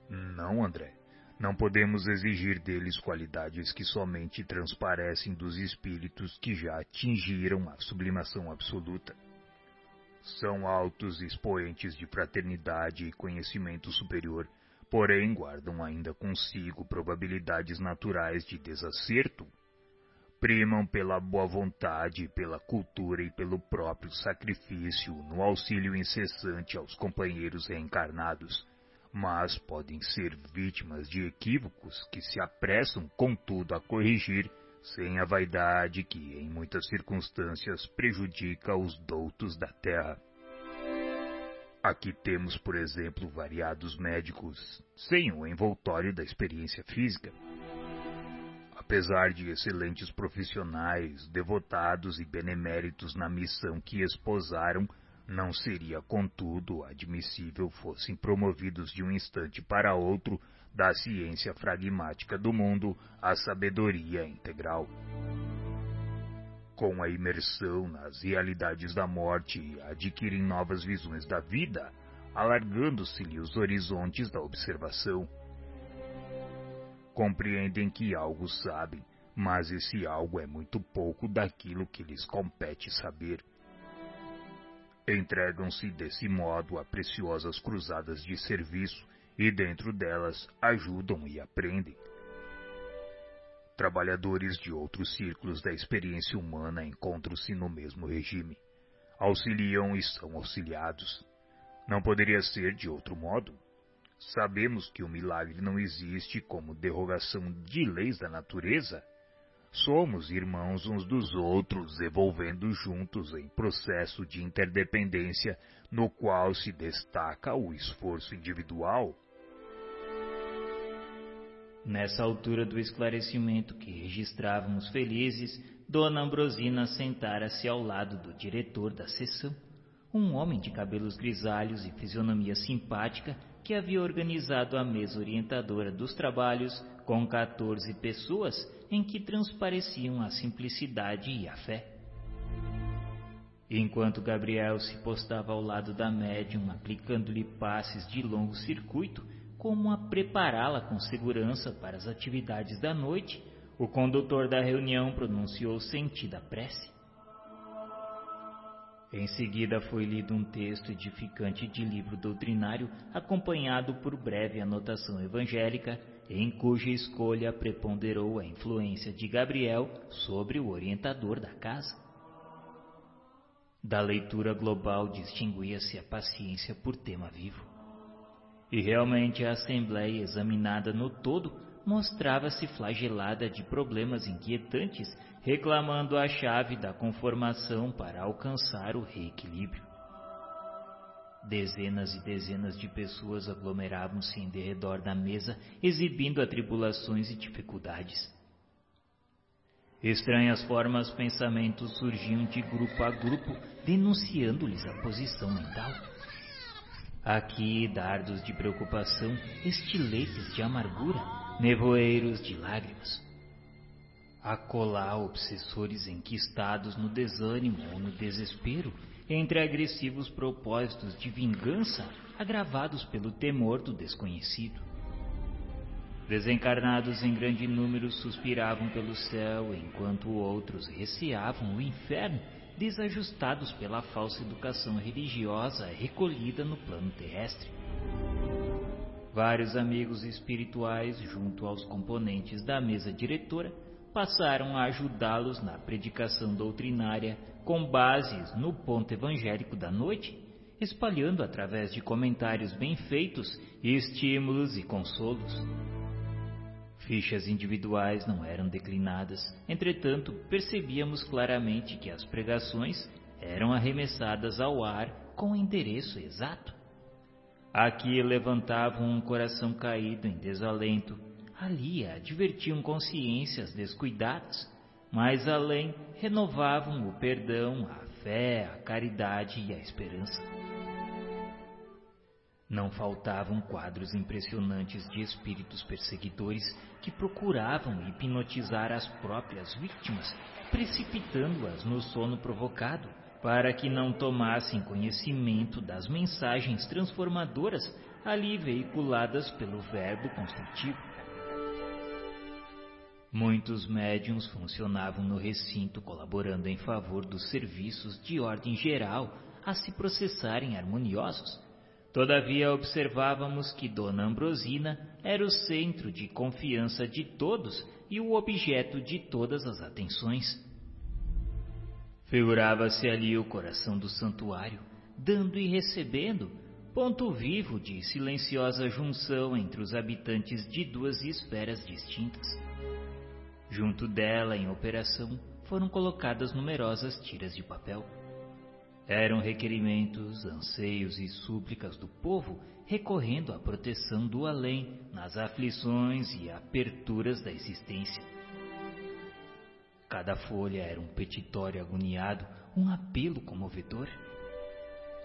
Não, André. Não podemos exigir deles qualidades que somente transparecem dos espíritos que já atingiram a sublimação absoluta. São altos expoentes de fraternidade e conhecimento superior, porém guardam ainda consigo probabilidades naturais de desacerto. Primam pela boa vontade, pela cultura e pelo próprio sacrifício no auxílio incessante aos companheiros reencarnados mas podem ser vítimas de equívocos que se apressam, contudo, a corrigir, sem a vaidade que, em muitas circunstâncias, prejudica os doutos da terra. Aqui temos, por exemplo, variados médicos sem o envoltório da experiência física. Apesar de excelentes profissionais, devotados e beneméritos na missão que esposaram, não seria, contudo, admissível fossem promovidos de um instante para outro da ciência fragmática do mundo à sabedoria integral. Com a imersão nas realidades da morte, adquirem novas visões da vida, alargando-se-lhe os horizontes da observação. Compreendem que algo sabem, mas esse algo é muito pouco daquilo que lhes compete saber Entregam-se desse modo a preciosas cruzadas de serviço e dentro delas ajudam e aprendem. Trabalhadores de outros círculos da experiência humana encontram-se no mesmo regime. Auxiliam e são auxiliados. Não poderia ser de outro modo. Sabemos que o milagre não existe como derrogação de leis da natureza, Somos irmãos uns dos outros, evolvendo juntos em processo de interdependência no qual se destaca o esforço individual. Nessa altura do esclarecimento que registrávamos felizes, Dona Ambrosina sentara-se ao lado do diretor da sessão, um homem de cabelos grisalhos e fisionomia simpática que havia organizado a mesa orientadora dos trabalhos com 14 pessoas em que transpareciam a simplicidade e a fé. Enquanto Gabriel se postava ao lado da médium, aplicando-lhe passes de longo circuito, como a prepará-la com segurança para as atividades da noite, o condutor da reunião pronunciou sentida prece. Em seguida foi lido um texto edificante de livro doutrinário, acompanhado por breve anotação evangélica, em cuja escolha preponderou a influência de Gabriel sobre o orientador da casa. Da leitura global distinguia-se a paciência por tema vivo. E realmente a Assembleia, examinada no todo, mostrava-se flagelada de problemas inquietantes, reclamando a chave da conformação para alcançar o reequilíbrio. Dezenas e dezenas de pessoas aglomeravam-se em derredor da mesa, exibindo atribulações e dificuldades. Estranhas formas pensamentos surgiam de grupo a grupo, denunciando-lhes a posição mental. Aqui, dardos de preocupação, estiletes de amargura, nevoeiros de lágrimas. Acolá obsessores enquistados no desânimo ou no desespero, entre agressivos propósitos de vingança agravados pelo temor do desconhecido. Desencarnados em grande número suspiravam pelo céu, enquanto outros receavam o inferno, desajustados pela falsa educação religiosa recolhida no plano terrestre. Vários amigos espirituais, junto aos componentes da mesa diretora, passaram a ajudá-los na predicação doutrinária com bases no ponto evangélico da noite, espalhando através de comentários bem feitos estímulos e consolos. Fichas individuais não eram declinadas, entretanto, percebíamos claramente que as pregações eram arremessadas ao ar com endereço exato. Aqui levantavam um coração caído em desalento, ali advertiam consciências descuidadas, mais além renovavam o perdão, a fé, a caridade e a esperança. Não faltavam quadros impressionantes de espíritos perseguidores que procuravam hipnotizar as próprias vítimas, precipitando-as no sono provocado, para que não tomassem conhecimento das mensagens transformadoras ali veiculadas pelo Verbo construtivo. Muitos médiums funcionavam no recinto colaborando em favor dos serviços de ordem geral a se processarem harmoniosos Todavia observávamos que Dona Ambrosina era o centro de confiança de todos e o objeto de todas as atenções. Figurava-se ali o coração do santuário, dando e recebendo, ponto vivo de silenciosa junção entre os habitantes de duas esferas distintas. Junto dela, em operação, foram colocadas numerosas tiras de papel. Eram requerimentos, anseios e súplicas do povo recorrendo à proteção do além nas aflições e aperturas da existência. Cada folha era um petitório agoniado, um apelo comovedor.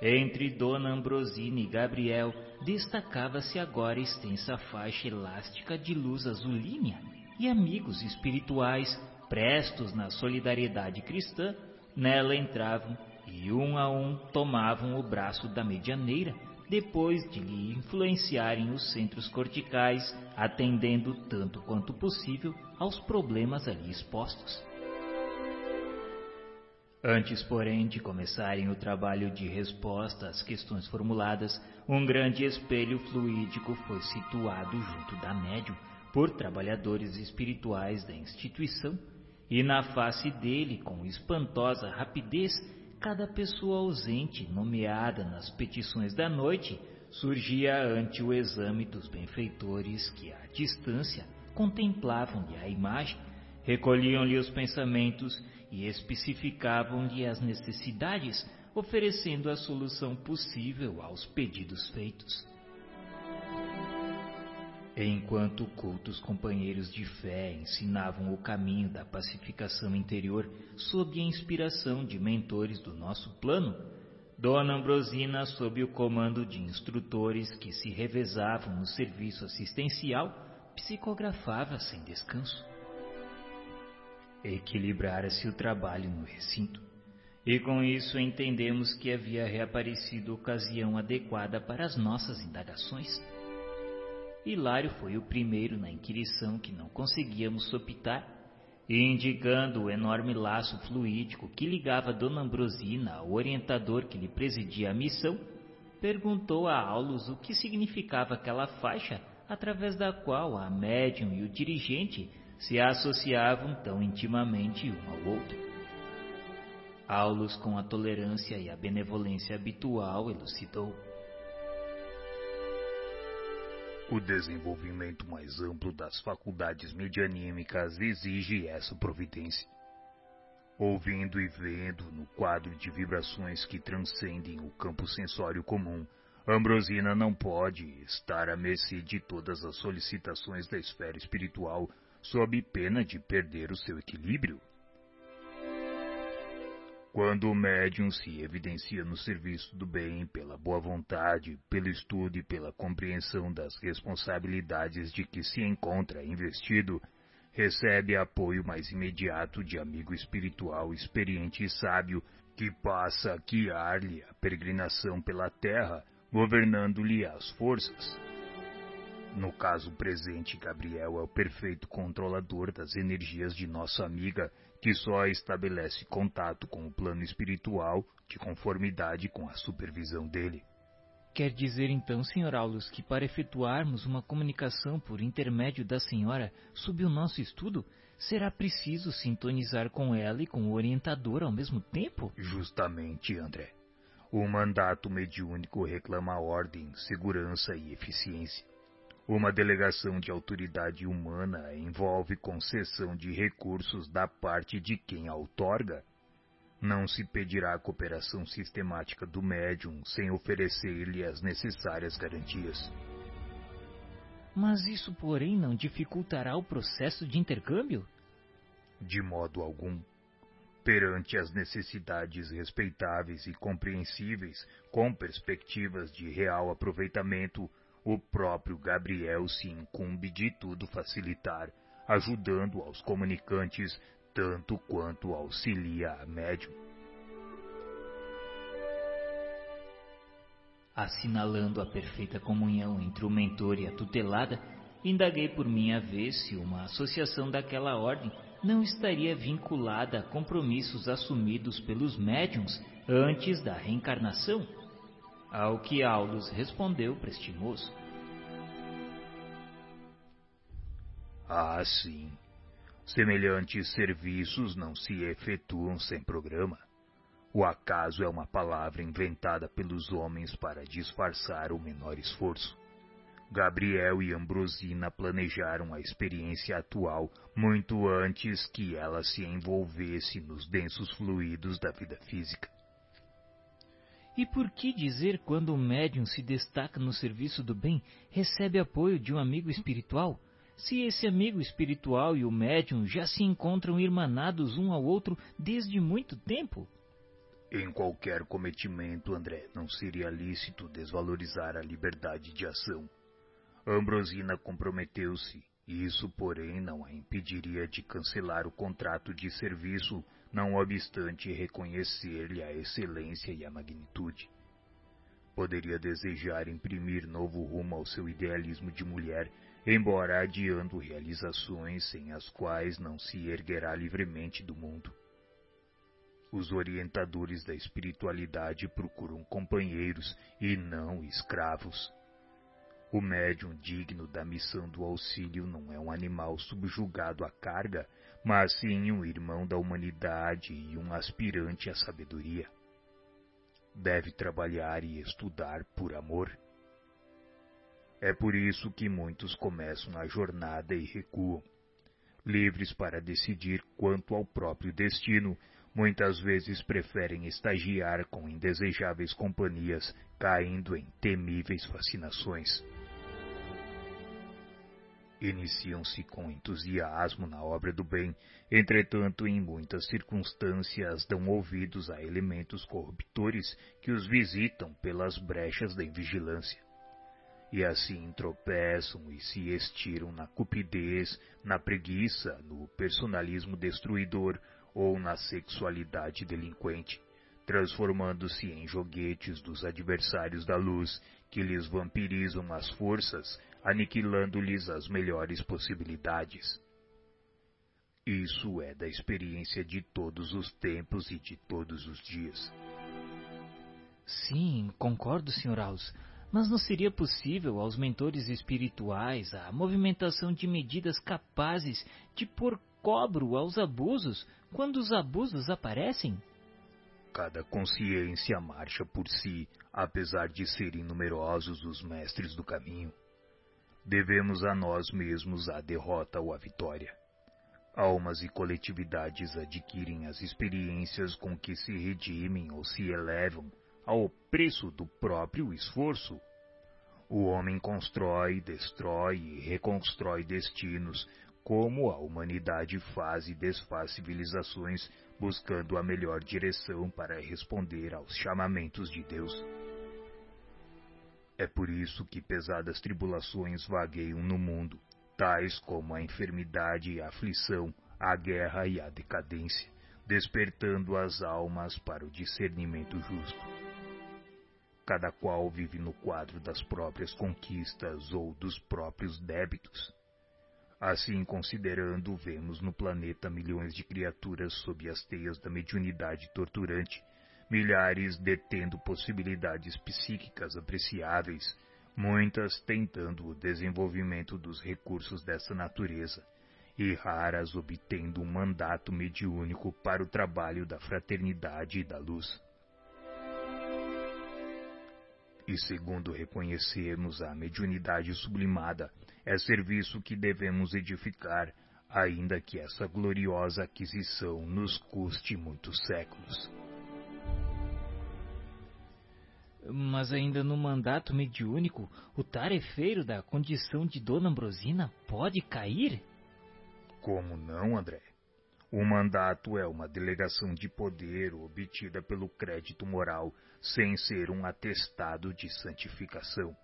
Entre Dona Ambrosina e Gabriel destacava-se agora extensa faixa elástica de luz azulínea e amigos espirituais, prestos na solidariedade cristã, nela entravam e um a um tomavam o braço da medianeira, depois de lhe influenciarem os centros corticais, atendendo tanto quanto possível aos problemas ali expostos. Antes, porém, de começarem o trabalho de resposta às questões formuladas, um grande espelho fluídico foi situado junto da médium por trabalhadores espirituais da instituição, e na face dele, com espantosa rapidez, cada pessoa ausente nomeada nas petições da noite surgia ante o exame dos benfeitores que, à distância, contemplavam-lhe a imagem, recolhiam-lhe os pensamentos e especificavam-lhe as necessidades, oferecendo a solução possível aos pedidos feitos. Enquanto cultos companheiros de fé ensinavam o caminho da pacificação interior sob a inspiração de mentores do nosso plano, Dona Ambrosina, sob o comando de instrutores que se revezavam no serviço assistencial, psicografava sem descanso. Equilibrara-se o trabalho no recinto, e com isso entendemos que havia reaparecido ocasião adequada para as nossas indagações. Hilário foi o primeiro na inquirição que não conseguíamos sopitar, e indicando o enorme laço fluídico que ligava Dona Ambrosina ao orientador que lhe presidia a missão, perguntou a Aulus o que significava aquela faixa através da qual a médium e o dirigente se associavam tão intimamente um ao outro. Aulus, com a tolerância e a benevolência habitual, elucidou. O desenvolvimento mais amplo das faculdades medianímicas exige essa providência. Ouvindo e vendo no quadro de vibrações que transcendem o campo sensório comum, Ambrosina não pode estar à mercê de todas as solicitações da esfera espiritual sob pena de perder o seu equilíbrio. Quando o médium se evidencia no serviço do bem pela boa vontade, pelo estudo e pela compreensão das responsabilidades de que se encontra investido, recebe apoio mais imediato de amigo espiritual experiente e sábio que passa a guiar-lhe a peregrinação pela terra, governando-lhe as forças. No caso presente, Gabriel é o perfeito controlador das energias de nossa amiga que só estabelece contato com o plano espiritual de conformidade com a supervisão dele. Quer dizer então, Sr. Aulus, que para efetuarmos uma comunicação por intermédio da senhora sob o nosso estudo, será preciso sintonizar com ela e com o orientador ao mesmo tempo? Justamente, André. O mandato mediúnico reclama ordem, segurança e eficiência. Uma delegação de autoridade humana envolve concessão de recursos da parte de quem a outorga. Não se pedirá a cooperação sistemática do médium sem oferecer-lhe as necessárias garantias. Mas isso, porém, não dificultará o processo de intercâmbio? De modo algum. Perante as necessidades respeitáveis e compreensíveis, com perspectivas de real aproveitamento, o próprio Gabriel se incumbe de tudo facilitar, ajudando aos comunicantes tanto quanto auxilia a médium. Assinalando a perfeita comunhão entre o mentor e a tutelada, indaguei por minha vez se uma associação daquela ordem não estaria vinculada a compromissos assumidos pelos médiums antes da reencarnação ao que Aulus respondeu prestimoso. Ah, sim. Semelhantes serviços não se efetuam sem programa. O acaso é uma palavra inventada pelos homens para disfarçar o menor esforço. Gabriel e Ambrosina planejaram a experiência atual muito antes que ela se envolvesse nos densos fluidos da vida física. E por que dizer quando o médium se destaca no serviço do bem, recebe apoio de um amigo espiritual? Se esse amigo espiritual e o médium já se encontram irmanados um ao outro desde muito tempo? Em qualquer cometimento, André, não seria lícito desvalorizar a liberdade de ação. Ambrosina comprometeu-se isso, porém, não a impediria de cancelar o contrato de serviço, não obstante reconhecer-lhe a excelência e a magnitude. Poderia desejar imprimir novo rumo ao seu idealismo de mulher, embora adiando realizações sem as quais não se erguerá livremente do mundo. Os orientadores da espiritualidade procuram companheiros e não escravos. O médium digno da missão do auxílio não é um animal subjugado à carga, mas sim um irmão da humanidade e um aspirante à sabedoria. Deve trabalhar e estudar por amor. É por isso que muitos começam a jornada e recuam. Livres para decidir quanto ao próprio destino, muitas vezes preferem estagiar com indesejáveis companhias, caindo em temíveis fascinações. Iniciam-se com entusiasmo na obra do bem, entretanto, em muitas circunstâncias dão ouvidos a elementos corruptores que os visitam pelas brechas da invigilância. E assim tropeçam e se estiram na cupidez, na preguiça, no personalismo destruidor ou na sexualidade delinquente, transformando-se em joguetes dos adversários da luz que lhes vampirizam as forças aniquilando-lhes as melhores possibilidades. Isso é da experiência de todos os tempos e de todos os dias. Sim, concordo, Sr. Alves. Mas não seria possível aos mentores espirituais a movimentação de medidas capazes de pôr cobro aos abusos quando os abusos aparecem? Cada consciência marcha por si, apesar de serem numerosos os mestres do caminho. Devemos a nós mesmos a derrota ou a vitória. Almas e coletividades adquirem as experiências com que se redimem ou se elevam ao preço do próprio esforço. O homem constrói, destrói e reconstrói destinos, como a humanidade faz e desfaz civilizações, buscando a melhor direção para responder aos chamamentos de Deus. É por isso que pesadas tribulações vagueiam no mundo, tais como a enfermidade e a aflição, a guerra e a decadência, despertando as almas para o discernimento justo. Cada qual vive no quadro das próprias conquistas ou dos próprios débitos. Assim, considerando, vemos no planeta milhões de criaturas sob as teias da mediunidade torturante, milhares detendo possibilidades psíquicas apreciáveis, muitas tentando o desenvolvimento dos recursos dessa natureza, e raras obtendo um mandato mediúnico para o trabalho da fraternidade e da luz. E segundo reconhecermos a mediunidade sublimada, é serviço que devemos edificar, ainda que essa gloriosa aquisição nos custe muitos séculos. Mas ainda no mandato mediúnico, o tarefeiro da condição de Dona Ambrosina pode cair? Como não, André? O mandato é uma delegação de poder obtida pelo crédito moral sem ser um atestado de santificação.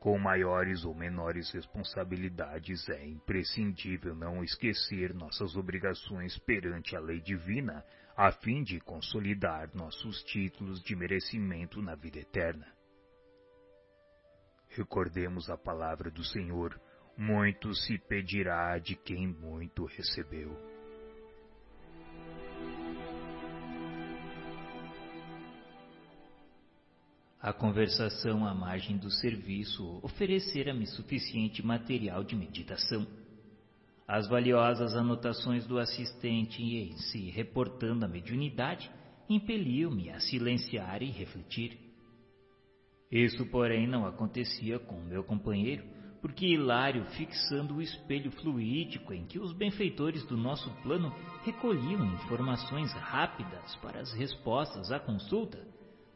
Com maiores ou menores responsabilidades, é imprescindível não esquecer nossas obrigações perante a lei divina, a fim de consolidar nossos títulos de merecimento na vida eterna. Recordemos a palavra do Senhor: muito se pedirá de quem muito recebeu. A conversação à margem do serviço oferecera-me suficiente material de meditação. As valiosas anotações do assistente em si reportando a mediunidade impeliam-me a silenciar e refletir. Isso, porém, não acontecia com meu companheiro, porque Hilário, fixando o espelho fluídico em que os benfeitores do nosso plano recolhiam informações rápidas para as respostas à consulta,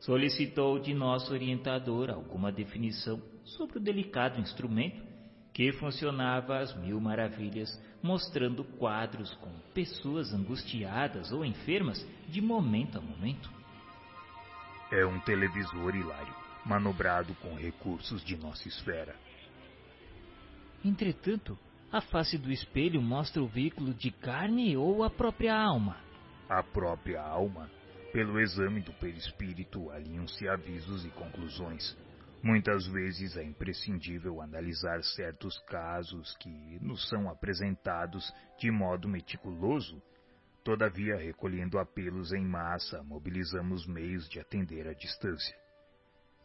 solicitou de nosso orientador alguma definição sobre o delicado instrumento que funcionava às mil maravilhas, mostrando quadros com pessoas angustiadas ou enfermas de momento a momento. É um televisor, Hilário, manobrado com recursos de nossa esfera. Entretanto, a face do espelho mostra o veículo de carne ou a própria alma? A própria alma pelo exame do perispírito alinham-se avisos e conclusões. Muitas vezes é imprescindível analisar certos casos que nos são apresentados de modo meticuloso. Todavia, recolhendo apelos em massa, mobilizamos meios de atender à distância.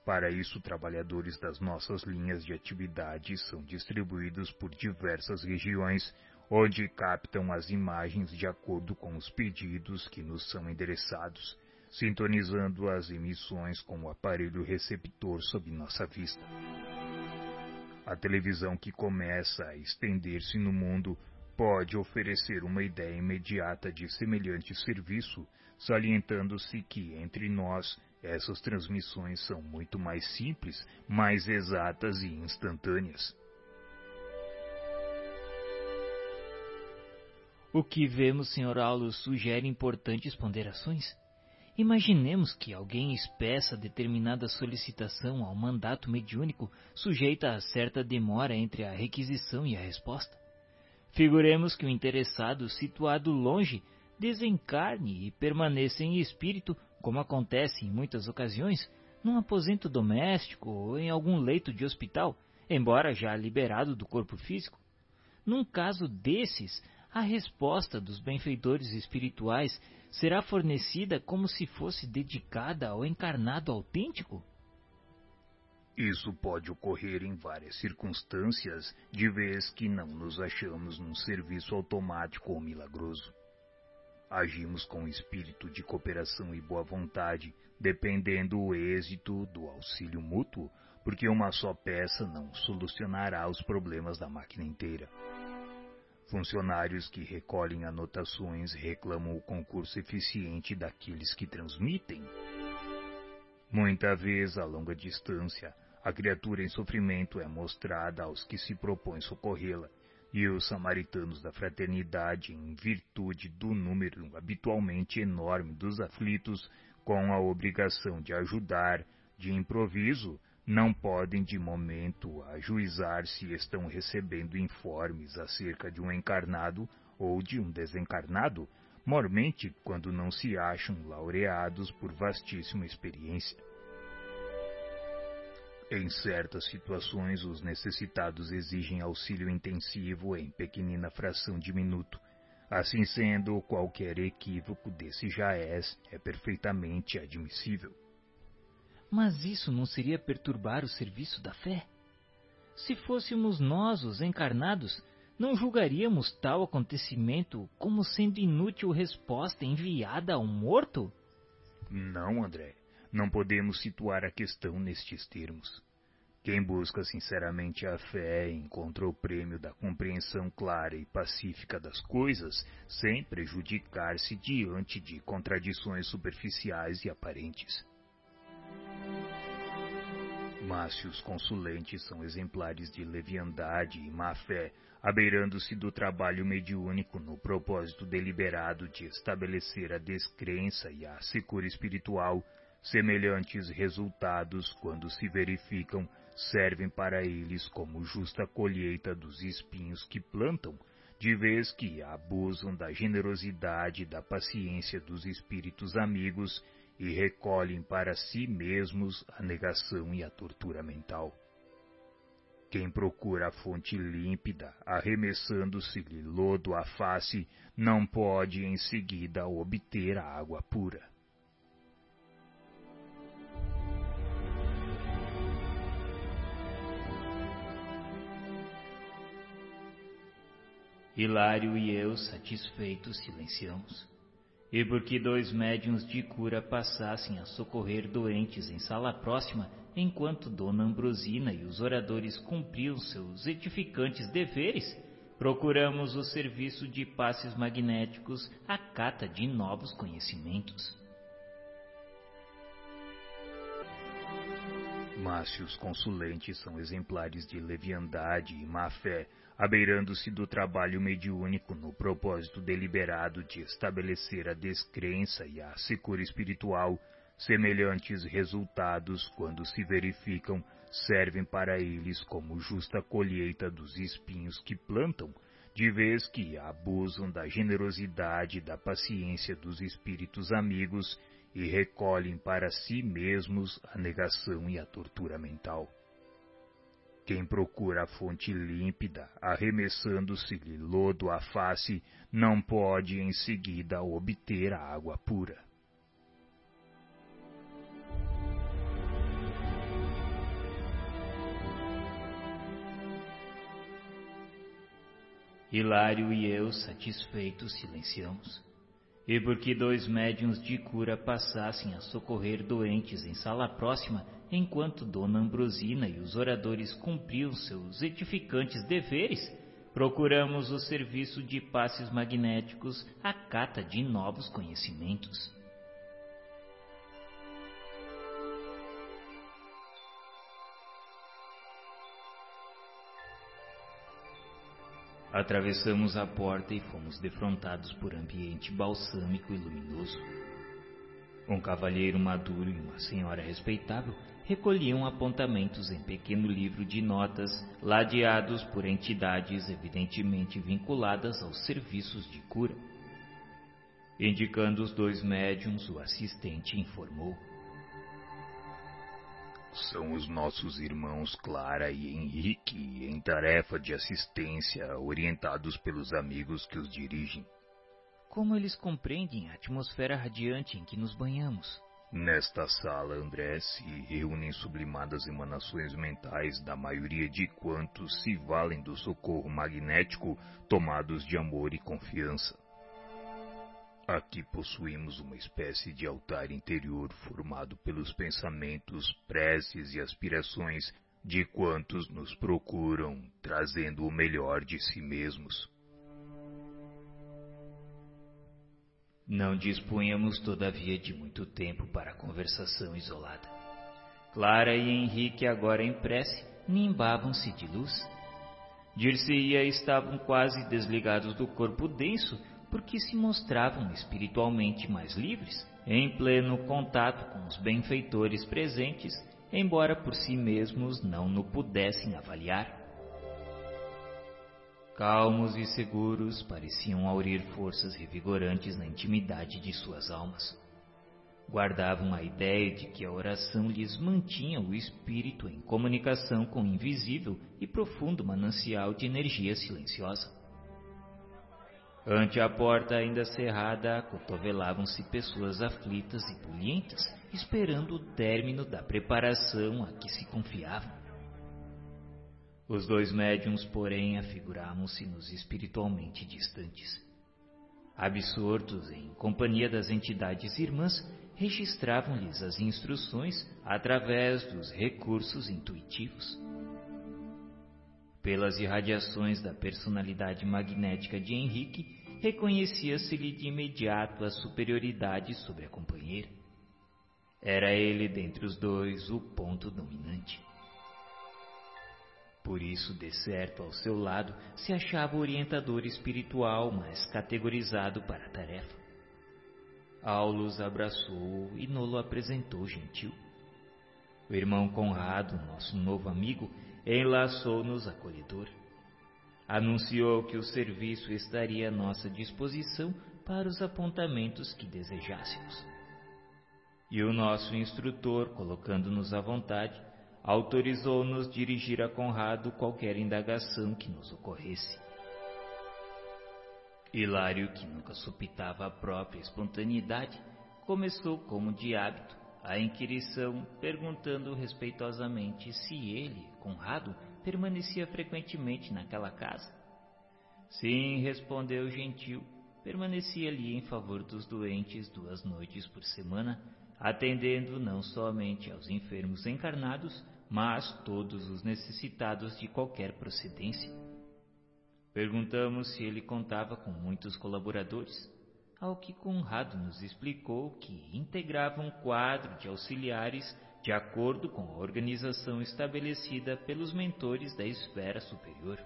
Para isso, trabalhadores das nossas linhas de atividade são distribuídos por diversas regiões, onde captam as imagens de acordo com os pedidos que nos são endereçados, sintonizando as emissões com o aparelho receptor sob nossa vista. A televisão que começa a estender-se no mundo pode oferecer uma ideia imediata de semelhante serviço, salientando-se que entre nós essas transmissões são muito mais simples, mais exatas e instantâneas. O que vemos, Sr. Aulo, sugere importantes ponderações. Imaginemos que alguém expressa determinada solicitação ao mandato mediúnico sujeita a certa demora entre a requisição e a resposta. Figuremos que o interessado, situado longe, desencarne e permaneça em espírito, como acontece em muitas ocasiões, num aposento doméstico ou em algum leito de hospital, embora já liberado do corpo físico. Num caso desses, a resposta dos benfeitores espirituais será fornecida como se fosse dedicada ao encarnado autêntico? Isso pode ocorrer em várias circunstâncias, de vez que não nos achamos num serviço automático ou milagroso. Agimos com espírito de cooperação e boa vontade, dependendo o êxito do auxílio mútuo, porque uma só peça não solucionará os problemas da máquina inteira. Funcionários que recolhem anotações reclamam o concurso eficiente daqueles que transmitem. Muita vez, a longa distância, a criatura em sofrimento é mostrada aos que se propõem socorrê-la, e os samaritanos da fraternidade, em virtude do número habitualmente enorme dos aflitos, com a obrigação de ajudar, de improviso, não podem de momento ajuizar se estão recebendo informes acerca de um encarnado ou de um desencarnado, mormente quando não se acham laureados por vastíssima experiência. Em certas situações, os necessitados exigem auxílio intensivo em pequenina fração de minuto. Assim sendo, qualquer equívoco desse jaez é perfeitamente admissível. Mas isso não seria perturbar o serviço da fé? Se fôssemos nós os encarnados, não julgaríamos tal acontecimento como sendo inútil resposta enviada a um morto? Não, André. Não podemos situar a questão nestes termos. Quem busca sinceramente a fé encontra o prêmio da compreensão clara e pacífica das coisas, sem prejudicar-se diante de contradições superficiais e aparentes. Mas se os consulentes são exemplares de leviandade e má-fé, abeirando-se do trabalho mediúnico no propósito deliberado de estabelecer a descrença e a secura espiritual, semelhantes resultados, quando se verificam, servem para eles como justa colheita dos espinhos que plantam, de vez que abusam da generosidade e da paciência dos espíritos amigos e recolhem para si mesmos a negação e a tortura mental. Quem procura a fonte límpida, arremessando-se-lhe lodo à face, não pode em seguida obter a água pura. Hilário e eu, satisfeitos, silenciamos. E porque dois médiuns de cura passassem a socorrer doentes em sala próxima, enquanto Dona Ambrosina e os oradores cumpriam seus edificantes deveres, procuramos o serviço de passes magnéticos à cata de novos conhecimentos. Mas se os consulentes são exemplares de leviandade e má-fé, abeirando-se do trabalho mediúnico no propósito deliberado de estabelecer a descrença e a secura espiritual, semelhantes resultados, quando se verificam, servem para eles como justa colheita dos espinhos que plantam, de vez que abusam da generosidade e da paciência dos espíritos amigos e recolhem para si mesmos a negação e a tortura mental. Quem procura a fonte límpida, arremessando-se-lhe lodo à face, não pode em seguida obter a água pura. Hilário e eu, satisfeitos, silenciamos. E porque dois médiuns de cura passassem a socorrer doentes em sala próxima, enquanto Dona Ambrosina e os oradores cumpriam seus edificantes deveres, procuramos o serviço de passes magnéticos à cata de novos conhecimentos. Atravessamos a porta e fomos defrontados por ambiente balsâmico e luminoso. Um cavalheiro maduro e uma senhora respeitável recolhiam apontamentos em pequeno livro de notas, ladeados por entidades evidentemente vinculadas aos serviços de cura. Indicando os dois médiums, o assistente informou. São os nossos irmãos Clara e Henrique em tarefa de assistência, orientados pelos amigos que os dirigem. Como eles compreendem a atmosfera radiante em que nos banhamos? Nesta sala, André, se reúnem sublimadas emanações mentais da maioria de quantos se valem do socorro magnético tomados de amor e confiança. Aqui possuímos uma espécie de altar interior formado pelos pensamentos, preces e aspirações de quantos nos procuram, trazendo o melhor de si mesmos. Não dispunhamos, todavia, de muito tempo para conversação isolada. Clara e Henrique, agora em prece, nimbavam-se de luz. Dirce-ia estavam quase desligados do corpo denso, porque se mostravam espiritualmente mais livres, em pleno contato com os benfeitores presentes, embora por si mesmos não no pudessem avaliar. Calmos e seguros, pareciam aurir forças revigorantes na intimidade de suas almas. Guardavam a ideia de que a oração lhes mantinha o espírito em comunicação com o invisível e profundo manancial de energia silenciosa. Ante a porta ainda cerrada, cotovelavam-se pessoas aflitas e bulhentas, esperando o término da preparação a que se confiavam. Os dois médiums, porém, afiguravam-se-nos espiritualmente distantes. Absortos em companhia das entidades irmãs, registravam-lhes as instruções através dos recursos intuitivos. Pelas irradiações da personalidade magnética de Henrique, reconhecia-se-lhe de imediato a superioridade sobre a companheira. Era ele dentre os dois o ponto dominante. Por isso, de certo, ao seu lado se achava o orientador espiritual mais categorizado para a tarefa. Aulus abraçou-o e nolo apresentou gentil. O irmão Conrado, nosso novo amigo, enlaçou-nos acolhedor. Anunciou que o serviço estaria à nossa disposição para os apontamentos que desejássemos. E o nosso instrutor, colocando-nos à vontade, autorizou-nos dirigir a Conrado qualquer indagação que nos ocorresse. Hilário, que nunca supitava a própria espontaneidade, começou como de hábito a inquirição, perguntando respeitosamente se ele, Conrado, permanecia frequentemente naquela casa. Sim, respondeu gentil, permanecia ali em favor dos doentes duas noites por semana, atendendo não somente aos enfermos encarnados, mas todos os necessitados de qualquer procedência. Perguntamos se ele contava com muitos colaboradores, ao que Conrado nos explicou que integrava um quadro de auxiliares de acordo com a organização estabelecida pelos mentores da esfera superior.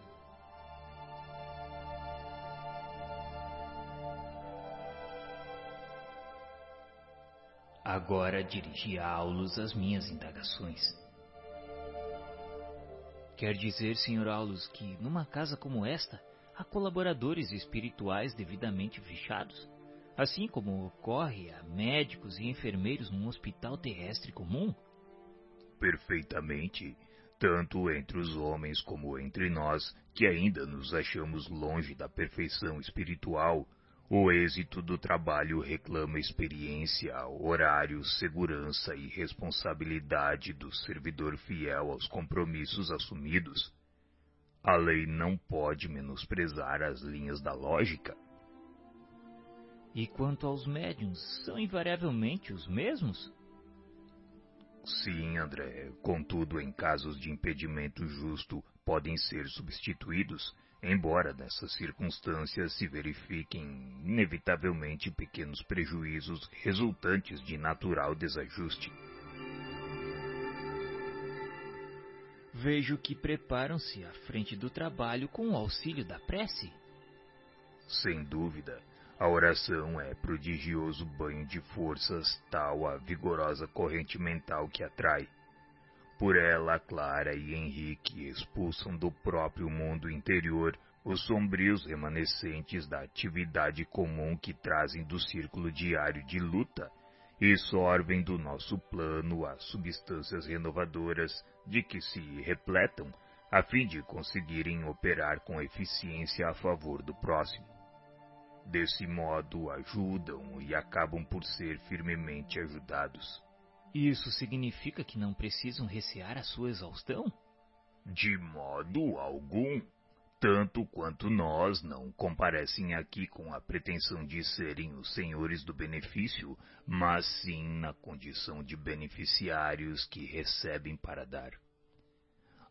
Agora dirigi a Aulus as minhas indagações. Quer dizer, Sr. Aulus, que numa casa como esta há colaboradores espirituais devidamente fichados? Assim como ocorre a médicos e enfermeiros num hospital terrestre comum? Perfeitamente, tanto entre os homens como entre nós, que ainda nos achamos longe da perfeição espiritual, o êxito do trabalho reclama experiência, horário, segurança e responsabilidade do servidor fiel aos compromissos assumidos. A lei não pode menosprezar as linhas da lógica. E quanto aos médiums, são invariavelmente os mesmos? Sim, André. Contudo, em casos de impedimento justo, podem ser substituídos, embora nessas circunstâncias se verifiquem inevitavelmente pequenos prejuízos resultantes de natural desajuste. Vejo que preparam-se à frente do trabalho com o auxílio da prece. Sem dúvida. A oração é prodigioso banho de forças, tal a vigorosa corrente mental que atrai. Por ela, Clara e Henrique expulsam do próprio mundo interior os sombrios remanescentes da atividade comum que trazem do círculo diário de luta e sorvem do nosso plano as substâncias renovadoras de que se repletam, a fim de conseguirem operar com eficiência a favor do próximo. Desse modo, ajudam e acabam por ser firmemente ajudados. Isso significa que não precisam recear a sua exaustão? De modo algum. Tanto quanto nós não comparecem aqui com a pretensão de serem os senhores do benefício, mas sim na condição de beneficiários que recebem para dar.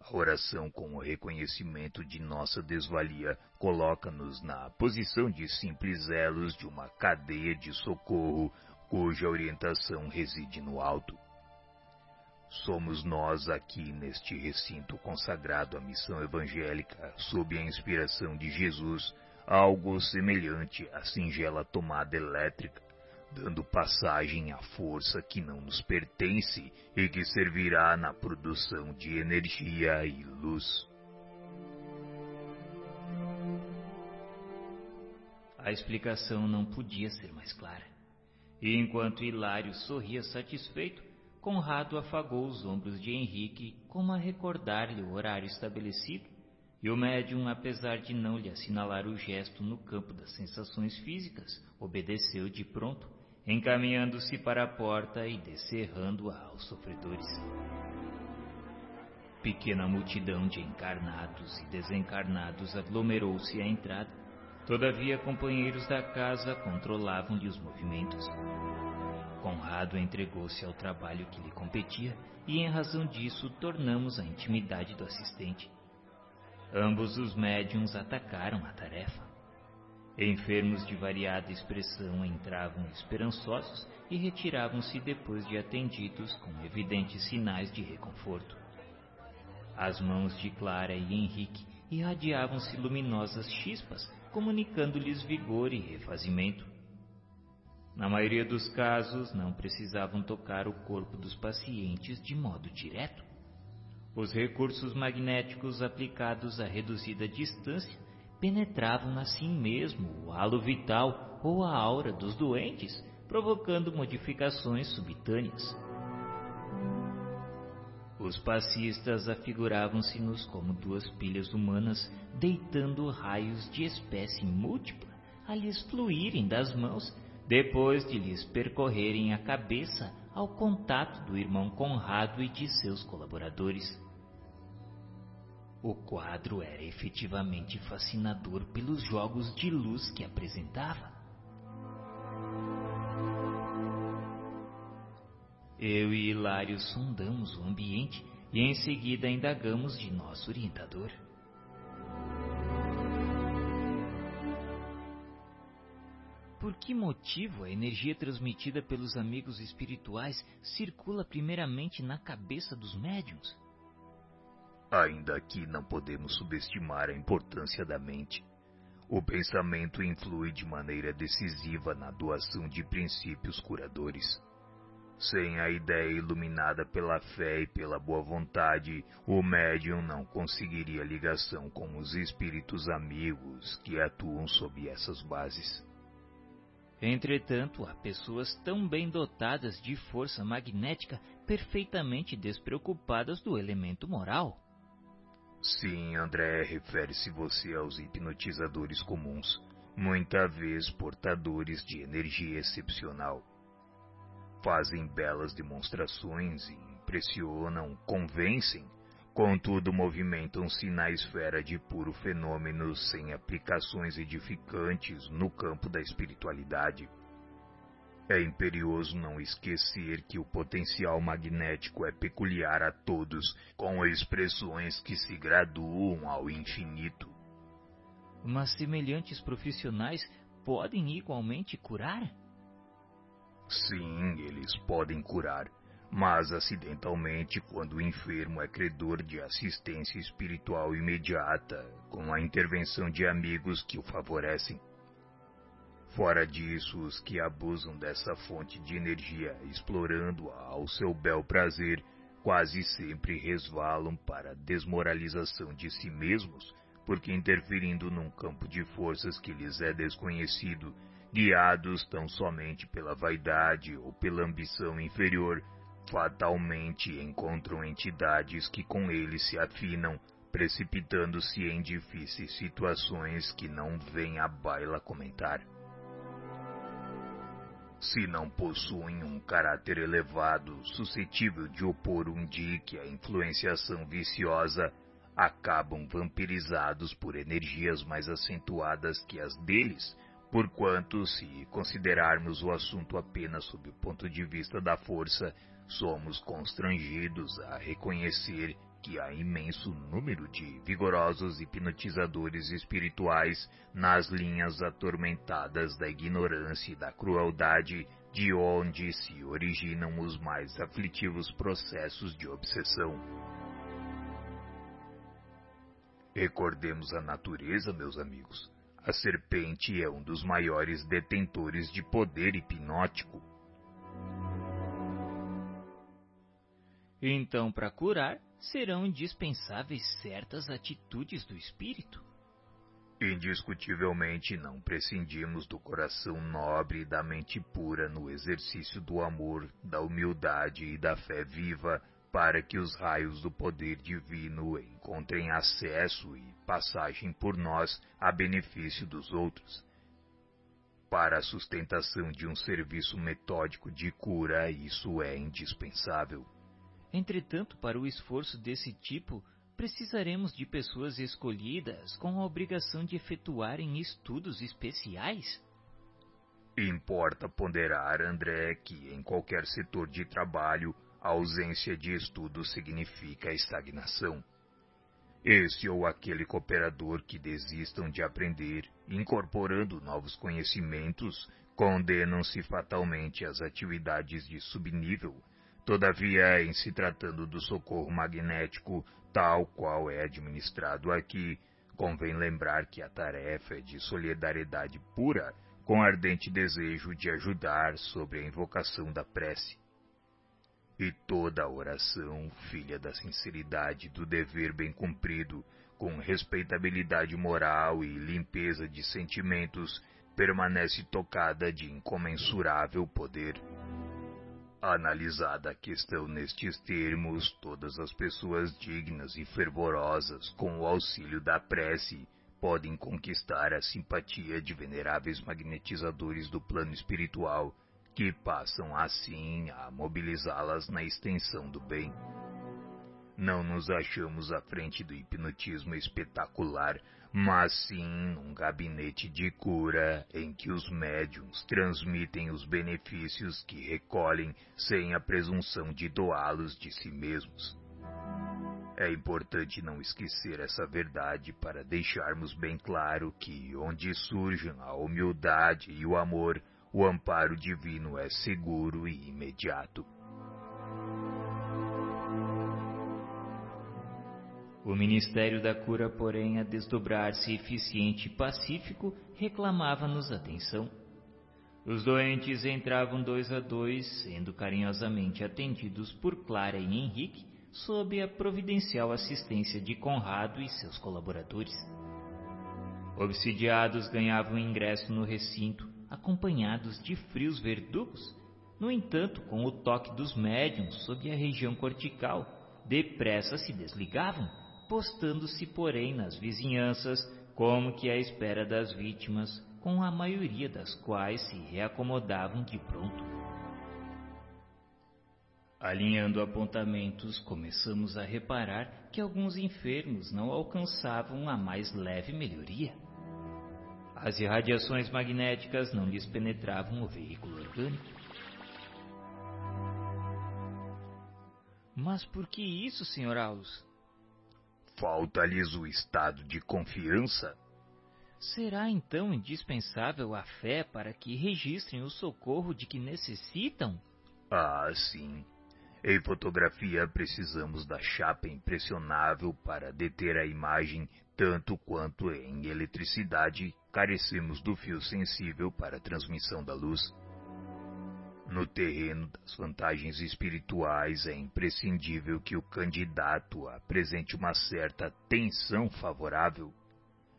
A oração com o reconhecimento de nossa desvalia coloca-nos na posição de simples elos de uma cadeia de socorro cuja orientação reside no alto. Somos nós aqui neste recinto consagrado à missão evangélica, sob a inspiração de Jesus, algo semelhante à singela tomada elétrica dando passagem à força que não nos pertence e que servirá na produção de energia e luz. A explicação não podia ser mais clara. E enquanto Hilário sorria satisfeito, Conrado afagou os ombros de Henrique como a recordar-lhe o horário estabelecido, e o médium, apesar de não lhe assinalar o gesto no campo das sensações físicas, obedeceu de pronto, encaminhando-se para a porta e descerrando-a aos sofredores. Pequena multidão de encarnados e desencarnados aglomerou-se à entrada. Todavia, companheiros da casa controlavam-lhe os movimentos. Conrado entregou-se ao trabalho que lhe competia e, em razão disso, tornamos a intimidade do assistente. Ambos os médiums atacaram a tarefa. Enfermos de variada expressão entravam esperançosos e retiravam-se depois de atendidos com evidentes sinais de reconforto. As mãos de Clara e Henrique irradiavam-se luminosas chispas, comunicando-lhes vigor e refazimento. Na maioria dos casos, não precisavam tocar o corpo dos pacientes de modo direto. Os recursos magnéticos aplicados a reduzida distância penetravam assim mesmo o halo vital ou a aura dos doentes, provocando modificações subitâneas. Os passistas afiguravam-se-nos como duas pilhas humanas deitando raios de espécie múltipla a lhes fluírem das mãos depois de lhes percorrerem a cabeça ao contato do irmão Conrado e de seus colaboradores. O quadro era efetivamente fascinador pelos jogos de luz que apresentava. Eu e Hilário sondamos o ambiente e em seguida indagamos de nosso orientador. Por que motivo a energia transmitida pelos amigos espirituais circula primeiramente na cabeça dos médiums? Ainda aqui não podemos subestimar a importância da mente. O pensamento influi de maneira decisiva na doação de princípios curadores. Sem a ideia iluminada pela fé e pela boa vontade, o médium não conseguiria ligação com os espíritos amigos que atuam sob essas bases. Entretanto, há pessoas tão bem dotadas de força magnética perfeitamente despreocupadas do elemento moral. Sim, André, refere-se você aos hipnotizadores comuns, muita vez portadores de energia excepcional fazem belas demonstrações, impressionam, convencem, contudo movimentam-se na esfera de puro fenômeno sem aplicações edificantes no campo da espiritualidade. É imperioso não esquecer que o potencial magnético é peculiar a todos, com expressões que se graduam ao infinito. Mas semelhantes profissionais podem igualmente curar? Sim, eles podem curar, mas acidentalmente quando o enfermo é credor de assistência espiritual imediata, com a intervenção de amigos que o favorecem. Fora disso, os que abusam dessa fonte de energia, explorando-a ao seu bel prazer, quase sempre resvalam para a desmoralização de si mesmos, porque interferindo num campo de forças que lhes é desconhecido, guiados tão somente pela vaidade ou pela ambição inferior, fatalmente encontram entidades que com eles se afinam, precipitando-se em difíceis situações que não vem à baila comentar. Se não possuem um caráter elevado, suscetível de opor um dique à influenciação viciosa, acabam vampirizados por energias mais acentuadas que as deles, Porquanto, se considerarmos o assunto apenas sob o ponto de vista da força, somos constrangidos a reconhecer que há imenso número de vigorosos hipnotizadores espirituais nas linhas atormentadas da ignorância e da crueldade, de onde se originam os mais aflitivos processos de obsessão. Recordemos a natureza, meus amigos. A serpente é um dos maiores detentores de poder hipnótico. Então, para curar, serão indispensáveis certas atitudes do espírito. Indiscutivelmente não prescindimos do coração nobre e da mente pura no exercício do amor, da humildade e da fé viva, para que os raios do poder divino encontrem acesso e passagem por nós a benefício dos outros. Para a sustentação de um serviço metódico de cura, isso é indispensável. Entretanto, para o esforço desse tipo, precisaremos de pessoas escolhidas com a obrigação de efetuarem estudos especiais? Importa ponderar, André, que em qualquer setor de trabalho, a ausência de estudo significa estagnação. Esse ou aquele cooperador que desistam de aprender, incorporando novos conhecimentos, condenam-se fatalmente às atividades de subnível. Todavia, em se tratando do socorro magnético, tal qual é administrado aqui, convém lembrar que a tarefa é de solidariedade pura, com ardente desejo de ajudar sobre a invocação da prece. E toda oração, filha da sinceridade do dever bem cumprido, com respeitabilidade moral e limpeza de sentimentos, permanece tocada de incomensurável poder. Analisada a questão nestes termos, todas as pessoas dignas e fervorosas, com o auxílio da prece, podem conquistar a simpatia de veneráveis magnetizadores do plano espiritual, que passam assim a mobilizá-las na extensão do bem. Não nos achamos à frente do hipnotismo espetacular, mas sim num gabinete de cura em que os médiums transmitem os benefícios que recolhem sem a presunção de doá-los de si mesmos. É importante não esquecer essa verdade para deixarmos bem claro que, onde surjam a humildade e o amor, o amparo divino é seguro e imediato. O Ministério da Cura, porém, a desdobrar-se eficiente e pacífico, reclamava-nos atenção. Os doentes entravam dois a dois, sendo carinhosamente atendidos por Clara e Henrique, sob a providencial assistência de Conrado e seus colaboradores. Obsidiados ganhavam ingresso no recinto, acompanhados de frios verdugos, no entanto, com o toque dos médiums sob a região cortical, depressa se desligavam postando-se, porém, nas vizinhanças, como que à espera das vítimas, com a maioria das quais se reacomodavam de pronto. Alinhando apontamentos, começamos a reparar que alguns enfermos não alcançavam a mais leve melhoria. As irradiações magnéticas não lhes penetravam o veículo orgânico. Mas por que isso, Sr. Aulus? Falta-lhes o estado de confiança. Será então indispensável a fé para que registrem o socorro de que necessitam? Ah, sim. Em fotografia precisamos da chapa impressionável para deter a imagem, tanto quanto em eletricidade carecemos do fio sensível para a transmissão da luz. No terreno das vantagens espirituais, é imprescindível que o candidato apresente uma certa tensão favorável.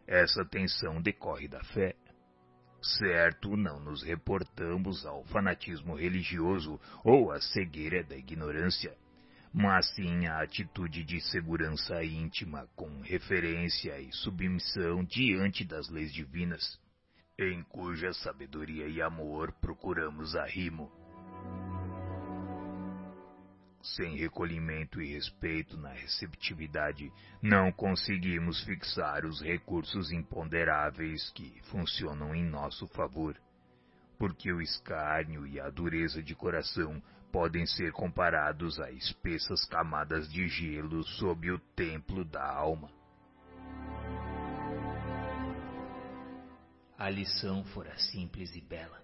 Essa tensão decorre da fé. Certo, não nos reportamos ao fanatismo religioso ou à cegueira da ignorância, mas sim à atitude de segurança íntima com referência e submissão diante das leis divinas, em cuja sabedoria e amor procuramos arrimo. Sem recolhimento e respeito na receptividade, não conseguimos fixar os recursos imponderáveis que funcionam em nosso favor, porque o escárnio e a dureza de coração podem ser comparados a espessas camadas de gelo sob o templo da alma. A lição fora simples e bela.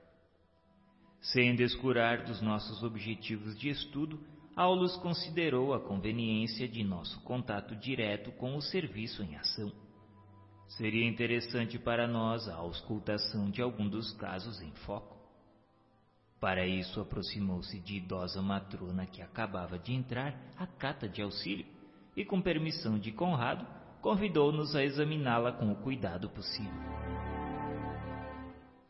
Sem descurar dos nossos objetivos de estudo, Aulus considerou a conveniência de nosso contato direto com o serviço em ação. Seria interessante para nós a auscultação de algum dos casos em foco. Para isso, aproximou-se de idosa matrona que acabava de entrar à cata de auxílio e, com permissão de Conrado, convidou-nos a examiná-la com o cuidado possível.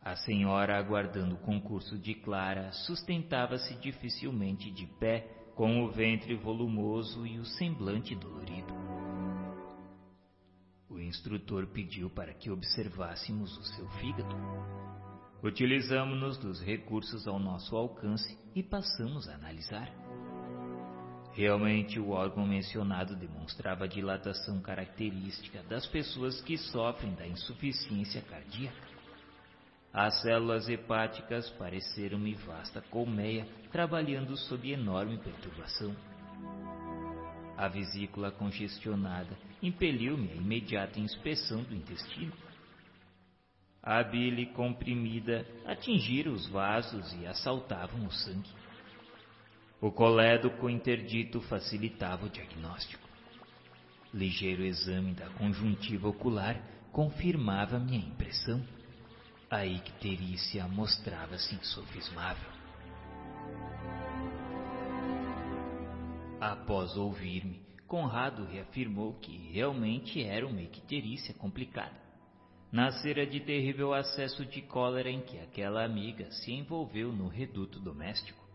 A senhora, aguardando o concurso de Clara, sustentava-se dificilmente de pé, com o ventre volumoso e o semblante dolorido. O instrutor pediu para que observássemos o seu fígado. Utilizamos-nos dos recursos ao nosso alcance e passamos a analisar. Realmente, o órgão mencionado demonstrava a dilatação característica das pessoas que sofrem da insuficiência cardíaca. As células hepáticas pareceram-me vasta colmeia trabalhando sob enorme perturbação. A vesícula congestionada impeliu-me à imediata inspeção do intestino. A bile comprimida atingira os vasos e assaltavam o sangue. O colédoco interdito facilitava o diagnóstico. Ligeiro exame da conjuntiva ocular confirmava minha impressão. A icterícia mostrava-se insofismável. Após ouvir-me, Conrado reafirmou que realmente era uma icterícia complicada. Nascera de terrível acesso de cólera em que aquela amiga se envolveu no reduto doméstico.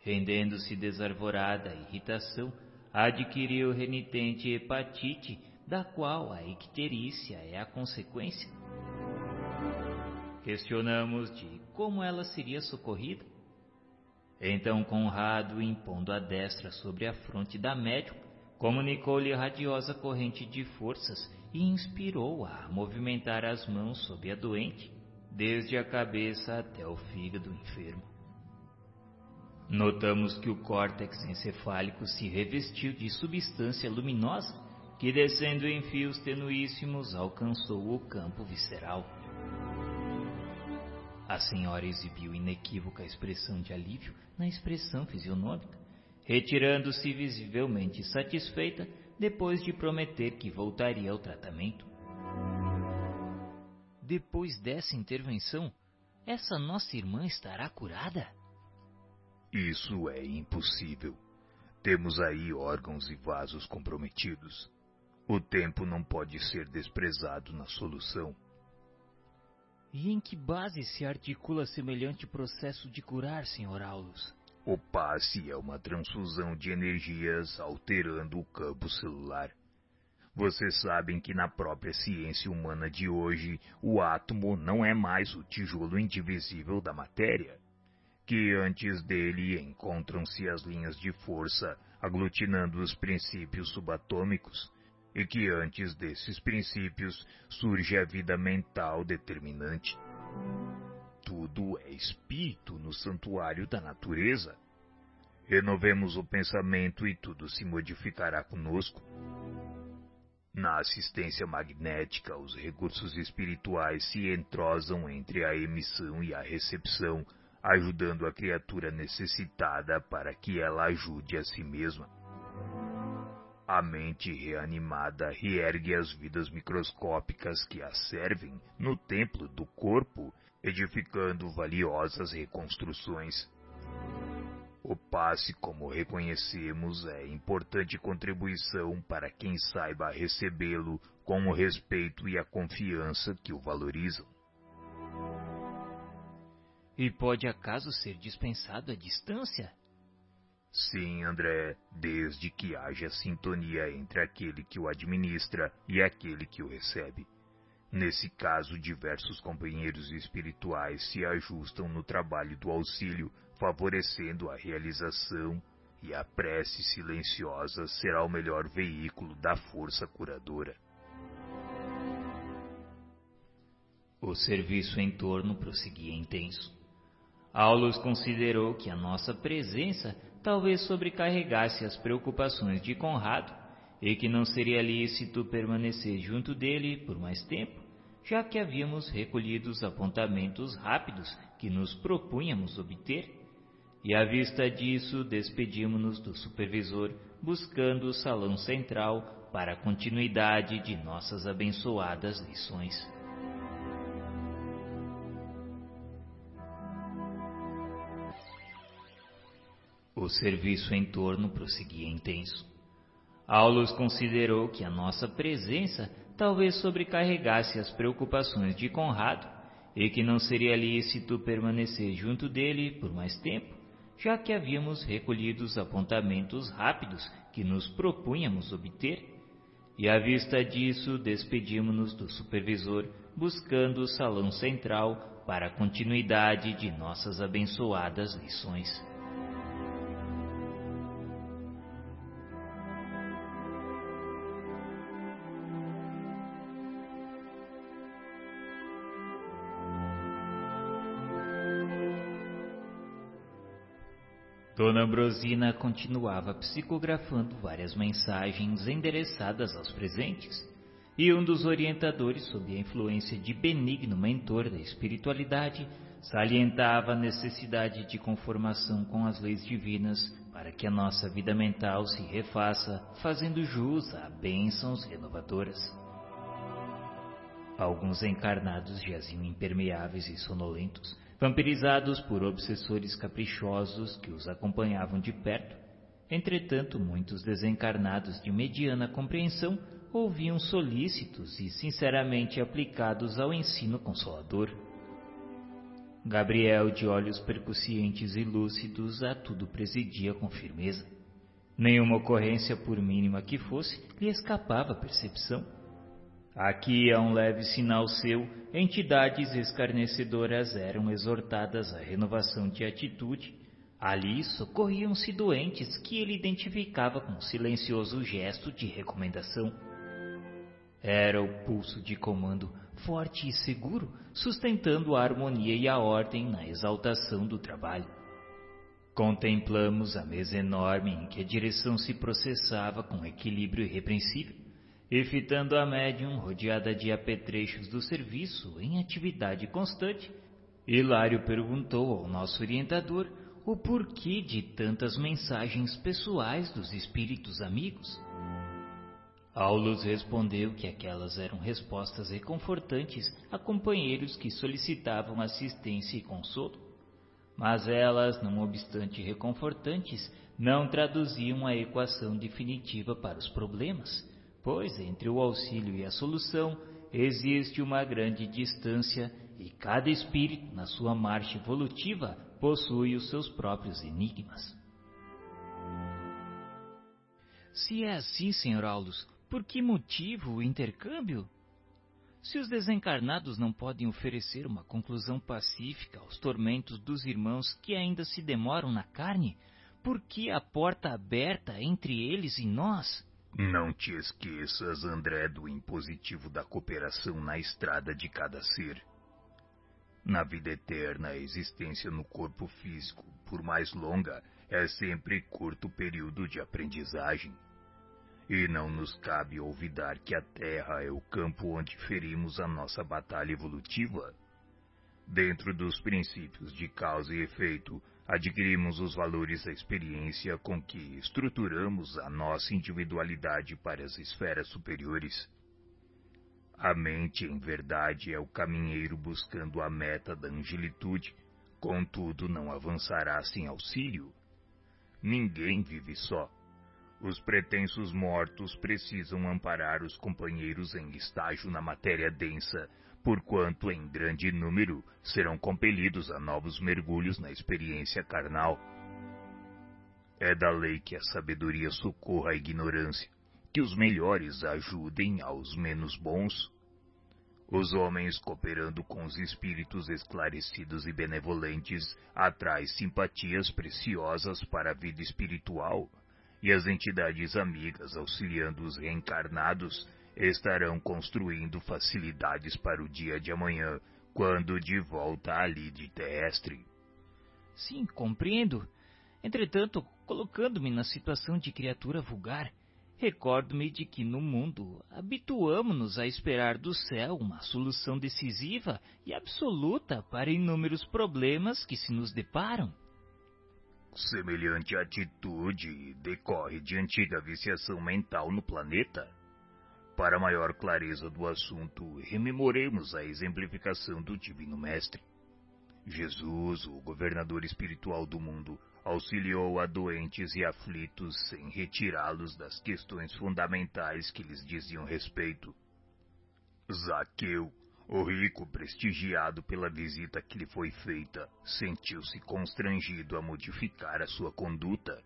Rendendo-se desarvorada à irritação, adquiriu renitente hepatite, da qual a icterícia é a consequência. Questionamos de como ela seria socorrida. Então Conrado, impondo a destra sobre a fronte da médium, comunicou-lhe radiosa corrente de forças e inspirou-a a movimentar as mãos sobre a doente, desde a cabeça até o fígado enfermo. Notamos que o córtex encefálico se revestiu de substância luminosa que, descendo em fios tenuíssimos, alcançou o campo visceral. A senhora exibiu inequívoca expressão de alívio na expressão fisionômica, retirando-se visivelmente satisfeita depois de prometer que voltaria ao tratamento. Depois dessa intervenção, essa nossa irmã estará curada? Isso é impossível. Temos aí órgãos e vasos comprometidos. O tempo não pode ser desprezado na solução. E em que base se articula semelhante processo de curar, Sr. Aulus? O passe é uma transfusão de energias alterando o campo celular. Vocês sabem que na própria ciência humana de hoje, o átomo não é mais o tijolo indivisível da matéria que antes dele encontram-se as linhas de força aglutinando os princípios subatômicos, e que antes desses princípios surge a vida mental determinante. Tudo é espírito no santuário da natureza. Renovemos o pensamento e tudo se modificará conosco. Na assistência magnética, os recursos espirituais se entrosam entre a emissão e a recepção ajudando a criatura necessitada para que ela ajude a si mesma. A mente reanimada reergue as vidas microscópicas que a servem no templo do corpo, edificando valiosas reconstruções. O passe, como reconhecemos, é importante contribuição para quem saiba recebê-lo com o respeito e a confiança que o valorizam. E pode acaso ser dispensado à distância? Sim, André, desde que haja sintonia entre aquele que o administra e aquele que o recebe. Nesse caso, diversos companheiros espirituais se ajustam no trabalho do auxílio, favorecendo a realização, e a prece silenciosa será o melhor veículo da força curadora. O serviço em torno prosseguia intenso. Aulus considerou que a nossa presença talvez sobrecarregasse as preocupações de Conrado e que não seria lícito permanecer junto dele por mais tempo, já que havíamos recolhido os apontamentos rápidos que nos propunhamos obter. E à vista disso, despedimos-nos do supervisor, buscando o salão central para a continuidade de nossas abençoadas lições. O serviço em torno prosseguia intenso. Aulus considerou que a nossa presença talvez sobrecarregasse as preocupações de Conrado e que não seria lícito permanecer junto dele por mais tempo, já que havíamos recolhido os apontamentos rápidos que nos propunhamos obter. E à vista disso, despedimos-nos do supervisor, buscando o salão central para a continuidade de nossas abençoadas lições. Dona Ambrosina continuava psicografando várias mensagens endereçadas aos presentes, e um dos orientadores, sob a influência de benigno mentor da espiritualidade, salientava a necessidade de conformação com as leis divinas para que a nossa vida mental se refaça, fazendo jus a bênçãos renovadoras. Alguns encarnados jaziam impermeáveis e sonolentos, vampirizados por obsessores caprichosos que os acompanhavam de perto. Entretanto, muitos desencarnados de mediana compreensão ouviam solícitos e sinceramente aplicados ao ensino consolador. Gabriel, de olhos percussientes e lúcidos, a tudo presidia com firmeza. Nenhuma ocorrência, por mínima que fosse, lhe escapava à percepção. Aqui, a um leve sinal seu, entidades escarnecedoras eram exortadas à renovação de atitude. Ali socorriam-se doentes que ele identificava com um silencioso gesto de recomendação. Era o pulso de comando, forte e seguro, sustentando a harmonia e a ordem na exaltação do trabalho. Contemplamos a mesa enorme em que a direção se processava com equilíbrio irrepreensível e fitando a médium rodeada de apetrechos do serviço em atividade constante, Hilário perguntou ao nosso orientador o porquê de tantas mensagens pessoais dos espíritos amigos. Aulus respondeu que aquelas eram respostas reconfortantes a companheiros que solicitavam assistência e consolo, mas elas, não obstante reconfortantes, não traduziam a equação definitiva para os problemas pois entre o auxílio e a solução existe uma grande distância e cada espírito, na sua marcha evolutiva, possui os seus próprios enigmas. Se é assim, Sr. Aulus, por que motivo o intercâmbio? Se os desencarnados não podem oferecer uma conclusão pacífica aos tormentos dos irmãos que ainda se demoram na carne, por que a porta aberta entre eles e nós? Não te esqueças, André, do impositivo da cooperação na estrada de cada ser. Na vida eterna, a existência no corpo físico, por mais longa, é sempre curto período de aprendizagem. E não nos cabe olvidar que a Terra é o campo onde ferimos a nossa batalha evolutiva. Dentro dos princípios de causa e efeito, adquirimos os valores da experiência com que estruturamos a nossa individualidade para as esferas superiores. A mente, em verdade, é o caminheiro buscando a meta da angelitude, contudo não avançará sem auxílio. Ninguém vive só. Os pretensos mortos precisam amparar os companheiros em estágio na matéria densa porquanto em grande número serão compelidos a novos mergulhos na experiência carnal. É da lei que a sabedoria socorra a ignorância, que os melhores ajudem aos menos bons. Os homens, cooperando com os espíritos esclarecidos e benevolentes, atraem simpatias preciosas para a vida espiritual, e as entidades amigas, auxiliando os reencarnados, estarão construindo facilidades para o dia de amanhã, quando de volta à lide terrestre. Sim, compreendo. Entretanto, colocando-me na situação de criatura vulgar, recordo-me de que no mundo habituamo-nos a esperar do céu uma solução decisiva e absoluta para inúmeros problemas que se nos deparam. Semelhante atitude decorre de antiga viciação mental no planeta. Para maior clareza do assunto, rememoremos a exemplificação do Divino Mestre. Jesus, o governador espiritual do mundo, auxiliou a doentes e aflitos sem retirá-los das questões fundamentais que lhes diziam respeito. Zaqueu, o rico, prestigiado pela visita que lhe foi feita, sentiu-se constrangido a modificar a sua conduta.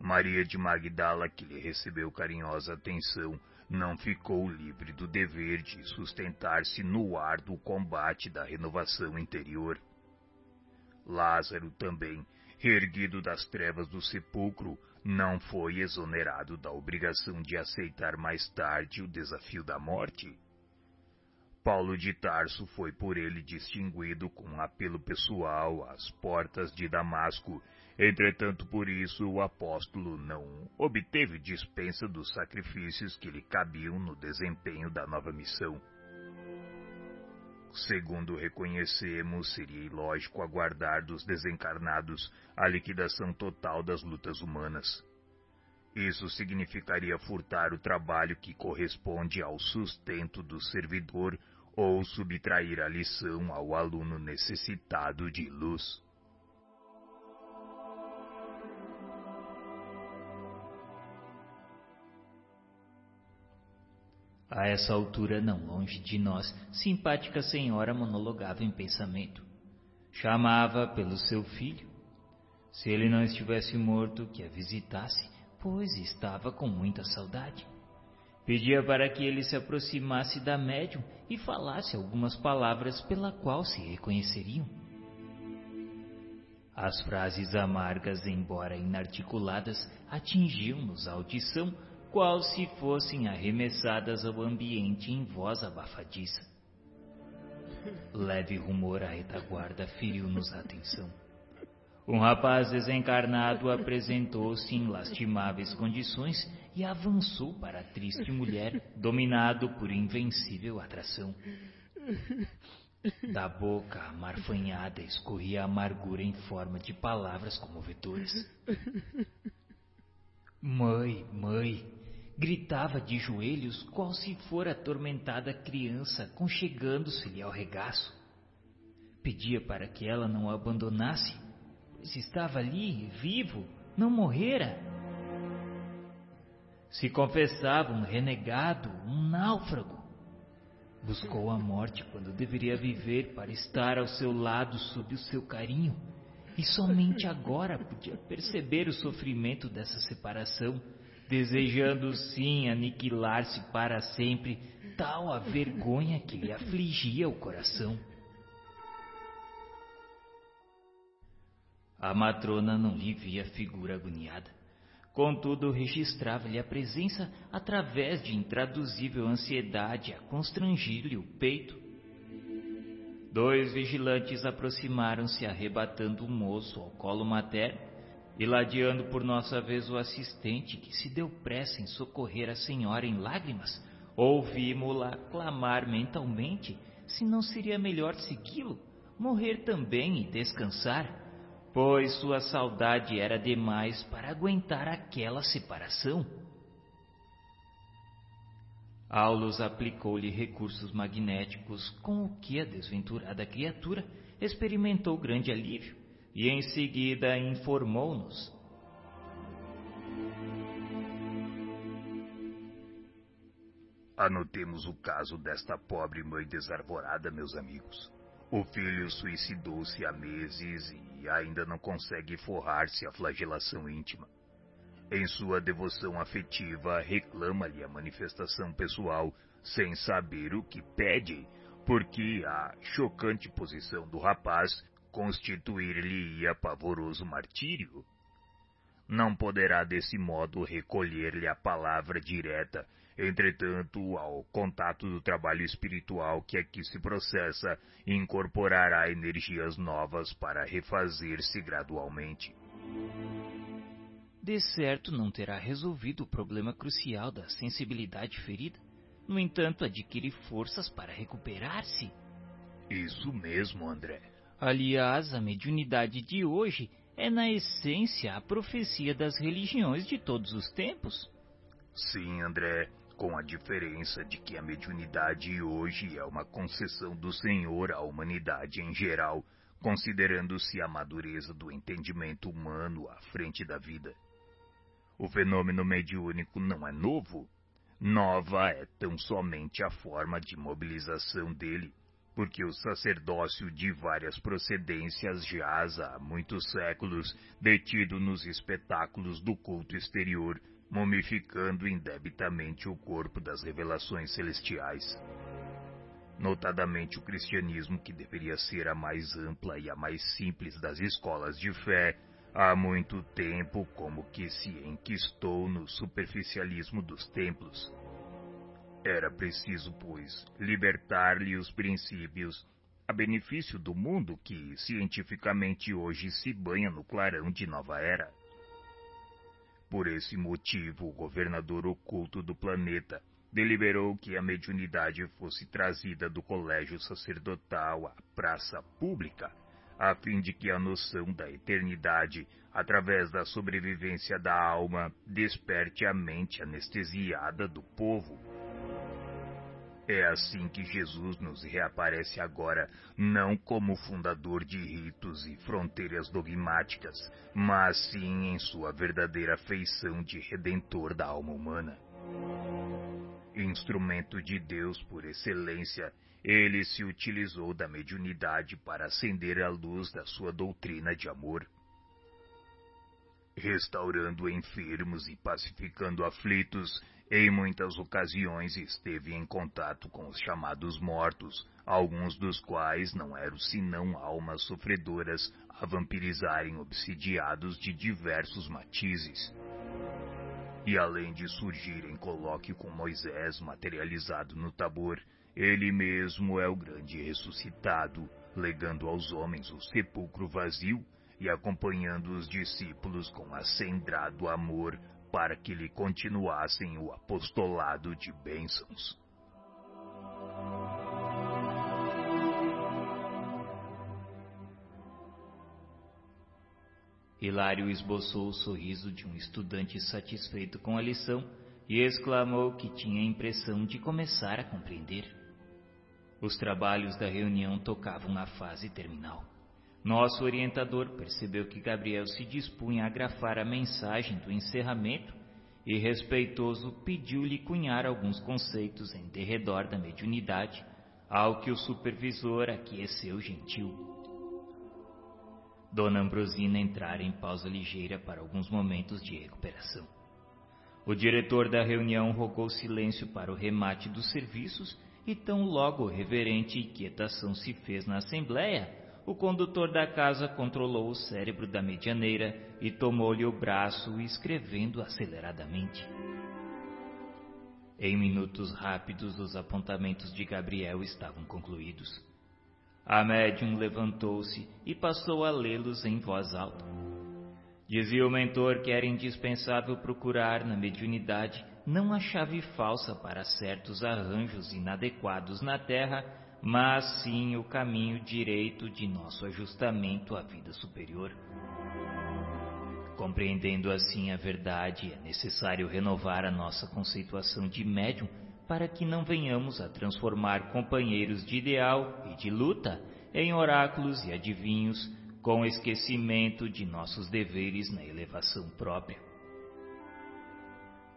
Maria de Magdala, que lhe recebeu carinhosa atenção, não ficou livre do dever de sustentar-se no árduo combate da renovação interior. Lázaro também, reerguido das trevas do sepulcro, não foi exonerado da obrigação de aceitar mais tarde o desafio da morte. Paulo de Tarso foi por ele distinguido com um apelo pessoal às portas de Damasco. Entretanto, por isso o apóstolo não obteve dispensa dos sacrifícios que lhe cabiam no desempenho da nova missão. Segundo reconhecemos, seria ilógico aguardar dos desencarnados a liquidação total das lutas humanas. Isso significaria furtar o trabalho que corresponde ao sustento do servidor ou subtrair a lição ao aluno necessitado de luz. A essa altura, não longe de nós, simpática senhora monologava em pensamento. Chamava pelo seu filho. Se ele não estivesse morto, que a visitasse, pois estava com muita saudade. Pedia para que ele se aproximasse da médium e falasse algumas palavras pela qual se reconheceriam. As frases amargas, embora inarticuladas, atingiam-nos a audição, qual se fossem arremessadas ao ambiente em voz abafadiça. Leve rumor à retaguarda feriu-nos a atenção. Um rapaz desencarnado apresentou-se em lastimáveis condições e avançou para a triste mulher, dominado por invencível atração. Da boca amarfanhada escorria a amargura em forma de palavras comovedoras. Mãe, mãe, gritava de joelhos qual se fora atormentada criança conchegando-se-lhe ao regaço. Pedia para que ela não o abandonasse se estava ali, vivo, não morrera. Se confessava um renegado, um náufrago. Buscou a morte quando deveria viver para estar ao seu lado sob o seu carinho, e somente agora podia perceber o sofrimento dessa separação, desejando sim aniquilar-se para sempre, tal a vergonha que lhe afligia o coração. A matrona não lhe via figura agoniada. Contudo, registrava-lhe a presença através de intraduzível ansiedade a constrangir-lhe o peito. Dois vigilantes aproximaram-se arrebatando o moço ao colo materno e ladeando por nossa vez o assistente que se deu pressa em socorrer a senhora em lágrimas, ouvimos-la clamar mentalmente se não seria melhor segui-lo, morrer também e descansar pois sua saudade era demais para aguentar aquela separação. Aulus aplicou-lhe recursos magnéticos, com o que a desventurada criatura experimentou grande alívio, e em seguida informou-nos. Anotemos o caso desta pobre mãe desarvorada, meus amigos. O filho suicidou-se há meses e ainda não consegue forrar-se a flagelação íntima. Em sua devoção afetiva, reclama-lhe a manifestação pessoal, sem saber o que pede, porque a chocante posição do rapaz constituir-lhe-ia pavoroso martírio. Não poderá desse modo recolher-lhe a palavra direta Entretanto, ao contato do trabalho espiritual que aqui se processa, incorporará energias novas para refazer-se gradualmente. De certo, não terá resolvido o problema crucial da sensibilidade ferida. No entanto, adquire forças para recuperar-se. Isso mesmo, André. Aliás, a mediunidade de hoje é, na essência, a profecia das religiões de todos os tempos. Sim, André com a diferença de que a mediunidade hoje é uma concessão do Senhor à humanidade em geral, considerando-se a madureza do entendimento humano à frente da vida. O fenômeno mediúnico não é novo. Nova é tão somente a forma de mobilização dele, porque o sacerdócio de várias procedências jaz há muitos séculos detido nos espetáculos do culto exterior, mumificando indebitamente o corpo das revelações celestiais. Notadamente o cristianismo, que deveria ser a mais ampla e a mais simples das escolas de fé, há muito tempo como que se enquistou no superficialismo dos templos. Era preciso, pois, libertar-lhe os princípios a benefício do mundo que cientificamente hoje se banha no clarão de nova era. Por esse motivo, o governador oculto do planeta deliberou que a mediunidade fosse trazida do colégio sacerdotal à praça pública a fim de que a noção da eternidade, através da sobrevivência da alma, desperte a mente anestesiada do povo. É assim que Jesus nos reaparece agora, não como fundador de ritos e fronteiras dogmáticas, mas sim em sua verdadeira feição de redentor da alma humana. Instrumento de Deus por excelência, ele se utilizou da mediunidade para acender a luz da sua doutrina de amor. Restaurando enfermos e pacificando aflitos, em muitas ocasiões esteve em contato com os chamados mortos, alguns dos quais não eram senão almas sofredoras a vampirizarem obsidiados de diversos matizes. E além de surgir em colóquio com Moisés materializado no Tabor, ele mesmo é o grande ressuscitado, legando aos homens o sepulcro vazio e acompanhando os discípulos com acendrado amor para que lhe continuassem o apostolado de bênçãos. Hilário esboçou o sorriso de um estudante satisfeito com a lição e exclamou que tinha a impressão de começar a compreender. Os trabalhos da reunião tocavam na fase terminal. Nosso orientador percebeu que Gabriel se dispunha a grafar a mensagem do encerramento e, respeitoso, pediu-lhe cunhar alguns conceitos em derredor da mediunidade, ao que o supervisor aqueceu gentil. Dona Ambrosina entrara em pausa ligeira para alguns momentos de recuperação. O diretor da reunião rogou silêncio para o remate dos serviços e tão logo reverente inquietação se fez na assembleia, o condutor da casa controlou o cérebro da medianeira e tomou-lhe o braço, escrevendo aceleradamente. Em minutos rápidos, os apontamentos de Gabriel estavam concluídos. A médium levantou-se e passou a lê-los em voz alta. Dizia o mentor que era indispensável procurar na mediunidade não a chave falsa para certos arranjos inadequados na terra, mas sim o caminho direito de nosso ajustamento à vida superior. Compreendendo assim a verdade, é necessário renovar a nossa conceituação de médium para que não venhamos a transformar companheiros de ideal e de luta em oráculos e adivinhos com esquecimento de nossos deveres na elevação própria.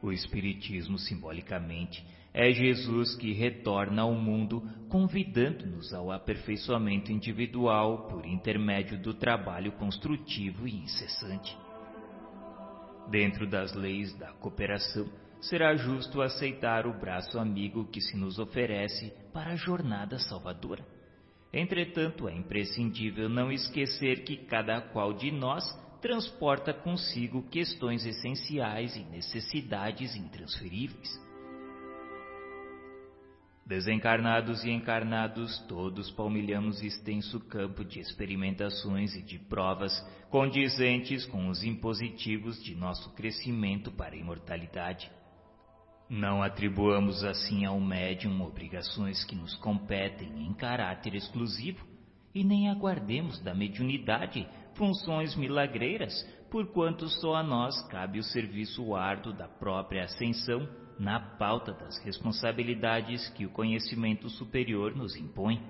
O Espiritismo, simbolicamente, é Jesus que retorna ao mundo, convidando-nos ao aperfeiçoamento individual por intermédio do trabalho construtivo e incessante. Dentro das leis da cooperação, será justo aceitar o braço amigo que se nos oferece para a jornada salvadora. Entretanto, é imprescindível não esquecer que cada qual de nós transporta consigo questões essenciais e necessidades intransferíveis. Desencarnados e encarnados, todos palmilhamos extenso campo de experimentações e de provas condizentes com os impositivos de nosso crescimento para a imortalidade. Não atribuamos assim ao médium obrigações que nos competem em caráter exclusivo e nem aguardemos da mediunidade funções milagreiras, porquanto só a nós cabe o serviço árduo da própria ascensão na pauta das responsabilidades que o conhecimento superior nos impõe.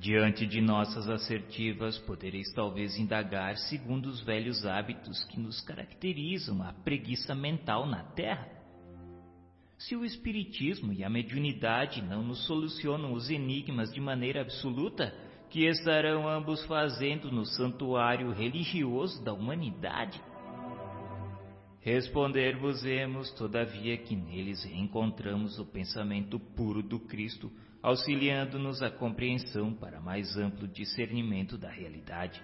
Diante de nossas assertivas, podereis talvez indagar, segundo os velhos hábitos que nos caracterizam, a preguiça mental na Terra. Se o Espiritismo e a mediunidade não nos solucionam os enigmas de maneira absoluta, que estarão ambos fazendo no santuário religioso da humanidade? Responder-vos-emos, todavia, que neles encontramos o pensamento puro do Cristo auxiliando-nos a compreensão para mais amplo discernimento da realidade.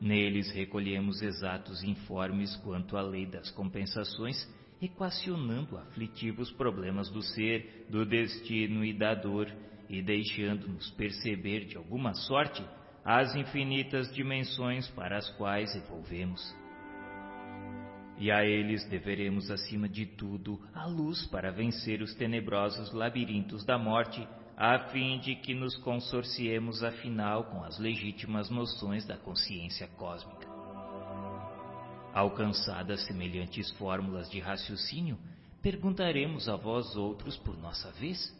Neles recolhemos exatos informes quanto à lei das compensações, equacionando aflitivos problemas do ser, do destino e da dor, e deixando-nos perceber de alguma sorte as infinitas dimensões para as quais evolvemos. E a eles deveremos, acima de tudo, a luz para vencer os tenebrosos labirintos da morte, a fim de que nos consorciemos afinal com as legítimas noções da consciência cósmica. Alcançadas semelhantes fórmulas de raciocínio, perguntaremos a vós outros por nossa vez: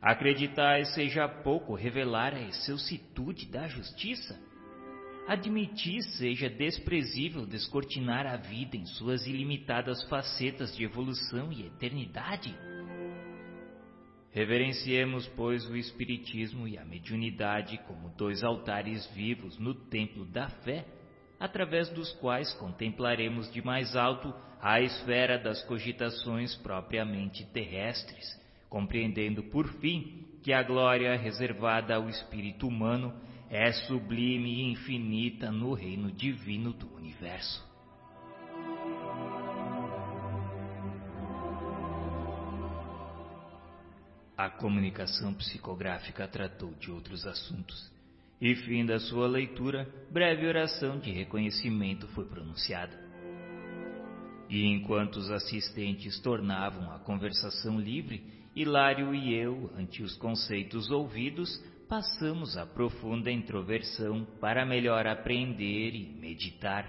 Acreditais seja pouco revelar a excelsitude da justiça? Admitir seja desprezível descortinar a vida em suas ilimitadas facetas de evolução e eternidade? Reverenciemos, pois, o Espiritismo e a mediunidade como dois altares vivos no templo da fé, através dos quais contemplaremos de mais alto a esfera das cogitações propriamente terrestres, compreendendo por fim que a glória reservada ao espírito humano é sublime e infinita no reino divino do universo. A comunicação psicográfica tratou de outros assuntos, e fim da sua leitura, breve oração de reconhecimento foi pronunciada. E enquanto os assistentes tornavam a conversação livre, Hilário e eu, ante os conceitos ouvidos, passamos a profunda introversão para melhor aprender e meditar.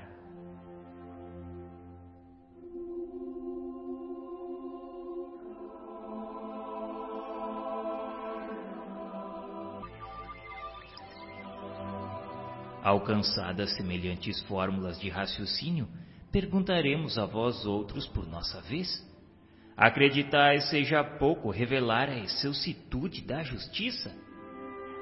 Alcançadas semelhantes fórmulas de raciocínio, perguntaremos a vós outros por nossa vez: Acreditais seja pouco revelar a excelsitude da justiça?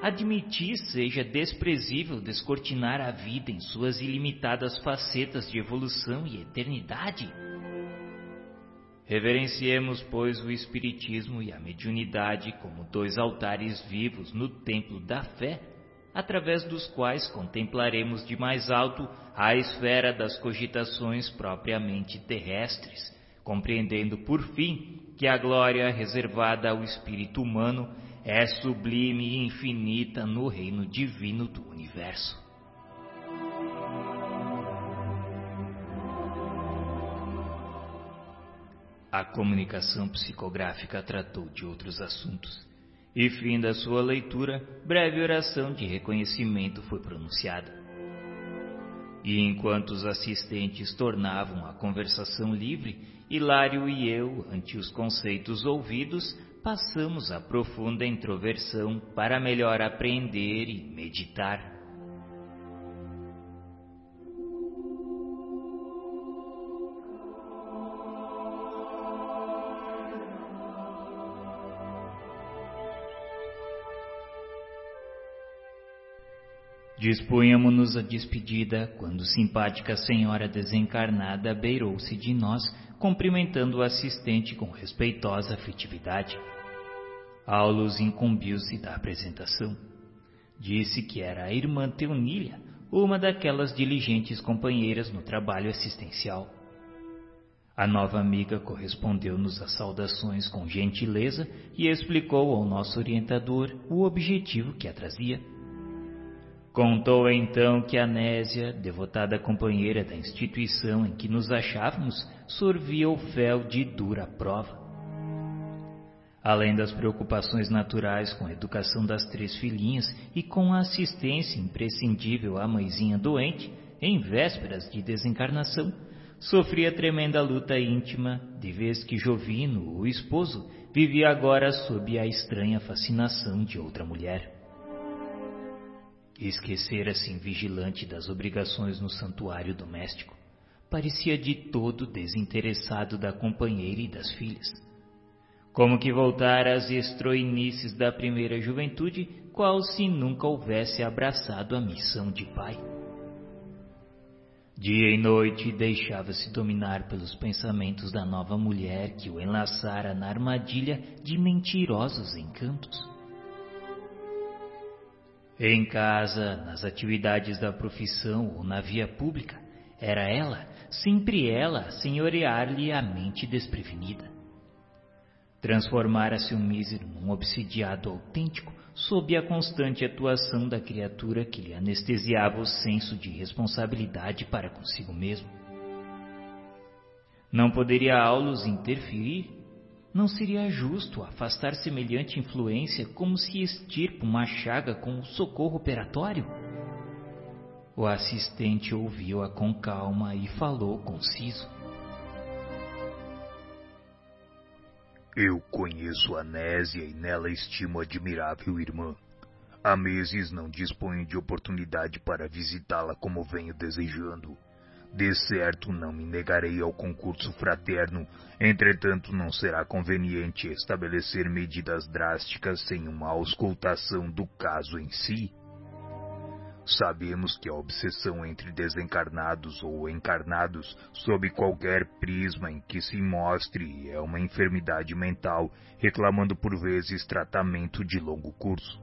Admitir seja desprezível descortinar a vida em suas ilimitadas facetas de evolução e eternidade? Reverenciemos, pois, o Espiritismo e a mediunidade como dois altares vivos no templo da fé, através dos quais contemplaremos de mais alto a esfera das cogitações propriamente terrestres, compreendendo por fim que a glória reservada ao espírito humano é sublime e infinita no reino divino do universo. A comunicação psicográfica tratou de outros assuntos, e fim da sua leitura, breve oração de reconhecimento foi pronunciada. E enquanto os assistentes tornavam a conversação livre, Hilário e eu, ante os conceitos ouvidos, passamos a profunda introversão para melhor aprender e meditar. Dispunhamos-nos à despedida quando simpática senhora desencarnada beirou-se de nós, cumprimentando o assistente com respeitosa afetividade. Aulus incumbiu-se da apresentação. Disse que era a irmã Teunília, uma daquelas diligentes companheiras no trabalho assistencial. A nova amiga correspondeu-nos às saudações com gentileza e explicou ao nosso orientador o objetivo que a trazia. Contou então que Anésia, devotada companheira da instituição em que nos achávamos, sorvia o fel de dura prova. Além das preocupações naturais com a educação das três filhinhas e com a assistência imprescindível à mãezinha doente, em vésperas de desencarnação, sofria tremenda luta íntima, de vez que Jovino, o esposo, vivia agora sob a estranha fascinação de outra mulher. Esquecera-se vigilante das obrigações no santuário doméstico. Parecia de todo desinteressado da companheira e das filhas. Como que voltara às estroinices da primeira juventude, qual se nunca houvesse abraçado a missão de pai. Dia e noite deixava-se dominar pelos pensamentos da nova mulher que o enlaçara na armadilha de mentirosos encantos. Em casa, nas atividades da profissão ou na via pública, era ela, sempre ela, senhorear-lhe a mente desprevenida. Transformara-se o mísero num obsidiado autêntico sob a constante atuação da criatura que lhe anestesiava o senso de responsabilidade para consigo mesmo. Não poderia Aulus interferir? Não seria justo afastar semelhante influência como se extirpa uma chaga com socorro operatório? O assistente ouviu-a com calma e falou conciso. Eu conheço a Nésia e nela estimo admirável irmã. Há meses não disponho de oportunidade para visitá-la como venho desejando. De certo não me negarei ao concurso fraterno, entretanto não será conveniente estabelecer medidas drásticas sem uma auscultação do caso em si. Sabemos que a obsessão entre desencarnados ou encarnados, sob qualquer prisma em que se mostre, é uma enfermidade mental, reclamando por vezes tratamento de longo curso.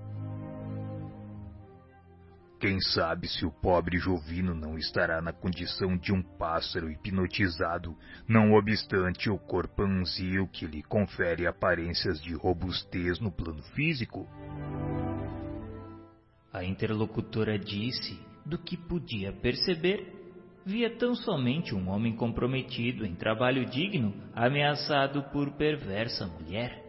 Quem sabe se o pobre Jovino não estará na condição de um pássaro hipnotizado, não obstante o corpanzio que lhe confere aparências de robustez no plano físico? A interlocutora disse, do que podia perceber, via tão somente um homem comprometido em trabalho digno, ameaçado por perversa mulher.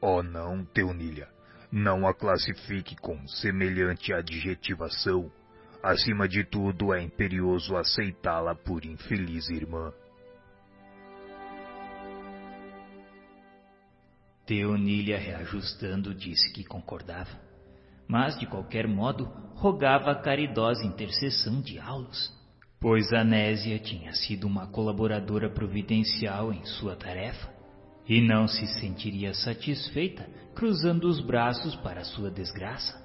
Oh não, Teunilha, não a classifique com semelhante adjetivação. Acima de tudo, é imperioso aceitá-la por infeliz irmã. Teonília, reajustando, disse que concordava, mas, de qualquer modo, rogava a caridosa intercessão de Aulus, pois Anésia tinha sido uma colaboradora providencial em sua tarefa e não se sentiria satisfeita cruzando os braços para sua desgraça.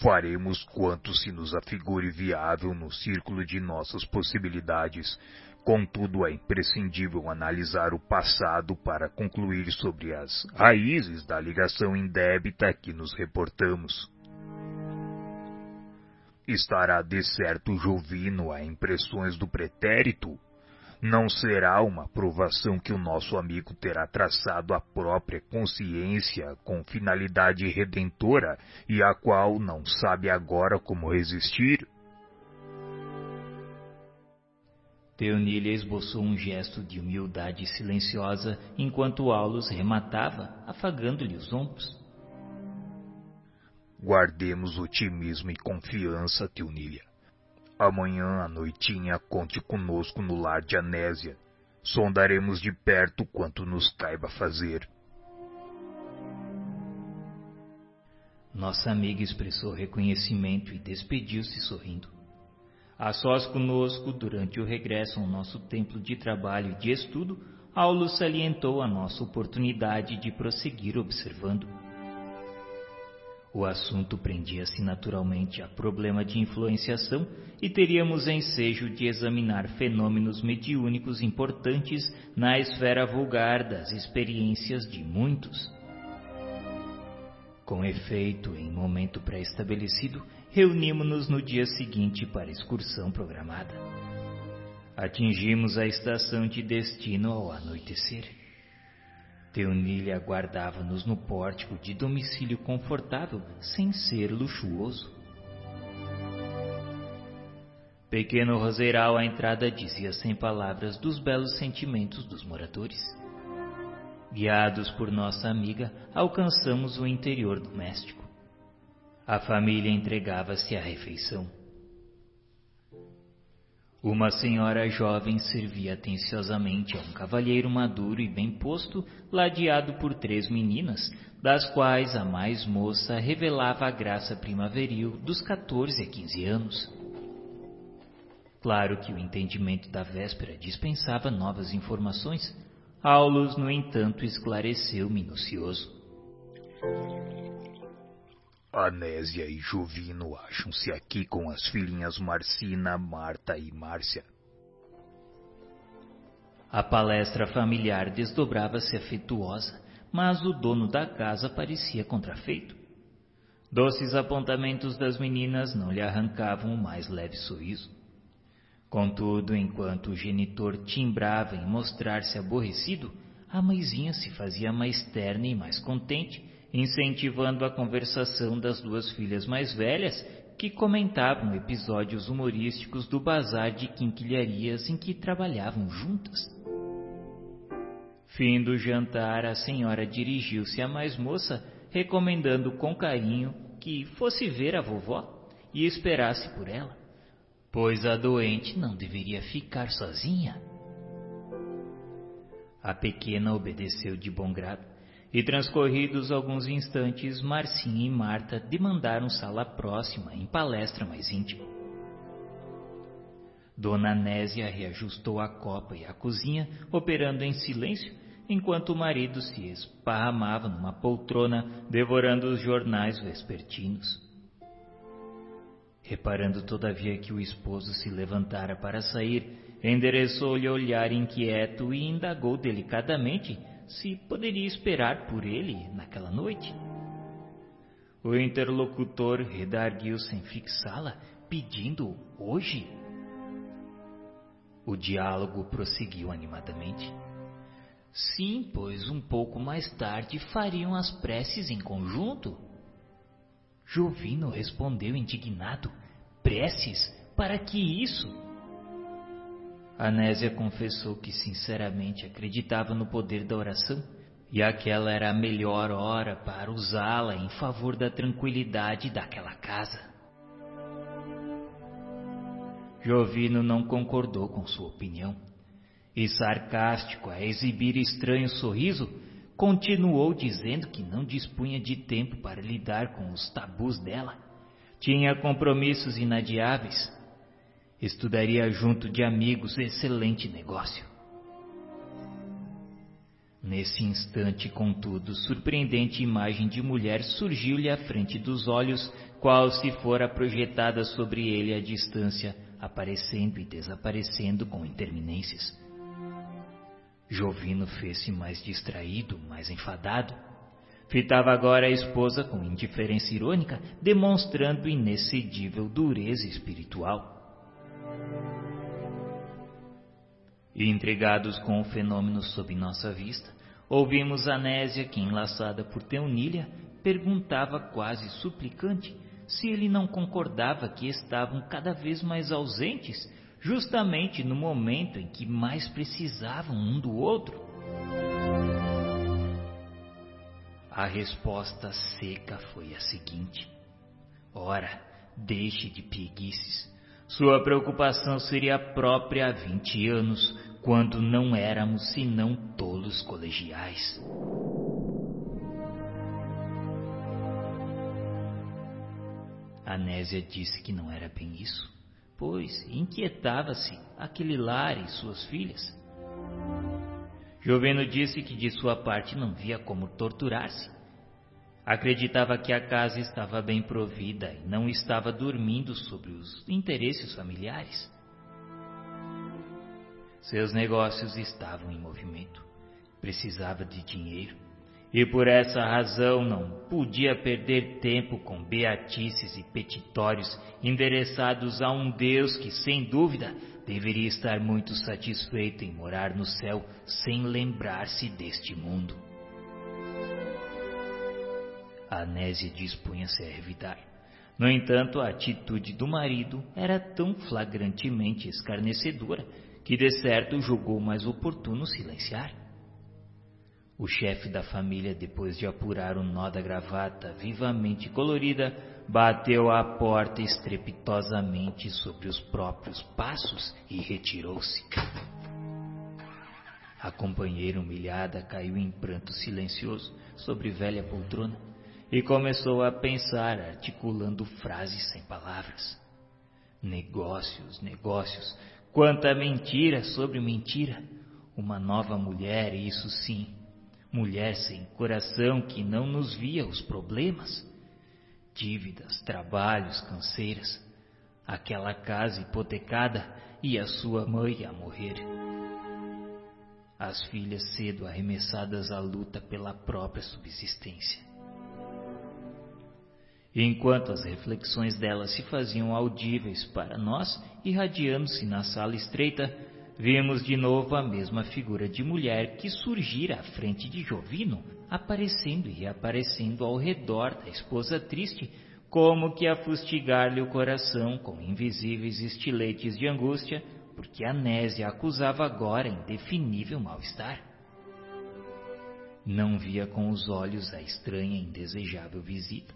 Faremos quanto se nos afigure viável no círculo de nossas possibilidades, Contudo, é imprescindível analisar o passado para concluir sobre as raízes da ligação indébita que nos reportamos. Estará de certo Jovino a impressões do pretérito? Não será uma provação que o nosso amigo terá traçado à própria consciência com finalidade redentora e a qual não sabe agora como resistir? Teonília esboçou um gesto de humildade silenciosa enquanto Aulus rematava, afagando-lhe os ombros. Guardemos otimismo e confiança, Teonília. Amanhã à noitinha conte conosco no lar de Anésia. Sondaremos de perto quanto nos caiba fazer. Nossa amiga expressou reconhecimento e despediu-se sorrindo. A sós conosco, durante o regresso ao nosso templo de trabalho e de estudo, Aulo salientou a nossa oportunidade de prosseguir observando. O assunto prendia-se naturalmente a problema de influenciação e teríamos ensejo de examinar fenômenos mediúnicos importantes na esfera vulgar das experiências de muitos. Com efeito, em momento pré-estabelecido, reunimos-nos no dia seguinte para a excursão programada. Atingimos a estação de destino ao anoitecer. Teonília aguardava-nos no pórtico de domicílio confortável, sem ser luxuoso. Pequeno roseiral à entrada dizia sem palavras dos belos sentimentos dos moradores. Guiados por nossa amiga, alcançamos o interior doméstico. A família entregava-se à refeição. Uma senhora jovem servia atenciosamente a um cavalheiro maduro e bem posto, ladeado por três meninas, das quais a mais moça revelava a graça primaveril dos 14 a 15 anos. Claro que o entendimento da véspera dispensava novas informações. Aulus, no entanto, esclareceu minucioso. Anésia e Jovino acham-se aqui com as filhinhas Marcina, Marta e Márcia. A palestra familiar desdobrava-se afetuosa, mas o dono da casa parecia contrafeito. Doces apontamentos das meninas não lhe arrancavam o mais leve sorriso. Contudo, enquanto o genitor timbrava em mostrar-se aborrecido, a mãezinha se fazia mais terna e mais contente incentivando a conversação das duas filhas mais velhas que comentavam episódios humorísticos do bazar de quinquilharias em que trabalhavam juntas. Fim do jantar, a senhora dirigiu-se à mais moça, recomendando com carinho que fosse ver a vovó e esperasse por ela, pois a doente não deveria ficar sozinha. A pequena obedeceu de bom grado e transcorridos alguns instantes, Marcinha e Marta demandaram sala próxima em palestra mais íntima. Dona Nésia reajustou a copa e a cozinha, operando em silêncio, enquanto o marido se esparramava numa poltrona, devorando os jornais vespertinos. Reparando todavia que o esposo se levantara para sair, endereçou-lhe olhar inquieto e indagou delicadamente se poderia esperar por ele naquela noite. O interlocutor redarguiu sem fixá-la, pedindo hoje. O diálogo prosseguiu animadamente. Sim, pois um pouco mais tarde fariam as preces em conjunto. Jovino respondeu indignado: Preces? Para que isso? Anésia confessou que sinceramente acreditava no poder da oração e aquela era a melhor hora para usá-la em favor da tranquilidade daquela casa. Jovino não concordou com sua opinião e, sarcástico a exibir estranho sorriso, continuou dizendo que não dispunha de tempo para lidar com os tabus dela. Tinha compromissos inadiáveis Estudaria junto de amigos excelente negócio. Nesse instante, contudo, surpreendente imagem de mulher surgiu-lhe à frente dos olhos, qual se fora projetada sobre ele à distância, aparecendo e desaparecendo com interminências. Jovino fez-se mais distraído, mais enfadado. Fitava agora a esposa com indiferença irônica, demonstrando inexcedível dureza espiritual. E intrigados com o fenômeno sob nossa vista, ouvimos Anésia que, enlaçada por Teunília, perguntava quase suplicante se ele não concordava que estavam cada vez mais ausentes, justamente no momento em que mais precisavam um do outro. A resposta seca foi a seguinte: Ora, deixe de preguiças. Sua preocupação seria própria há vinte anos, quando não éramos senão tolos colegiais. Anésia disse que não era bem isso, pois inquietava-se aquele lar e suas filhas. Joveno disse que de sua parte não via como torturar-se. Acreditava que a casa estava bem provida e não estava dormindo sobre os interesses familiares. Seus negócios estavam em movimento. Precisava de dinheiro. E por essa razão não podia perder tempo com beatices e petitórios endereçados a um Deus que, sem dúvida, deveria estar muito satisfeito em morar no céu sem lembrar-se deste mundo. A Anésia dispunha-se a revidar. No entanto, a atitude do marido era tão flagrantemente escarnecedora que de certo julgou mais oportuno silenciar. O chefe da família, depois de apurar o nó da gravata vivamente colorida, bateu a porta estrepitosamente sobre os próprios passos e retirou-se. A companheira humilhada caiu em pranto silencioso sobre velha poltrona e começou a pensar, articulando frases sem palavras. Negócios, negócios, quanta mentira sobre mentira. Uma nova mulher, isso sim. Mulher sem coração que não nos via os problemas. Dívidas, trabalhos, canseiras. Aquela casa hipotecada e a sua mãe a morrer. As filhas cedo arremessadas à luta pela própria subsistência. Enquanto as reflexões dela se faziam audíveis para nós, irradiando-se na sala estreita, vimos de novo a mesma figura de mulher que surgira à frente de Jovino, aparecendo e reaparecendo ao redor da esposa triste, como que a fustigar-lhe o coração com invisíveis estiletes de angústia, porque a Nésia acusava agora indefinível mal-estar. Não via com os olhos a estranha e indesejável visita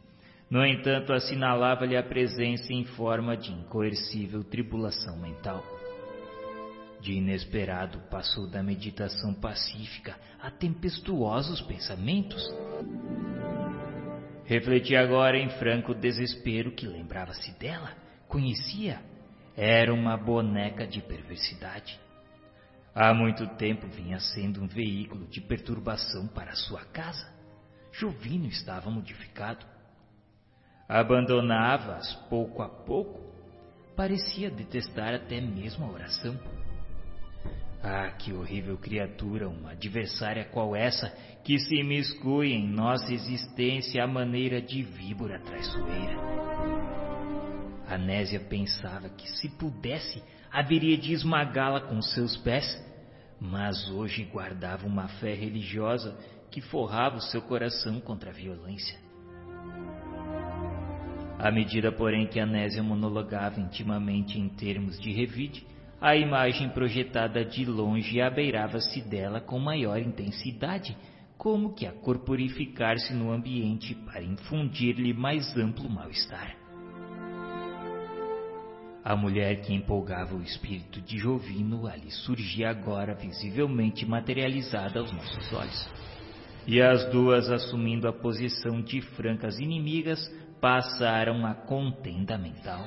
no entanto, assinalava-lhe a presença em forma de incoercível tribulação mental. De inesperado, passou da meditação pacífica a tempestuosos pensamentos. Refleti agora em franco desespero que lembrava-se dela, conhecia. Era uma boneca de perversidade. Há muito tempo vinha sendo um veículo de perturbação para sua casa. Jovino estava modificado abandonava-as pouco a pouco, parecia detestar até mesmo a oração. Ah, que horrível criatura, uma adversária qual essa, que se imiscui em nossa existência à maneira de víbora traiçoeira. Anésia pensava que se pudesse, haveria de esmagá-la com seus pés, mas hoje guardava uma fé religiosa que forrava o seu coração contra a violência. À medida, porém, que Anésia monologava intimamente em termos de revide, a imagem projetada de longe abeirava-se dela com maior intensidade, como que a corporificar-se no ambiente para infundir-lhe mais amplo mal-estar. A mulher que empolgava o espírito de Jovino ali surgia agora visivelmente materializada aos nossos olhos. E as duas, assumindo a posição de francas inimigas, passaram a contenda mental.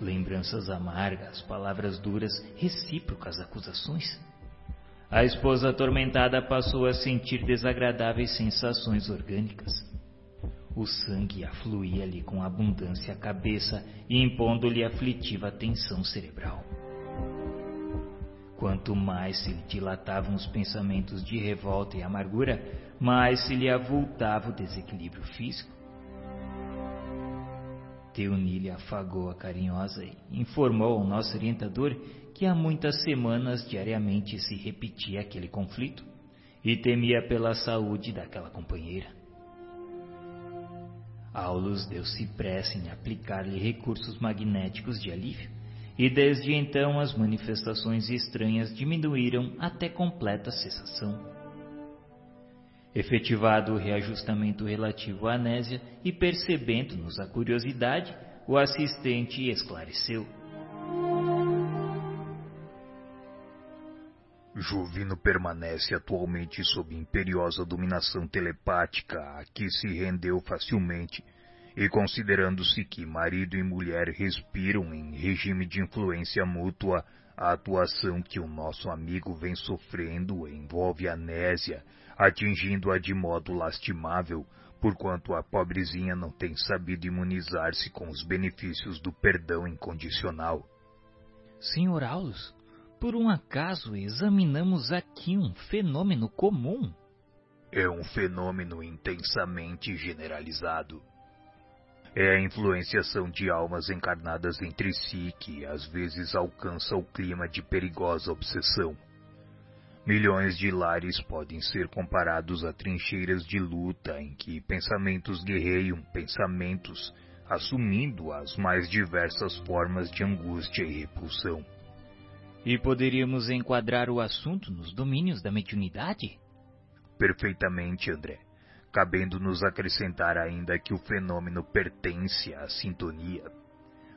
Lembranças amargas, palavras duras, recíprocas acusações. A esposa atormentada passou a sentir desagradáveis sensações orgânicas. O sangue afluía-lhe com abundância à cabeça, impondo-lhe aflitiva tensão cerebral. Quanto mais se dilatavam os pensamentos de revolta e amargura, mais se lhe avultava o desequilíbrio físico. Teuni lhe afagou a carinhosa e informou ao nosso orientador que há muitas semanas diariamente se repetia aquele conflito e temia pela saúde daquela companheira. Aulus deu-se pressa em aplicar-lhe recursos magnéticos de alívio e desde então as manifestações estranhas diminuíram até completa cessação. Efetivado o reajustamento relativo à anésia e percebendo-nos a curiosidade, o assistente esclareceu. Juvino permanece atualmente sob imperiosa dominação telepática a que se rendeu facilmente e considerando-se que marido e mulher respiram em regime de influência mútua, a atuação que o nosso amigo vem sofrendo envolve anésia, atingindo-a de modo lastimável, porquanto a pobrezinha não tem sabido imunizar-se com os benefícios do perdão incondicional. Senhor Aulus, por um acaso examinamos aqui um fenômeno comum? É um fenômeno intensamente generalizado. É a influenciação de almas encarnadas entre si que às vezes alcança o clima de perigosa obsessão. Milhões de lares podem ser comparados a trincheiras de luta em que pensamentos guerreiam pensamentos, assumindo as mais diversas formas de angústia e repulsão. E poderíamos enquadrar o assunto nos domínios da mediunidade? Perfeitamente, André. Cabendo-nos acrescentar ainda que o fenômeno pertence à sintonia.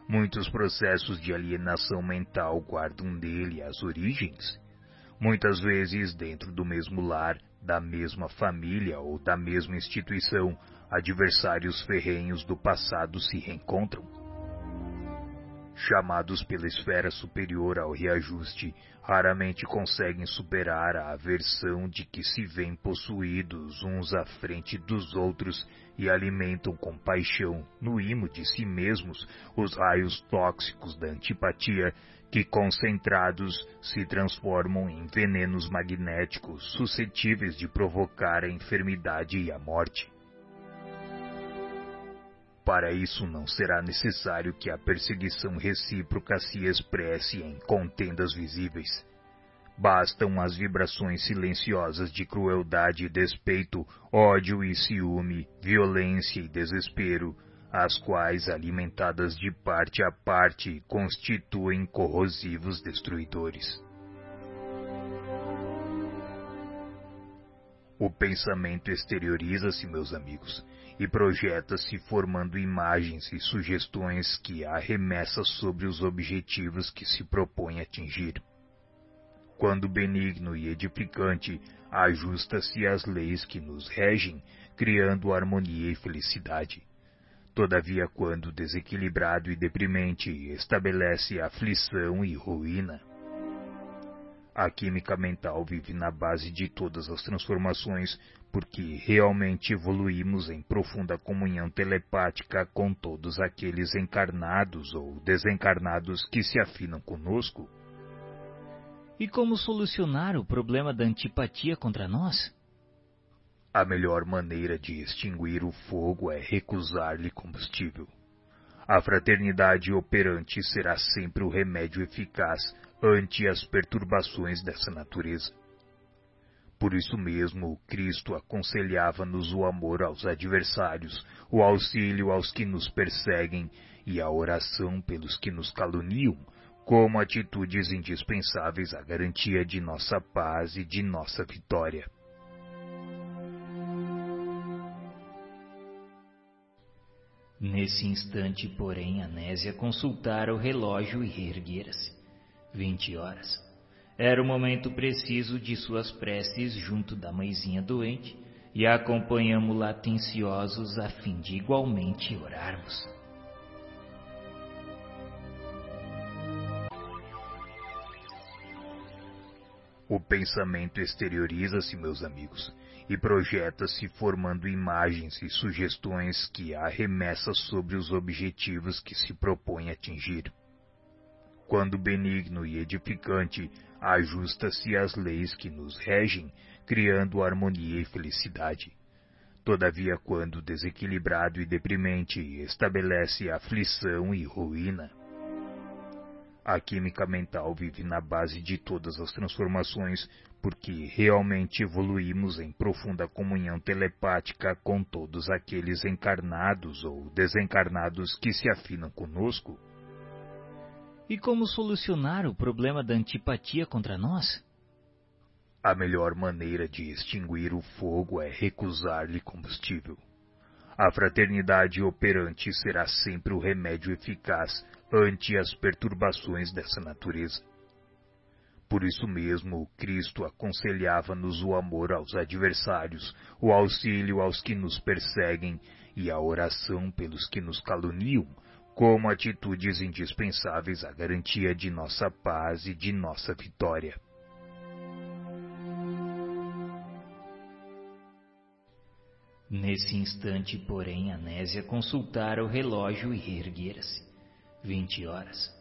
Muitos processos de alienação mental guardam nele as origens. Muitas vezes, dentro do mesmo lar, da mesma família ou da mesma instituição, adversários ferrenhos do passado se reencontram. Chamados pela esfera superior ao reajuste, raramente conseguem superar a aversão de que se veem possuídos uns à frente dos outros e alimentam com paixão, no imo de si mesmos, os raios tóxicos da antipatia que concentrados se transformam em venenos magnéticos suscetíveis de provocar a enfermidade e a morte. Para isso não será necessário que a perseguição recíproca se expresse em contendas visíveis. Bastam as vibrações silenciosas de crueldade e despeito, ódio e ciúme, violência e desespero, as quais, alimentadas de parte a parte, constituem corrosivos destruidores. O pensamento exterioriza-se, meus amigos, e projeta-se formando imagens e sugestões que arremessa sobre os objetivos que se propõe atingir. Quando benigno e edificante, ajusta-se às leis que nos regem, criando harmonia e felicidade. Todavia, quando desequilibrado e deprimente, estabelece aflição e ruína. A química mental vive na base de todas as transformações, porque realmente evoluímos em profunda comunhão telepática com todos aqueles encarnados ou desencarnados que se afinam conosco. E como solucionar o problema da antipatia contra nós? A melhor maneira de extinguir o fogo é recusar-lhe combustível. A fraternidade operante será sempre o remédio eficaz ante as perturbações dessa natureza. Por isso mesmo, Cristo aconselhava-nos o amor aos adversários, o auxílio aos que nos perseguem e a oração pelos que nos caluniam, como atitudes indispensáveis à garantia de nossa paz e de nossa vitória. Nesse instante, porém, Anésia consultara o relógio e erguera-se. 20 horas. Era o momento preciso de suas preces junto da mãezinha doente e a acompanhamos-la atenciosos a fim de igualmente orarmos. O pensamento exterioriza-se, meus amigos, e projeta-se formando imagens e sugestões que arremessa sobre os objetivos que se propõe atingir. Quando benigno e edificante, ajusta-se às leis que nos regem, criando harmonia e felicidade. Todavia, quando desequilibrado e deprimente, estabelece aflição e ruína. A química mental vive na base de todas as transformações, porque realmente evoluímos em profunda comunhão telepática com todos aqueles encarnados ou desencarnados que se afinam conosco. E como solucionar o problema da antipatia contra nós? A melhor maneira de extinguir o fogo é recusar-lhe combustível. A fraternidade operante será sempre o remédio eficaz ante as perturbações dessa natureza. Por isso mesmo, Cristo aconselhava-nos o amor aos adversários, o auxílio aos que nos perseguem e a oração pelos que nos caluniam, como atitudes indispensáveis à garantia de nossa paz e de nossa vitória. Nesse instante, porém, Anésia consultara o relógio e reerguera-se. Vinte horas.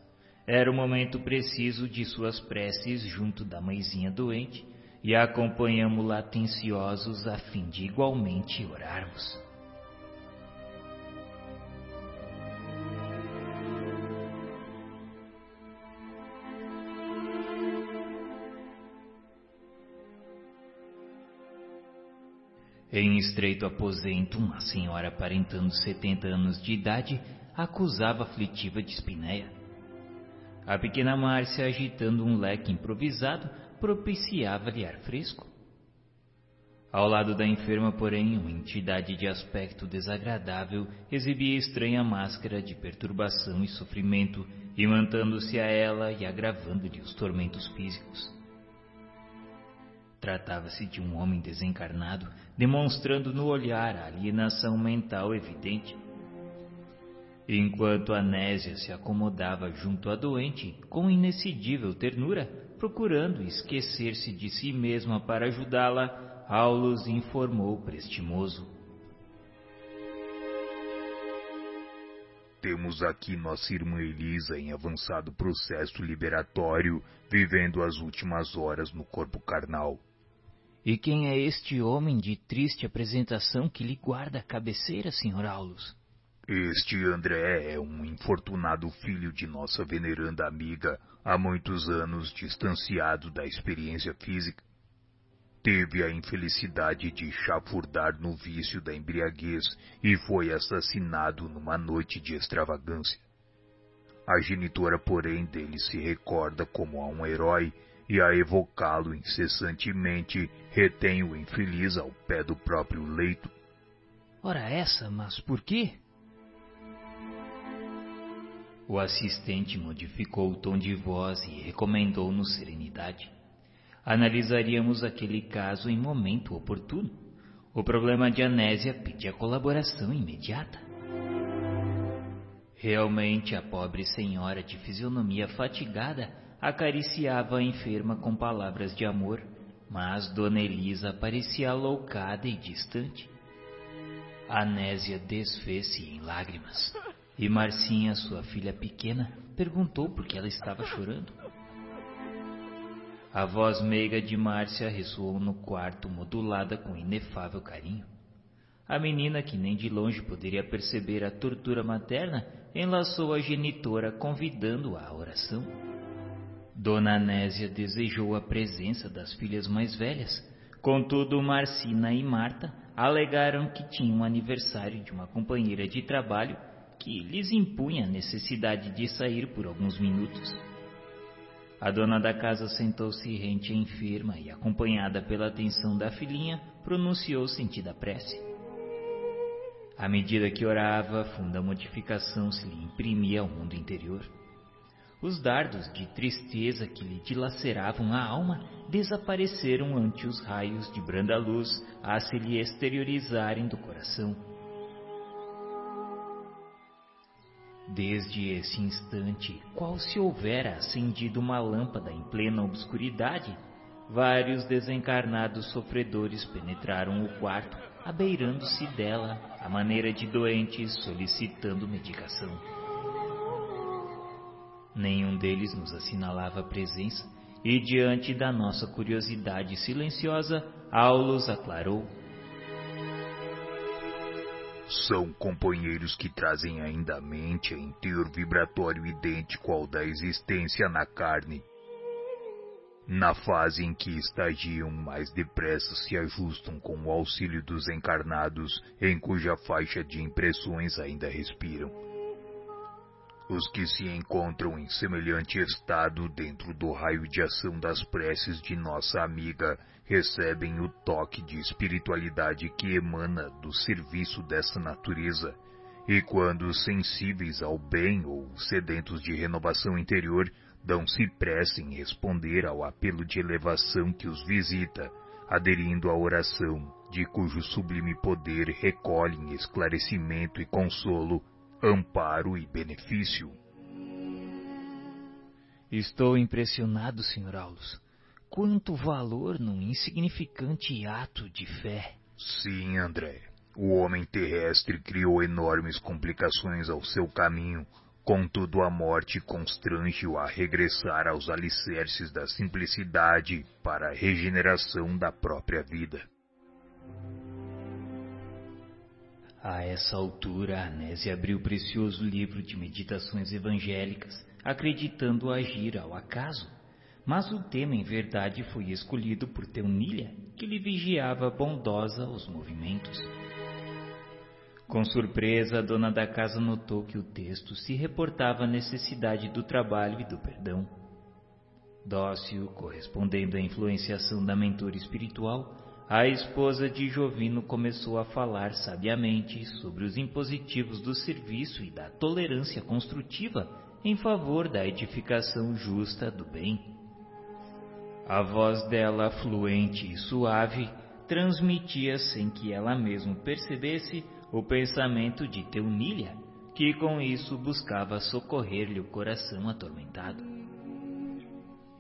Era o momento preciso de suas preces junto da mãezinha doente, e acompanhamos-la atenciosos a fim de igualmente orarmos. Em estreito aposento, uma senhora aparentando setenta anos de idade acusava aflitiva de espinéia. A pequena Márcia, agitando um leque improvisado, propiciava-lhe ar fresco. Ao lado da enferma, porém, uma entidade de aspecto desagradável exibia estranha máscara de perturbação e sofrimento, imantando-se a ela e agravando-lhe os tormentos físicos. Tratava-se de um homem desencarnado, demonstrando no olhar a alienação mental evidente. Enquanto Anésia se acomodava junto à doente, com inexcedível ternura, procurando esquecer-se de si mesma para ajudá-la, Aulus informou prestimoso. Temos aqui nossa irmã Elisa em avançado processo liberatório, vivendo as últimas horas no corpo carnal. E quem é este homem de triste apresentação que lhe guarda a cabeceira, Sr. Aulus? Este André é um infortunado filho de nossa veneranda amiga, há muitos anos distanciado da experiência física teve a infelicidade de chafurdar no vício da embriaguez e foi assassinado numa noite de extravagância. A genitora, porém, dele se recorda como a um herói e a evocá-lo incessantemente retém o infeliz ao pé do próprio leito. Ora essa, mas por quê? O assistente modificou o tom de voz e recomendou-nos serenidade analisaríamos aquele caso em momento oportuno. O problema de Anésia pedia colaboração imediata. Realmente a pobre senhora de fisionomia fatigada acariciava a enferma com palavras de amor, mas Dona Elisa parecia loucada e distante. Anésia desfez-se em lágrimas, e Marcinha, sua filha pequena, perguntou por que ela estava chorando. A voz meiga de Márcia ressoou no quarto, modulada com inefável carinho. A menina, que nem de longe poderia perceber a tortura materna, enlaçou a genitora, convidando-a à oração. Dona Anésia desejou a presença das filhas mais velhas. Contudo, Marcina e Marta alegaram que tinham aniversário de uma companheira de trabalho que lhes impunha a necessidade de sair por alguns minutos. A dona da casa sentou-se rente à enferma e, acompanhada pela atenção da filhinha, pronunciou sentida prece. À medida que orava, funda modificação se lhe imprimia ao mundo interior. Os dardos de tristeza que lhe dilaceravam a alma desapareceram ante os raios de branda luz a se lhe exteriorizarem do coração. Desde esse instante, qual se houvera acendido uma lâmpada em plena obscuridade, vários desencarnados sofredores penetraram o quarto, abeirando-se dela, à maneira de doentes solicitando medicação. Nenhum deles nos assinalava a presença, e diante da nossa curiosidade silenciosa, Aulus aclarou são companheiros que trazem ainda à mente em teor vibratório idêntico ao da existência na carne. Na fase em que estagiam mais depressa se ajustam com o auxílio dos encarnados em cuja faixa de impressões ainda respiram. Os que se encontram em semelhante estado dentro do raio de ação das preces de nossa amiga recebem o toque de espiritualidade que emana do serviço dessa natureza, e quando sensíveis ao bem ou sedentos de renovação interior, dão-se pressa em responder ao apelo de elevação que os visita, aderindo à oração, de cujo sublime poder recolhem esclarecimento e consolo, amparo e benefício. Estou impressionado, Sr. Aulus quanto valor num insignificante ato de fé. Sim, André. O homem terrestre criou enormes complicações ao seu caminho, contudo a morte constrange-o a regressar aos alicerces da simplicidade para a regeneração da própria vida. A essa altura, Anese abriu o precioso livro de meditações evangélicas, acreditando agir ao acaso mas o tema em verdade foi escolhido por Teunilha, que lhe vigiava bondosa os movimentos. Com surpresa, a dona da casa notou que o texto se reportava à necessidade do trabalho e do perdão. Dócil, correspondendo à influenciação da mentora espiritual, a esposa de Jovino começou a falar sabiamente sobre os impositivos do serviço e da tolerância construtiva em favor da edificação justa do bem. A voz dela, fluente e suave, transmitia sem que ela mesma percebesse o pensamento de Teunília, que com isso buscava socorrer-lhe o coração atormentado.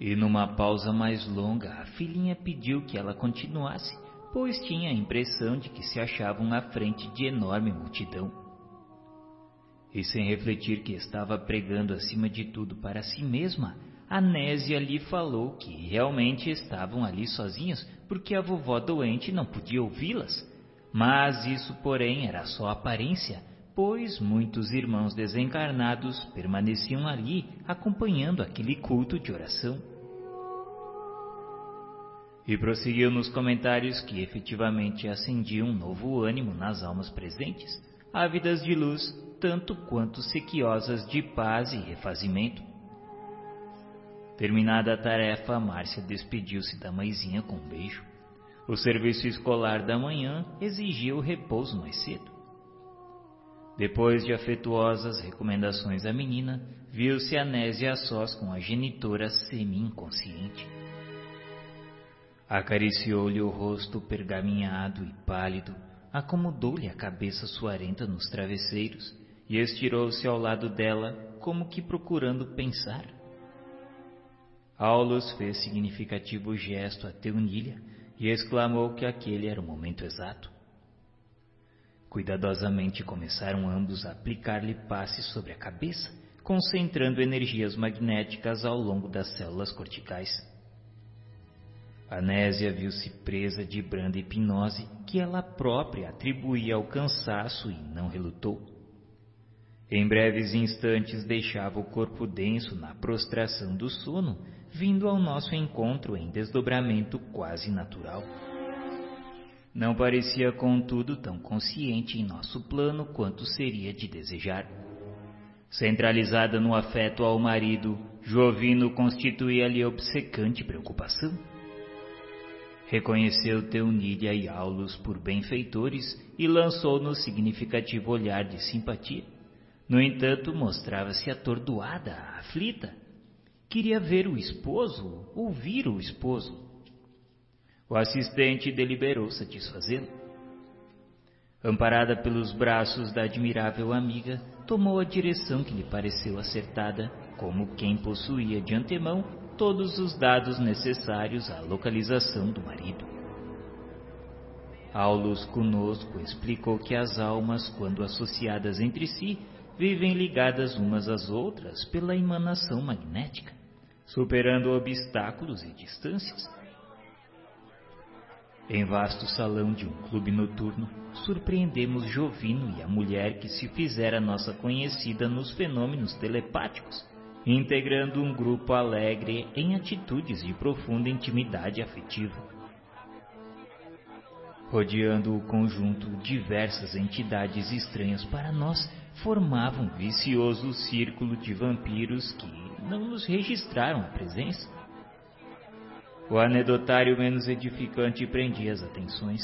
E numa pausa mais longa, a filhinha pediu que ela continuasse, pois tinha a impressão de que se achavam à frente de enorme multidão. E sem refletir que estava pregando acima de tudo para si mesma, Anésia lhe falou que realmente estavam ali sozinhas porque a vovó doente não podia ouvi-las. Mas isso, porém, era só aparência, pois muitos irmãos desencarnados permaneciam ali acompanhando aquele culto de oração. E prosseguiu nos comentários que efetivamente acendiam um novo ânimo nas almas presentes, ávidas de luz, tanto quanto sequiosas de paz e refazimento. Terminada a tarefa, Márcia despediu-se da mãezinha com um beijo. O serviço escolar da manhã exigia o repouso mais cedo. Depois de afetuosas recomendações à menina, viu-se Anésia a sós com a genitora semi-inconsciente. Acariciou-lhe o rosto pergaminhado e pálido, acomodou-lhe a cabeça suarenta nos travesseiros e estirou-se ao lado dela, como que procurando pensar. Aulus fez significativo gesto a Teunília e exclamou que aquele era o momento exato. Cuidadosamente começaram ambos a aplicar-lhe passes sobre a cabeça, concentrando energias magnéticas ao longo das células corticais. Anésia viu-se presa de branda hipnose que ela própria atribuía ao cansaço e não relutou. Em breves instantes deixava o corpo denso na prostração do sono, vindo ao nosso encontro em desdobramento quase natural. Não parecia, contudo, tão consciente em nosso plano quanto seria de desejar. Centralizada no afeto ao marido, Jovino constituía-lhe obcecante preocupação. Reconheceu Teunília e Aulus por benfeitores e lançou-nos significativo olhar de simpatia. No entanto, mostrava-se atordoada, aflita. Queria ver o esposo, ouvir o esposo. O assistente deliberou satisfazê-lo. Amparada pelos braços da admirável amiga, tomou a direção que lhe pareceu acertada, como quem possuía de antemão todos os dados necessários à localização do marido. Aulus conosco explicou que as almas, quando associadas entre si, vivem ligadas umas às outras pela emanação magnética, superando obstáculos e distâncias. Em vasto salão de um clube noturno, surpreendemos Jovino e a mulher que se fizera nossa conhecida nos fenômenos telepáticos integrando um grupo alegre em atitudes de profunda intimidade afetiva. Rodeando o conjunto, diversas entidades estranhas para nós formavam um vicioso círculo de vampiros que não nos registraram a presença. O anedotário menos edificante prendia as atenções.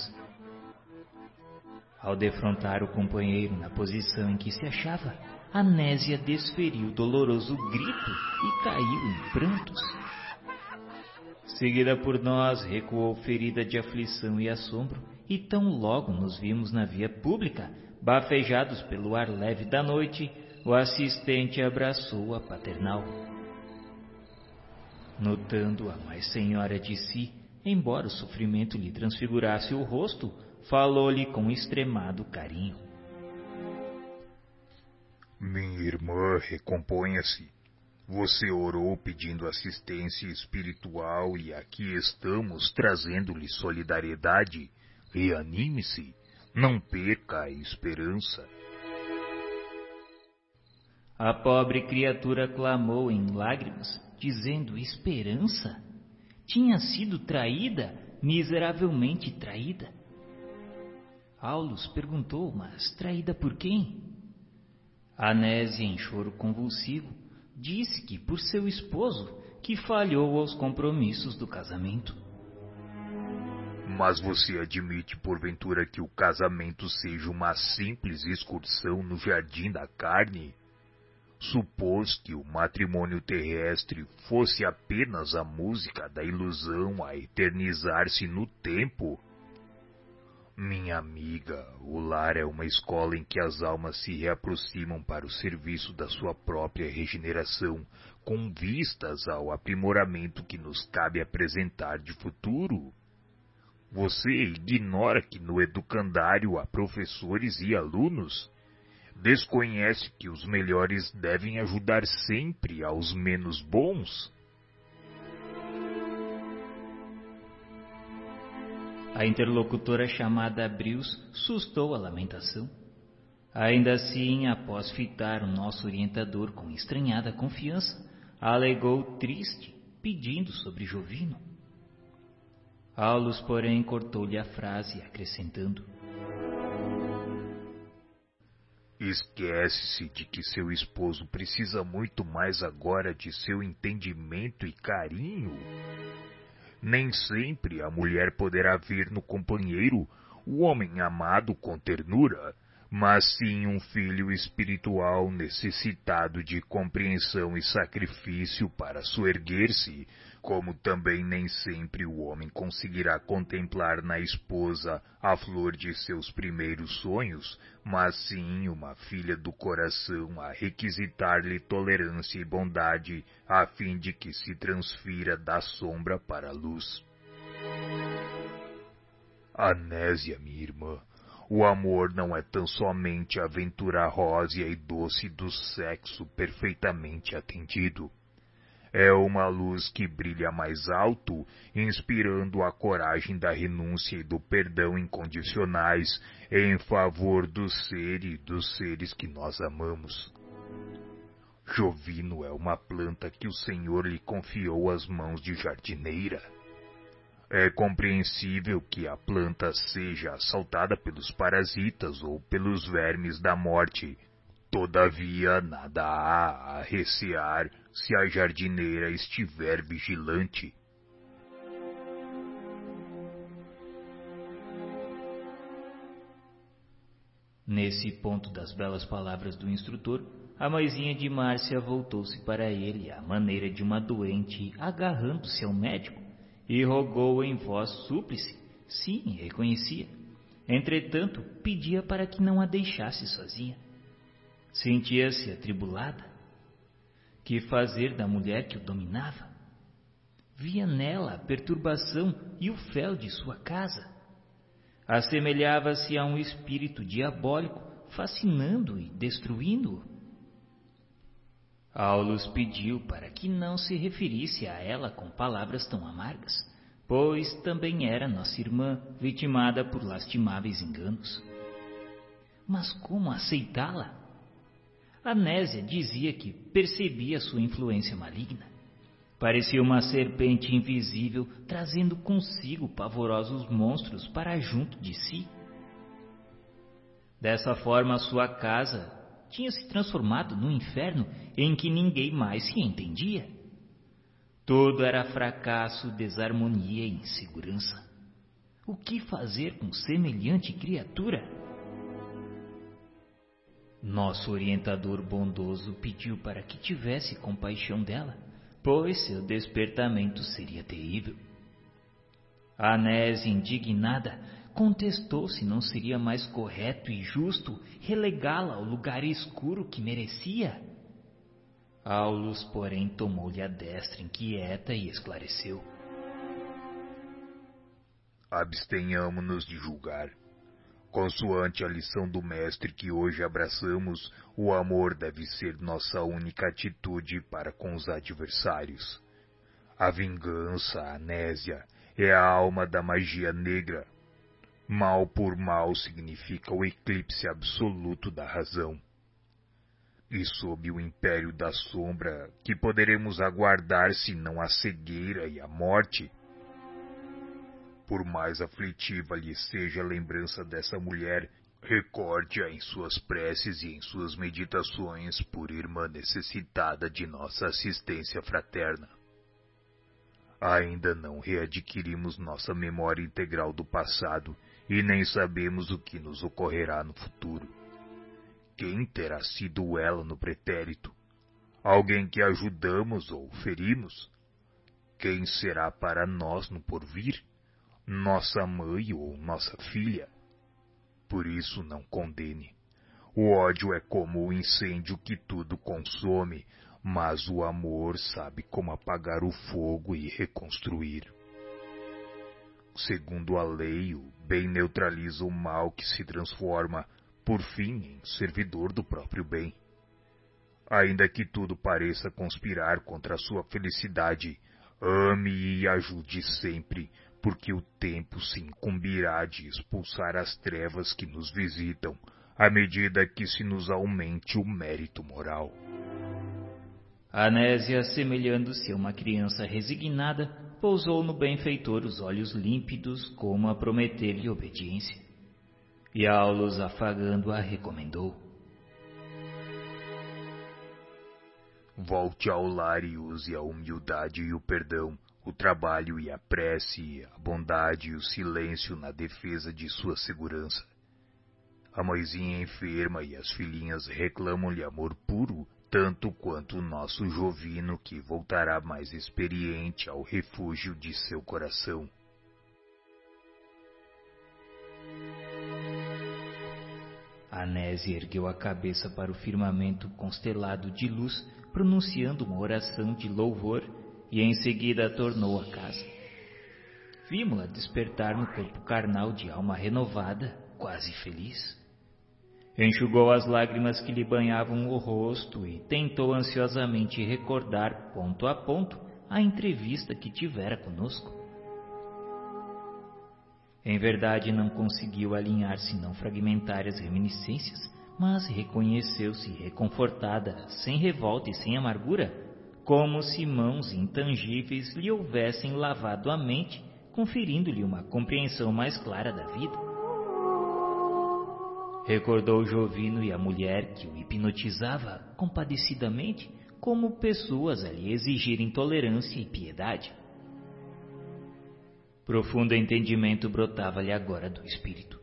Ao defrontar o companheiro na posição em que se achava, Anésia desferiu doloroso grito e caiu em prantos. Seguida por nós, recuou ferida de aflição e assombro, e tão logo nos vimos na via pública, bafejados pelo ar leve da noite, o assistente abraçou a paternal. Notando a mais senhora de si, embora o sofrimento lhe transfigurasse o rosto, falou-lhe com extremado carinho. Minha irmã, recomponha-se. Você orou pedindo assistência espiritual e aqui estamos trazendo-lhe solidariedade. Reanime-se. Não perca a esperança. A pobre criatura clamou em lágrimas, dizendo: Esperança? Tinha sido traída, miseravelmente traída. Aulus perguntou: Mas traída por quem? Anésia, em choro convulsivo, disse que por seu esposo, que falhou aos compromissos do casamento. Mas você admite, porventura, que o casamento seja uma simples excursão no jardim da carne? Supôs que o matrimônio terrestre fosse apenas a música da ilusão a eternizar-se no tempo. Minha amiga, o lar é uma escola em que as almas se reaproximam para o serviço da sua própria regeneração, com vistas ao aprimoramento que nos cabe apresentar de futuro. Você ignora que no educandário há professores e alunos? Desconhece que os melhores devem ajudar sempre aos menos bons? A interlocutora chamada Brios sustou a lamentação. Ainda assim, após fitar o nosso orientador com estranhada confiança, alegou triste, pedindo sobre Jovino. Aulus, porém, cortou-lhe a frase, acrescentando: Esquece-se de que seu esposo precisa muito mais agora de seu entendimento e carinho. Nem sempre a mulher poderá ver no companheiro o homem amado com ternura, mas sim um filho espiritual necessitado de compreensão e sacrifício para soerguer-se como também nem sempre o homem conseguirá contemplar na esposa a flor de seus primeiros sonhos, mas sim uma filha do coração a requisitar-lhe tolerância e bondade, a fim de que se transfira da sombra para a luz. Anésia, minha irmã, o amor não é tão somente a aventura rósea e doce do sexo perfeitamente atendido é uma luz que brilha mais alto, inspirando a coragem da renúncia e do perdão incondicionais em favor do ser e dos seres que nós amamos. Jovino é uma planta que o Senhor lhe confiou às mãos de jardineira. É compreensível que a planta seja assaltada pelos parasitas ou pelos vermes da morte. Todavia, nada há a recear se a jardineira estiver vigilante. Nesse ponto das belas palavras do instrutor, a mãezinha de Márcia voltou-se para ele à maneira de uma doente agarrando-se ao médico e rogou em voz súplice. Sim, reconhecia. Entretanto, pedia para que não a deixasse sozinha. Sentia-se atribulada, que fazer da mulher que o dominava? Via nela a perturbação e o fel de sua casa. Assemelhava-se a um espírito diabólico, fascinando e destruindo-o. Aulus pediu para que não se referisse a ela com palavras tão amargas, pois também era nossa irmã vitimada por lastimáveis enganos. Mas como aceitá-la? Anésia dizia que percebia sua influência maligna. Parecia uma serpente invisível trazendo consigo pavorosos monstros para junto de si. Dessa forma, sua casa tinha se transformado num inferno em que ninguém mais se entendia. Tudo era fracasso, desarmonia e insegurança. O que fazer com semelhante criatura? Nosso orientador bondoso pediu para que tivesse compaixão dela, pois seu despertamento seria terrível. Anés, indignada, contestou se não seria mais correto e justo relegá-la ao lugar escuro que merecia. Aulus, porém, tomou-lhe a destra inquieta e esclareceu. Abstenhamo-nos de julgar Consoante a lição do Mestre que hoje abraçamos, o amor deve ser nossa única atitude para com os adversários. A vingança, a anésia, é a alma da magia negra. Mal por mal significa o eclipse absoluto da razão. E sob o império da sombra, que poderemos aguardar se não a cegueira e a morte? Por mais aflitiva lhe seja a lembrança dessa mulher, recorde-a em suas preces e em suas meditações por irmã necessitada de nossa assistência fraterna. Ainda não readquirimos nossa memória integral do passado e nem sabemos o que nos ocorrerá no futuro. Quem terá sido ela no pretérito? Alguém que ajudamos ou ferimos? Quem será para nós no porvir? Nossa mãe ou nossa filha? Por isso não condene. O ódio é como o incêndio que tudo consome, mas o amor sabe como apagar o fogo e reconstruir. Segundo a lei, o bem neutraliza o mal que se transforma, por fim, em servidor do próprio bem. Ainda que tudo pareça conspirar contra a sua felicidade, ame e ajude sempre, porque o tempo se incumbirá de expulsar as trevas que nos visitam, à medida que se nos aumente o mérito moral. Anésia, semelhando-se a uma criança resignada, pousou no benfeitor os olhos límpidos como a prometer-lhe obediência. E Aulus, afagando-a, recomendou. Volte ao lar e use a humildade e o perdão, o trabalho e a prece, a bondade e o silêncio na defesa de sua segurança. A mãezinha enferma e as filhinhas reclamam-lhe amor puro tanto quanto o nosso Jovino que voltará mais experiente ao refúgio de seu coração. Anésia ergueu a cabeça para o firmamento constelado de luz, pronunciando uma oração de louvor, e em seguida tornou a casa. Vimos-la despertar no corpo carnal de alma renovada, quase feliz. Enxugou as lágrimas que lhe banhavam o rosto e tentou ansiosamente recordar, ponto a ponto, a entrevista que tivera conosco. Em verdade, não conseguiu alinhar senão fragmentárias reminiscências, mas reconheceu-se reconfortada, sem revolta e sem amargura, como se mãos intangíveis lhe houvessem lavado a mente, conferindo-lhe uma compreensão mais clara da vida. Recordou Jovino e a mulher que o hipnotizava compadecidamente como pessoas a lhe exigirem tolerância e piedade. Profundo entendimento brotava-lhe agora do espírito.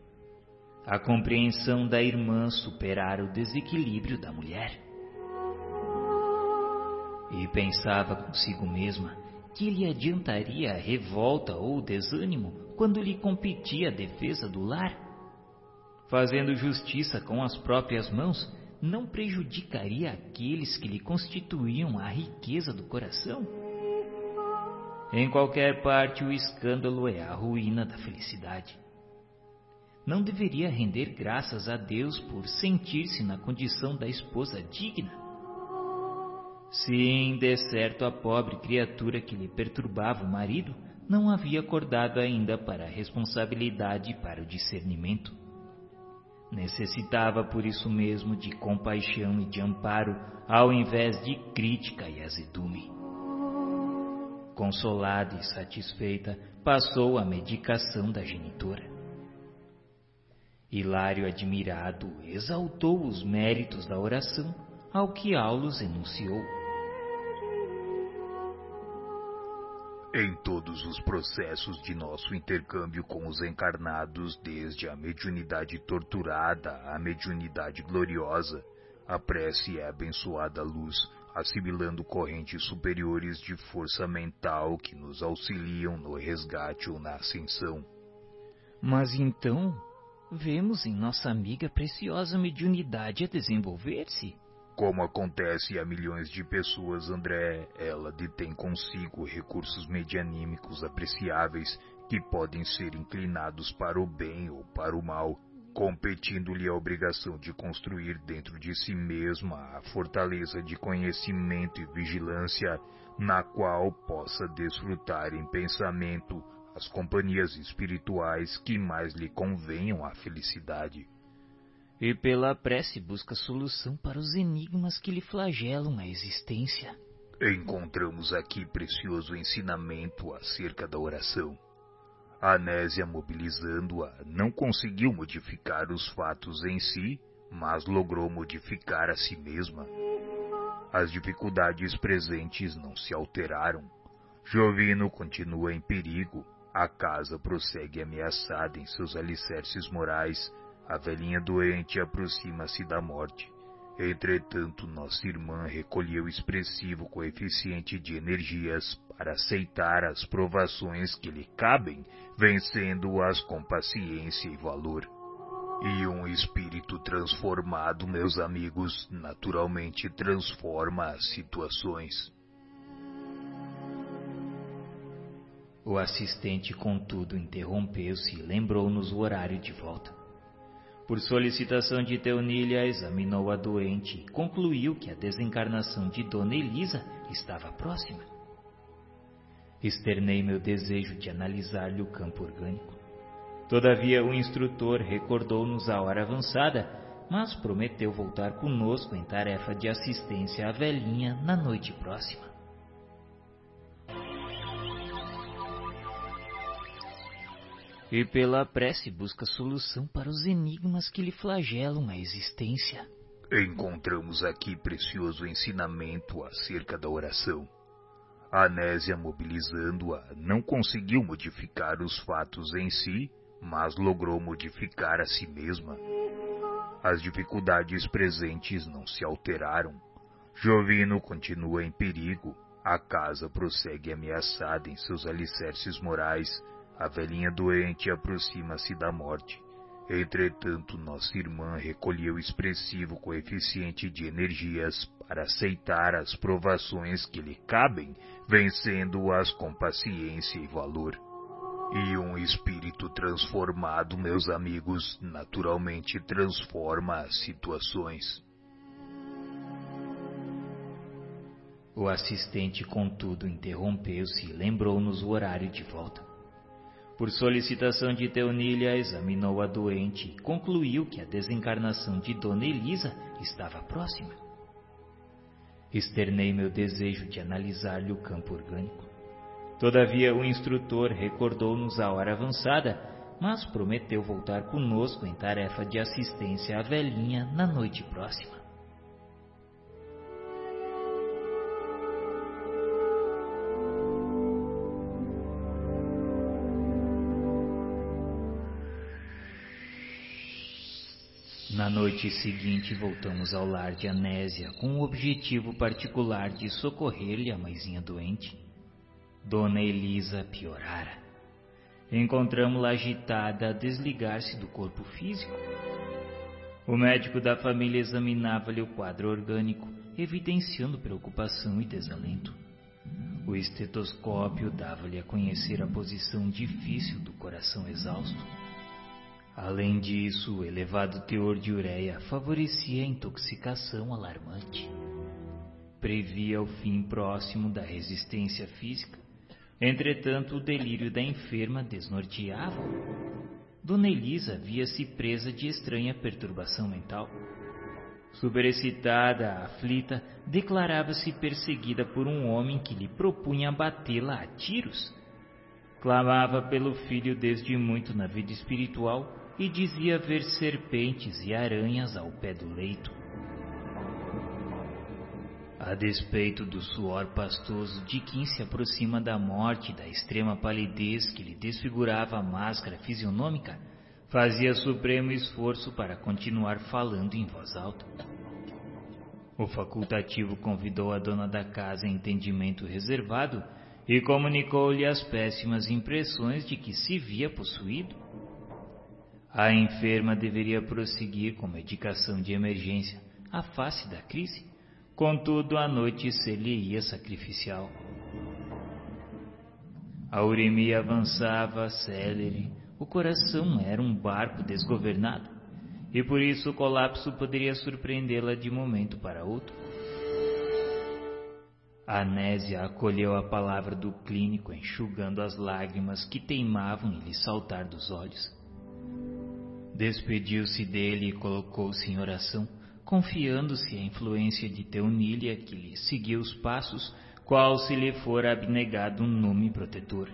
A compreensão da irmã superara o desequilíbrio da mulher. E pensava consigo mesma que lhe adiantaria a revolta ou desânimo quando lhe competia a defesa do lar fazendo justiça com as próprias mãos, não prejudicaria aqueles que lhe constituíam a riqueza do coração? Em qualquer parte, o escândalo é a ruína da felicidade. Não deveria render graças a Deus por sentir-se na condição da esposa digna? Sim, de certo, a pobre criatura que lhe perturbava o marido não havia acordado ainda para a responsabilidade e para o discernimento. Necessitava por isso mesmo de compaixão e de amparo, ao invés de crítica e azedume. Consolada e satisfeita, passou a medicação da genitora. Hilário, admirado, exaltou os méritos da oração, ao que Aulus enunciou. Em todos os processos de nosso intercâmbio com os encarnados, desde a mediunidade torturada à mediunidade gloriosa, a prece é abençoada luz, assimilando correntes superiores de força mental que nos auxiliam no resgate ou na ascensão. Mas então, vemos em nossa amiga preciosa mediunidade a desenvolver-se? Como acontece a milhões de pessoas, André, ela detém consigo recursos medianímicos apreciáveis que podem ser inclinados para o bem ou para o mal, competindo-lhe a obrigação de construir dentro de si mesma a fortaleza de conhecimento e vigilância na qual possa desfrutar em pensamento as companhias espirituais que mais lhe convenham à felicidade e pela prece busca solução para os enigmas que lhe flagelam a existência. Encontramos aqui precioso ensinamento acerca da oração. A Anésia, mobilizando-a, não conseguiu modificar os fatos em si, mas logrou modificar a si mesma. As dificuldades presentes não se alteraram, Jovino continua em perigo, a casa prossegue ameaçada em seus alicerces morais, a velhinha doente aproxima-se da morte. Entretanto, nossa irmã recolheu expressivo coeficiente de energias para aceitar as provações que lhe cabem, vencendo-as com paciência e valor. E um espírito transformado, meus amigos, naturalmente transforma as situações. O assistente, contudo, interrompeu-se e lembrou-nos o horário de volta. Por solicitação de Teonília, examinou a doente e concluiu que a desencarnação de Dona Elisa estava próxima. Externei meu desejo de analisar-lhe o campo orgânico. Todavia, o instrutor recordou-nos a hora avançada, mas prometeu voltar conosco em tarefa de assistência à velhinha na noite próxima. E pela prece busca solução para os enigmas que lhe flagelam a existência. Encontramos aqui precioso ensinamento acerca da oração. A Anésia, mobilizando-a, não conseguiu modificar os fatos em si, mas logrou modificar a si mesma. As dificuldades presentes não se alteraram. Jovino continua em perigo. A casa prossegue ameaçada em seus alicerces morais a velhinha doente aproxima-se da morte. Entretanto, nossa irmã recolheu expressivo coeficiente de energias para aceitar as provações que lhe cabem, vencendo-as com paciência e valor. E um espírito transformado, meus amigos, naturalmente transforma as situações. O assistente, contudo, interrompeu-se e lembrou-nos o horário de volta. Por solicitação de Teonília, examinou a doente e concluiu que a desencarnação de Dona Elisa estava próxima. Externei meu desejo de analisar-lhe o campo orgânico. Todavia, o instrutor recordou-nos a hora avançada, mas prometeu voltar conosco em tarefa de assistência à velhinha na noite próxima. Na noite seguinte, voltamos ao lar de Anésia com o objetivo particular de socorrer-lhe a mãezinha doente. Dona Elisa piorara. Encontramos-la agitada a desligar-se do corpo físico. O médico da família examinava-lhe o quadro orgânico, evidenciando preocupação e desalento. O estetoscópio dava-lhe a conhecer a posição difícil do coração exausto. Além disso, o elevado teor de ureia favorecia a intoxicação alarmante. Previa o fim próximo da resistência física. Entretanto, o delírio da enferma desnorteava. Dona Elisa via-se presa de estranha perturbação mental. Superexcitada, aflita, declarava-se perseguida por um homem que lhe propunha batê-la a tiros. Clamava pelo filho desde muito na vida espiritual e dizia ver serpentes e aranhas ao pé do leito. A despeito do suor pastoso de quem se aproxima da morte e da extrema palidez que lhe desfigurava a máscara fisionômica, fazia supremo esforço para continuar falando em voz alta. O facultativo convidou a dona da casa em entendimento reservado e comunicou-lhe as péssimas impressões de que se via possuído. A enferma deveria prosseguir com medicação de emergência à face da crise, contudo a noite ser-lhe-ia sacrificial. A uremia avançava célere, o coração era um barco desgovernado, e por isso o colapso poderia surpreendê-la de momento para outro. A Anésia acolheu a palavra do clínico, enxugando as lágrimas que teimavam em lhe saltar dos olhos. Despediu-se dele e colocou-se em oração, confiando-se à influência de Teunília, que lhe seguiu os passos, qual se lhe fora abnegado um nome protetor.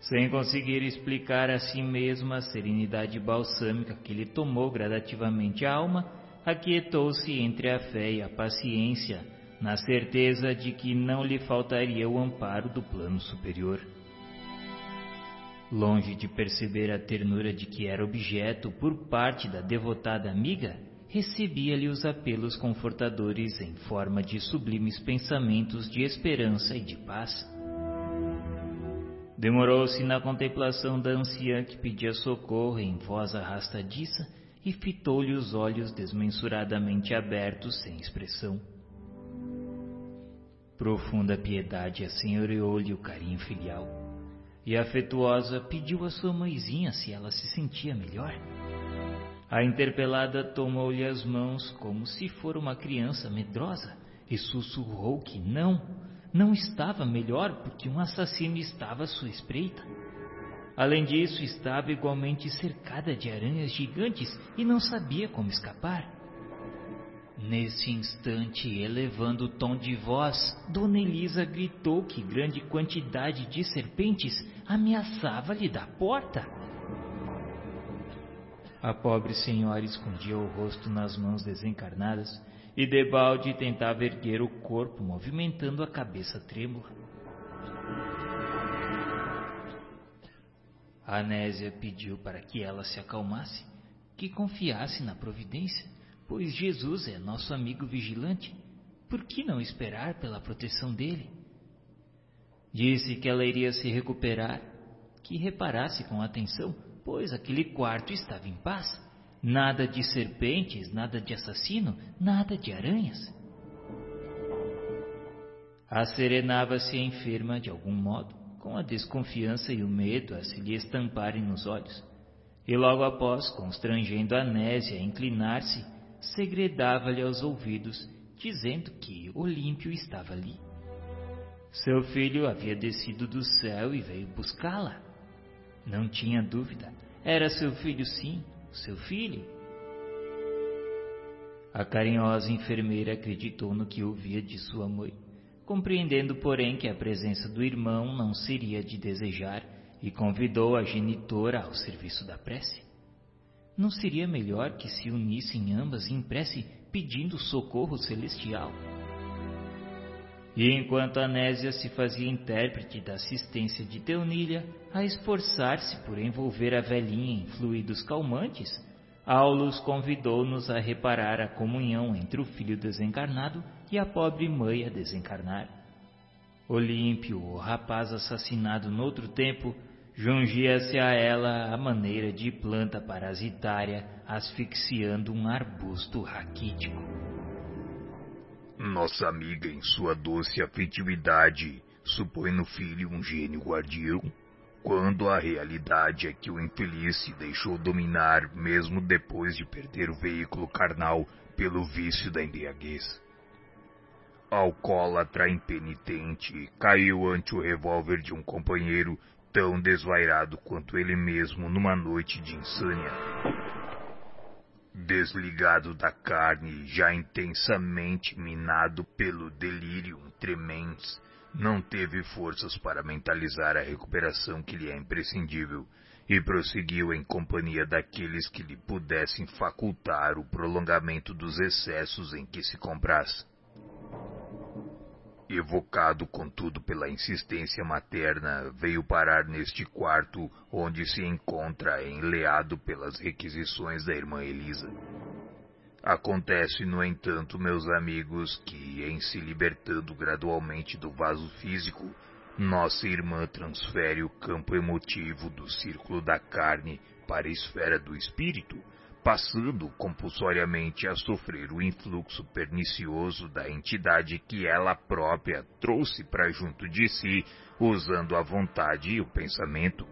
Sem conseguir explicar a si mesma a serenidade balsâmica que lhe tomou gradativamente a alma, aquietou-se entre a fé e a paciência, na certeza de que não lhe faltaria o amparo do plano superior. Longe de perceber a ternura de que era objeto por parte da devotada amiga, recebia-lhe os apelos confortadores em forma de sublimes pensamentos de esperança e de paz. Demorou-se na contemplação da anciã que pedia socorro em voz arrastadiça e fitou-lhe os olhos desmensuradamente abertos sem expressão. Profunda piedade assenhoreou-lhe o carinho filial, e afetuosa pediu à sua mãezinha se ela se sentia melhor. A interpelada tomou-lhe as mãos como se for uma criança medrosa e sussurrou que não, não estava melhor porque um assassino estava à sua espreita. Além disso, estava igualmente cercada de aranhas gigantes e não sabia como escapar. Nesse instante, elevando o tom de voz, Dona Elisa gritou que grande quantidade de serpentes ameaçava-lhe da porta. A pobre senhora escondia o rosto nas mãos desencarnadas e debalde tentava erguer o corpo, movimentando a cabeça trêmula. A Anésia pediu para que ela se acalmasse, que confiasse na providência pois Jesus é nosso amigo vigilante. Por que não esperar pela proteção dele? Disse que ela iria se recuperar, que reparasse com atenção, pois aquele quarto estava em paz. Nada de serpentes, nada de assassino, nada de aranhas. Asserenava-se a enferma de algum modo, com a desconfiança e o medo a se lhe estamparem nos olhos. E logo após, constrangendo a Nésia a inclinar-se, segredava-lhe aos ouvidos, dizendo que Olímpio estava ali. Seu filho havia descido do céu e veio buscá-la. Não tinha dúvida, era seu filho sim, seu filho. A carinhosa enfermeira acreditou no que ouvia de sua mãe, compreendendo, porém, que a presença do irmão não seria de desejar, e convidou a genitora ao serviço da prece. Não seria melhor que se unissem ambas em prece pedindo socorro celestial? E enquanto Anésia se fazia intérprete da assistência de Teunilha, a esforçar-se por envolver a velhinha em fluidos calmantes, Aulus convidou-nos a reparar a comunhão entre o filho desencarnado e a pobre mãe a desencarnar. Olímpio, o rapaz assassinado noutro tempo, jungia-se a ela a maneira de planta parasitária asfixiando um arbusto raquítico. Nossa amiga, em sua doce afetividade, supõe no filho um gênio guardião, quando a realidade é que o infeliz se deixou dominar mesmo depois de perder o veículo carnal pelo vício da embriaguez. Alcoólatra impenitente, caiu ante o revólver de um companheiro tão desvairado quanto ele mesmo numa noite de insânia. Desligado da carne, já intensamente minado pelo delírio tremens, não teve forças para mentalizar a recuperação que lhe é imprescindível e prosseguiu em companhia daqueles que lhe pudessem facultar o prolongamento dos excessos em que se compraz evocado contudo pela insistência materna, veio parar neste quarto onde se encontra enleado pelas requisições da irmã Elisa. Acontece, no entanto, meus amigos, que em se libertando gradualmente do vaso físico, nossa irmã transfere o campo emotivo do círculo da carne para a esfera do espírito, passando compulsoriamente a sofrer o influxo pernicioso da entidade que ela própria trouxe para junto de si, usando a vontade e o pensamento.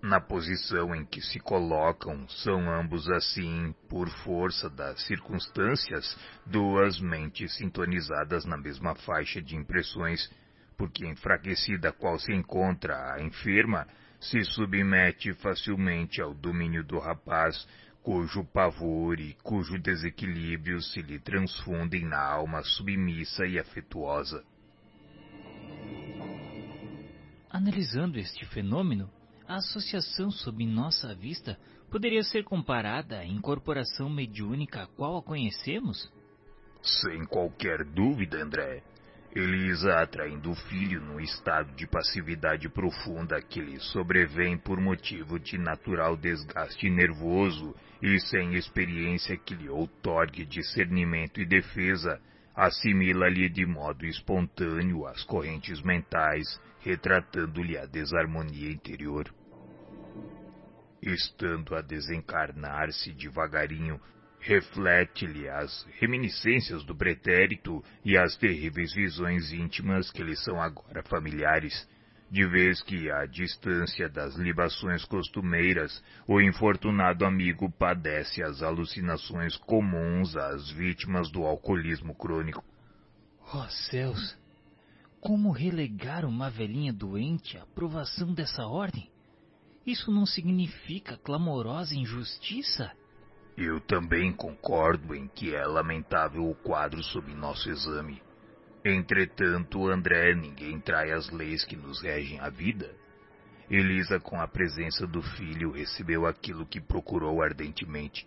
Na posição em que se colocam, são ambos assim, por força das circunstâncias, duas mentes sintonizadas na mesma faixa de impressões, porque enfraquecida qual se encontra a enferma, se submete facilmente ao domínio do rapaz, cujo pavor e cujo desequilíbrio se lhe transfundem na alma submissa e afetuosa. Analisando este fenômeno, a associação sob nossa vista poderia ser comparada à incorporação mediúnica a qual a conhecemos? Sem qualquer dúvida, André. Elisa atraindo o filho num estado de passividade profunda que lhe sobrevém por motivo de natural desgaste nervoso e sem experiência que lhe outorgue discernimento e defesa, assimila-lhe de modo espontâneo as correntes mentais, retratando-lhe a desarmonia interior. Estando a desencarnar-se devagarinho, reflete-lhe as reminiscências do pretérito e as terríveis visões íntimas que lhe são agora familiares, de vez que, à distância das libações costumeiras, o infortunado amigo padece as alucinações comuns às vítimas do alcoolismo crônico. Oh céus! Como relegar uma velhinha doente à provação dessa ordem? Isso não significa clamorosa injustiça? Eu também concordo em que é lamentável o quadro sob nosso exame. Entretanto, André, ninguém trai as leis que nos regem a vida. Elisa, com a presença do filho, recebeu aquilo que procurou ardentemente.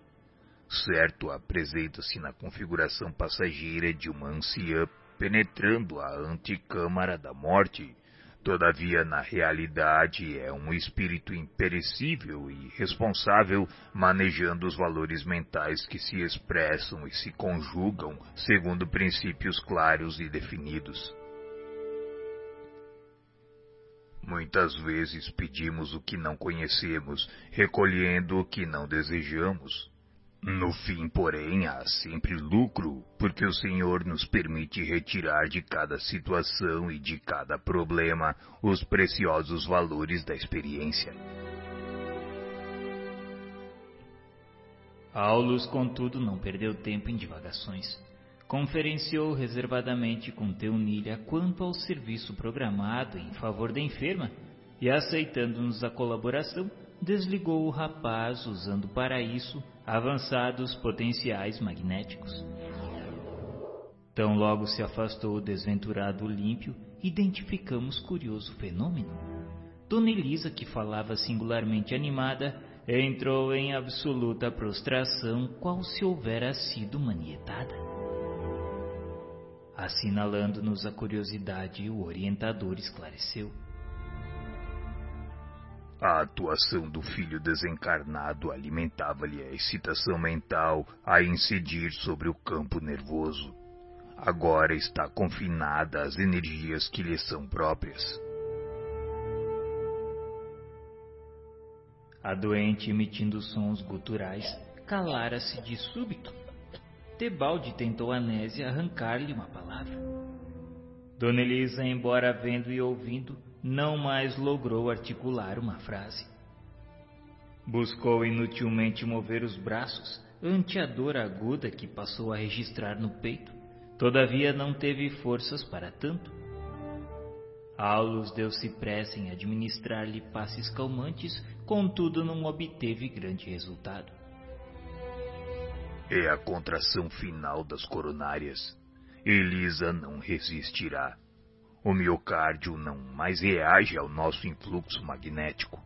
Certo, apresenta-se na configuração passageira de uma anciã penetrando a anticâmara da morte, Todavia, na realidade, é um espírito imperecível e responsável, manejando os valores mentais que se expressam e se conjugam segundo princípios claros e definidos. Muitas vezes pedimos o que não conhecemos, recolhendo o que não desejamos. No fim, porém, há sempre lucro, porque o Senhor nos permite retirar de cada situação e de cada problema os preciosos valores da experiência. Aulus, contudo, não perdeu tempo em divagações. Conferenciou reservadamente com Teunilha quanto ao serviço programado em favor da enferma e, aceitando-nos a colaboração, desligou o rapaz usando para isso avançados potenciais magnéticos. Tão logo se afastou o desventurado Olímpio, identificamos curioso fenômeno. Dona Elisa, que falava singularmente animada, entrou em absoluta prostração, qual se houvera sido manietada. Assinalando-nos a curiosidade, o orientador esclareceu. A atuação do filho desencarnado alimentava-lhe a excitação mental a incidir sobre o campo nervoso. Agora está confinada às energias que lhe são próprias. A doente, emitindo sons guturais, calara-se de súbito. Tebalde tentou Anésia arrancar-lhe uma palavra. Dona Elisa, embora vendo e ouvindo, não mais logrou articular uma frase. Buscou inutilmente mover os braços ante a dor aguda que passou a registrar no peito, todavia não teve forças para tanto. Aulus deu-se pressa em administrar-lhe passes calmantes, contudo não obteve grande resultado. É a contração final das coronárias. Elisa não resistirá. O miocárdio não mais reage ao nosso influxo magnético.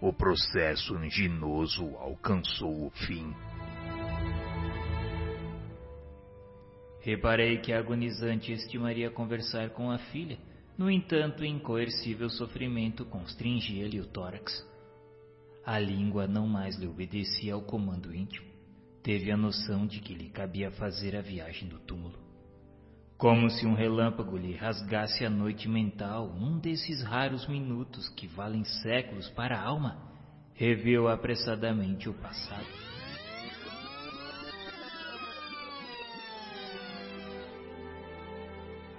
O processo anginoso alcançou o fim. Reparei que a agonizante estimaria conversar com a filha, no entanto, incoercível sofrimento constringia-lhe o tórax. A língua não mais lhe obedecia ao comando íntimo. Teve a noção de que lhe cabia fazer a viagem do túmulo. Como se um relâmpago lhe rasgasse a noite mental, num desses raros minutos que valem séculos para a alma, reviu apressadamente o passado.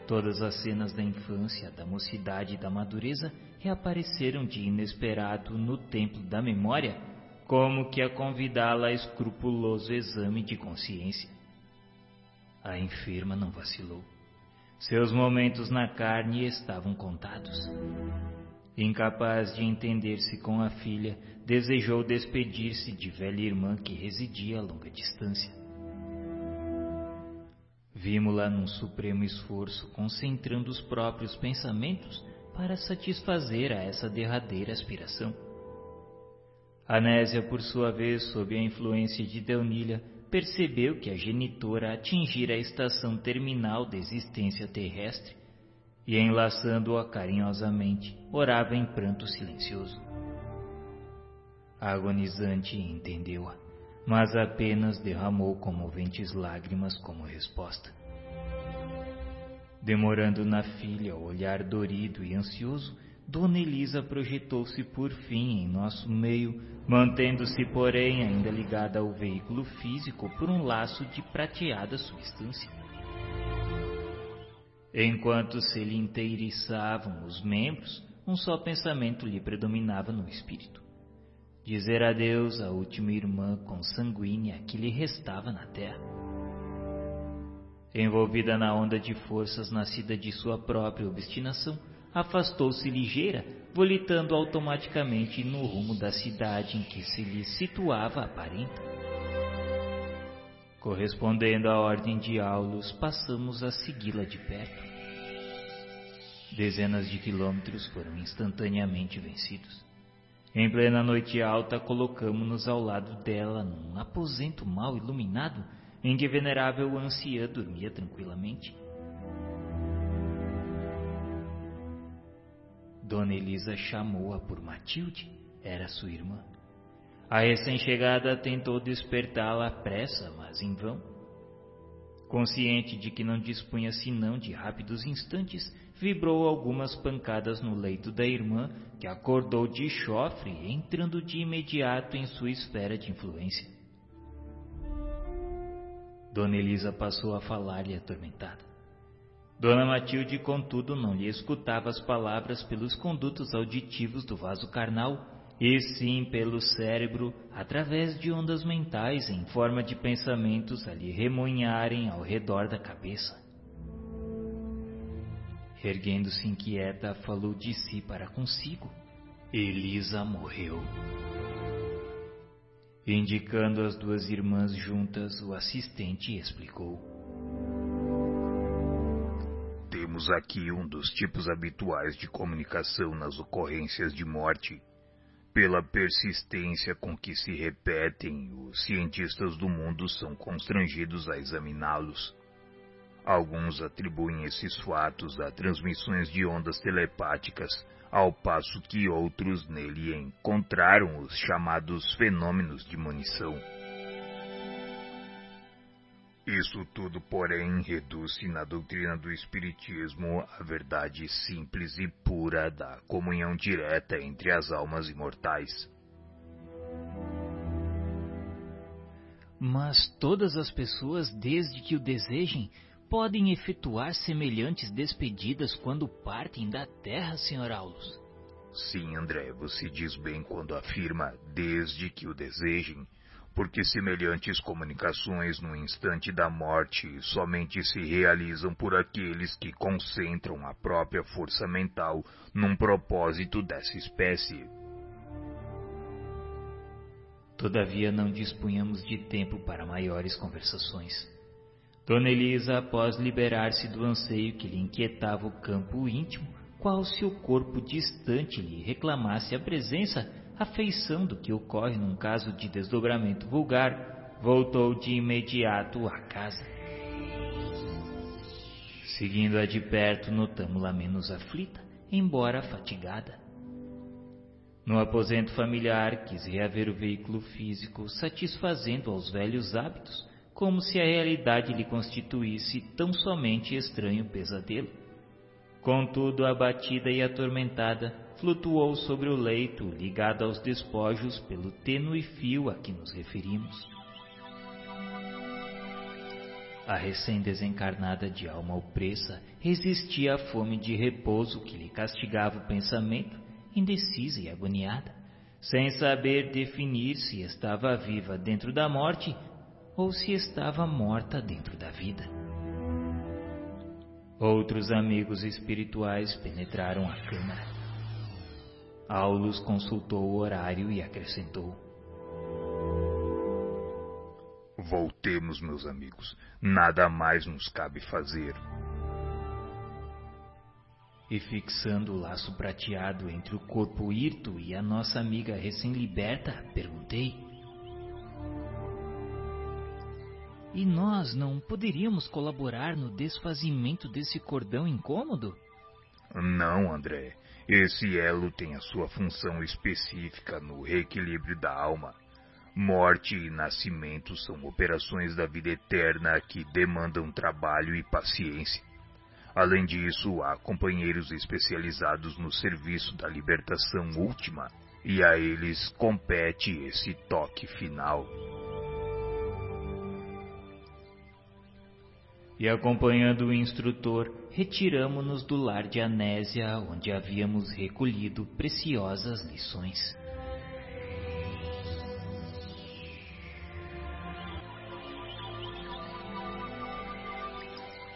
Todas as cenas da infância, da mocidade e da madureza reapareceram de inesperado no templo da memória, como que a convidá-la a escrupuloso exame de consciência. A enferma não vacilou. Seus momentos na carne estavam contados. Incapaz de entender-se com a filha, desejou despedir-se de velha irmã que residia a longa distância. Vimo-la num supremo esforço, concentrando os próprios pensamentos para satisfazer a essa derradeira aspiração. Anésia, por sua vez, sob a influência de Deunilha, percebeu que a genitora atingira a estação terminal da existência terrestre e, enlaçando-a carinhosamente, orava em pranto silencioso. A agonizante entendeu-a, mas apenas derramou comoventes lágrimas como resposta. Demorando na filha o olhar dorido e ansioso, Dona Elisa projetou-se por fim em nosso meio, mantendo-se, porém, ainda ligada ao veículo físico por um laço de prateada substância. Enquanto se lhe inteiriçavam os membros, um só pensamento lhe predominava no espírito: dizer adeus à última irmã consanguínea que lhe restava na terra. Envolvida na onda de forças nascida de sua própria obstinação, afastou-se ligeira, volitando automaticamente no rumo da cidade em que se lhe situava a parenta. Correspondendo à ordem de Aulus, passamos a segui-la de perto. Dezenas de quilômetros foram instantaneamente vencidos. Em plena noite alta, colocamos-nos ao lado dela num aposento mal iluminado em que venerável anciã dormia tranquilamente. Dona Elisa chamou-a por Matilde, era sua irmã. A recém-chegada tentou despertá-la à pressa, mas em vão. Consciente de que não dispunha senão de rápidos instantes, vibrou algumas pancadas no leito da irmã, que acordou de chofre, entrando de imediato em sua esfera de influência. Dona Elisa passou a falar-lhe atormentada. Dona Matilde, contudo, não lhe escutava as palavras pelos condutos auditivos do vaso carnal, e sim pelo cérebro, através de ondas mentais em forma de pensamentos a lhe remoinharem ao redor da cabeça. Erguendo-se inquieta, falou de si para consigo. Elisa morreu. Indicando as duas irmãs juntas, o assistente explicou. Temos aqui um dos tipos habituais de comunicação nas ocorrências de morte. Pela persistência com que se repetem, os cientistas do mundo são constrangidos a examiná-los. Alguns atribuem esses fatos a transmissões de ondas telepáticas, ao passo que outros nele encontraram os chamados fenômenos de munição. Isso tudo, porém, reduz-se na doutrina do Espiritismo à verdade simples e pura da comunhão direta entre as almas imortais. Mas todas as pessoas, desde que o desejem, podem efetuar semelhantes despedidas quando partem da terra, Sr. Aulus? Sim, André, você diz bem quando afirma desde que o desejem, porque semelhantes comunicações no instante da morte somente se realizam por aqueles que concentram a própria força mental num propósito dessa espécie. Todavia não dispunhamos de tempo para maiores conversações. Dona Elisa, após liberar-se do anseio que lhe inquietava o campo íntimo, qual se o corpo distante lhe reclamasse a presença, a feição do que ocorre num caso de desdobramento vulgar, voltou de imediato à casa. Seguindo-a de perto, notamos-la menos aflita, embora fatigada. No aposento familiar, quis reaver o veículo físico, satisfazendo aos velhos hábitos, como se a realidade lhe constituísse tão somente estranho pesadelo. Contudo, abatida e atormentada, flutuou sobre o leito, ligada aos despojos pelo tênue fio a que nos referimos. A recém-desencarnada de alma opressa resistia à fome de repouso que lhe castigava o pensamento, indecisa e agoniada, sem saber definir se estava viva dentro da morte ou se estava morta dentro da vida. Outros amigos espirituais penetraram a câmara Aulus consultou o horário e acrescentou: Voltemos, meus amigos. Nada mais nos cabe fazer. E fixando o laço prateado entre o corpo hirto e a nossa amiga recém-liberta, perguntei: E nós não poderíamos colaborar no desfazimento desse cordão incômodo? Não, André. Esse elo tem a sua função específica no reequilíbrio da alma. Morte e nascimento são operações da vida eterna que demandam trabalho e paciência. Além disso, há companheiros especializados no serviço da libertação última, e a eles compete esse toque final. E acompanhando o instrutor, retiramo-nos do lar de Anésia, onde havíamos recolhido preciosas lições.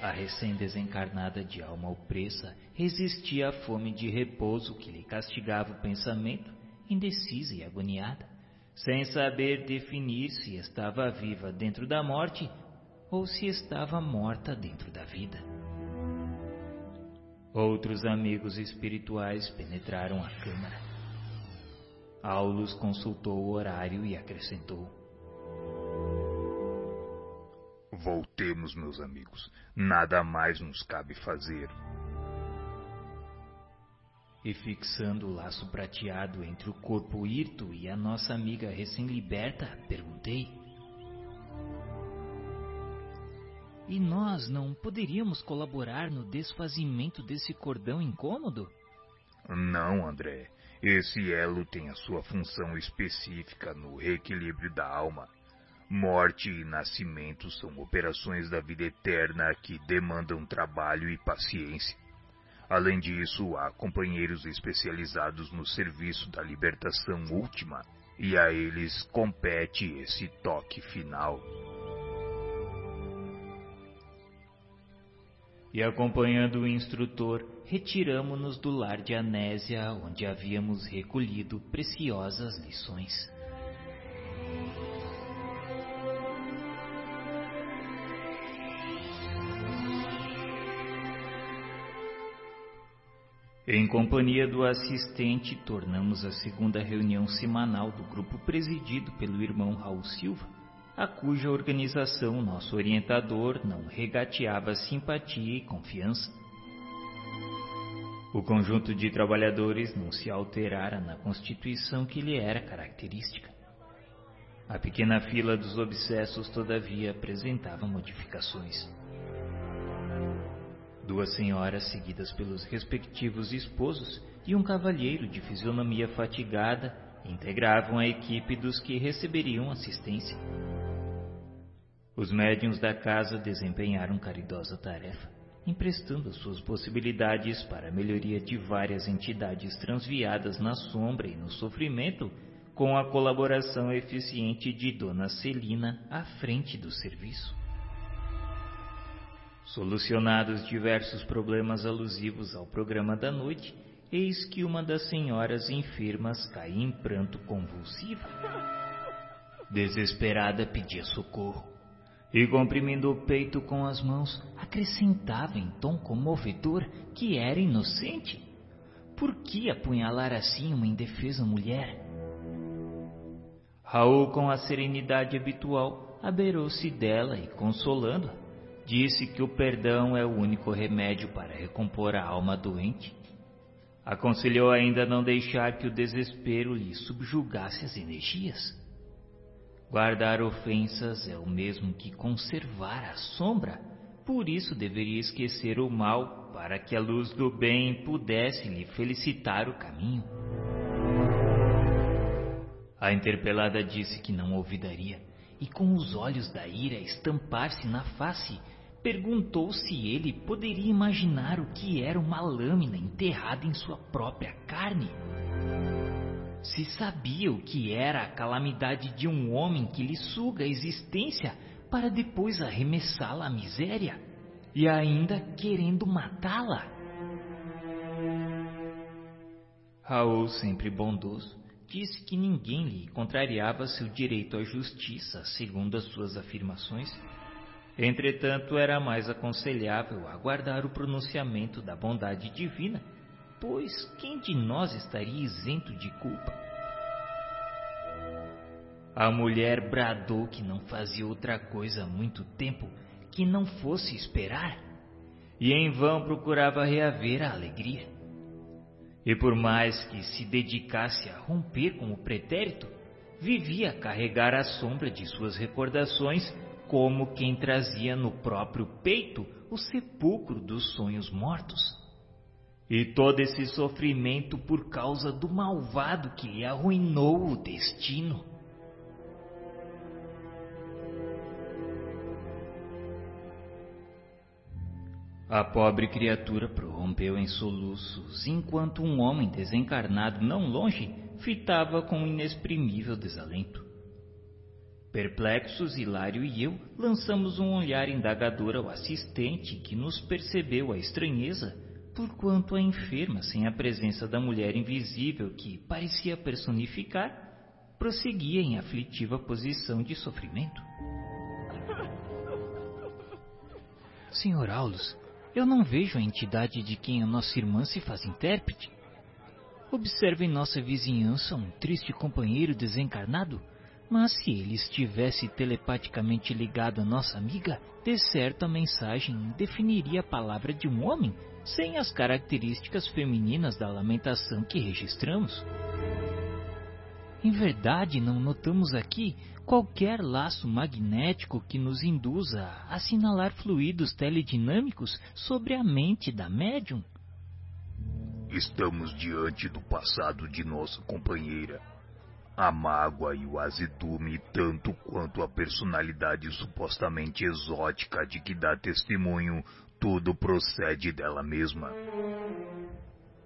A recém-desencarnada de alma opressa resistia à fome de repouso que lhe castigava o pensamento, indecisa e agoniada, sem saber definir se estava viva dentro da morte ou se estava morta dentro da vida. Outros amigos espirituais penetraram a câmara. Aulus consultou o horário e acrescentou: Voltemos, meus amigos. Nada mais nos cabe fazer. E fixando o laço prateado entre o corpo hirto e a nossa amiga recém-liberta, perguntei: E nós não poderíamos colaborar no desfazimento desse cordão incômodo? Não, André. Esse elo tem a sua função específica no reequilíbrio da alma. Morte e nascimento são operações da vida eterna que demandam trabalho e paciência. Além disso, há companheiros especializados no serviço da libertação última, e a eles compete esse toque final. E acompanhando o instrutor, retiramo-nos do lar de Anésia, onde havíamos recolhido preciosas lições. Em companhia do assistente, tornamos a segunda reunião semanal do grupo presidido pelo irmão Raul Silva, a cuja organização nosso orientador não regateava simpatia e confiança. O conjunto de trabalhadores não se alterara na constituição que lhe era característica. A pequena fila dos obsessos, todavia, apresentava modificações. Duas senhoras seguidas pelos respectivos esposos e um cavalheiro de fisionomia fatigada integravam a equipe dos que receberiam assistência. Os médiuns da casa desempenharam caridosa tarefa, emprestando as suas possibilidades para a melhoria de várias entidades transviadas na sombra e no sofrimento, com a colaboração eficiente de Dona Celina à frente do serviço. Solucionados diversos problemas alusivos ao programa da noite, eis que uma das senhoras enfermas cai em pranto convulsivo. Desesperada pedia socorro e, comprimindo o peito com as mãos, acrescentava em tom comovedor que era inocente. Por que apunhalar assim uma indefesa mulher? Raul, com a serenidade habitual, aberou-se dela e, consolando-a, Disse que o perdão é o único remédio para recompor a alma doente. Aconselhou ainda não deixar que o desespero lhe subjugasse as energias. Guardar ofensas é o mesmo que conservar a sombra, por isso deveria esquecer o mal para que a luz do bem pudesse lhe felicitar o caminho. A interpelada disse que não ouvidaria e com os olhos da ira estampar-se na face, perguntou se ele poderia imaginar o que era uma lâmina enterrada em sua própria carne. Se sabia o que era a calamidade de um homem que lhe suga a existência para depois arremessá-la à miséria e ainda querendo matá-la. Raul, sempre bondoso, disse que ninguém lhe contrariava seu direito à justiça, segundo as suas afirmações. Entretanto, era mais aconselhável aguardar o pronunciamento da bondade divina, pois quem de nós estaria isento de culpa? A mulher bradou que não fazia outra coisa há muito tempo que não fosse esperar, e em vão procurava reaver a alegria. E por mais que se dedicasse a romper com o pretérito, vivia a carregar a sombra de suas recordações como quem trazia no próprio peito o sepulcro dos sonhos mortos. E todo esse sofrimento por causa do malvado que lhe arruinou o destino. A pobre criatura prorrompeu em soluços, enquanto um homem desencarnado não longe fitava com inexprimível desalento. Perplexos, Hilário e eu lançamos um olhar indagador ao assistente que nos percebeu a estranheza, porquanto a enferma, sem a presença da mulher invisível que parecia personificar, prosseguia em aflitiva posição de sofrimento. Senhor Aulus, eu não vejo a entidade de quem a nossa irmã se faz intérprete. Observo em nossa vizinhança um triste companheiro desencarnado, mas se ele estivesse telepaticamente ligado à nossa amiga, de certo a mensagem definiria a palavra de um homem sem as características femininas da lamentação que registramos. Em verdade, não notamos aqui qualquer laço magnético que nos induza a assinalar fluidos teledinâmicos sobre a mente da médium. Estamos diante do passado de nossa companheira. A mágoa e o azedume, tanto quanto a personalidade supostamente exótica de que dá testemunho, tudo procede dela mesma.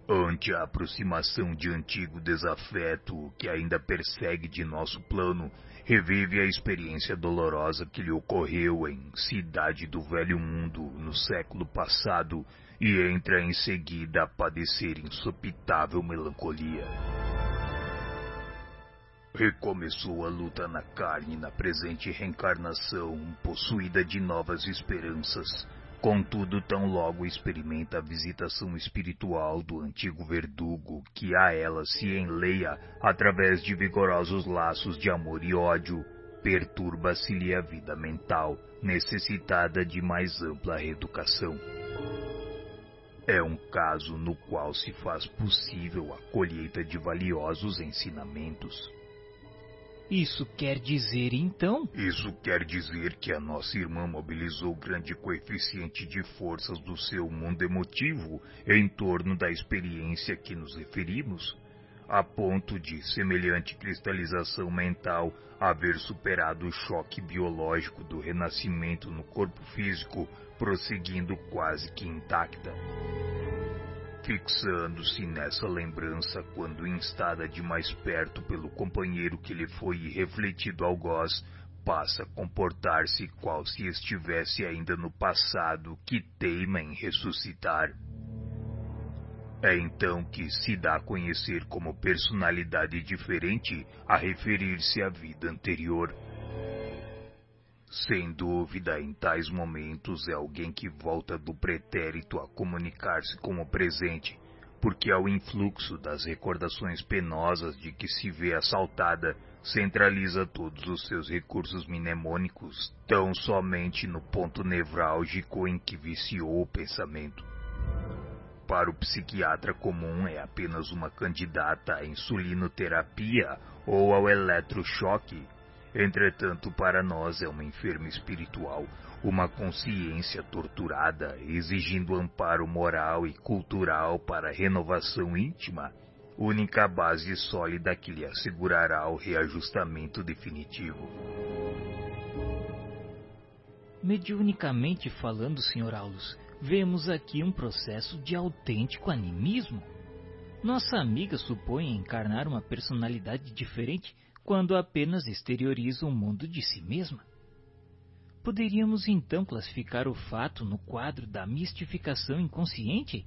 Ante a aproximação de antigo desafeto que ainda persegue de nosso plano, revive a experiência dolorosa que lhe ocorreu em Cidade do Velho Mundo no século passado e entra em seguida a padecer insopitável melancolia. Recomeçou a luta na carne na presente reencarnação, possuída de novas esperanças Contudo, tão logo experimenta a visitação espiritual do antigo verdugo, que a ela se enleia através de vigorosos laços de amor e ódio, perturba-se-lhe a vida mental, necessitada de mais ampla reeducação. É um caso no qual se faz possível a colheita de valiosos ensinamentos. Isso quer dizer então? Isso quer dizer que a nossa irmã mobilizou grande coeficiente de forças do seu mundo emotivo em torno da experiência que nos referimos, a ponto de semelhante cristalização mental haver superado o choque biológico do renascimento no corpo físico, prosseguindo quase que intacta fixando-se nessa lembrança quando instada de mais perto pelo companheiro que lhe foi refletido algoz, passa a comportar-se qual se estivesse ainda no passado que teima em ressuscitar. É então que se dá a conhecer como personalidade diferente a referir-se à vida anterior. Sem dúvida, em tais momentos é alguém que volta do pretérito a comunicar-se com o presente, porque ao influxo das recordações penosas de que se vê assaltada, centraliza todos os seus recursos mnemônicos tão somente no ponto nevrálgico em que viciou o pensamento. Para o psiquiatra comum é apenas uma candidata à insulinoterapia ou ao eletrochoque, Entretanto, para nós é uma enferma espiritual, uma consciência torturada, exigindo amparo moral e cultural para renovação íntima, única base sólida que lhe assegurará o reajustamento definitivo. Mediunicamente falando, Sr. Aulus, vemos aqui um processo de autêntico animismo. Nossa amiga supõe encarnar uma personalidade diferente quando apenas exterioriza o mundo de si mesma. Poderíamos então classificar o fato no quadro da mistificação inconsciente?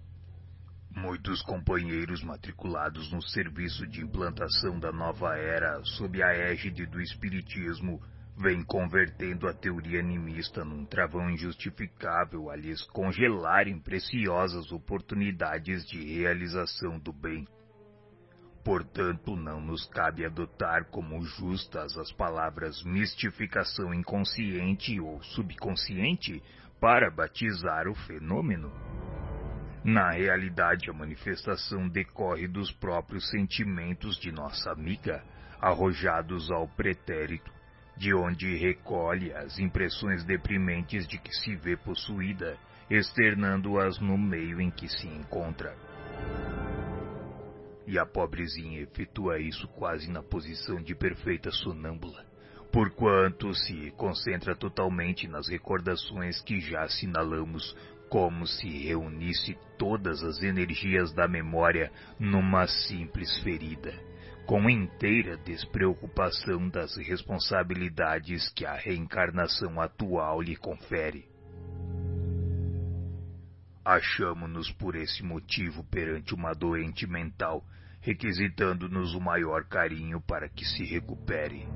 Muitos companheiros matriculados no serviço de implantação da nova era sob a égide do Espiritismo vêm convertendo a teoria animista num travão injustificável a lhes congelarem preciosas oportunidades de realização do bem. Portanto, não nos cabe adotar como justas as palavras mistificação inconsciente ou subconsciente para batizar o fenômeno. Na realidade, a manifestação decorre dos próprios sentimentos de nossa amiga, arrojados ao pretérito, de onde recolhe as impressões deprimentes de que se vê possuída, externando-as no meio em que se encontra. E a pobrezinha efetua isso quase na posição de perfeita sonâmbula, porquanto se concentra totalmente nas recordações que já assinalamos, como se reunisse todas as energias da memória numa simples ferida, com inteira despreocupação das responsabilidades que a reencarnação atual lhe confere. Achamo-nos por esse motivo perante uma doente mental requisitando-nos o maior carinho para que se recupere.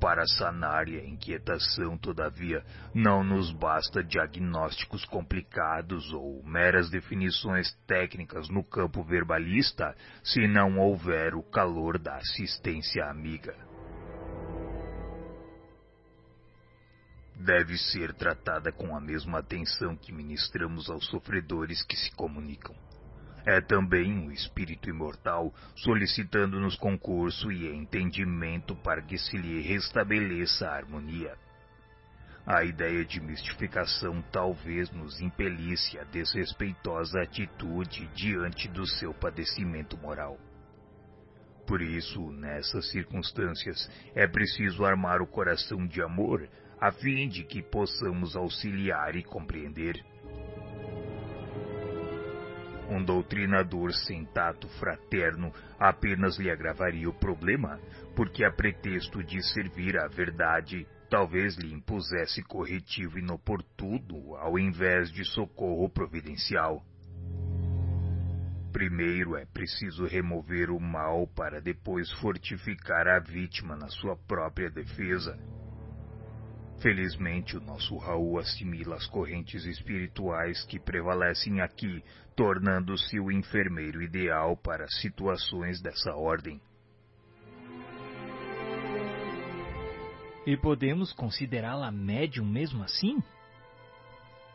Para sanar a inquietação, todavia, não nos basta diagnósticos complicados ou meras definições técnicas no campo verbalista, se não houver o calor da assistência amiga. Deve ser tratada com a mesma atenção que ministramos aos sofredores que se comunicam é também um espírito imortal solicitando-nos concurso e entendimento para que se lhe restabeleça a harmonia. A ideia de mistificação talvez nos impelisse a desrespeitosa atitude diante do seu padecimento moral. Por isso, nessas circunstâncias, é preciso armar o coração de amor a fim de que possamos auxiliar e compreender. Um doutrinador sem tato fraterno apenas lhe agravaria o problema, porque a pretexto de servir à verdade, talvez lhe impusesse corretivo inoportuno ao invés de socorro providencial. Primeiro é preciso remover o mal para depois fortificar a vítima na sua própria defesa. Felizmente, o nosso Raul assimila as correntes espirituais que prevalecem aqui, tornando-se o enfermeiro ideal para situações dessa ordem. E podemos considerá-la médium mesmo assim?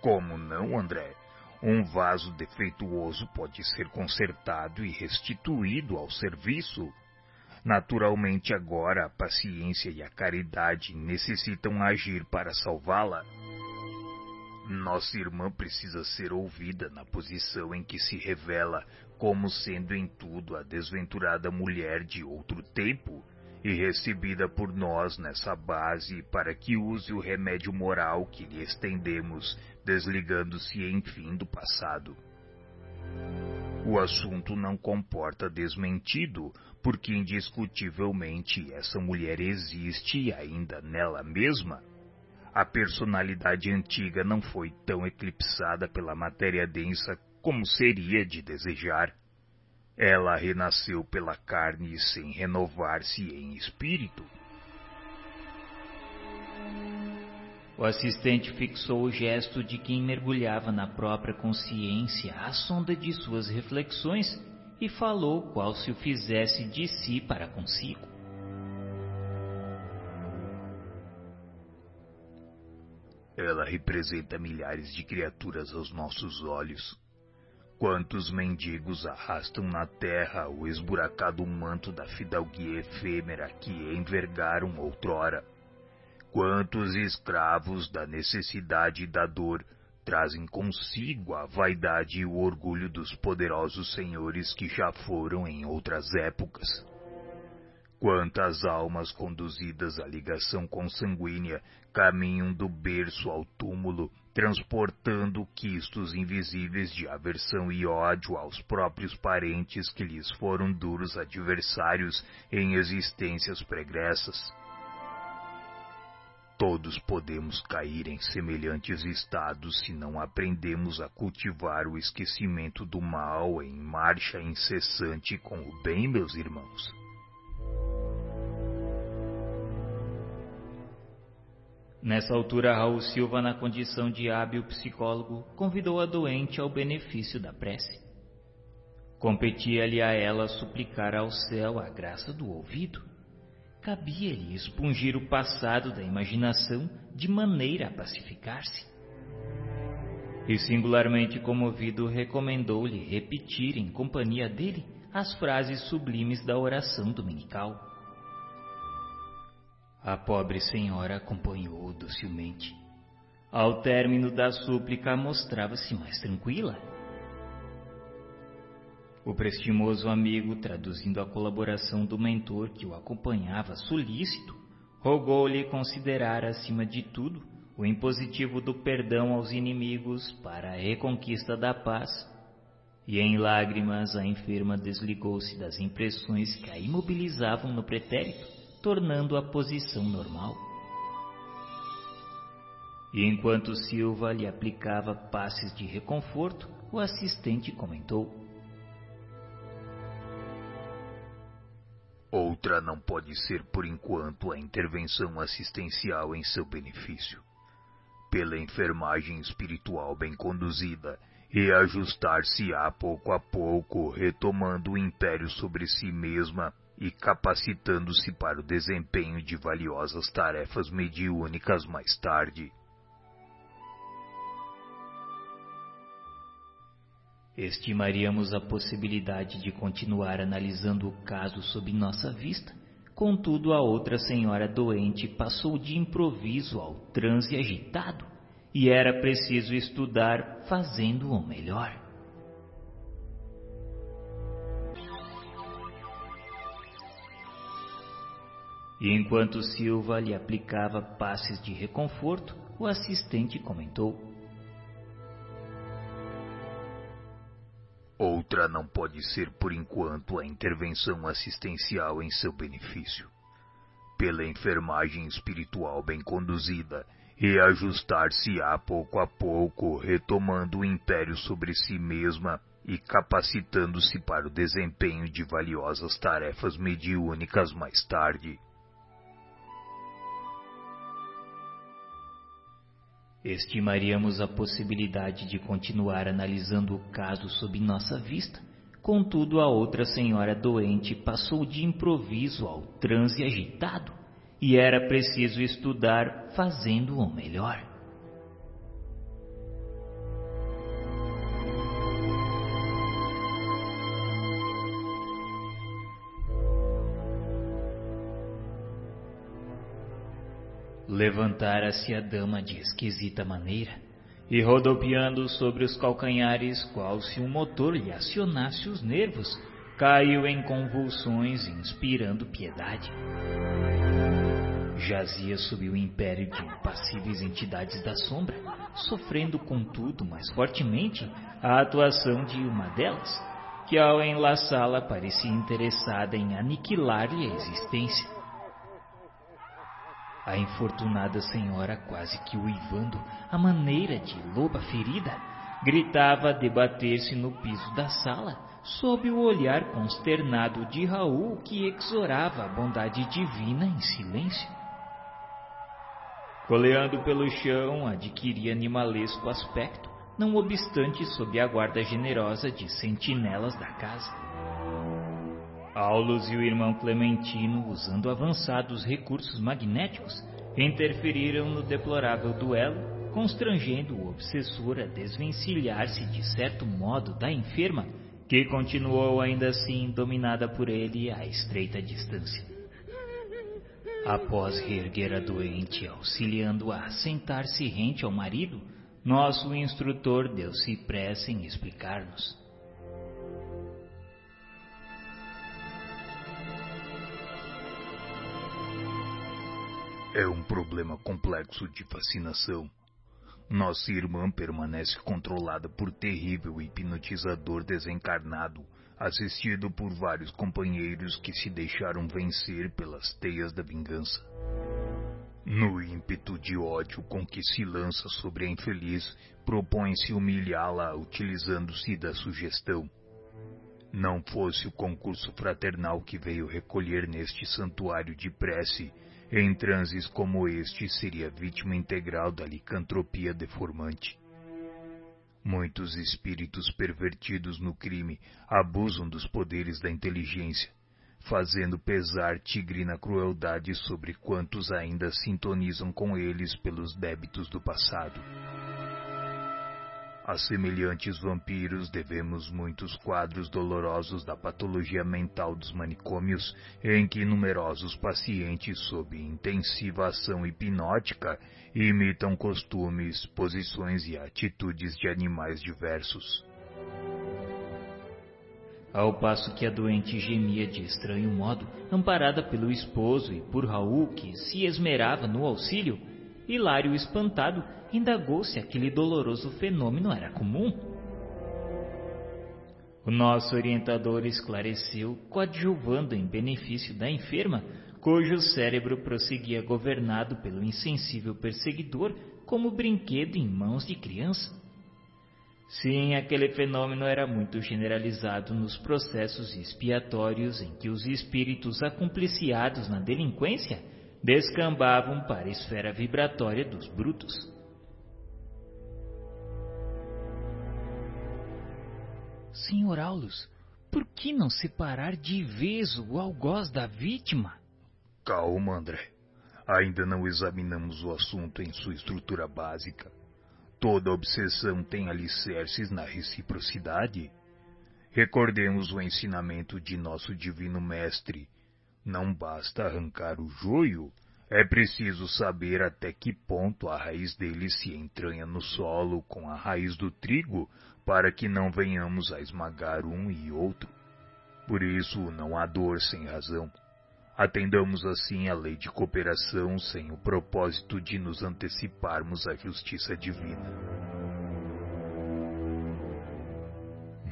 Como não, André? Um vaso defeituoso pode ser consertado e restituído ao serviço Naturalmente, agora a paciência e a caridade necessitam agir para salvá-la. Nossa irmã precisa ser ouvida na posição em que se revela como sendo em tudo a desventurada mulher de outro tempo e recebida por nós nessa base para que use o remédio moral que lhe estendemos, desligando-se enfim do passado. O assunto não comporta desmentido, porque indiscutivelmente essa mulher existe ainda nela mesma. A personalidade antiga não foi tão eclipsada pela matéria densa como seria de desejar. Ela renasceu pela carne sem renovar-se em espírito. O assistente fixou o gesto de quem mergulhava na própria consciência à sonda de suas reflexões e falou qual se o fizesse de si para consigo. Ela representa milhares de criaturas aos nossos olhos. Quantos mendigos arrastam na terra o esburacado manto da fidalguia efêmera que envergaram outrora? Quantos escravos da necessidade e da dor trazem consigo a vaidade e o orgulho dos poderosos senhores que já foram em outras épocas? Quantas almas conduzidas à ligação consanguínea caminham do berço ao túmulo, transportando quistos invisíveis de aversão e ódio aos próprios parentes que lhes foram duros adversários em existências pregressas? Todos podemos cair em semelhantes estados se não aprendemos a cultivar o esquecimento do mal em marcha incessante com o bem, meus irmãos. Nessa altura, Raul Silva, na condição de hábil psicólogo, convidou a doente ao benefício da prece. Competia-lhe a ela suplicar ao céu a graça do ouvido. Cabia-lhe expungir o passado da imaginação de maneira a pacificar-se. E singularmente comovido, recomendou-lhe repetir em companhia dele as frases sublimes da oração dominical. A pobre senhora acompanhou-o docilmente. Ao término da súplica, mostrava-se mais tranquila. O prestimoso amigo, traduzindo a colaboração do mentor que o acompanhava solícito, rogou-lhe considerar, acima de tudo, o impositivo do perdão aos inimigos para a reconquista da paz. E em lágrimas a enferma desligou-se das impressões que a imobilizavam no pretérito, tornando a posição normal. E enquanto Silva lhe aplicava passes de reconforto, o assistente comentou: Outra não pode ser por enquanto a intervenção assistencial em seu benefício. Pela enfermagem espiritual bem conduzida, reajustar-se-á pouco a pouco, retomando o império sobre si mesma e capacitando-se para o desempenho de valiosas tarefas mediúnicas mais tarde. Estimaríamos a possibilidade de continuar analisando o caso sob nossa vista. Contudo, a outra senhora doente passou de improviso ao transe agitado e era preciso estudar fazendo o melhor. E enquanto Silva lhe aplicava passes de reconforto, o assistente comentou: Outra não pode ser por enquanto a intervenção assistencial em seu benefício. Pela enfermagem espiritual bem conduzida, reajustar-se-á pouco a pouco, retomando o império sobre si mesma e capacitando-se para o desempenho de valiosas tarefas mediúnicas mais tarde. Estimaríamos a possibilidade de continuar analisando o caso sob nossa vista. Contudo, a outra senhora doente passou de improviso ao transe agitado e era preciso estudar fazendo o melhor. Levantara-se a dama de esquisita maneira e, rodopiando sobre os calcanhares, qual se um motor lhe acionasse os nervos, caiu em convulsões, inspirando piedade. Jazia sob o império de impassíveis entidades da sombra, sofrendo, contudo, mais fortemente a atuação de uma delas, que ao enlaçá-la parecia interessada em aniquilar-lhe a existência. A infortunada senhora, quase que uivando, à maneira de loba ferida, gritava a debater-se no piso da sala, sob o olhar consternado de Raul, que exorava a bondade divina em silêncio. Coleando pelo chão, adquiria animalesco aspecto, não obstante sob a guarda generosa de sentinelas da casa. Aulus e o irmão Clementino, usando avançados recursos magnéticos, interferiram no deplorável duelo, constrangendo o obsessor a desvencilhar-se de certo modo da enferma, que continuou ainda assim dominada por ele a estreita distância. Após reerguer a doente, auxiliando-a a sentar-se rente ao marido, nosso instrutor deu-se pressa em explicar-nos. É um problema complexo de fascinação. Nossa irmã permanece controlada por terrível hipnotizador desencarnado, assistido por vários companheiros que se deixaram vencer pelas teias da vingança. No ímpeto de ódio com que se lança sobre a infeliz, propõe-se humilhá-la utilizando-se da sugestão. Não fosse o concurso fraternal que veio recolher neste santuário de prece, em transes como este, seria vítima integral da licantropia deformante. Muitos espíritos pervertidos no crime abusam dos poderes da inteligência, fazendo pesar tigrina crueldade sobre quantos ainda sintonizam com eles pelos débitos do passado. A semelhantes vampiros, devemos muitos quadros dolorosos da patologia mental dos manicômios, em que numerosos pacientes, sob intensiva ação hipnótica, imitam costumes, posições e atitudes de animais diversos. Ao passo que a doente gemia de estranho modo, amparada pelo esposo e por Raul, que se esmerava no auxílio, Hilário, espantado, indagou se aquele doloroso fenômeno era comum. O nosso orientador esclareceu, coadjuvando em benefício da enferma, cujo cérebro prosseguia governado pelo insensível perseguidor como brinquedo em mãos de criança. Sim, aquele fenômeno era muito generalizado nos processos expiatórios em que os espíritos acompliciados na delinquência descambavam para a esfera vibratória dos brutos. Senhor Aulus, por que não separar de vez o algoz da vítima? Calma, André. Ainda não examinamos o assunto em sua estrutura básica. Toda obsessão tem alicerces na reciprocidade. Recordemos o ensinamento de nosso Divino Mestre não basta arrancar o joio, é preciso saber até que ponto a raiz dele se entranha no solo com a raiz do trigo, para que não venhamos a esmagar um e outro. Por isso não há dor sem razão. Atendamos assim a lei de cooperação sem o propósito de nos anteciparmos à justiça divina.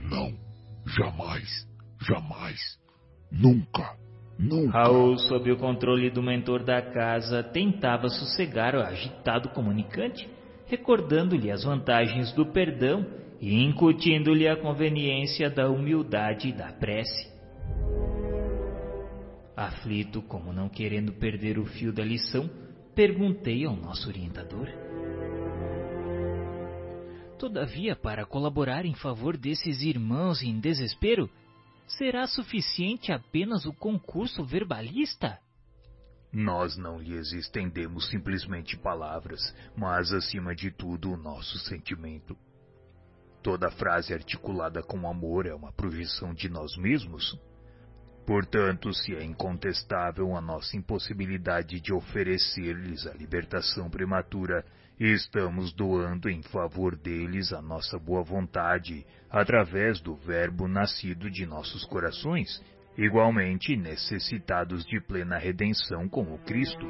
Não, jamais, jamais, nunca. Nunca. Raul, sob o controle do mentor da casa, tentava sossegar o agitado comunicante, recordando-lhe as vantagens do perdão e incutindo-lhe a conveniência da humildade e da prece. Aflito, como não querendo perder o fio da lição, perguntei ao nosso orientador. Todavia, para colaborar em favor desses irmãos em desespero, Será suficiente apenas o concurso verbalista? Nós não lhes estendemos simplesmente palavras, mas acima de tudo o nosso sentimento. Toda frase articulada com amor é uma projeção de nós mesmos. Portanto, se é incontestável a nossa impossibilidade de oferecer-lhes a libertação prematura, Estamos doando em favor deles a nossa boa vontade, através do Verbo nascido de nossos corações, igualmente necessitados de plena redenção como Cristo.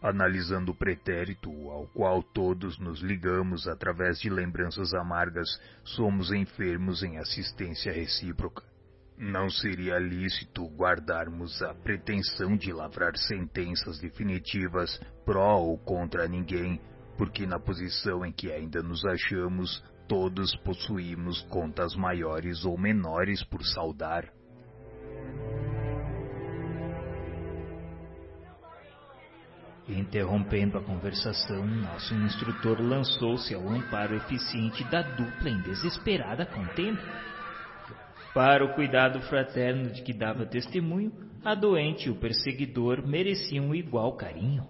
Analisando o pretérito ao qual todos nos ligamos através de lembranças amargas, somos enfermos em assistência recíproca. Não seria lícito guardarmos a pretensão de lavrar sentenças definitivas pró ou contra ninguém, porque na posição em que ainda nos achamos, todos possuímos contas maiores ou menores por saldar. Interrompendo a conversação, nosso instrutor lançou-se ao amparo eficiente da dupla em desesperada contenda. Para o cuidado fraterno de que dava testemunho, a doente e o perseguidor mereciam igual carinho.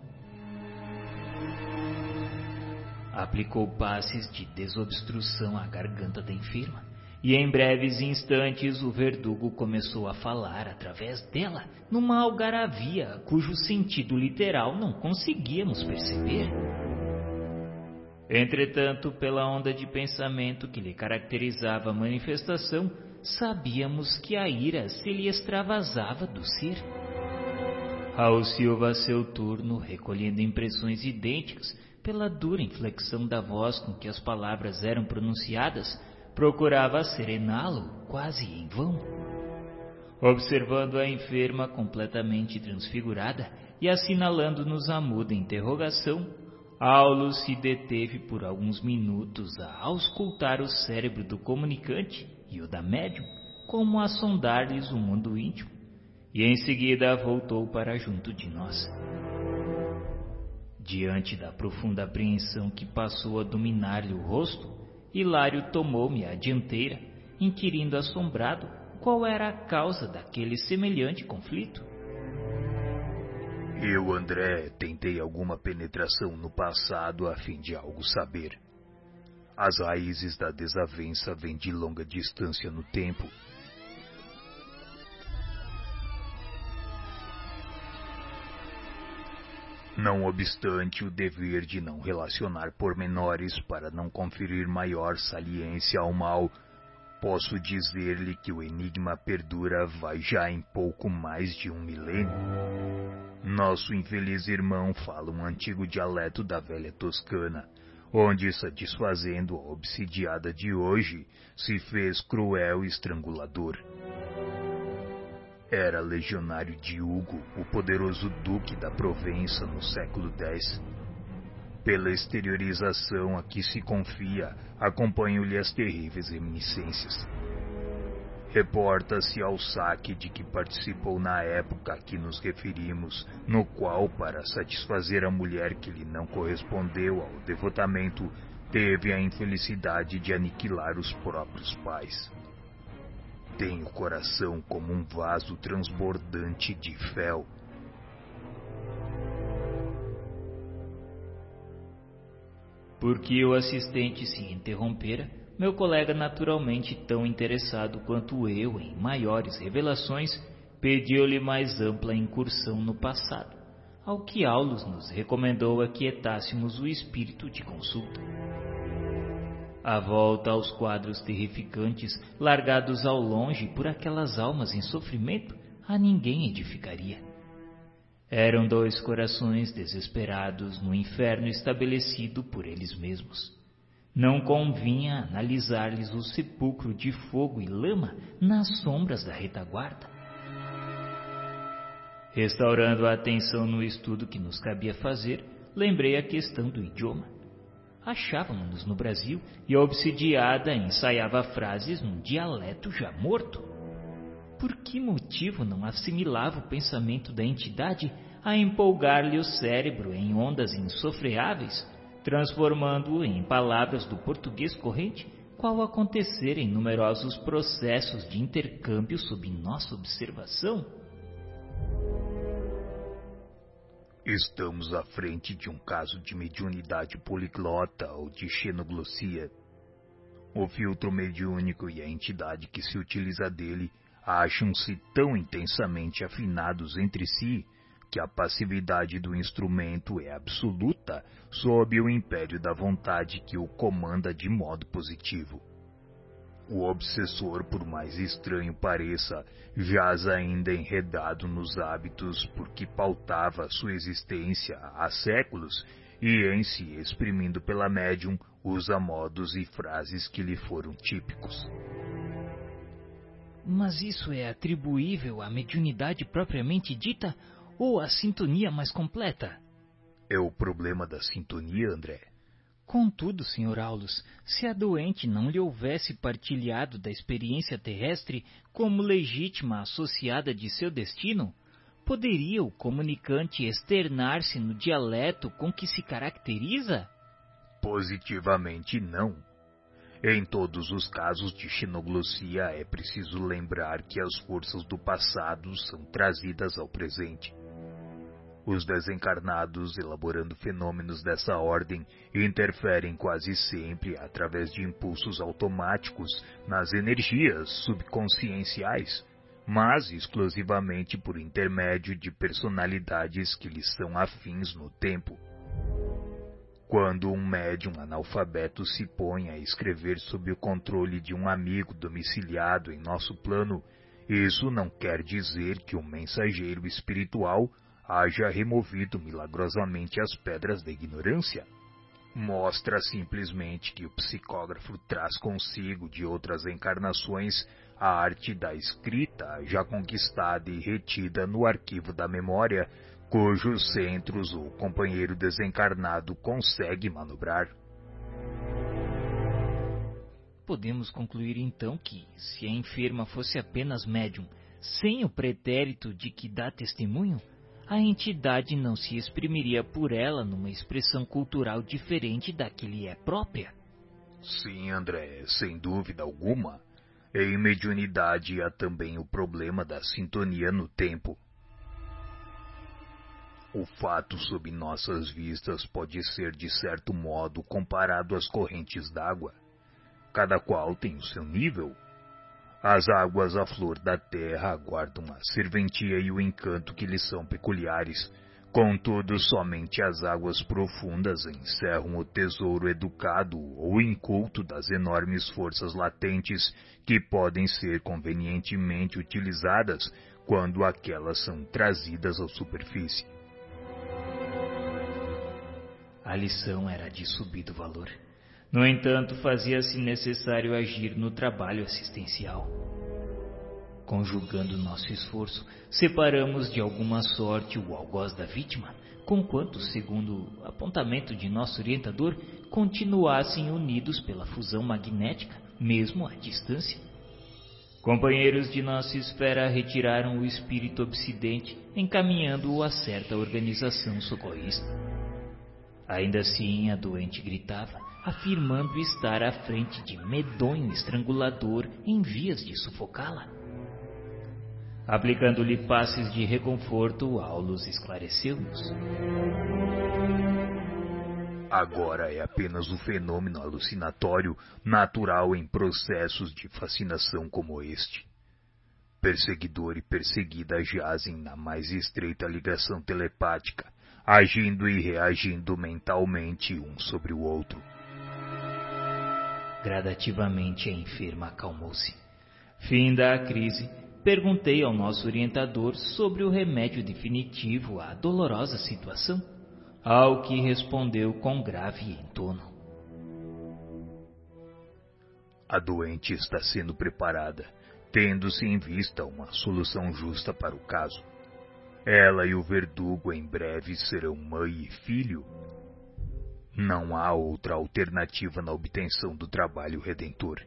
Aplicou passes de desobstrução à garganta da enferma, e em breves instantes o verdugo começou a falar através dela, numa algaravia cujo sentido literal não conseguíamos perceber. Entretanto, pela onda de pensamento que lhe caracterizava a manifestação, sabíamos que a ira se lhe extravasava do ser. Raul Silva, a seu turno, recolhendo impressões idênticas pela dura inflexão da voz com que as palavras eram pronunciadas, procurava serená-lo quase em vão. Observando a enferma completamente transfigurada e assinalando-nos a muda interrogação, Aulo se deteve por alguns minutos a auscultar o cérebro do comunicante e o da médium, como a sondar-lhes o mundo íntimo, e em seguida voltou para junto de nós. Diante da profunda apreensão que passou a dominar-lhe o rosto, Hilário tomou-me à dianteira, inquirindo assombrado qual era a causa daquele semelhante conflito. Eu, André, tentei alguma penetração no passado a fim de algo saber. As raízes da desavença vêm de longa distância no tempo Não obstante o dever de não relacionar pormenores para não conferir maior saliência ao mal, posso dizer-lhe que o enigma perdura vai já em pouco mais de um milênio. Nosso infeliz irmão fala um antigo dialeto da velha Toscana, onde, satisfazendo a obsidiada de hoje, se fez cruel estrangulador. Era legionário de Hugo, o poderoso duque da Provença no século X. Pela exteriorização a que se confia, acompanho-lhe as terríveis reminiscências. Reporta-se ao saque de que participou na época a que nos referimos, no qual, para satisfazer a mulher que lhe não correspondeu ao devotamento, teve a infelicidade de aniquilar os próprios pais. Tem o coração como um vaso transbordante de fel. Porque o assistente se interrompera, meu colega, naturalmente tão interessado quanto eu em maiores revelações, pediu-lhe mais ampla incursão no passado, ao que Aulus nos recomendou aquietássemos o espírito de consulta. A volta aos quadros terrificantes, largados ao longe por aquelas almas em sofrimento, a ninguém edificaria. Eram dois corações desesperados no inferno estabelecido por eles mesmos. Não convinha analisar-lhes o sepulcro de fogo e lama nas sombras da retaguarda. Restaurando a atenção no estudo que nos cabia fazer, lembrei a questão do idioma. Achávamos-nos no Brasil e a obsidiada ensaiava frases num dialeto já morto. Por que motivo não assimilava o pensamento da entidade a empolgar-lhe o cérebro em ondas insofreáveis, transformando-o em palavras do português corrente, qual acontecer em numerosos processos de intercâmbio sob nossa observação? Estamos à frente de um caso de mediunidade poliglota ou de xenoglossia. O filtro mediúnico e a entidade que se utiliza dele acham-se tão intensamente afinados entre si que a passividade do instrumento é absoluta sob o império da vontade que o comanda de modo positivo. O obsessor, por mais estranho pareça, jaz ainda enredado nos hábitos por que pautava sua existência há séculos e, em se exprimindo pela médium, usa modos e frases que lhe foram típicos. Mas isso é atribuível à mediunidade propriamente dita ou à sintonia mais completa? É o problema da sintonia, André. Contudo, Sr. Aulus, se a doente não lhe houvesse partilhado da experiência terrestre como legítima associada de seu destino, poderia o comunicante externar-se no dialeto com que se caracteriza? Positivamente não. Em todos os casos de xenoglossia é preciso lembrar que as forças do passado são trazidas ao presente. Os desencarnados, elaborando fenômenos dessa ordem, interferem quase sempre através de impulsos automáticos nas energias subconscienciais, mas exclusivamente por intermédio de personalidades que lhes são afins no tempo. Quando um médium analfabeto se põe a escrever sob o controle de um amigo domiciliado em nosso plano, isso não quer dizer que o mensageiro espiritual haja removido milagrosamente as pedras da ignorância. Mostra simplesmente que o psicógrafo traz consigo de outras encarnações a arte da escrita já conquistada e retida no arquivo da memória, cujos centros o companheiro desencarnado consegue manobrar. Podemos concluir então que, se a enferma fosse apenas médium, sem o pretérito de que dá testemunho, a entidade não se exprimiria por ela numa expressão cultural diferente da que lhe é própria? Sim, André, sem dúvida alguma. Em mediunidade há também o problema da sintonia no tempo. O fato sob nossas vistas pode ser de certo modo comparado às correntes d'água. Cada qual tem o seu nível, as águas à flor da terra aguardam a serventia e o encanto que lhes são peculiares. Contudo, somente as águas profundas encerram o tesouro educado ou inculto das enormes forças latentes que podem ser convenientemente utilizadas quando aquelas são trazidas à superfície. A lição era de subido valor. No entanto, fazia-se necessário agir no trabalho assistencial. Conjugando nosso esforço, separamos de alguma sorte o algoz da vítima, conquanto, segundo apontamento de nosso orientador, continuassem unidos pela fusão magnética, mesmo à distância. Companheiros de nossa esfera retiraram o espírito obsidente, encaminhando-o a certa organização socorrista. Ainda assim, a doente gritava, afirmando estar à frente de medonho estrangulador em vias de sufocá-la. Aplicando-lhe passes de reconforto, Aulus esclareceu-nos. Agora é apenas um fenômeno alucinatório natural em processos de fascinação como este. Perseguidor e perseguida jazem na mais estreita ligação telepática, agindo e reagindo mentalmente um sobre o outro. Gradativamente a enferma acalmou-se. Finda a crise, perguntei ao nosso orientador sobre o remédio definitivo à dolorosa situação, ao que respondeu com grave entono. A doente está sendo preparada, tendo-se em vista uma solução justa para o caso. Ela e o verdugo em breve serão mãe e filho, não há outra alternativa na obtenção do trabalho redentor.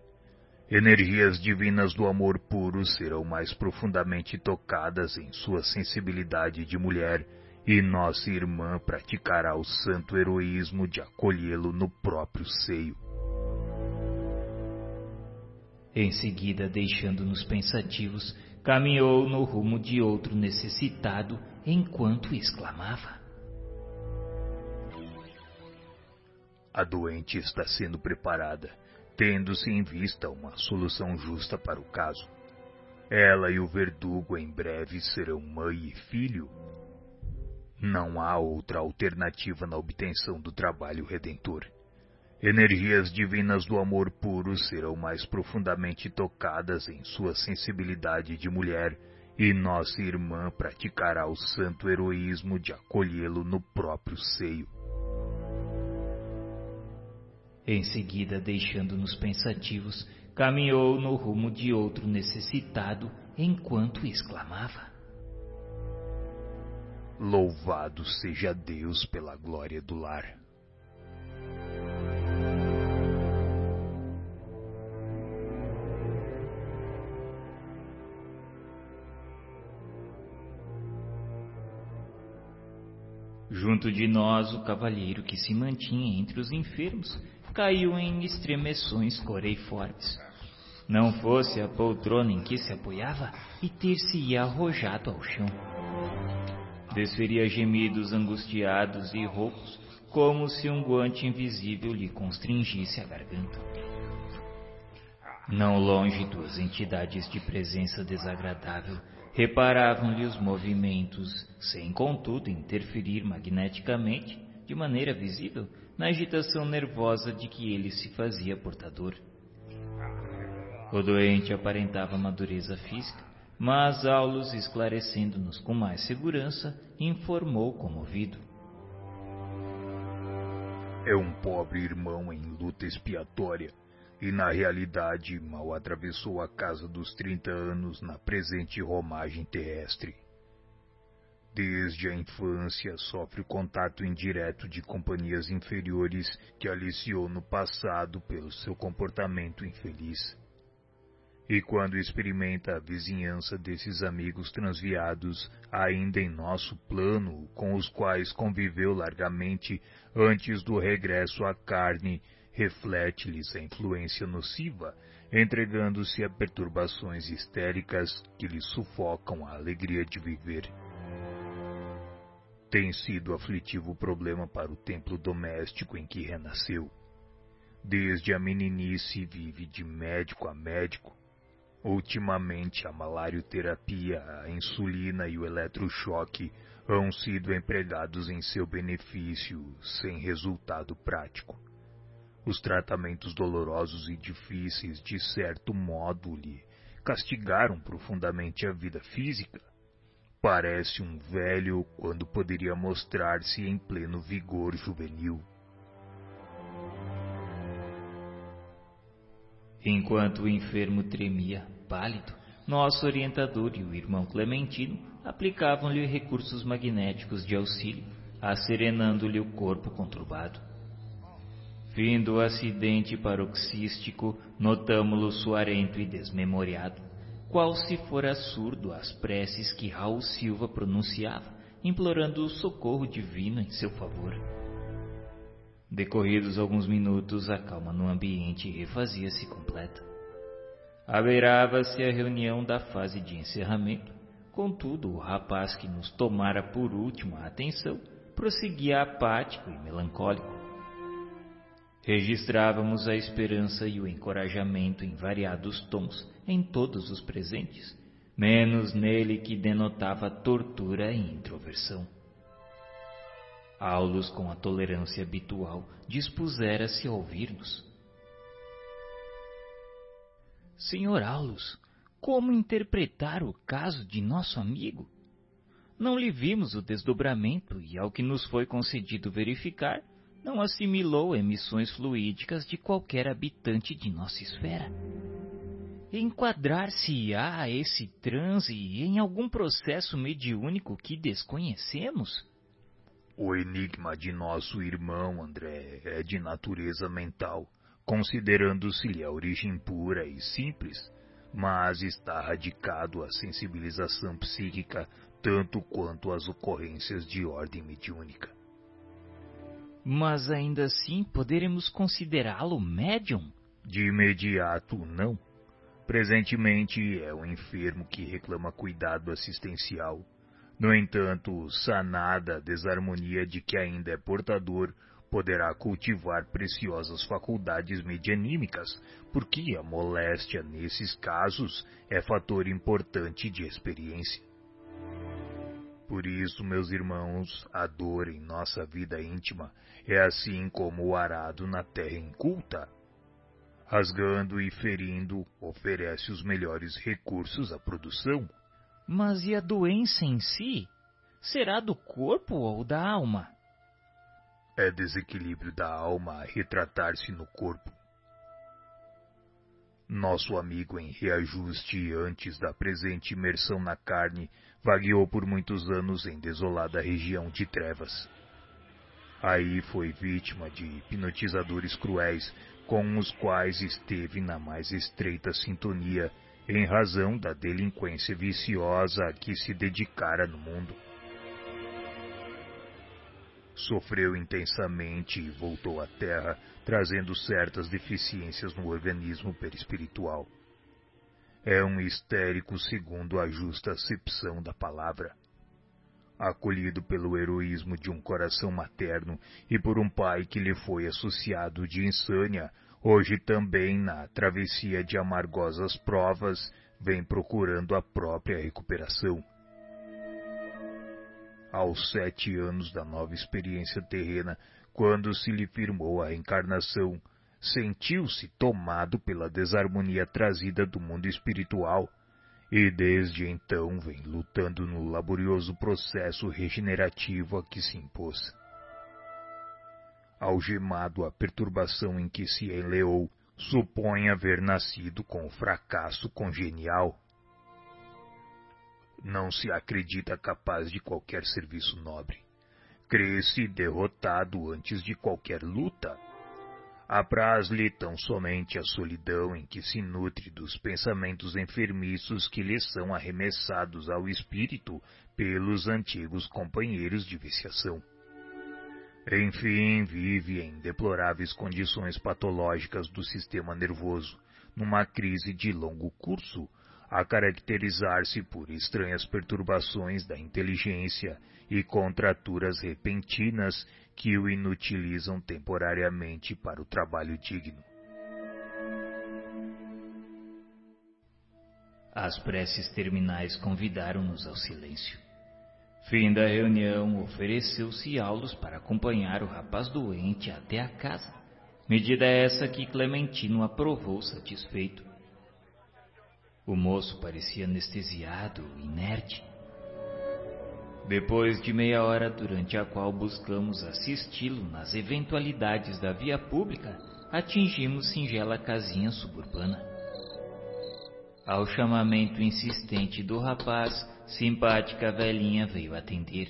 Energias divinas do amor puro serão mais profundamente tocadas em sua sensibilidade de mulher, e nossa irmã praticará o santo heroísmo de acolhê-lo no próprio seio. Em seguida, deixando-nos pensativos, caminhou no rumo de outro necessitado enquanto exclamava: A doente está sendo preparada, tendo-se em vista uma solução justa para o caso. Ela e o verdugo em breve serão mãe e filho. Não há outra alternativa na obtenção do trabalho redentor. Energias divinas do amor puro serão mais profundamente tocadas em sua sensibilidade de mulher, e nossa irmã praticará o santo heroísmo de acolhê-lo no próprio seio. Em seguida, deixando-nos pensativos, caminhou no rumo de outro necessitado enquanto exclamava: Louvado seja Deus pela glória do lar. Junto de nós, o cavalheiro que se mantinha entre os enfermos caiu em estremeções coreiformes. Não fosse a poltrona em que se apoiava e ter-se-ia arrojado ao chão. Desferia gemidos angustiados e roucos, como se um guante invisível lhe constringisse a garganta. Não longe duas entidades de presença desagradável reparavam-lhe os movimentos, sem contudo interferir magneticamente, de maneira visível, na agitação nervosa de que ele se fazia portador. O doente aparentava madureza física, mas Aulus, esclarecendo-nos com mais segurança, informou comovido. É um pobre irmão em luta expiatória e, na realidade, mal atravessou a casa dos trinta anos na presente romagem terrestre. Desde a infância sofre o contato indireto de companhias inferiores que aliciou no passado pelo seu comportamento infeliz. E quando experimenta a vizinhança desses amigos transviados, ainda em nosso plano, com os quais conviveu largamente antes do regresso à carne, reflete-lhes a influência nociva, entregando-se a perturbações histéricas que lhes sufocam a alegria de viver. Tem sido aflitivo problema para o templo doméstico em que renasceu. Desde a meninice vive de médico a médico, Ultimamente, a malarioterapia, a insulina e o eletrochoque hão sido empregados em seu benefício, sem resultado prático. Os tratamentos dolorosos e difíceis, de certo modo, lhe castigaram profundamente a vida física. Parece um velho quando poderia mostrar-se em pleno vigor juvenil. Enquanto o enfermo tremia, pálido, nosso orientador e o irmão Clementino aplicavam-lhe recursos magnéticos de auxílio, asserenando-lhe o corpo conturbado. Vindo o acidente paroxístico, notamo-lo suarento e desmemoriado, qual se fora surdo às preces que Raul Silva pronunciava, implorando o socorro divino em seu favor. Decorridos alguns minutos, a calma no ambiente refazia-se completa. Abeirava-se a reunião da fase de encerramento. Contudo, o rapaz que nos tomara por último a atenção prosseguia apático e melancólico. Registrávamos a esperança e o encorajamento em variados tons em todos os presentes, menos nele que denotava tortura e introversão. Aulus, com a tolerância habitual, dispusera-se a ouvir-nos. Senhor Aulus, como interpretar o caso de nosso amigo? Não lhe vimos o desdobramento e, ao que nos foi concedido verificar, não assimilou emissões fluídicas de qualquer habitante de nossa esfera. Enquadrar-se-á esse transe em algum processo mediúnico que desconhecemos? O enigma de nosso irmão, André, é de natureza mental considerando-se-lhe a origem pura e simples, mas está radicado a sensibilização psíquica tanto quanto as ocorrências de ordem mediúnica. Mas ainda assim poderemos considerá-lo médium? De imediato, não. Presentemente é um enfermo que reclama cuidado assistencial. No entanto, sanada a desarmonia de que ainda é portador, poderá cultivar preciosas faculdades medianímicas, porque a moléstia nesses casos é fator importante de experiência. Por isso, meus irmãos, a dor em nossa vida íntima é assim como o arado na terra inculta. Rasgando e ferindo, oferece os melhores recursos à produção. Mas e a doença em si? Será do corpo ou da alma? É desequilíbrio da alma retratar-se no corpo. Nosso amigo em reajuste antes da presente imersão na carne vagueou por muitos anos em desolada região de trevas. Aí foi vítima de hipnotizadores cruéis com os quais esteve na mais estreita sintonia em razão da delinquência viciosa a que se dedicara no mundo sofreu intensamente e voltou à Terra, trazendo certas deficiências no organismo perispiritual. É um histérico segundo a justa acepção da palavra. Acolhido pelo heroísmo de um coração materno e por um pai que lhe foi associado de insânia, hoje também na travessia de amargosas provas, vem procurando a própria recuperação aos sete anos da nova experiência terrena, quando se lhe firmou a encarnação, sentiu-se tomado pela desarmonia trazida do mundo espiritual e desde então vem lutando no laborioso processo regenerativo a que se impôs. Algemado à perturbação em que se enleou, supõe haver nascido com fracasso congenial não se acredita capaz de qualquer serviço nobre. Crê-se derrotado antes de qualquer luta. Apraz-lhe tão somente a solidão em que se nutre dos pensamentos enfermiços que lhe são arremessados ao espírito pelos antigos companheiros de viciação. Enfim, vive em deploráveis condições patológicas do sistema nervoso, numa crise de longo curso, a caracterizar-se por estranhas perturbações da inteligência e contraturas repentinas que o inutilizam temporariamente para o trabalho digno. As preces terminais convidaram-nos ao silêncio. Fim da reunião, ofereceu-se Aulos para acompanhar o rapaz doente até a casa, medida essa que Clementino aprovou satisfeito. O moço parecia anestesiado, inerte. Depois de meia hora durante a qual buscamos assisti-lo nas eventualidades da via pública, atingimos singela casinha suburbana. Ao chamamento insistente do rapaz, simpática velhinha veio atender.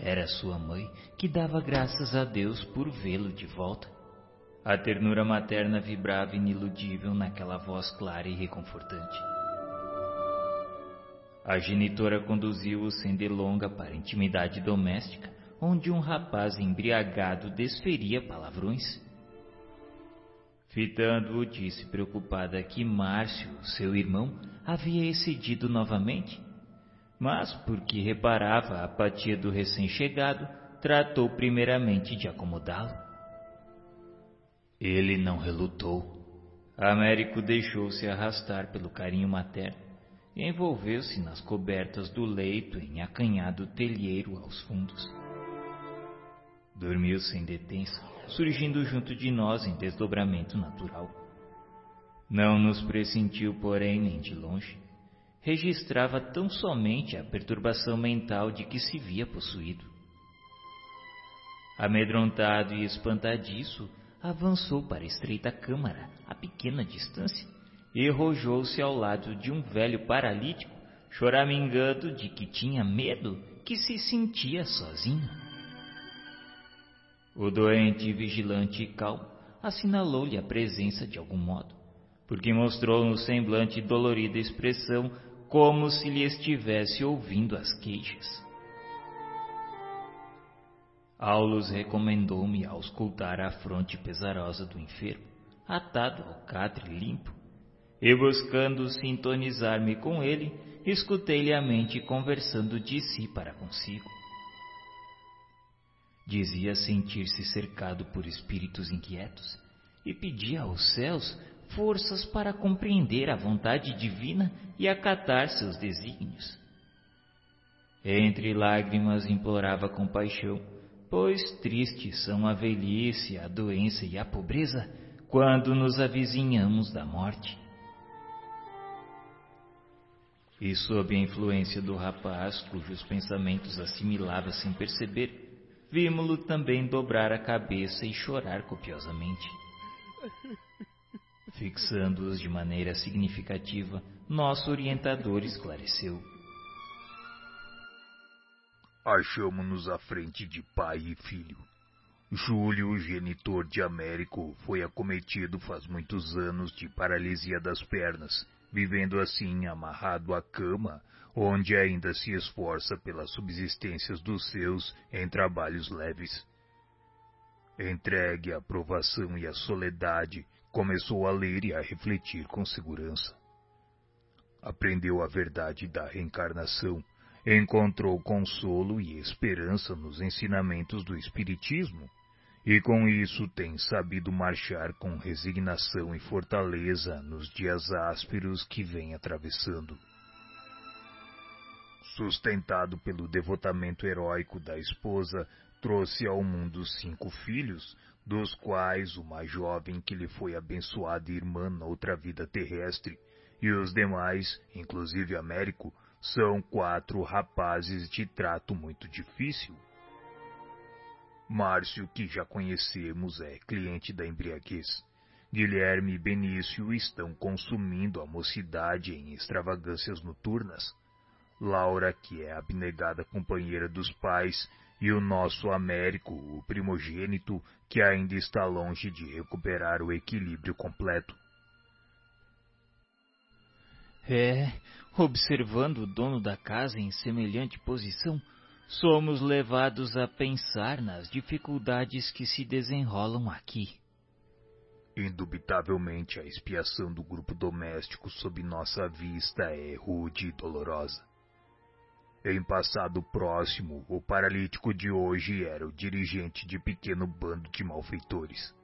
Era sua mãe, que dava graças a Deus por vê-lo de volta. A ternura materna vibrava iniludível naquela voz clara e reconfortante. A genitora conduziu-o sem delonga para a intimidade doméstica, onde um rapaz embriagado desferia palavrões. Fitando-o, disse preocupada que Márcio, seu irmão, havia excedido novamente, mas, porque reparava a apatia do recém-chegado, tratou primeiramente de acomodá-lo. Ele não relutou. Américo deixou-se arrastar pelo carinho materno envolveu-se nas cobertas do leito em acanhado telheiro aos fundos. Dormiu sem detença, surgindo junto de nós em desdobramento natural. Não nos pressentiu, porém, nem de longe. Registrava tão somente a perturbação mental de que se via possuído. Amedrontado e espantadiço, avançou para a estreita câmara, a pequena distância, e rojou-se ao lado de um velho paralítico, choramingando de que tinha medo, que se sentia sozinho. O doente, vigilante e calmo, assinalou-lhe a presença de algum modo, porque mostrou no semblante dolorida expressão como se lhe estivesse ouvindo as queixas. Aulus recomendou-me auscultar a fronte pesarosa do enfermo, atado ao catre limpo, e buscando sintonizar-me com ele, escutei-lhe a mente conversando de si para consigo. Dizia sentir-se cercado por espíritos inquietos e pedia aos céus forças para compreender a vontade divina e acatar seus desígnios. Entre lágrimas implorava compaixão pois tristes são a velhice, a doença e a pobreza quando nos avizinhamos da morte. E sob a influência do rapaz, cujos pensamentos assimilava sem perceber, vimos-lo também dobrar a cabeça e chorar copiosamente. (laughs) Fixando-os de maneira significativa, nosso orientador esclareceu. Achamo-nos à frente de pai e filho. Júlio, genitor de Américo, foi acometido faz muitos anos de paralisia das pernas, vivendo assim amarrado à cama, onde ainda se esforça pelas subsistências dos seus em trabalhos leves. Entregue à provação e à soledade, começou a ler e a refletir com segurança. Aprendeu a verdade da reencarnação encontrou consolo e esperança nos ensinamentos do Espiritismo, e com isso tem sabido marchar com resignação e fortaleza nos dias ásperos que vem atravessando. Sustentado pelo devotamento heróico da esposa, trouxe ao mundo cinco filhos, dos quais mais jovem que lhe foi abençoada irmã na outra vida terrestre, e os demais, inclusive Américo, são quatro rapazes de trato muito difícil. Márcio, que já conhecemos, é cliente da embriaguez. Guilherme e Benício estão consumindo a mocidade em extravagâncias noturnas. Laura, que é abnegada companheira dos pais, e o nosso Américo, o primogênito, que ainda está longe de recuperar o equilíbrio completo. É, observando o dono da casa em semelhante posição, somos levados a pensar nas dificuldades que se desenrolam aqui. Indubitavelmente, a expiação do grupo doméstico sob nossa vista é rude e dolorosa. Em passado próximo, o paralítico de hoje era o dirigente de pequeno bando de malfeitores.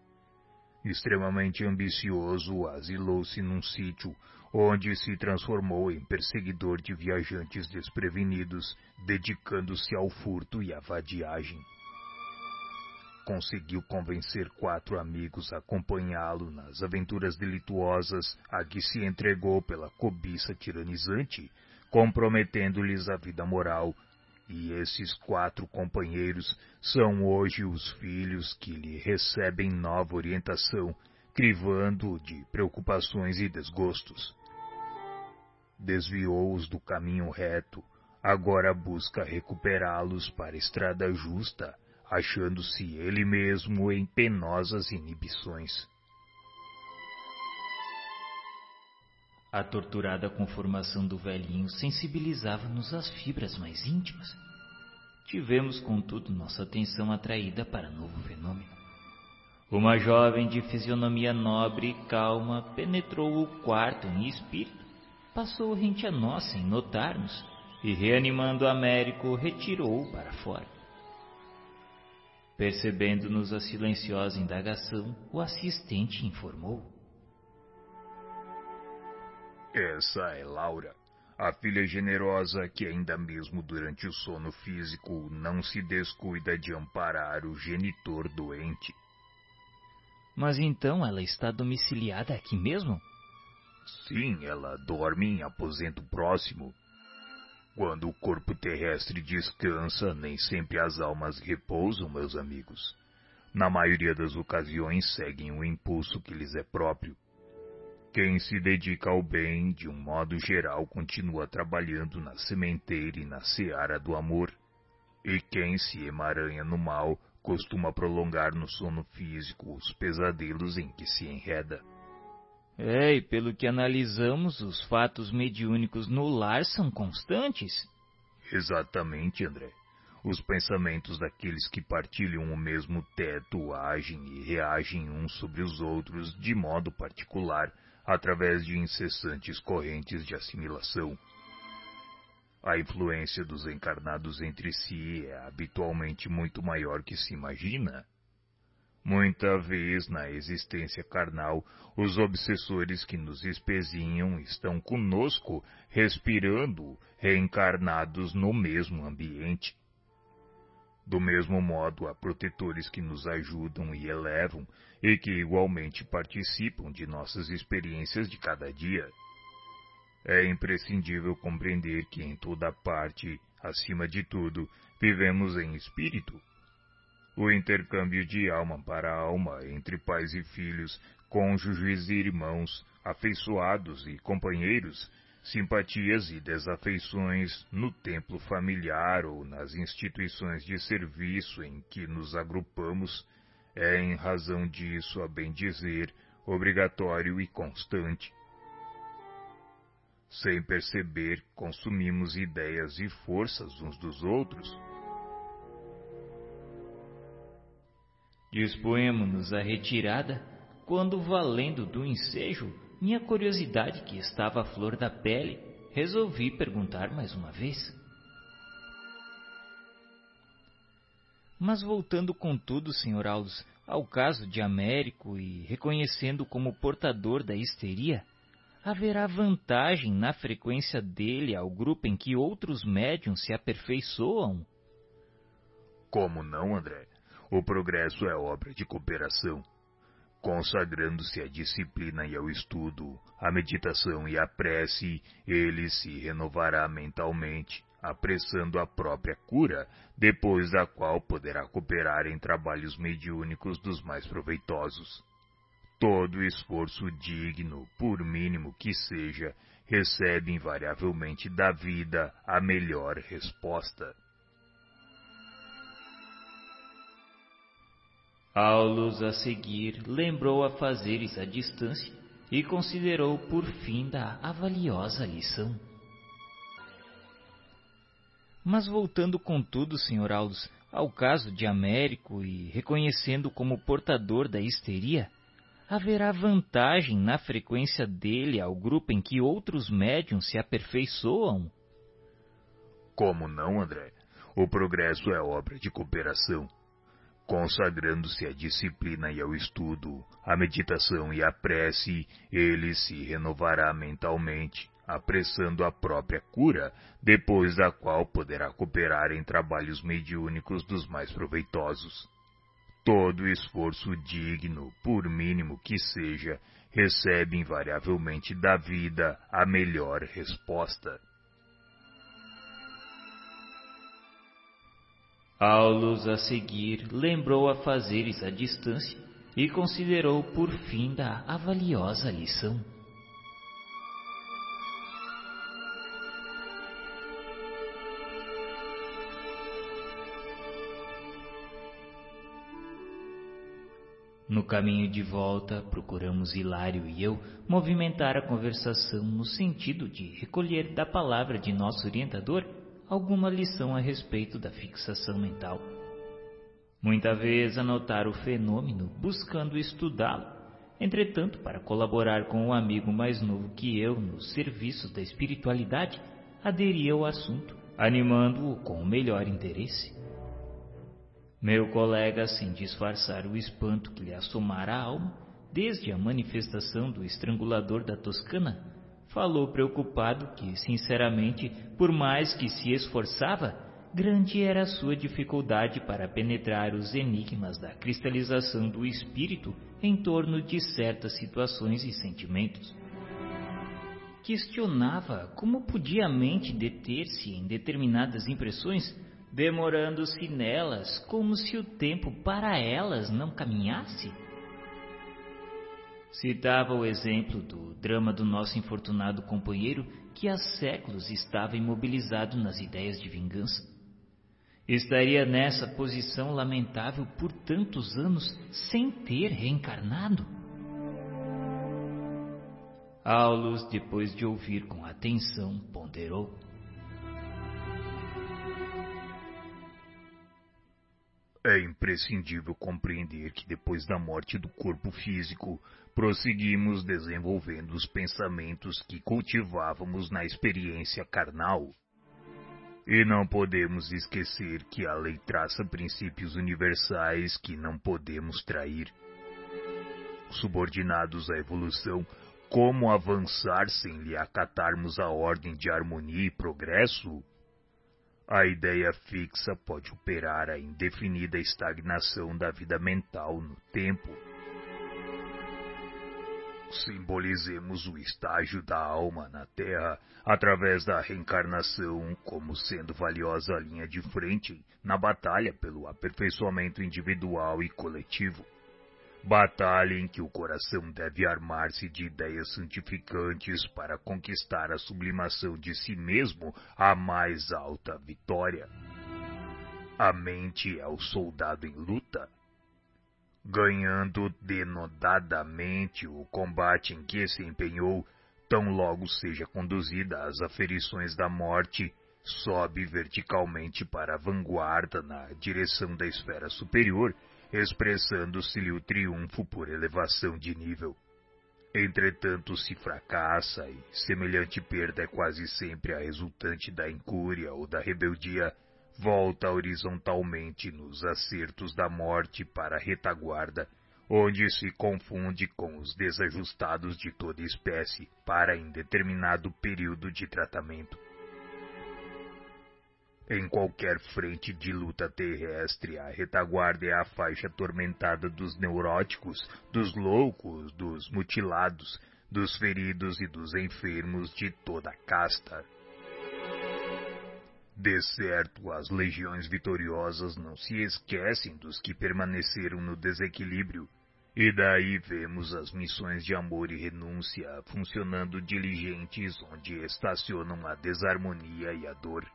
Extremamente ambicioso, asilou-se num sítio onde se transformou em perseguidor de viajantes desprevenidos, dedicando-se ao furto e à vadiagem. Conseguiu convencer quatro amigos a acompanhá-lo nas aventuras delituosas a que se entregou pela cobiça tiranizante comprometendo-lhes a vida moral, e esses quatro companheiros são hoje os filhos que lhe recebem nova orientação, crivando-o de preocupações e desgostos. Desviou-os do caminho reto, agora busca recuperá-los para a estrada justa, achando-se ele mesmo em penosas inibições. A torturada conformação do velhinho sensibilizava-nos às fibras mais íntimas. Tivemos, contudo, nossa atenção atraída para novo fenômeno. Uma jovem de fisionomia nobre e calma penetrou o quarto em espírito, passou rente a nós sem notar-nos e, reanimando Américo, retirou-o para fora. Percebendo-nos a silenciosa indagação, o assistente informou. Essa é Laura, a filha generosa que ainda mesmo durante o sono físico não se descuida de amparar o genitor doente. Mas então ela está domiciliada aqui mesmo? Sim, ela dorme em aposento próximo. Quando o corpo terrestre descansa, nem sempre as almas repousam, meus amigos. Na maioria das ocasiões, seguem o impulso que lhes é próprio. Quem se dedica ao bem, de um modo geral, continua trabalhando na sementeira e na seara do amor. E quem se emaranha no mal, costuma prolongar no sono físico os pesadelos em que se enreda. É, e pelo que analisamos, os fatos mediúnicos no lar são constantes. Exatamente, André. Os pensamentos daqueles que partilham o mesmo teto agem e reagem uns sobre os outros de modo particular, através de incessantes correntes de assimilação. A influência dos encarnados entre si é habitualmente muito maior que se imagina. Muita vez na existência carnal, os obsessores que nos espezinham estão conosco, respirando, reencarnados no mesmo ambiente. Do mesmo modo, há protetores que nos ajudam e elevam e que igualmente participam de nossas experiências de cada dia. É imprescindível compreender que em toda parte, acima de tudo, vivemos em espírito. O intercâmbio de alma para alma entre pais e filhos, cônjuges e irmãos, afeiçoados e companheiros, simpatias e desafeições no templo familiar ou nas instituições de serviço em que nos agrupamos, é em razão disso, a bem dizer, obrigatório e constante. Sem perceber, consumimos ideias e forças uns dos outros. Dispõemos-nos à retirada quando, valendo do ensejo, minha curiosidade, que estava à flor da pele, resolvi perguntar mais uma vez. Mas voltando contudo, Sr. Aldous, ao caso de Américo e reconhecendo como portador da histeria, haverá vantagem na frequência dele ao grupo em que outros médiums se aperfeiçoam? Como não, André? O progresso é obra de cooperação. Consagrando-se à disciplina e ao estudo, à meditação e à prece, ele se renovará mentalmente, apressando a própria cura, depois da qual poderá cooperar em trabalhos mediúnicos dos mais proveitosos. Todo esforço digno, por mínimo que seja, recebe invariavelmente da vida a melhor resposta. Aulus, a seguir, lembrou a fazeres a distância e considerou por fim da avaliosa lição. Mas voltando contudo, Sr. Aulus, ao caso de Américo e reconhecendo como portador da histeria, haverá vantagem na frequência dele ao grupo em que outros médiums se aperfeiçoam? Como não, André? O progresso é obra de cooperação. Consagrando-se à disciplina e ao estudo, à meditação e à prece, ele se renovará mentalmente, apressando a própria cura, depois da qual poderá cooperar em trabalhos mediúnicos dos mais proveitosos. Todo esforço digno, por mínimo que seja, recebe invariavelmente da vida a melhor resposta. Aulus, a seguir, lembrou a fazeres a distância e considerou por fim da avaliosa lição. No caminho de volta, procuramos Hilário e eu movimentar a conversação no sentido de recolher da palavra de nosso orientador alguma lição a respeito da fixação mental. Muita vez anotar o fenômeno buscando estudá-lo. Entretanto, para colaborar com um amigo mais novo que eu nos serviços da espiritualidade, aderi ao assunto, animando-o com o melhor interesse. Meu colega, sem disfarçar o espanto que lhe assomara a alma, desde a manifestação do estrangulador da Toscana, falou preocupado que, sinceramente, por mais que se esforçava, grande era a sua dificuldade para penetrar os enigmas da cristalização do espírito em torno de certas situações e sentimentos. Questionava como podia a mente deter-se em determinadas impressões demorando-se nelas como se o tempo para elas não caminhasse? Citava o exemplo do drama do nosso infortunado companheiro que há séculos estava imobilizado nas ideias de vingança. Estaria nessa posição lamentável por tantos anos sem ter reencarnado? Aulus, depois de ouvir com atenção, ponderou. É imprescindível compreender que depois da morte do corpo físico, prosseguimos desenvolvendo os pensamentos que cultivávamos na experiência carnal. E não podemos esquecer que a lei traça princípios universais que não podemos trair. Subordinados à evolução, como avançar sem lhe acatarmos a ordem de harmonia e progresso? A ideia fixa pode operar a indefinida estagnação da vida mental no tempo. Simbolizemos o estágio da alma na Terra através da reencarnação como sendo valiosa linha de frente na batalha pelo aperfeiçoamento individual e coletivo. Batalha em que o coração deve armar-se de ideias santificantes para conquistar a sublimação de si mesmo à mais alta vitória. A mente é o soldado em luta, ganhando denodadamente o combate em que se empenhou, tão logo seja conduzida às aferições da morte, sobe verticalmente para a vanguarda na direção da esfera superior expressando-se-lhe o triunfo por elevação de nível. Entretanto, se fracassa, e semelhante perda é quase sempre a resultante da incúria ou da rebeldia, volta horizontalmente nos acertos da morte para a retaguarda, onde se confunde com os desajustados de toda espécie para indeterminado período de tratamento. Em qualquer frente de luta terrestre, a retaguarda é a faixa atormentada dos neuróticos, dos loucos, dos mutilados, dos feridos e dos enfermos de toda a casta. De certo, as legiões vitoriosas não se esquecem dos que permaneceram no desequilíbrio, e daí vemos as missões de amor e renúncia funcionando diligentes onde estacionam a desarmonia e a dor.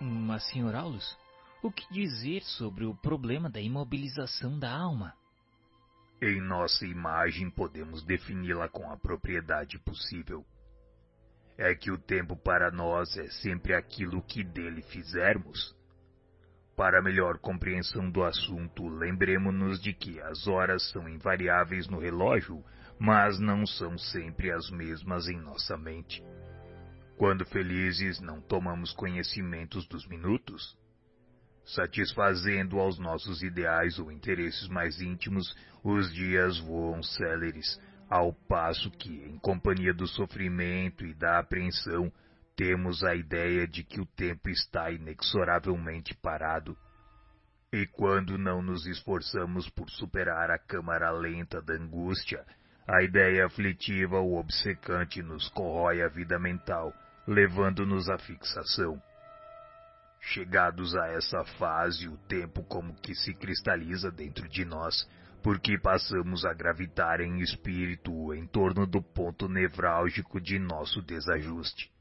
Mas, Sr. Aulus, o que dizer sobre o problema da imobilização da alma? Em nossa imagem podemos defini-la com a propriedade possível. É que o tempo para nós é sempre aquilo que dele fizermos. Para melhor compreensão do assunto, lembremos-nos de que as horas são invariáveis no relógio, mas não são sempre as mesmas em nossa mente. Quando felizes, não tomamos conhecimentos dos minutos. Satisfazendo aos nossos ideais ou interesses mais íntimos, os dias voam céleres, ao passo que, em companhia do sofrimento e da apreensão, temos a ideia de que o tempo está inexoravelmente parado. E quando não nos esforçamos por superar a câmara lenta da angústia, a ideia aflitiva ou obcecante nos corrói a vida mental, levando-nos à fixação. Chegados a essa fase, o tempo como que se cristaliza dentro de nós, porque passamos a gravitar em espírito em torno do ponto nevrálgico de nosso desajuste.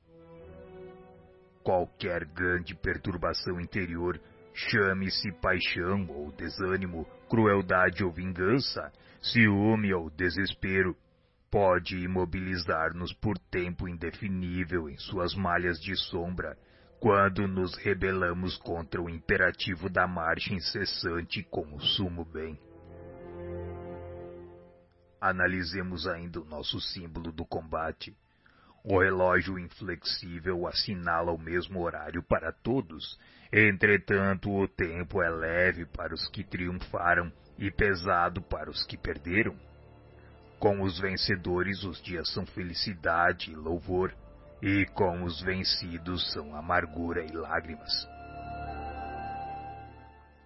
Qualquer grande perturbação interior, chame-se paixão ou desânimo, crueldade ou vingança, ciúme ou desespero, pode imobilizar-nos por tempo indefinível em suas malhas de sombra, quando nos rebelamos contra o imperativo da marcha incessante com o sumo bem. Analisemos ainda o nosso símbolo do combate. O relógio inflexível assinala o mesmo horário para todos, entretanto o tempo é leve para os que triunfaram e pesado para os que perderam. Com os vencedores, os dias são felicidade e louvor, e com os vencidos são amargura e lágrimas.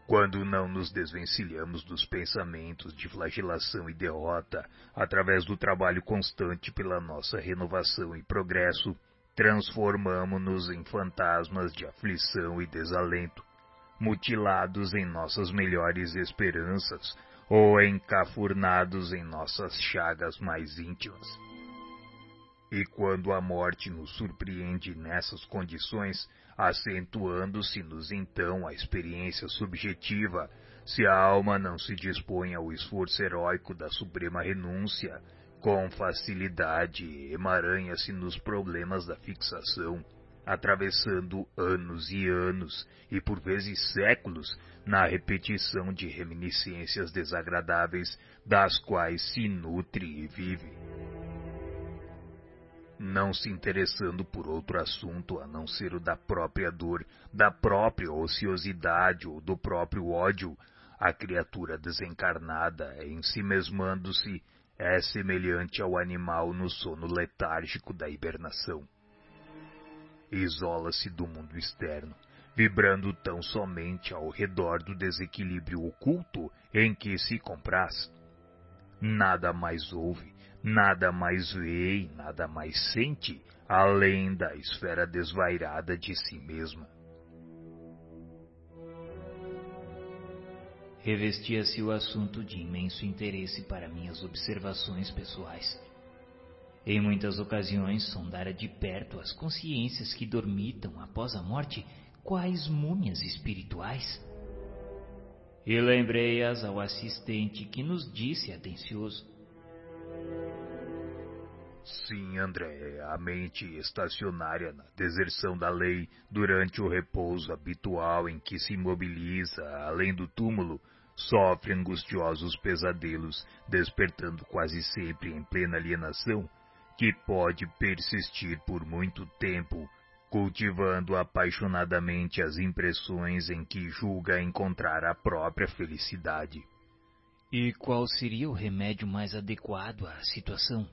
Quando não nos desvencilhamos dos pensamentos de flagelação e derrota, através do trabalho constante pela nossa renovação e progresso, transformamo-nos em fantasmas de aflição e desalento, mutilados em nossas melhores esperanças, ou encafurnados em nossas chagas mais íntimas. E quando a morte nos surpreende nessas condições, acentuando-se-nos então a experiência subjetiva, se a alma não se dispõe ao esforço heróico da suprema renúncia, com facilidade emaranha-se nos problemas da fixação, atravessando anos e anos, e por vezes séculos, na repetição de reminiscências desagradáveis das quais se nutre e vive. Não se interessando por outro assunto a não ser o da própria dor, da própria ociosidade ou do próprio ódio, a criatura desencarnada, em si mesmando-se, é semelhante ao animal no sono letárgico da hibernação isola-se do mundo externo, vibrando tão somente ao redor do desequilíbrio oculto em que se compraz. Nada mais ouve, nada mais vê e nada mais sente, além da esfera desvairada de si mesma. Revestia-se o assunto de imenso interesse para minhas observações pessoais. Em muitas ocasiões, sondara de perto as consciências que dormitam após a morte, quais múmias espirituais. E lembrei-as ao assistente que nos disse atencioso: Sim, André, a mente estacionária na deserção da lei durante o repouso habitual em que se imobiliza além do túmulo sofre angustiosos pesadelos, despertando quase sempre em plena alienação que pode persistir por muito tempo, cultivando apaixonadamente as impressões em que julga encontrar a própria felicidade. E qual seria o remédio mais adequado à situação?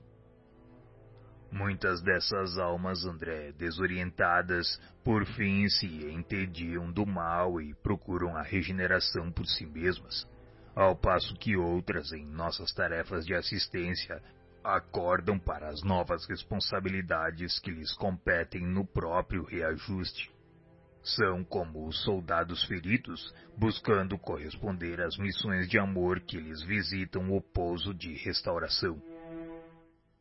Muitas dessas almas, André, desorientadas, por fim se entediam do mal e procuram a regeneração por si mesmas, ao passo que outras, em nossas tarefas de assistência, acordam para as novas responsabilidades que lhes competem no próprio reajuste. São como os soldados feridos buscando corresponder às missões de amor que lhes visitam o pouso de restauração.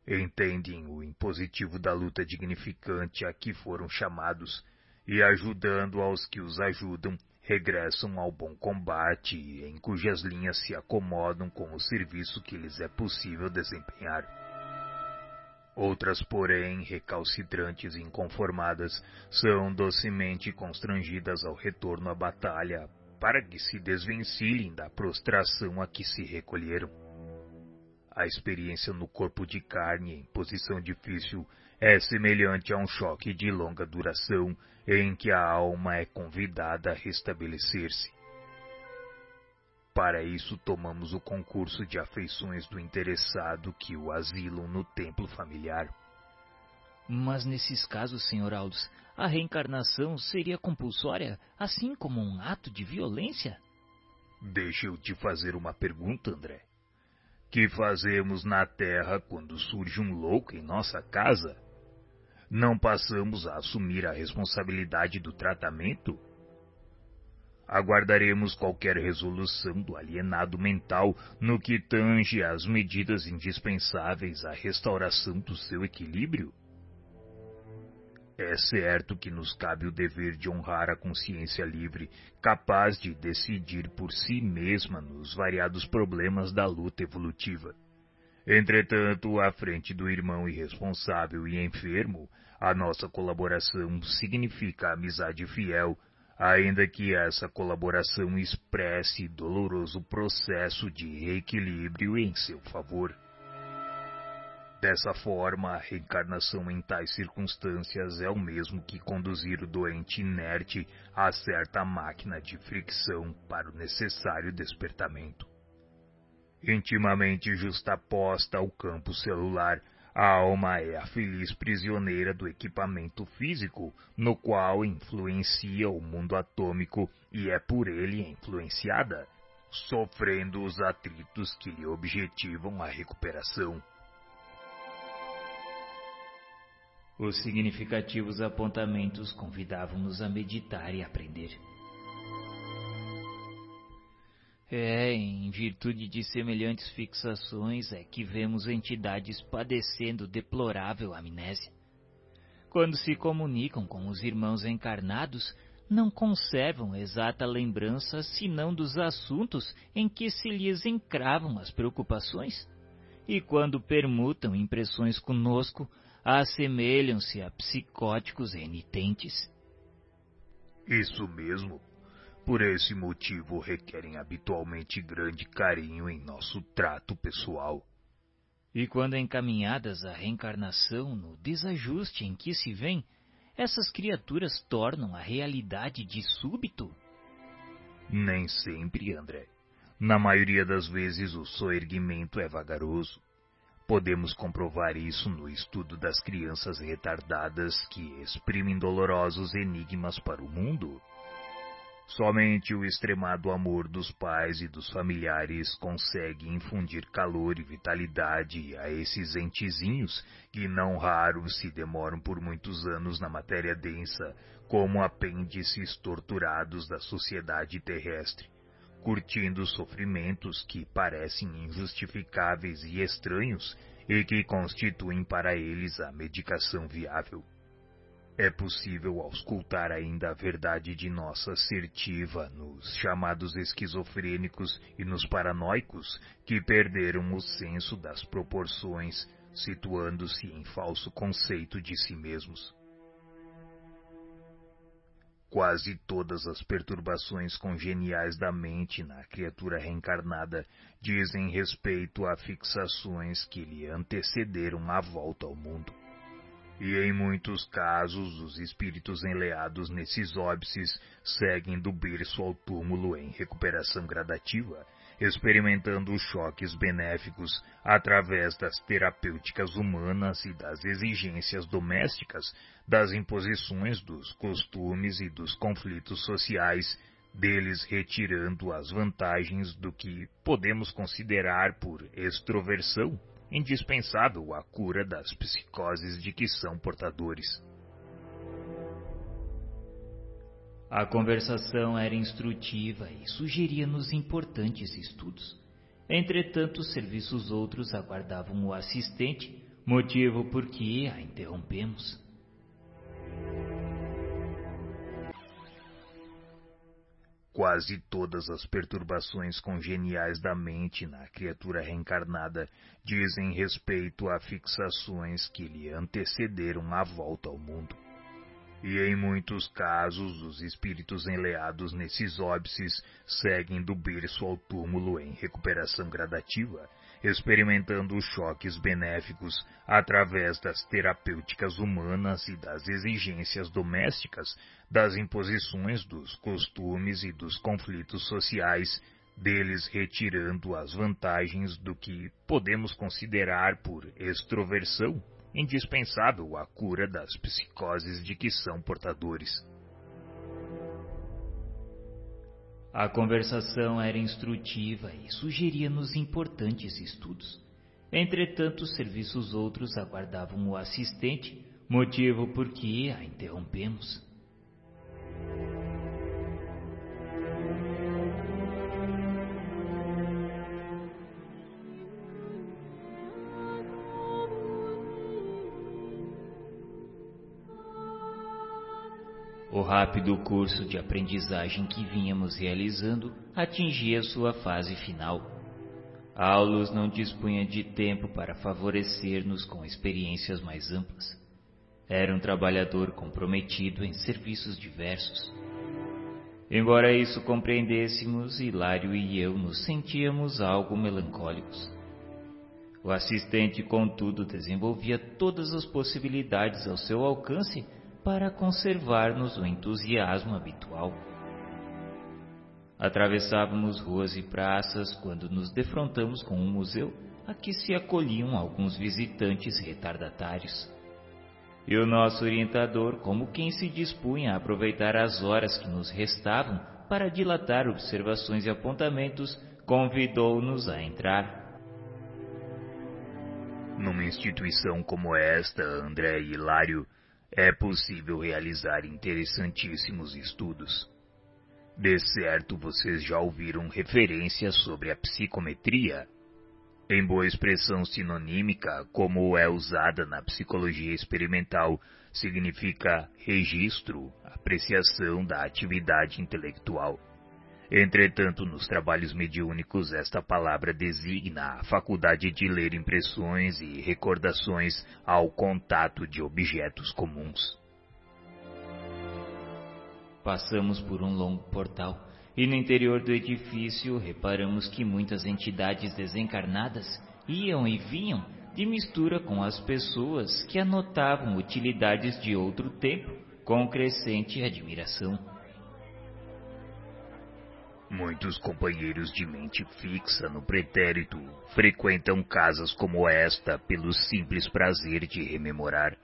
Entendem o impositivo da luta dignificante a que foram chamados e, ajudando aos que os ajudam, regressam ao bom combate, em cujas linhas se acomodam com o serviço que lhes é possível desempenhar. Outras, porém, recalcitrantes e inconformadas, são docemente constrangidas ao retorno à batalha, para que se desvencilhem da prostração a que se recolheram. A experiência no corpo de carne em posição difícil é semelhante a um choque de longa duração em que a alma é convidada a restabelecer-se. Para isso, tomamos o concurso de afeições do interessado que o asilam no templo familiar. Mas nesses casos, Sr. Aldous, a reencarnação seria compulsória, assim como um ato de violência? Deixa eu te fazer uma pergunta, André. Que fazemos na Terra quando surge um louco em nossa casa? Não passamos a assumir a responsabilidade do tratamento? Aguardaremos qualquer resolução do alienado mental no que tange às medidas indispensáveis à restauração do seu equilíbrio? É certo que nos cabe o dever de honrar a consciência livre, capaz de decidir por si mesma nos variados problemas da luta evolutiva. Entretanto, à frente do irmão irresponsável e enfermo, a nossa colaboração significa amizade fiel, ainda que essa colaboração expresse doloroso processo de reequilíbrio em seu favor. Dessa forma, a reencarnação em tais circunstâncias é o mesmo que conduzir o doente inerte a certa máquina de fricção para o necessário despertamento. Intimamente justaposta ao campo celular, a alma é a feliz prisioneira do equipamento físico, no qual influencia o mundo atômico e é por ele influenciada, sofrendo os atritos que lhe objetivam a recuperação. Os significativos apontamentos convidavam-nos a meditar e aprender. É, em virtude de semelhantes fixações é que vemos entidades padecendo deplorável amnésia. Quando se comunicam com os irmãos encarnados, não conservam exata lembrança senão dos assuntos em que se lhes encravam as preocupações. E quando permutam impressões conosco, assemelham-se a psicóticos renitentes. Isso mesmo, por esse motivo, requerem habitualmente grande carinho em nosso trato pessoal. E quando encaminhadas à reencarnação no desajuste em que se vêm, essas criaturas tornam a realidade de súbito? Nem sempre, André. Na maioria das vezes, o soerguimento é vagaroso. Podemos comprovar isso no estudo das crianças retardadas que exprimem dolorosos enigmas para o mundo. Somente o extremado amor dos pais e dos familiares consegue infundir calor e vitalidade a esses entezinhos que não raro se demoram por muitos anos na matéria densa, como apêndices torturados da sociedade terrestre, curtindo sofrimentos que parecem injustificáveis e estranhos e que constituem para eles a medicação viável. É possível auscultar ainda a verdade de nossa assertiva nos chamados esquizofrênicos e nos paranoicos que perderam o senso das proporções, situando-se em falso conceito de si mesmos. Quase todas as perturbações congeniais da mente na criatura reencarnada dizem respeito a fixações que lhe antecederam a volta ao mundo. E em muitos casos, os espíritos enleados nesses óbices seguem do berço ao túmulo em recuperação gradativa, experimentando choques benéficos através das terapêuticas humanas e das exigências domésticas, das imposições dos costumes e dos conflitos sociais, deles retirando as vantagens do que podemos considerar por extroversão indispensável à cura das psicoses de que são portadores. A conversação era instrutiva e sugeria-nos importantes estudos. Entretanto, serviços outros aguardavam o assistente, motivo por que a interrompemos. Quase todas as perturbações congeniais da mente na criatura reencarnada dizem respeito a fixações que lhe antecederam a volta ao mundo. E em muitos casos, os espíritos enleados nesses óbices seguem do berço ao túmulo em recuperação gradativa, experimentando choques benéficos através das terapêuticas humanas e das exigências domésticas, das imposições dos costumes e dos conflitos sociais, deles retirando as vantagens do que podemos considerar por extroversão indispensável à cura das psicoses de que são portadores. A conversação era instrutiva e sugeria-nos importantes estudos. Entretanto, serviços outros aguardavam o assistente, motivo por que a interrompemos. O rápido curso de aprendizagem que vínhamos realizando atingia sua fase final. Aulus não dispunha de tempo para favorecer-nos com experiências mais amplas. Era um trabalhador comprometido em serviços diversos. Embora isso compreendêssemos, Hilário e eu nos sentíamos algo melancólicos. O assistente, contudo, desenvolvia todas as possibilidades ao seu alcance para conservar-nos o entusiasmo habitual. Atravessávamos ruas e praças quando nos defrontamos com um museu a que se acolhiam alguns visitantes retardatários. E o nosso orientador, como quem se dispunha a aproveitar as horas que nos restavam para dilatar observações e apontamentos, convidou-nos a entrar. Numa instituição como esta, André e Hilário, é possível realizar interessantíssimos estudos. De certo, vocês já ouviram referências sobre a psicometria. Em boa expressão sinonímica, como é usada na psicologia experimental, significa registro, apreciação da atividade intelectual. Entretanto, nos trabalhos mediúnicos, esta palavra designa a faculdade de ler impressões e recordações ao contato de objetos comuns. Passamos por um longo portal e no interior do edifício reparamos que muitas entidades desencarnadas iam e vinham de mistura com as pessoas que anotavam utilidades de outro tempo com crescente admiração. Muitos companheiros de mente fixa no pretérito frequentam casas como esta pelo simples prazer de rememorar.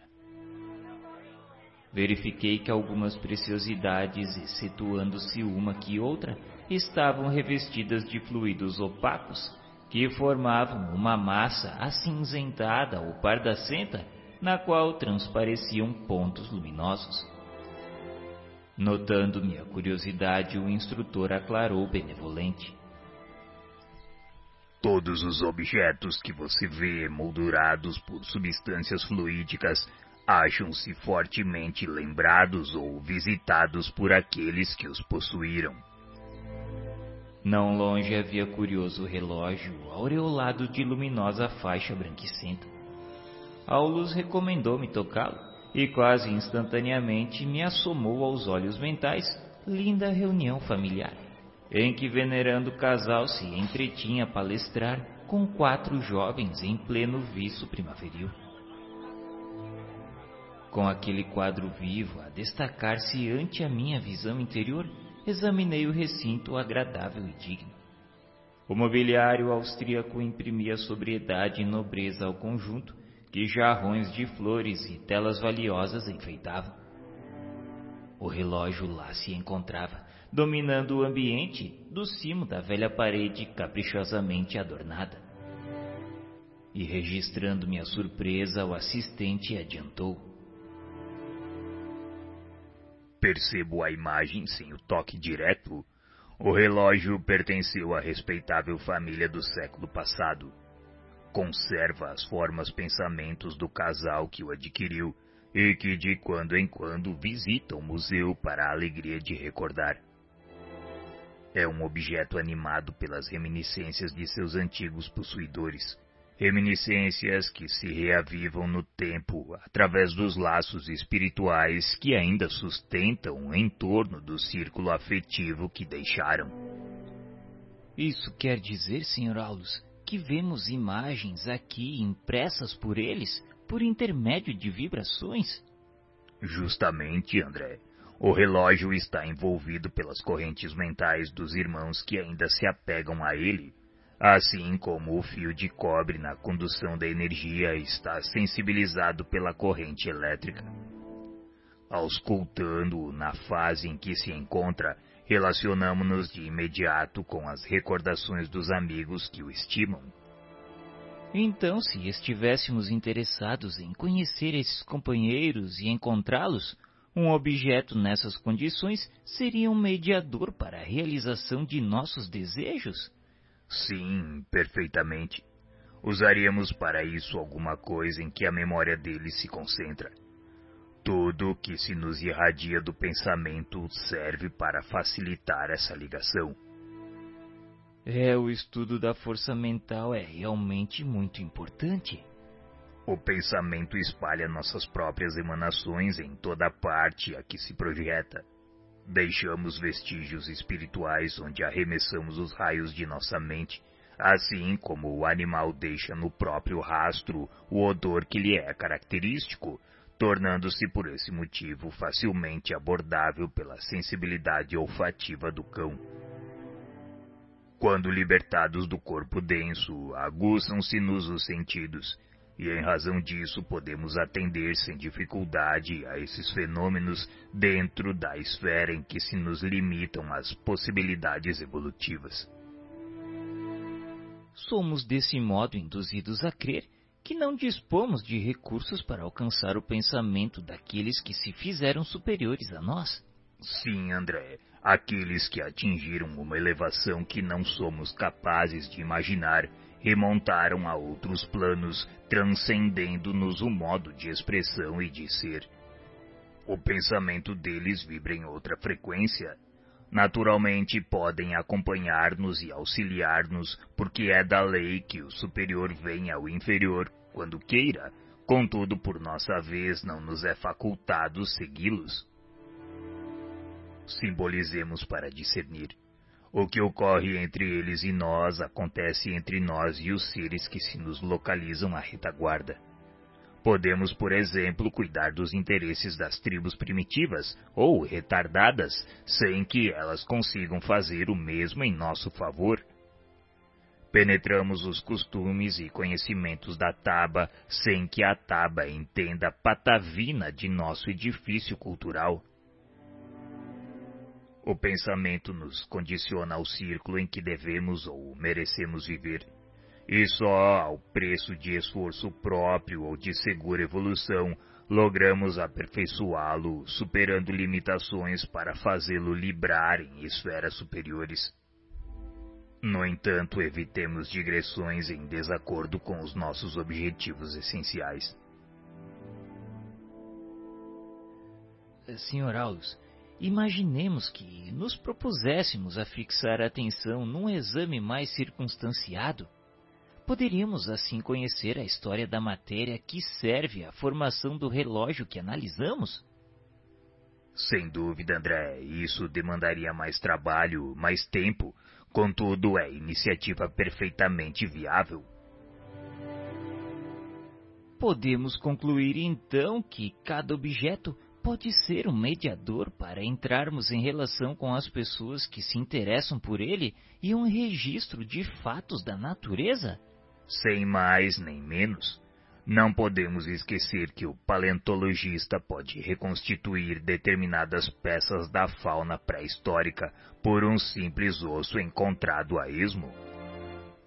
Verifiquei que algumas preciosidades, excetuando-se uma que outra, estavam revestidas de fluidos opacos que formavam uma massa acinzentada ou pardacenta na qual transpareciam pontos luminosos. Notando minha curiosidade, o instrutor aclarou benevolente. Todos os objetos que você vê moldurados por substâncias fluídicas acham-se fortemente lembrados ou visitados por aqueles que os possuíram. Não longe havia curioso relógio aureolado de luminosa faixa branquicenta. Aulus recomendou-me tocá-lo e quase instantaneamente me assomou aos olhos mentais linda reunião familiar, em que venerando casal se entretinha a palestrar com quatro jovens em pleno viço primaveril. Com aquele quadro vivo a destacar-se ante a minha visão interior, examinei o recinto agradável e digno. O mobiliário austríaco imprimia sobriedade e nobreza ao conjunto, que jarrões de flores e telas valiosas enfeitavam. O relógio lá se encontrava, dominando o ambiente do cimo da velha parede caprichosamente adornada. E registrando minha surpresa, o assistente adiantou. Percebo a imagem sem o toque direto. O relógio pertenceu à respeitável família do século passado conserva as formas pensamentos do casal que o adquiriu e que de quando em quando visita o museu para a alegria de recordar. É um objeto animado pelas reminiscências de seus antigos possuidores. Reminiscências que se reavivam no tempo através dos laços espirituais que ainda sustentam em torno do círculo afetivo que deixaram. Isso quer dizer, Sr. Aulus, que vemos imagens aqui impressas por eles por intermédio de vibrações? Justamente, André. O relógio está envolvido pelas correntes mentais dos irmãos que ainda se apegam a ele, assim como o fio de cobre na condução da energia está sensibilizado pela corrente elétrica. Auscultando-o na fase em que se encontra, relacionamos-nos de imediato com as recordações dos amigos que o estimam. Então, se estivéssemos interessados em conhecer esses companheiros e encontrá-los, um objeto nessas condições seria um mediador para a realização de nossos desejos? Sim, perfeitamente. Usaríamos para isso alguma coisa em que a memória dele se concentra. Tudo o que se nos irradia do pensamento serve para facilitar essa ligação. É, o estudo da força mental é realmente muito importante. O pensamento espalha nossas próprias emanações em toda parte a que se projeta. Deixamos vestígios espirituais onde arremessamos os raios de nossa mente, assim como o animal deixa no próprio rastro o odor que lhe é característico, tornando-se por esse motivo facilmente abordável pela sensibilidade olfativa do cão. Quando libertados do corpo denso, aguçam-se-nos os sentidos, e em razão disso podemos atender sem dificuldade a esses fenômenos dentro da esfera em que se nos limitam as possibilidades evolutivas. Somos desse modo induzidos a crer que não dispomos de recursos para alcançar o pensamento daqueles que se fizeram superiores a nós. Sim, André, aqueles que atingiram uma elevação que não somos capazes de imaginar remontaram a outros planos, transcendendo-nos o modo de expressão e de ser. O pensamento deles vibra em outra frequência. Naturalmente podem acompanhar-nos e auxiliar-nos, porque é da lei que o superior venha ao inferior quando queira, contudo, por nossa vez, não nos é facultado segui-los. Simbolizemos para discernir. O que ocorre entre eles e nós acontece entre nós e os seres que se nos localizam à retaguarda. Podemos, por exemplo, cuidar dos interesses das tribos primitivas ou retardadas, sem que elas consigam fazer o mesmo em nosso favor. Penetramos os costumes e conhecimentos da Taba sem que a Taba entenda a patavina de nosso edifício cultural. O pensamento nos condiciona ao círculo em que devemos ou merecemos viver, e só ao preço de esforço próprio ou de segura evolução logramos aperfeiçoá-lo, superando limitações para fazê-lo librar em esferas superiores. No entanto, evitemos digressões em desacordo com os nossos objetivos essenciais. Sr. Aulus, Imaginemos que nos propuséssemos a fixar a atenção num exame mais circunstanciado. Poderíamos assim conhecer a história da matéria que serve à formação do relógio que analisamos? Sem dúvida, André, isso demandaria mais trabalho, mais tempo. Contudo, é iniciativa perfeitamente viável. Podemos concluir então que cada objeto pode ser um mediador para entrarmos em relação com as pessoas que se interessam por ele e um registro de fatos da natureza? Sem mais nem menos. Não podemos esquecer que o paleontologista pode reconstituir determinadas peças da fauna pré-histórica por um simples osso encontrado a esmo.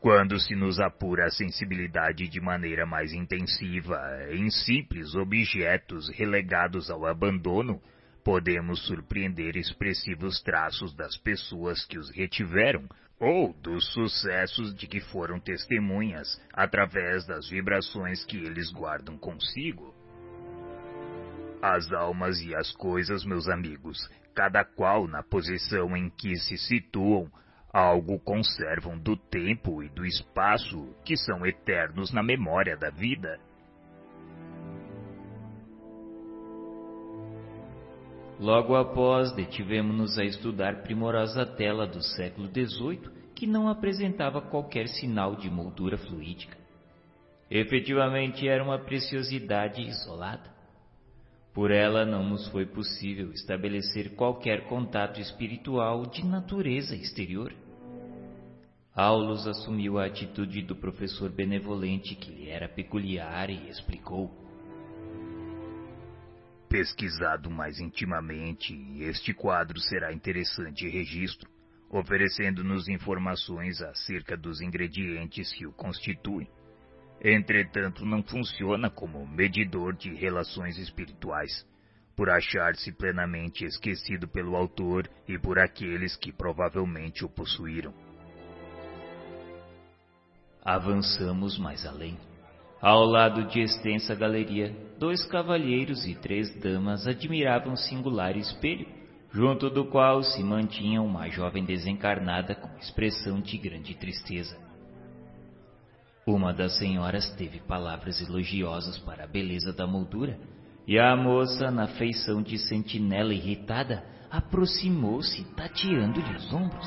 Quando se nos apura a sensibilidade de maneira mais intensiva em simples objetos relegados ao abandono, podemos surpreender expressivos traços das pessoas que os retiveram ou dos sucessos de que foram testemunhas através das vibrações que eles guardam consigo. As almas e as coisas, meus amigos, cada qual na posição em que se situam, algo conservam do tempo e do espaço que são eternos na memória da vida. Logo após, detivemos-nos a estudar primorosa tela do século XVIII que não apresentava qualquer sinal de moldura fluídica. Efetivamente era uma preciosidade isolada. Por ela não nos foi possível estabelecer qualquer contato espiritual de natureza exterior. Aulus assumiu a atitude do professor benevolente que lhe era peculiar e explicou. Pesquisado mais intimamente, este quadro será interessante registro, oferecendo-nos informações acerca dos ingredientes que o constituem. Entretanto, não funciona como medidor de relações espirituais, por achar-se plenamente esquecido pelo autor e por aqueles que provavelmente o possuíram. Avançamos mais além. Ao lado de extensa galeria, dois cavalheiros e três damas admiravam singular espelho, junto do qual se mantinha uma jovem desencarnada com expressão de grande tristeza. Uma das senhoras teve palavras elogiosas para a beleza da moldura, e a moça, na feição de sentinela irritada, aproximou-se, tateando-lhe os ombros.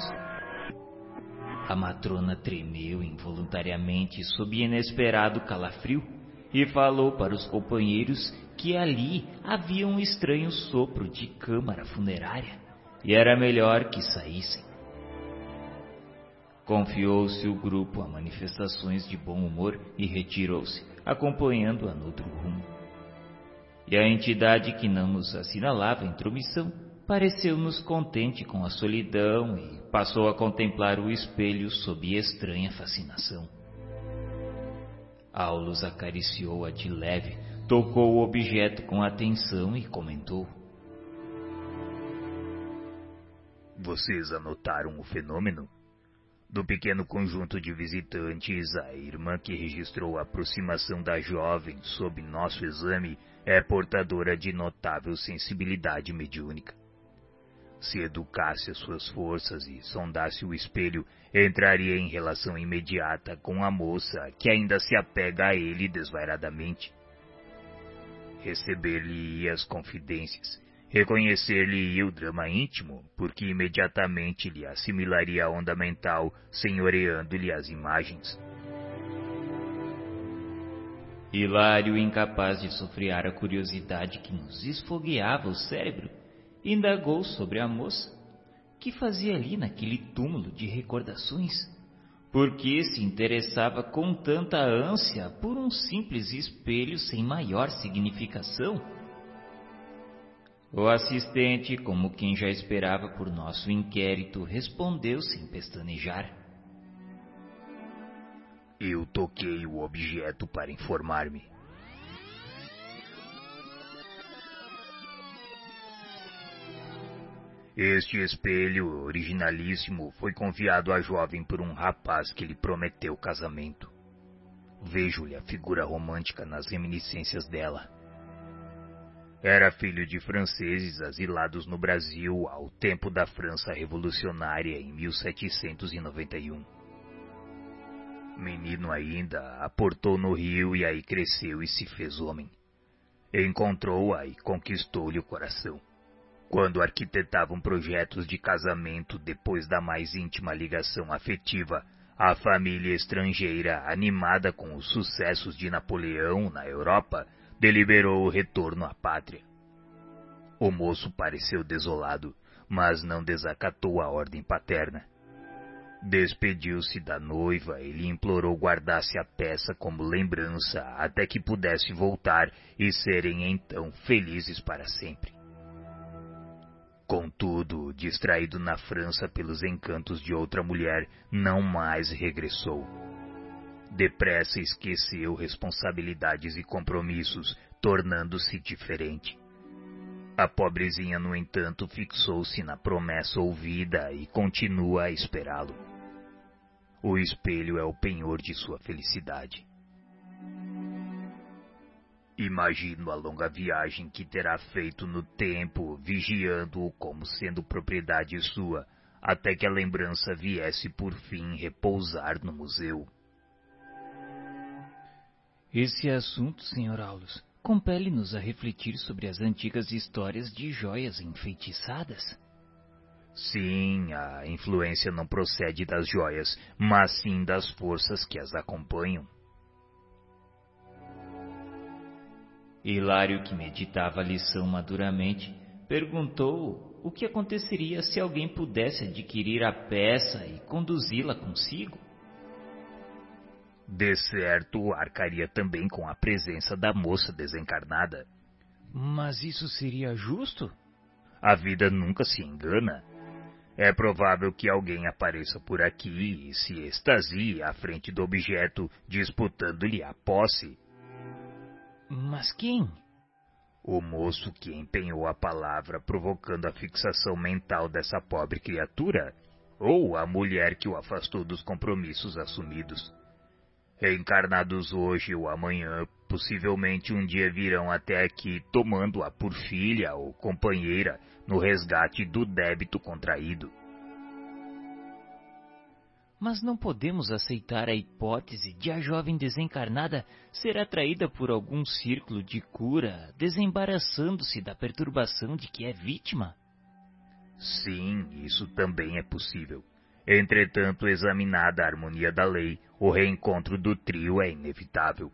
A matrona tremeu involuntariamente sob inesperado calafrio e falou para os companheiros que ali havia um estranho sopro de câmara funerária e era melhor que saíssem. Confiou-se o grupo a manifestações de bom humor e retirou-se, acompanhando-a noutro rumo. E a entidade que não nos assinalava intromissão pareceu-nos contente com a solidão e passou a contemplar o espelho sob estranha fascinação. Aulus acariciou-a de leve, tocou o objeto com atenção e comentou: Vocês anotaram o fenômeno? Do pequeno conjunto de visitantes, a irmã que registrou a aproximação da jovem sob nosso exame é portadora de notável sensibilidade mediúnica. Se educasse as suas forças e sondasse o espelho, entraria em relação imediata com a moça que ainda se apega a ele desvairadamente. Receber-lhe as confidências Reconhecer-lhe o drama íntimo, porque imediatamente lhe assimilaria a onda mental, senhoreando-lhe as imagens. Hilário, incapaz de sofrear a curiosidade que nos esfogueava o cérebro, indagou sobre a moça, que fazia ali naquele túmulo de recordações, por que se interessava com tanta ânsia por um simples espelho sem maior significação o assistente, como quem já esperava por nosso inquérito, respondeu sem pestanejar. Eu toquei o objeto para informar-me. Este espelho originalíssimo foi confiado à jovem por um rapaz que lhe prometeu casamento. Vejo-lhe a figura romântica nas reminiscências dela. Era filho de franceses asilados no Brasil ao tempo da França Revolucionária em 1791. Menino ainda, aportou no Rio e aí cresceu e se fez homem. Encontrou-a e conquistou-lhe o coração. Quando arquitetavam projetos de casamento depois da mais íntima ligação afetiva, a família estrangeira, animada com os sucessos de Napoleão na Europa, deliberou o retorno à pátria. O moço pareceu desolado, mas não desacatou a ordem paterna. Despediu-se da noiva e lhe implorou guardasse a peça como lembrança até que pudesse voltar e serem então felizes para sempre. Contudo, distraído na França pelos encantos de outra mulher, não mais regressou. Depressa esqueceu responsabilidades e compromissos, tornando-se diferente. A pobrezinha, no entanto, fixou-se na promessa ouvida e continua a esperá-lo. O espelho é o penhor de sua felicidade. Imagino a longa viagem que terá feito no tempo, vigiando-o como sendo propriedade sua, até que a lembrança viesse por fim repousar no museu. Esse assunto, Sr. Aulus, compele-nos a refletir sobre as antigas histórias de joias enfeitiçadas. Sim, a influência não procede das joias, mas sim das forças que as acompanham. Hilário, que meditava a lição maduramente, perguntou o que aconteceria se alguém pudesse adquirir a peça e conduzi-la consigo. De certo, arcaria também com a presença da moça desencarnada. Mas isso seria justo? A vida nunca se engana. É provável que alguém apareça por aqui e se extasie à frente do objeto, disputando-lhe a posse. Mas quem? O moço que empenhou a palavra provocando a fixação mental dessa pobre criatura, ou a mulher que o afastou dos compromissos assumidos. Reencarnados hoje ou amanhã, possivelmente um dia virão até aqui tomando-a por filha ou companheira no resgate do débito contraído. Mas não podemos aceitar a hipótese de a jovem desencarnada ser atraída por algum círculo de cura, desembaraçando-se da perturbação de que é vítima? Sim, isso também é possível. Entretanto, examinada a harmonia da lei, o reencontro do trio é inevitável.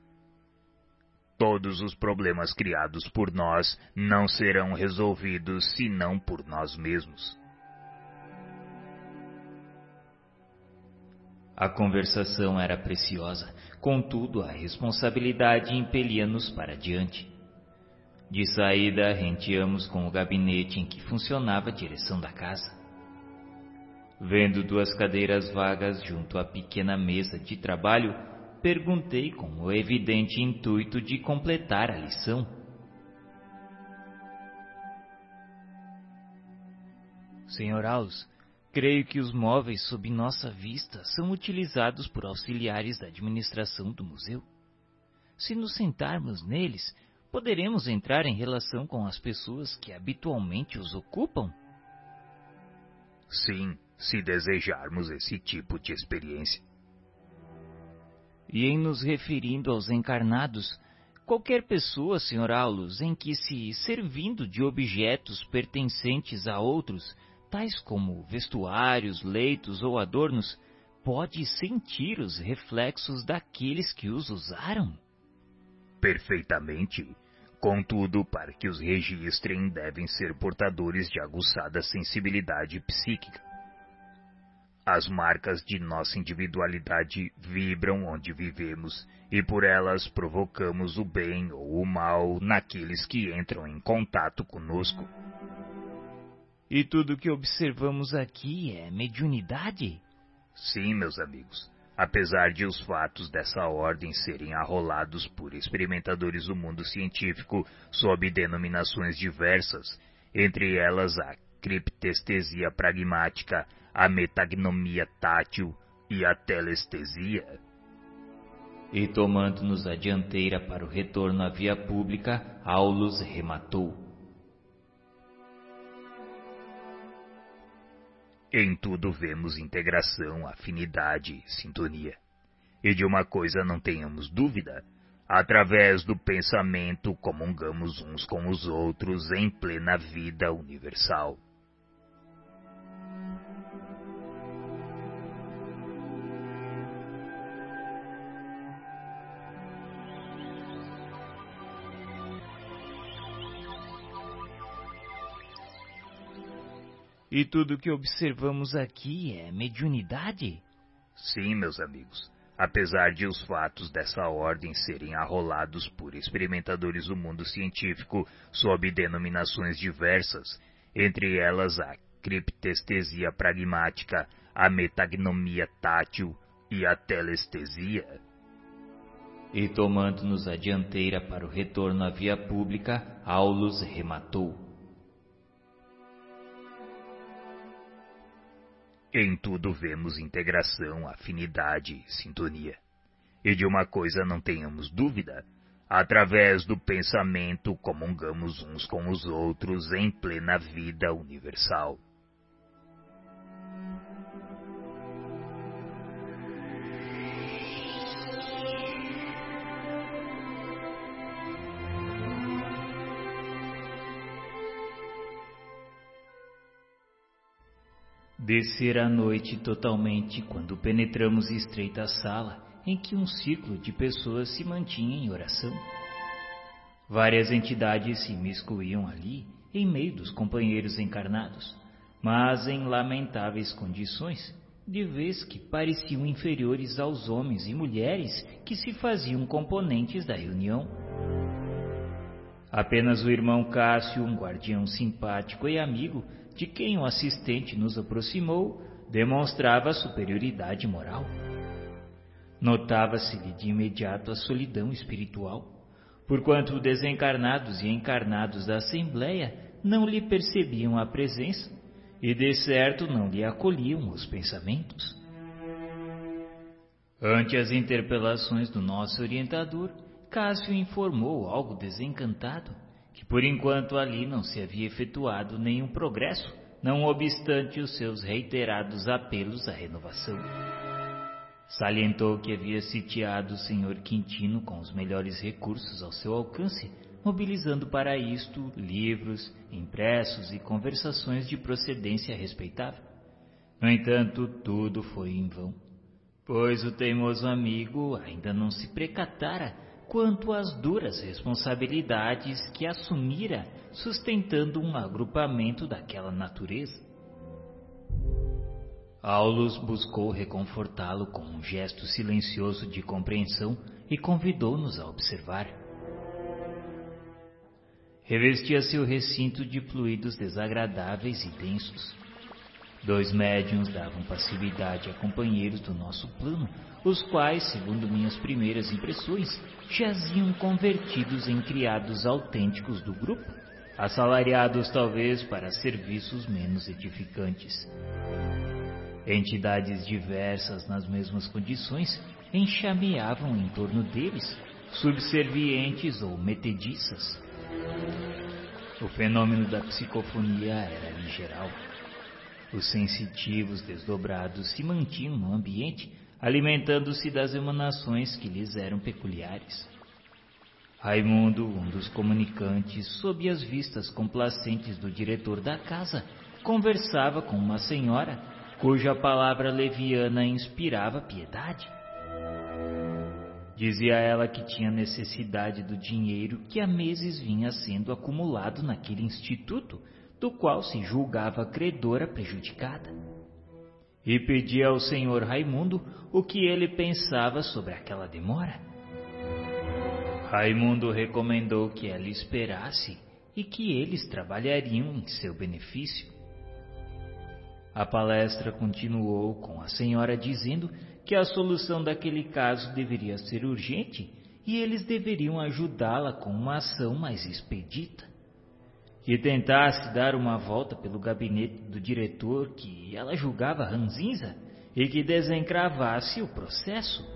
Todos os problemas criados por nós não serão resolvidos senão por nós mesmos. A conversação era preciosa, contudo a responsabilidade impelia-nos para diante. De saída, renteamos com o gabinete em que funcionava a direção da casa. Vendo duas cadeiras vagas junto à pequena mesa de trabalho, perguntei com o evidente intuito de completar a lição. Senhor Aulus, creio que os móveis sob nossa vista são utilizados por auxiliares da administração do museu. Se nos sentarmos neles, poderemos entrar em relação com as pessoas que habitualmente os ocupam? Sim, se desejarmos esse tipo de experiência. E em nos referindo aos encarnados, qualquer pessoa, Sr. Aulus, em que se, servindo de objetos pertencentes a outros, tais como vestuários, leitos ou adornos, pode sentir os reflexos daqueles que os usaram? Perfeitamente. Contudo, para que os registrem, devem ser portadores de aguçada sensibilidade psíquica. As marcas de nossa individualidade vibram onde vivemos e por elas provocamos o bem ou o mal naqueles que entram em contato conosco. E tudo que observamos aqui é mediunidade? Sim, meus amigos. Apesar de os fatos dessa ordem serem arrolados por experimentadores do mundo científico sob denominações diversas, entre elas a criptestesia pragmática, a metagnomia tátil e a telestesia. E tomando-nos a dianteira para o retorno à via pública, Aulus rematou. Em tudo vemos integração, afinidade, sintonia. E de uma coisa não tenhamos dúvida: através do pensamento comungamos uns com os outros em plena vida universal. E tudo que observamos aqui é mediunidade? Sim, meus amigos. Apesar de os fatos dessa ordem serem arrolados por experimentadores do mundo científico sob denominações diversas, entre elas a criptestesia pragmática, a metagnomia tátil e a telestesia. E tomando-nos a dianteira para o retorno à via pública, Aulus rematou. Em tudo vemos integração, afinidade, sintonia. E de uma coisa não tenhamos dúvida: Através do pensamento, comungamos uns com os outros em plena vida universal. Descer a noite totalmente quando penetramos estreita sala em que um ciclo de pessoas se mantinha em oração. Várias entidades se miscuíam ali, em meio dos companheiros encarnados, mas em lamentáveis condições, de vez que pareciam inferiores aos homens e mulheres que se faziam componentes da reunião. Apenas o irmão Cássio, um guardião simpático e amigo, de quem o assistente nos aproximou, demonstrava superioridade moral. Notava-se-lhe de imediato a solidão espiritual, porquanto desencarnados e encarnados da Assembleia não lhe percebiam a presença e de certo não lhe acolhiam os pensamentos. Ante as interpelações do nosso orientador, Cássio informou algo desencantado que por enquanto ali não se havia efetuado nenhum progresso, não obstante os seus reiterados apelos à renovação. Salientou que havia sitiado o senhor Quintino com os melhores recursos ao seu alcance, mobilizando para isto livros, impressos e conversações de procedência respeitável. No entanto, tudo foi em vão, pois o teimoso amigo ainda não se precatara quanto às duras responsabilidades que assumira sustentando um agrupamento daquela natureza. Aulus buscou reconfortá-lo com um gesto silencioso de compreensão e convidou-nos a observar. Revestia-se o recinto de fluidos desagradáveis e densos. Dois médiums davam passividade a companheiros do nosso plano, os quais, segundo minhas primeiras impressões, jaziam convertidos em criados autênticos do grupo, assalariados talvez para serviços menos edificantes. Entidades diversas nas mesmas condições enxameavam em torno deles, subservientes ou metediças. O fenômeno da psicofonia era em geral. Os sensitivos desdobrados se mantinham no ambiente alimentando-se das emanações que lhes eram peculiares. Raimundo, um dos comunicantes, sob as vistas complacentes do diretor da casa, conversava com uma senhora cuja palavra leviana inspirava piedade. Dizia ela que tinha necessidade do dinheiro que há meses vinha sendo acumulado naquele instituto, do qual se julgava credora prejudicada e pedia ao senhor Raimundo o que ele pensava sobre aquela demora. Raimundo recomendou que ela esperasse e que eles trabalhariam em seu benefício. A palestra continuou com a senhora dizendo que a solução daquele caso deveria ser urgente e eles deveriam ajudá-la com uma ação mais expedita que tentasse dar uma volta pelo gabinete do diretor que ela julgava ranzinza e que desencravasse o processo.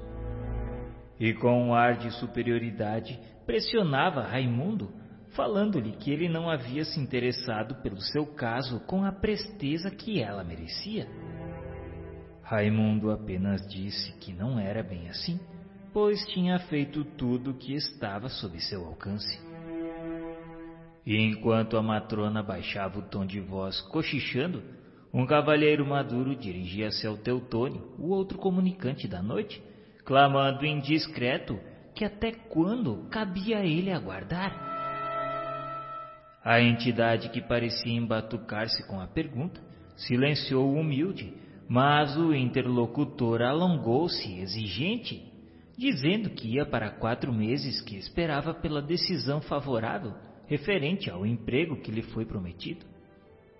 E com um ar de superioridade pressionava Raimundo, falando-lhe que ele não havia se interessado pelo seu caso com a presteza que ela merecia. Raimundo apenas disse que não era bem assim, pois tinha feito tudo o que estava sob seu alcance. E enquanto a matrona baixava o tom de voz, cochichando, um cavalheiro maduro dirigia-se ao Teutônio, o outro comunicante da noite, clamando indiscreto que até quando cabia a ele aguardar. A entidade que parecia embatucar-se com a pergunta silenciou o humilde, mas o interlocutor alongou-se exigente, dizendo que ia para quatro meses que esperava pela decisão favorável referente ao emprego que lhe foi prometido.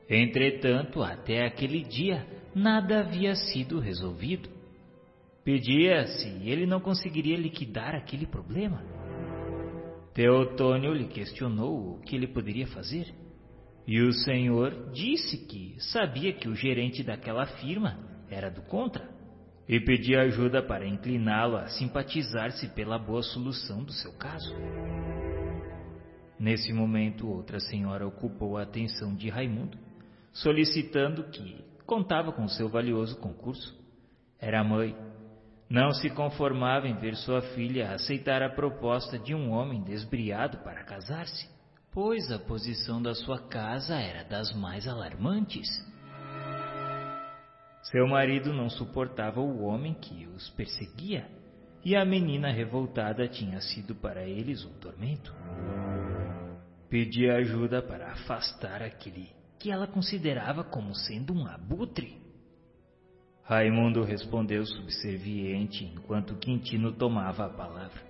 Entretanto, até aquele dia, nada havia sido resolvido. Pedia se ele não conseguiria liquidar aquele problema. Teotônio lhe questionou o que ele poderia fazer. E o senhor disse que sabia que o gerente daquela firma era do contra. e pedia ajuda para incliná-lo a simpatizar-se pela boa solução do seu caso. Nesse momento, outra senhora ocupou a atenção de Raimundo, solicitando que contava com seu valioso concurso. Era a mãe. Não se conformava em ver sua filha aceitar a proposta de um homem desbriado para casar-se, pois a posição da sua casa era das mais alarmantes. Seu marido não suportava o homem que os perseguia, e a menina revoltada tinha sido para eles um tormento. Pedia ajuda para afastar aquele que ela considerava como sendo um abutre. Raimundo respondeu subserviente enquanto Quintino tomava a palavra.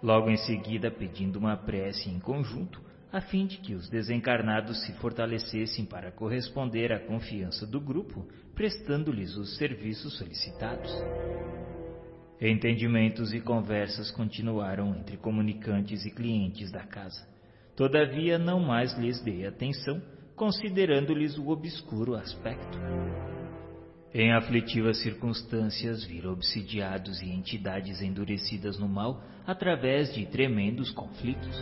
Logo em seguida, pedindo uma prece em conjunto, a fim de que os desencarnados se fortalecessem para corresponder à confiança do grupo, prestando-lhes os serviços solicitados. Entendimentos e conversas continuaram entre comunicantes e clientes da casa. Todavia, não mais lhes dei atenção, considerando-lhes o obscuro aspecto. Em aflitivas circunstâncias, viram obsidiados e entidades endurecidas no mal através de tremendos conflitos.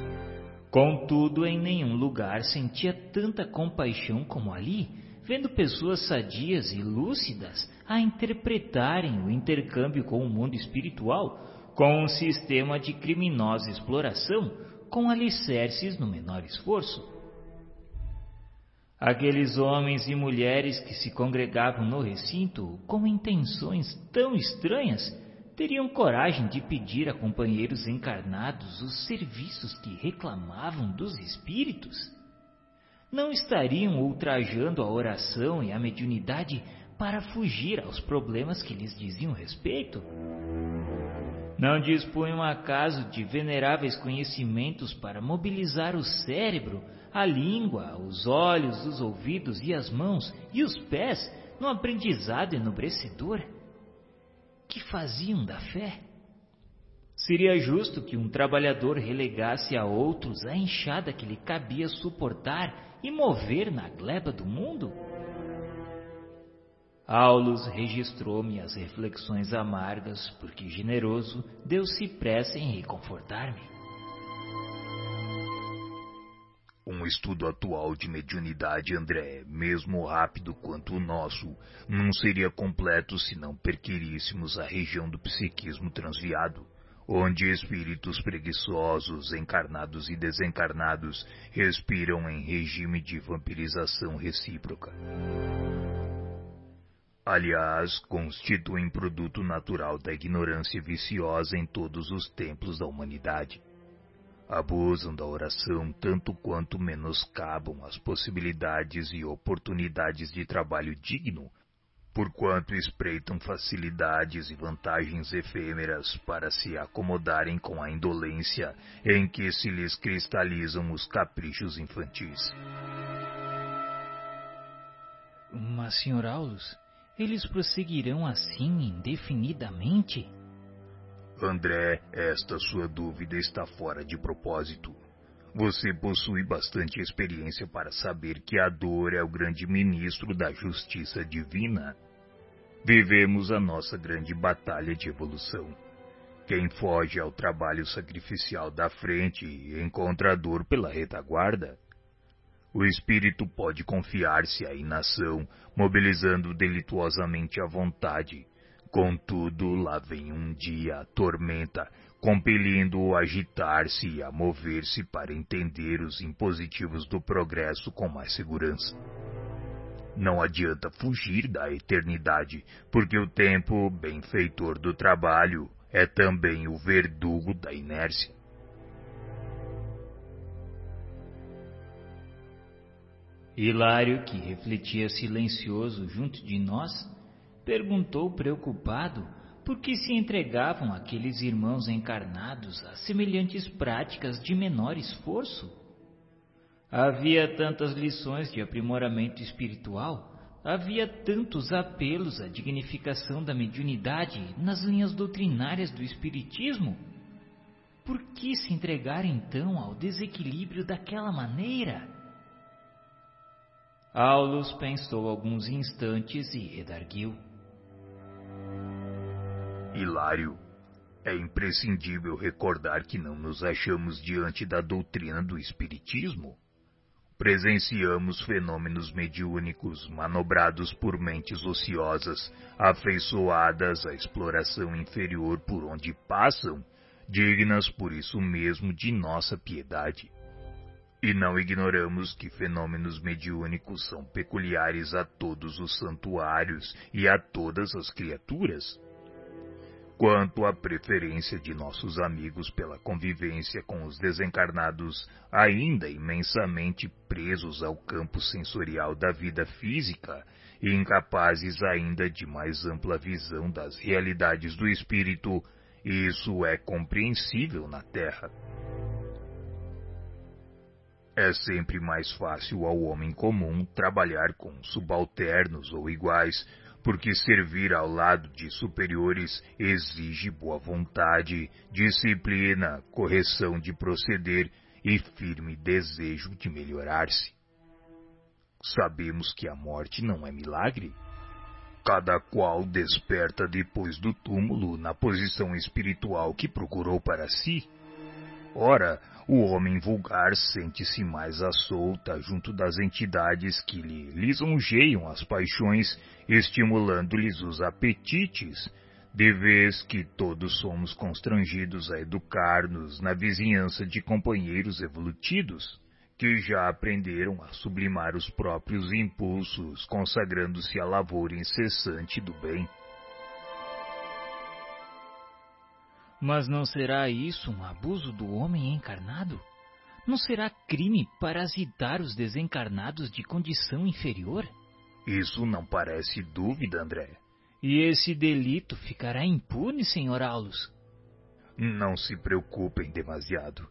Contudo, em nenhum lugar sentia tanta compaixão como ali, vendo pessoas sadias e lúcidas a interpretarem o intercâmbio com o mundo espiritual com um sistema de criminosa exploração com alicerces no menor esforço. Aqueles homens e mulheres que se congregavam no recinto com intenções tão estranhas teriam coragem de pedir a companheiros encarnados os serviços que reclamavam dos espíritos? Não estariam ultrajando a oração e a mediunidade para fugir aos problemas que lhes diziam respeito? Não dispunham acaso de veneráveis conhecimentos para mobilizar o cérebro a língua, os olhos, os ouvidos e as mãos e os pés no aprendizado enobrecedor que faziam da fé. Seria justo que um trabalhador relegasse a outros a enxada que lhe cabia suportar e mover na gleba do mundo? Aulus registrou-me as reflexões amargas, porque generoso deu-se pressa em reconfortar-me. Um estudo atual de mediunidade, André, mesmo rápido quanto o nosso, não seria completo se não perquiríssemos a região do psiquismo transviado, onde espíritos preguiçosos, encarnados e desencarnados, respiram em regime de vampirização recíproca. Aliás, constituem produto natural da ignorância viciosa em todos os templos da humanidade abusam da oração tanto quanto menoscabam as possibilidades e oportunidades de trabalho digno, porquanto espreitam facilidades e vantagens efêmeras para se acomodarem com a indolência em que se lhes cristalizam os caprichos infantis. Mas, Sr. Aulus, eles prosseguirão assim indefinidamente? André, esta sua dúvida está fora de propósito. Você possui bastante experiência para saber que a dor é o grande ministro da justiça divina. Vivemos a nossa grande batalha de evolução. Quem foge ao trabalho sacrificial da frente encontra a dor pela retaguarda. O espírito pode confiar-se à inação, mobilizando delituosamente a vontade, Contudo, lá vem um dia a tormenta, compelindo-o a agitar-se e a mover-se para entender os impositivos do progresso com mais segurança. Não adianta fugir da eternidade, porque o tempo, benfeitor do trabalho, é também o verdugo da inércia. Hilário, que refletia silencioso junto de nós, perguntou preocupado por que se entregavam aqueles irmãos encarnados a semelhantes práticas de menor esforço. Havia tantas lições de aprimoramento espiritual, havia tantos apelos à dignificação da mediunidade nas linhas doutrinárias do Espiritismo. Por que se entregar então ao desequilíbrio daquela maneira? Aulus pensou alguns instantes e redarguiu. Hilário, é imprescindível recordar que não nos achamos diante da doutrina do Espiritismo. Presenciamos fenômenos mediúnicos manobrados por mentes ociosas, afeiçoadas à exploração inferior por onde passam, dignas por isso mesmo de nossa piedade. E não ignoramos que fenômenos mediúnicos são peculiares a todos os santuários e a todas as criaturas. Quanto à preferência de nossos amigos pela convivência com os desencarnados, ainda imensamente presos ao campo sensorial da vida física e incapazes ainda de mais ampla visão das realidades do espírito, isso é compreensível na Terra. É sempre mais fácil ao homem comum trabalhar com subalternos ou iguais, porque servir ao lado de superiores exige boa vontade, disciplina, correção de proceder e firme desejo de melhorar-se. Sabemos que a morte não é milagre. Cada qual desperta depois do túmulo na posição espiritual que procurou para si. Ora, o homem vulgar sente-se mais à solta junto das entidades que lhe lisonjeiam as paixões, estimulando-lhes os apetites, de vez que todos somos constrangidos a educar-nos na vizinhança de companheiros evolutivos, que já aprenderam a sublimar os próprios impulsos, consagrando-se à lavoura incessante do bem. Mas não será isso um abuso do homem encarnado? Não será crime parasitar os desencarnados de condição inferior? Isso não parece dúvida, André. E esse delito ficará impune, senhor Aulus? Não se preocupem demasiado.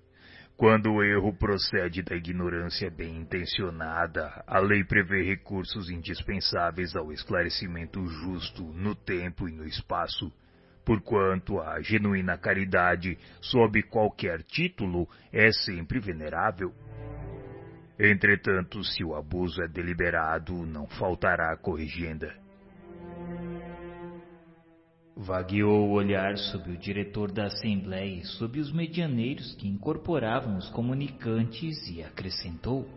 Quando o erro procede da ignorância bem intencionada, a lei prevê recursos indispensáveis ao esclarecimento justo no tempo e no espaço porquanto a genuína caridade, sob qualquer título, é sempre venerável. Entretanto, se o abuso é deliberado, não faltará corrigenda. Vagueou o olhar sobre o diretor da Assembleia e sobre os medianeiros que incorporavam os comunicantes e acrescentou: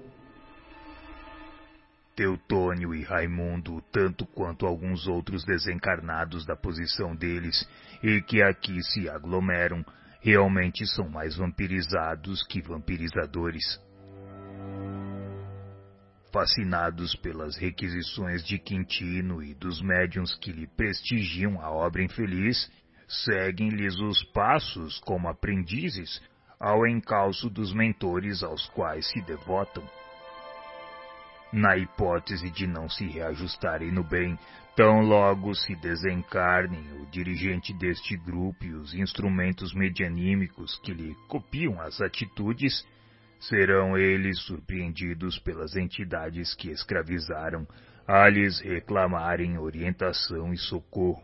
Teutônio e Raimundo, tanto quanto alguns outros desencarnados da posição deles e que aqui se aglomeram, realmente são mais vampirizados que vampirizadores. Fascinados pelas requisições de Quintino e dos médiuns que lhe prestigiam a obra infeliz, seguem-lhes os passos como aprendizes ao encalço dos mentores aos quais se devotam. Na hipótese de não se reajustarem no bem, tão logo se desencarnem o dirigente deste grupo e os instrumentos medianímicos que lhe copiam as atitudes, serão eles surpreendidos pelas entidades que escravizaram a lhes reclamarem orientação e socorro.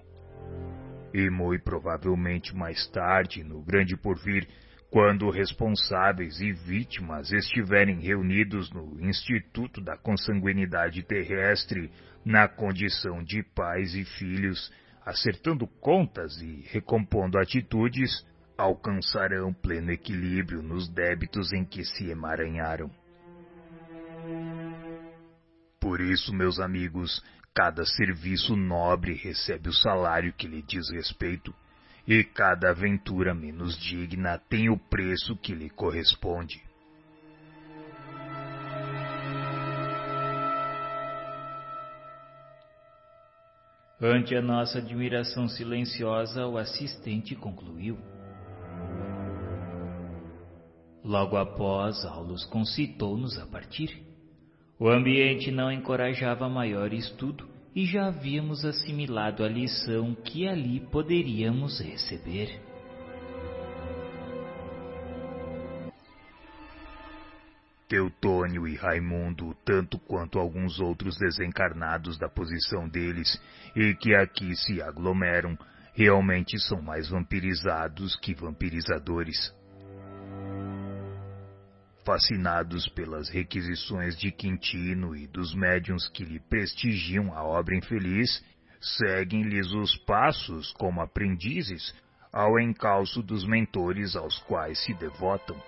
E muito provavelmente mais tarde, no grande porvir, quando responsáveis e vítimas estiverem reunidos no Instituto da Consanguinidade Terrestre, na condição de pais e filhos, acertando contas e recompondo atitudes, alcançarão pleno equilíbrio nos débitos em que se emaranharam. Por isso, meus amigos, cada serviço nobre recebe o salário que lhe diz respeito e cada aventura menos digna tem o preço que lhe corresponde. Ante a nossa admiração silenciosa, o assistente concluiu. Logo após, Aulus concitou-nos a partir. O ambiente não encorajava maior estudo e já havíamos assimilado a lição que ali poderíamos receber. Teutônio e Raimundo, tanto quanto alguns outros desencarnados da posição deles e que aqui se aglomeram, realmente são mais vampirizados que vampirizadores fascinados pelas requisições de Quintino e dos médiuns que lhe prestigiam a obra infeliz, seguem-lhes os passos como aprendizes ao encalço dos mentores aos quais se devotam.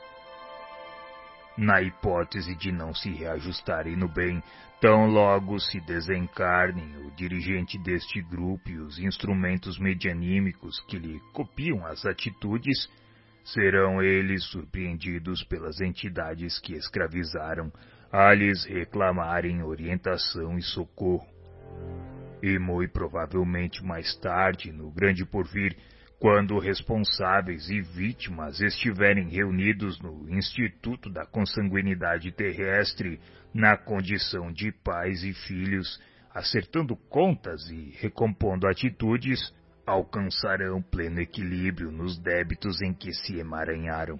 Na hipótese de não se reajustarem no bem, tão logo se desencarnem o dirigente deste grupo e os instrumentos medianímicos que lhe copiam as atitudes, serão eles surpreendidos pelas entidades que escravizaram a lhes reclamarem orientação e socorro. E muito provavelmente mais tarde, no grande porvir, quando responsáveis e vítimas estiverem reunidos no Instituto da Consanguinidade Terrestre, na condição de pais e filhos, acertando contas e recompondo atitudes, alcançarão pleno equilíbrio nos débitos em que se emaranharam.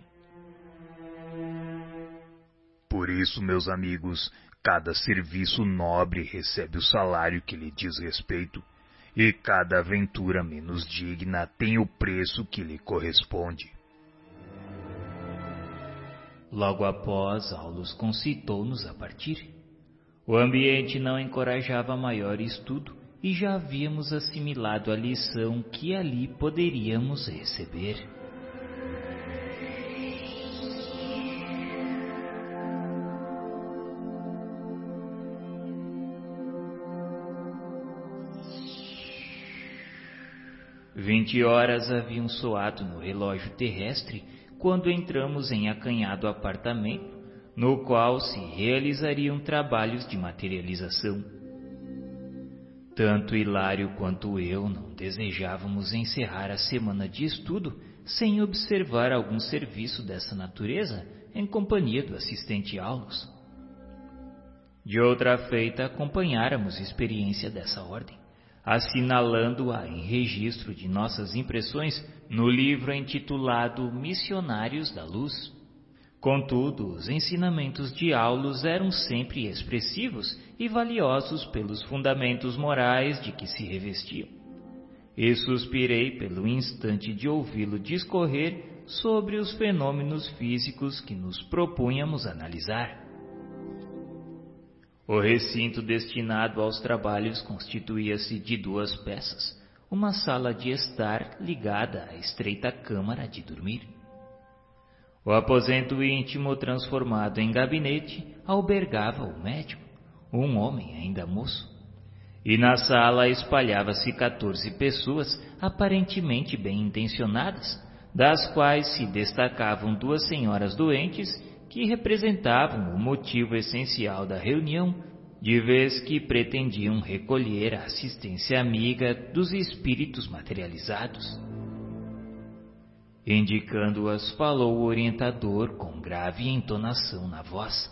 Por isso, meus amigos, cada serviço nobre recebe o salário que lhe diz respeito e cada aventura menos digna tem o preço que lhe corresponde. Logo após, Aulus concitou-nos a partir. O ambiente não encorajava maior estudo e já havíamos assimilado a lição que ali poderíamos receber. Vinte horas haviam soado no relógio terrestre quando entramos em acanhado apartamento, no qual se realizariam trabalhos de materialização. Tanto Hilário quanto eu não desejávamos encerrar a semana de estudo sem observar algum serviço dessa natureza em companhia do assistente Aulus. De outra feita, acompanháramos experiência dessa ordem assinalando-a em registro de nossas impressões no livro intitulado Missionários da Luz. Contudo, os ensinamentos de Aulus eram sempre expressivos e valiosos pelos fundamentos morais de que se revestiam. E suspirei pelo instante de ouvi-lo discorrer sobre os fenômenos físicos que nos propunhamos analisar. O recinto destinado aos trabalhos constituía-se de duas peças, uma sala de estar ligada à estreita câmara de dormir. O aposento íntimo, transformado em gabinete, albergava o médico, um homem ainda moço. E na sala espalhava-se quatorze pessoas aparentemente bem intencionadas, das quais se destacavam duas senhoras doentes que representavam o motivo essencial da reunião, de vez que pretendiam recolher a assistência amiga dos espíritos materializados. Indicando-as, falou o orientador com grave entonação na voz.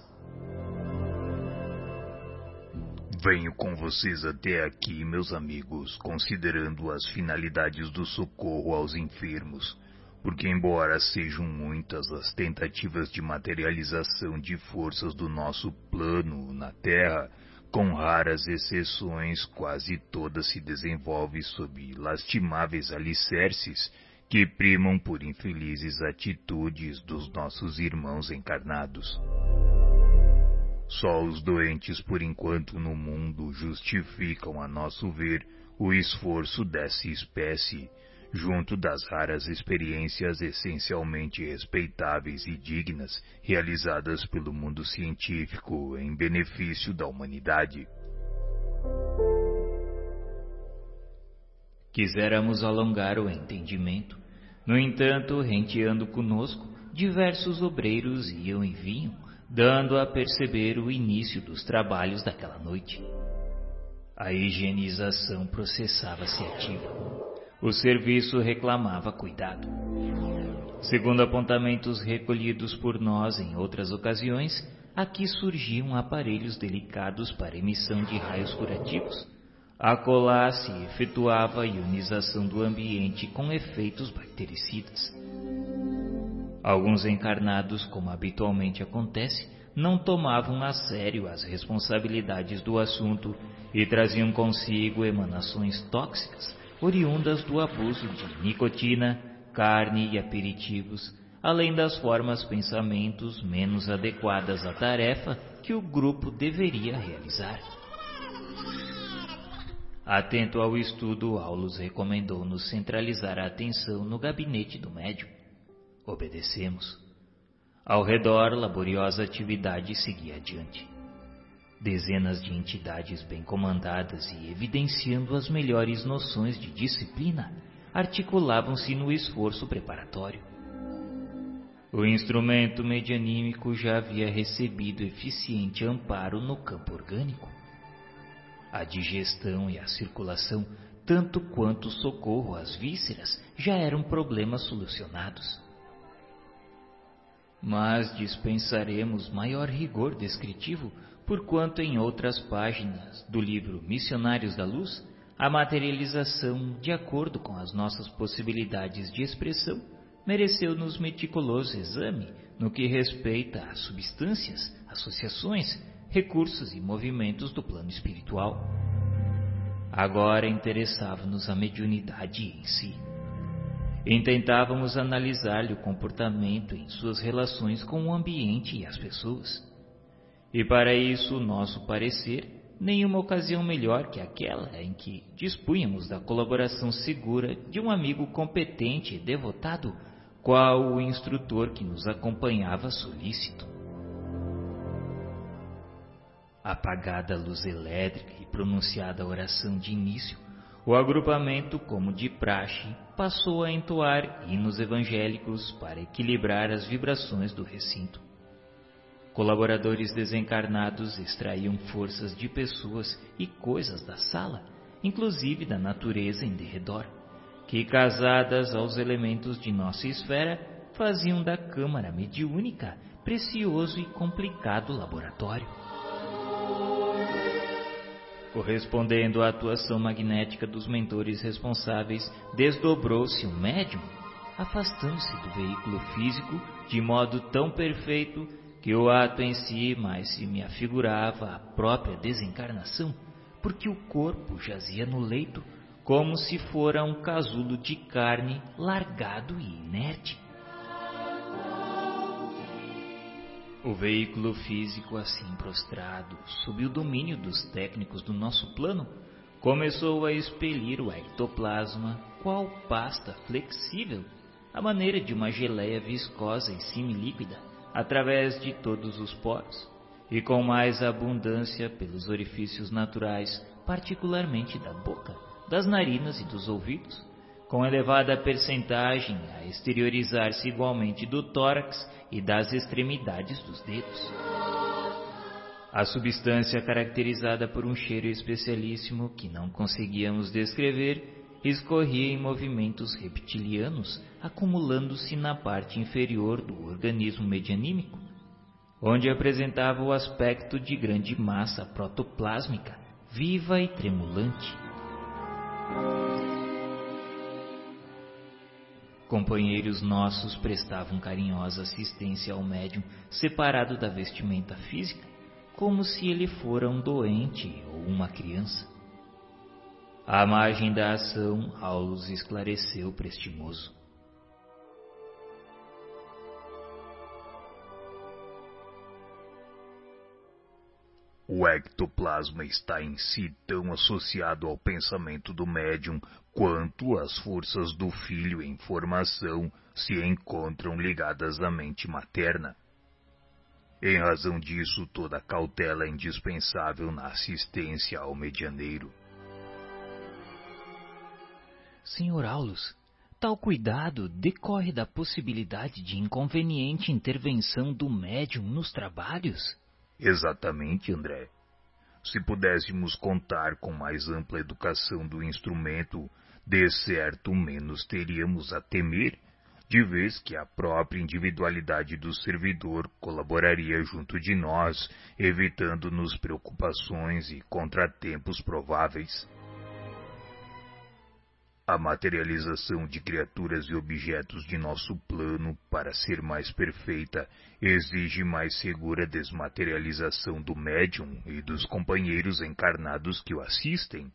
Venho com vocês até aqui, meus amigos, considerando as finalidades do socorro aos enfermos porque, embora sejam muitas as tentativas de materialização de forças do nosso plano na Terra, com raras exceções, quase toda se desenvolve sob lastimáveis alicerces que primam por infelizes atitudes dos nossos irmãos encarnados. Só os doentes, por enquanto, no mundo justificam, a nosso ver, o esforço dessa espécie junto das raras experiências essencialmente respeitáveis e dignas realizadas pelo mundo científico em benefício da humanidade. Quiséramos alongar o entendimento. No entanto, renteando conosco, diversos obreiros iam e vinham, dando a perceber o início dos trabalhos daquela noite. A higienização processava-se ativa. O serviço reclamava cuidado. Segundo apontamentos recolhidos por nós em outras ocasiões, aqui surgiam aparelhos delicados para emissão de raios curativos. Acolá se efetuava a ionização do ambiente com efeitos bactericidas. Alguns encarnados, como habitualmente acontece, não tomavam a sério as responsabilidades do assunto e traziam consigo emanações tóxicas oriundas do abuso de nicotina, carne e aperitivos, além das formas pensamentos menos adequadas à tarefa que o grupo deveria realizar. Atento ao estudo, Aulus recomendou-nos centralizar a atenção no gabinete do médium. Obedecemos. Ao redor, laboriosa atividade seguia adiante. Dezenas de entidades bem comandadas e evidenciando as melhores noções de disciplina articulavam-se no esforço preparatório. O instrumento medianímico já havia recebido eficiente amparo no campo orgânico. A digestão e a circulação, tanto quanto o socorro às vísceras, já eram problemas solucionados. Mas dispensaremos maior rigor descritivo, porquanto em outras páginas do livro Missionários da Luz, a materialização, de acordo com as nossas possibilidades de expressão, mereceu-nos meticuloso exame no que respeita a substâncias, associações, recursos e movimentos do plano espiritual. Agora interessava-nos a mediunidade em si. Intentávamos analisar-lhe o comportamento em suas relações com o ambiente e as pessoas. E para isso, nosso parecer, nenhuma ocasião melhor que aquela em que dispunhamos da colaboração segura de um amigo competente e devotado, qual o instrutor que nos acompanhava solícito. Apagada a luz elétrica e pronunciada a oração de início, o agrupamento, como de praxe, passou a entoar hinos evangélicos para equilibrar as vibrações do recinto. Colaboradores desencarnados extraíam forças de pessoas e coisas da sala, inclusive da natureza em derredor, que, casadas aos elementos de nossa esfera, faziam da câmara mediúnica precioso e complicado laboratório. Correspondendo à atuação magnética dos mentores responsáveis, desdobrou-se um médium, afastando-se do veículo físico de modo tão perfeito que o ato em si mais se me afigurava a própria desencarnação, porque o corpo jazia no leito como se fora um casulo de carne largado e inerte. O veículo físico, assim prostrado, sob o domínio dos técnicos do nosso plano, começou a expelir o ectoplasma, qual pasta flexível, à maneira de uma geleia viscosa e semilíquida, através de todos os poros, e com mais abundância pelos orifícios naturais, particularmente da boca, das narinas e dos ouvidos, com elevada percentagem a exteriorizar-se igualmente do tórax e das extremidades dos dedos. A substância caracterizada por um cheiro especialíssimo que não conseguíamos descrever escorria em movimentos reptilianos, acumulando-se na parte inferior do organismo medianímico, onde apresentava o aspecto de grande massa protoplásmica, viva e tremulante. Companheiros nossos prestavam carinhosa assistência ao médium separado da vestimenta física, como se ele fora um doente ou uma criança. À margem da ação, Aulus esclareceu prestimoso. O ectoplasma está em si tão associado ao pensamento do médium quanto as forças do filho em formação se encontram ligadas à mente materna. Em razão disso, toda cautela é indispensável na assistência ao medianeiro. Senhor Aulus, tal cuidado decorre da possibilidade de inconveniente intervenção do médium nos trabalhos? Exatamente, André. Se pudéssemos contar com mais ampla educação do instrumento, de certo menos teríamos a temer, de vez que a própria individualidade do servidor colaboraria junto de nós, evitando-nos preocupações e contratempos prováveis. A materialização de criaturas e objetos de nosso plano, para ser mais perfeita, exige mais segura desmaterialização do médium e dos companheiros encarnados que o assistem,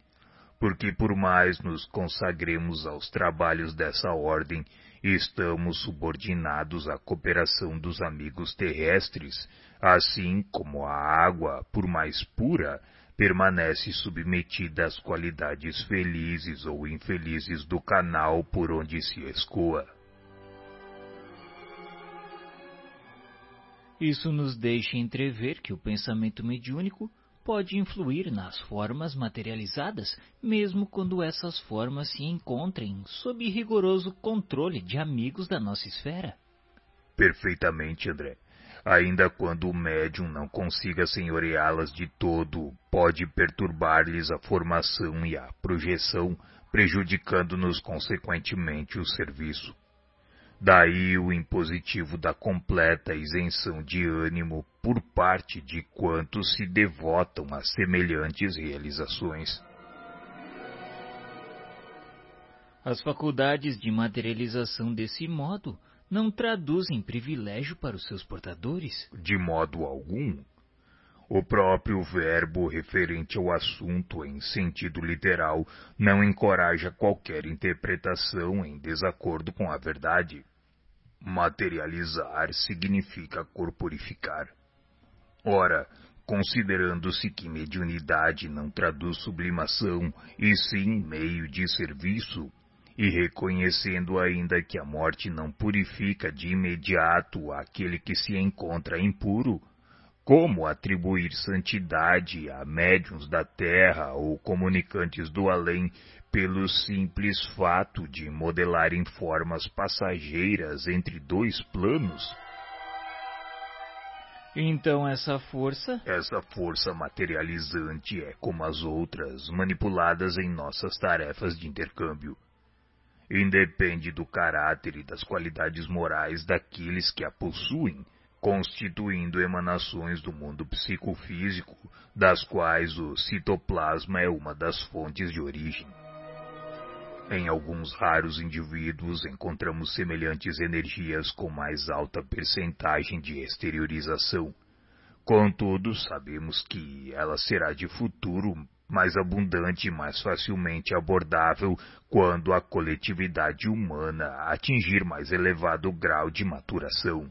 porque por mais nos consagremos aos trabalhos dessa ordem, estamos subordinados à cooperação dos amigos terrestres, assim como a água, por mais pura, permanece submetida às qualidades felizes ou infelizes do canal por onde se escoa. Isso nos deixa entrever que o pensamento mediúnico pode influir nas formas materializadas, mesmo quando essas formas se encontrem sob rigoroso controle de amigos da nossa esfera. Perfeitamente, André. Ainda quando o médium não consiga senhoreá-las de todo, pode perturbar-lhes a formação e a projeção, prejudicando-nos consequentemente o serviço. Daí o impositivo da completa isenção de ânimo por parte de quantos se devotam a semelhantes realizações. As faculdades de materialização desse modo não traduzem privilégio para os seus portadores? De modo algum. O próprio verbo referente ao assunto em sentido literal não encoraja qualquer interpretação em desacordo com a verdade. Materializar significa corporificar. Ora, considerando-se que mediunidade não traduz sublimação e sim meio de serviço, e reconhecendo ainda que a morte não purifica de imediato aquele que se encontra impuro, como atribuir santidade a médiuns da terra ou comunicantes do além pelo simples fato de modelarem formas passageiras entre dois planos? Então essa força? Essa força materializante é como as outras, manipuladas em nossas tarefas de intercâmbio. Independe do caráter e das qualidades morais daqueles que a possuem, constituindo emanações do mundo psicofísico, das quais o citoplasma é uma das fontes de origem. Em alguns raros indivíduos encontramos semelhantes energias com mais alta percentagem de exteriorização. Contudo, sabemos que ela será de futuro mais abundante e mais facilmente abordável quando a coletividade humana atingir mais elevado grau de maturação.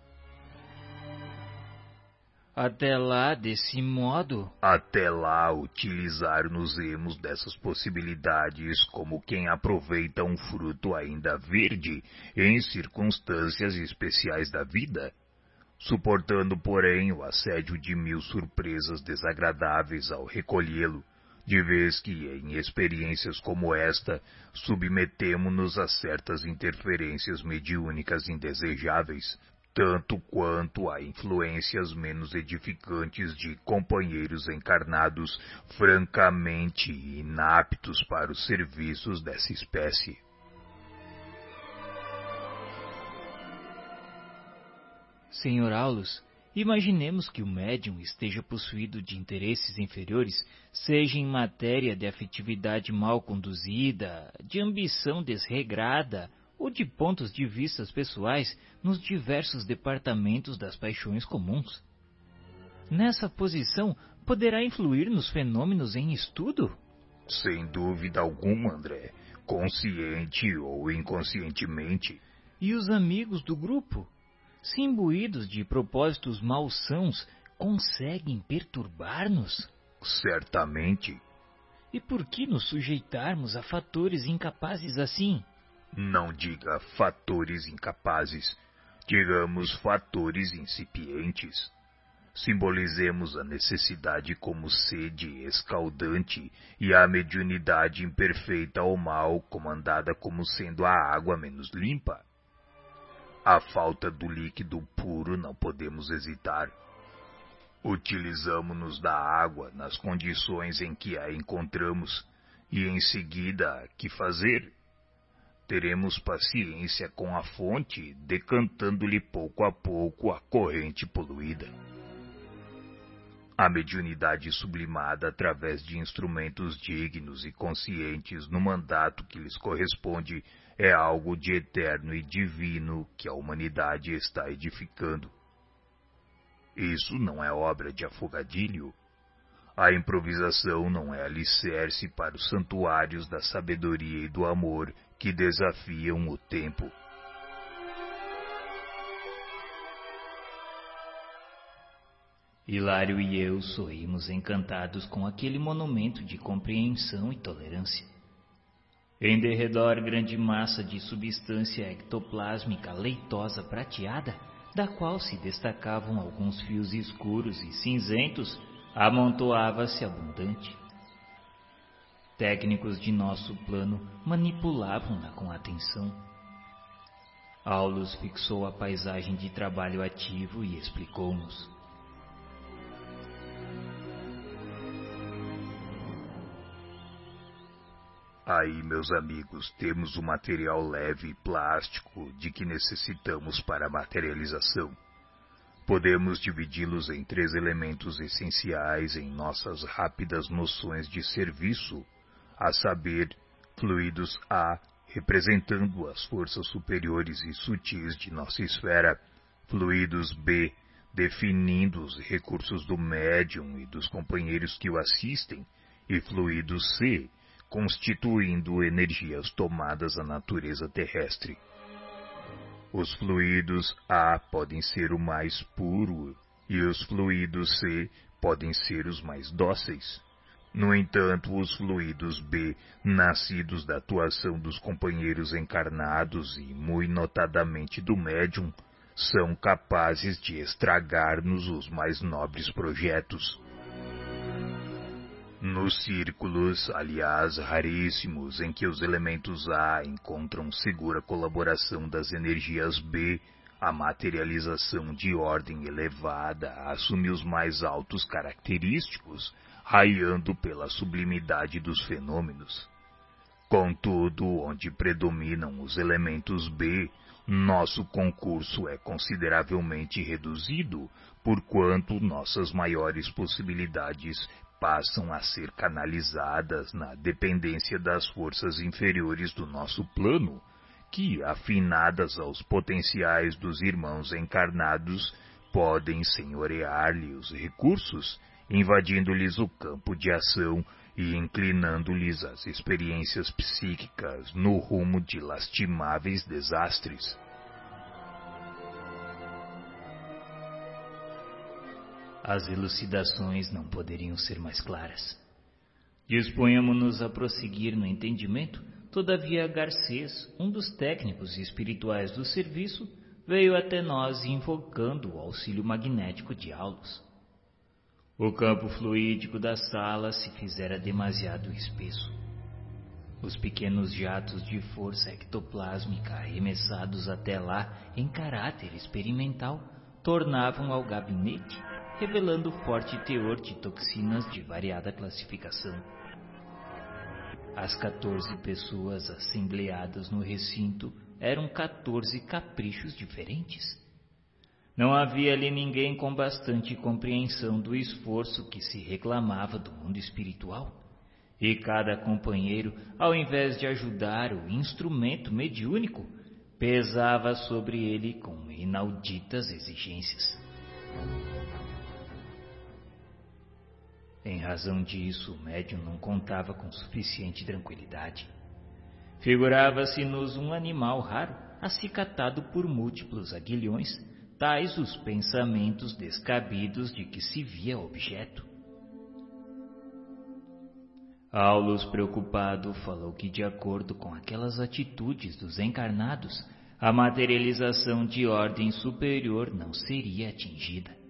Até lá, desse modo. Até lá, utilizar-nos-emos dessas possibilidades como quem aproveita um fruto ainda verde em circunstâncias especiais da vida, suportando, porém, o assédio de mil surpresas desagradáveis ao recolhê-lo, de vez que, em experiências como esta, submetemo-nos a certas interferências mediúnicas indesejáveis, tanto quanto a influências menos edificantes de companheiros encarnados francamente inaptos para os serviços dessa espécie. Senhor Aulus, imaginemos que o médium esteja possuído de interesses inferiores, seja em matéria de afetividade mal conduzida, de ambição desregrada ou de pontos de vistas pessoais nos diversos departamentos das paixões comuns. Nessa posição, poderá influir nos fenômenos em estudo? Sem dúvida alguma, André, consciente ou inconscientemente. E os amigos do grupo, se imbuídos de propósitos malsãos, conseguem perturbar-nos? Certamente. E por que nos sujeitarmos a fatores incapazes assim? Não diga fatores incapazes, digamos fatores incipientes. Simbolizemos a necessidade como sede escaldante e a mediunidade imperfeita ou mal comandada como sendo a água menos limpa. A falta do líquido puro não podemos hesitar. Utilizamos-nos da água nas condições em que a encontramos e em seguida, que fazer? Teremos paciência com a fonte, decantando-lhe pouco a pouco a corrente poluída. A mediunidade sublimada através de instrumentos dignos e conscientes no mandato que lhes corresponde é algo de eterno e divino que a humanidade está edificando. Isso não é obra de afogadilho. A improvisação não é alicerce para os santuários da sabedoria e do amor que desafiam o tempo. Hilário e eu sorrimos encantados com aquele monumento de compreensão e tolerância. Em derredor, grande massa de substância ectoplásmica leitosa prateada, da qual se destacavam alguns fios escuros e cinzentos, amontoava-se abundante. Técnicos de nosso plano manipulavam-na com atenção. Aulus fixou a paisagem de trabalho ativo e explicou-nos. Aí, meus amigos, temos o material leve e plástico de que necessitamos para a materialização. Podemos dividi-los em três elementos essenciais em nossas rápidas noções de serviço, a saber, fluidos A, representando as forças superiores e sutis de nossa esfera, fluidos B, definindo os recursos do médium e dos companheiros que o assistem, e fluidos C, constituindo energias tomadas da natureza terrestre. Os fluidos A podem ser o mais puro e os fluidos C podem ser os mais dóceis. No entanto, os fluidos B, nascidos da atuação dos companheiros encarnados e, muito notadamente, do médium, são capazes de estragar-nos os mais nobres projetos. Nos círculos, aliás raríssimos, em que os elementos A encontram segura colaboração das energias B, a materialização de ordem elevada assume os mais altos característicos, raiando pela sublimidade dos fenômenos. Contudo, onde predominam os elementos B, nosso concurso é consideravelmente reduzido, porquanto nossas maiores possibilidades passam a ser canalizadas na dependência das forças inferiores do nosso plano, que, afinadas aos potenciais dos irmãos encarnados, podem senhorear-lhe os recursos, invadindo-lhes o campo de ação e inclinando-lhes as experiências psíquicas no rumo de lastimáveis desastres. As elucidações não poderiam ser mais claras. Disponhamos-nos a prosseguir no entendimento, todavia Garcês, um dos técnicos espirituais do serviço, veio até nós invocando o auxílio magnético de Aulus. O campo fluídico da sala se fizera demasiado espesso. Os pequenos jatos de força ectoplásmica arremessados até lá em caráter experimental tornavam ao gabinete revelando forte teor de toxinas de variada classificação. As 14 pessoas assembleadas no recinto eram 14 caprichos diferentes. Não havia ali ninguém com bastante compreensão do esforço que se reclamava do mundo espiritual. E cada companheiro, ao invés de ajudar o instrumento mediúnico, pesava sobre ele com inauditas exigências. Em razão disso, o médium não contava com suficiente tranquilidade. Figurava-se-nos um animal raro, acicatado por múltiplos aguilhões, tais os pensamentos descabidos de que se via objeto. Aulus, preocupado, falou que, de acordo com aquelas atitudes dos encarnados, a materialização de ordem superior não seria atingida.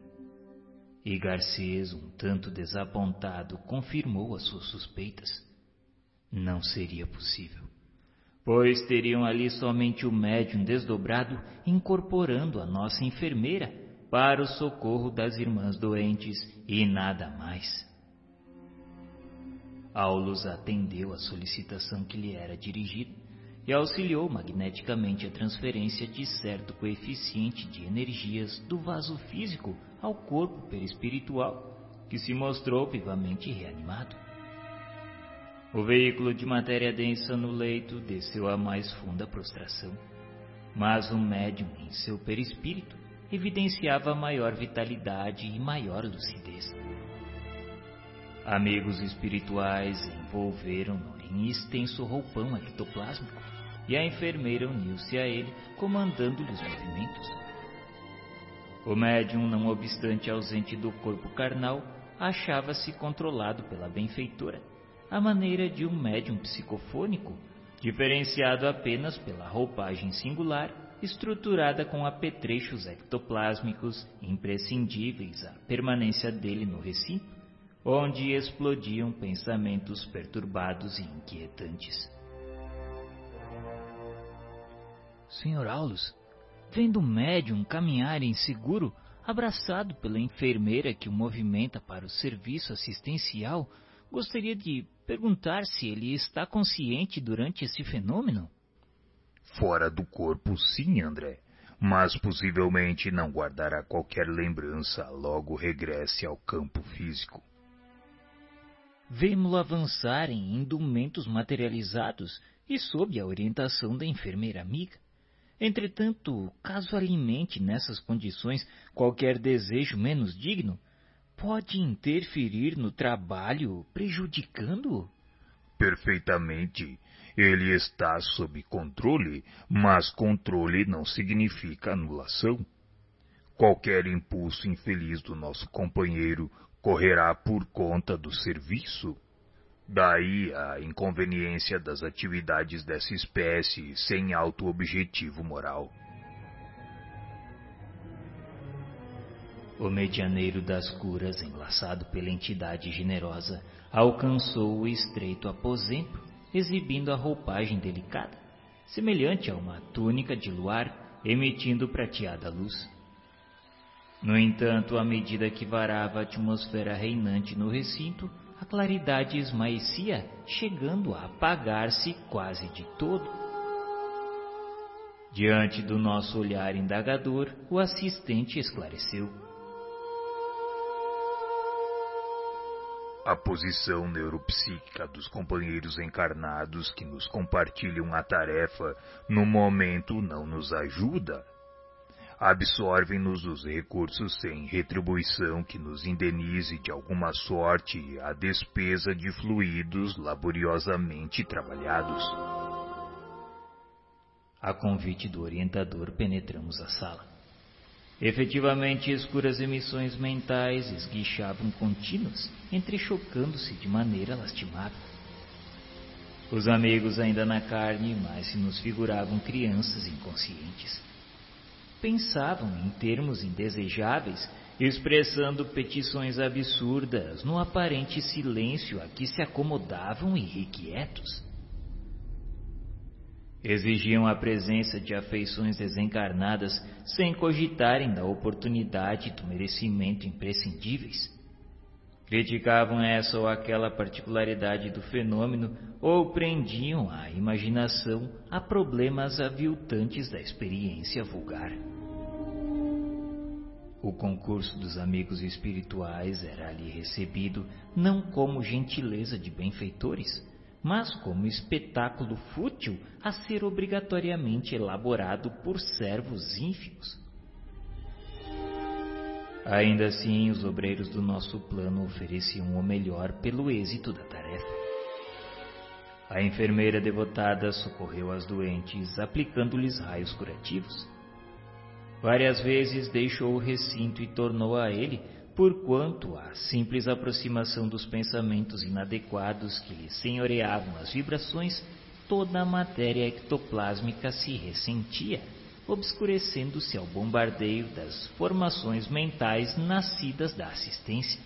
E Garcês, um tanto desapontado, confirmou as suas suspeitas. Não seria possível, pois teriam ali somente o médium desdobrado incorporando a nossa enfermeira para o socorro das irmãs doentes e nada mais. Aulus atendeu a solicitação que lhe era dirigida e auxiliou magneticamente a transferência de certo coeficiente de energias do vaso físico ao corpo perispiritual, que se mostrou vivamente reanimado. O veículo de matéria densa no leito desceu à mais funda prostração, mas o médium em seu perispírito evidenciava maior vitalidade e maior lucidez. Amigos espirituais envolveram-no em extenso roupão ectoplásmico e a enfermeira uniu-se a ele, comandando-lhe os movimentos. O médium, não obstante ausente do corpo carnal, achava-se controlado pela benfeitora, à maneira de um médium psicofônico, diferenciado apenas pela roupagem singular, estruturada com apetrechos ectoplásmicos imprescindíveis à permanência dele no recinto, onde explodiam pensamentos perturbados e inquietantes. Senhor Aulus, vendo o médium caminhar inseguro, abraçado pela enfermeira que o movimenta para o serviço assistencial, gostaria de perguntar se ele está consciente durante esse fenômeno? Fora do corpo, sim, André, mas possivelmente não guardará qualquer lembrança, logo regresse ao campo físico. Vemo-lo avançar em indumentos materializados e sob a orientação da enfermeira amiga. Entretanto, caso alimente nessas condições qualquer desejo menos digno, pode interferir no trabalho, prejudicando-o? Perfeitamente. Ele está sob controle, mas controle não significa anulação. Qualquer impulso infeliz do nosso companheiro correrá por conta do serviço. Daí a inconveniência das atividades dessa espécie sem alto objetivo moral. O medianeiro das curas, enlaçado pela entidade generosa, alcançou o estreito aposento, exibindo a roupagem delicada, semelhante a uma túnica de luar, emitindo prateada luz. No entanto, à medida que varava a atmosfera reinante no recinto, a claridade esmaecia, chegando a apagar-se quase de todo. Diante do nosso olhar indagador, o assistente esclareceu. A posição neuropsíquica dos companheiros encarnados que nos compartilham a tarefa no momento não nos ajuda absorvem-nos os recursos sem retribuição que nos indenize de alguma sorte a despesa de fluidos laboriosamente trabalhados. A convite do orientador, penetramos a sala. Efetivamente, escuras emissões mentais esguichavam contínuas, entrechocando-se de maneira lastimável. Os amigos ainda na carne, mas se nos figuravam crianças inconscientes pensavam em termos indesejáveis, expressando petições absurdas no aparente silêncio a que se acomodavam irrequietos. Exigiam a presença de afeições desencarnadas sem cogitarem da oportunidade do merecimento imprescindíveis. Criticavam essa ou aquela particularidade do fenômeno ou prendiam a imaginação a problemas aviltantes da experiência vulgar. O concurso dos amigos espirituais era ali recebido não como gentileza de benfeitores, mas como espetáculo fútil a ser obrigatoriamente elaborado por servos ínfimos. Ainda assim, os obreiros do nosso plano ofereciam o melhor pelo êxito da tarefa. A enfermeira devotada socorreu as doentes, aplicando-lhes raios curativos. Várias vezes deixou o recinto e tornou a ele, porquanto a simples aproximação dos pensamentos inadequados que lhe senhoreavam as vibrações, toda a matéria ectoplásmica se ressentia obscurecendo-se ao bombardeio das formações mentais nascidas da assistência.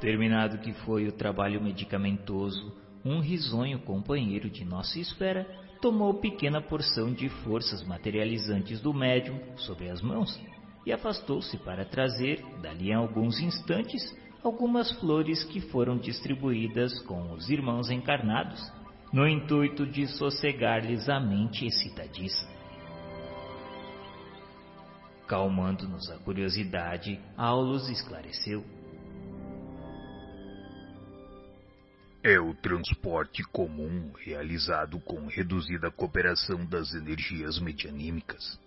Terminado que foi o trabalho medicamentoso, um risonho companheiro de nossa espera tomou pequena porção de forças materializantes do médium sobre as mãos e afastou-se para trazer, dali a alguns instantes, algumas flores que foram distribuídas com os irmãos encarnados no intuito de sossegar-lhes a mente excitadiça. Calmando-nos a curiosidade, Aulus esclareceu. É o transporte comum realizado com reduzida cooperação das energias medianímicas.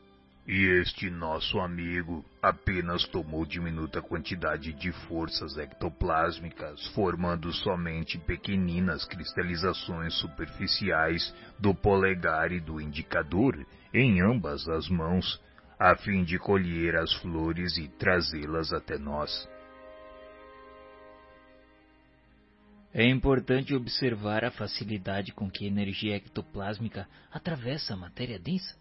E este nosso amigo apenas tomou diminuta quantidade de forças ectoplásmicas, formando somente pequeninas cristalizações superficiais do polegar e do indicador em ambas as mãos, a fim de colher as flores e trazê-las até nós. É importante observar a facilidade com que a energia ectoplásmica atravessa a matéria densa,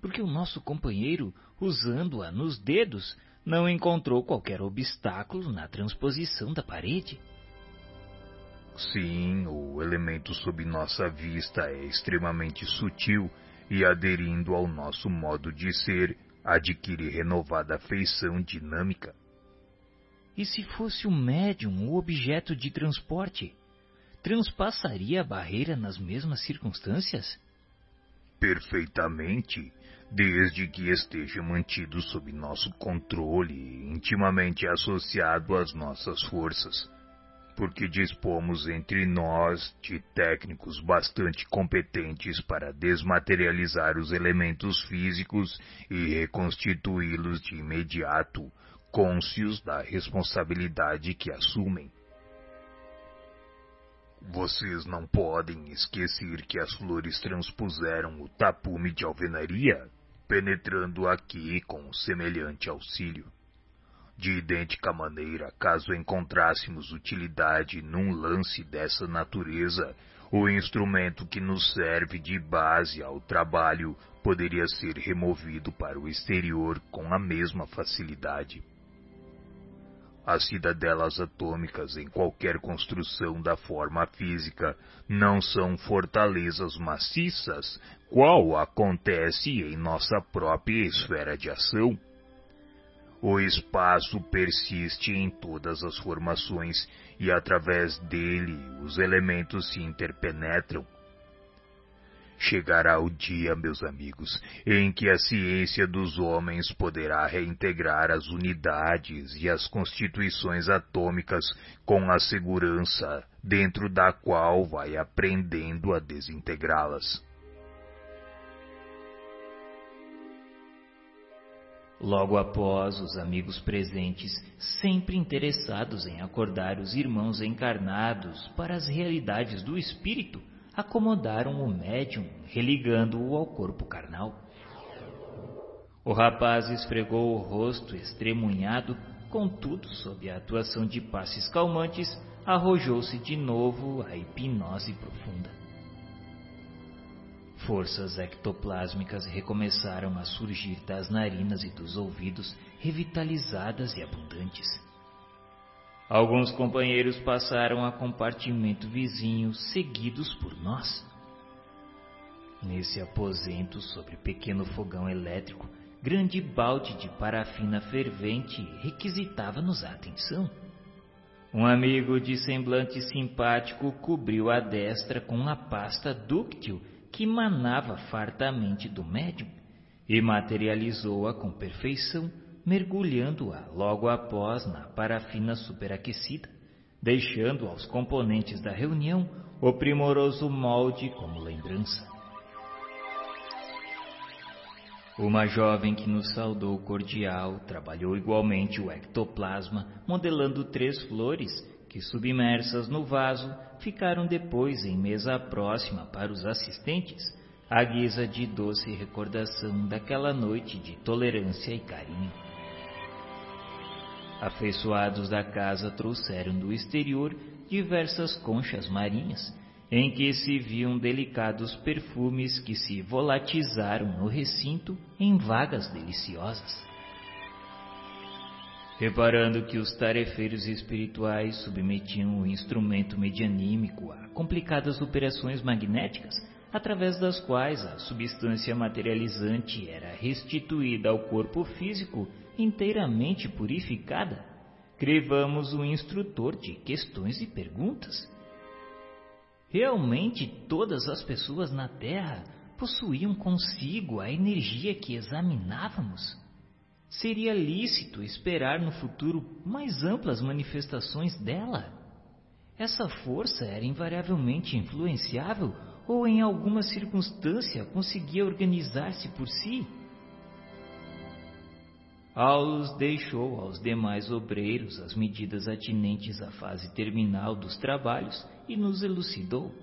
porque o nosso companheiro, usando-a nos dedos, não encontrou qualquer obstáculo na transposição da parede. Sim, o elemento sob nossa vista é extremamente sutil e, aderindo ao nosso modo de ser, adquire renovada feição dinâmica. E se fosse o médium o objeto de transporte? Transpassaria a barreira nas mesmas circunstâncias? Perfeitamente, desde que esteja mantido sob nosso controle e intimamente associado às nossas forças porque dispomos entre nós de técnicos bastante competentes para desmaterializar os elementos físicos e reconstituí-los de imediato, cônscios da responsabilidade que assumem. Vocês não podem esquecer que as flores transpuseram o tapume de alvenaria, penetrando aqui com semelhante auxílio. De idêntica maneira, caso encontrássemos utilidade num lance dessa natureza, o instrumento que nos serve de base ao trabalho poderia ser removido para o exterior com a mesma facilidade. As cidadelas atômicas em qualquer construção da forma física não são fortalezas maciças, qual acontece em nossa própria esfera de ação. O espaço persiste em todas as formações e através dele os elementos se interpenetram. Chegará o dia, meus amigos, em que a ciência dos homens poderá reintegrar as unidades e as constituições atômicas com a segurança dentro da qual vai aprendendo a desintegrá-las. Logo após, os amigos presentes, sempre interessados em acordar os irmãos encarnados para as realidades do espírito, acomodaram o médium, religando-o ao corpo carnal. O rapaz esfregou o rosto estremunhado, contudo, sob a atuação de passes calmantes, arrojou-se de novo à hipnose profunda. Forças ectoplásmicas recomeçaram a surgir das narinas e dos ouvidos, revitalizadas e abundantes. Alguns companheiros passaram a compartimento vizinho, seguidos por nós. Nesse aposento, sobre pequeno fogão elétrico, grande balde de parafina fervente requisitava-nos a atenção. Um amigo de semblante simpático cobriu a destra com uma pasta dúctil que manava fartamente do médium e materializou-a com perfeição, mergulhando-a logo após na parafina superaquecida, deixando aos componentes da reunião o primoroso molde como lembrança. Uma jovem que nos saudou cordial trabalhou igualmente o ectoplasma, modelando três flores que, submersas no vaso, ficaram depois em mesa próxima para os assistentes, à guisa de doce recordação daquela noite de tolerância e carinho. Afeiçoados da casa trouxeram do exterior diversas conchas marinhas, em que se viam delicados perfumes que se volatizaram no recinto em vagas deliciosas. Reparando que os tarefeiros espirituais submetiam o instrumento medianímico a complicadas operações magnéticas, através das quais a substância materializante era restituída ao corpo físico inteiramente purificada, crevamos o instrutor de questões e perguntas. Realmente todas as pessoas na Terra possuíam consigo a energia que examinávamos? Seria lícito esperar no futuro mais amplas manifestações dela? Essa força era invariavelmente influenciável ou em alguma circunstância conseguia organizar-se por si? Aulus deixou aos demais obreiros as medidas atinentes à fase terminal dos trabalhos e nos elucidou.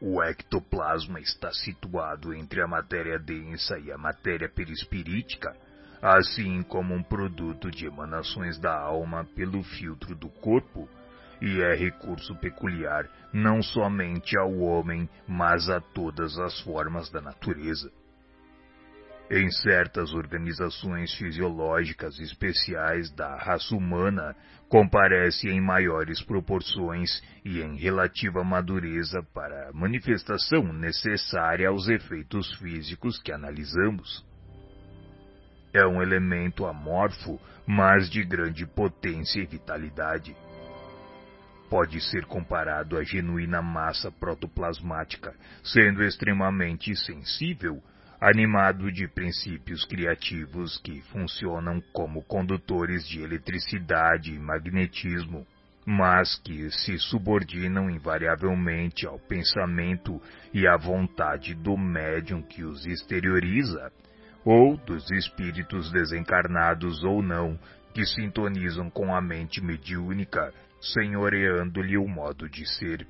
O ectoplasma está situado entre a matéria densa e a matéria perispirítica, assim como um produto de emanações da alma pelo filtro do corpo, e é recurso peculiar não somente ao homem, mas a todas as formas da natureza. Em certas organizações fisiológicas especiais da raça humana, comparece em maiores proporções e em relativa madureza para a manifestação necessária aos efeitos físicos que analisamos. É um elemento amorfo, mas de grande potência e vitalidade. Pode ser comparado à genuína massa protoplasmática, sendo extremamente sensível animado de princípios criativos que funcionam como condutores de eletricidade e magnetismo, mas que se subordinam invariavelmente ao pensamento e à vontade do médium que os exterioriza, ou dos espíritos desencarnados ou não, que sintonizam com a mente mediúnica, senhoreando-lhe o modo de ser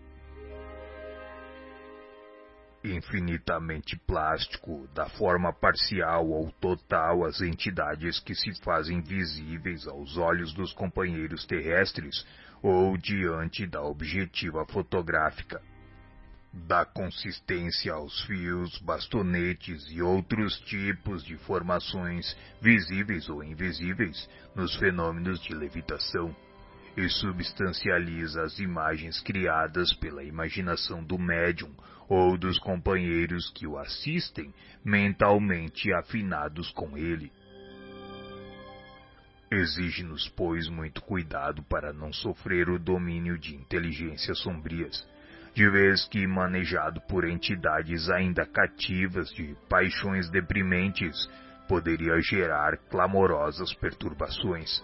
infinitamente plástico, da forma parcial ou total às entidades que se fazem visíveis aos olhos dos companheiros terrestres ou diante da objetiva fotográfica. Da consistência aos fios, bastonetes e outros tipos de formações visíveis ou invisíveis nos fenômenos de levitação e substancializa as imagens criadas pela imaginação do médium ou dos companheiros que o assistem, mentalmente afinados com ele. Exige-nos, pois, muito cuidado para não sofrer o domínio de inteligências sombrias, de vez que manejado por entidades ainda cativas de paixões deprimentes, poderia gerar clamorosas perturbações.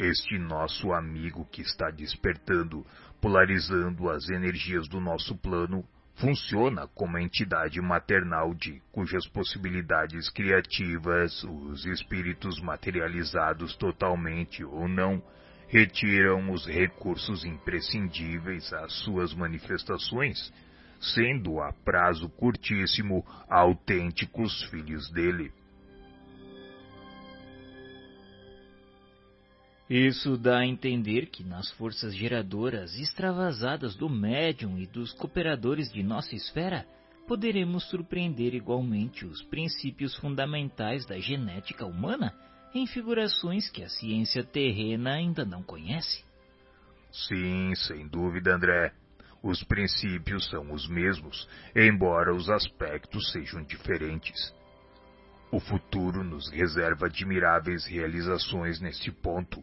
Este nosso amigo que está despertando polarizando as energias do nosso plano, funciona como entidade maternal de cujas possibilidades criativas os espíritos materializados totalmente ou não retiram os recursos imprescindíveis às suas manifestações, sendo a prazo curtíssimo autênticos filhos dele. Isso dá a entender que nas forças geradoras extravasadas do médium e dos cooperadores de nossa esfera, poderemos surpreender igualmente os princípios fundamentais da genética humana em figurações que a ciência terrena ainda não conhece. Sim, sem dúvida, André. Os princípios são os mesmos, embora os aspectos sejam diferentes. O futuro nos reserva admiráveis realizações neste ponto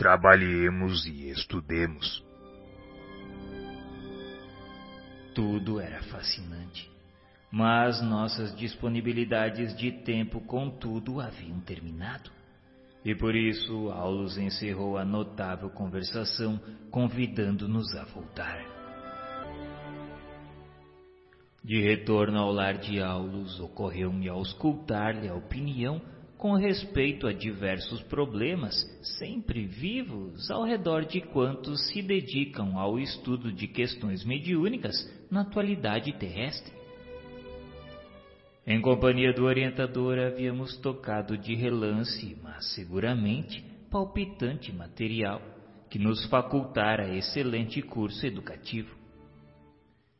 trabalhemos e estudemos. Tudo era fascinante, mas nossas disponibilidades de tempo, contudo, haviam terminado. E por isso Aulus encerrou a notável conversação, convidando-nos a voltar. De retorno ao lar de Aulus, ocorreu-me auscultar-lhe a opinião com respeito a diversos problemas sempre vivos ao redor de quantos se dedicam ao estudo de questões mediúnicas na atualidade terrestre. Em companhia do orientador havíamos tocado de relance, mas seguramente palpitante material que nos facultara excelente curso educativo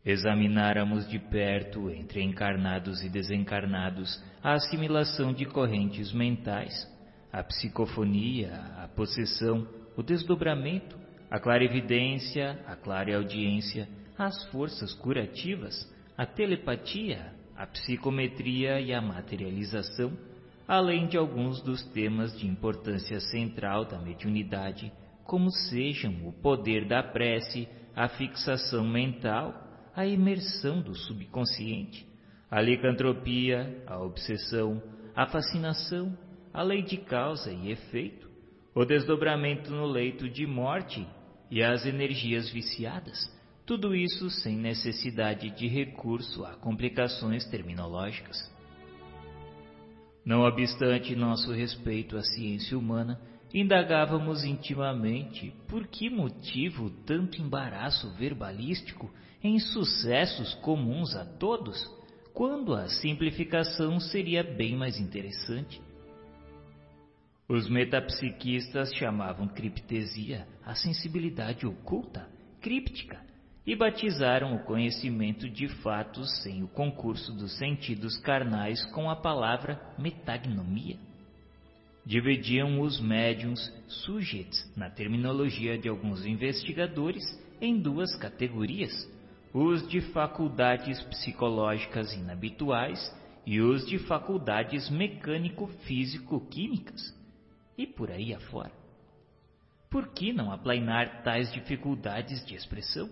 examináramos de perto, entre encarnados e desencarnados, a assimilação de correntes mentais, a psicofonia, a possessão, o desdobramento, a clarividência, a clareaudiência, as forças curativas, a telepatia, a psicometria e a materialização, além de alguns dos temas de importância central da mediunidade, como sejam o poder da prece, a fixação mental, a imersão do subconsciente, a licantropia, a obsessão, a fascinação, a lei de causa e efeito, o desdobramento no leito de morte e as energias viciadas, tudo isso sem necessidade de recurso a complicações terminológicas. Não obstante nosso respeito à ciência humana, indagávamos intimamente por que motivo tanto embaraço verbalístico em sucessos comuns a todos, quando a simplificação seria bem mais interessante. Os metapsiquistas chamavam criptesia a sensibilidade oculta, críptica, e batizaram o conhecimento de fatos sem o concurso dos sentidos carnais com a palavra metagnomia. Dividiam os médiums sujets, na terminologia de alguns investigadores, em duas categorias: os de faculdades psicológicas inabituais e os de faculdades mecânico-físico-químicas, e por aí afora. Por que não aplainar tais dificuldades de expressão?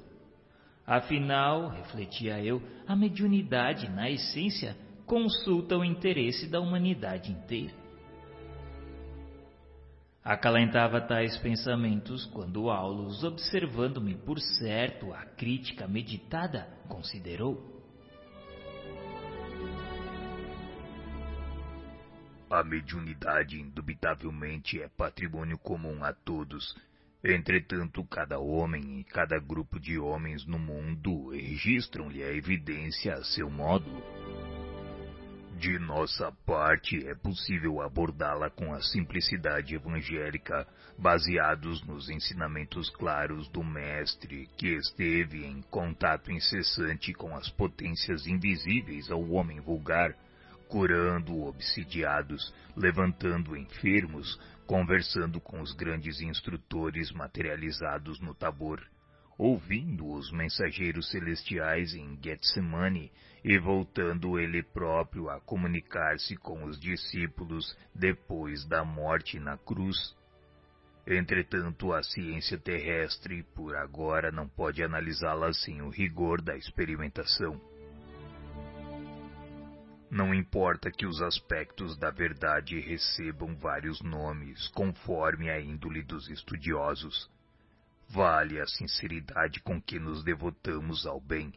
Afinal, refletia eu, a mediunidade, na essência, consulta o interesse da humanidade inteira. Acalentava tais pensamentos quando Aulus, observando-me por certo a crítica meditada, considerou: A mediunidade indubitavelmente é patrimônio comum a todos Entretanto, cada homem e cada grupo de homens no mundo registram-lhe a evidência a seu modo. De nossa parte, é possível abordá-la com a simplicidade evangélica, baseados nos ensinamentos claros do Mestre, que esteve em contato incessante com as potências invisíveis ao homem vulgar, curando obsidiados, levantando enfermos, conversando com os grandes instrutores materializados no Tabor, ouvindo os mensageiros celestiais em Getsemane e voltando ele próprio a comunicar-se com os discípulos depois da morte na cruz. Entretanto, a ciência terrestre, por agora, não pode analisá-la sem o rigor da experimentação. Não importa que os aspectos da verdade recebam vários nomes, conforme a índole dos estudiosos. Vale a sinceridade com que nos devotamos ao bem.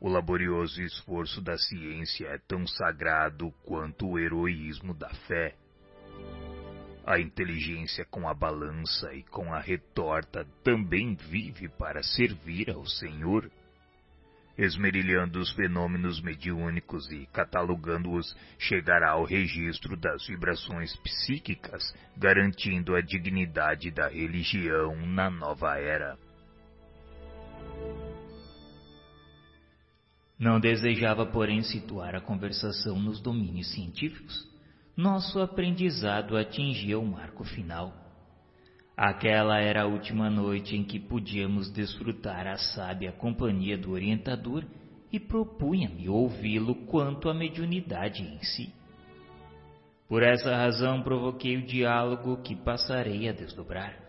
O laborioso esforço da ciência é tão sagrado quanto o heroísmo da fé. A inteligência com a balança e com a retorta também vive para servir ao Senhor esmerilhando os fenômenos mediúnicos e catalogando-os, chegará ao registro das vibrações psíquicas, garantindo a dignidade da religião na nova era. Não desejava, porém, situar a conversação nos domínios científicos. Nosso aprendizado atingia o marco final Aquela era a última noite em que podíamos desfrutar a sábia companhia do orientador e propunha-me ouvi-lo quanto à mediunidade em si. Por essa razão provoquei o diálogo que passarei a desdobrar.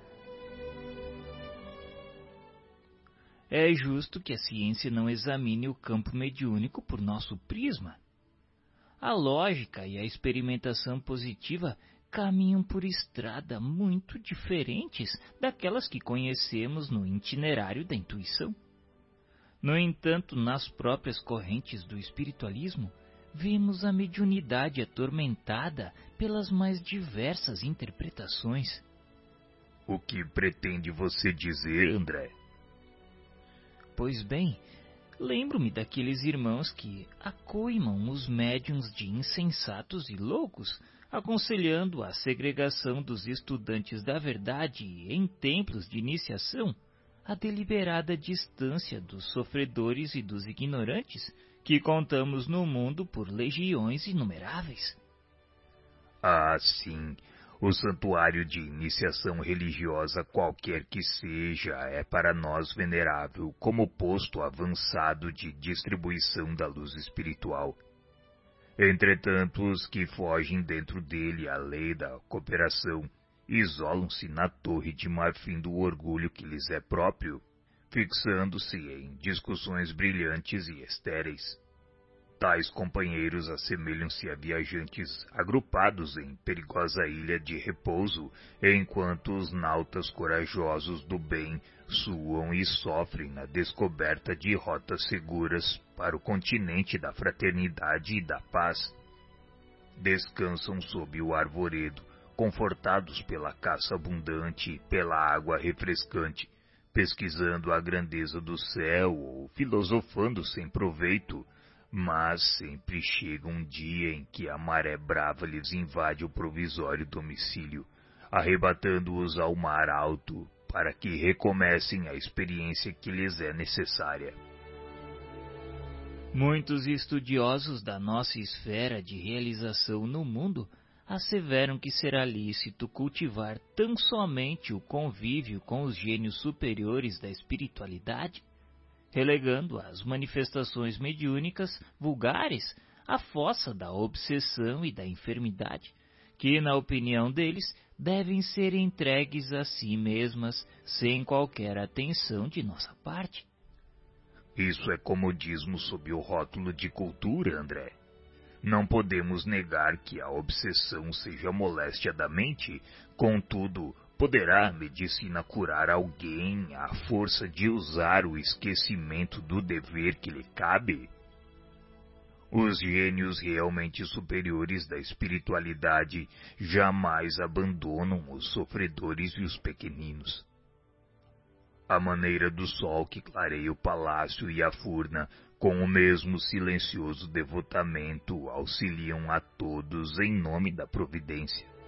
É justo que a ciência não examine o campo mediúnico por nosso prisma. A lógica e a experimentação positiva caminham por estrada muito diferentes daquelas que conhecemos no itinerário da intuição. No entanto, nas próprias correntes do espiritualismo, vemos a mediunidade atormentada pelas mais diversas interpretações. O que pretende você dizer, André? Pois bem, lembro-me daqueles irmãos que acoimam os médiums de insensatos e loucos aconselhando a segregação dos estudantes da verdade em templos de iniciação, a deliberada distância dos sofredores e dos ignorantes que contamos no mundo por legiões inumeráveis. Ah, sim. O santuário de iniciação religiosa, qualquer que seja, é para nós venerável como posto avançado de distribuição da luz espiritual Entretanto, os que fogem dentro dele à lei da cooperação isolam-se na torre de marfim do orgulho que lhes é próprio, fixando-se em discussões brilhantes e estéreis. Tais companheiros assemelham-se a viajantes agrupados em perigosa ilha de repouso, enquanto os nautas corajosos do bem suam e sofrem na descoberta de rotas seguras para o continente da fraternidade e da paz. Descansam sob o arvoredo, confortados pela caça abundante, pela água refrescante, pesquisando a grandeza do céu ou filosofando sem proveito, mas sempre chega um dia em que a maré brava lhes invade o provisório domicílio, arrebatando-os ao mar alto para que recomecem a experiência que lhes é necessária. Muitos estudiosos da nossa esfera de realização no mundo asseveram que será lícito cultivar tão somente o convívio com os gênios superiores da espiritualidade, relegando as manifestações mediúnicas vulgares à fossa da obsessão e da enfermidade, que, na opinião deles, devem ser entregues a si mesmas sem qualquer atenção de nossa parte. Isso é comodismo sob o rótulo de cultura, André. Não podemos negar que a obsessão seja moléstia da mente, contudo, poderá a medicina curar alguém à força de usar o esquecimento do dever que lhe cabe? Os gênios realmente superiores da espiritualidade jamais abandonam os sofredores e os pequeninos. A maneira do sol que clareia o palácio e a furna, com o mesmo silencioso devotamento, auxiliam a todos em nome da providência.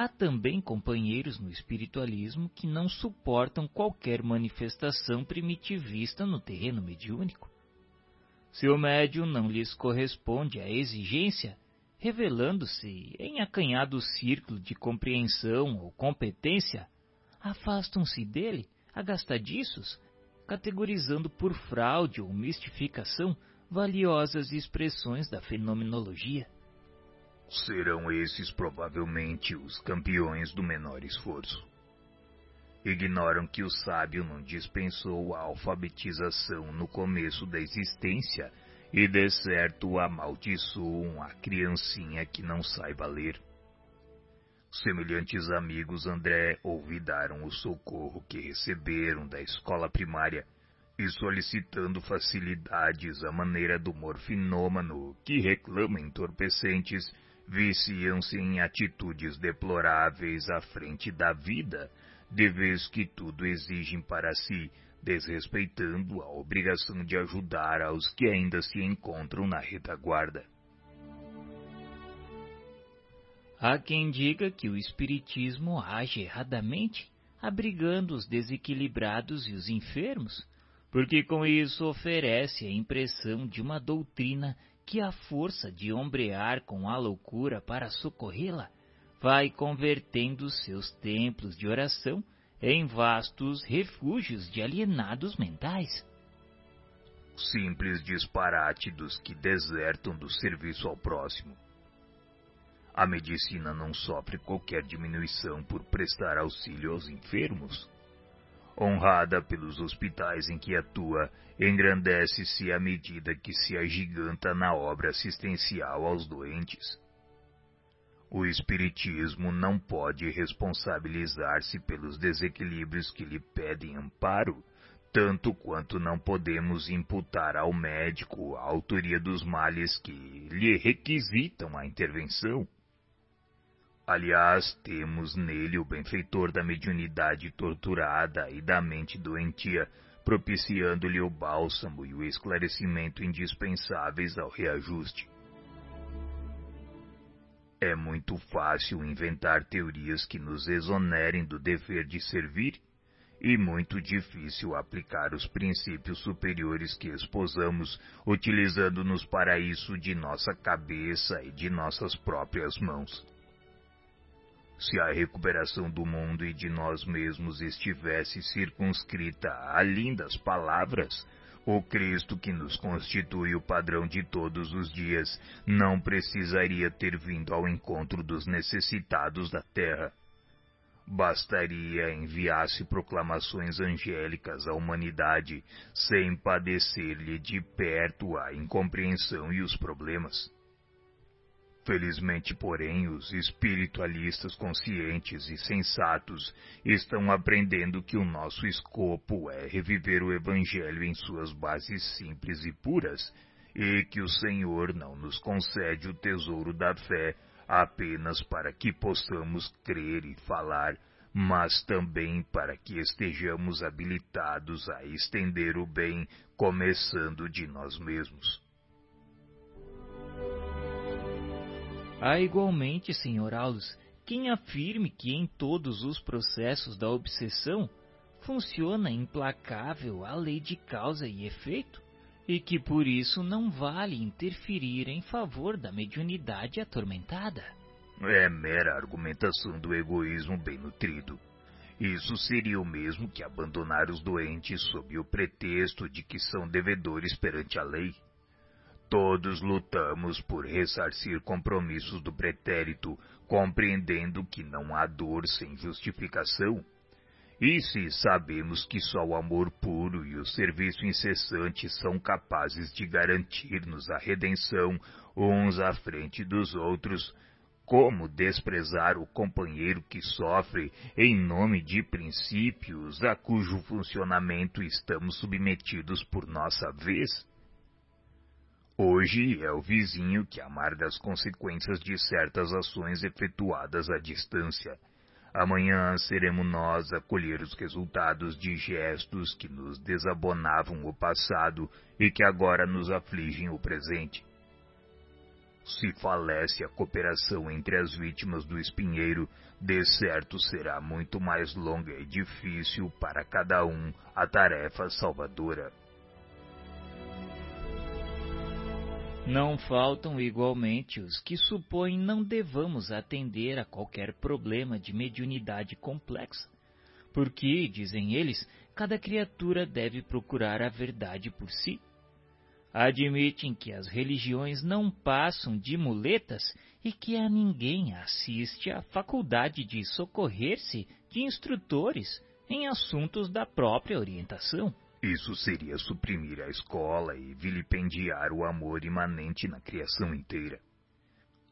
Há também companheiros no espiritualismo que não suportam qualquer manifestação primitivista no terreno mediúnico. Se o médium não lhes corresponde à exigência, revelando-se em acanhado círculo de compreensão ou competência, afastam-se dele, agastadiços, categorizando por fraude ou mistificação valiosas expressões da fenomenologia. Serão esses provavelmente os campeões do menor esforço. Ignoram que o sábio não dispensou a alfabetização no começo da existência e de certo amaldiçoam a criancinha que não saiba ler. Semelhantes amigos André olvidaram o socorro que receberam da escola primária e solicitando facilidades à maneira do morfinômano que reclama entorpecentes, viciam-se em atitudes deploráveis à frente da vida, de vez que tudo exigem para si, desrespeitando a obrigação de ajudar aos que ainda se encontram na retaguarda. Há quem diga que o Espiritismo age erradamente, abrigando os desequilibrados e os enfermos, porque com isso oferece a impressão de uma doutrina que a força de ombrear com a loucura para socorrê-la vai convertendo seus templos de oração em vastos refúgios de alienados mentais. Simples disparate dos que desertam do serviço ao próximo. A medicina não sofre qualquer diminuição por prestar auxílio aos enfermos honrada pelos hospitais em que atua, engrandece-se à medida que se agiganta na obra assistencial aos doentes. O Espiritismo não pode responsabilizar-se pelos desequilíbrios que lhe pedem amparo, tanto quanto não podemos imputar ao médico a autoria dos males que lhe requisitam a intervenção. Aliás, temos nele o benfeitor da mediunidade torturada e da mente doentia, propiciando-lhe o bálsamo e o esclarecimento indispensáveis ao reajuste. É muito fácil inventar teorias que nos exonerem do dever de servir e muito difícil aplicar os princípios superiores que esposamos, utilizando-nos para isso de nossa cabeça e de nossas próprias mãos. Se a recuperação do mundo e de nós mesmos estivesse circunscrita a lindas palavras, o Cristo que nos constitui o padrão de todos os dias não precisaria ter vindo ao encontro dos necessitados da terra. Bastaria enviasse proclamações angélicas à humanidade sem padecer-lhe de perto a incompreensão e os problemas. Felizmente, porém, os espiritualistas conscientes e sensatos estão aprendendo que o nosso escopo é reviver o Evangelho em suas bases simples e puras e que o Senhor não nos concede o tesouro da fé apenas para que possamos crer e falar, mas também para que estejamos habilitados a estender o bem, começando de nós mesmos. Há igualmente, Sr. Aulus, quem afirme que em todos os processos da obsessão funciona implacável a lei de causa e efeito, e que por isso não vale interferir em favor da mediunidade atormentada. É mera argumentação do egoísmo bem nutrido. Isso seria o mesmo que abandonar os doentes sob o pretexto de que são devedores perante a lei. Todos lutamos por ressarcir compromissos do pretérito, compreendendo que não há dor sem justificação e se sabemos que só o amor puro e o serviço incessante são capazes de garantir-nos a redenção uns à frente dos outros, como desprezar o companheiro que sofre em nome de princípios a cujo funcionamento estamos submetidos por nossa vez? Hoje é o vizinho que amarga as consequências de certas ações efetuadas à distância Amanhã seremos nós a colher os resultados de gestos que nos desabonavam o passado e que agora nos afligem o presente. Se falece a cooperação entre as vítimas do espinheiro, de certo será muito mais longa e difícil para cada um a tarefa salvadora. Não faltam igualmente os que supõem não devamos atender a qualquer problema de mediunidade complexa, porque, dizem eles, cada criatura deve procurar a verdade por si. Admitem que as religiões não passam de muletas e que a ninguém assiste a faculdade de socorrer-se de instrutores em assuntos da própria orientação. Isso seria suprimir a escola e vilipendiar o amor imanente na criação inteira.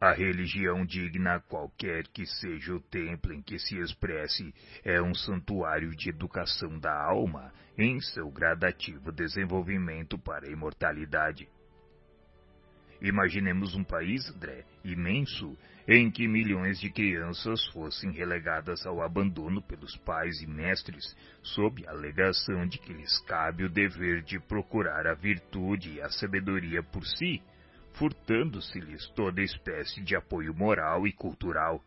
A religião digna, qualquer que seja o templo em que se expresse, é um santuário de educação da alma em seu gradativo desenvolvimento para a imortalidade. Imaginemos um país, André, imenso, em que milhões de crianças fossem relegadas ao abandono pelos pais e mestres, sob a alegação de que lhes cabe o dever de procurar a virtude e a sabedoria por si, furtando-se-lhes toda espécie de apoio moral e cultural.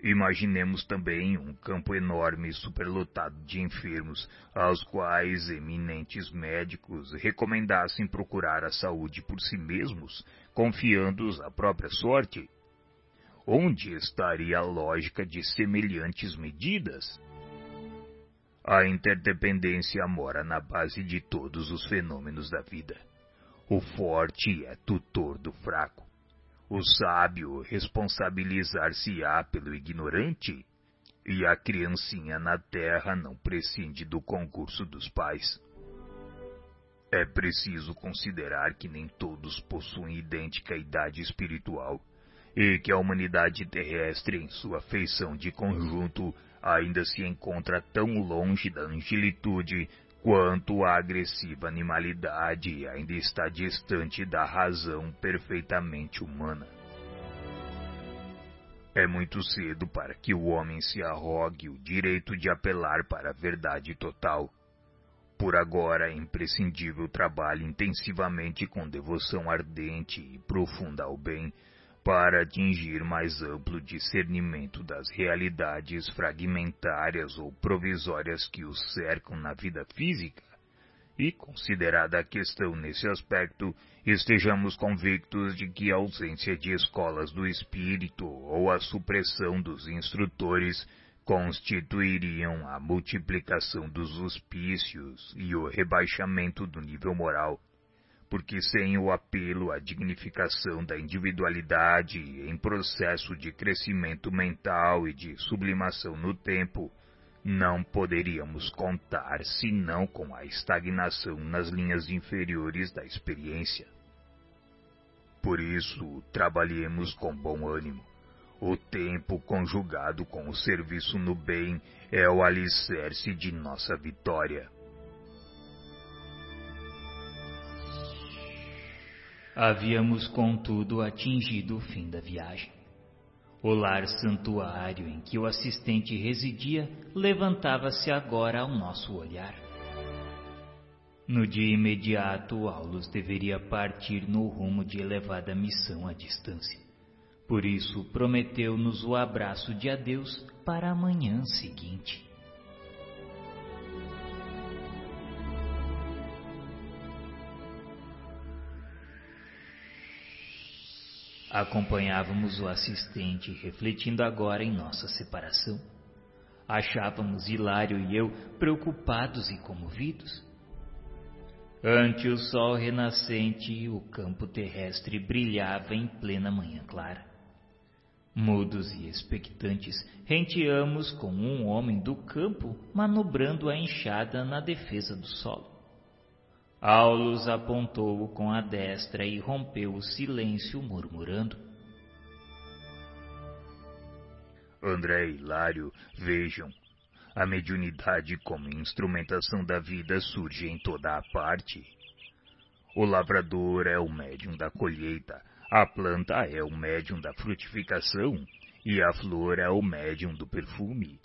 Imaginemos também um campo enorme superlotado de enfermos, aos quais eminentes médicos recomendassem procurar a saúde por si mesmos, confiando-os à própria sorte. Onde estaria a lógica de semelhantes medidas? A interdependência mora na base de todos os fenômenos da vida. O forte é tutor do fraco o sábio responsabilizar-se-á pelo ignorante, e a criancinha na terra não prescinde do concurso dos pais. É preciso considerar que nem todos possuem idêntica idade espiritual e que a humanidade terrestre, em sua feição de conjunto, ainda se encontra tão longe da angelitude quanto a agressiva animalidade ainda está distante da razão perfeitamente humana. É muito cedo para que o homem se arrogue o direito de apelar para a verdade total. Por agora é imprescindível trabalhe intensivamente com devoção ardente e profunda ao bem, para atingir mais amplo discernimento das realidades fragmentárias ou provisórias que os cercam na vida física, e, considerada a questão nesse aspecto, estejamos convictos de que a ausência de escolas do espírito ou a supressão dos instrutores constituiriam a multiplicação dos hospícios e o rebaixamento do nível moral porque sem o apelo à dignificação da individualidade em processo de crescimento mental e de sublimação no tempo, não poderíamos contar senão com a estagnação nas linhas inferiores da experiência. Por isso, trabalhemos com bom ânimo. O tempo conjugado com o serviço no bem é o alicerce de nossa vitória. Havíamos, contudo, atingido o fim da viagem. O lar santuário em que o assistente residia levantava-se agora ao nosso olhar. No dia imediato, Aulus deveria partir no rumo de elevada missão à distância. Por isso, prometeu-nos o abraço de adeus para a manhã seguinte. Acompanhávamos o assistente, refletindo agora em nossa separação. Achávamos Hilário e eu preocupados e comovidos. Ante o sol renascente, o campo terrestre brilhava em plena manhã clara. Mudos e expectantes, renteamos com um homem do campo manobrando a enxada na defesa do solo. Aulus apontou-o com a destra e rompeu o silêncio murmurando. André e Hilário, vejam, a mediunidade como instrumentação da vida surge em toda a parte. O lavrador é o médium da colheita, a planta é o médium da frutificação e a flor é o médium do perfume.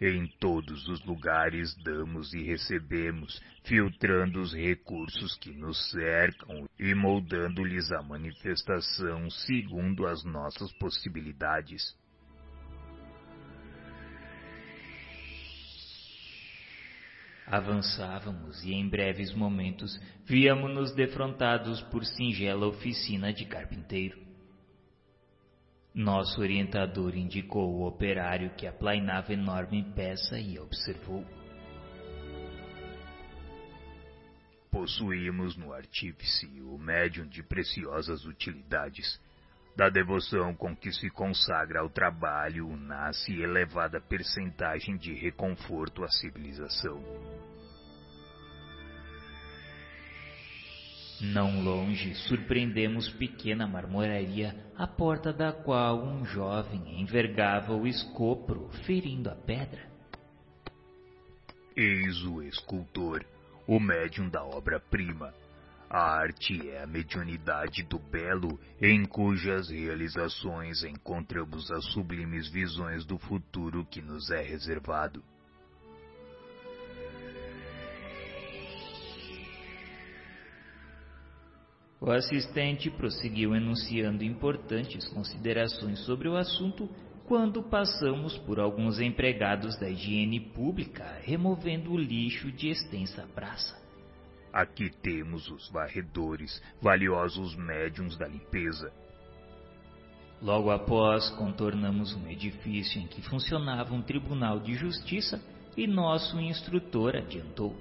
Em todos os lugares damos e recebemos, filtrando os recursos que nos cercam e moldando-lhes a manifestação segundo as nossas possibilidades. Avançávamos e em breves momentos víamos-nos defrontados por singela oficina de carpinteiro. Nosso orientador indicou o operário que aplainava enorme peça e observou. Possuímos no artífice o médium de preciosas utilidades. Da devoção com que se consagra ao trabalho nasce elevada percentagem de reconforto à civilização. Não longe, surpreendemos pequena marmoraria, à porta da qual um jovem envergava o escopro, ferindo a pedra. Eis o escultor, o médium da obra-prima. A arte é a mediunidade do belo, em cujas realizações encontramos as sublimes visões do futuro que nos é reservado. O assistente prosseguiu enunciando importantes considerações sobre o assunto quando passamos por alguns empregados da higiene pública removendo o lixo de extensa praça. Aqui temos os varredores, valiosos médiums da limpeza. Logo após, contornamos um edifício em que funcionava um tribunal de justiça e nosso instrutor adiantou.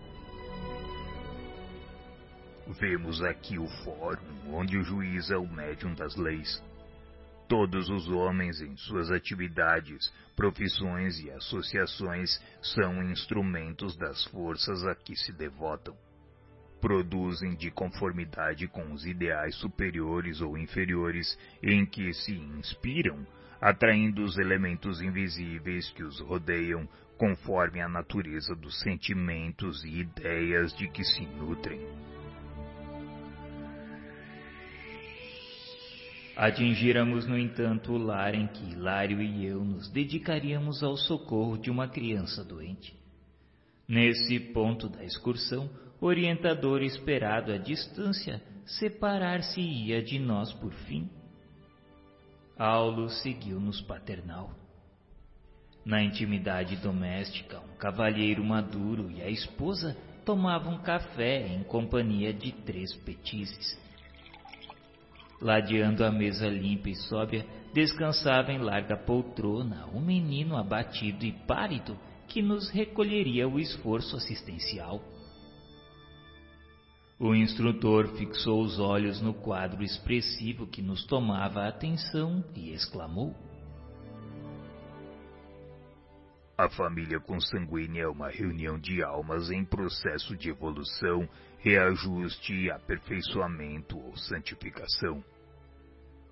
Vemos aqui o fórum onde o juiz é o médium das leis. Todos os homens em suas atividades, profissões e associações são instrumentos das forças a que se devotam. Produzem de conformidade com os ideais superiores ou inferiores em que se inspiram, atraindo os elementos invisíveis que os rodeiam conforme a natureza dos sentimentos e ideias de que se nutrem. Atingíramos, no entanto, o lar em que Hilário e eu nos dedicaríamos ao socorro de uma criança doente. Nesse ponto da excursão, o orientador esperado à distância separar-se-ia de nós por fim. Aulo seguiu-nos paternal. Na intimidade doméstica, um cavalheiro maduro e a esposa tomavam café em companhia de três petizes. Ladeando a mesa limpa e sóbria, descansava em larga poltrona um menino abatido e pálido que nos recolheria o esforço assistencial. O instrutor fixou os olhos no quadro expressivo que nos tomava a atenção e exclamou: A família consanguínea é uma reunião de almas em processo de evolução, reajuste, aperfeiçoamento ou santificação.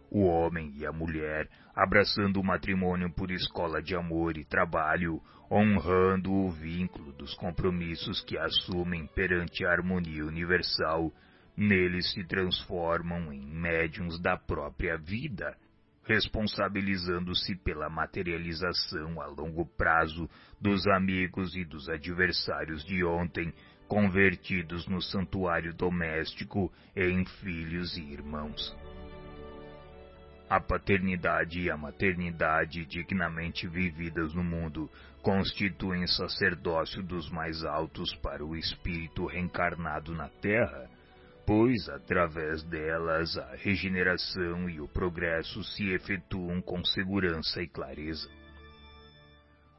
O homem e a mulher, abraçando o matrimônio por escola de amor e trabalho, honrando o vínculo dos compromissos que assumem perante a harmonia universal, neles se transformam em médiums da própria vida, responsabilizando-se pela materialização a longo prazo dos amigos e dos adversários de ontem, convertidos no santuário doméstico em filhos e irmãos. A paternidade e a maternidade dignamente vividas no mundo constituem sacerdócio dos mais altos para o espírito reencarnado na terra, pois através delas a regeneração e o progresso se efetuam com segurança e clareza.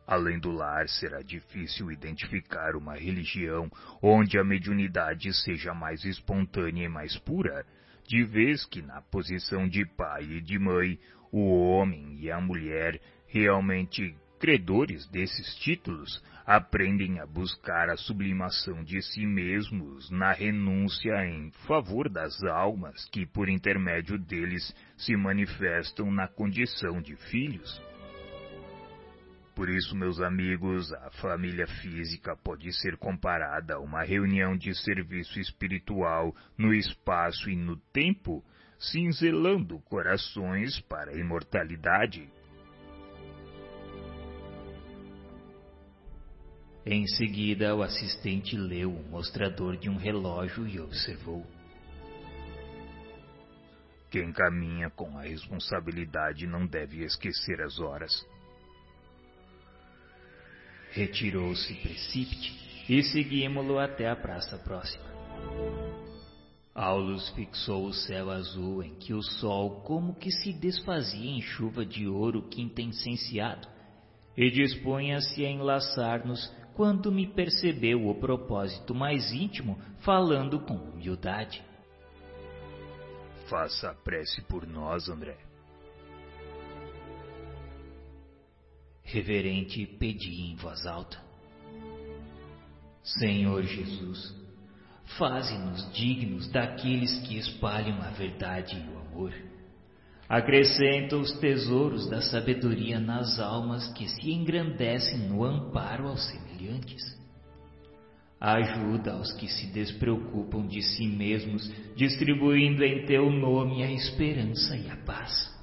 Além do lar, será difícil identificar uma religião onde a mediunidade seja mais espontânea e mais pura, de vez que na posição de pai e de mãe, o homem e a mulher, realmente credores desses títulos, aprendem a buscar a sublimação de si mesmos na renúncia em favor das almas que, por intermédio deles, se manifestam na condição de filhos. Por isso, meus amigos, a família física pode ser comparada a uma reunião de serviço espiritual no espaço e no tempo, cinzelando corações para a imortalidade. Em seguida, o assistente leu o mostrador de um relógio e observou. Quem caminha com a responsabilidade não deve esquecer as horas. Retirou-se precípite e seguimos-lo até a praça próxima. Aulus fixou o céu azul em que o sol como que se desfazia em chuva de ouro quintessenciado e dispunha-se a enlaçar-nos quando me percebeu o propósito mais íntimo, falando com humildade. Faça a prece por nós, André. Reverente, pedi em voz alta. Senhor Jesus, faze-nos dignos daqueles que espalham a verdade e o amor Acrescenta os tesouros da sabedoria nas almas que se engrandecem no amparo aos semelhantes. Ajuda aos que se despreocupam de si mesmos, distribuindo em teu nome a esperança e a paz.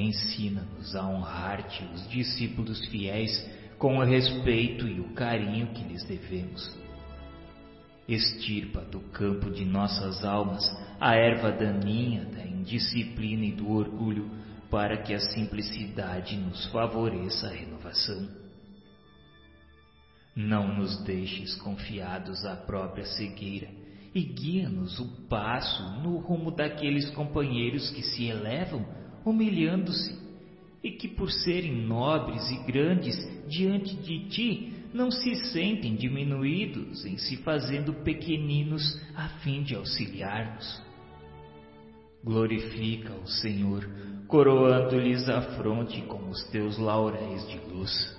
Ensina-nos a honrar-te, os discípulos fiéis, com o respeito e o carinho que lhes devemos. Estirpa do campo de nossas almas a erva daninha da indisciplina e do orgulho, para que a simplicidade nos favoreça a renovação. Não nos deixes confiados à própria cegueira e guia-nos o passo no rumo daqueles companheiros que se elevam, humilhando-se, e que por serem nobres e grandes diante de ti, não se sentem diminuídos em se fazendo pequeninos a fim de auxiliar-nos. Glorifica o Senhor, coroando-lhes a fronte com os teus lauréis de luz.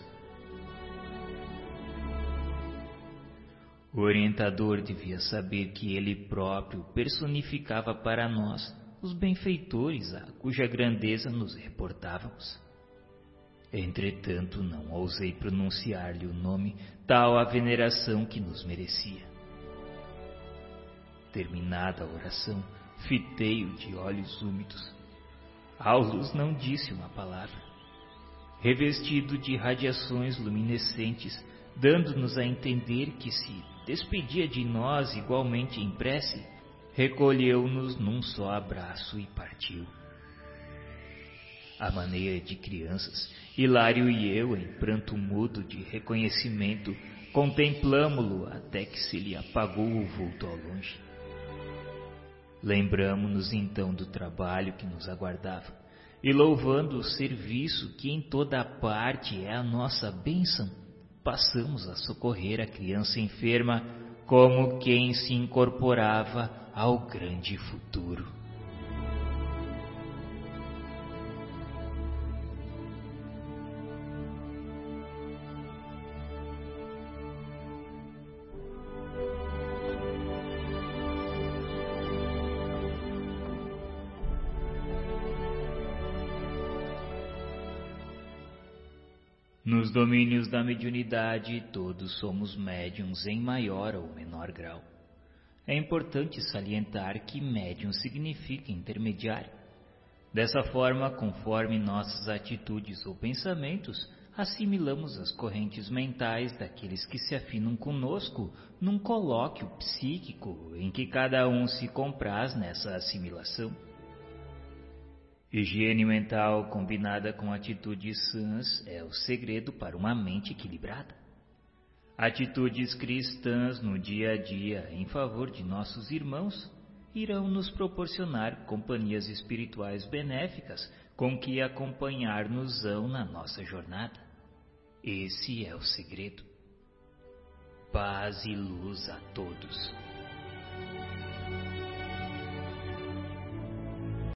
O orientador devia saber que ele próprio personificava para nós os benfeitores a cuja grandeza nos reportávamos. Entretanto, não ousei pronunciar-lhe o nome, tal a veneração que nos merecia. Terminada a oração, fitei-o de olhos úmidos. Aulus não disse uma palavra. Revestido de radiações luminescentes, dando-nos a entender que se despedia de nós igualmente em prece, recolheu-nos num só abraço e partiu. A maneira de crianças, Hilário e eu, em pranto mudo de reconhecimento, contemplamo-lo até que se lhe apagou o vulto ao longe. Lembramo-nos então do trabalho que nos aguardava e louvando o serviço que em toda parte é a nossa bênção, passamos a socorrer a criança enferma como quem se incorporava ao grande futuro. Nos domínios da mediunidade, todos somos médiums em maior ou menor grau. É importante salientar que médium significa intermediário. Dessa forma, conforme nossas atitudes ou pensamentos, assimilamos as correntes mentais daqueles que se afinam conosco num colóquio psíquico em que cada um se compraz nessa assimilação. Higiene mental combinada com atitudes sãs é o segredo para uma mente equilibrada. Atitudes cristãs no dia a dia em favor de nossos irmãos irão nos proporcionar companhias espirituais benéficas com que acompanhar-nos-ão na nossa jornada. Esse é o segredo. Paz e luz a todos.